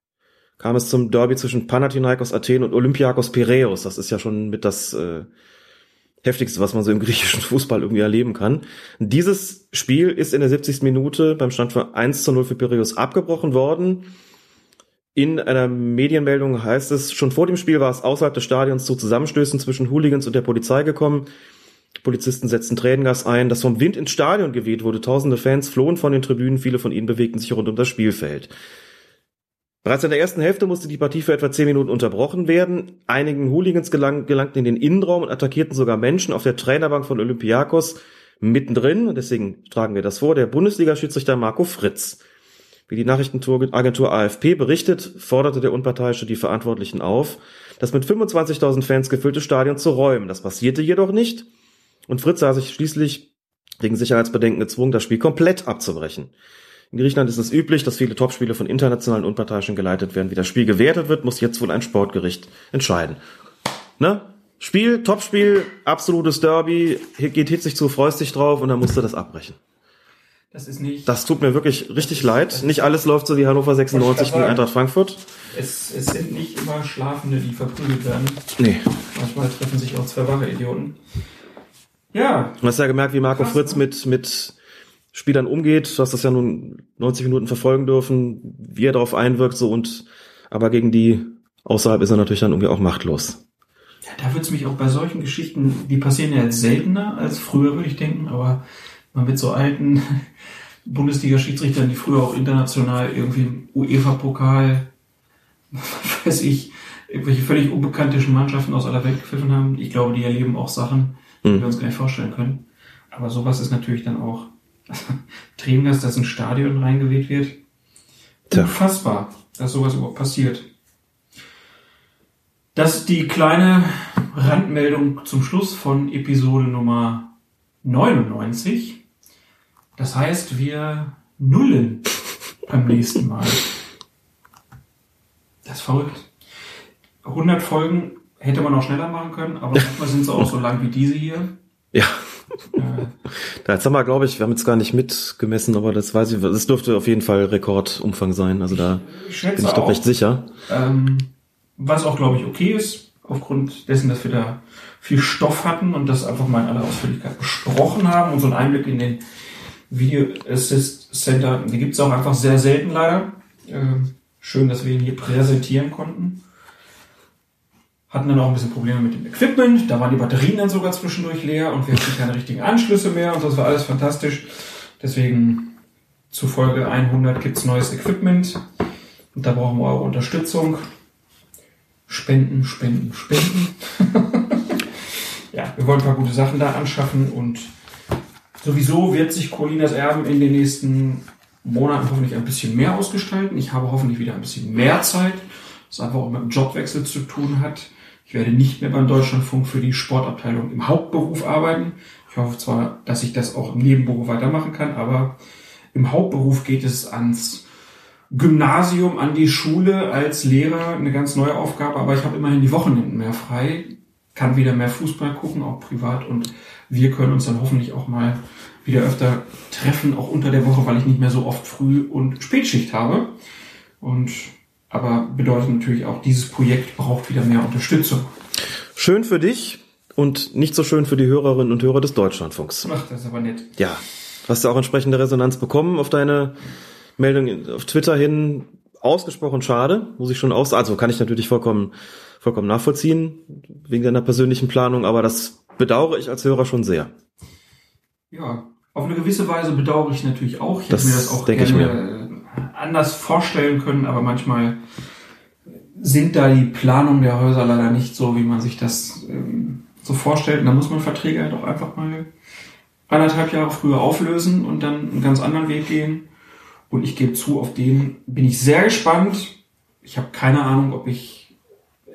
kam es zum Derby zwischen Panathinaikos Athen und Olympiakos Piraeus. Das ist ja schon mit das äh, heftigste, was man so im griechischen Fußball irgendwie erleben kann. Dieses Spiel ist in der 70. Minute beim Stand von 1 zu 0 für Piraeus abgebrochen worden. In einer Medienmeldung heißt es, schon vor dem Spiel war es außerhalb des Stadions zu Zusammenstößen zwischen Hooligans und der Polizei gekommen. Polizisten setzten Tränengas ein, das vom Wind ins Stadion geweht wurde. Tausende Fans flohen von den Tribünen, viele von ihnen bewegten sich rund um das Spielfeld. Bereits in der ersten Hälfte musste die Partie für etwa zehn Minuten unterbrochen werden. Einigen Hooligans gelang, gelangten in den Innenraum und attackierten sogar Menschen auf der Trainerbank von Olympiakos mittendrin. Deswegen tragen wir das vor. Der Bundesliga-Schiedsrichter Marco Fritz. Wie die Nachrichtenagentur AFP berichtet, forderte der Unparteiische die Verantwortlichen auf, das mit 25.000 Fans gefüllte Stadion zu räumen. Das passierte jedoch nicht. Und Fritz sah sich schließlich wegen Sicherheitsbedenken gezwungen, das Spiel komplett abzubrechen. In Griechenland ist es üblich, dass viele Topspiele von internationalen Unparteiischen geleitet werden. Wie das Spiel gewertet wird, muss jetzt wohl ein Sportgericht entscheiden. Ne? Spiel, Topspiel, absolutes Derby, geht hitzig zu, freust dich drauf und dann musst du das abbrechen. Das ist nicht. Das tut mir wirklich richtig leid. Nicht alles läuft so wie Hannover 96 gegen Eintracht Frankfurt. Es, es sind nicht immer Schlafende, die verprügelt werden. Nee. Manchmal treffen sich auch zwei wache Idioten. Ja. Du hast ja gemerkt, wie Marco Fritz mit, mit Spielern umgeht. Du hast das ja nun 90 Minuten verfolgen dürfen, wie er darauf einwirkt, so und aber gegen die außerhalb ist er natürlich dann irgendwie auch machtlos. Ja, da würde es mich auch bei solchen Geschichten, die passieren ja jetzt seltener als früher, würde ich denken, aber man mit so alten Bundesliga-Schiedsrichtern, die früher auch international irgendwie im UEFA-Pokal, weiß ich, irgendwelche völlig unbekanntischen Mannschaften aus aller Welt gepfiffen haben. Ich glaube, die erleben auch Sachen, die mhm. wir uns gar nicht vorstellen können. Aber sowas ist natürlich dann auch Tränengas, dass ein Stadion reingeweht wird. Tja. Unfassbar, dass sowas überhaupt passiert. Das ist die kleine Randmeldung zum Schluss von Episode Nummer 99. Das heißt, wir nullen beim nächsten Mal. Das ist verrückt. 100 Folgen hätte man auch schneller machen können, aber manchmal sind sie auch so lang wie diese hier. Ja. Da jetzt haben wir, glaube ich, wir haben jetzt gar nicht mitgemessen, aber das weiß ich, das dürfte auf jeden Fall Rekordumfang sein. Also da ich bin ich doch auch, recht sicher. Ähm, was auch, glaube ich, okay ist, aufgrund dessen, dass wir da viel Stoff hatten und das einfach mal in aller Ausführlichkeit besprochen haben und so einen Einblick in den Video Assist Center, die gibt es auch einfach sehr selten leider. Ähm, schön, dass wir ihn hier präsentieren konnten hatten dann auch ein bisschen Probleme mit dem Equipment. Da waren die Batterien dann sogar zwischendurch leer und wir hatten keine richtigen Anschlüsse mehr und das war alles fantastisch. Deswegen zu Folge 100 gibt's neues Equipment und da brauchen wir eure Unterstützung. Spenden, spenden, spenden. ja, wir wollen ein paar gute Sachen da anschaffen und sowieso wird sich Colinas Erben in den nächsten Monaten hoffentlich ein bisschen mehr ausgestalten. Ich habe hoffentlich wieder ein bisschen mehr Zeit, was einfach auch mit dem Jobwechsel zu tun hat. Ich werde nicht mehr beim Deutschlandfunk für die Sportabteilung im Hauptberuf arbeiten. Ich hoffe zwar, dass ich das auch im Nebenberuf weitermachen kann, aber im Hauptberuf geht es ans Gymnasium, an die Schule als Lehrer, eine ganz neue Aufgabe, aber ich habe immerhin die Wochenenden mehr frei, kann wieder mehr Fußball gucken, auch privat und wir können uns dann hoffentlich auch mal wieder öfter treffen, auch unter der Woche, weil ich nicht mehr so oft Früh- und Spätschicht habe. Und aber bedeutet natürlich auch, dieses Projekt braucht wieder mehr Unterstützung. Schön für dich und nicht so schön für die Hörerinnen und Hörer des Deutschlandfunks. Ach, das ist aber nett. Ja. Hast du auch entsprechende Resonanz bekommen auf deine Meldung auf Twitter hin? Ausgesprochen schade, muss ich schon aus, also kann ich natürlich vollkommen, vollkommen nachvollziehen, wegen deiner persönlichen Planung, aber das bedauere ich als Hörer schon sehr. Ja, auf eine gewisse Weise bedauere ich natürlich auch. Ich das hätte mir das auch gerne anders vorstellen können, aber manchmal sind da die Planungen der Häuser leider nicht so, wie man sich das ähm, so vorstellt. Und da muss man Verträge halt auch einfach mal anderthalb Jahre früher auflösen und dann einen ganz anderen Weg gehen. Und ich gebe zu, auf den bin ich sehr gespannt. Ich habe keine Ahnung, ob ich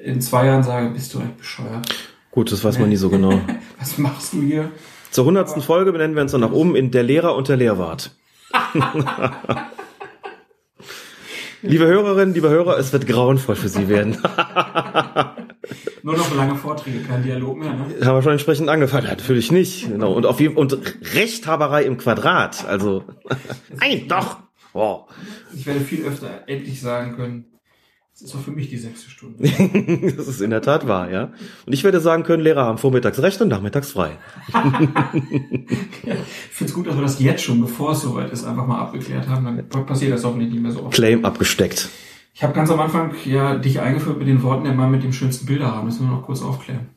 in zwei Jahren sage, bist du eigentlich bescheuert? Gut, das weiß man nie so genau. Was machst du hier? Zur hundertsten Folge benennen wir uns dann nach oben in Der Lehrer und der Lehrwart. liebe Hörerinnen, liebe Hörer, es wird grauenvoll für Sie werden. Nur noch lange Vorträge, kein Dialog mehr, ne? Haben wir schon entsprechend angefangen? Natürlich nicht. Genau. Und auf jeden und Rechthaberei im Quadrat. Also, nein, doch. Oh. Ich werde viel öfter endlich sagen können, das ist doch für mich die sechste Stunde. das ist in der Tat wahr, ja. Und ich werde sagen können, Lehrer haben vormittags recht und nachmittags frei. ich finde es gut, dass wir das jetzt schon, bevor es soweit ist, einfach mal abgeklärt haben. Dann passiert das hoffentlich nicht mehr so oft. Claim abgesteckt. Ich habe ganz am Anfang ja dich eingeführt mit den Worten, der Mann mit dem schönsten Bilderrahmen. Müssen wir noch kurz aufklären.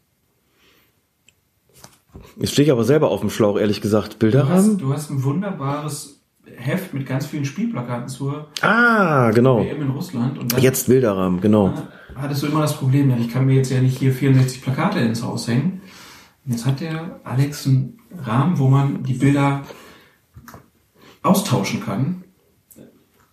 Jetzt stehe ich aber selber auf dem Schlauch, ehrlich gesagt. Du Bilderrahmen? hast, du hast ein wunderbares Heft mit ganz vielen Spielplakaten zur Ah, genau. WM in Russland. Und Jetzt Bilderrahmen, genau. hattest du immer das Problem, ja, ich kann mir jetzt ja nicht hier 64 Plakate ins Haus hängen. Und jetzt hat der Alex einen Rahmen, wo man die Bilder austauschen kann.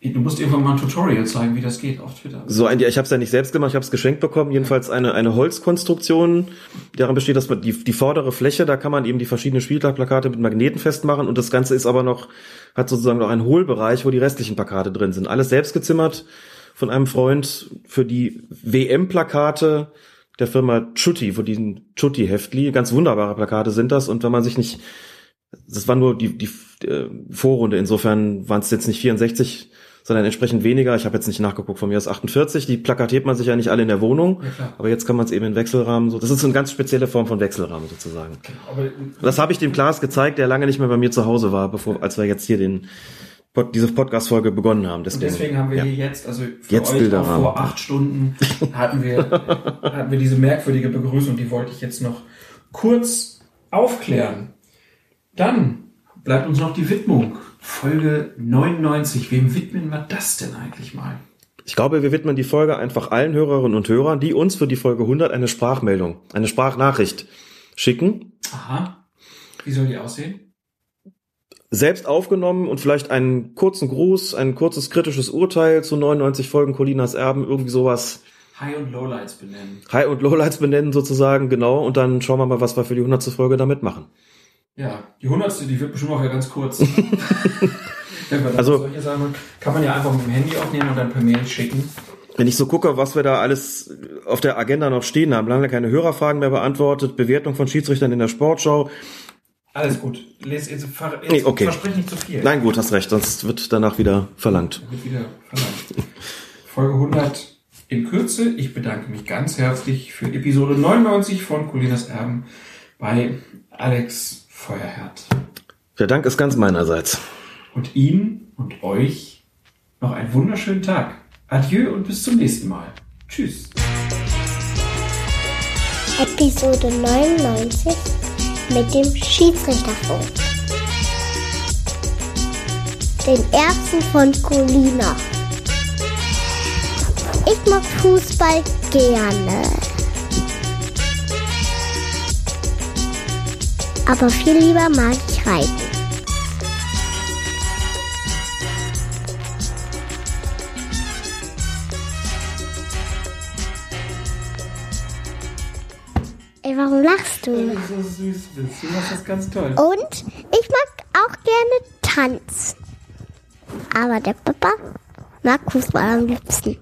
Du musst irgendwann mal ein Tutorial zeigen, wie das geht auf Twitter. So ein, ich habe es ja nicht selbst gemacht, ich habe es geschenkt bekommen. Jedenfalls eine eine Holzkonstruktion, die daran besteht, dass man die die vordere Fläche, da kann man eben die verschiedenen Spieltagplakate mit Magneten festmachen und das Ganze ist aber noch hat sozusagen noch einen Hohlbereich, wo die restlichen Plakate drin sind. Alles selbst gezimmert von einem Freund für die WM-Plakate der Firma Chutti, für diesen Chutti Heftli. Ganz wunderbare Plakate sind das und wenn man sich nicht das war nur die, die äh, Vorrunde, insofern waren es jetzt nicht 64, sondern entsprechend weniger. Ich habe jetzt nicht nachgeguckt, von mir aus 48. Die plakatiert man sich ja nicht alle in der Wohnung, Ja, aber jetzt kann man es eben in Wechselrahmen. So, das ist so eine ganz spezielle Form von Wechselrahmen sozusagen. Aber Das habe ich dem Klaas gezeigt, der lange nicht mehr bei mir zu Hause war, bevor als wir jetzt hier den Pod, diese Podcast-Folge begonnen haben. Und Deswegen, deswegen haben wir ja. hier jetzt, also für Jetzt euch auch vor acht Stunden hatten wir, hatten wir diese merkwürdige Begrüßung, die wollte ich jetzt noch kurz aufklären. Dann bleibt uns noch die Widmung. Folge 99. Wem widmen wir das denn eigentlich mal? Ich glaube, wir widmen die Folge einfach allen Hörerinnen und Hörern, die uns für die Folge 100 eine Sprachmeldung, eine Sprachnachricht schicken. Aha. Wie soll die aussehen? selbst aufgenommen und vielleicht einen kurzen Gruß, ein kurzes kritisches Urteil zu 99 Folgen Colinas Erben, irgendwie sowas High- und Lowlights benennen. High- und Lowlights benennen sozusagen, genau, und dann schauen wir mal, was wir für die 100. Folge damit machen. Ja, die hundertste, die wird bestimmt auch ja ganz kurz. Also- solche Sachen, kann man ja einfach mit dem Handy aufnehmen und dann per Mail schicken. Wenn ich so gucke, was wir da alles auf der Agenda noch stehen haben, lange keine Hörerfragen mehr beantwortet, Bewertung von Schiedsrichtern in der Sportschau. Alles gut. Les, jetzt, jetzt Nee, okay. versprich nicht zu viel. Nein, gut, hast recht, sonst wird danach wieder verlangt. Wird wieder verlangt. Folge 100 in Kürze. Ich bedanke mich ganz herzlich für Episode 99 von Colinas Erben bei Alex Feuerherd. Der Dank ist ganz meinerseits. Und Ihnen und euch noch einen wunderschönen Tag. Adieu und bis zum nächsten Mal. Tschüss. Episode 99 mit dem Schiedsrichterfunk. Den Erbsen von Colina. Ich mag Fußball gerne. Aber viel lieber mag ich Reiten. Ey, warum lachst du? so süß bist. Du machst das ganz toll. Und ich mag auch gerne tanzen. Aber der Papa mag Fußball am liebsten.